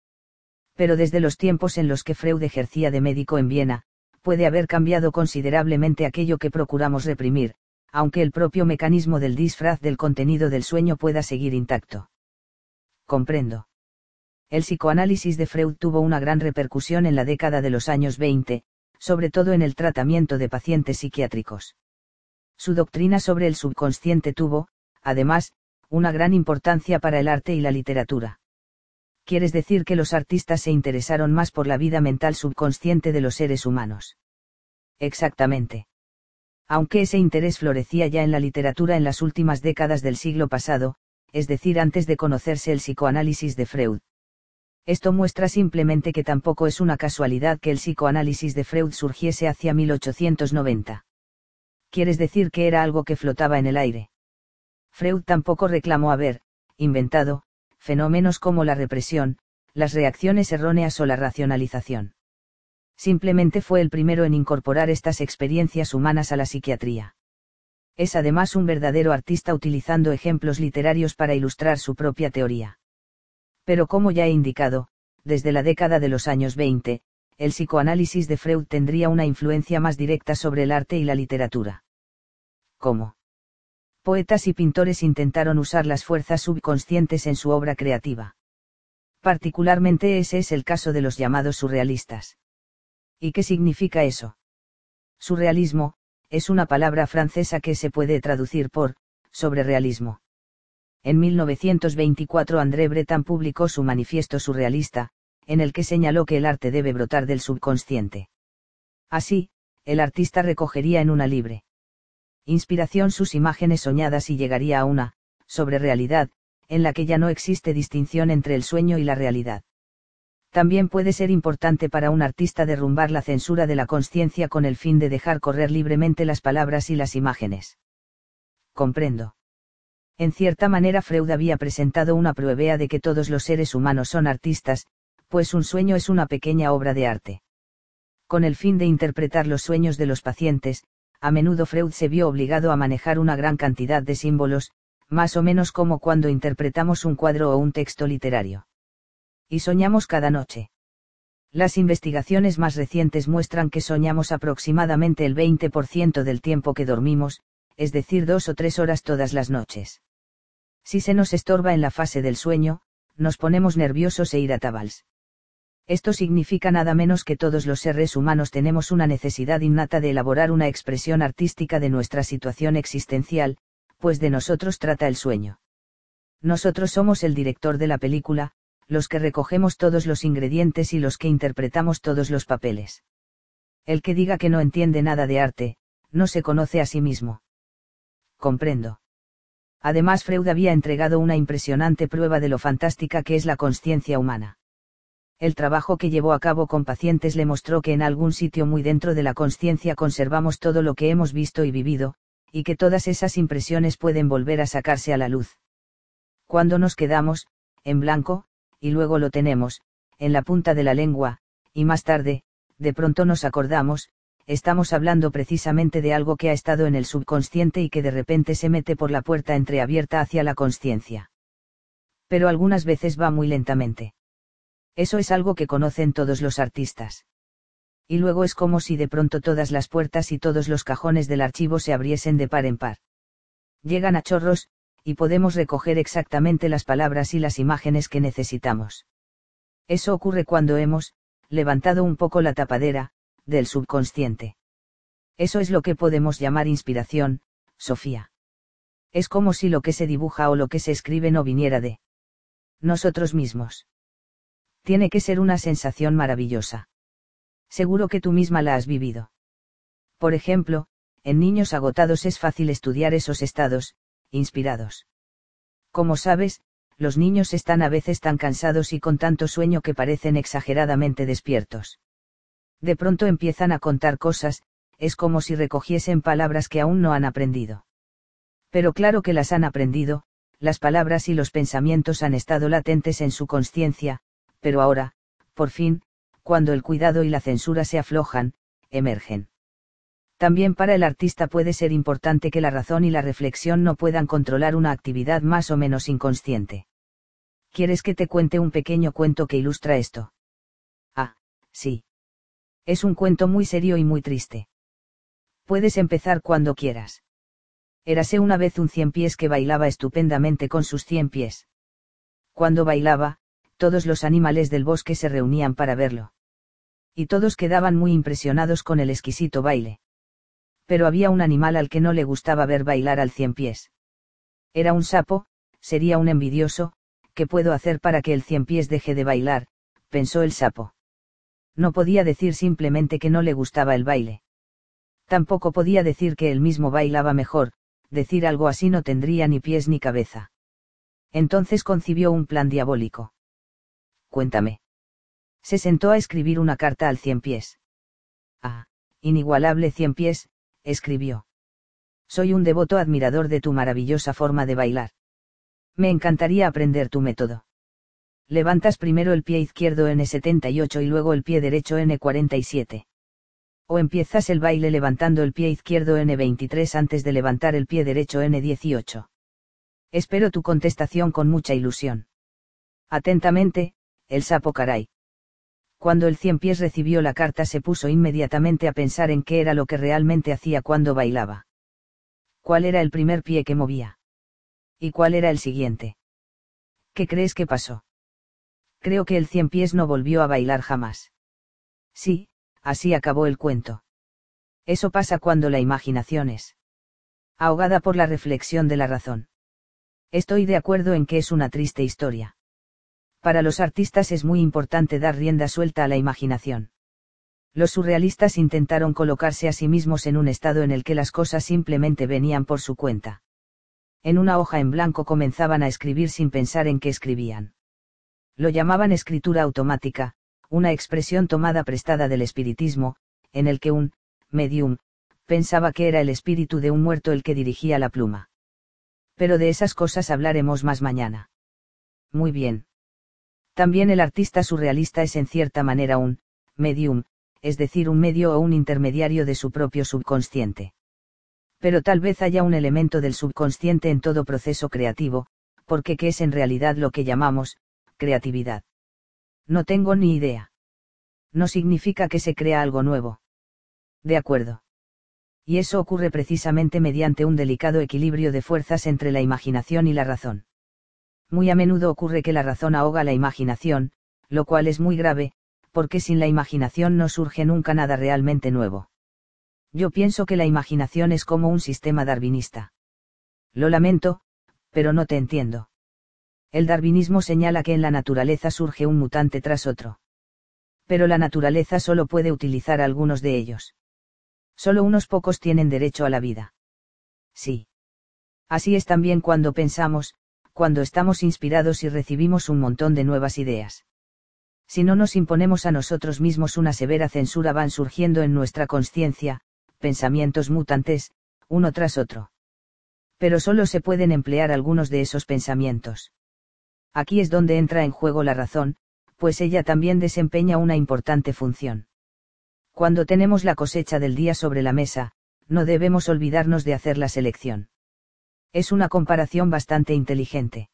Pero desde los tiempos en los que Freud ejercía de médico en Viena, puede haber cambiado considerablemente aquello que procuramos reprimir, aunque el propio mecanismo del disfraz del contenido del sueño pueda seguir intacto. Comprendo. El psicoanálisis de Freud tuvo una gran repercusión en la década de los años 20, sobre todo en el tratamiento de pacientes psiquiátricos. Su doctrina sobre el subconsciente tuvo, además, una gran importancia para el arte y la literatura. ¿Quieres decir que los artistas se interesaron más por la vida mental subconsciente de los seres humanos? Exactamente. Aunque ese interés florecía ya en la literatura en las últimas décadas del siglo pasado, es decir, antes de conocerse el psicoanálisis de Freud. Esto muestra simplemente que tampoco es una casualidad que el psicoanálisis de Freud surgiese hacia 1890. ¿Quieres decir que era algo que flotaba en el aire? Freud tampoco reclamó haber, inventado, fenómenos como la represión, las reacciones erróneas o la racionalización. Simplemente fue el primero en incorporar estas experiencias humanas a la psiquiatría. Es además un verdadero artista utilizando ejemplos literarios para ilustrar su propia teoría. Pero como ya he indicado, desde la década de los años 20, el psicoanálisis de Freud tendría una influencia más directa sobre el arte y la literatura. ¿Cómo? Poetas y pintores intentaron usar las fuerzas subconscientes en su obra creativa. Particularmente ese es el caso de los llamados surrealistas. ¿Y qué significa eso? Surrealismo, es una palabra francesa que se puede traducir por, sobrerealismo. En 1924 André Breton publicó su manifiesto surrealista, en el que señaló que el arte debe brotar del subconsciente. Así, el artista recogería en una libre inspiración sus imágenes soñadas y llegaría a una, sobre realidad, en la que ya no existe distinción entre el sueño y la realidad. También puede ser importante para un artista derrumbar la censura de la conciencia con el fin de dejar correr libremente las palabras y las imágenes. Comprendo. En cierta manera Freud había presentado una prueba de que todos los seres humanos son artistas, pues un sueño es una pequeña obra de arte. Con el fin de interpretar los sueños de los pacientes, a menudo Freud se vio obligado a manejar una gran cantidad de símbolos, más o menos como cuando interpretamos un cuadro o un texto literario. Y soñamos cada noche. Las investigaciones más recientes muestran que soñamos aproximadamente el 20% del tiempo que dormimos, es decir, dos o tres horas todas las noches. Si se nos estorba en la fase del sueño, nos ponemos nerviosos e irritables. Esto significa nada menos que todos los seres humanos tenemos una necesidad innata de elaborar una expresión artística de nuestra situación existencial, pues de nosotros trata el sueño. Nosotros somos el director de la película, los que recogemos todos los ingredientes y los que interpretamos todos los papeles. El que diga que no entiende nada de arte, no se conoce a sí mismo. Comprendo. Además, Freud había entregado una impresionante prueba de lo fantástica que es la conciencia humana. El trabajo que llevó a cabo con pacientes le mostró que en algún sitio muy dentro de la conciencia conservamos todo lo que hemos visto y vivido, y que todas esas impresiones pueden volver a sacarse a la luz. Cuando nos quedamos, en blanco, y luego lo tenemos, en la punta de la lengua, y más tarde, de pronto nos acordamos, estamos hablando precisamente de algo que ha estado en el subconsciente y que de repente se mete por la puerta entreabierta hacia la conciencia. Pero algunas veces va muy lentamente. Eso es algo que conocen todos los artistas. Y luego es como si de pronto todas las puertas y todos los cajones del archivo se abriesen de par en par. Llegan a chorros, y podemos recoger exactamente las palabras y las imágenes que necesitamos. Eso ocurre cuando hemos, levantado un poco la tapadera, del subconsciente. Eso es lo que podemos llamar inspiración, Sofía. Es como si lo que se dibuja o lo que se escribe no viniera de nosotros mismos. Tiene que ser una sensación maravillosa. Seguro que tú misma la has vivido. Por ejemplo, en niños agotados es fácil estudiar esos estados, inspirados. Como sabes, los niños están a veces tan cansados y con tanto sueño que parecen exageradamente despiertos de pronto empiezan a contar cosas, es como si recogiesen palabras que aún no han aprendido. Pero claro que las han aprendido, las palabras y los pensamientos han estado latentes en su conciencia, pero ahora, por fin, cuando el cuidado y la censura se aflojan, emergen. También para el artista puede ser importante que la razón y la reflexión no puedan controlar una actividad más o menos inconsciente. ¿Quieres que te cuente un pequeño cuento que ilustra esto? Ah, sí. Es un cuento muy serio y muy triste. Puedes empezar cuando quieras. Érase una vez un cien pies que bailaba estupendamente con sus cien pies. Cuando bailaba, todos los animales del bosque se reunían para verlo. Y todos quedaban muy impresionados con el exquisito baile. Pero había un animal al que no le gustaba ver bailar al cien pies. Era un sapo, sería un envidioso, ¿qué puedo hacer para que el cien pies deje de bailar? pensó el sapo no podía decir simplemente que no le gustaba el baile. Tampoco podía decir que él mismo bailaba mejor, decir algo así no tendría ni pies ni cabeza. Entonces concibió un plan diabólico. Cuéntame. Se sentó a escribir una carta al cien pies. Ah, inigualable cien pies, escribió. Soy un devoto admirador de tu maravillosa forma de bailar. Me encantaría aprender tu método. Levantas primero el pie izquierdo N78 y luego el pie derecho N47. O empiezas el baile levantando el pie izquierdo N23 antes de levantar el pie derecho N18. Espero tu contestación con mucha ilusión. Atentamente, el sapo caray. Cuando el cien pies recibió la carta se puso inmediatamente a pensar en qué era lo que realmente hacía cuando bailaba. ¿Cuál era el primer pie que movía? ¿Y cuál era el siguiente? ¿Qué crees que pasó? Creo que el cien pies no volvió a bailar jamás. Sí, así acabó el cuento. Eso pasa cuando la imaginación es ahogada por la reflexión de la razón. Estoy de acuerdo en que es una triste historia. Para los artistas es muy importante dar rienda suelta a la imaginación. Los surrealistas intentaron colocarse a sí mismos en un estado en el que las cosas simplemente venían por su cuenta. En una hoja en blanco comenzaban a escribir sin pensar en qué escribían. Lo llamaban escritura automática, una expresión tomada prestada del espiritismo, en el que un medium pensaba que era el espíritu de un muerto el que dirigía la pluma. Pero de esas cosas hablaremos más mañana. Muy bien. También el artista surrealista es en cierta manera un medium, es decir, un medio o un intermediario de su propio subconsciente. Pero tal vez haya un elemento del subconsciente en todo proceso creativo, porque ¿qué es en realidad lo que llamamos creatividad? No tengo ni idea. No significa que se crea algo nuevo. De acuerdo. Y eso ocurre precisamente mediante un delicado equilibrio de fuerzas entre la imaginación y la razón. Muy a menudo ocurre que la razón ahoga la imaginación, lo cual es muy grave, porque sin la imaginación no surge nunca nada realmente nuevo. Yo pienso que la imaginación es como un sistema darwinista. Lo lamento, pero no te entiendo. El darwinismo señala que en la naturaleza surge un mutante tras otro. Pero la naturaleza solo puede utilizar algunos de ellos. Solo unos pocos tienen derecho a la vida. Sí. Así es también cuando pensamos, cuando estamos inspirados y recibimos un montón de nuevas ideas. Si no nos imponemos a nosotros mismos una severa censura van surgiendo en nuestra conciencia, pensamientos mutantes, uno tras otro. Pero solo se pueden emplear algunos de esos pensamientos. Aquí es donde entra en juego la razón, pues ella también desempeña una importante función. Cuando tenemos la cosecha del día sobre la mesa, no debemos olvidarnos de hacer la selección. Es una comparación bastante inteligente.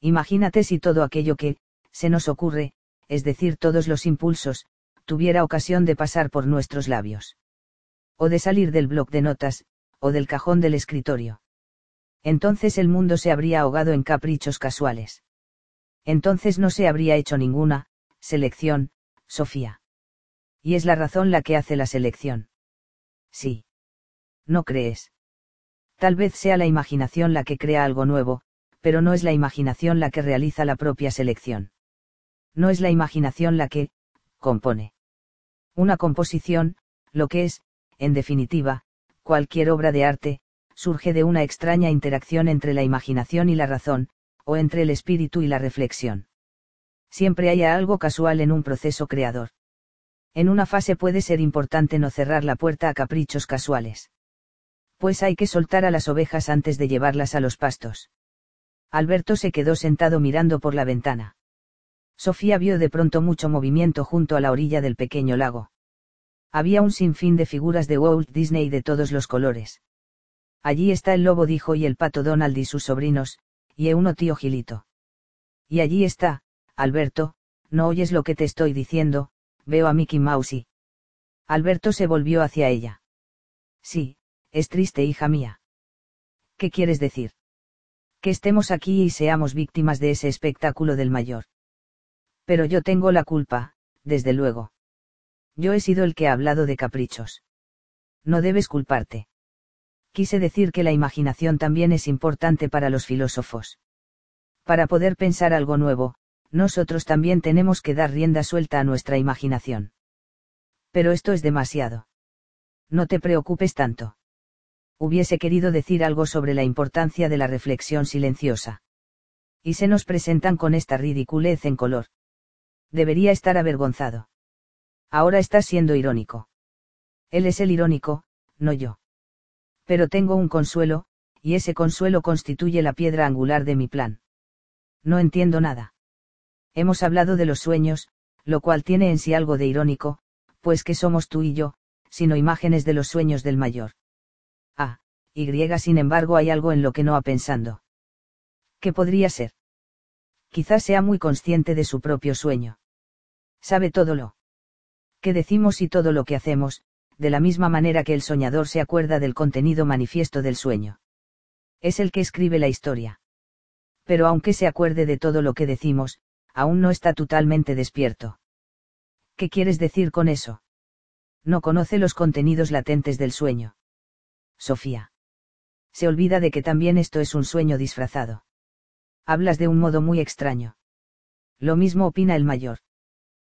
Imagínate si todo aquello que, se nos ocurre, es decir, todos los impulsos, tuviera ocasión de pasar por nuestros labios. O de salir del bloc de notas, o del cajón del escritorio. Entonces el mundo se habría ahogado en caprichos casuales entonces no se habría hecho ninguna, selección, Sofía. Y es la razón la que hace la selección. Sí. ¿No crees? Tal vez sea la imaginación la que crea algo nuevo, pero no es la imaginación la que realiza la propia selección. No es la imaginación la que, compone. Una composición, lo que es, en definitiva, cualquier obra de arte, surge de una extraña interacción entre la imaginación y la razón, o entre el espíritu y la reflexión. Siempre hay algo casual en un proceso creador. En una fase puede ser importante no cerrar la puerta a caprichos casuales. Pues hay que soltar a las ovejas antes de llevarlas a los pastos. Alberto se quedó sentado mirando por la ventana. Sofía vio de pronto mucho movimiento junto a la orilla del pequeño lago. Había un sinfín de figuras de Walt Disney de todos los colores. Allí está el lobo dijo y el pato Donald y sus sobrinos, y uno tío Gilito. Y allí está, Alberto, no oyes lo que te estoy diciendo, veo a Mickey Mouse y... Alberto se volvió hacia ella. Sí, es triste hija mía. ¿Qué quieres decir? Que estemos aquí y seamos víctimas de ese espectáculo del mayor. Pero yo tengo la culpa, desde luego. Yo he sido el que ha hablado de caprichos. No debes culparte quise decir que la imaginación también es importante para los filósofos. Para poder pensar algo nuevo, nosotros también tenemos que dar rienda suelta a nuestra imaginación. Pero esto es demasiado. No te preocupes tanto. Hubiese querido decir algo sobre la importancia de la reflexión silenciosa. Y se nos presentan con esta ridiculez en color. Debería estar avergonzado. Ahora estás siendo irónico. Él es el irónico, no yo. Pero tengo un consuelo, y ese consuelo constituye la piedra angular de mi plan. No entiendo nada. Hemos hablado de los sueños, lo cual tiene en sí algo de irónico, pues que somos tú y yo, sino imágenes de los sueños del mayor. Y sin embargo hay algo en lo que no ha pensando. ¿Qué podría ser? Quizás sea muy consciente de su propio sueño. Sabe todo lo que decimos y todo lo que hacemos, de la misma manera que el soñador se acuerda del contenido manifiesto del sueño. Es el que escribe la historia. Pero aunque se acuerde de todo lo que decimos, aún no está totalmente despierto. ¿Qué quieres decir con eso? No conoce los contenidos latentes del sueño. Sofía. Se olvida de que también esto es un sueño disfrazado. Hablas de un modo muy extraño. Lo mismo opina el mayor.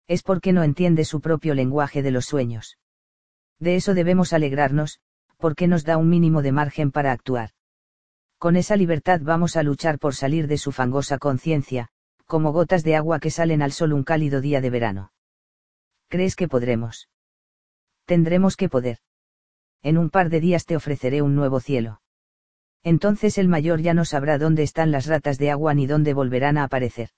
Es porque no entiende su propio lenguaje de los sueños. De eso debemos alegrarnos, porque nos da un mínimo de margen para actuar. Con esa libertad vamos a luchar por salir de su fangosa conciencia, como gotas de agua que salen al sol un cálido día de verano. ¿Crees que podremos? Tendremos que poder. En un par de días te ofreceré un nuevo cielo. Entonces el mayor ya no sabrá dónde están las ratas de agua ni dónde volverán a aparecer.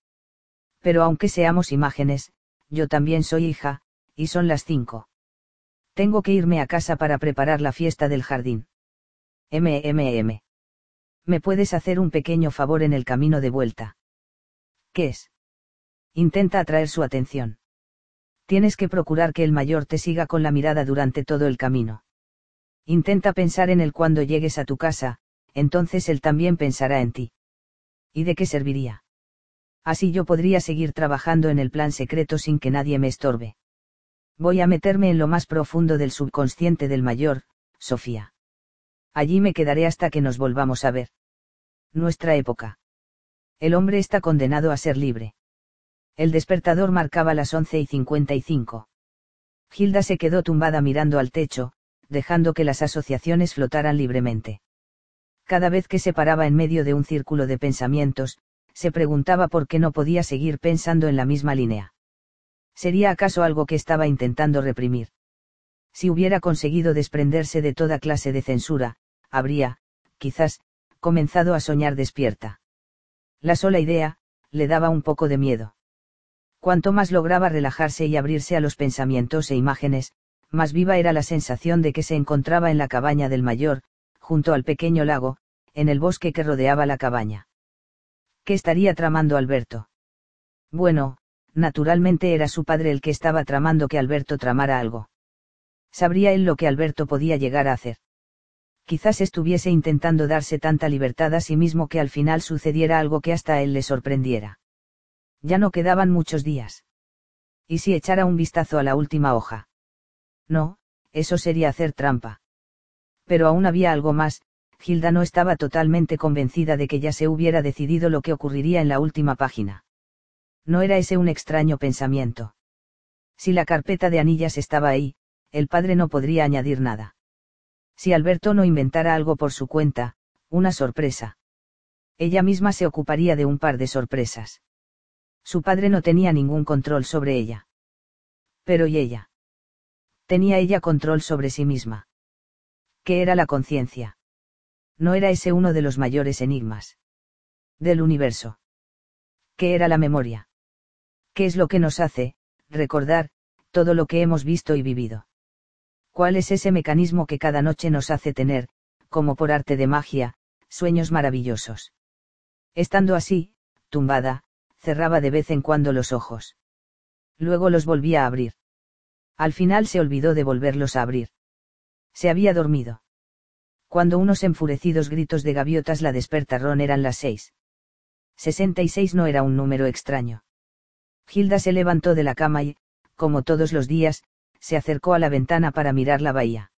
Pero aunque seamos imágenes, yo también soy hija, y son las cinco. Tengo que irme a casa para preparar la fiesta del jardín. MMM. ¿Me puedes hacer un pequeño favor en el camino de vuelta? ¿Qué es? Intenta atraer su atención. Tienes que procurar que el mayor te siga con la mirada durante todo el camino. Intenta pensar en él cuando llegues a tu casa, entonces él también pensará en ti. ¿Y de qué serviría? Así yo podría seguir trabajando en el plan secreto sin que nadie me estorbe. Voy a meterme en lo más profundo del subconsciente del mayor, Sofía. Allí me quedaré hasta que nos volvamos a ver. Nuestra época. El hombre está condenado a ser libre. El despertador marcaba las once y cincuenta y cinco. Gilda se quedó tumbada mirando al techo, dejando que las asociaciones flotaran libremente. Cada vez que se paraba en medio de un círculo de pensamientos, se preguntaba por qué no podía seguir pensando en la misma línea. ¿Sería acaso algo que estaba intentando reprimir? Si hubiera conseguido desprenderse de toda clase de censura, habría, quizás, comenzado a soñar despierta. La sola idea, le daba un poco de miedo. Cuanto más lograba relajarse y abrirse a los pensamientos e imágenes, más viva era la sensación de que se encontraba en la cabaña del mayor, junto al pequeño lago, en el bosque que rodeaba la cabaña. ¿Qué estaría tramando Alberto? Bueno, naturalmente era su padre el que estaba tramando que Alberto tramara algo. Sabría él lo que Alberto podía llegar a hacer. Quizás estuviese intentando darse tanta libertad a sí mismo que al final sucediera algo que hasta él le sorprendiera. Ya no quedaban muchos días. ¿Y si echara un vistazo a la última hoja? No, eso sería hacer trampa. Pero aún había algo más, Gilda no estaba totalmente convencida de que ya se hubiera decidido lo que ocurriría en la última página. No era ese un extraño pensamiento. Si la carpeta de anillas estaba ahí, el padre no podría añadir nada. Si Alberto no inventara algo por su cuenta, una sorpresa. Ella misma se ocuparía de un par de sorpresas. Su padre no tenía ningún control sobre ella. Pero ¿y ella? Tenía ella control sobre sí misma. ¿Qué era la conciencia? No era ese uno de los mayores enigmas. Del universo. ¿Qué era la memoria? ¿Qué es lo que nos hace, recordar, todo lo que hemos visto y vivido? ¿Cuál es ese mecanismo que cada noche nos hace tener, como por arte de magia, sueños maravillosos? Estando así, tumbada, cerraba de vez en cuando los ojos. Luego los volvía a abrir. Al final se olvidó de volverlos a abrir. Se había dormido. Cuando unos enfurecidos gritos de gaviotas la despertaron eran las seis. 66 no era un número extraño. Gilda se levantó de la cama y, como todos los días, se acercó a la ventana para mirar la bahía.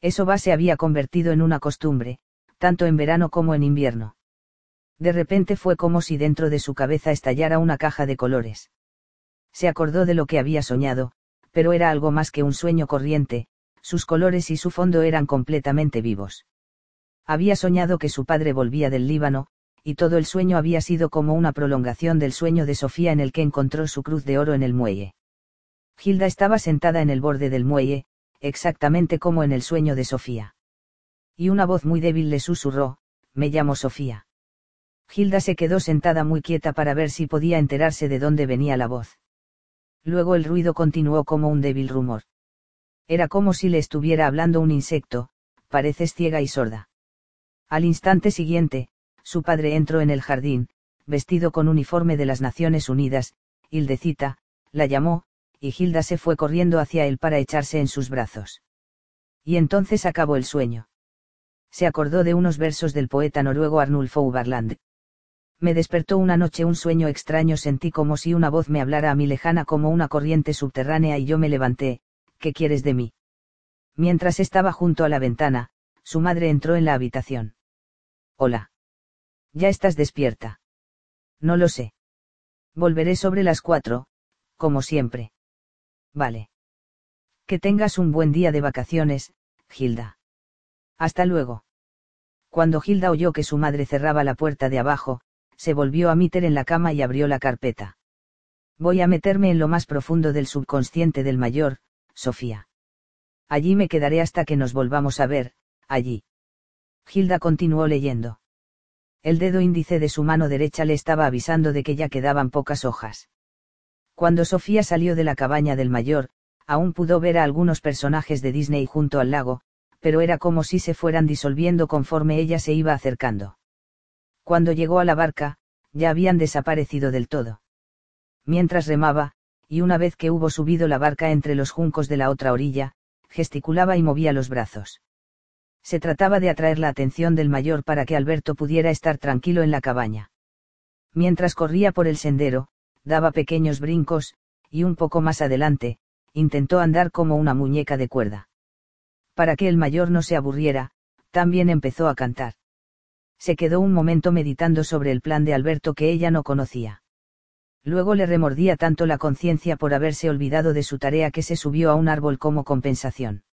Eso va se había convertido en una costumbre, tanto en verano como en invierno. De repente fue como si dentro de su cabeza estallara una caja de colores. Se acordó de lo que había soñado, pero era algo más que un sueño corriente, sus colores y su fondo eran completamente vivos. Había soñado que su padre volvía del Líbano, y todo el sueño había sido como una prolongación del sueño de Sofía en el que encontró su cruz de oro en el muelle. Gilda estaba sentada en el borde del muelle, exactamente como en el sueño de Sofía. Y una voz muy débil le susurró, me llamo Sofía. Gilda se quedó sentada muy quieta para ver si podía enterarse de dónde venía la voz. Luego el ruido continuó como un débil rumor. Era como si le estuviera hablando un insecto, pareces ciega y sorda. Al instante siguiente, su padre entró en el jardín, vestido con uniforme de las Naciones Unidas, Hildecita, la llamó, y Gilda se fue corriendo hacia él para echarse en sus brazos. Y entonces acabó el sueño. Se acordó de unos versos del poeta noruego Arnulfo Uberland. Me despertó una noche un sueño extraño, sentí como si una voz me hablara a mí lejana como una corriente subterránea y yo me levanté, ¿qué quieres de mí? Mientras estaba junto a la ventana, su madre entró en la habitación. Hola. ¿Ya estás despierta? No lo sé. Volveré sobre las cuatro, como siempre. Vale. Que tengas un buen día de vacaciones, Gilda. Hasta luego. Cuando Gilda oyó que su madre cerraba la puerta de abajo, se volvió a meter en la cama y abrió la carpeta. Voy a meterme en lo más profundo del subconsciente del mayor, Sofía. Allí me quedaré hasta que nos volvamos a ver, allí. Gilda continuó leyendo. El dedo índice de su mano derecha le estaba avisando de que ya quedaban pocas hojas. Cuando Sofía salió de la cabaña del mayor, aún pudo ver a algunos personajes de Disney junto al lago, pero era como si se fueran disolviendo conforme ella se iba acercando. Cuando llegó a la barca, ya habían desaparecido del todo. Mientras remaba, y una vez que hubo subido la barca entre los juncos de la otra orilla, gesticulaba y movía los brazos. Se trataba de atraer la atención del mayor para que Alberto pudiera estar tranquilo en la cabaña. Mientras corría por el sendero, daba pequeños brincos, y un poco más adelante, intentó andar como una muñeca de cuerda. Para que el mayor no se aburriera, también empezó a cantar. Se quedó un momento meditando sobre el plan de Alberto que ella no conocía. Luego le remordía tanto la conciencia por haberse olvidado de su tarea que se subió a un árbol como compensación.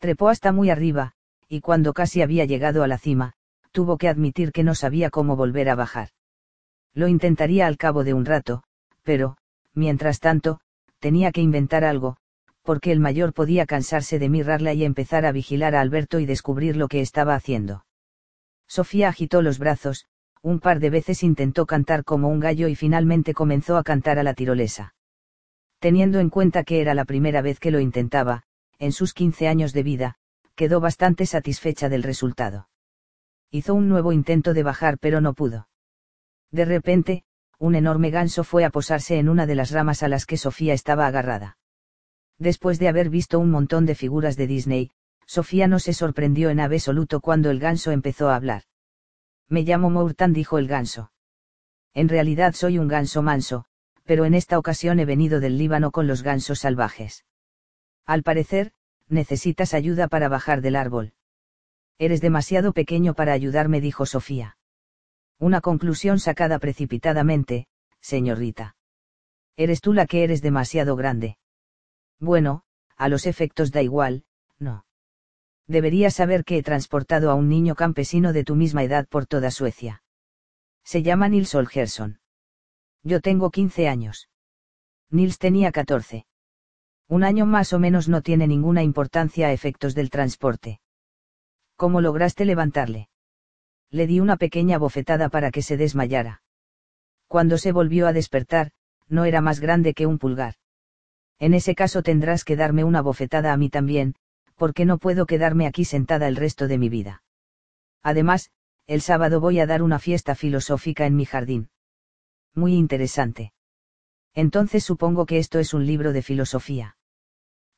Trepó hasta muy arriba, y cuando casi había llegado a la cima, tuvo que admitir que no sabía cómo volver a bajar. Lo intentaría al cabo de un rato, pero, mientras tanto, tenía que inventar algo, porque el mayor podía cansarse de mirarla y empezar a vigilar a Alberto y descubrir lo que estaba haciendo. Sofía agitó los brazos, un par de veces intentó cantar como un gallo y finalmente comenzó a cantar a la tirolesa. Teniendo en cuenta que era la primera vez que lo intentaba, en sus 15 años de vida, quedó bastante satisfecha del resultado. Hizo un nuevo intento de bajar pero no pudo. De repente, un enorme ganso fue a posarse en una de las ramas a las que Sofía estaba agarrada. Después de haber visto un montón de figuras de Disney, Sofía no se sorprendió en absoluto cuando el ganso empezó a hablar. Me llamo Mourtan, dijo el ganso. En realidad soy un ganso manso, pero en esta ocasión he venido del Líbano con los gansos salvajes. Al parecer, necesitas ayuda para bajar del árbol. Eres demasiado pequeño para ayudarme, dijo Sofía. Una conclusión sacada precipitadamente, señorita. Eres tú la que eres demasiado grande. Bueno, a los efectos da igual, no deberías saber que he transportado a un niño campesino de tu misma edad por toda Suecia. Se llama Nils Olgerson. Yo tengo 15 años. Nils tenía 14. Un año más o menos no tiene ninguna importancia a efectos del transporte. ¿Cómo lograste levantarle? Le di una pequeña bofetada para que se desmayara. Cuando se volvió a despertar, no era más grande que un pulgar. En ese caso tendrás que darme una bofetada a mí también, porque no puedo quedarme aquí sentada el resto de mi vida. Además, el sábado voy a dar una fiesta filosófica en mi jardín. Muy interesante. Entonces supongo que esto es un libro de filosofía.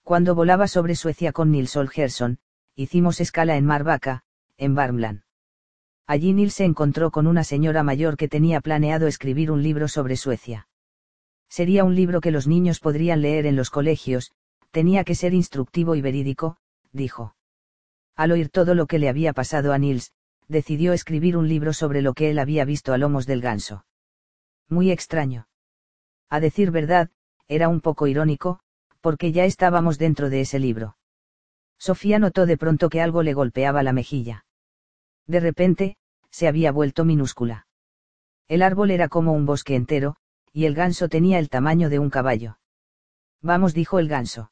Cuando volaba sobre Suecia con Nils Olgerson, hicimos escala en Marvaca, en Värmland. Allí Nils se encontró con una señora mayor que tenía planeado escribir un libro sobre Suecia. Sería un libro que los niños podrían leer en los colegios, tenía que ser instructivo y verídico, dijo. Al oír todo lo que le había pasado a Nils, decidió escribir un libro sobre lo que él había visto a lomos del ganso. Muy extraño. A decir verdad, era un poco irónico, porque ya estábamos dentro de ese libro. Sofía notó de pronto que algo le golpeaba la mejilla. De repente, se había vuelto minúscula. El árbol era como un bosque entero, y el ganso tenía el tamaño de un caballo. Vamos, dijo el ganso.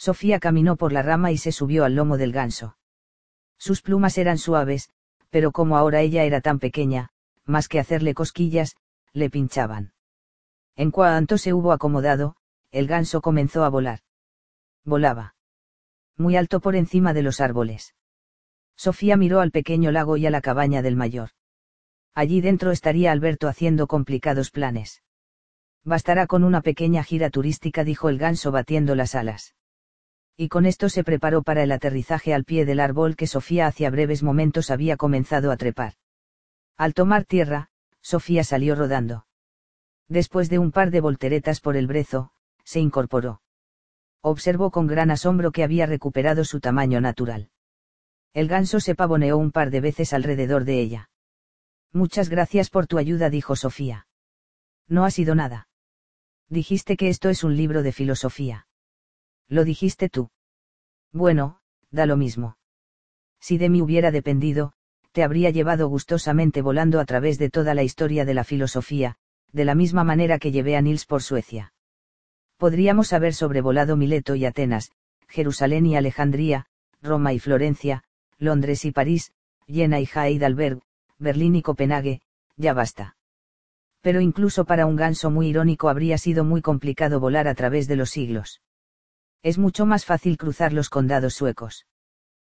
Sofía caminó por la rama y se subió al lomo del ganso. Sus plumas eran suaves, pero como ahora ella era tan pequeña, más que hacerle cosquillas, le pinchaban. En cuanto se hubo acomodado, el ganso comenzó a volar. Volaba. Muy alto por encima de los árboles. Sofía miró al pequeño lago y a la cabaña del mayor. Allí dentro estaría Alberto haciendo complicados planes. Bastará con una pequeña gira turística, dijo el ganso batiendo las alas. Y con esto se preparó para el aterrizaje al pie del árbol que Sofía hacía breves momentos había comenzado a trepar. Al tomar tierra, Sofía salió rodando. Después de un par de volteretas por el brezo, se incorporó. Observó con gran asombro que había recuperado su tamaño natural. El ganso se pavoneó un par de veces alrededor de ella. Muchas gracias por tu ayuda, dijo Sofía. No ha sido nada. Dijiste que esto es un libro de filosofía. Lo dijiste tú. Bueno, da lo mismo. Si de mí hubiera dependido, te habría llevado gustosamente volando a través de toda la historia de la filosofía, de la misma manera que llevé a Nils por Suecia. Podríamos haber sobrevolado Mileto y Atenas, Jerusalén y Alejandría, Roma y Florencia, Londres y París, Jena y Heidelberg, Berlín y Copenhague, ya basta pero incluso para un ganso muy irónico habría sido muy complicado volar a través de los siglos. Es mucho más fácil cruzar los condados suecos.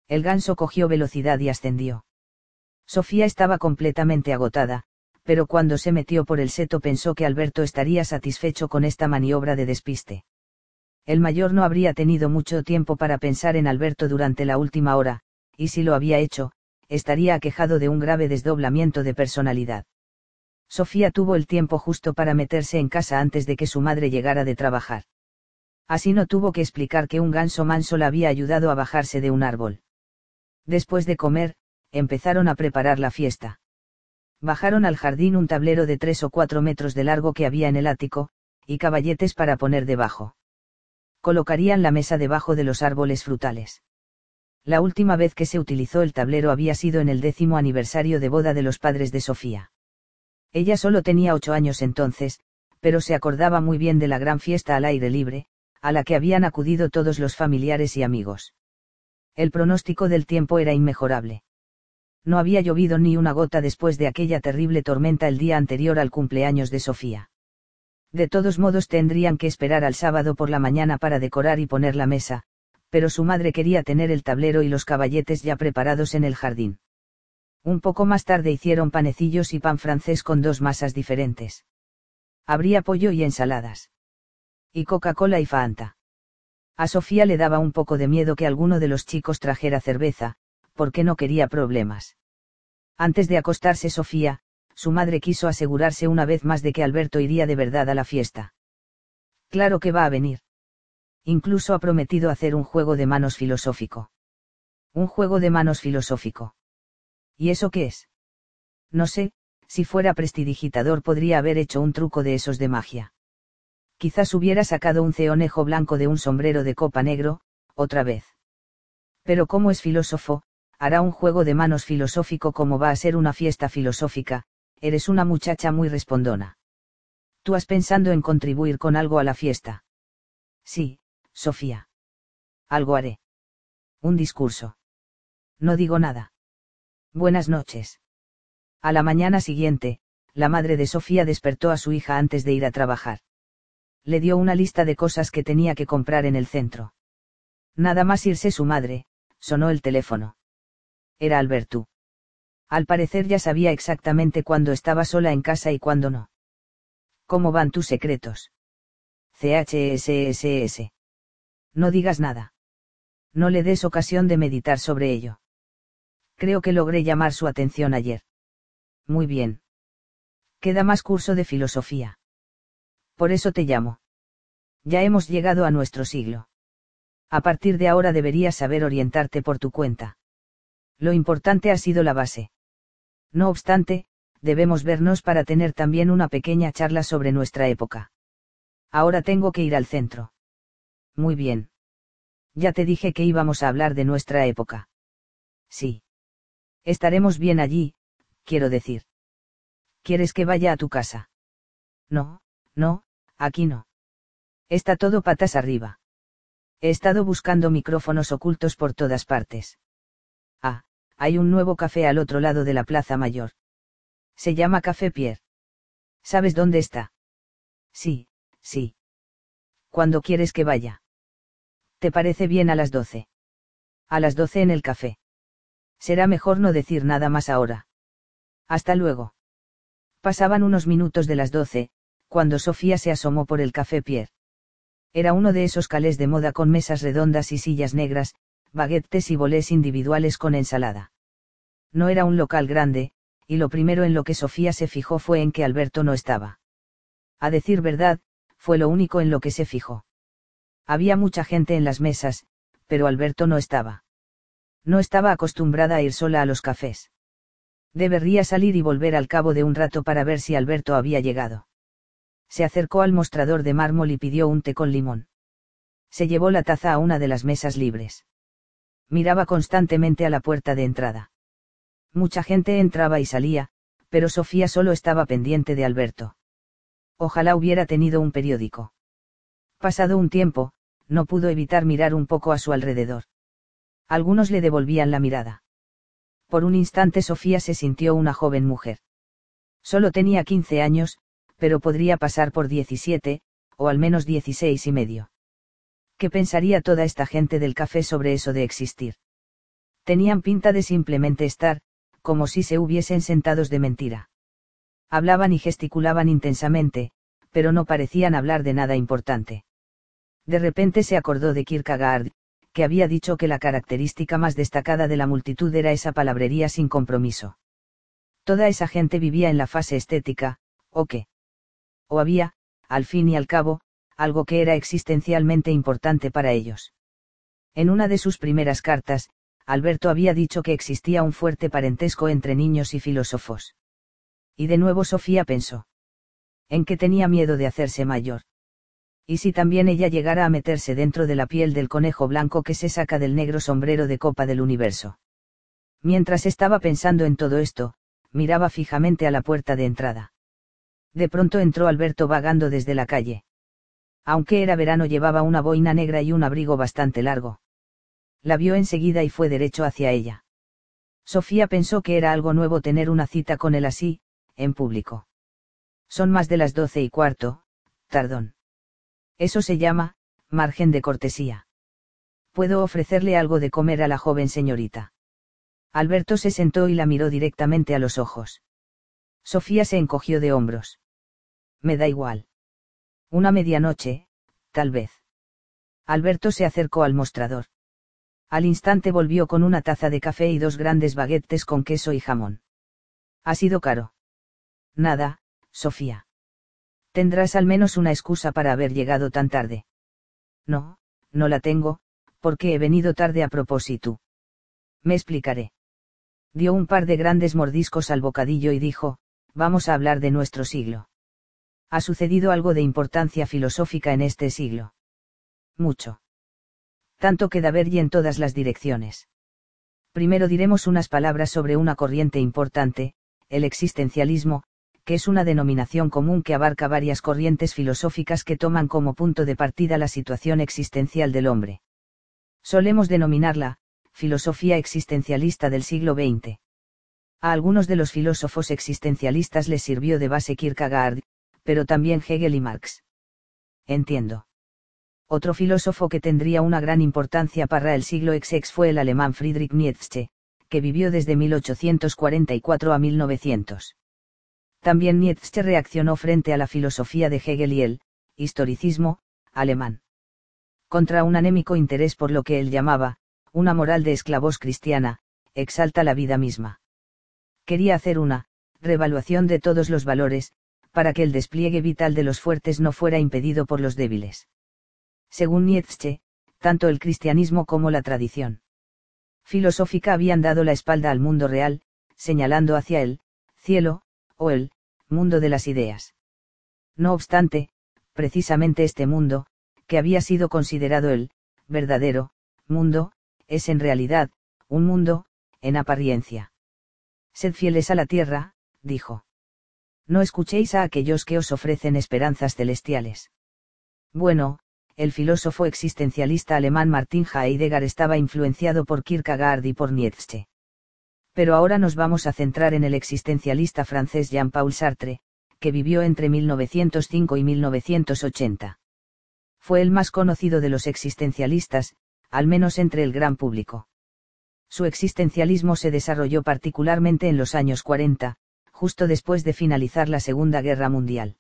El ganso cogió velocidad y ascendió. Sofía estaba completamente agotada, pero cuando se metió por el seto pensó que Alberto estaría satisfecho con esta maniobra de despiste. El mayor no habría tenido mucho tiempo para pensar en Alberto durante la última hora, y si lo había hecho, estaría aquejado de un grave desdoblamiento de personalidad. Sofía tuvo el tiempo justo para meterse en casa antes de que su madre llegara de trabajar. Así no tuvo que explicar que un ganso manso la había ayudado a bajarse de un árbol. Después de comer, empezaron a preparar la fiesta. Bajaron al jardín un tablero de tres o cuatro metros de largo que había en el ático, y caballetes para poner debajo. Colocarían la mesa debajo de los árboles frutales. La última vez que se utilizó el tablero había sido en el décimo aniversario de boda de los padres de Sofía. Ella solo tenía ocho años entonces, pero se acordaba muy bien de la gran fiesta al aire libre, a la que habían acudido todos los familiares y amigos. El pronóstico del tiempo era inmejorable. No había llovido ni una gota después de aquella terrible tormenta el día anterior al cumpleaños de Sofía. De todos modos tendrían que esperar al sábado por la mañana para decorar y poner la mesa, pero su madre quería tener el tablero y los caballetes ya preparados en el jardín. Un poco más tarde hicieron panecillos y pan francés con dos masas diferentes. Habría pollo y ensaladas. Y Coca-Cola y Fanta. A Sofía le daba un poco de miedo que alguno de los chicos trajera cerveza, porque no quería problemas. Antes de acostarse Sofía, su madre quiso asegurarse una vez más de que Alberto iría de verdad a la fiesta. Claro que va a venir. Incluso ha prometido hacer un juego de manos filosófico. Un juego de manos filosófico. ¿Y eso qué es? No sé, si fuera prestidigitador podría haber hecho un truco de esos de magia. Quizás hubiera sacado un ceonejo blanco de un sombrero de copa negro, otra vez. Pero como es filósofo, hará un juego de manos filosófico como va a ser una fiesta filosófica, eres una muchacha muy respondona. ¿Tú has pensando en contribuir con algo a la fiesta? Sí, Sofía. Algo haré. Un discurso. No digo nada. Buenas noches. A la mañana siguiente, la madre de Sofía despertó a su hija antes de ir a trabajar. Le dio una lista de cosas que tenía que comprar en el centro. Nada más irse su madre, sonó el teléfono. Era Alberto. Al parecer ya sabía exactamente cuándo estaba sola en casa y cuándo no. ¿Cómo van tus secretos? CHSSS. No digas nada. No le des ocasión de meditar sobre ello. Creo que logré llamar su atención ayer. Muy bien. Queda más curso de filosofía. Por eso te llamo. Ya hemos llegado a nuestro siglo. A partir de ahora deberías saber orientarte por tu cuenta. Lo importante ha sido la base. No obstante, debemos vernos para tener también una pequeña charla sobre nuestra época. Ahora tengo que ir al centro. Muy bien. Ya te dije que íbamos a hablar de nuestra época. Sí. Estaremos bien allí, quiero decir. ¿Quieres que vaya a tu casa? No, no, aquí no. Está todo patas arriba. He estado buscando micrófonos ocultos por todas partes. Ah, hay un nuevo café al otro lado de la Plaza Mayor. Se llama Café Pierre. ¿Sabes dónde está? Sí, sí. ¿Cuándo quieres que vaya? ¿Te parece bien a las doce? A las doce en el café. Será mejor no decir nada más ahora. Hasta luego. Pasaban unos minutos de las doce, cuando Sofía se asomó por el café Pierre. Era uno de esos calés de moda con mesas redondas y sillas negras, baguettes y bolés individuales con ensalada. No era un local grande, y lo primero en lo que Sofía se fijó fue en que Alberto no estaba. A decir verdad, fue lo único en lo que se fijó. Había mucha gente en las mesas, pero Alberto no estaba. No estaba acostumbrada a ir sola a los cafés. Debería salir y volver al cabo de un rato para ver si Alberto había llegado. Se acercó al mostrador de mármol y pidió un té con limón. Se llevó la taza a una de las mesas libres. Miraba constantemente a la puerta de entrada. Mucha gente entraba y salía, pero Sofía solo estaba pendiente de Alberto. Ojalá hubiera tenido un periódico. Pasado un tiempo, no pudo evitar mirar un poco a su alrededor. Algunos le devolvían la mirada. Por un instante Sofía se sintió una joven mujer. Solo tenía 15 años, pero podría pasar por 17, o al menos 16 y medio. ¿Qué pensaría toda esta gente del café sobre eso de existir? Tenían pinta de simplemente estar, como si se hubiesen sentados de mentira. Hablaban y gesticulaban intensamente, pero no parecían hablar de nada importante. De repente se acordó de Kierkegaard, que había dicho que la característica más destacada de la multitud era esa palabrería sin compromiso. Toda esa gente vivía en la fase estética, ¿o qué? O había, al fin y al cabo, algo que era existencialmente importante para ellos. En una de sus primeras cartas, Alberto había dicho que existía un fuerte parentesco entre niños y filósofos. Y de nuevo Sofía pensó. En que tenía miedo de hacerse mayor. Y si también ella llegara a meterse dentro de la piel del conejo blanco que se saca del negro sombrero de copa del universo. Mientras estaba pensando en todo esto, miraba fijamente a la puerta de entrada. De pronto entró Alberto vagando desde la calle. Aunque era verano llevaba una boina negra y un abrigo bastante largo. La vio enseguida y fue derecho hacia ella. Sofía pensó que era algo nuevo tener una cita con él así, en público. Son más de las doce y cuarto, tardón. Eso se llama, margen de cortesía. Puedo ofrecerle algo de comer a la joven señorita. Alberto se sentó y la miró directamente a los ojos. Sofía se encogió de hombros. Me da igual. Una medianoche, tal vez. Alberto se acercó al mostrador. Al instante volvió con una taza de café y dos grandes baguettes con queso y jamón. Ha sido caro. Nada, Sofía. Tendrás al menos una excusa para haber llegado tan tarde. No, no la tengo, porque he venido tarde a propósito. Me explicaré. Dio un par de grandes mordiscos al bocadillo y dijo, vamos a hablar de nuestro siglo. Ha sucedido algo de importancia filosófica en este siglo. Mucho. Tanto que da ver y en todas las direcciones. Primero diremos unas palabras sobre una corriente importante, el existencialismo, que es una denominación común que abarca varias corrientes filosóficas que toman como punto de partida la situación existencial del hombre. Solemos denominarla, filosofía existencialista del siglo XX. A algunos de los filósofos existencialistas les sirvió de base Kierkegaard, pero también Hegel y Marx. Entiendo. Otro filósofo que tendría una gran importancia para el siglo XX fue el alemán Friedrich Nietzsche, que vivió desde 1844 a 1900. También Nietzsche reaccionó frente a la filosofía de Hegel y el historicismo alemán. Contra un anémico interés por lo que él llamaba, una moral de esclavos cristiana, exalta la vida misma. Quería hacer una revaluación de todos los valores, para que el despliegue vital de los fuertes no fuera impedido por los débiles. Según Nietzsche, tanto el cristianismo como la tradición filosófica habían dado la espalda al mundo real, señalando hacia el cielo, o el mundo de las ideas. No obstante, precisamente este mundo, que había sido considerado el verdadero mundo, es en realidad, un mundo, en apariencia. Sed fieles a la tierra, dijo. No escuchéis a aquellos que os ofrecen esperanzas celestiales. Bueno, el filósofo existencialista alemán Martin Heidegger estaba influenciado por Kierkegaard y por Nietzsche. Pero ahora nos vamos a centrar en el existencialista francés Jean-Paul Sartre, que vivió entre 1905 y 1980. Fue el más conocido de los existencialistas, al menos entre el gran público. Su existencialismo se desarrolló particularmente en los años 40, justo después de finalizar la Segunda Guerra Mundial.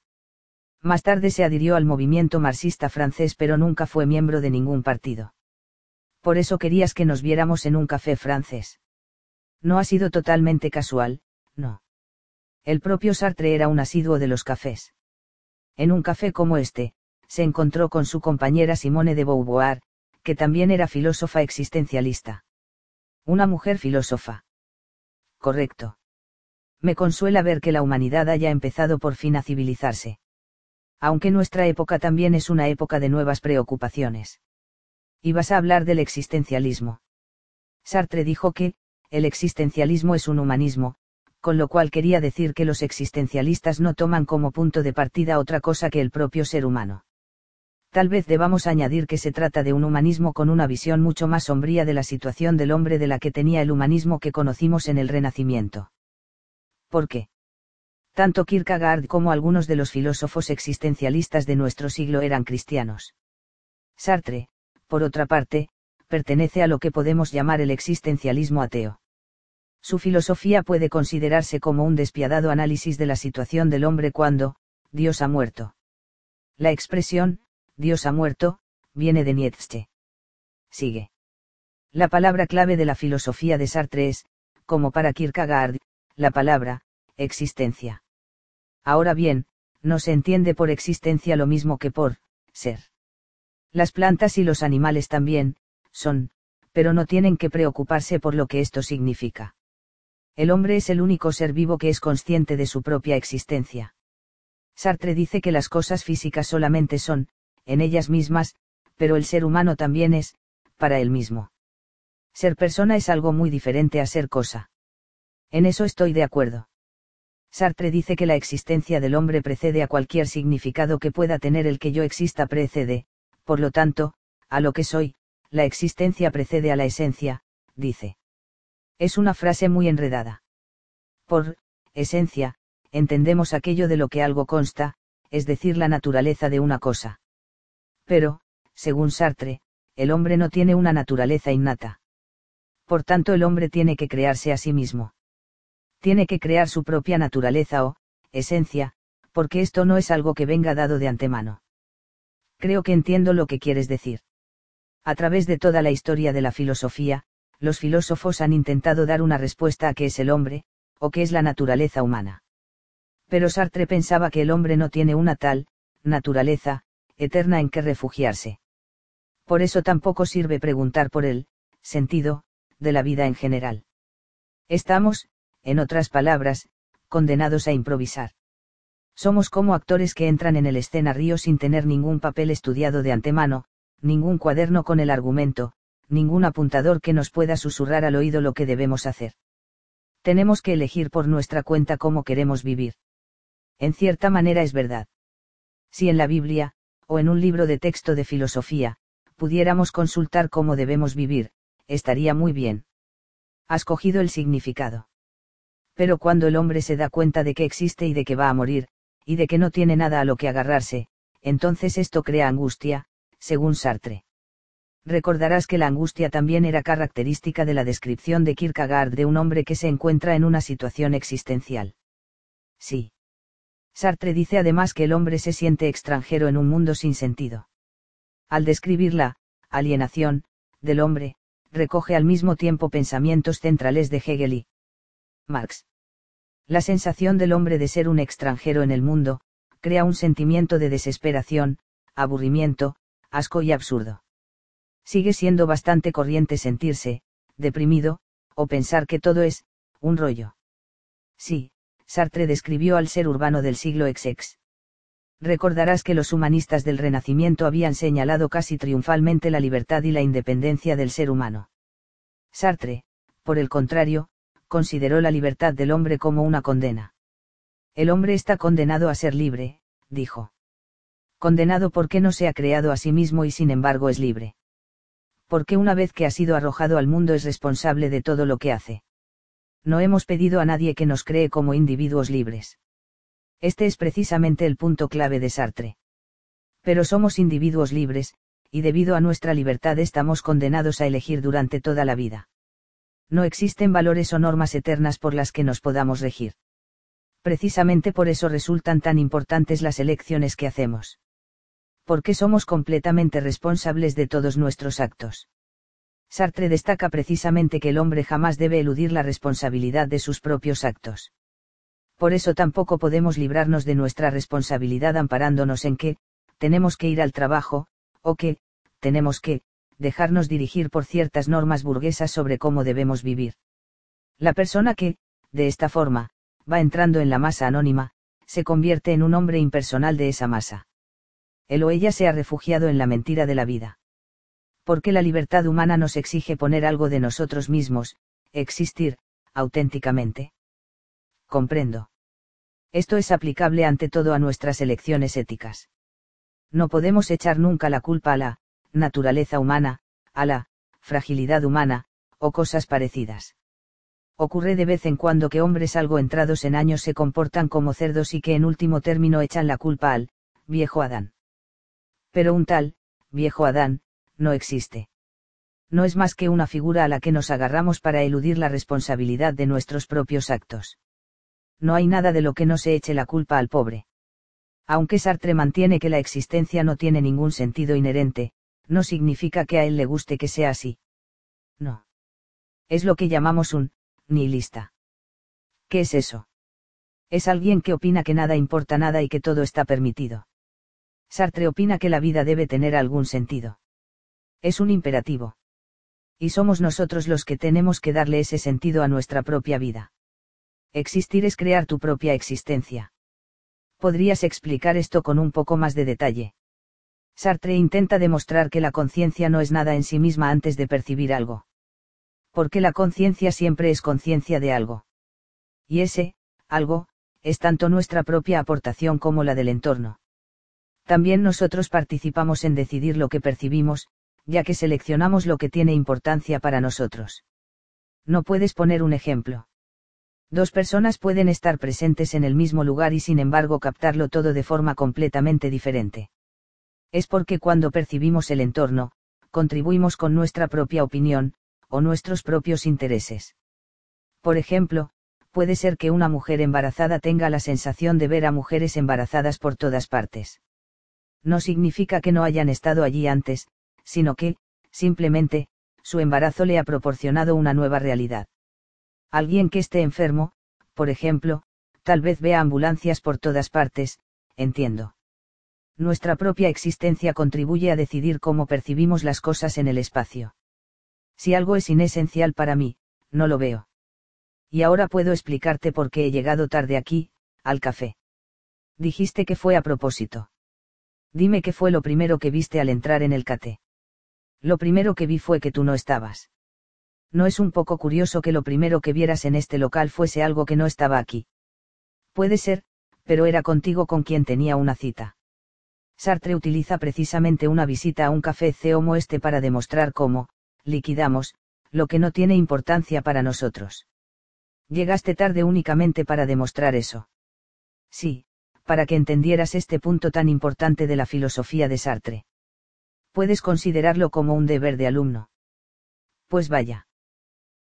Más tarde se adhirió al movimiento marxista francés pero nunca fue miembro de ningún partido. Por eso querías que nos viéramos en un café francés. No ha sido totalmente casual, no. El propio Sartre era un asiduo de los cafés. En un café como este, se encontró con su compañera Simone de Beauvoir, que también era filósofa existencialista. Una mujer filósofa. Correcto. Me consuela ver que la humanidad haya empezado por fin a civilizarse. Aunque nuestra época también es una época de nuevas preocupaciones. Y vas a hablar del existencialismo. Sartre dijo que, el existencialismo es un humanismo, con lo cual quería decir que los existencialistas no toman como punto de partida otra cosa que el propio ser humano. Tal vez debamos añadir que se trata de un humanismo con una visión mucho más sombría de la situación del hombre de la que tenía el humanismo que conocimos en el Renacimiento. ¿Por qué? Tanto Kierkegaard como algunos de los filósofos existencialistas de nuestro siglo eran cristianos. Sartre, por otra parte, pertenece a lo que podemos llamar el existencialismo ateo. Su filosofía puede considerarse como un despiadado análisis de la situación del hombre cuando, Dios ha muerto. La expresión, Dios ha muerto, viene de Nietzsche. Sigue. La palabra clave de la filosofía de Sartre es, como para Kierkegaard, la palabra, existencia. Ahora bien, no se entiende por existencia lo mismo que por, ser. Las plantas y los animales también, son, pero no tienen que preocuparse por lo que esto significa. El hombre es el único ser vivo que es consciente de su propia existencia. Sartre dice que las cosas físicas solamente son, en ellas mismas, pero el ser humano también es, para él mismo. Ser persona es algo muy diferente a ser cosa. En eso estoy de acuerdo. Sartre dice que la existencia del hombre precede a cualquier significado que pueda tener el que yo exista precede, por lo tanto, a lo que soy, la existencia precede a la esencia, dice. Es una frase muy enredada. Por, esencia, entendemos aquello de lo que algo consta, es decir, la naturaleza de una cosa. Pero, según Sartre, el hombre no tiene una naturaleza innata. Por tanto, el hombre tiene que crearse a sí mismo. Tiene que crear su propia naturaleza o, esencia, porque esto no es algo que venga dado de antemano. Creo que entiendo lo que quieres decir. A través de toda la historia de la filosofía, los filósofos han intentado dar una respuesta a qué es el hombre, o qué es la naturaleza humana. Pero Sartre pensaba que el hombre no tiene una tal, naturaleza, eterna en que refugiarse. Por eso tampoco sirve preguntar por el, sentido, de la vida en general. Estamos, en otras palabras, condenados a improvisar. Somos como actores que entran en el escenario sin tener ningún papel estudiado de antemano, ningún cuaderno con el argumento, ningún apuntador que nos pueda susurrar al oído lo que debemos hacer. Tenemos que elegir por nuestra cuenta cómo queremos vivir. En cierta manera es verdad. Si en la Biblia, o en un libro de texto de filosofía, pudiéramos consultar cómo debemos vivir, estaría muy bien. Has cogido el significado. Pero cuando el hombre se da cuenta de que existe y de que va a morir, y de que no tiene nada a lo que agarrarse, entonces esto crea angustia, según Sartre. Recordarás que la angustia también era característica de la descripción de Kierkegaard de un hombre que se encuentra en una situación existencial. Sí. Sartre dice además que el hombre se siente extranjero en un mundo sin sentido. Al describir la alienación del hombre, recoge al mismo tiempo pensamientos centrales de Hegel y Marx. La sensación del hombre de ser un extranjero en el mundo, crea un sentimiento de desesperación, aburrimiento, asco y absurdo. Sigue siendo bastante corriente sentirse, deprimido, o pensar que todo es, un rollo. Sí, Sartre describió al ser urbano del siglo XX. Recordarás que los humanistas del Renacimiento habían señalado casi triunfalmente la libertad y la independencia del ser humano. Sartre, por el contrario, consideró la libertad del hombre como una condena. El hombre está condenado a ser libre, dijo. Condenado porque no se ha creado a sí mismo y sin embargo es libre. Porque una vez que ha sido arrojado al mundo es responsable de todo lo que hace. No hemos pedido a nadie que nos cree como individuos libres. Este es precisamente el punto clave de Sartre. Pero somos individuos libres, y debido a nuestra libertad estamos condenados a elegir durante toda la vida. No existen valores o normas eternas por las que nos podamos regir. Precisamente por eso resultan tan importantes las elecciones que hacemos. Porque somos completamente responsables de todos nuestros actos. Sartre destaca precisamente que el hombre jamás debe eludir la responsabilidad de sus propios actos. Por eso tampoco podemos librarnos de nuestra responsabilidad amparándonos en que, tenemos que ir al trabajo, o que, tenemos que, dejarnos dirigir por ciertas normas burguesas sobre cómo debemos vivir. La persona que, de esta forma, va entrando en la masa anónima, se convierte en un hombre impersonal de esa masa. Él o ella se ha refugiado en la mentira de la vida porque la libertad humana nos exige poner algo de nosotros mismos, existir, auténticamente. Comprendo. Esto es aplicable ante todo a nuestras elecciones éticas. No podemos echar nunca la culpa a la naturaleza humana, a la fragilidad humana, o cosas parecidas. Ocurre de vez en cuando que hombres algo entrados en años se comportan como cerdos y que en último término echan la culpa al viejo Adán. Pero un tal, viejo Adán, no existe. No es más que una figura a la que nos agarramos para eludir la responsabilidad de nuestros propios actos. No hay nada de lo que no se eche la culpa al pobre. Aunque Sartre mantiene que la existencia no tiene ningún sentido inherente, no significa que a él le guste que sea así. No. Es lo que llamamos un nihilista. ¿Qué es eso? Es alguien que opina que nada importa nada y que todo está permitido. Sartre opina que la vida debe tener algún sentido. Es un imperativo. Y somos nosotros los que tenemos que darle ese sentido a nuestra propia vida. Existir es crear tu propia existencia. ¿Podrías explicar esto con un poco más de detalle? Sartre intenta demostrar que la conciencia no es nada en sí misma antes de percibir algo. Porque la conciencia siempre es conciencia de algo. Y ese, algo, es tanto nuestra propia aportación como la del entorno. También nosotros participamos en decidir lo que percibimos, ya que seleccionamos lo que tiene importancia para nosotros. No puedes poner un ejemplo. Dos personas pueden estar presentes en el mismo lugar y sin embargo captarlo todo de forma completamente diferente. Es porque cuando percibimos el entorno, contribuimos con nuestra propia opinión, o nuestros propios intereses. Por ejemplo, puede ser que una mujer embarazada tenga la sensación de ver a mujeres embarazadas por todas partes. No significa que no hayan estado allí antes, sino que, simplemente, su embarazo le ha proporcionado una nueva realidad. Alguien que esté enfermo, por ejemplo, tal vez vea ambulancias por todas partes, entiendo. Nuestra propia existencia contribuye a decidir cómo percibimos las cosas en el espacio. Si algo es inesencial para mí, no lo veo. Y ahora puedo explicarte por qué he llegado tarde aquí, al café. Dijiste que fue a propósito. Dime qué fue lo primero que viste al entrar en el cate. Lo primero que vi fue que tú no estabas. ¿No es un poco curioso que lo primero que vieras en este local fuese algo que no estaba aquí? Puede ser, pero era contigo con quien tenía una cita. Sartre utiliza precisamente una visita a un café como este para demostrar cómo, liquidamos, lo que no tiene importancia para nosotros. Llegaste tarde únicamente para demostrar eso. Sí, para que entendieras este punto tan importante de la filosofía de Sartre puedes considerarlo como un deber de alumno. Pues vaya.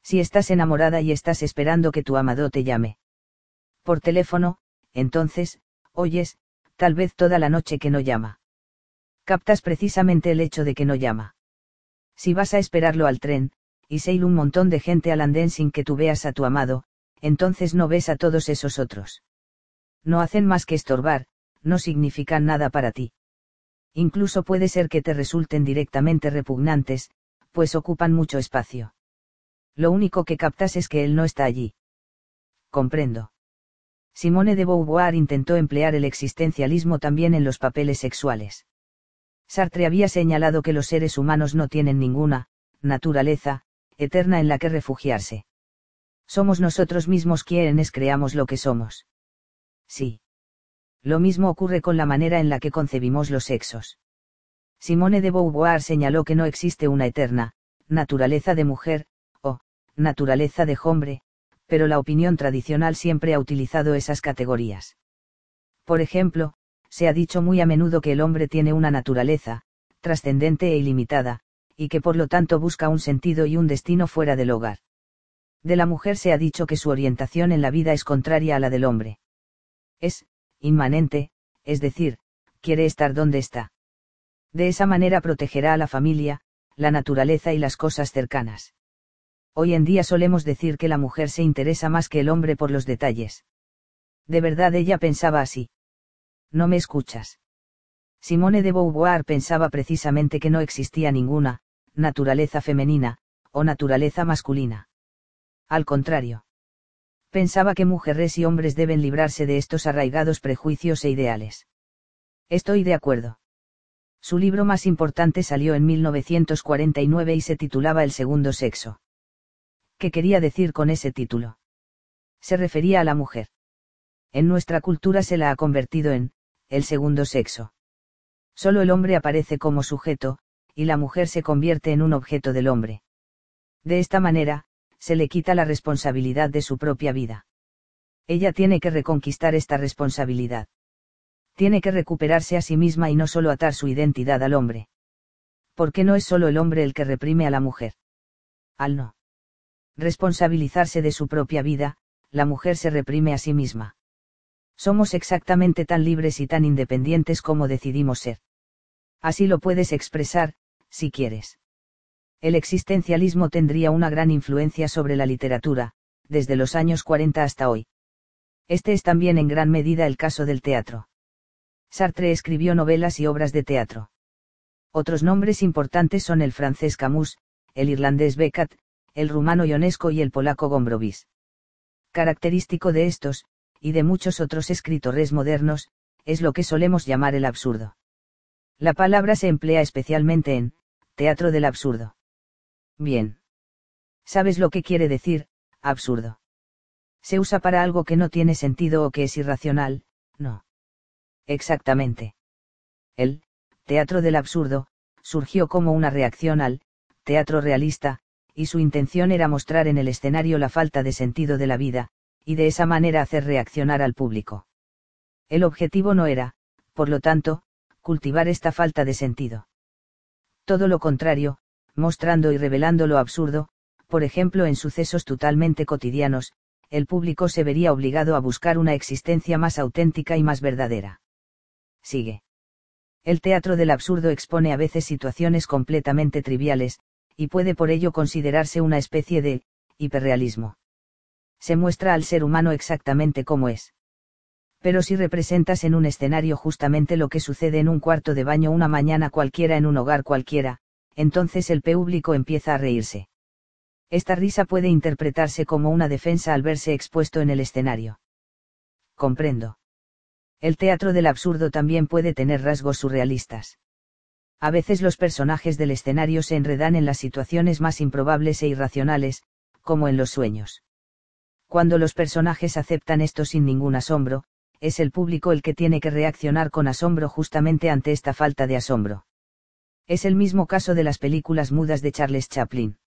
Si estás enamorada y estás esperando que tu amado te llame. Por teléfono, entonces, oyes, tal vez toda la noche que no llama. Captas precisamente el hecho de que no llama. Si vas a esperarlo al tren, y se un montón de gente al andén sin que tú veas a tu amado, entonces no ves a todos esos otros. No hacen más que estorbar, no significan nada para ti incluso puede ser que te resulten directamente repugnantes, pues ocupan mucho espacio. Lo único que captas es que él no está allí. Comprendo. Simone de Beauvoir intentó emplear el existencialismo también en los papeles sexuales. Sartre había señalado que los seres humanos no tienen ninguna, naturaleza, eterna en la que refugiarse. Somos nosotros mismos quienes creamos lo que somos. Sí. Lo mismo ocurre con la manera en la que concebimos los sexos. Simone de Beauvoir señaló que no existe una eterna, naturaleza de mujer, o, naturaleza de hombre, pero la opinión tradicional siempre ha utilizado esas categorías. Por ejemplo, se ha dicho muy a menudo que el hombre tiene una naturaleza, trascendente e ilimitada, y que por lo tanto busca un sentido y un destino fuera del hogar. De la mujer se ha dicho que su orientación en la vida es contraria a la del hombre. Es, inmanente, es decir, quiere estar donde está. De esa manera protegerá a la familia, la naturaleza y las cosas cercanas. Hoy en día solemos decir que la mujer se interesa más que el hombre por los detalles. De verdad ella pensaba así. No me escuchas. Simone de Beauvoir pensaba precisamente que no existía ninguna, naturaleza femenina, o naturaleza masculina. Al contrario. Pensaba que mujeres y hombres deben librarse de estos arraigados prejuicios e ideales. Estoy de acuerdo. Su libro más importante salió en 1949 y se titulaba El segundo sexo. ¿Qué quería decir con ese título? Se refería a la mujer. En nuestra cultura se la ha convertido en, el segundo sexo. Solo el hombre aparece como sujeto, y la mujer se convierte en un objeto del hombre. De esta manera, se le quita la responsabilidad de su propia vida. Ella tiene que reconquistar esta responsabilidad. Tiene que recuperarse a sí misma y no solo atar su identidad al hombre. Porque no es solo el hombre el que reprime a la mujer. Al no responsabilizarse de su propia vida, la mujer se reprime a sí misma. Somos exactamente tan libres y tan independientes como decidimos ser. Así lo puedes expresar, si quieres. El existencialismo tendría una gran influencia sobre la literatura, desde los años 40 hasta hoy. Este es también en gran medida el caso del teatro. Sartre escribió novelas y obras de teatro. Otros nombres importantes son el francés Camus, el irlandés Beckett, el rumano Ionesco y el polaco Gombrowicz. Característico de estos, y de muchos otros escritores modernos, es lo que solemos llamar el absurdo. La palabra se emplea especialmente en, teatro del absurdo. Bien. ¿Sabes lo que quiere decir, absurdo? Se usa para algo que no tiene sentido o que es irracional, no. Exactamente. El, teatro del absurdo, surgió como una reacción al, teatro realista, y su intención era mostrar en el escenario la falta de sentido de la vida, y de esa manera hacer reaccionar al público. El objetivo no era, por lo tanto, cultivar esta falta de sentido. Todo lo contrario, mostrando y revelando lo absurdo, por ejemplo en sucesos totalmente cotidianos, el público se vería obligado a buscar una existencia más auténtica y más verdadera. Sigue. El teatro del absurdo expone a veces situaciones completamente triviales, y puede por ello considerarse una especie de hiperrealismo. Se muestra al ser humano exactamente como es. Pero si representas en un escenario justamente lo que sucede en un cuarto de baño una mañana cualquiera en un hogar cualquiera, entonces el público empieza a reírse. Esta risa puede interpretarse como una defensa al verse expuesto en el escenario. Comprendo. El teatro del absurdo también puede tener rasgos surrealistas. A veces los personajes del escenario se enredan en las situaciones más improbables e irracionales, como en los sueños. Cuando los personajes aceptan esto sin ningún asombro, es el público el que tiene que reaccionar con asombro justamente ante esta falta de asombro. Es el mismo caso de las películas mudas de Charles Chaplin.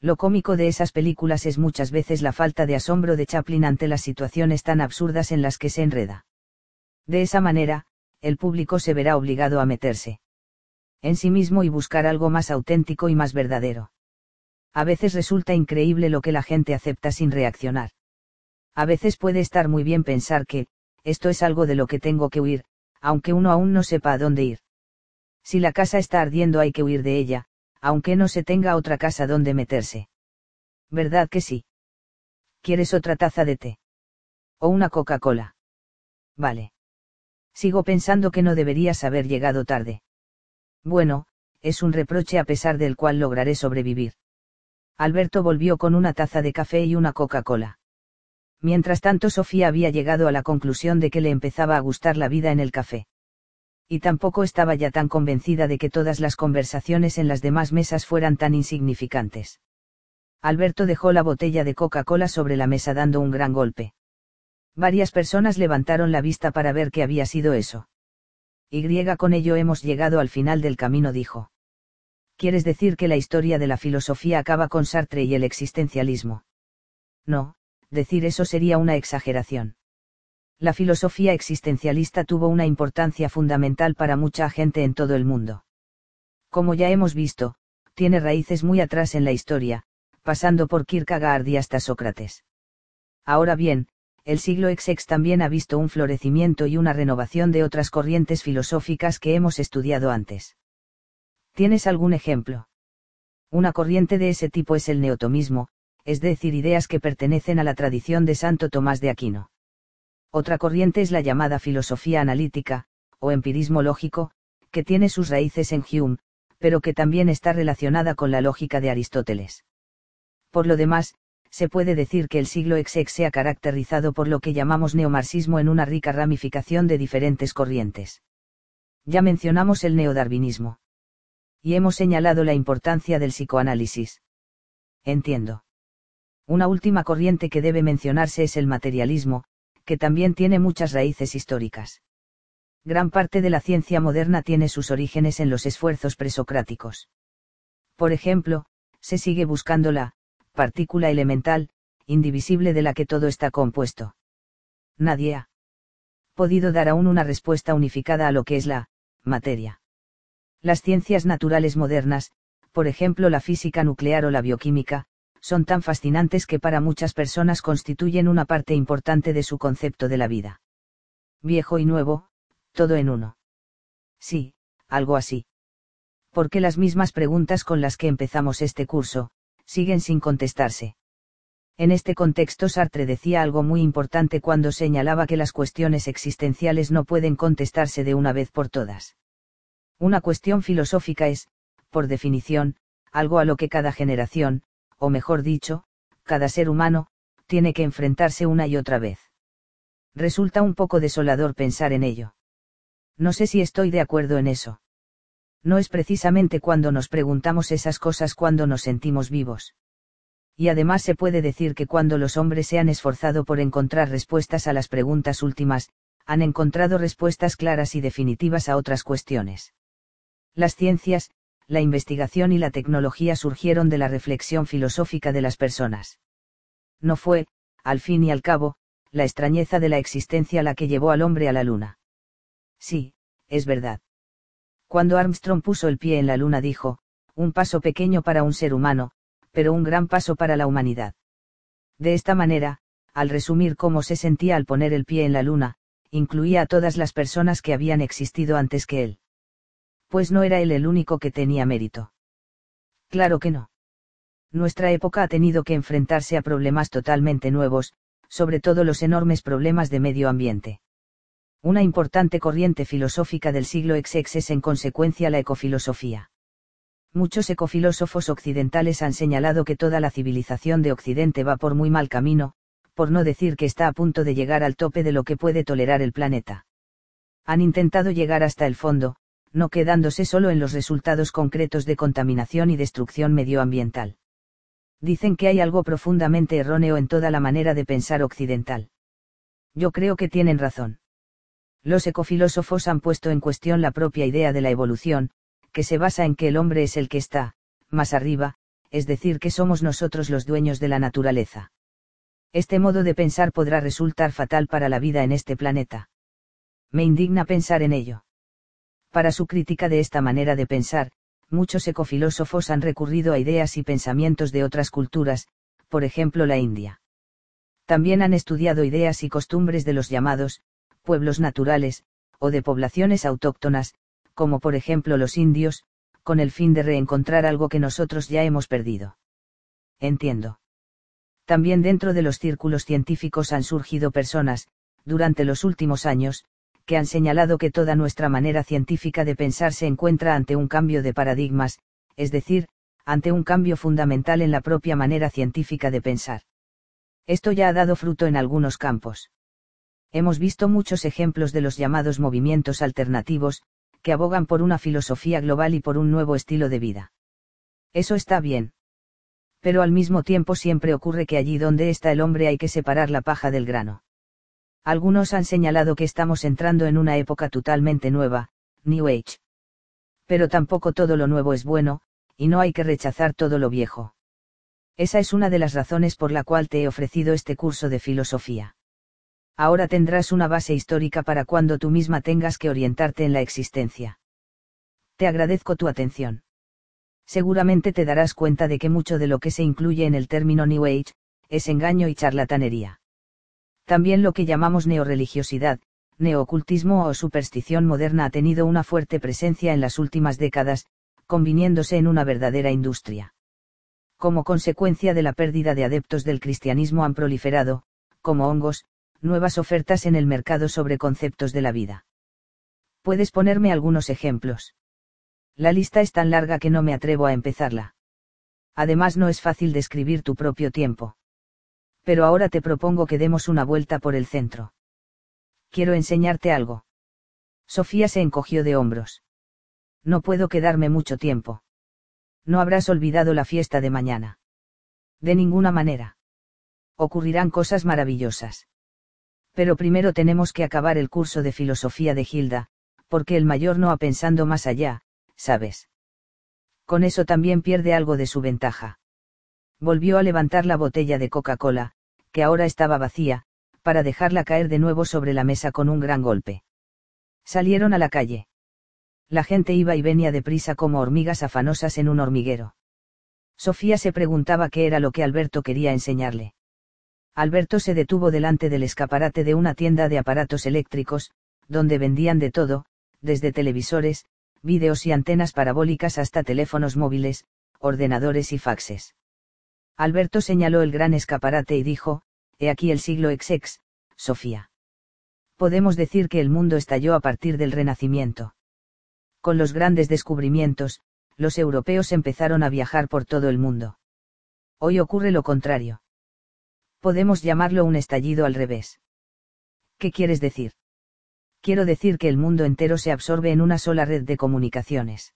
Lo cómico de esas películas es muchas veces la falta de asombro de Chaplin ante las situaciones tan absurdas en las que se enreda. De esa manera, el público se verá obligado a meterse en sí mismo y buscar algo más auténtico y más verdadero. A veces resulta increíble lo que la gente acepta sin reaccionar. A veces puede estar muy bien pensar que, esto es algo de lo que tengo que huir, aunque uno aún no sepa a dónde ir. Si la casa está ardiendo hay que huir de ella, aunque no se tenga otra casa donde meterse. ¿Verdad que sí? ¿Quieres otra taza de té? ¿O una Coca-Cola? Vale. Sigo pensando que no deberías haber llegado tarde. Bueno, es un reproche a pesar del cual lograré sobrevivir. Alberto volvió con una taza de café y una Coca-Cola. Mientras tanto Sofía había llegado a la conclusión de que le empezaba a gustar la vida en el café. Y tampoco estaba ya tan convencida de que todas las conversaciones en las demás mesas fueran tan insignificantes. Alberto dejó la botella de Coca-Cola sobre la mesa dando un gran golpe. Varias personas levantaron la vista para ver qué había sido eso. Y con ello hemos llegado al final del camino, dijo. ¿Quieres decir que la historia de la filosofía acaba con Sartre y el existencialismo? No, decir eso sería una exageración. La filosofía existencialista tuvo una importancia fundamental para mucha gente en todo el mundo. Como ya hemos visto, tiene raíces muy atrás en la historia, pasando por Kierkegaard y hasta Sócrates. Ahora bien, el siglo XX también ha visto un florecimiento y una renovación de otras corrientes filosóficas que hemos estudiado antes. ¿Tienes algún ejemplo? Una corriente de ese tipo es el neotomismo, es decir, ideas que pertenecen a la tradición de Santo Tomás de Aquino. Otra corriente es la llamada filosofía analítica, o empirismo lógico, que tiene sus raíces en Hume, pero que también está relacionada con la lógica de Aristóteles. Por lo demás, se puede decir que el siglo XX se ha caracterizado por lo que llamamos neomarxismo en una rica ramificación de diferentes corrientes. Ya mencionamos el neodarwinismo y hemos señalado la importancia del psicoanálisis. Entiendo. Una última corriente que debe mencionarse es el materialismo, que también tiene muchas raíces históricas. Gran parte de la ciencia moderna tiene sus orígenes en los esfuerzos presocráticos. Por ejemplo, se sigue buscando la partícula elemental, indivisible de la que todo está compuesto. Nadie ha podido dar aún una respuesta unificada a lo que es la materia. Las ciencias naturales modernas, por ejemplo la física nuclear o la bioquímica, son tan fascinantes que para muchas personas constituyen una parte importante de su concepto de la vida. Viejo y nuevo, todo en uno. Sí, algo así. Porque las mismas preguntas con las que empezamos este curso, siguen sin contestarse. En este contexto Sartre decía algo muy importante cuando señalaba que las cuestiones existenciales no pueden contestarse de una vez por todas. Una cuestión filosófica es, por definición, algo a lo que cada generación, o mejor dicho, cada ser humano, tiene que enfrentarse una y otra vez. Resulta un poco desolador pensar en ello. No sé si estoy de acuerdo en eso. No es precisamente cuando nos preguntamos esas cosas cuando nos sentimos vivos. Y además se puede decir que cuando los hombres se han esforzado por encontrar respuestas a las preguntas últimas, han encontrado respuestas claras y definitivas a otras cuestiones. Las ciencias, la investigación y la tecnología surgieron de la reflexión filosófica de las personas. No fue, al fin y al cabo, la extrañeza de la existencia la que llevó al hombre a la luna. Sí, es verdad. Cuando Armstrong puso el pie en la luna dijo, un paso pequeño para un ser humano, pero un gran paso para la humanidad. De esta manera, al resumir cómo se sentía al poner el pie en la luna, incluía a todas las personas que habían existido antes que él pues no era él el único que tenía mérito. Claro que no. Nuestra época ha tenido que enfrentarse a problemas totalmente nuevos, sobre todo los enormes problemas de medio ambiente. Una importante corriente filosófica del siglo XX es en consecuencia la ecofilosofía. Muchos ecofilósofos occidentales han señalado que toda la civilización de Occidente va por muy mal camino, por no decir que está a punto de llegar al tope de lo que puede tolerar el planeta. Han intentado llegar hasta el fondo, no quedándose solo en los resultados concretos de contaminación y destrucción medioambiental. Dicen que hay algo profundamente erróneo en toda la manera de pensar occidental. Yo creo que tienen razón. Los ecofilósofos han puesto en cuestión la propia idea de la evolución, que se basa en que el hombre es el que está, más arriba, es decir, que somos nosotros los dueños de la naturaleza. Este modo de pensar podrá resultar fatal para la vida en este planeta. Me indigna pensar en ello. Para su crítica de esta manera de pensar, muchos ecofilósofos han recurrido a ideas y pensamientos de otras culturas, por ejemplo la India. También han estudiado ideas y costumbres de los llamados, pueblos naturales, o de poblaciones autóctonas, como por ejemplo los indios, con el fin de reencontrar algo que nosotros ya hemos perdido. Entiendo. También dentro de los círculos científicos han surgido personas, durante los últimos años, que han señalado que toda nuestra manera científica de pensar se encuentra ante un cambio de paradigmas, es decir, ante un cambio fundamental en la propia manera científica de pensar. Esto ya ha dado fruto en algunos campos. Hemos visto muchos ejemplos de los llamados movimientos alternativos, que abogan por una filosofía global y por un nuevo estilo de vida. Eso está bien. Pero al mismo tiempo siempre ocurre que allí donde está el hombre hay que separar la paja del grano. Algunos han señalado que estamos entrando en una época totalmente nueva, New Age. Pero tampoco todo lo nuevo es bueno, y no hay que rechazar todo lo viejo. Esa es una de las razones por la cual te he ofrecido este curso de filosofía. Ahora tendrás una base histórica para cuando tú misma tengas que orientarte en la existencia. Te agradezco tu atención. Seguramente te darás cuenta de que mucho de lo que se incluye en el término New Age, es engaño y charlatanería. También lo que llamamos neoreligiosidad, neoocultismo o superstición moderna ha tenido una fuerte presencia en las últimas décadas, conviniéndose en una verdadera industria. Como consecuencia de la pérdida de adeptos del cristianismo han proliferado, como hongos, nuevas ofertas en el mercado sobre conceptos de la vida. ¿Puedes ponerme algunos ejemplos? La lista es tan larga que no me atrevo a empezarla. Además no es fácil describir tu propio tiempo pero ahora te propongo que demos una vuelta por el centro. Quiero enseñarte algo. Sofía se encogió de hombros. No puedo quedarme mucho tiempo. No habrás olvidado la fiesta de mañana. De ninguna manera. Ocurrirán cosas maravillosas. Pero primero tenemos que acabar el curso de filosofía de Gilda, porque el mayor no ha pensando más allá, ¿sabes? Con eso también pierde algo de su ventaja volvió a levantar la botella de Coca-Cola, que ahora estaba vacía, para dejarla caer de nuevo sobre la mesa con un gran golpe. Salieron a la calle. La gente iba y venía deprisa como hormigas afanosas en un hormiguero. Sofía se preguntaba qué era lo que Alberto quería enseñarle. Alberto se detuvo delante del escaparate de una tienda de aparatos eléctricos, donde vendían de todo, desde televisores, vídeos y antenas parabólicas hasta teléfonos móviles, ordenadores y faxes. Alberto señaló el gran escaparate y dijo, He aquí el siglo XX, Sofía. Podemos decir que el mundo estalló a partir del Renacimiento. Con los grandes descubrimientos, los europeos empezaron a viajar por todo el mundo. Hoy ocurre lo contrario. Podemos llamarlo un estallido al revés. ¿Qué quieres decir? Quiero decir que el mundo entero se absorbe en una sola red de comunicaciones.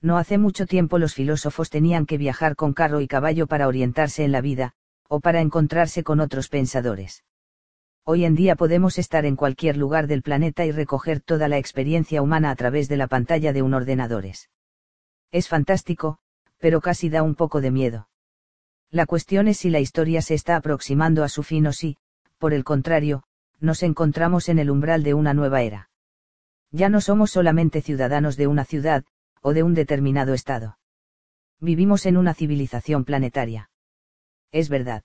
No hace mucho tiempo los filósofos tenían que viajar con carro y caballo para orientarse en la vida, o para encontrarse con otros pensadores. Hoy en día podemos estar en cualquier lugar del planeta y recoger toda la experiencia humana a través de la pantalla de un ordenador. Es fantástico, pero casi da un poco de miedo. La cuestión es si la historia se está aproximando a su fin o si, por el contrario, nos encontramos en el umbral de una nueva era. Ya no somos solamente ciudadanos de una ciudad, o de un determinado estado. Vivimos en una civilización planetaria. Es verdad.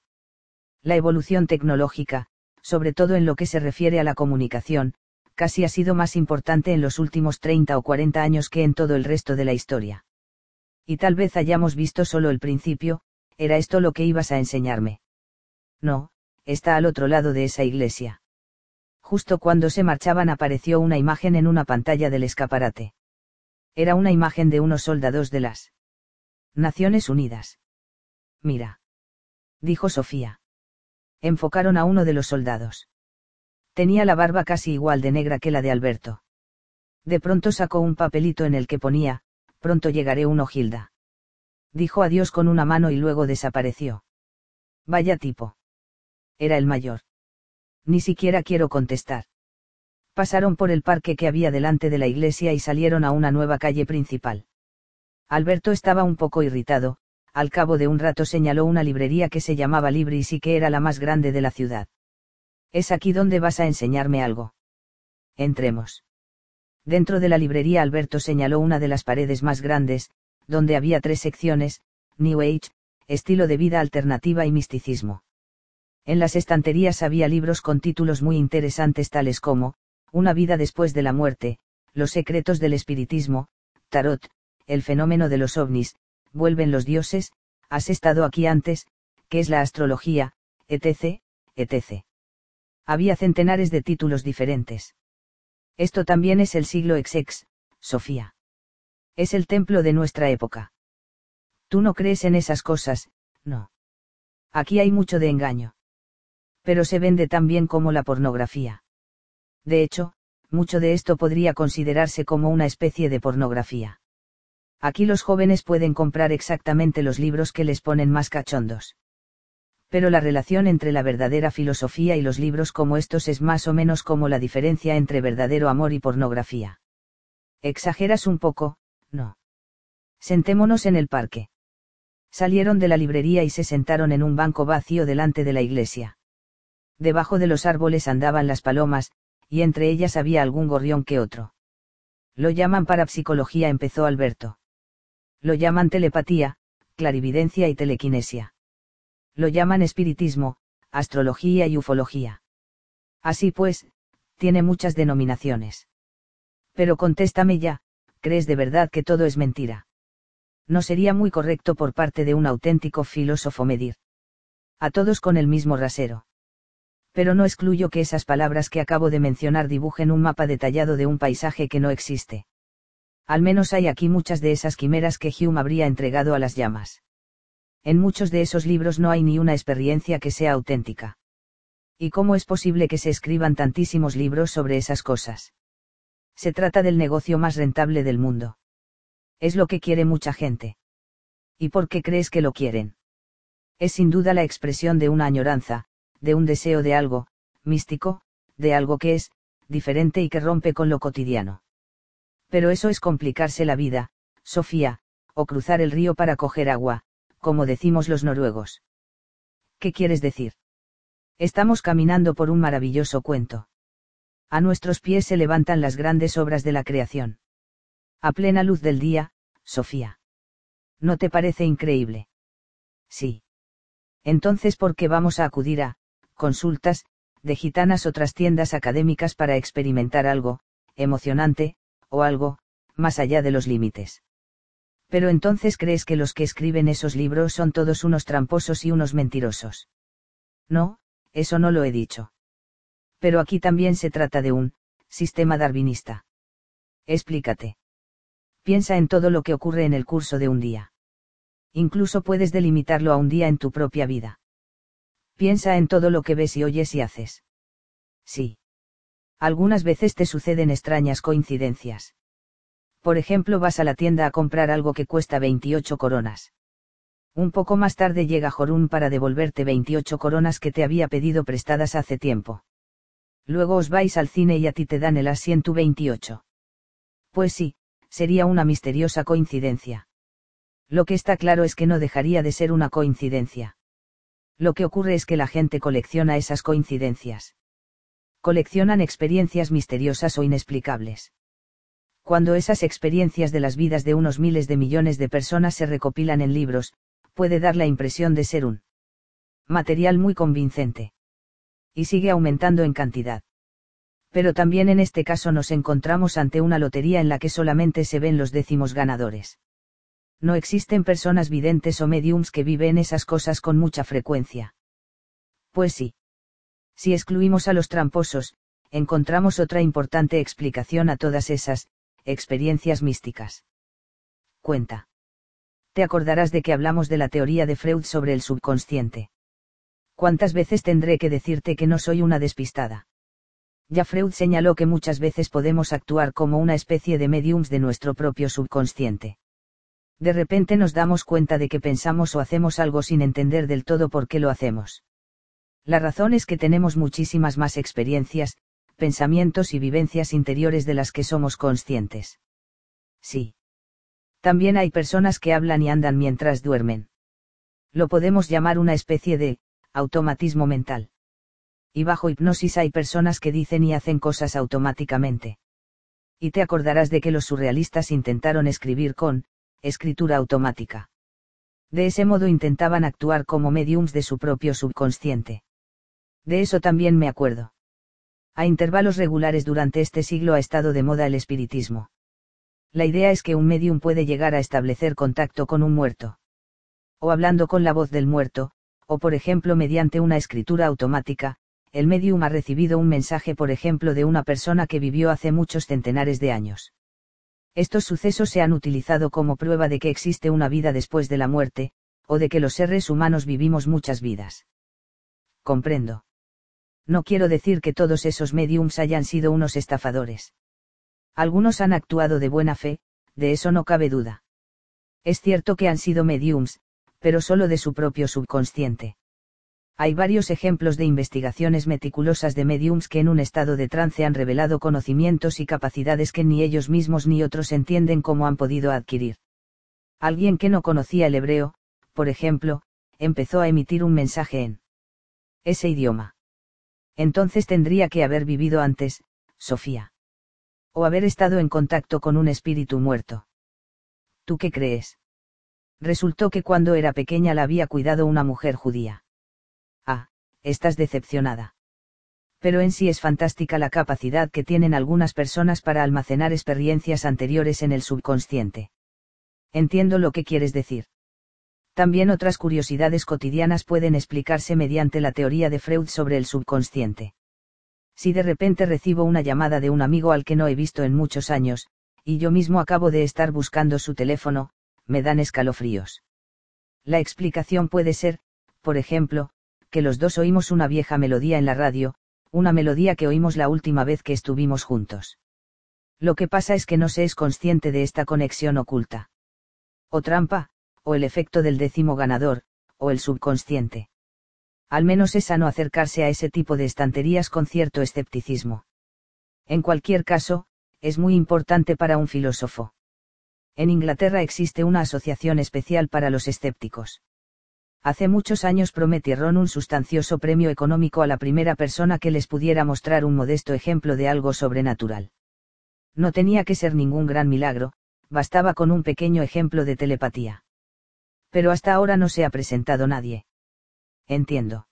La evolución tecnológica, sobre todo en lo que se refiere a la comunicación, casi ha sido más importante en los últimos 30 o 40 años que en todo el resto de la historia. Y tal vez hayamos visto solo el principio, ¿era esto lo que ibas a enseñarme? No, está al otro lado de esa iglesia. Justo cuando se marchaban apareció una imagen en una pantalla del escaparate. Era una imagen de unos soldados de las Naciones Unidas. Mira. Dijo Sofía. Enfocaron a uno de los soldados. Tenía la barba casi igual de negra que la de Alberto. De pronto sacó un papelito en el que ponía, pronto llegaré uno Gilda. Dijo adiós con una mano y luego desapareció. Vaya tipo. Era el mayor. Ni siquiera quiero contestar pasaron por el parque que había delante de la iglesia y salieron a una nueva calle principal. Alberto estaba un poco irritado, al cabo de un rato señaló una librería que se llamaba Libris y que era la más grande de la ciudad. Es aquí donde vas a enseñarme algo. Entremos. Dentro de la librería Alberto señaló una de las paredes más grandes, donde había tres secciones, New Age, estilo de vida alternativa y misticismo. En las estanterías había libros con títulos muy interesantes tales como, una vida después de la muerte, los secretos del espiritismo, tarot, el fenómeno de los ovnis, vuelven los dioses, has estado aquí antes, que es la astrología, etc., etc. Había centenares de títulos diferentes. Esto también es el siglo XX, Sofía. Es el templo de nuestra época. Tú no crees en esas cosas, no. Aquí hay mucho de engaño. Pero se vende tan bien como la pornografía. De hecho, mucho de esto podría considerarse como una especie de pornografía. Aquí los jóvenes pueden comprar exactamente los libros que les ponen más cachondos. Pero la relación entre la verdadera filosofía y los libros como estos es más o menos como la diferencia entre verdadero amor y pornografía. Exageras un poco, no. Sentémonos en el parque. Salieron de la librería y se sentaron en un banco vacío delante de la iglesia. Debajo de los árboles andaban las palomas, y entre ellas había algún gorrión que otro. Lo llaman parapsicología, empezó Alberto. Lo llaman telepatía, clarividencia y telequinesia. Lo llaman espiritismo, astrología y ufología. Así pues, tiene muchas denominaciones. Pero contéstame ya, ¿crees de verdad que todo es mentira? No sería muy correcto por parte de un auténtico filósofo medir. A todos con el mismo rasero pero no excluyo que esas palabras que acabo de mencionar dibujen un mapa detallado de un paisaje que no existe. Al menos hay aquí muchas de esas quimeras que Hume habría entregado a las llamas. En muchos de esos libros no hay ni una experiencia que sea auténtica. ¿Y cómo es posible que se escriban tantísimos libros sobre esas cosas? Se trata del negocio más rentable del mundo. Es lo que quiere mucha gente. ¿Y por qué crees que lo quieren? Es sin duda la expresión de una añoranza, de un deseo de algo, místico, de algo que es, diferente y que rompe con lo cotidiano. Pero eso es complicarse la vida, Sofía, o cruzar el río para coger agua, como decimos los noruegos. ¿Qué quieres decir? Estamos caminando por un maravilloso cuento. A nuestros pies se levantan las grandes obras de la creación. A plena luz del día, Sofía. ¿No te parece increíble? Sí. Entonces, ¿por qué vamos a acudir a, consultas, de gitanas otras tiendas académicas para experimentar algo, emocionante, o algo, más allá de los límites. Pero entonces crees que los que escriben esos libros son todos unos tramposos y unos mentirosos. No, eso no lo he dicho. Pero aquí también se trata de un, sistema darwinista. Explícate. Piensa en todo lo que ocurre en el curso de un día. Incluso puedes delimitarlo a un día en tu propia vida. Piensa en todo lo que ves y oyes y haces. Sí. Algunas veces te suceden extrañas coincidencias. Por ejemplo, vas a la tienda a comprar algo que cuesta 28 coronas. Un poco más tarde llega Jorún para devolverte 28 coronas que te había pedido prestadas hace tiempo. Luego os vais al cine y a ti te dan el asiento 28. Pues sí, sería una misteriosa coincidencia. Lo que está claro es que no dejaría de ser una coincidencia. Lo que ocurre es que la gente colecciona esas coincidencias. Coleccionan experiencias misteriosas o inexplicables. Cuando esas experiencias de las vidas de unos miles de millones de personas se recopilan en libros, puede dar la impresión de ser un material muy convincente. Y sigue aumentando en cantidad. Pero también en este caso nos encontramos ante una lotería en la que solamente se ven los décimos ganadores no existen personas videntes o mediums que viven esas cosas con mucha frecuencia. Pues sí. Si excluimos a los tramposos, encontramos otra importante explicación a todas esas, experiencias místicas. Cuenta. Te acordarás de que hablamos de la teoría de Freud sobre el subconsciente. ¿Cuántas veces tendré que decirte que no soy una despistada? Ya Freud señaló que muchas veces podemos actuar como una especie de mediums de nuestro propio subconsciente de repente nos damos cuenta de que pensamos o hacemos algo sin entender del todo por qué lo hacemos. La razón es que tenemos muchísimas más experiencias, pensamientos y vivencias interiores de las que somos conscientes. Sí. También hay personas que hablan y andan mientras duermen. Lo podemos llamar una especie de, automatismo mental. Y bajo hipnosis hay personas que dicen y hacen cosas automáticamente. Y te acordarás de que los surrealistas intentaron escribir con, escritura automática. De ese modo intentaban actuar como mediums de su propio subconsciente. De eso también me acuerdo. A intervalos regulares durante este siglo ha estado de moda el espiritismo. La idea es que un medium puede llegar a establecer contacto con un muerto. O hablando con la voz del muerto, o por ejemplo mediante una escritura automática, el medium ha recibido un mensaje por ejemplo de una persona que vivió hace muchos centenares de años. Estos sucesos se han utilizado como prueba de que existe una vida después de la muerte, o de que los seres humanos vivimos muchas vidas. Comprendo. No quiero decir que todos esos mediums hayan sido unos estafadores. Algunos han actuado de buena fe, de eso no cabe duda. Es cierto que han sido mediums, pero solo de su propio subconsciente. Hay varios ejemplos de investigaciones meticulosas de mediums que en un estado de trance han revelado conocimientos y capacidades que ni ellos mismos ni otros entienden cómo han podido adquirir. Alguien que no conocía el hebreo, por ejemplo, empezó a emitir un mensaje en ese idioma. Entonces tendría que haber vivido antes, Sofía. O haber estado en contacto con un espíritu muerto. ¿Tú qué crees? Resultó que cuando era pequeña la había cuidado una mujer judía. Ah, estás decepcionada. Pero en sí es fantástica la capacidad que tienen algunas personas para almacenar experiencias anteriores en el subconsciente. Entiendo lo que quieres decir. También otras curiosidades cotidianas pueden explicarse mediante la teoría de Freud sobre el subconsciente. Si de repente recibo una llamada de un amigo al que no he visto en muchos años, y yo mismo acabo de estar buscando su teléfono, me dan escalofríos. La explicación puede ser, por ejemplo, que los dos oímos una vieja melodía en la radio, una melodía que oímos la última vez que estuvimos juntos. Lo que pasa es que no se es consciente de esta conexión oculta. O trampa, o el efecto del décimo ganador, o el subconsciente. Al menos es sano acercarse a ese tipo de estanterías con cierto escepticismo. En cualquier caso, es muy importante para un filósofo. En Inglaterra existe una asociación especial para los escépticos. Hace muchos años prometieron un sustancioso premio económico a la primera persona que les pudiera mostrar un modesto ejemplo de algo sobrenatural. No tenía que ser ningún gran milagro, bastaba con un pequeño ejemplo de telepatía. Pero hasta ahora no se ha presentado nadie. Entiendo.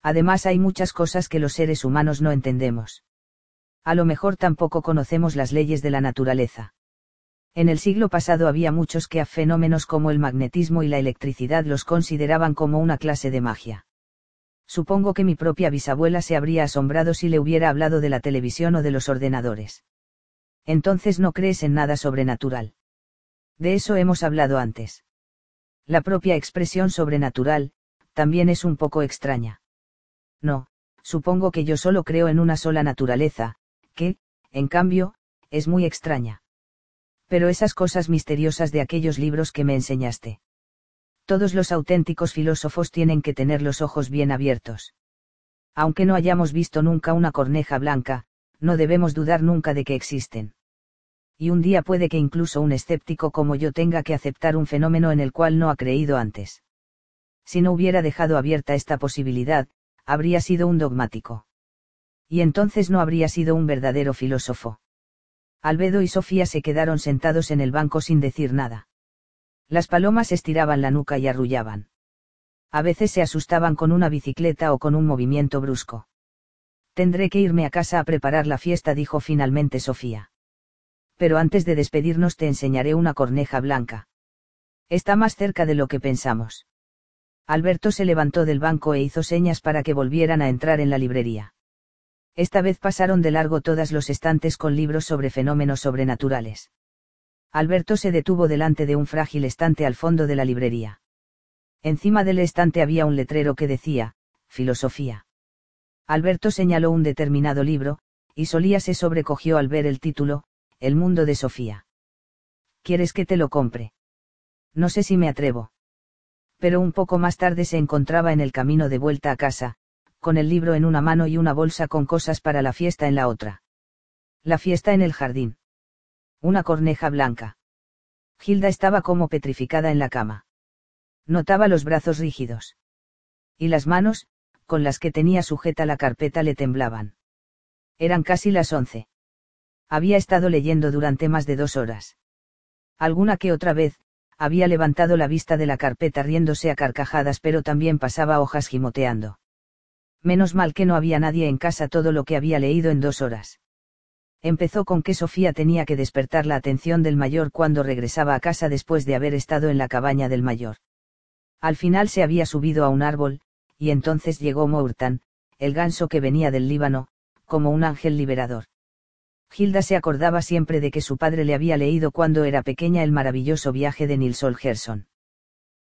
Además hay muchas cosas que los seres humanos no entendemos. A lo mejor tampoco conocemos las leyes de la naturaleza. En el siglo pasado había muchos que a fenómenos como el magnetismo y la electricidad los consideraban como una clase de magia. Supongo que mi propia bisabuela se habría asombrado si le hubiera hablado de la televisión o de los ordenadores. Entonces no crees en nada sobrenatural. De eso hemos hablado antes. La propia expresión sobrenatural, también es un poco extraña. No, supongo que yo solo creo en una sola naturaleza, que, en cambio, es muy extraña pero esas cosas misteriosas de aquellos libros que me enseñaste. Todos los auténticos filósofos tienen que tener los ojos bien abiertos. Aunque no hayamos visto nunca una corneja blanca, no debemos dudar nunca de que existen. Y un día puede que incluso un escéptico como yo tenga que aceptar un fenómeno en el cual no ha creído antes. Si no hubiera dejado abierta esta posibilidad, habría sido un dogmático. Y entonces no habría sido un verdadero filósofo. Albedo y Sofía se quedaron sentados en el banco sin decir nada. Las palomas estiraban la nuca y arrullaban. A veces se asustaban con una bicicleta o con un movimiento brusco. Tendré que irme a casa a preparar la fiesta, dijo finalmente Sofía. Pero antes de despedirnos te enseñaré una corneja blanca. Está más cerca de lo que pensamos. Alberto se levantó del banco e hizo señas para que volvieran a entrar en la librería. Esta vez pasaron de largo todas los estantes con libros sobre fenómenos sobrenaturales. Alberto se detuvo delante de un frágil estante al fondo de la librería. Encima del estante había un letrero que decía, Filosofía. Alberto señaló un determinado libro, y Solía se sobrecogió al ver el título, El mundo de Sofía. ¿Quieres que te lo compre? No sé si me atrevo. Pero un poco más tarde se encontraba en el camino de vuelta a casa, con el libro en una mano y una bolsa con cosas para la fiesta en la otra. La fiesta en el jardín. Una corneja blanca. Gilda estaba como petrificada en la cama. Notaba los brazos rígidos. Y las manos, con las que tenía sujeta la carpeta, le temblaban. Eran casi las once. Había estado leyendo durante más de dos horas. Alguna que otra vez, había levantado la vista de la carpeta riéndose a carcajadas, pero también pasaba hojas gimoteando menos mal que no había nadie en casa todo lo que había leído en dos horas. Empezó con que Sofía tenía que despertar la atención del mayor cuando regresaba a casa después de haber estado en la cabaña del mayor. Al final se había subido a un árbol, y entonces llegó Mourtan, el ganso que venía del Líbano, como un ángel liberador. Hilda se acordaba siempre de que su padre le había leído cuando era pequeña el maravilloso viaje de Nils Holgersson.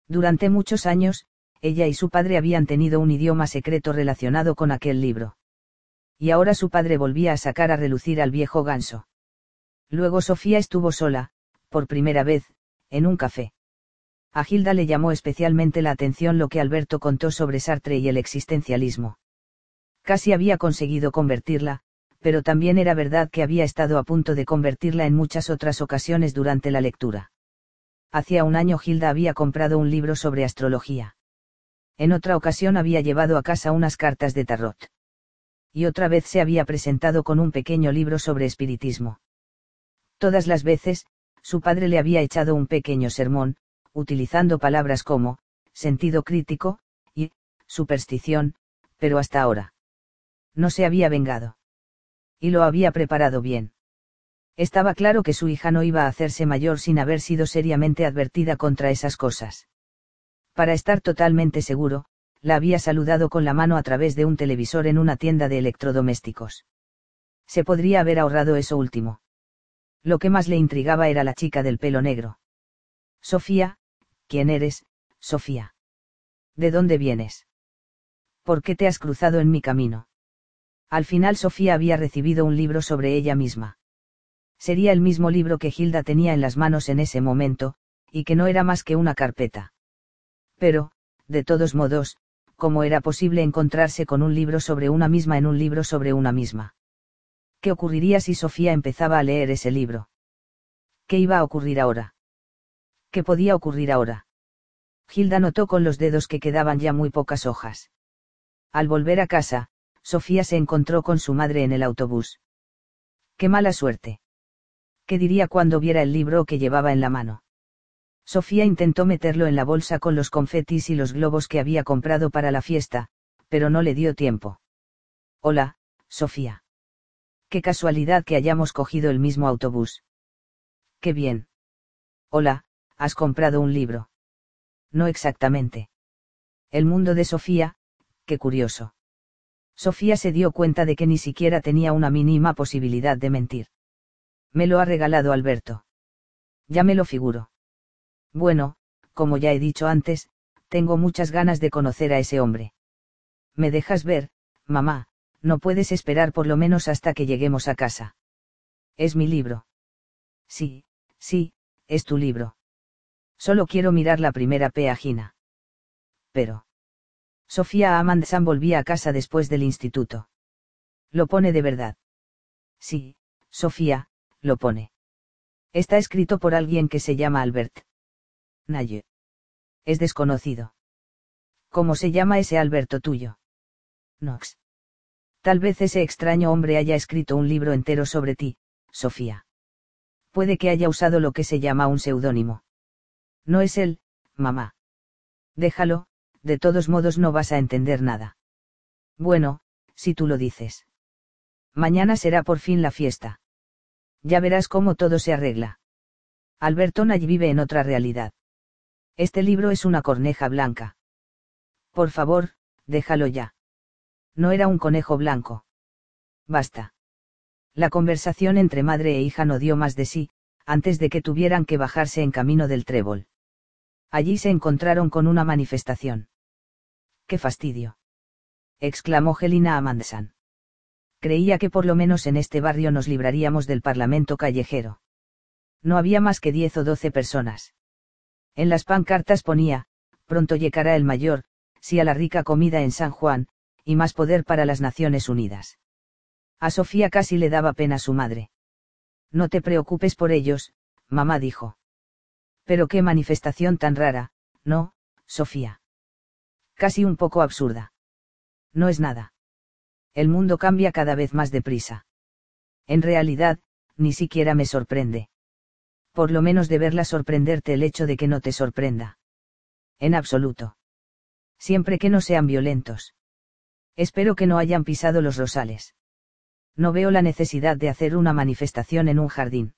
Durante muchos años, ella y su padre habían tenido un idioma secreto relacionado con aquel libro. Y ahora su padre volvía a sacar a relucir al viejo ganso. Luego Sofía estuvo sola, por primera vez, en un café. A Gilda le llamó especialmente la atención lo que Alberto contó sobre Sartre y el existencialismo. Casi había conseguido convertirla, pero también era verdad que había estado a punto de convertirla en muchas otras ocasiones durante la lectura. Hacía un año Gilda había comprado un libro sobre astrología. En otra ocasión había llevado a casa unas cartas de tarot. Y otra vez se había presentado con un pequeño libro sobre espiritismo. Todas las veces, su padre le había echado un pequeño sermón, utilizando palabras como, sentido crítico, y, superstición, pero hasta ahora. No se había vengado. Y lo había preparado bien. Estaba claro que su hija no iba a hacerse mayor sin haber sido seriamente advertida contra esas cosas. Para estar totalmente seguro, la había saludado con la mano a través de un televisor en una tienda de electrodomésticos. Se podría haber ahorrado eso último. Lo que más le intrigaba era la chica del pelo negro. Sofía, ¿quién eres, Sofía? ¿De dónde vienes? ¿Por qué te has cruzado en mi camino? Al final Sofía había recibido un libro sobre ella misma. Sería el mismo libro que Hilda tenía en las manos en ese momento, y que no era más que una carpeta. Pero, de todos modos, ¿cómo era posible encontrarse con un libro sobre una misma en un libro sobre una misma? ¿Qué ocurriría si Sofía empezaba a leer ese libro? ¿Qué iba a ocurrir ahora? ¿Qué podía ocurrir ahora? Gilda notó con los dedos que quedaban ya muy pocas hojas. Al volver a casa, Sofía se encontró con su madre en el autobús. ¡Qué mala suerte! ¿Qué diría cuando viera el libro que llevaba en la mano? Sofía intentó meterlo en la bolsa con los confetis y los globos que había comprado para la fiesta, pero no le dio tiempo. Hola, Sofía. Qué casualidad que hayamos cogido el mismo autobús. Qué bien. Hola, ¿has comprado un libro? No exactamente. El mundo de Sofía, qué curioso. Sofía se dio cuenta de que ni siquiera tenía una mínima posibilidad de mentir. Me lo ha regalado Alberto. Ya me lo figuro. Bueno, como ya he dicho antes, tengo muchas ganas de conocer a ese hombre. ¿Me dejas ver, mamá? No puedes esperar por lo menos hasta que lleguemos a casa. Es mi libro. Sí, sí, es tu libro. Solo quiero mirar la primera página. Pero. Sofía Amandsan volvía a casa después del instituto. Lo pone de verdad. Sí, Sofía, lo pone. Está escrito por alguien que se llama Albert. Naye. Es desconocido. ¿Cómo se llama ese Alberto tuyo? Nox. Tal vez ese extraño hombre haya escrito un libro entero sobre ti, Sofía. Puede que haya usado lo que se llama un seudónimo. No es él, mamá. Déjalo, de todos modos no vas a entender nada. Bueno, si tú lo dices. Mañana será por fin la fiesta. Ya verás cómo todo se arregla. Alberto Nay vive en otra realidad. Este libro es una corneja blanca. Por favor, déjalo ya. No era un conejo blanco. Basta. La conversación entre madre e hija no dio más de sí, antes de que tuvieran que bajarse en camino del trébol. Allí se encontraron con una manifestación. ¡Qué fastidio! exclamó Gelina Amandsan. Creía que por lo menos en este barrio nos libraríamos del parlamento callejero. No había más que diez o doce personas. En las pancartas ponía, pronto llegará el mayor, sí a la rica comida en San Juan, y más poder para las Naciones Unidas. A Sofía casi le daba pena su madre. No te preocupes por ellos, mamá dijo. Pero qué manifestación tan rara, ¿no, Sofía? Casi un poco absurda. No es nada. El mundo cambia cada vez más deprisa. En realidad, ni siquiera me sorprende por lo menos de verla sorprenderte el hecho de que no te sorprenda. En absoluto. Siempre que no sean violentos. Espero que no hayan pisado los rosales. No veo la necesidad de hacer una manifestación en un jardín.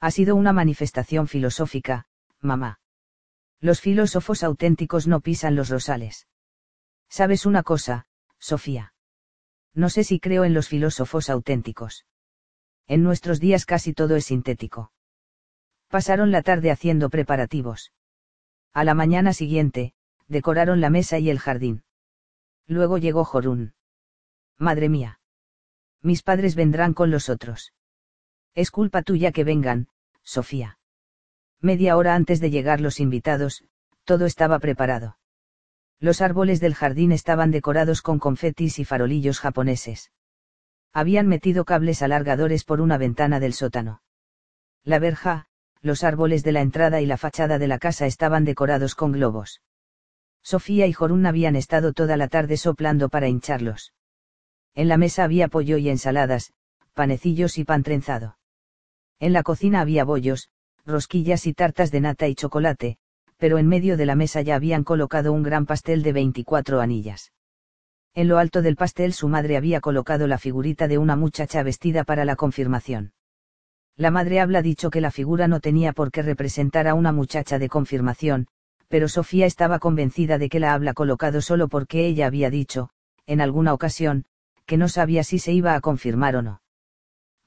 Ha sido una manifestación filosófica, mamá. Los filósofos auténticos no pisan los rosales. ¿Sabes una cosa, Sofía? No sé si creo en los filósofos auténticos. En nuestros días casi todo es sintético. Pasaron la tarde haciendo preparativos. A la mañana siguiente, decoraron la mesa y el jardín. Luego llegó Jorún. Madre mía. Mis padres vendrán con los otros. Es culpa tuya que vengan, Sofía. Media hora antes de llegar los invitados, todo estaba preparado. Los árboles del jardín estaban decorados con confetis y farolillos japoneses. Habían metido cables alargadores por una ventana del sótano. La verja, los árboles de la entrada y la fachada de la casa estaban decorados con globos. Sofía y Jorun habían estado toda la tarde soplando para hincharlos. En la mesa había pollo y ensaladas, panecillos y pan trenzado. En la cocina había bollos, rosquillas y tartas de nata y chocolate, pero en medio de la mesa ya habían colocado un gran pastel de 24 anillas. En lo alto del pastel su madre había colocado la figurita de una muchacha vestida para la confirmación. La madre habla dicho que la figura no tenía por qué representar a una muchacha de confirmación, pero Sofía estaba convencida de que la habla colocado solo porque ella había dicho, en alguna ocasión, que no sabía si se iba a confirmar o no.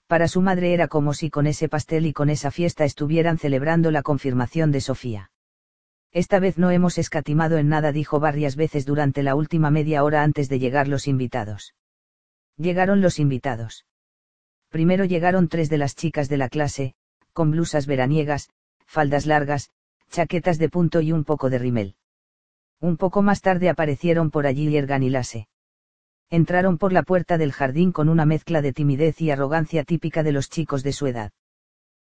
Para su madre era como si con ese pastel y con esa fiesta estuvieran celebrando la confirmación de Sofía. Esta vez no hemos escatimado en nada, dijo varias veces durante la última media hora antes de llegar los invitados. Llegaron los invitados. Primero llegaron tres de las chicas de la clase, con blusas veraniegas, faldas largas, chaquetas de punto y un poco de rimel. Un poco más tarde aparecieron por allí Yergan y Lase. Entraron por la puerta del jardín con una mezcla de timidez y arrogancia típica de los chicos de su edad.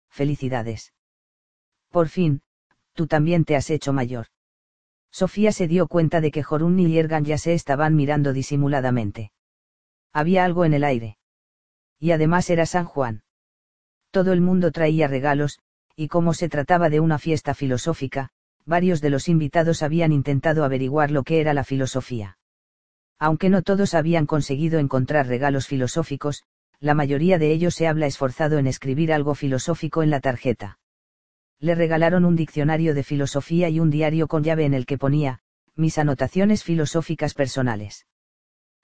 Felicidades. Por fin, tú también te has hecho mayor. Sofía se dio cuenta de que Jorun y Yergan ya se estaban mirando disimuladamente. Había algo en el aire. Y además era San Juan. Todo el mundo traía regalos, y como se trataba de una fiesta filosófica, varios de los invitados habían intentado averiguar lo que era la filosofía. Aunque no todos habían conseguido encontrar regalos filosóficos, la mayoría de ellos se habla esforzado en escribir algo filosófico en la tarjeta le regalaron un diccionario de filosofía y un diario con llave en el que ponía, mis anotaciones filosóficas personales.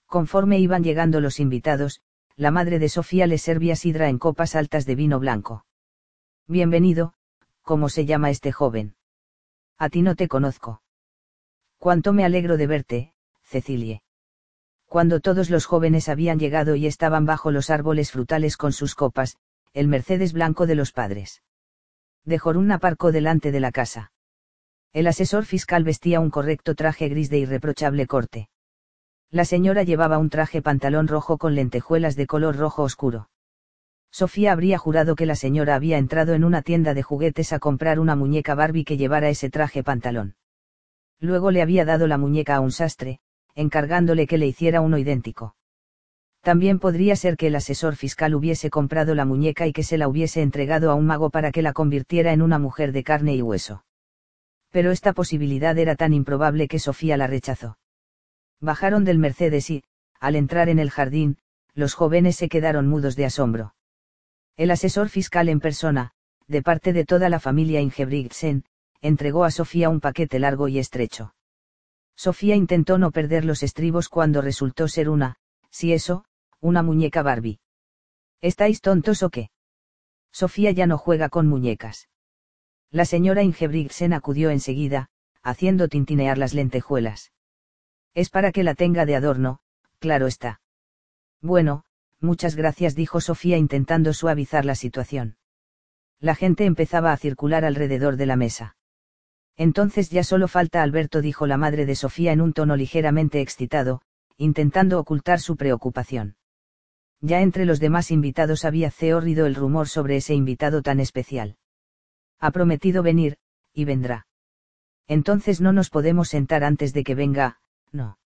Conforme iban llegando los invitados, la madre de Sofía le servía sidra en copas altas de vino blanco. Bienvenido, ¿cómo se llama este joven? A ti no te conozco. Cuánto me alegro de verte, Cecilie. Cuando todos los jóvenes habían llegado y estaban bajo los árboles frutales con sus copas, el Mercedes blanco de los padres Jorun aparcó delante de la casa. El asesor fiscal vestía un correcto traje gris de irreprochable corte. La señora llevaba un traje pantalón rojo con lentejuelas de color rojo oscuro. Sofía habría jurado que la señora había entrado en una tienda de juguetes a comprar una muñeca Barbie que llevara ese traje pantalón. Luego le había dado la muñeca a un sastre, encargándole que le hiciera uno idéntico. También podría ser que el asesor fiscal hubiese comprado la muñeca y que se la hubiese entregado a un mago para que la convirtiera en una mujer de carne y hueso. Pero esta posibilidad era tan improbable que Sofía la rechazó. Bajaron del Mercedes y, al entrar en el jardín, los jóvenes se quedaron mudos de asombro. El asesor fiscal en persona, de parte de toda la familia Ingebrigtsen, entregó a Sofía un paquete largo y estrecho. Sofía intentó no perder los estribos cuando resultó ser una, si eso, una muñeca Barbie. ¿Estáis tontos o qué? Sofía ya no juega con muñecas. La señora Ingebrigtsen acudió enseguida, haciendo tintinear las lentejuelas. Es para que la tenga de adorno, claro está. Bueno, muchas gracias, dijo Sofía intentando suavizar la situación. La gente empezaba a circular alrededor de la mesa. Entonces ya solo falta Alberto, dijo la madre de Sofía en un tono ligeramente excitado, intentando ocultar su preocupación. Ya entre los demás invitados había ceorrido el rumor sobre ese invitado tan especial. Ha prometido venir, y vendrá. Entonces no nos podemos sentar antes de que venga, no.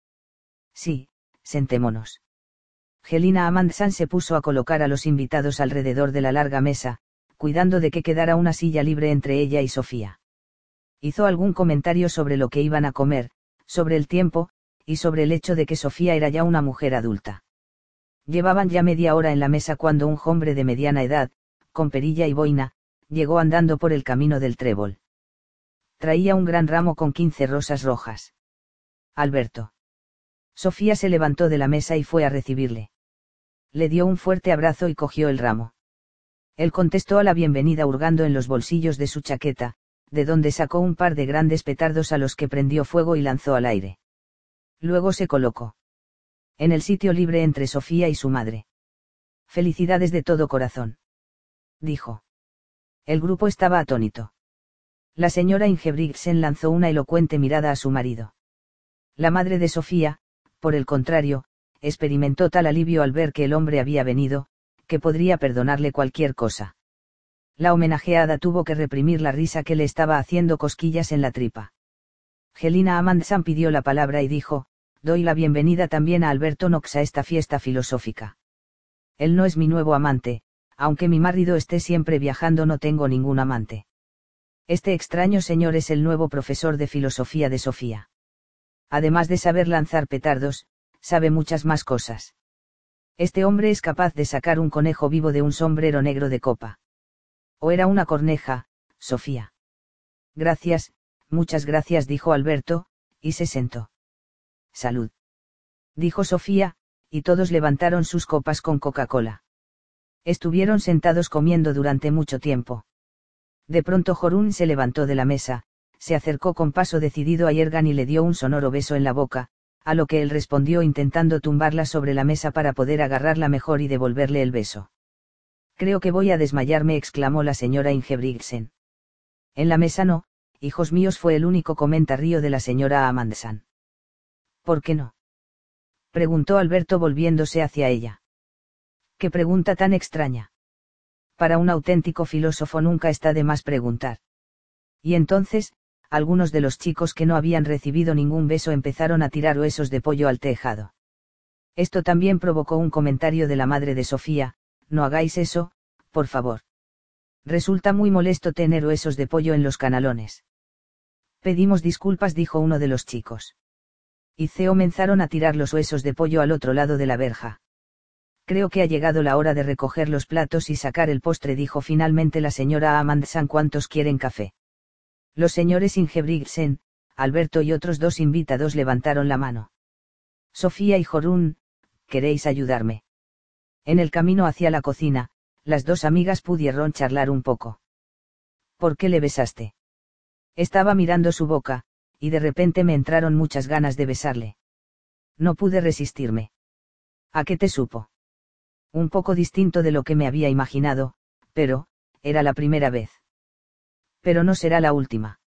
Sí, sentémonos. Gelina Amandsan se puso a colocar a los invitados alrededor de la larga mesa, cuidando de que quedara una silla libre entre ella y Sofía. Hizo algún comentario sobre lo que iban a comer, sobre el tiempo, y sobre el hecho de que Sofía era ya una mujer adulta. Llevaban ya media hora en la mesa cuando un hombre de mediana edad, con perilla y boina, llegó andando por el camino del trébol. Traía un gran ramo con quince rosas rojas. Alberto. Sofía se levantó de la mesa y fue a recibirle. Le dio un fuerte abrazo y cogió el ramo. Él contestó a la bienvenida hurgando en los bolsillos de su chaqueta, de donde sacó un par de grandes petardos a los que prendió fuego y lanzó al aire. Luego se colocó en el sitio libre entre Sofía y su madre. Felicidades de todo corazón. Dijo. El grupo estaba atónito. La señora Ingebrigtsen lanzó una elocuente mirada a su marido. La madre de Sofía, por el contrario, experimentó tal alivio al ver que el hombre había venido, que podría perdonarle cualquier cosa. La homenajeada tuvo que reprimir la risa que le estaba haciendo cosquillas en la tripa. Gelina Amandsan pidió la palabra y dijo, doy la bienvenida también a Alberto Knox a esta fiesta filosófica. Él no es mi nuevo amante, aunque mi marido esté siempre viajando no tengo ningún amante. Este extraño señor es el nuevo profesor de filosofía de Sofía. Además de saber lanzar petardos, sabe muchas más cosas. Este hombre es capaz de sacar un conejo vivo de un sombrero negro de copa. O era una corneja, Sofía. Gracias, muchas gracias, dijo Alberto, y se sentó. Salud. Dijo Sofía, y todos levantaron sus copas con Coca-Cola. Estuvieron sentados comiendo durante mucho tiempo. De pronto Jorún se levantó de la mesa, se acercó con paso decidido a Yergan y le dio un sonoro beso en la boca, a lo que él respondió intentando tumbarla sobre la mesa para poder agarrarla mejor y devolverle el beso. Creo que voy a desmayarme, exclamó la señora Ingebrigtsen. En la mesa no, hijos míos, fue el único comentario de la señora Amandsan. ¿Por qué no? preguntó Alberto volviéndose hacia ella. ¿Qué pregunta tan extraña? Para un auténtico filósofo nunca está de más preguntar. Y entonces, algunos de los chicos que no habían recibido ningún beso empezaron a tirar huesos de pollo al tejado. Esto también provocó un comentario de la madre de Sofía, no hagáis eso, por favor. Resulta muy molesto tener huesos de pollo en los canalones. Pedimos disculpas, dijo uno de los chicos y comenzaron a tirar los huesos de pollo al otro lado de la verja. Creo que ha llegado la hora de recoger los platos y sacar el postre, dijo finalmente la señora Amandsan. ¿Cuántos quieren café? Los señores Ingebrigtsen, Alberto y otros dos invitados levantaron la mano. Sofía y Jorún, ¿queréis ayudarme? En el camino hacia la cocina, las dos amigas pudieron charlar un poco. ¿Por qué le besaste? Estaba mirando su boca, y de repente me entraron muchas ganas de besarle. No pude resistirme. ¿A qué te supo? Un poco distinto de lo que me había imaginado, pero, era la primera vez. Pero no será la última.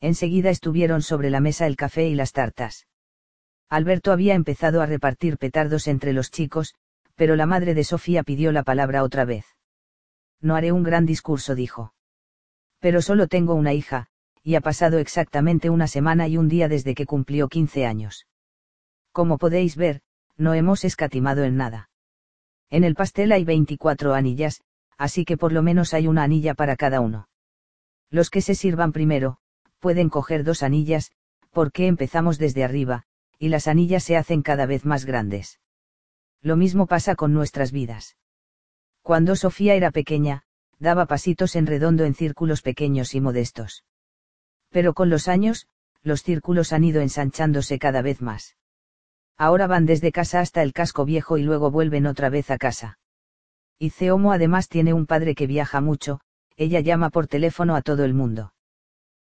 Enseguida estuvieron sobre la mesa el café y las tartas. Alberto había empezado a repartir petardos entre los chicos, pero la madre de Sofía pidió la palabra otra vez. No haré un gran discurso, dijo. Pero solo tengo una hija, y ha pasado exactamente una semana y un día desde que cumplió 15 años. Como podéis ver, no hemos escatimado en nada. En el pastel hay 24 anillas, así que por lo menos hay una anilla para cada uno. Los que se sirvan primero, pueden coger dos anillas, porque empezamos desde arriba, y las anillas se hacen cada vez más grandes. Lo mismo pasa con nuestras vidas. Cuando Sofía era pequeña, daba pasitos en redondo en círculos pequeños y modestos. Pero con los años, los círculos han ido ensanchándose cada vez más. Ahora van desde casa hasta el casco viejo y luego vuelven otra vez a casa. Y Ceomo además tiene un padre que viaja mucho, ella llama por teléfono a todo el mundo.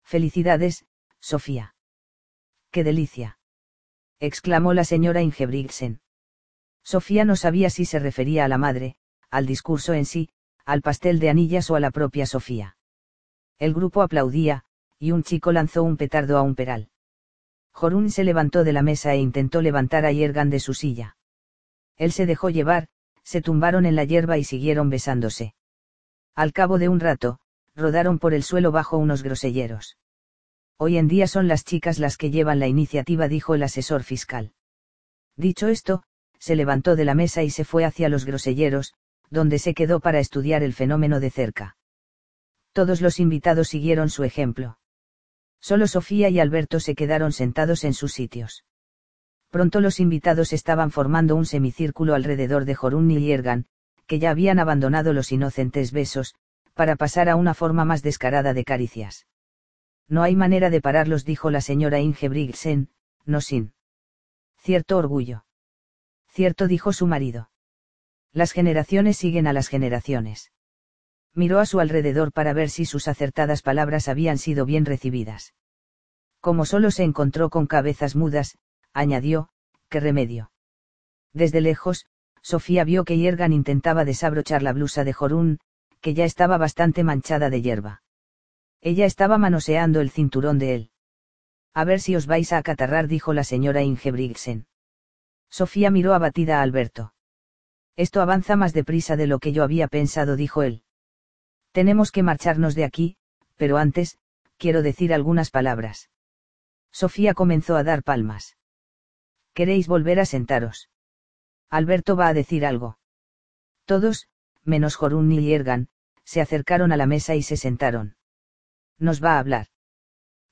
Felicidades, Sofía. ¡Qué delicia! exclamó la señora Ingebrigtsen. Sofía no sabía si se refería a la madre, al discurso en sí, al pastel de anillas o a la propia Sofía. El grupo aplaudía, y un chico lanzó un petardo a un peral. Jorún se levantó de la mesa e intentó levantar a Yergan de su silla. Él se dejó llevar, se tumbaron en la hierba y siguieron besándose. Al cabo de un rato, rodaron por el suelo bajo unos groselleros. Hoy en día son las chicas las que llevan la iniciativa, dijo el asesor fiscal. Dicho esto, se levantó de la mesa y se fue hacia los groselleros, donde se quedó para estudiar el fenómeno de cerca. Todos los invitados siguieron su ejemplo. Solo Sofía y Alberto se quedaron sentados en sus sitios. Pronto los invitados estaban formando un semicírculo alrededor de Jorun y Yergan, que ya habían abandonado los inocentes besos, para pasar a una forma más descarada de caricias. No hay manera de pararlos, dijo la señora Ingebrigtsen, no sin. Cierto orgullo. Cierto, dijo su marido. Las generaciones siguen a las generaciones miró a su alrededor para ver si sus acertadas palabras habían sido bien recibidas. Como solo se encontró con cabezas mudas, añadió, ¿qué remedio? Desde lejos, Sofía vio que Yergan intentaba desabrochar la blusa de Jorún, que ya estaba bastante manchada de hierba. Ella estaba manoseando el cinturón de él. A ver si os vais a acatarrar, dijo la señora Ingebrigtsen. Sofía miró abatida a Alberto. Esto avanza más deprisa de lo que yo había pensado, dijo él. Tenemos que marcharnos de aquí, pero antes, quiero decir algunas palabras. Sofía comenzó a dar palmas. ¿Queréis volver a sentaros? Alberto va a decir algo. Todos, menos Jorun y Yergan, se acercaron a la mesa y se sentaron. Nos va a hablar.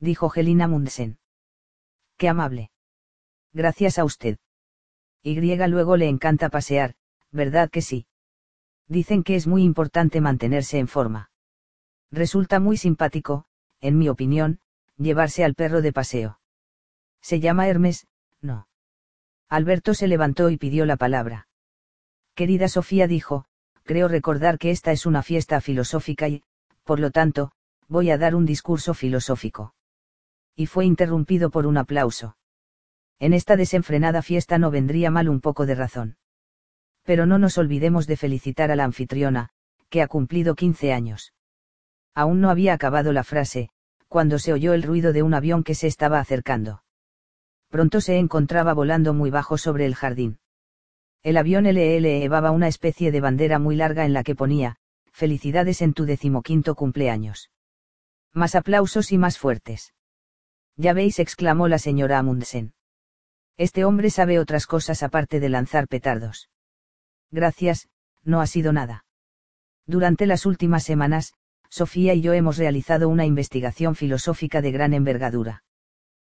Dijo Gelina Mundsen. Qué amable. Gracias a usted. Y luego le encanta pasear, ¿verdad que sí? Dicen que es muy importante mantenerse en forma. Resulta muy simpático, en mi opinión, llevarse al perro de paseo. Se llama Hermes, no. Alberto se levantó y pidió la palabra. Querida Sofía dijo, creo recordar que esta es una fiesta filosófica y, por lo tanto, voy a dar un discurso filosófico. Y fue interrumpido por un aplauso. En esta desenfrenada fiesta no vendría mal un poco de razón. Pero no nos olvidemos de felicitar a la anfitriona, que ha cumplido 15 años. Aún no había acabado la frase, cuando se oyó el ruido de un avión que se estaba acercando. Pronto se encontraba volando muy bajo sobre el jardín. El avión LL llevaba una especie de bandera muy larga en la que ponía, Felicidades en tu decimoquinto cumpleaños. Más aplausos y más fuertes. Ya veis, exclamó la señora Amundsen. Este hombre sabe otras cosas aparte de lanzar petardos. Gracias, no ha sido nada. Durante las últimas semanas, Sofía y yo hemos realizado una investigación filosófica de gran envergadura.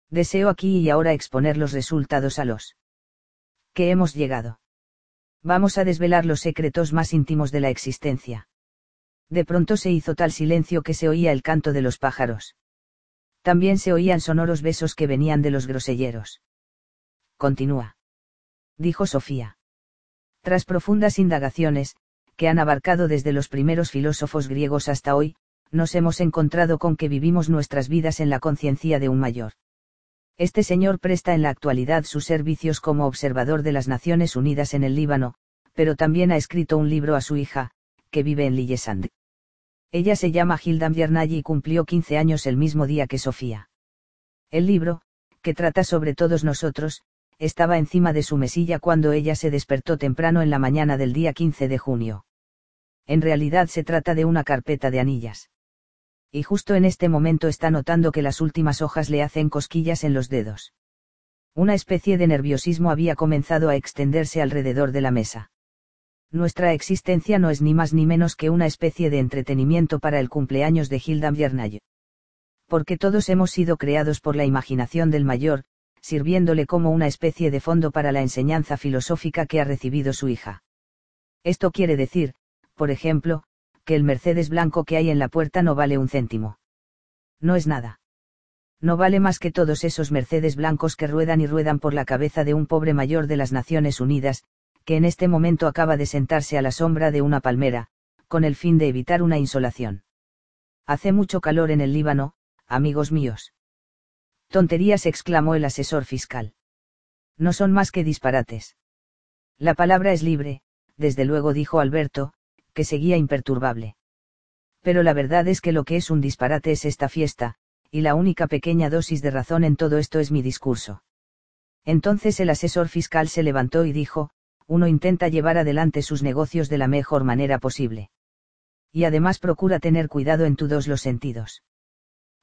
Deseo aquí y ahora exponer los resultados a los que hemos llegado. Vamos a desvelar los secretos más íntimos de la existencia. De pronto se hizo tal silencio que se oía el canto de los pájaros. También se oían sonoros besos que venían de los groselleros. Continúa. Dijo Sofía. Tras profundas indagaciones, que han abarcado desde los primeros filósofos griegos hasta hoy, nos hemos encontrado con que vivimos nuestras vidas en la conciencia de un mayor. Este señor presta en la actualidad sus servicios como observador de las Naciones Unidas en el Líbano, pero también ha escrito un libro a su hija, que vive en Lillesand. Ella se llama Hilda Biernaggi y cumplió 15 años el mismo día que Sofía. El libro, que trata sobre todos nosotros, estaba encima de su mesilla cuando ella se despertó temprano en la mañana del día 15 de junio. En realidad se trata de una carpeta de anillas. Y justo en este momento está notando que las últimas hojas le hacen cosquillas en los dedos. Una especie de nerviosismo había comenzado a extenderse alrededor de la mesa nuestra existencia no es ni más ni menos que una especie de entretenimiento para el cumpleaños de Hilda Biernay. Porque todos hemos sido creados por la imaginación del mayor, sirviéndole como una especie de fondo para la enseñanza filosófica que ha recibido su hija. Esto quiere decir, por ejemplo, que el Mercedes blanco que hay en la puerta no vale un céntimo. No es nada. No vale más que todos esos Mercedes blancos que ruedan y ruedan por la cabeza de un pobre mayor de las Naciones Unidas, que en este momento acaba de sentarse a la sombra de una palmera, con el fin de evitar una insolación. Hace mucho calor en el Líbano, amigos míos. Tonterías exclamó el asesor fiscal. No son más que disparates. La palabra es libre, desde luego dijo Alberto, que seguía imperturbable. Pero la verdad es que lo que es un disparate es esta fiesta, y la única pequeña dosis de razón en todo esto es mi discurso. Entonces el asesor fiscal se levantó y dijo, uno intenta llevar adelante sus negocios de la mejor manera posible. Y además procura tener cuidado en todos los sentidos.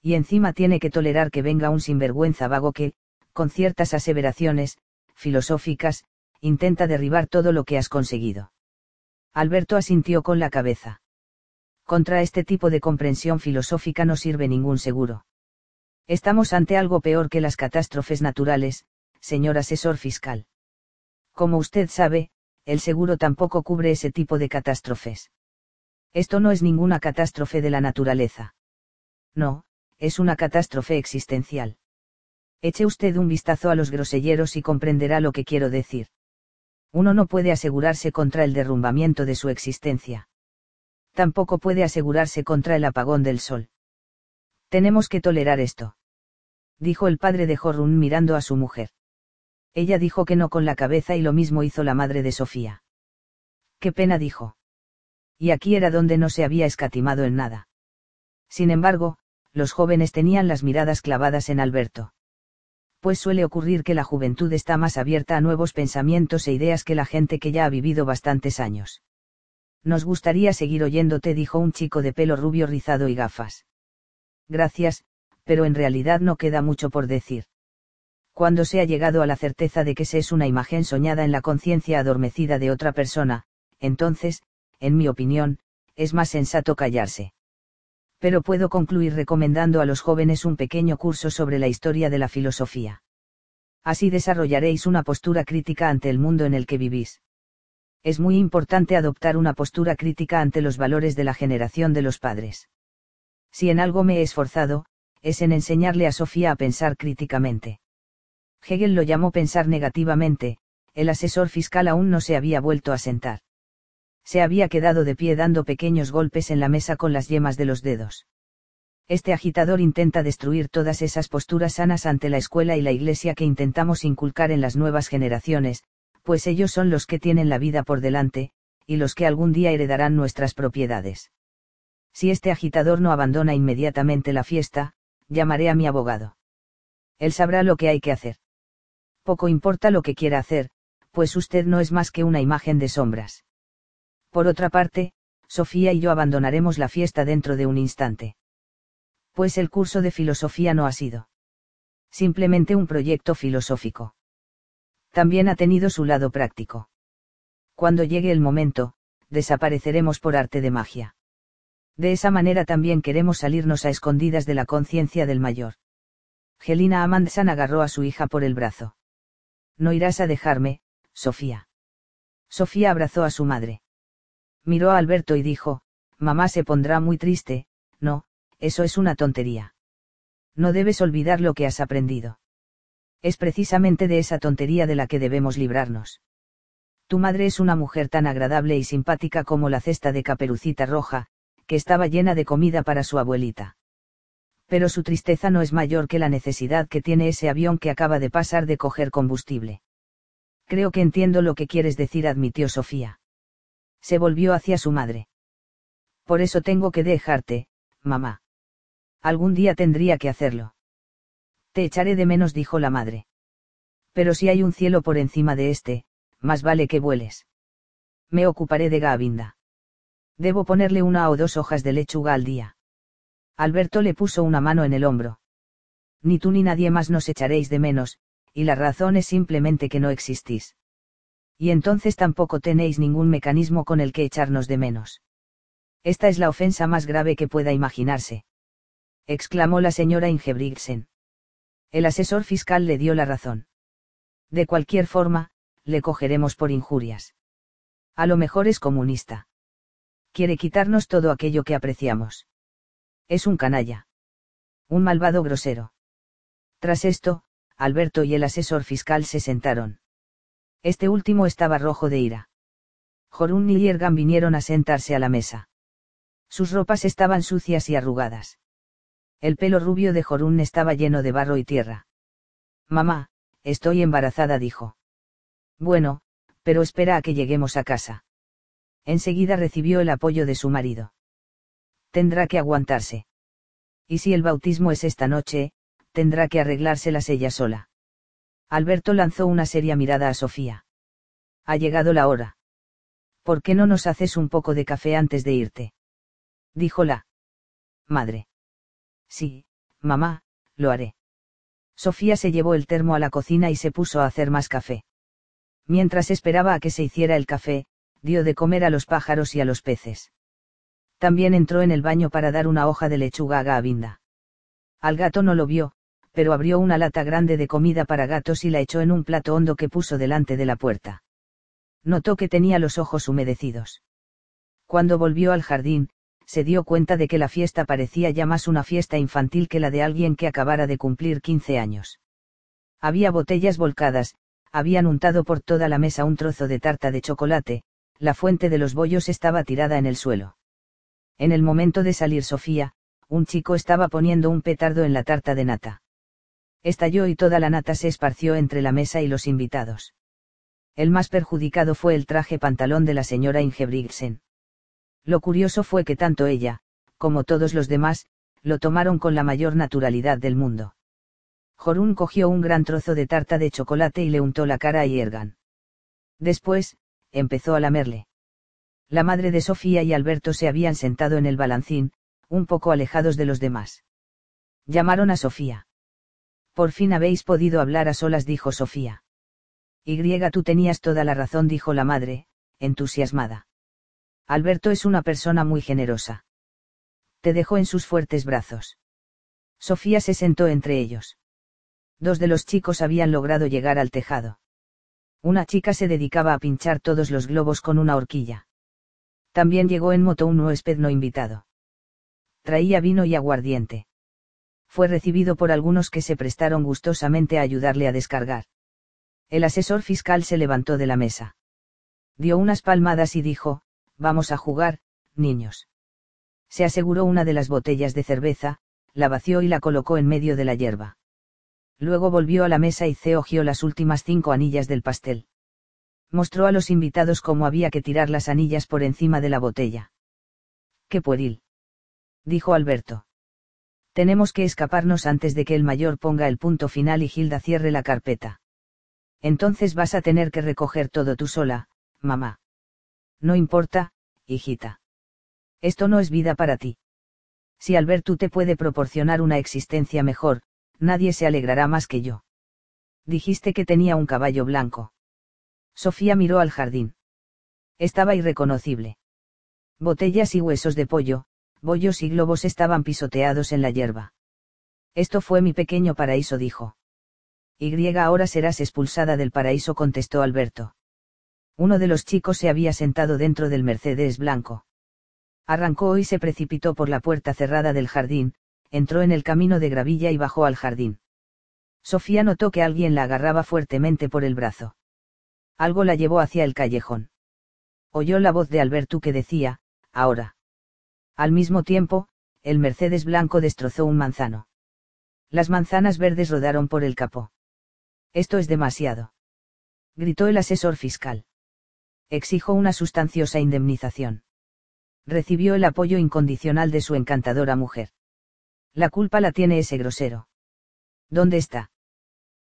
Y encima tiene que tolerar que venga un sinvergüenza vago que, con ciertas aseveraciones, filosóficas, intenta derribar todo lo que has conseguido. Alberto asintió con la cabeza. Contra este tipo de comprensión filosófica no sirve ningún seguro. Estamos ante algo peor que las catástrofes naturales, señor asesor fiscal. Como usted sabe, el seguro tampoco cubre ese tipo de catástrofes. Esto no es ninguna catástrofe de la naturaleza. No, es una catástrofe existencial. Eche usted un vistazo a los groselleros y comprenderá lo que quiero decir. Uno no puede asegurarse contra el derrumbamiento de su existencia. Tampoco puede asegurarse contra el apagón del sol. Tenemos que tolerar esto. Dijo el padre de Jorun mirando a su mujer. Ella dijo que no con la cabeza y lo mismo hizo la madre de Sofía. Qué pena dijo. Y aquí era donde no se había escatimado en nada. Sin embargo, los jóvenes tenían las miradas clavadas en Alberto. Pues suele ocurrir que la juventud está más abierta a nuevos pensamientos e ideas que la gente que ya ha vivido bastantes años. Nos gustaría seguir oyéndote, dijo un chico de pelo rubio rizado y gafas. Gracias, pero en realidad no queda mucho por decir. Cuando se ha llegado a la certeza de que se es una imagen soñada en la conciencia adormecida de otra persona, entonces, en mi opinión, es más sensato callarse. Pero puedo concluir recomendando a los jóvenes un pequeño curso sobre la historia de la filosofía. Así desarrollaréis una postura crítica ante el mundo en el que vivís. Es muy importante adoptar una postura crítica ante los valores de la generación de los padres. Si en algo me he esforzado, es en enseñarle a Sofía a pensar críticamente. Hegel lo llamó pensar negativamente, el asesor fiscal aún no se había vuelto a sentar. Se había quedado de pie dando pequeños golpes en la mesa con las yemas de los dedos. Este agitador intenta destruir todas esas posturas sanas ante la escuela y la iglesia que intentamos inculcar en las nuevas generaciones, pues ellos son los que tienen la vida por delante, y los que algún día heredarán nuestras propiedades. Si este agitador no abandona inmediatamente la fiesta, llamaré a mi abogado. Él sabrá lo que hay que hacer. Poco importa lo que quiera hacer, pues usted no es más que una imagen de sombras. Por otra parte, Sofía y yo abandonaremos la fiesta dentro de un instante. Pues el curso de filosofía no ha sido simplemente un proyecto filosófico. También ha tenido su lado práctico. Cuando llegue el momento, desapareceremos por arte de magia. De esa manera también queremos salirnos a escondidas de la conciencia del mayor. Gelina Amandsan agarró a su hija por el brazo. No irás a dejarme, Sofía. Sofía abrazó a su madre. Miró a Alberto y dijo, mamá se pondrá muy triste, no, eso es una tontería. No debes olvidar lo que has aprendido. Es precisamente de esa tontería de la que debemos librarnos. Tu madre es una mujer tan agradable y simpática como la cesta de caperucita roja, que estaba llena de comida para su abuelita. Pero su tristeza no es mayor que la necesidad que tiene ese avión que acaba de pasar de coger combustible. Creo que entiendo lo que quieres decir, admitió Sofía. Se volvió hacia su madre. Por eso tengo que dejarte, mamá. Algún día tendría que hacerlo. Te echaré de menos, dijo la madre. Pero si hay un cielo por encima de este, más vale que vueles. Me ocuparé de Gavinda. Debo ponerle una o dos hojas de lechuga al día. Alberto le puso una mano en el hombro. Ni tú ni nadie más nos echaréis de menos, y la razón es simplemente que no existís. Y entonces tampoco tenéis ningún mecanismo con el que echarnos de menos. Esta es la ofensa más grave que pueda imaginarse. exclamó la señora Ingebrigtsen. El asesor fiscal le dio la razón. De cualquier forma, le cogeremos por injurias. A lo mejor es comunista quiere quitarnos todo aquello que apreciamos. Es un canalla. Un malvado grosero. Tras esto, Alberto y el asesor fiscal se sentaron. Este último estaba rojo de ira. Jorun y Yergan vinieron a sentarse a la mesa. Sus ropas estaban sucias y arrugadas. El pelo rubio de Jorun estaba lleno de barro y tierra. Mamá, estoy embarazada, dijo. Bueno, pero espera a que lleguemos a casa enseguida recibió el apoyo de su marido. Tendrá que aguantarse. Y si el bautismo es esta noche, tendrá que arreglárselas ella sola. Alberto lanzó una seria mirada a Sofía. Ha llegado la hora. ¿Por qué no nos haces un poco de café antes de irte? Dijo la madre. Sí, mamá, lo haré. Sofía se llevó el termo a la cocina y se puso a hacer más café. Mientras esperaba a que se hiciera el café, dio de comer a los pájaros y a los peces. También entró en el baño para dar una hoja de lechuga a Gavinda. Al gato no lo vio, pero abrió una lata grande de comida para gatos y la echó en un plato hondo que puso delante de la puerta. Notó que tenía los ojos humedecidos. Cuando volvió al jardín, se dio cuenta de que la fiesta parecía ya más una fiesta infantil que la de alguien que acabara de cumplir 15 años. Había botellas volcadas, habían untado por toda la mesa un trozo de tarta de chocolate, la fuente de los bollos estaba tirada en el suelo. En el momento de salir Sofía, un chico estaba poniendo un petardo en la tarta de nata. Estalló y toda la nata se esparció entre la mesa y los invitados. El más perjudicado fue el traje pantalón de la señora Ingebrigtsen. Lo curioso fue que tanto ella, como todos los demás, lo tomaron con la mayor naturalidad del mundo. Jorún cogió un gran trozo de tarta de chocolate y le untó la cara a Yergan. Después, empezó a lamerle. La madre de Sofía y Alberto se habían sentado en el balancín, un poco alejados de los demás. Llamaron a Sofía. Por fin habéis podido hablar a solas, dijo Sofía. Y tú tenías toda la razón, dijo la madre, entusiasmada. Alberto es una persona muy generosa. Te dejó en sus fuertes brazos. Sofía se sentó entre ellos. Dos de los chicos habían logrado llegar al tejado. Una chica se dedicaba a pinchar todos los globos con una horquilla. También llegó en moto un huésped no invitado. Traía vino y aguardiente. Fue recibido por algunos que se prestaron gustosamente a ayudarle a descargar. El asesor fiscal se levantó de la mesa. Dio unas palmadas y dijo, Vamos a jugar, niños. Se aseguró una de las botellas de cerveza, la vació y la colocó en medio de la hierba. Luego volvió a la mesa y ceogió las últimas cinco anillas del pastel. Mostró a los invitados cómo había que tirar las anillas por encima de la botella. ¡Qué pueril! dijo Alberto. Tenemos que escaparnos antes de que el mayor ponga el punto final y Gilda cierre la carpeta entonces vas a tener que recoger todo tú sola, mamá. No importa, hijita. Esto no es vida para ti. Si Alberto te puede proporcionar una existencia mejor, nadie se alegrará más que yo. Dijiste que tenía un caballo blanco. Sofía miró al jardín. Estaba irreconocible. Botellas y huesos de pollo, bollos y globos estaban pisoteados en la hierba. Esto fue mi pequeño paraíso, dijo. Y ahora serás expulsada del paraíso, contestó Alberto. Uno de los chicos se había sentado dentro del Mercedes blanco. Arrancó y se precipitó por la puerta cerrada del jardín, entró en el camino de gravilla y bajó al jardín. Sofía notó que alguien la agarraba fuertemente por el brazo. Algo la llevó hacia el callejón. Oyó la voz de Alberto que decía, ahora. Al mismo tiempo, el Mercedes blanco destrozó un manzano. Las manzanas verdes rodaron por el capó. Esto es demasiado. Gritó el asesor fiscal. Exijo una sustanciosa indemnización. Recibió el apoyo incondicional de su encantadora mujer. La culpa la tiene ese grosero. ¿Dónde está?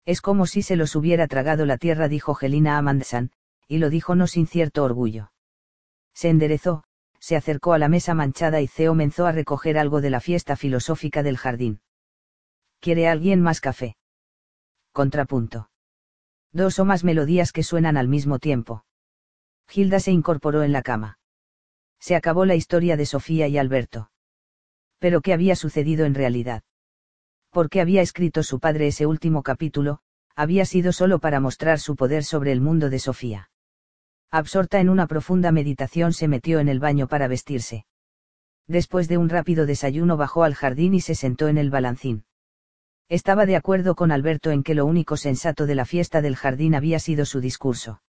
Es como si se los hubiera tragado la tierra, dijo Gelina Amandsan, y lo dijo no sin cierto orgullo. Se enderezó, se acercó a la mesa manchada y Ceo comenzó a recoger algo de la fiesta filosófica del jardín. ¿Quiere alguien más café? Contrapunto. Dos o más melodías que suenan al mismo tiempo. Gilda se incorporó en la cama. Se acabó la historia de Sofía y Alberto. Pero ¿qué había sucedido en realidad? ¿Por qué había escrito su padre ese último capítulo? Había sido solo para mostrar su poder sobre el mundo de Sofía. Absorta en una profunda meditación se metió en el baño para vestirse. Después de un rápido desayuno bajó al jardín y se sentó en el balancín. Estaba de acuerdo con Alberto en que lo único sensato de la fiesta del jardín había sido su discurso.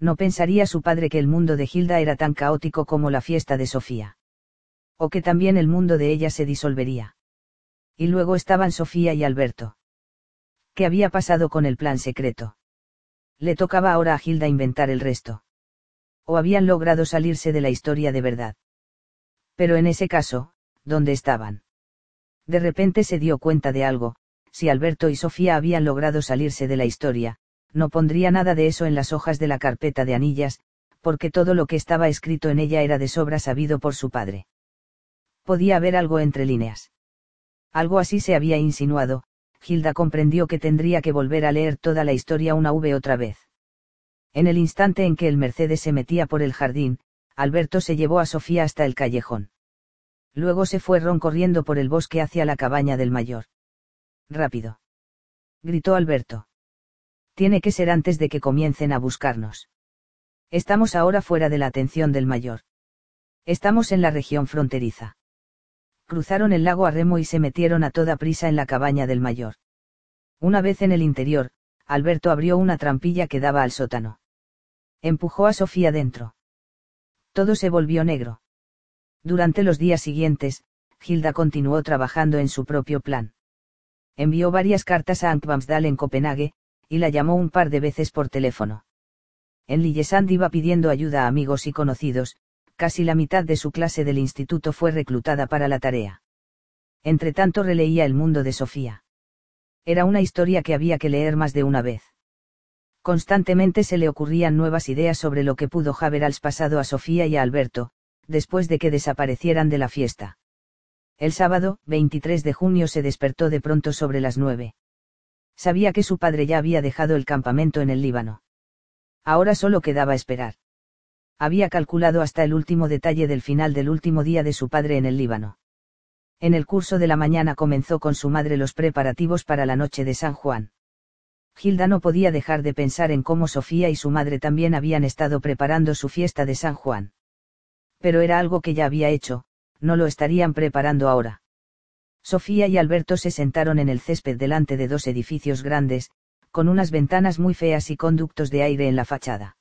No pensaría su padre que el mundo de Hilda era tan caótico como la fiesta de Sofía. O que también el mundo de ella se disolvería. Y luego estaban Sofía y Alberto. ¿Qué había pasado con el plan secreto? Le tocaba ahora a Hilda inventar el resto. O habían logrado salirse de la historia de verdad. Pero en ese caso, ¿dónde estaban? De repente se dio cuenta de algo, si Alberto y Sofía habían logrado salirse de la historia, no pondría nada de eso en las hojas de la carpeta de anillas, porque todo lo que estaba escrito en ella era de sobra sabido por su padre. Podía haber algo entre líneas. Algo así se había insinuado, Gilda comprendió que tendría que volver a leer toda la historia una v otra vez. En el instante en que el Mercedes se metía por el jardín, Alberto se llevó a Sofía hasta el callejón. Luego se fue Ron corriendo por el bosque hacia la cabaña del mayor. Rápido. Gritó Alberto. Tiene que ser antes de que comiencen a buscarnos. Estamos ahora fuera de la atención del mayor. Estamos en la región fronteriza. Cruzaron el lago a remo y se metieron a toda prisa en la cabaña del mayor. Una vez en el interior, Alberto abrió una trampilla que daba al sótano. Empujó a Sofía dentro. Todo se volvió negro. Durante los días siguientes, Hilda continuó trabajando en su propio plan. Envió varias cartas a Ankvamsdal en Copenhague, y la llamó un par de veces por teléfono. En Lillesand iba pidiendo ayuda a amigos y conocidos, casi la mitad de su clase del instituto fue reclutada para la tarea. Entretanto releía El mundo de Sofía. Era una historia que había que leer más de una vez. Constantemente se le ocurrían nuevas ideas sobre lo que pudo haber pasado a Sofía y a Alberto, después de que desaparecieran de la fiesta. El sábado, 23 de junio, se despertó de pronto sobre las nueve. Sabía que su padre ya había dejado el campamento en el Líbano. Ahora solo quedaba esperar. Había calculado hasta el último detalle del final del último día de su padre en el Líbano. En el curso de la mañana comenzó con su madre los preparativos para la noche de San Juan. Gilda no podía dejar de pensar en cómo Sofía y su madre también habían estado preparando su fiesta de San Juan. Pero era algo que ya había hecho, no lo estarían preparando ahora. Sofía y Alberto se sentaron en el césped delante de dos edificios grandes, con unas ventanas muy feas y conductos de aire en la fachada.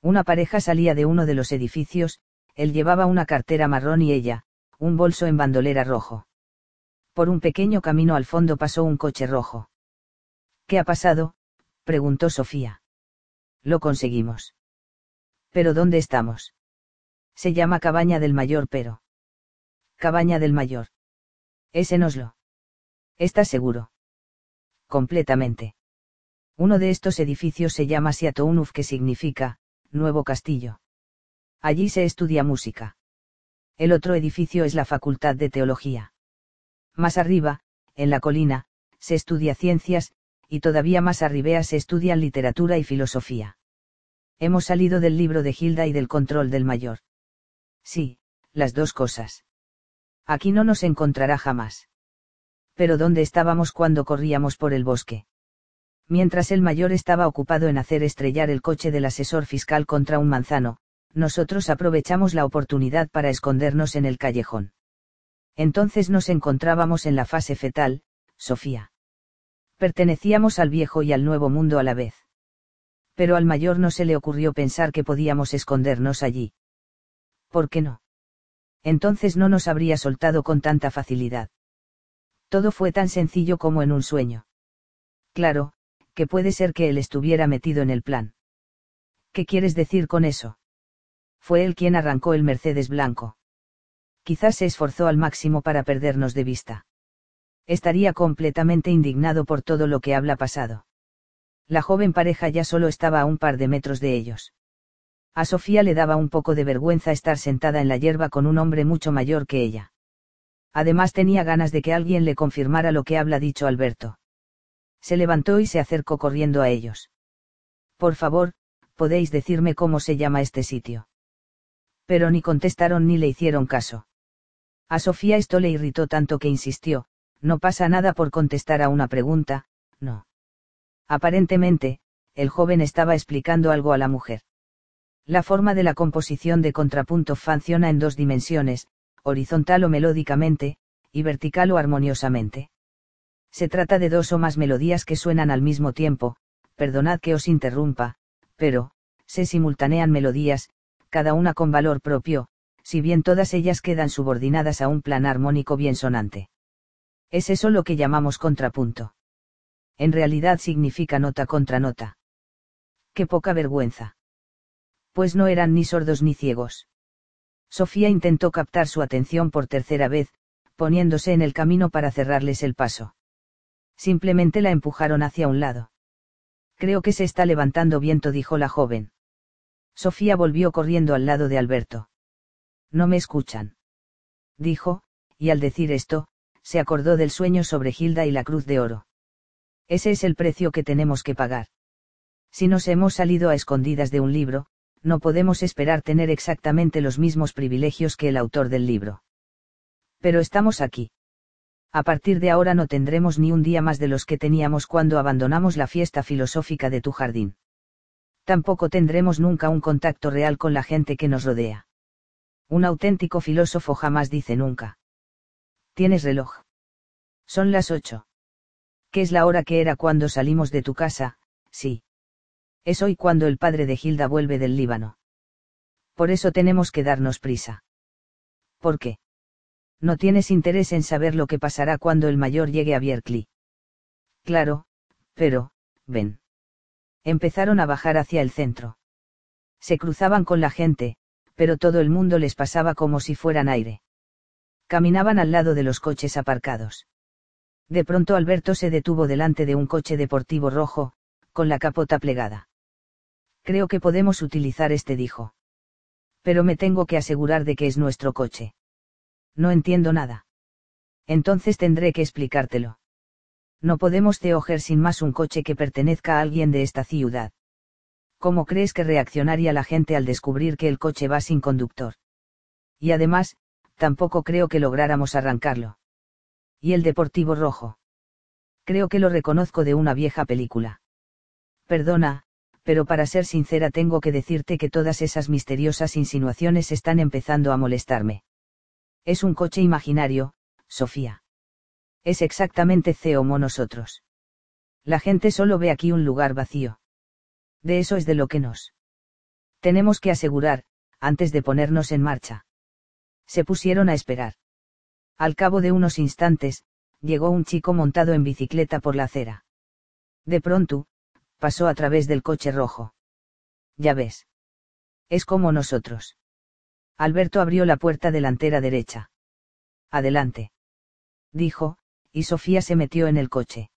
Una pareja salía de uno de los edificios, él llevaba una cartera marrón y ella, un bolso en bandolera rojo. Por un pequeño camino al fondo pasó un coche rojo. ¿Qué ha pasado? preguntó Sofía. Lo conseguimos. ¿Pero dónde estamos? Se llama Cabaña del Mayor, pero. Cabaña del Mayor. Es en Oslo. ¿Estás seguro? Completamente. Uno de estos edificios se llama Siatounuf, que significa, Nuevo Castillo. Allí se estudia música. El otro edificio es la Facultad de Teología. Más arriba, en la colina, se estudia ciencias, y todavía más arribea se estudian literatura y filosofía. Hemos salido del libro de Gilda y del control del mayor. Sí, las dos cosas. Aquí no nos encontrará jamás. Pero ¿dónde estábamos cuando corríamos por el bosque? Mientras el mayor estaba ocupado en hacer estrellar el coche del asesor fiscal contra un manzano, nosotros aprovechamos la oportunidad para escondernos en el callejón. Entonces nos encontrábamos en la fase fetal, Sofía. Pertenecíamos al viejo y al nuevo mundo a la vez. Pero al mayor no se le ocurrió pensar que podíamos escondernos allí. ¿Por qué no? Entonces no nos habría soltado con tanta facilidad. Todo fue tan sencillo como en un sueño. Claro, que puede ser que él estuviera metido en el plan. ¿Qué quieres decir con eso? Fue él quien arrancó el Mercedes blanco. Quizás se esforzó al máximo para perdernos de vista estaría completamente indignado por todo lo que habla pasado. La joven pareja ya solo estaba a un par de metros de ellos. A Sofía le daba un poco de vergüenza estar sentada en la hierba con un hombre mucho mayor que ella. Además tenía ganas de que alguien le confirmara lo que habla dicho Alberto. Se levantó y se acercó corriendo a ellos. Por favor, podéis decirme cómo se llama este sitio. Pero ni contestaron ni le hicieron caso. A Sofía esto le irritó tanto que insistió, no pasa nada por contestar a una pregunta, no. Aparentemente, el joven estaba explicando algo a la mujer. La forma de la composición de contrapunto funciona en dos dimensiones, horizontal o melódicamente, y vertical o armoniosamente. Se trata de dos o más melodías que suenan al mismo tiempo, perdonad que os interrumpa, pero, se simultanean melodías, cada una con valor propio, si bien todas ellas quedan subordinadas a un plan armónico bien sonante. Es eso lo que llamamos contrapunto. En realidad significa nota contra nota. Qué poca vergüenza. Pues no eran ni sordos ni ciegos. Sofía intentó captar su atención por tercera vez, poniéndose en el camino para cerrarles el paso. Simplemente la empujaron hacia un lado. Creo que se está levantando viento, dijo la joven. Sofía volvió corriendo al lado de Alberto. No me escuchan. Dijo, y al decir esto, se acordó del sueño sobre Gilda y la cruz de oro. Ese es el precio que tenemos que pagar. Si nos hemos salido a escondidas de un libro, no podemos esperar tener exactamente los mismos privilegios que el autor del libro. Pero estamos aquí. A partir de ahora no tendremos ni un día más de los que teníamos cuando abandonamos la fiesta filosófica de tu jardín. Tampoco tendremos nunca un contacto real con la gente que nos rodea. Un auténtico filósofo jamás dice nunca. Tienes reloj. Son las ocho. ¿Qué es la hora que era cuando salimos de tu casa? Sí. Es hoy cuando el padre de Gilda vuelve del Líbano. Por eso tenemos que darnos prisa. ¿Por qué? No tienes interés en saber lo que pasará cuando el mayor llegue a Bierkli. Claro, pero, ven. Empezaron a bajar hacia el centro. Se cruzaban con la gente, pero todo el mundo les pasaba como si fueran aire. Caminaban al lado de los coches aparcados. De pronto Alberto se detuvo delante de un coche deportivo rojo, con la capota plegada. Creo que podemos utilizar este, dijo. Pero me tengo que asegurar de que es nuestro coche. No entiendo nada. Entonces tendré que explicártelo. No podemos teoger sin más un coche que pertenezca a alguien de esta ciudad. ¿Cómo crees que reaccionaría la gente al descubrir que el coche va sin conductor? Y además, tampoco creo que lográramos arrancarlo. ¿Y el Deportivo Rojo? Creo que lo reconozco de una vieja película. Perdona, pero para ser sincera tengo que decirte que todas esas misteriosas insinuaciones están empezando a molestarme. Es un coche imaginario, Sofía. Es exactamente como nosotros. La gente solo ve aquí un lugar vacío. De eso es de lo que nos. Tenemos que asegurar, antes de ponernos en marcha. Se pusieron a esperar. Al cabo de unos instantes, llegó un chico montado en bicicleta por la acera. De pronto, pasó a través del coche rojo. Ya ves. Es como nosotros. Alberto abrió la puerta delantera derecha. Adelante. Dijo, y Sofía se metió en el coche.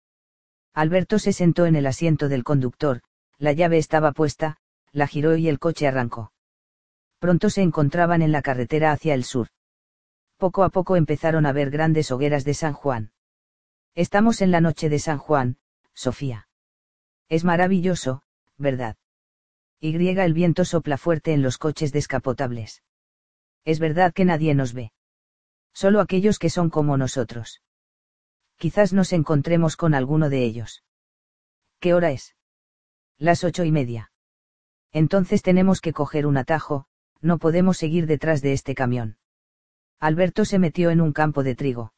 Alberto se sentó en el asiento del conductor, la llave estaba puesta, la giró y el coche arrancó. Pronto se encontraban en la carretera hacia el sur. Poco a poco empezaron a ver grandes hogueras de San Juan. Estamos en la noche de San Juan, Sofía. Es maravilloso, ¿verdad? Y el viento sopla fuerte en los coches descapotables. Es verdad que nadie nos ve. Solo aquellos que son como nosotros. Quizás nos encontremos con alguno de ellos. ¿Qué hora es? Las ocho y media. Entonces tenemos que coger un atajo, no podemos seguir detrás de este camión. Alberto se metió en un campo de trigo.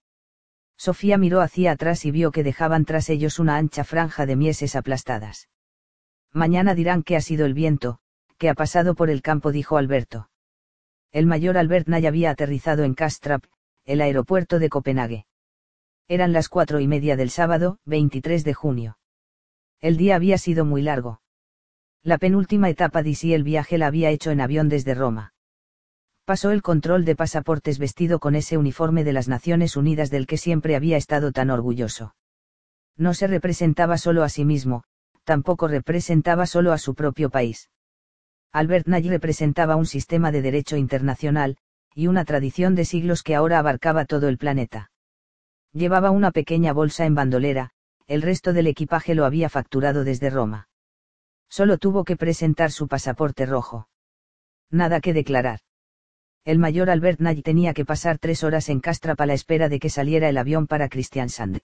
Sofía miró hacia atrás y vio que dejaban tras ellos una ancha franja de mieses aplastadas. Mañana dirán que ha sido el viento, que ha pasado por el campo, dijo Alberto. El mayor Albert Nay había aterrizado en Kastrup, el aeropuerto de Copenhague. Eran las cuatro y media del sábado, 23 de junio. El día había sido muy largo. La penúltima etapa de sí el viaje la había hecho en avión desde Roma. Pasó el control de pasaportes vestido con ese uniforme de las Naciones Unidas del que siempre había estado tan orgulloso. No se representaba solo a sí mismo, tampoco representaba solo a su propio país. Albert Nay representaba un sistema de derecho internacional, y una tradición de siglos que ahora abarcaba todo el planeta. Llevaba una pequeña bolsa en bandolera, el resto del equipaje lo había facturado desde Roma. Solo tuvo que presentar su pasaporte rojo. Nada que declarar. El mayor Albert Nagy tenía que pasar tres horas en Castrap a la espera de que saliera el avión para Kristiansand.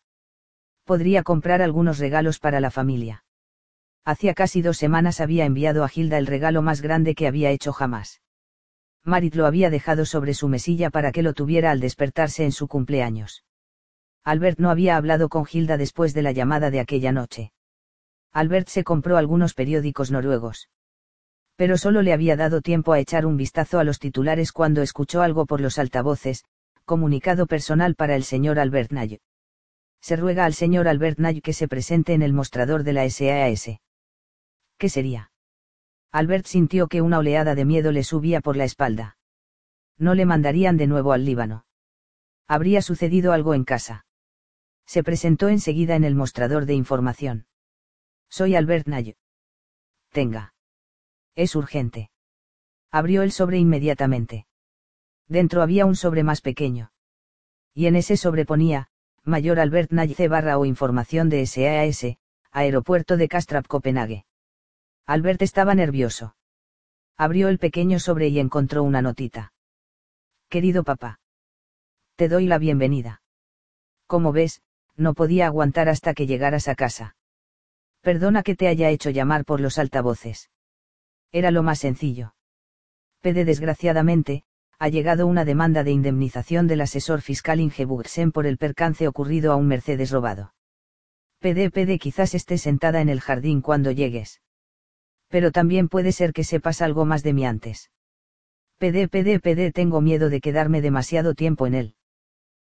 Podría comprar algunos regalos para la familia. Hacía casi dos semanas había enviado a Hilda el regalo más grande que había hecho jamás. Marit lo había dejado sobre su mesilla para que lo tuviera al despertarse en su cumpleaños. Albert no había hablado con Hilda después de la llamada de aquella noche. Albert se compró algunos periódicos noruegos. Pero solo le había dado tiempo a echar un vistazo a los titulares cuando escuchó algo por los altavoces, comunicado personal para el señor Albert Nay. Se ruega al señor Albert Nay que se presente en el mostrador de la SAS. ¿Qué sería? Albert sintió que una oleada de miedo le subía por la espalda. No le mandarían de nuevo al Líbano. Habría sucedido algo en casa. Se presentó enseguida en el mostrador de información. Soy Albert Nay. Tenga. Es urgente. Abrió el sobre inmediatamente. Dentro había un sobre más pequeño. Y en ese sobre ponía, Mayor Albert Nay C barra o información de SAS, Aeropuerto de Kastrap Copenhague. Albert estaba nervioso. Abrió el pequeño sobre y encontró una notita. Querido papá. Te doy la bienvenida. Como ves, no podía aguantar hasta que llegaras a casa. Perdona que te haya hecho llamar por los altavoces. Era lo más sencillo. Pede desgraciadamente, ha llegado una demanda de indemnización del asesor fiscal Ingeburgsen por el percance ocurrido a un Mercedes robado. Pede, pede, quizás esté sentada en el jardín cuando llegues. Pero también puede ser que sepas algo más de mí antes. Pede, pede, pede, tengo miedo de quedarme demasiado tiempo en él.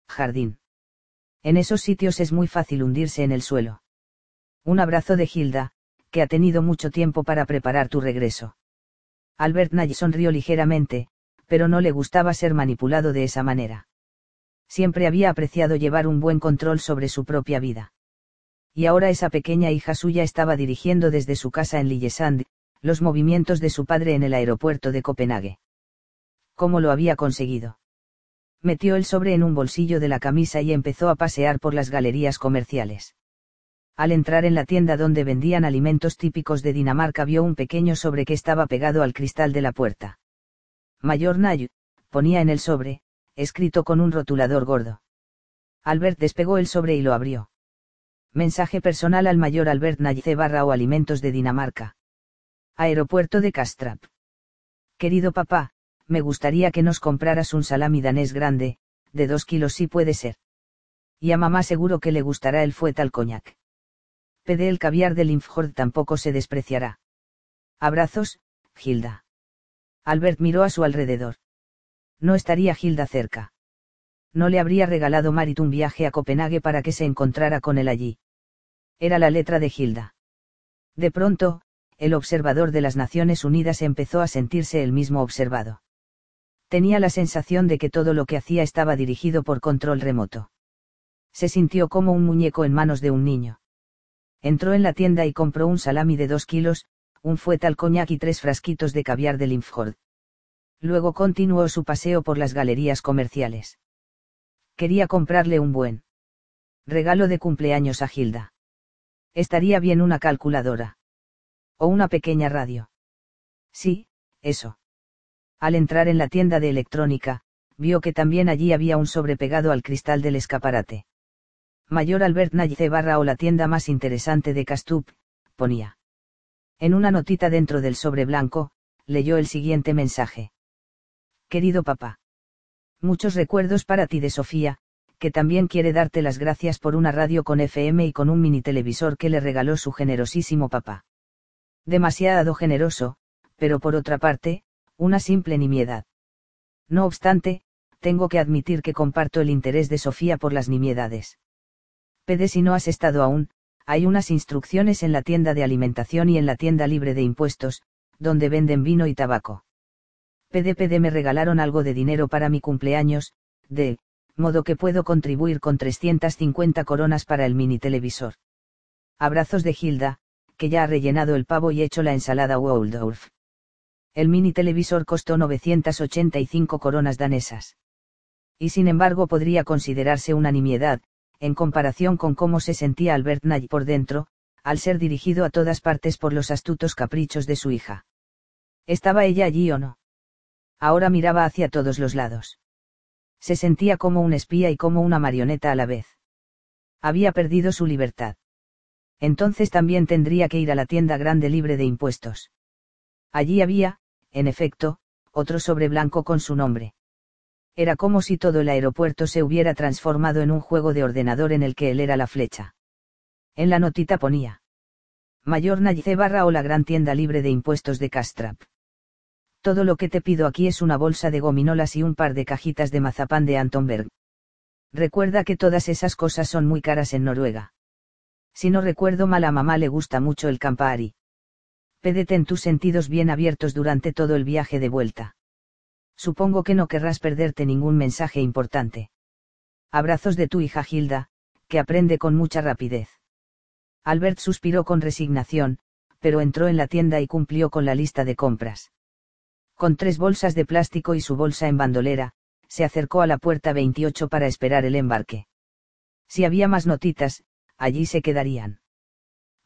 Jardín. En esos sitios es muy fácil hundirse en el suelo. Un abrazo de Hilda, que ha tenido mucho tiempo para preparar tu regreso. Albert Nagy sonrió ligeramente, pero no le gustaba ser manipulado de esa manera. Siempre había apreciado llevar un buen control sobre su propia vida. Y ahora esa pequeña hija suya estaba dirigiendo desde su casa en Lillesand, los movimientos de su padre en el aeropuerto de Copenhague. ¿Cómo lo había conseguido? Metió el sobre en un bolsillo de la camisa y empezó a pasear por las galerías comerciales. Al entrar en la tienda donde vendían alimentos típicos de Dinamarca vio un pequeño sobre que estaba pegado al cristal de la puerta. Mayor Nay, ponía en el sobre, escrito con un rotulador gordo. Albert despegó el sobre y lo abrió. Mensaje personal al mayor Albert Nayce barra o alimentos de Dinamarca. Aeropuerto de Kastrap. Querido papá, me gustaría que nos compraras un salami danés grande, de dos kilos si puede ser. Y a mamá seguro que le gustará el fuet coñac. Pede el caviar de Limfjord tampoco se despreciará. Abrazos, Gilda. Albert miró a su alrededor. No estaría Gilda cerca. No le habría regalado Marit un viaje a Copenhague para que se encontrara con él allí. Era la letra de Gilda. De pronto, el observador de las Naciones Unidas empezó a sentirse el mismo observado. Tenía la sensación de que todo lo que hacía estaba dirigido por control remoto. Se sintió como un muñeco en manos de un niño. Entró en la tienda y compró un salami de dos kilos, un fuet al coñac y tres frasquitos de caviar de Limfjord. Luego continuó su paseo por las galerías comerciales. Quería comprarle un buen regalo de cumpleaños a Gilda. Estaría bien una calculadora. O una pequeña radio. Sí, eso. Al entrar en la tienda de electrónica, vio que también allí había un sobrepegado al cristal del escaparate. Mayor Albert Nayice barra o la tienda más interesante de Castup, ponía. En una notita dentro del sobre blanco, leyó el siguiente mensaje. Querido papá. Muchos recuerdos para ti de Sofía, que también quiere darte las gracias por una radio con FM y con un mini televisor que le regaló su generosísimo papá. Demasiado generoso, pero por otra parte, una simple nimiedad. No obstante, tengo que admitir que comparto el interés de Sofía por las nimiedades. Pede si no has estado aún, hay unas instrucciones en la tienda de alimentación y en la tienda libre de impuestos, donde venden vino y tabaco. PDPD me regalaron algo de dinero para mi cumpleaños, de, modo que puedo contribuir con 350 coronas para el mini televisor. Abrazos de Hilda, que ya ha rellenado el pavo y hecho la ensalada Waldorf. El mini televisor costó 985 coronas danesas. Y sin embargo podría considerarse una nimiedad, en comparación con cómo se sentía Albert Nagy por dentro, al ser dirigido a todas partes por los astutos caprichos de su hija. ¿Estaba ella allí o no? Ahora miraba hacia todos los lados. Se sentía como un espía y como una marioneta a la vez. Había perdido su libertad. Entonces también tendría que ir a la tienda grande libre de impuestos. Allí había, en efecto, otro sobre blanco con su nombre. Era como si todo el aeropuerto se hubiera transformado en un juego de ordenador en el que él era la flecha. En la notita ponía. Mayor Nayice barra o la gran tienda libre de impuestos de Castrap. Todo lo que te pido aquí es una bolsa de gominolas y un par de cajitas de mazapán de Antonberg. Recuerda que todas esas cosas son muy caras en Noruega. Si no recuerdo mal a mamá le gusta mucho el Campari pédete en tus sentidos bien abiertos durante todo el viaje de vuelta. Supongo que no querrás perderte ningún mensaje importante. Abrazos de tu hija Gilda, que aprende con mucha rapidez. Albert suspiró con resignación, pero entró en la tienda y cumplió con la lista de compras. Con tres bolsas de plástico y su bolsa en bandolera, se acercó a la puerta 28 para esperar el embarque. Si había más notitas, allí se quedarían.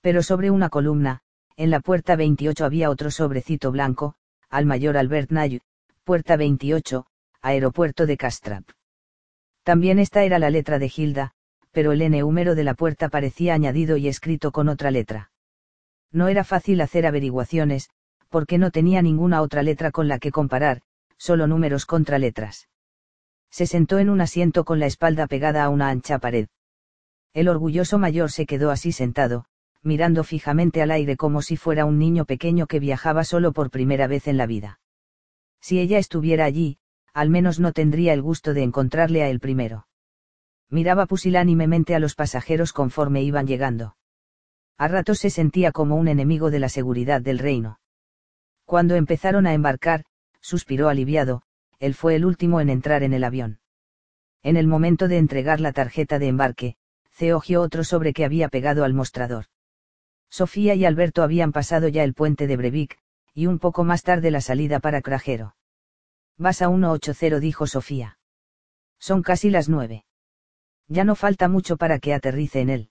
Pero sobre una columna, en la puerta 28 había otro sobrecito blanco, al mayor Albert Nay, puerta 28, aeropuerto de Castrap. También esta era la letra de Gilda, pero el N número de la puerta parecía añadido y escrito con otra letra. No era fácil hacer averiguaciones, porque no tenía ninguna otra letra con la que comparar, solo números contra letras. Se sentó en un asiento con la espalda pegada a una ancha pared. El orgulloso mayor se quedó así sentado, mirando fijamente al aire como si fuera un niño pequeño que viajaba solo por primera vez en la vida. Si ella estuviera allí, al menos no tendría el gusto de encontrarle a él primero. Miraba pusilánimemente a los pasajeros conforme iban llegando. A ratos se sentía como un enemigo de la seguridad del reino. Cuando empezaron a embarcar, suspiró aliviado, él fue el último en entrar en el avión. En el momento de entregar la tarjeta de embarque, ceogió otro sobre que había pegado al mostrador. Sofía y Alberto habían pasado ya el puente de Breivik, y un poco más tarde la salida para Crajero. Vas a 180, dijo Sofía. Son casi las nueve. Ya no falta mucho para que aterrice en él.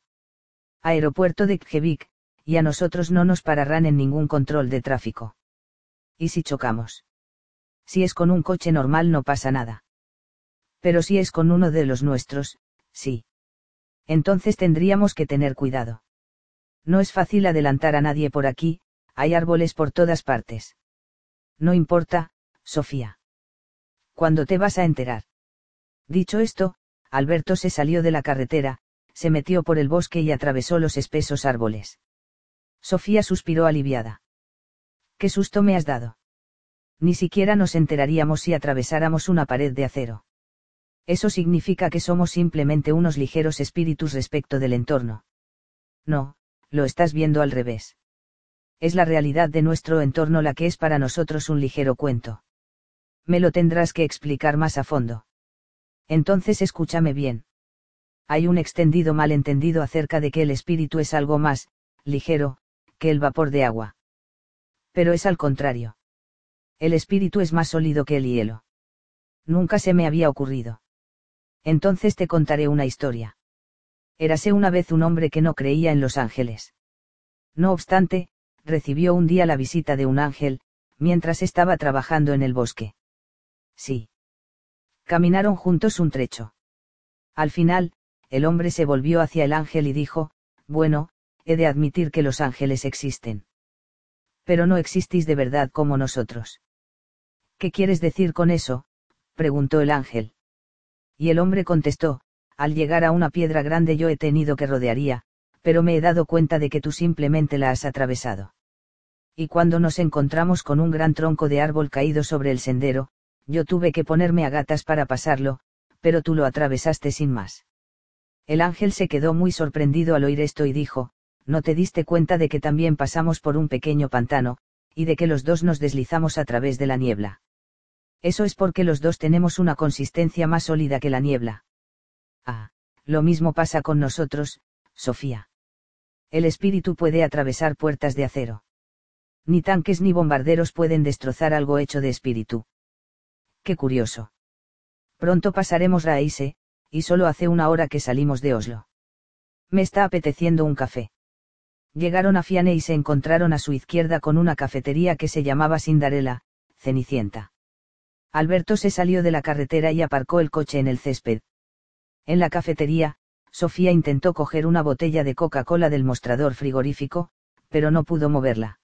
Aeropuerto de Kjevik, y a nosotros no nos pararán en ningún control de tráfico. ¿Y si chocamos? Si es con un coche normal no pasa nada. Pero si es con uno de los nuestros, sí. Entonces tendríamos que tener cuidado. No es fácil adelantar a nadie por aquí, hay árboles por todas partes. No importa, Sofía. ¿Cuándo te vas a enterar? Dicho esto, Alberto se salió de la carretera, se metió por el bosque y atravesó los espesos árboles. Sofía suspiró aliviada. ¿Qué susto me has dado? Ni siquiera nos enteraríamos si atravesáramos una pared de acero. Eso significa que somos simplemente unos ligeros espíritus respecto del entorno. No, lo estás viendo al revés. Es la realidad de nuestro entorno la que es para nosotros un ligero cuento. Me lo tendrás que explicar más a fondo. Entonces escúchame bien. Hay un extendido malentendido acerca de que el espíritu es algo más, ligero, que el vapor de agua. Pero es al contrario. El espíritu es más sólido que el hielo. Nunca se me había ocurrido. Entonces te contaré una historia. Érase una vez un hombre que no creía en los ángeles. No obstante, recibió un día la visita de un ángel, mientras estaba trabajando en el bosque. Sí. Caminaron juntos un trecho. Al final, el hombre se volvió hacia el ángel y dijo, bueno, he de admitir que los ángeles existen. Pero no existís de verdad como nosotros. ¿Qué quieres decir con eso? preguntó el ángel. Y el hombre contestó, al llegar a una piedra grande yo he tenido que rodearía, pero me he dado cuenta de que tú simplemente la has atravesado. Y cuando nos encontramos con un gran tronco de árbol caído sobre el sendero, yo tuve que ponerme a gatas para pasarlo, pero tú lo atravesaste sin más. El ángel se quedó muy sorprendido al oír esto y dijo, ¿no te diste cuenta de que también pasamos por un pequeño pantano, y de que los dos nos deslizamos a través de la niebla? Eso es porque los dos tenemos una consistencia más sólida que la niebla. Ah, lo mismo pasa con nosotros, Sofía. El espíritu puede atravesar puertas de acero. Ni tanques ni bombarderos pueden destrozar algo hecho de espíritu. Qué curioso. Pronto pasaremos Raíse, y solo hace una hora que salimos de Oslo. Me está apeteciendo un café. Llegaron a Fiane y se encontraron a su izquierda con una cafetería que se llamaba Sindarela, Cenicienta. Alberto se salió de la carretera y aparcó el coche en el césped. En la cafetería, Sofía intentó coger una botella de Coca-Cola del mostrador frigorífico, pero no pudo moverla.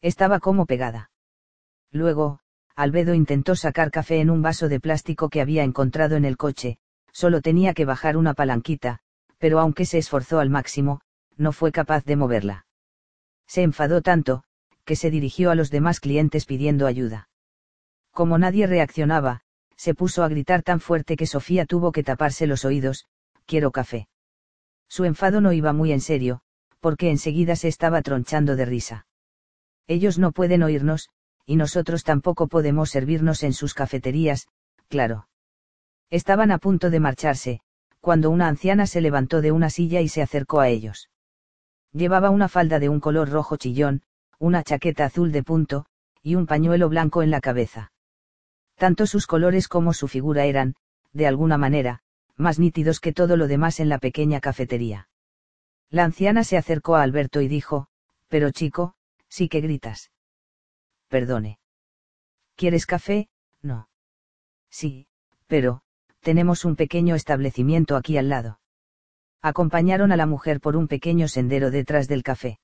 Estaba como pegada. Luego, Albedo intentó sacar café en un vaso de plástico que había encontrado en el coche, solo tenía que bajar una palanquita, pero aunque se esforzó al máximo, no fue capaz de moverla. Se enfadó tanto, que se dirigió a los demás clientes pidiendo ayuda. Como nadie reaccionaba, se puso a gritar tan fuerte que Sofía tuvo que taparse los oídos, quiero café. Su enfado no iba muy en serio, porque enseguida se estaba tronchando de risa. Ellos no pueden oírnos, y nosotros tampoco podemos servirnos en sus cafeterías, claro. Estaban a punto de marcharse, cuando una anciana se levantó de una silla y se acercó a ellos. Llevaba una falda de un color rojo chillón, una chaqueta azul de punto, y un pañuelo blanco en la cabeza. Tanto sus colores como su figura eran, de alguna manera, más nítidos que todo lo demás en la pequeña cafetería. La anciana se acercó a Alberto y dijo, pero chico, sí que gritas. Perdone. ¿Quieres café? No. Sí, pero, tenemos un pequeño establecimiento aquí al lado. Acompañaron a la mujer por un pequeño sendero detrás del café.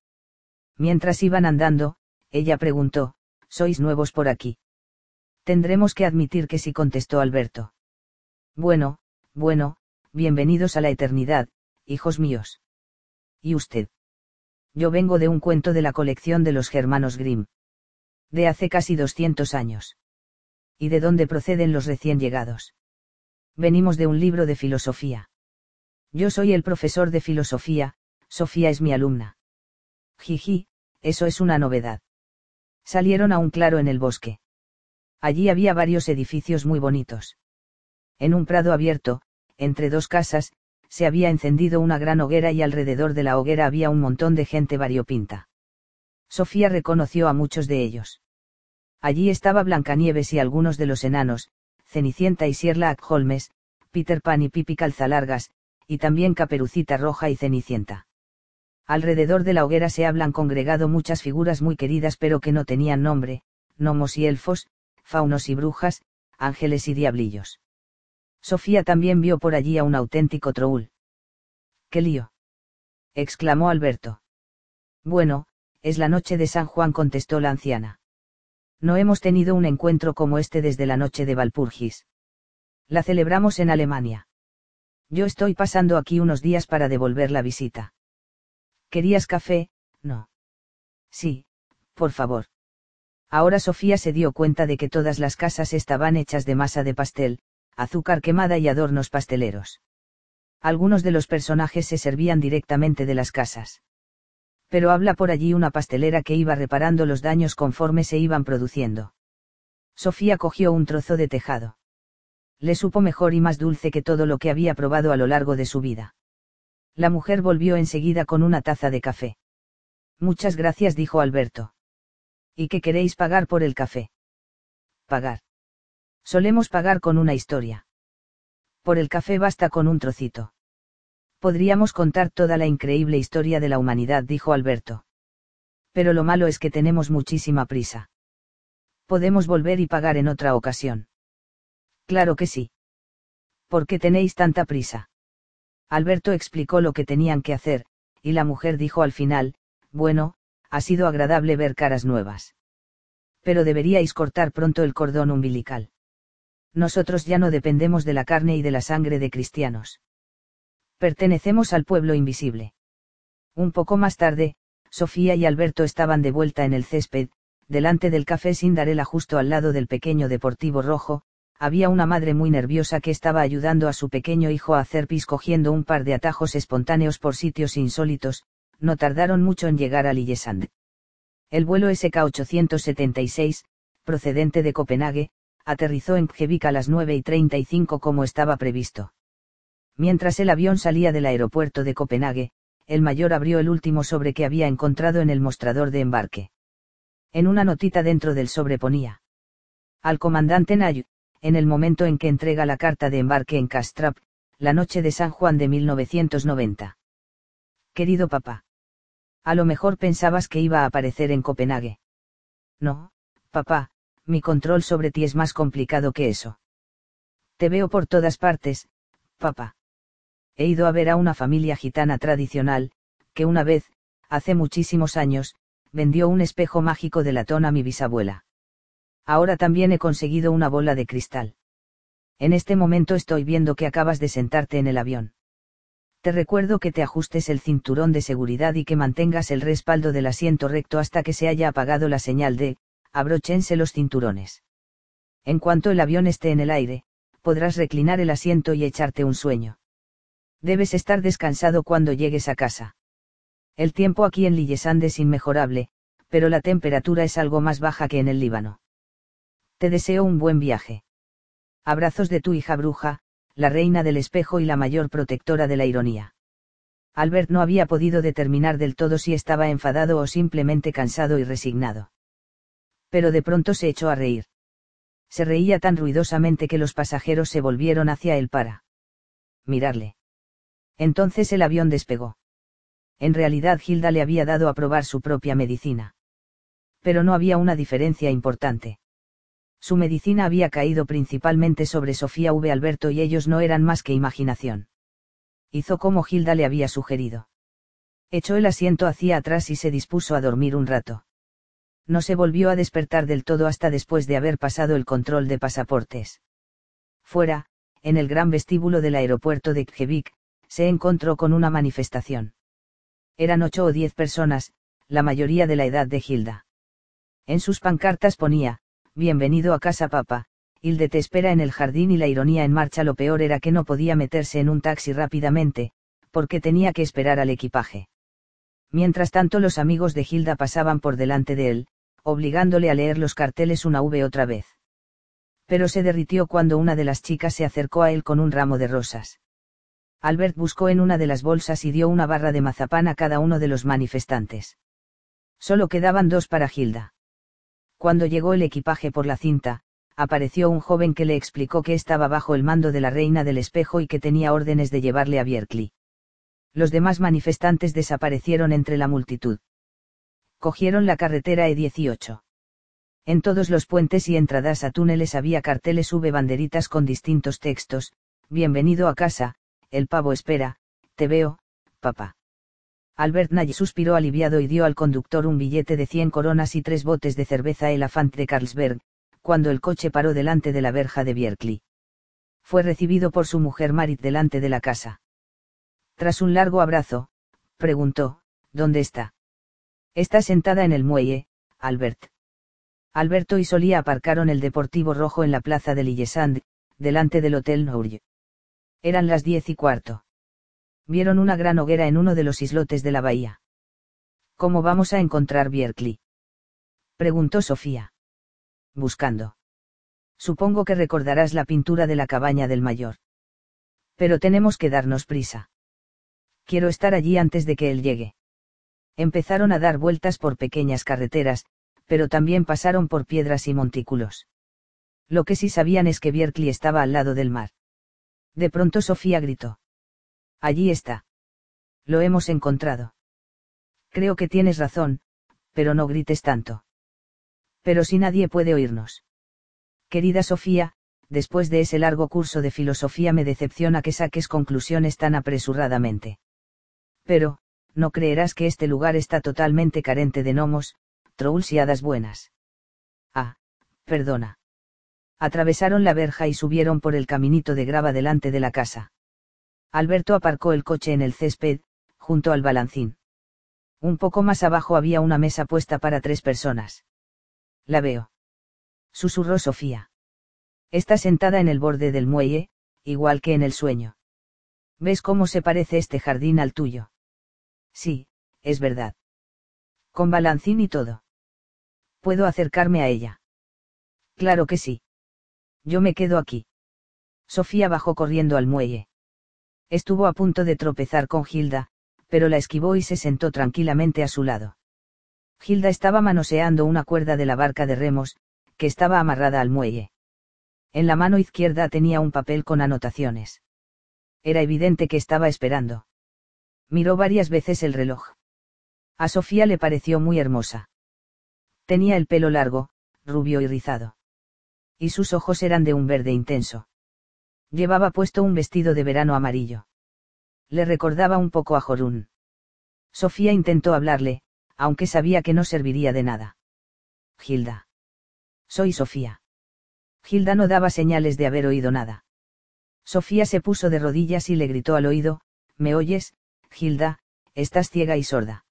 Mientras iban andando, ella preguntó, ¿sois nuevos por aquí? Tendremos que admitir que sí contestó Alberto. Bueno, bueno, bienvenidos a la eternidad, hijos míos. ¿Y usted? Yo vengo de un cuento de la colección de los hermanos Grimm. De hace casi 200 años. ¿Y de dónde proceden los recién llegados? Venimos de un libro de filosofía. Yo soy el profesor de filosofía, Sofía es mi alumna. Jiji, eso es una novedad. Salieron a un claro en el bosque. Allí había varios edificios muy bonitos. En un prado abierto, entre dos casas, se había encendido una gran hoguera y alrededor de la hoguera había un montón de gente variopinta. Sofía reconoció a muchos de ellos. Allí estaba Blancanieves y algunos de los enanos, Cenicienta y Sherlock Holmes, Peter Pan y Pipi Calzalargas, y también Caperucita Roja y Cenicienta. Alrededor de la hoguera se hablan congregado muchas figuras muy queridas pero que no tenían nombre, gnomos y elfos, faunos y brujas, ángeles y diablillos. Sofía también vio por allí a un auténtico troul. ¡Qué lío! exclamó Alberto. Bueno, es la noche de San Juan, contestó la anciana. No hemos tenido un encuentro como este desde la noche de Valpurgis. La celebramos en Alemania. Yo estoy pasando aquí unos días para devolver la visita. ¿Querías café? No. Sí, por favor. Ahora Sofía se dio cuenta de que todas las casas estaban hechas de masa de pastel, azúcar quemada y adornos pasteleros. Algunos de los personajes se servían directamente de las casas. Pero habla por allí una pastelera que iba reparando los daños conforme se iban produciendo. Sofía cogió un trozo de tejado. Le supo mejor y más dulce que todo lo que había probado a lo largo de su vida. La mujer volvió enseguida con una taza de café. Muchas gracias, dijo Alberto. ¿Y qué queréis pagar por el café? Pagar. Solemos pagar con una historia. Por el café basta con un trocito. Podríamos contar toda la increíble historia de la humanidad, dijo Alberto. Pero lo malo es que tenemos muchísima prisa. Podemos volver y pagar en otra ocasión. Claro que sí. ¿Por qué tenéis tanta prisa? Alberto explicó lo que tenían que hacer, y la mujer dijo al final, bueno, ha sido agradable ver caras nuevas. Pero deberíais cortar pronto el cordón umbilical nosotros ya no dependemos de la carne y de la sangre de cristianos. Pertenecemos al pueblo invisible. Un poco más tarde, Sofía y Alberto estaban de vuelta en el césped, delante del café Sindarela justo al lado del pequeño deportivo rojo, había una madre muy nerviosa que estaba ayudando a su pequeño hijo a hacer pis cogiendo un par de atajos espontáneos por sitios insólitos, no tardaron mucho en llegar a Lillesand. El vuelo SK-876, procedente de Copenhague, aterrizó en Pjevik a las 9 y 35 como estaba previsto. Mientras el avión salía del aeropuerto de Copenhague, el mayor abrió el último sobre que había encontrado en el mostrador de embarque. En una notita dentro del sobre ponía. Al comandante Nayu, en el momento en que entrega la carta de embarque en Castrap, la noche de San Juan de 1990. Querido papá. A lo mejor pensabas que iba a aparecer en Copenhague. No, papá, mi control sobre ti es más complicado que eso. Te veo por todas partes, papá. He ido a ver a una familia gitana tradicional, que una vez, hace muchísimos años, vendió un espejo mágico de latón a mi bisabuela. Ahora también he conseguido una bola de cristal. En este momento estoy viendo que acabas de sentarte en el avión. Te recuerdo que te ajustes el cinturón de seguridad y que mantengas el respaldo del asiento recto hasta que se haya apagado la señal de, abróchense los cinturones. En cuanto el avión esté en el aire, podrás reclinar el asiento y echarte un sueño. Debes estar descansado cuando llegues a casa. El tiempo aquí en Lillesand es inmejorable, pero la temperatura es algo más baja que en el Líbano. Te deseo un buen viaje. Abrazos de tu hija bruja, la reina del espejo y la mayor protectora de la ironía. Albert no había podido determinar del todo si estaba enfadado o simplemente cansado y resignado pero de pronto se echó a reír. Se reía tan ruidosamente que los pasajeros se volvieron hacia él para mirarle. Entonces el avión despegó. En realidad Hilda le había dado a probar su propia medicina. Pero no había una diferencia importante. Su medicina había caído principalmente sobre Sofía V. Alberto y ellos no eran más que imaginación. Hizo como Hilda le había sugerido. Echó el asiento hacia atrás y se dispuso a dormir un rato no se volvió a despertar del todo hasta después de haber pasado el control de pasaportes. Fuera, en el gran vestíbulo del aeropuerto de Kjevik, se encontró con una manifestación. Eran ocho o diez personas, la mayoría de la edad de Hilda. En sus pancartas ponía, Bienvenido a casa papá, Hilde te espera en el jardín y la ironía en marcha lo peor era que no podía meterse en un taxi rápidamente, porque tenía que esperar al equipaje. Mientras tanto los amigos de Hilda pasaban por delante de él, obligándole a leer los carteles una V otra vez. Pero se derritió cuando una de las chicas se acercó a él con un ramo de rosas. Albert buscó en una de las bolsas y dio una barra de mazapán a cada uno de los manifestantes. Solo quedaban dos para Gilda. Cuando llegó el equipaje por la cinta, apareció un joven que le explicó que estaba bajo el mando de la reina del espejo y que tenía órdenes de llevarle a Bierkley. Los demás manifestantes desaparecieron entre la multitud. Cogieron la carretera E18. En todos los puentes y entradas a túneles había carteles V banderitas con distintos textos, Bienvenido a casa, el pavo espera, te veo, papá. Albert Nalle suspiró aliviado y dio al conductor un billete de 100 coronas y tres botes de cerveza Elefant de Carlsberg, cuando el coche paró delante de la verja de Bierkley. Fue recibido por su mujer Marit delante de la casa. Tras un largo abrazo, preguntó, ¿dónde está? Está sentada en el muelle, Albert. Alberto y Solía aparcaron el Deportivo Rojo en la plaza de Lillesand, delante del Hotel Nourge. Eran las diez y cuarto vieron una gran hoguera en uno de los islotes de la bahía. ¿Cómo vamos a encontrar Bierkley? preguntó Sofía. Buscando. Supongo que recordarás la pintura de la cabaña del mayor. Pero tenemos que darnos prisa. Quiero estar allí antes de que él llegue. Empezaron a dar vueltas por pequeñas carreteras, pero también pasaron por piedras y montículos. Lo que sí sabían es que Bierkley estaba al lado del mar. De pronto Sofía gritó. Allí está. Lo hemos encontrado. Creo que tienes razón, pero no grites tanto. Pero si nadie puede oírnos. Querida Sofía, después de ese largo curso de filosofía me decepciona que saques conclusiones tan apresuradamente. Pero, no creerás que este lugar está totalmente carente de gnomos, trolls y hadas buenas. Ah, perdona. Atravesaron la verja y subieron por el caminito de grava delante de la casa. Alberto aparcó el coche en el césped, junto al balancín. Un poco más abajo había una mesa puesta para tres personas. La veo. Susurró Sofía. Está sentada en el borde del muelle, igual que en el sueño. ¿Ves cómo se parece este jardín al tuyo? Sí, es verdad. Con balancín y todo. ¿Puedo acercarme a ella? Claro que sí. Yo me quedo aquí. Sofía bajó corriendo al muelle. Estuvo a punto de tropezar con Gilda, pero la esquivó y se sentó tranquilamente a su lado. Gilda estaba manoseando una cuerda de la barca de remos, que estaba amarrada al muelle. En la mano izquierda tenía un papel con anotaciones. Era evidente que estaba esperando. Miró varias veces el reloj. A Sofía le pareció muy hermosa. Tenía el pelo largo, rubio y rizado. Y sus ojos eran de un verde intenso. Llevaba puesto un vestido de verano amarillo. Le recordaba un poco a Jorún. Sofía intentó hablarle, aunque sabía que no serviría de nada. Gilda. Soy Sofía. Gilda no daba señales de haber oído nada. Sofía se puso de rodillas y le gritó al oído, ¿me oyes, Gilda? Estás ciega y sorda.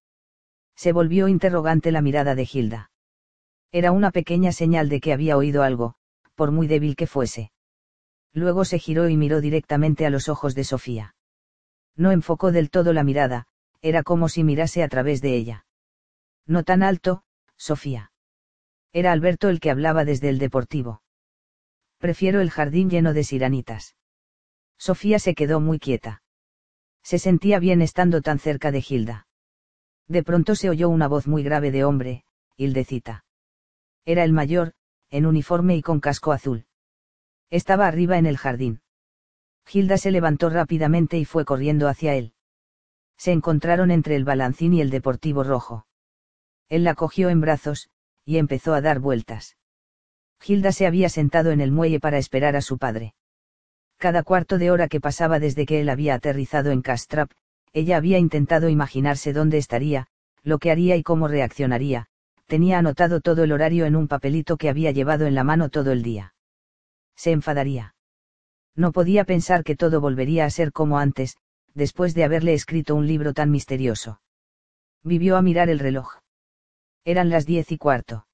Se volvió interrogante la mirada de Gilda. Era una pequeña señal de que había oído algo, por muy débil que fuese. Luego se giró y miró directamente a los ojos de Sofía. No enfocó del todo la mirada, era como si mirase a través de ella. No tan alto, Sofía. Era Alberto el que hablaba desde el deportivo. Prefiero el jardín lleno de siranitas. Sofía se quedó muy quieta. Se sentía bien estando tan cerca de Gilda. De pronto se oyó una voz muy grave de hombre, Hildecita. Era el mayor, en uniforme y con casco azul. Estaba arriba en el jardín. Gilda se levantó rápidamente y fue corriendo hacia él. Se encontraron entre el balancín y el deportivo rojo. Él la cogió en brazos, y empezó a dar vueltas. Gilda se había sentado en el muelle para esperar a su padre. Cada cuarto de hora que pasaba desde que él había aterrizado en Castrap, ella había intentado imaginarse dónde estaría, lo que haría y cómo reaccionaría, tenía anotado todo el horario en un papelito que había llevado en la mano todo el día se enfadaría. No podía pensar que todo volvería a ser como antes, después de haberle escrito un libro tan misterioso. Vivió a mirar el reloj. Eran las diez y cuarto.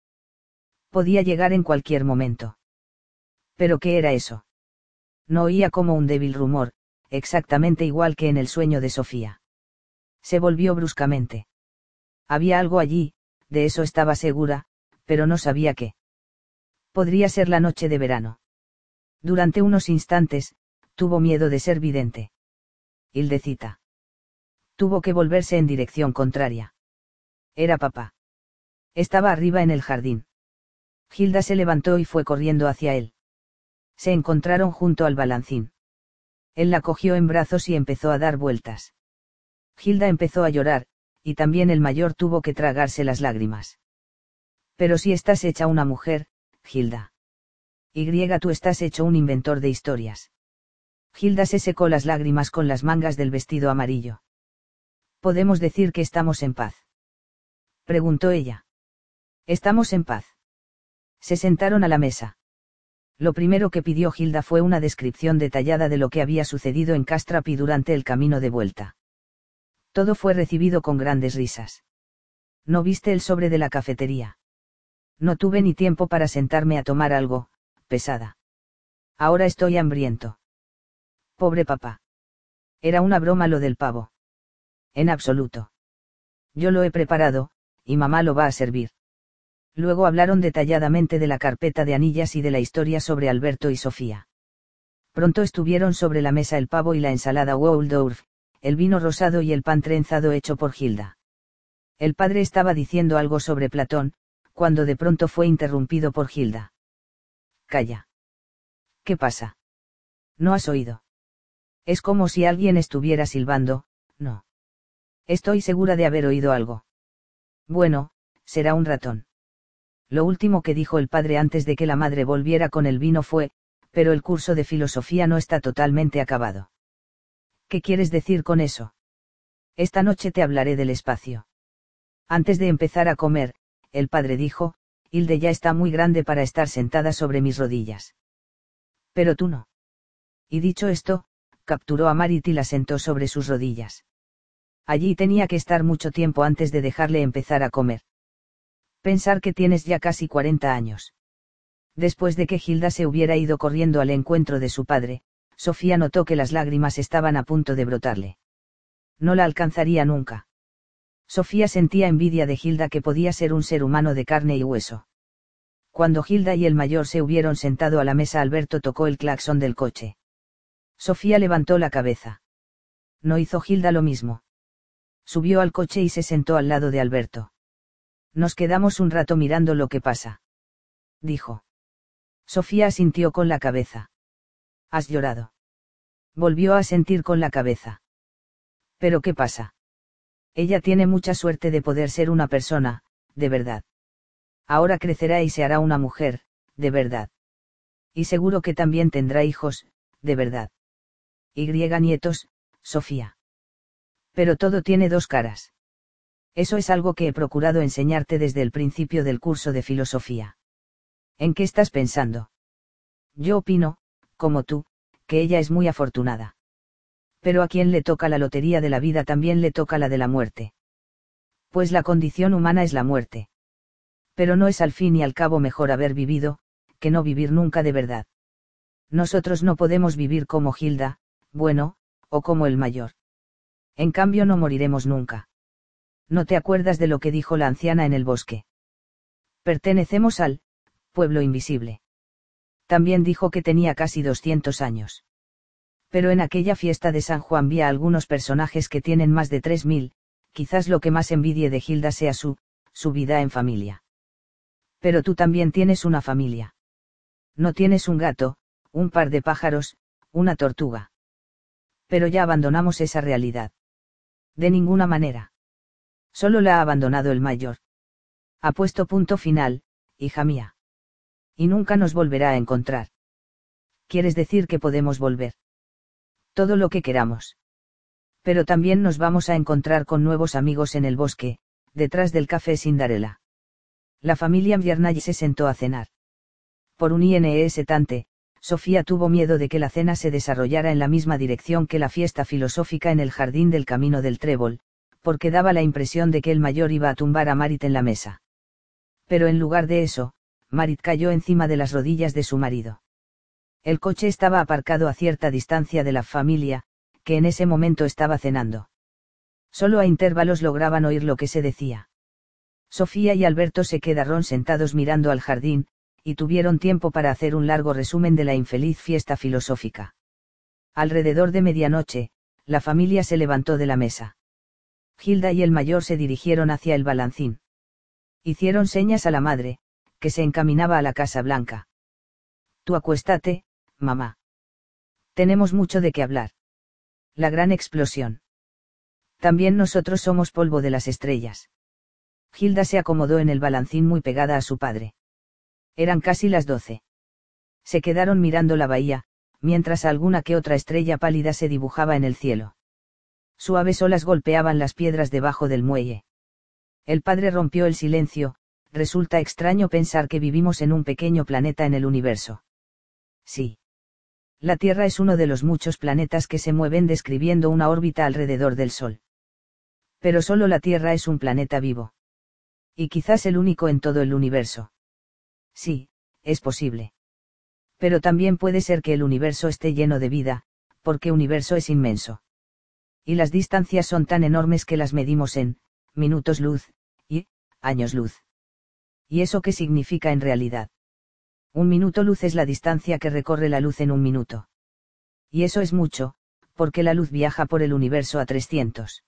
Podía llegar en cualquier momento. ¿Pero qué era eso? No oía como un débil rumor, exactamente igual que en el sueño de Sofía. Se volvió bruscamente. Había algo allí, de eso estaba segura, pero no sabía qué. Podría ser la noche de verano. Durante unos instantes, tuvo miedo de ser vidente. Hildecita. Tuvo que volverse en dirección contraria. Era papá. Estaba arriba en el jardín. Hilda se levantó y fue corriendo hacia él. Se encontraron junto al balancín. Él la cogió en brazos y empezó a dar vueltas. Hilda empezó a llorar, y también el mayor tuvo que tragarse las lágrimas. Pero si estás hecha una mujer, Hilda. Y tú estás hecho un inventor de historias. Hilda se secó las lágrimas con las mangas del vestido amarillo. ¿Podemos decir que estamos en paz? Preguntó ella. Estamos en paz. Se sentaron a la mesa. Lo primero que pidió Hilda fue una descripción detallada de lo que había sucedido en Castrapi durante el camino de vuelta. Todo fue recibido con grandes risas. ¿No viste el sobre de la cafetería? No tuve ni tiempo para sentarme a tomar algo, pesada. Ahora estoy hambriento. Pobre papá. Era una broma lo del pavo. En absoluto. Yo lo he preparado, y mamá lo va a servir. Luego hablaron detalladamente de la carpeta de anillas y de la historia sobre Alberto y Sofía. Pronto estuvieron sobre la mesa el pavo y la ensalada Waldorf, el vino rosado y el pan trenzado hecho por Gilda. El padre estaba diciendo algo sobre Platón, cuando de pronto fue interrumpido por Gilda. Calla. ¿Qué pasa? ¿No has oído? Es como si alguien estuviera silbando, no. Estoy segura de haber oído algo. Bueno, será un ratón. Lo último que dijo el padre antes de que la madre volviera con el vino fue, pero el curso de filosofía no está totalmente acabado. ¿Qué quieres decir con eso? Esta noche te hablaré del espacio. Antes de empezar a comer, el padre dijo, Hilde ya está muy grande para estar sentada sobre mis rodillas. Pero tú no. Y dicho esto, capturó a Marit y la sentó sobre sus rodillas. Allí tenía que estar mucho tiempo antes de dejarle empezar a comer. Pensar que tienes ya casi 40 años. Después de que Hilda se hubiera ido corriendo al encuentro de su padre, Sofía notó que las lágrimas estaban a punto de brotarle. No la alcanzaría nunca. Sofía sentía envidia de Hilda que podía ser un ser humano de carne y hueso. Cuando Hilda y el mayor se hubieron sentado a la mesa Alberto tocó el claxon del coche. Sofía levantó la cabeza. No hizo Hilda lo mismo. Subió al coche y se sentó al lado de Alberto. Nos quedamos un rato mirando lo que pasa. Dijo. Sofía asintió con la cabeza. Has llorado. Volvió a sentir con la cabeza. ¿Pero qué pasa? Ella tiene mucha suerte de poder ser una persona, de verdad. Ahora crecerá y se hará una mujer, de verdad. Y seguro que también tendrá hijos, de verdad. Y nietos, Sofía. Pero todo tiene dos caras. Eso es algo que he procurado enseñarte desde el principio del curso de filosofía. ¿En qué estás pensando? Yo opino, como tú, que ella es muy afortunada. Pero a quien le toca la lotería de la vida también le toca la de la muerte. Pues la condición humana es la muerte. Pero no es al fin y al cabo mejor haber vivido, que no vivir nunca de verdad. Nosotros no podemos vivir como Gilda, bueno, o como el mayor. En cambio no moriremos nunca. ¿No te acuerdas de lo que dijo la anciana en el bosque? Pertenecemos al, pueblo invisible. También dijo que tenía casi 200 años. Pero en aquella fiesta de San Juan vi a algunos personajes que tienen más de 3.000, quizás lo que más envidie de Gilda sea su, su vida en familia. Pero tú también tienes una familia. No tienes un gato, un par de pájaros, una tortuga. Pero ya abandonamos esa realidad. De ninguna manera. Solo la ha abandonado el mayor. Ha puesto punto final, hija mía y nunca nos volverá a encontrar. ¿Quieres decir que podemos volver? Todo lo que queramos. Pero también nos vamos a encontrar con nuevos amigos en el bosque, detrás del café Sindarela. La familia Mviernay se sentó a cenar. Por un INES tante, Sofía tuvo miedo de que la cena se desarrollara en la misma dirección que la fiesta filosófica en el jardín del camino del trébol, porque daba la impresión de que el mayor iba a tumbar a Marit en la mesa. Pero en lugar de eso, Marit cayó encima de las rodillas de su marido. El coche estaba aparcado a cierta distancia de la familia, que en ese momento estaba cenando. Solo a intervalos lograban oír lo que se decía. Sofía y Alberto se quedaron sentados mirando al jardín, y tuvieron tiempo para hacer un largo resumen de la infeliz fiesta filosófica. Alrededor de medianoche, la familia se levantó de la mesa. Gilda y el mayor se dirigieron hacia el balancín. Hicieron señas a la madre, que se encaminaba a la Casa Blanca. Tú acuéstate, mamá. Tenemos mucho de qué hablar. La gran explosión. También nosotros somos polvo de las estrellas. Gilda se acomodó en el balancín muy pegada a su padre. Eran casi las doce. Se quedaron mirando la bahía, mientras alguna que otra estrella pálida se dibujaba en el cielo. Suaves olas golpeaban las piedras debajo del muelle. El padre rompió el silencio, resulta extraño pensar que vivimos en un pequeño planeta en el universo. Sí. La Tierra es uno de los muchos planetas que se mueven describiendo una órbita alrededor del Sol. Pero solo la Tierra es un planeta vivo. Y quizás el único en todo el universo. Sí, es posible. Pero también puede ser que el universo esté lleno de vida, porque universo es inmenso. Y las distancias son tan enormes que las medimos en, minutos luz, y, años luz. ¿Y eso qué significa en realidad? Un minuto luz es la distancia que recorre la luz en un minuto. Y eso es mucho, porque la luz viaja por el universo a 300.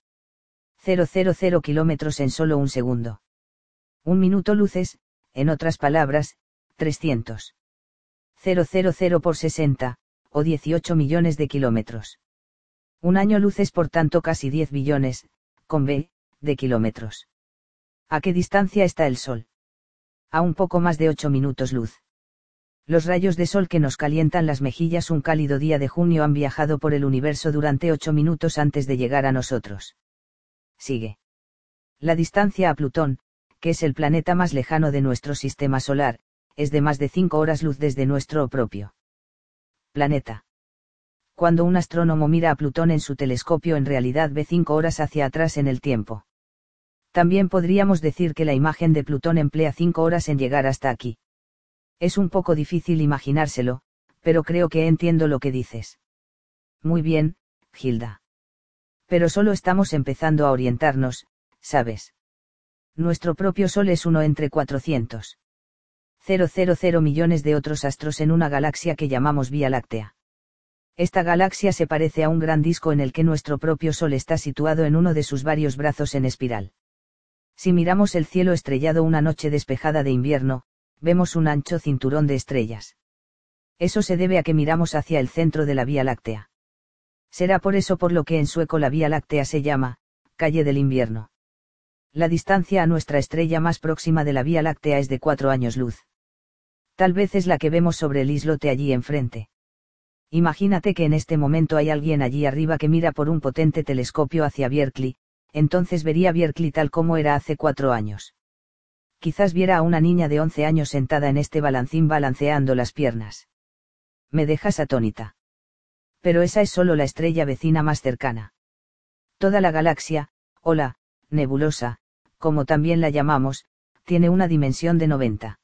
000 kilómetros en solo un segundo. Un minuto luces, en otras palabras, 300. 000 por 60, o 18 millones de kilómetros. Un año luces por tanto casi 10 billones, con B, de kilómetros. ¿A qué distancia está el Sol? A un poco más de 8 minutos luz. Los rayos de sol que nos calientan las mejillas un cálido día de junio han viajado por el universo durante 8 minutos antes de llegar a nosotros. Sigue. La distancia a Plutón, que es el planeta más lejano de nuestro sistema solar, es de más de 5 horas luz desde nuestro propio planeta. Cuando un astrónomo mira a Plutón en su telescopio en realidad ve 5 horas hacia atrás en el tiempo. También podríamos decir que la imagen de Plutón emplea 5 horas en llegar hasta aquí. Es un poco difícil imaginárselo, pero creo que entiendo lo que dices. Muy bien, Gilda. Pero solo estamos empezando a orientarnos, ¿sabes? Nuestro propio Sol es uno entre 400. 000 millones de otros astros en una galaxia que llamamos Vía Láctea. Esta galaxia se parece a un gran disco en el que nuestro propio Sol está situado en uno de sus varios brazos en espiral. Si miramos el cielo estrellado una noche despejada de invierno, vemos un ancho cinturón de estrellas. Eso se debe a que miramos hacia el centro de la Vía Láctea. Será por eso por lo que en sueco la Vía Láctea se llama, calle del invierno. La distancia a nuestra estrella más próxima de la Vía Láctea es de cuatro años luz. Tal vez es la que vemos sobre el islote allí enfrente. Imagínate que en este momento hay alguien allí arriba que mira por un potente telescopio hacia Bierkley, entonces vería Bierkley tal como era hace cuatro años. Quizás viera a una niña de once años sentada en este balancín balanceando las piernas. Me dejas atónita. Pero esa es solo la estrella vecina más cercana. Toda la galaxia, o la, nebulosa, como también la llamamos, tiene una dimensión de 90.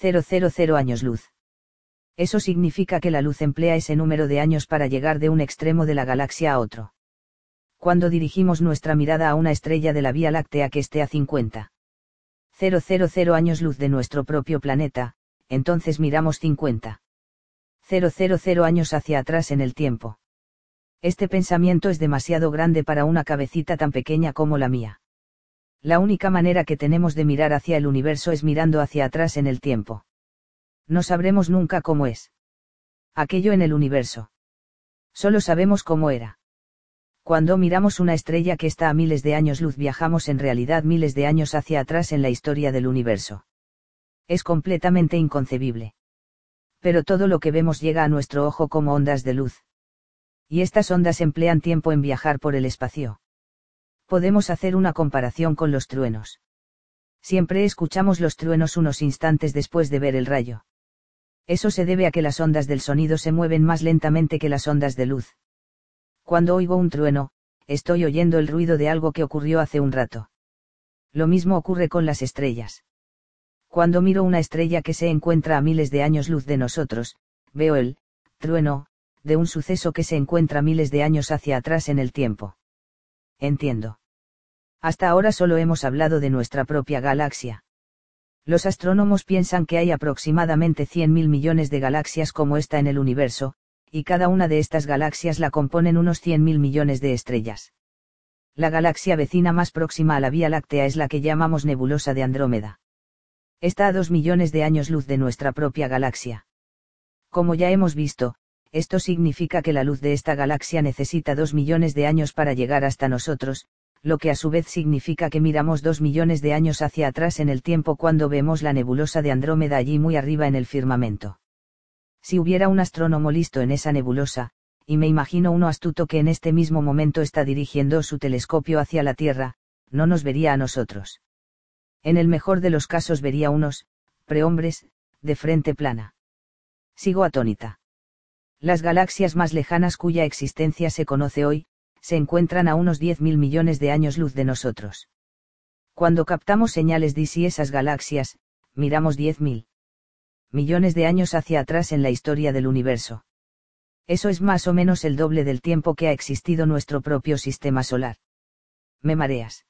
000 años luz. Eso significa que la luz emplea ese número de años para llegar de un extremo de la galaxia a otro. Cuando dirigimos nuestra mirada a una estrella de la Vía Láctea que esté a 50. 000 años luz de nuestro propio planeta, entonces miramos 50. 000 años hacia atrás en el tiempo. Este pensamiento es demasiado grande para una cabecita tan pequeña como la mía. La única manera que tenemos de mirar hacia el universo es mirando hacia atrás en el tiempo. No sabremos nunca cómo es. Aquello en el universo. Solo sabemos cómo era. Cuando miramos una estrella que está a miles de años luz viajamos en realidad miles de años hacia atrás en la historia del universo. Es completamente inconcebible. Pero todo lo que vemos llega a nuestro ojo como ondas de luz y estas ondas emplean tiempo en viajar por el espacio. Podemos hacer una comparación con los truenos. Siempre escuchamos los truenos unos instantes después de ver el rayo. Eso se debe a que las ondas del sonido se mueven más lentamente que las ondas de luz. Cuando oigo un trueno, estoy oyendo el ruido de algo que ocurrió hace un rato. Lo mismo ocurre con las estrellas. Cuando miro una estrella que se encuentra a miles de años luz de nosotros, veo el trueno de un suceso que se encuentra miles de años hacia atrás en el tiempo. Entiendo. Hasta ahora solo hemos hablado de nuestra propia galaxia. Los astrónomos piensan que hay aproximadamente 100.000 millones de galaxias como esta en el universo, y cada una de estas galaxias la componen unos 100.000 millones de estrellas. La galaxia vecina más próxima a la Vía Láctea es la que llamamos nebulosa de Andrómeda. Está a dos millones de años luz de nuestra propia galaxia. Como ya hemos visto, esto significa que la luz de esta galaxia necesita dos millones de años para llegar hasta nosotros, lo que a su vez significa que miramos dos millones de años hacia atrás en el tiempo cuando vemos la nebulosa de Andrómeda allí muy arriba en el firmamento. Si hubiera un astrónomo listo en esa nebulosa, y me imagino uno astuto que en este mismo momento está dirigiendo su telescopio hacia la Tierra, no nos vería a nosotros. En el mejor de los casos vería unos, prehombres, de frente plana. Sigo atónita. Las galaxias más lejanas cuya existencia se conoce hoy, se encuentran a unos 10.000 millones de años luz de nosotros. Cuando captamos señales de esas galaxias, miramos 10.000 millones de años hacia atrás en la historia del universo. Eso es más o menos el doble del tiempo que ha existido nuestro propio sistema solar. Me mareas.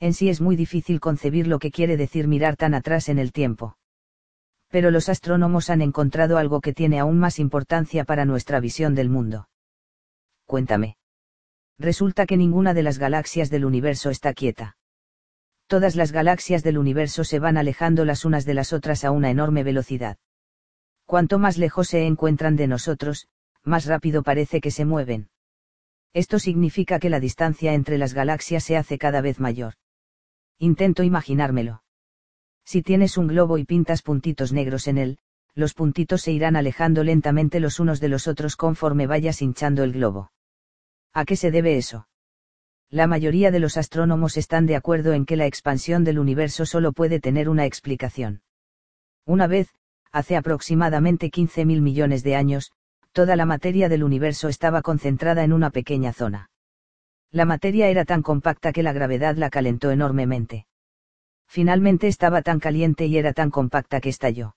En sí es muy difícil concebir lo que quiere decir mirar tan atrás en el tiempo. Pero los astrónomos han encontrado algo que tiene aún más importancia para nuestra visión del mundo. Cuéntame resulta que ninguna de las galaxias del universo está quieta. Todas las galaxias del universo se van alejando las unas de las otras a una enorme velocidad. Cuanto más lejos se encuentran de nosotros, más rápido parece que se mueven. Esto significa que la distancia entre las galaxias se hace cada vez mayor. Intento imaginármelo. Si tienes un globo y pintas puntitos negros en él, los puntitos se irán alejando lentamente los unos de los otros conforme vayas hinchando el globo. ¿A qué se debe eso? La mayoría de los astrónomos están de acuerdo en que la expansión del universo solo puede tener una explicación. Una vez, hace aproximadamente 15.000 millones de años, toda la materia del universo estaba concentrada en una pequeña zona. La materia era tan compacta que la gravedad la calentó enormemente. Finalmente estaba tan caliente y era tan compacta que estalló.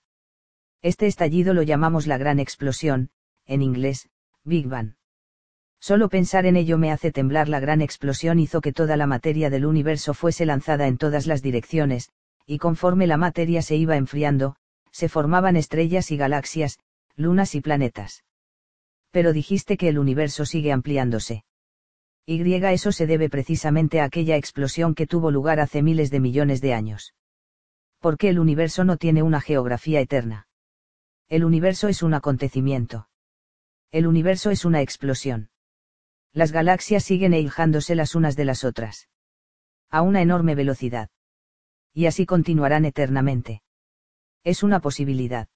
Este estallido lo llamamos la gran explosión, en inglés, Big Bang. Solo pensar en ello me hace temblar la gran explosión hizo que toda la materia del universo fuese lanzada en todas las direcciones, y conforme la materia se iba enfriando, se formaban estrellas y galaxias, lunas y planetas. Pero dijiste que el universo sigue ampliándose. Y eso se debe precisamente a aquella explosión que tuvo lugar hace miles de millones de años. Porque el universo no tiene una geografía eterna. El universo es un acontecimiento. El universo es una explosión las galaxias siguen eijándose las unas de las otras. A una enorme velocidad. Y así continuarán eternamente. Es una posibilidad.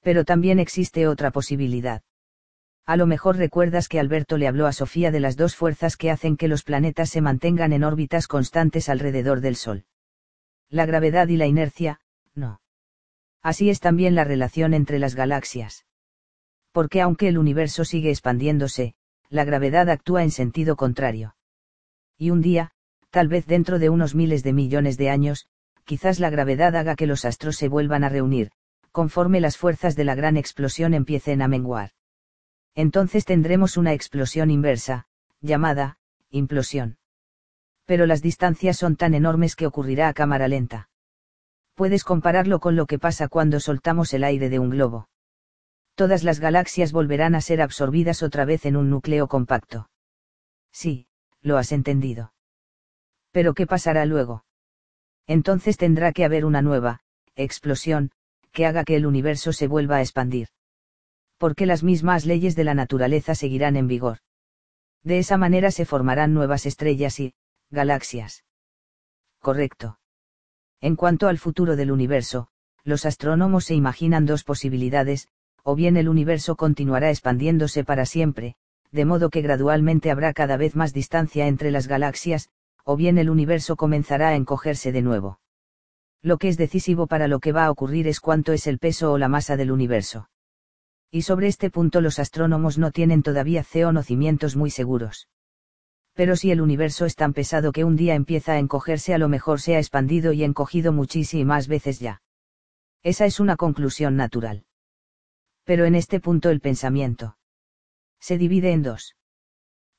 Pero también existe otra posibilidad. A lo mejor recuerdas que Alberto le habló a Sofía de las dos fuerzas que hacen que los planetas se mantengan en órbitas constantes alrededor del Sol. La gravedad y la inercia, no. Así es también la relación entre las galaxias. Porque aunque el universo sigue expandiéndose, la gravedad actúa en sentido contrario. Y un día, tal vez dentro de unos miles de millones de años, quizás la gravedad haga que los astros se vuelvan a reunir, conforme las fuerzas de la gran explosión empiecen a menguar. Entonces tendremos una explosión inversa, llamada, implosión. Pero las distancias son tan enormes que ocurrirá a cámara lenta. Puedes compararlo con lo que pasa cuando soltamos el aire de un globo todas las galaxias volverán a ser absorbidas otra vez en un núcleo compacto. Sí, lo has entendido. Pero ¿qué pasará luego? Entonces tendrá que haber una nueva, explosión, que haga que el universo se vuelva a expandir. Porque las mismas leyes de la naturaleza seguirán en vigor. De esa manera se formarán nuevas estrellas y, galaxias. Correcto. En cuanto al futuro del universo, los astrónomos se imaginan dos posibilidades, o bien el universo continuará expandiéndose para siempre, de modo que gradualmente habrá cada vez más distancia entre las galaxias, o bien el universo comenzará a encogerse de nuevo. Lo que es decisivo para lo que va a ocurrir es cuánto es el peso o la masa del universo. Y sobre este punto los astrónomos no tienen todavía conocimientos muy seguros. Pero si el universo es tan pesado que un día empieza a encogerse a lo mejor se ha expandido y encogido muchísimas veces ya. Esa es una conclusión natural pero en este punto el pensamiento se divide en dos.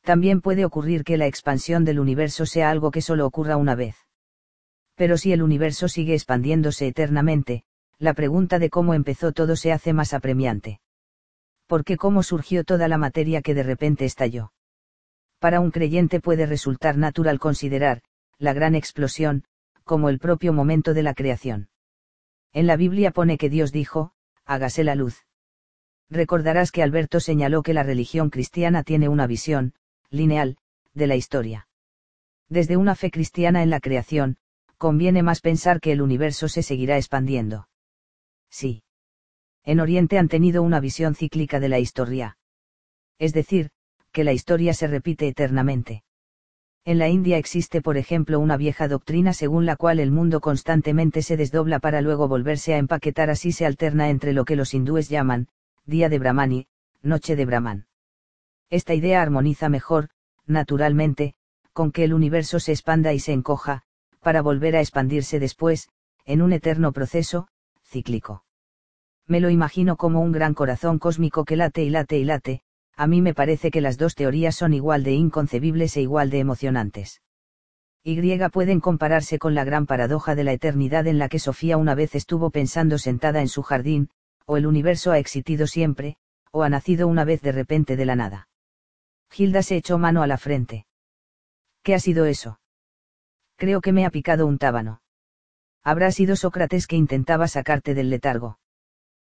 También puede ocurrir que la expansión del universo sea algo que solo ocurra una vez. Pero si el universo sigue expandiéndose eternamente, la pregunta de cómo empezó todo se hace más apremiante. ¿Por qué cómo surgió toda la materia que de repente estalló? Para un creyente puede resultar natural considerar, la gran explosión, como el propio momento de la creación. En la Biblia pone que Dios dijo, hágase la luz. Recordarás que Alberto señaló que la religión cristiana tiene una visión, lineal, de la historia. Desde una fe cristiana en la creación, conviene más pensar que el universo se seguirá expandiendo. Sí. En Oriente han tenido una visión cíclica de la historia. Es decir, que la historia se repite eternamente. En la India existe por ejemplo una vieja doctrina según la cual el mundo constantemente se desdobla para luego volverse a empaquetar así se alterna entre lo que los hindúes llaman, día de Brahman y, noche de Brahman. Esta idea armoniza mejor, naturalmente, con que el universo se expanda y se encoja, para volver a expandirse después, en un eterno proceso, cíclico. Me lo imagino como un gran corazón cósmico que late y late y late, a mí me parece que las dos teorías son igual de inconcebibles e igual de emocionantes. Y pueden compararse con la gran paradoja de la eternidad en la que Sofía una vez estuvo pensando sentada en su jardín, o el universo ha existido siempre, o ha nacido una vez de repente de la nada. Gilda se echó mano a la frente. ¿Qué ha sido eso? Creo que me ha picado un tábano. Habrá sido Sócrates que intentaba sacarte del letargo.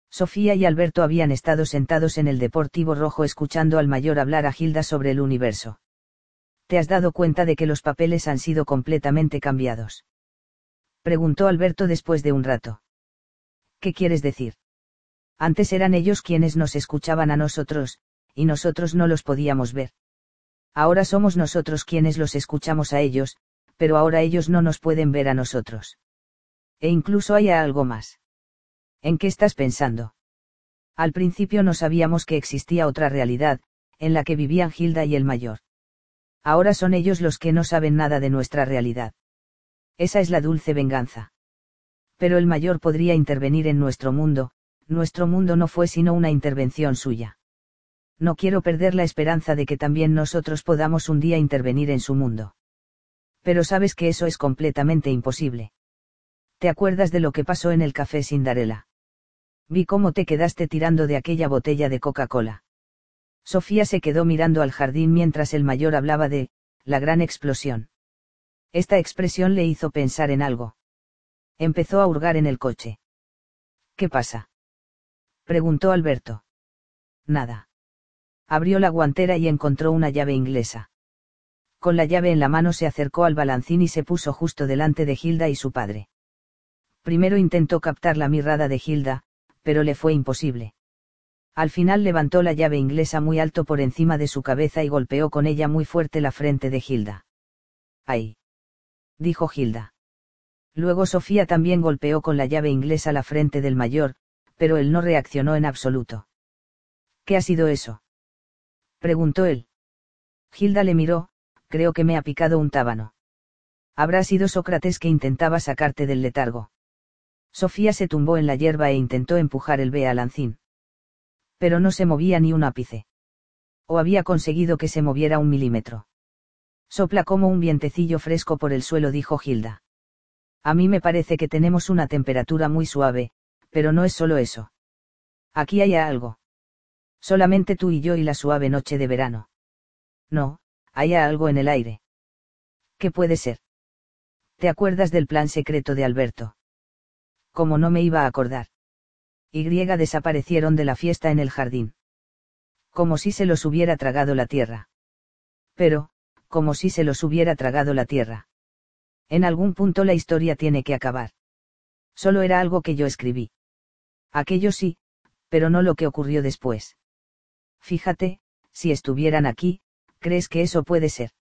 Sofía y Alberto habían estado sentados en el Deportivo Rojo escuchando al mayor hablar a Gilda sobre el universo. ¿Te has dado cuenta de que los papeles han sido completamente cambiados? Preguntó Alberto después de un rato. ¿Qué quieres decir? Antes eran ellos quienes nos escuchaban a nosotros, y nosotros no los podíamos ver. Ahora somos nosotros quienes los escuchamos a ellos, pero ahora ellos no nos pueden ver a nosotros. E incluso hay algo más. ¿En qué estás pensando? Al principio no sabíamos que existía otra realidad, en la que vivían Gilda y el mayor. Ahora son ellos los que no saben nada de nuestra realidad. Esa es la dulce venganza. Pero el mayor podría intervenir en nuestro mundo, nuestro mundo no fue sino una intervención suya. No quiero perder la esperanza de que también nosotros podamos un día intervenir en su mundo. Pero sabes que eso es completamente imposible. ¿Te acuerdas de lo que pasó en el café Sindarela? Vi cómo te quedaste tirando de aquella botella de Coca-Cola. Sofía se quedó mirando al jardín mientras el mayor hablaba de, la gran explosión. Esta expresión le hizo pensar en algo. Empezó a hurgar en el coche. ¿Qué pasa? Preguntó Alberto. Nada. Abrió la guantera y encontró una llave inglesa. Con la llave en la mano se acercó al balancín y se puso justo delante de Hilda y su padre. Primero intentó captar la mirada de Hilda, pero le fue imposible. Al final levantó la llave inglesa muy alto por encima de su cabeza y golpeó con ella muy fuerte la frente de Hilda. ¡Ay! dijo Hilda. Luego Sofía también golpeó con la llave inglesa la frente del mayor, pero él no reaccionó en absoluto. ¿Qué ha sido eso? preguntó él. Hilda le miró, creo que me ha picado un tábano. Habrá sido Sócrates que intentaba sacarte del letargo. Sofía se tumbó en la hierba e intentó empujar el Bealancín. Pero no se movía ni un ápice. O había conseguido que se moviera un milímetro. Sopla como un vientecillo fresco por el suelo, dijo Gilda. A mí me parece que tenemos una temperatura muy suave, pero no es solo eso. Aquí hay algo. Solamente tú y yo y la suave noche de verano. No, hay algo en el aire. ¿Qué puede ser? ¿Te acuerdas del plan secreto de Alberto? como no me iba a acordar. Y desaparecieron de la fiesta en el jardín. Como si se los hubiera tragado la tierra. Pero, como si se los hubiera tragado la tierra. En algún punto la historia tiene que acabar. Solo era algo que yo escribí. Aquello sí, pero no lo que ocurrió después. Fíjate, si estuvieran aquí, ¿crees que eso puede ser?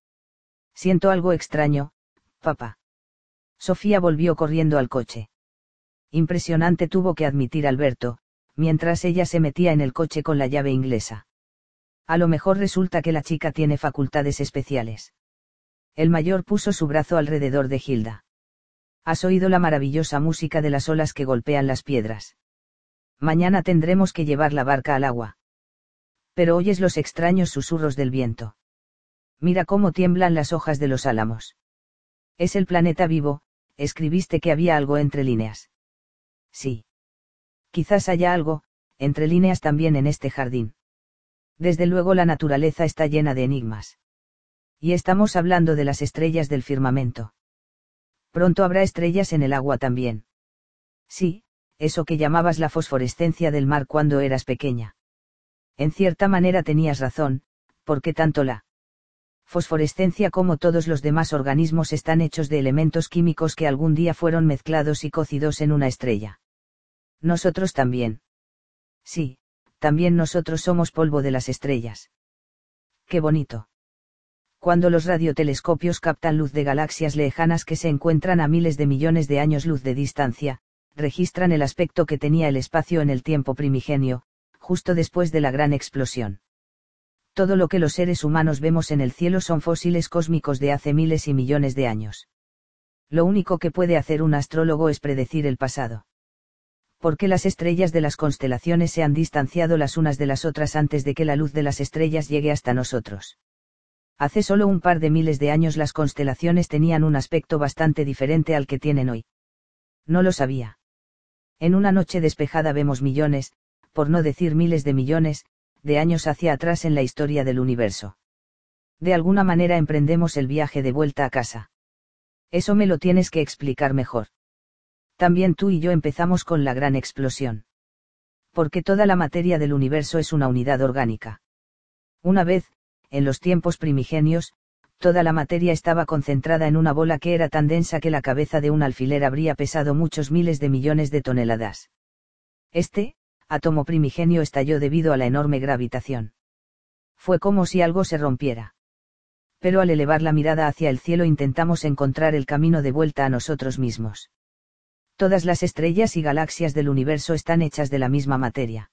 Siento algo extraño, papá. Sofía volvió corriendo al coche. Impresionante tuvo que admitir Alberto, mientras ella se metía en el coche con la llave inglesa. A lo mejor resulta que la chica tiene facultades especiales. El mayor puso su brazo alrededor de Hilda. Has oído la maravillosa música de las olas que golpean las piedras. Mañana tendremos que llevar la barca al agua. Pero oyes los extraños susurros del viento. Mira cómo tiemblan las hojas de los álamos. Es el planeta vivo, escribiste que había algo entre líneas. Sí. Quizás haya algo, entre líneas también en este jardín. Desde luego la naturaleza está llena de enigmas. Y estamos hablando de las estrellas del firmamento. Pronto habrá estrellas en el agua también. Sí, eso que llamabas la fosforescencia del mar cuando eras pequeña. En cierta manera tenías razón, porque tanto la fosforescencia como todos los demás organismos están hechos de elementos químicos que algún día fueron mezclados y cocidos en una estrella. Nosotros también. Sí, también nosotros somos polvo de las estrellas. Qué bonito. Cuando los radiotelescopios captan luz de galaxias lejanas que se encuentran a miles de millones de años luz de distancia, registran el aspecto que tenía el espacio en el tiempo primigenio, justo después de la gran explosión todo lo que los seres humanos vemos en el cielo son fósiles cósmicos de hace miles y millones de años. Lo único que puede hacer un astrólogo es predecir el pasado. Porque las estrellas de las constelaciones se han distanciado las unas de las otras antes de que la luz de las estrellas llegue hasta nosotros. Hace solo un par de miles de años las constelaciones tenían un aspecto bastante diferente al que tienen hoy. No lo sabía. En una noche despejada vemos millones, por no decir miles de millones, de años hacia atrás en la historia del universo. De alguna manera emprendemos el viaje de vuelta a casa. Eso me lo tienes que explicar mejor. También tú y yo empezamos con la gran explosión. Porque toda la materia del universo es una unidad orgánica. Una vez, en los tiempos primigenios, toda la materia estaba concentrada en una bola que era tan densa que la cabeza de un alfiler habría pesado muchos miles de millones de toneladas. Este, átomo primigenio estalló debido a la enorme gravitación. Fue como si algo se rompiera. Pero al elevar la mirada hacia el cielo intentamos encontrar el camino de vuelta a nosotros mismos. Todas las estrellas y galaxias del universo están hechas de la misma materia.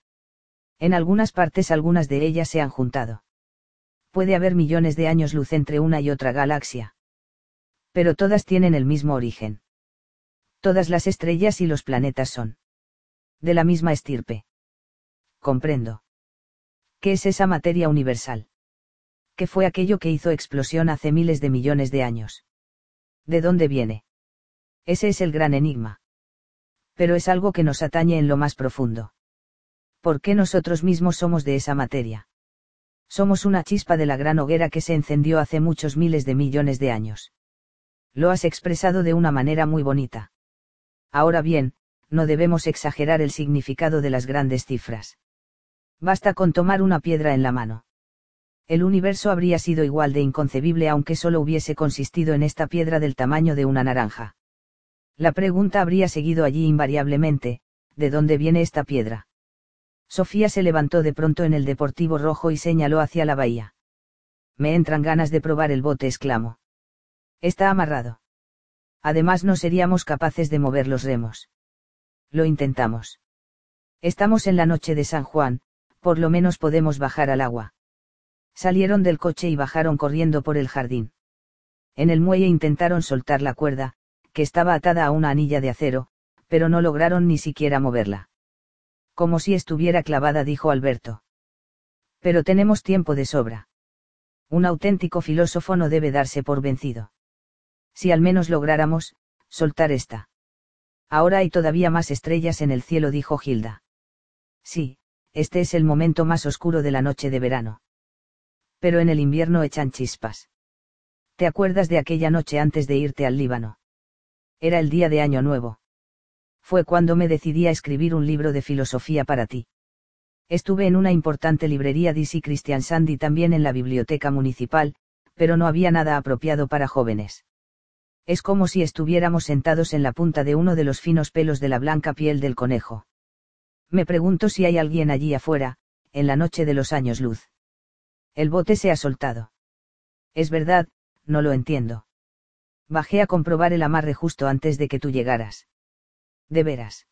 En algunas partes algunas de ellas se han juntado. Puede haber millones de años luz entre una y otra galaxia. Pero todas tienen el mismo origen. Todas las estrellas y los planetas son de la misma estirpe. Comprendo. ¿Qué es esa materia universal? ¿Qué fue aquello que hizo explosión hace miles de millones de años? ¿De dónde viene? Ese es el gran enigma. Pero es algo que nos atañe en lo más profundo. ¿Por qué nosotros mismos somos de esa materia? Somos una chispa de la gran hoguera que se encendió hace muchos miles de millones de años. Lo has expresado de una manera muy bonita. Ahora bien, no debemos exagerar el significado de las grandes cifras. Basta con tomar una piedra en la mano. El universo habría sido igual de inconcebible aunque solo hubiese consistido en esta piedra del tamaño de una naranja. La pregunta habría seguido allí invariablemente, ¿de dónde viene esta piedra? Sofía se levantó de pronto en el Deportivo Rojo y señaló hacia la bahía. Me entran ganas de probar el bote, exclamó. Está amarrado. Además no seríamos capaces de mover los remos. Lo intentamos. Estamos en la noche de San Juan, por lo menos podemos bajar al agua. Salieron del coche y bajaron corriendo por el jardín. En el muelle intentaron soltar la cuerda, que estaba atada a una anilla de acero, pero no lograron ni siquiera moverla. Como si estuviera clavada, dijo Alberto. Pero tenemos tiempo de sobra. Un auténtico filósofo no debe darse por vencido. Si al menos lográramos, soltar esta. Ahora hay todavía más estrellas en el cielo, dijo Gilda. Sí, este es el momento más oscuro de la noche de verano. Pero en el invierno echan chispas. ¿Te acuerdas de aquella noche antes de irte al Líbano? Era el día de Año Nuevo. Fue cuando me decidí a escribir un libro de filosofía para ti. Estuve en una importante librería DC Christian Sandy también en la biblioteca municipal, pero no había nada apropiado para jóvenes. Es como si estuviéramos sentados en la punta de uno de los finos pelos de la blanca piel del conejo. Me pregunto si hay alguien allí afuera, en la noche de los años luz. El bote se ha soltado. Es verdad, no lo entiendo. Bajé a comprobar el amarre justo antes de que tú llegaras. De veras.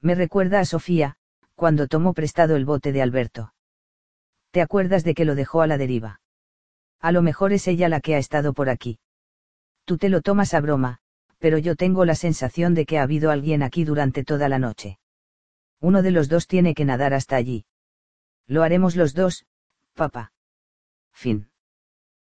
Me recuerda a Sofía, cuando tomó prestado el bote de Alberto. ¿Te acuerdas de que lo dejó a la deriva? A lo mejor es ella la que ha estado por aquí. Tú te lo tomas a broma, pero yo tengo la sensación de que ha habido alguien aquí durante toda la noche. Uno de los dos tiene que nadar hasta allí. Lo haremos los dos, papá. Fin.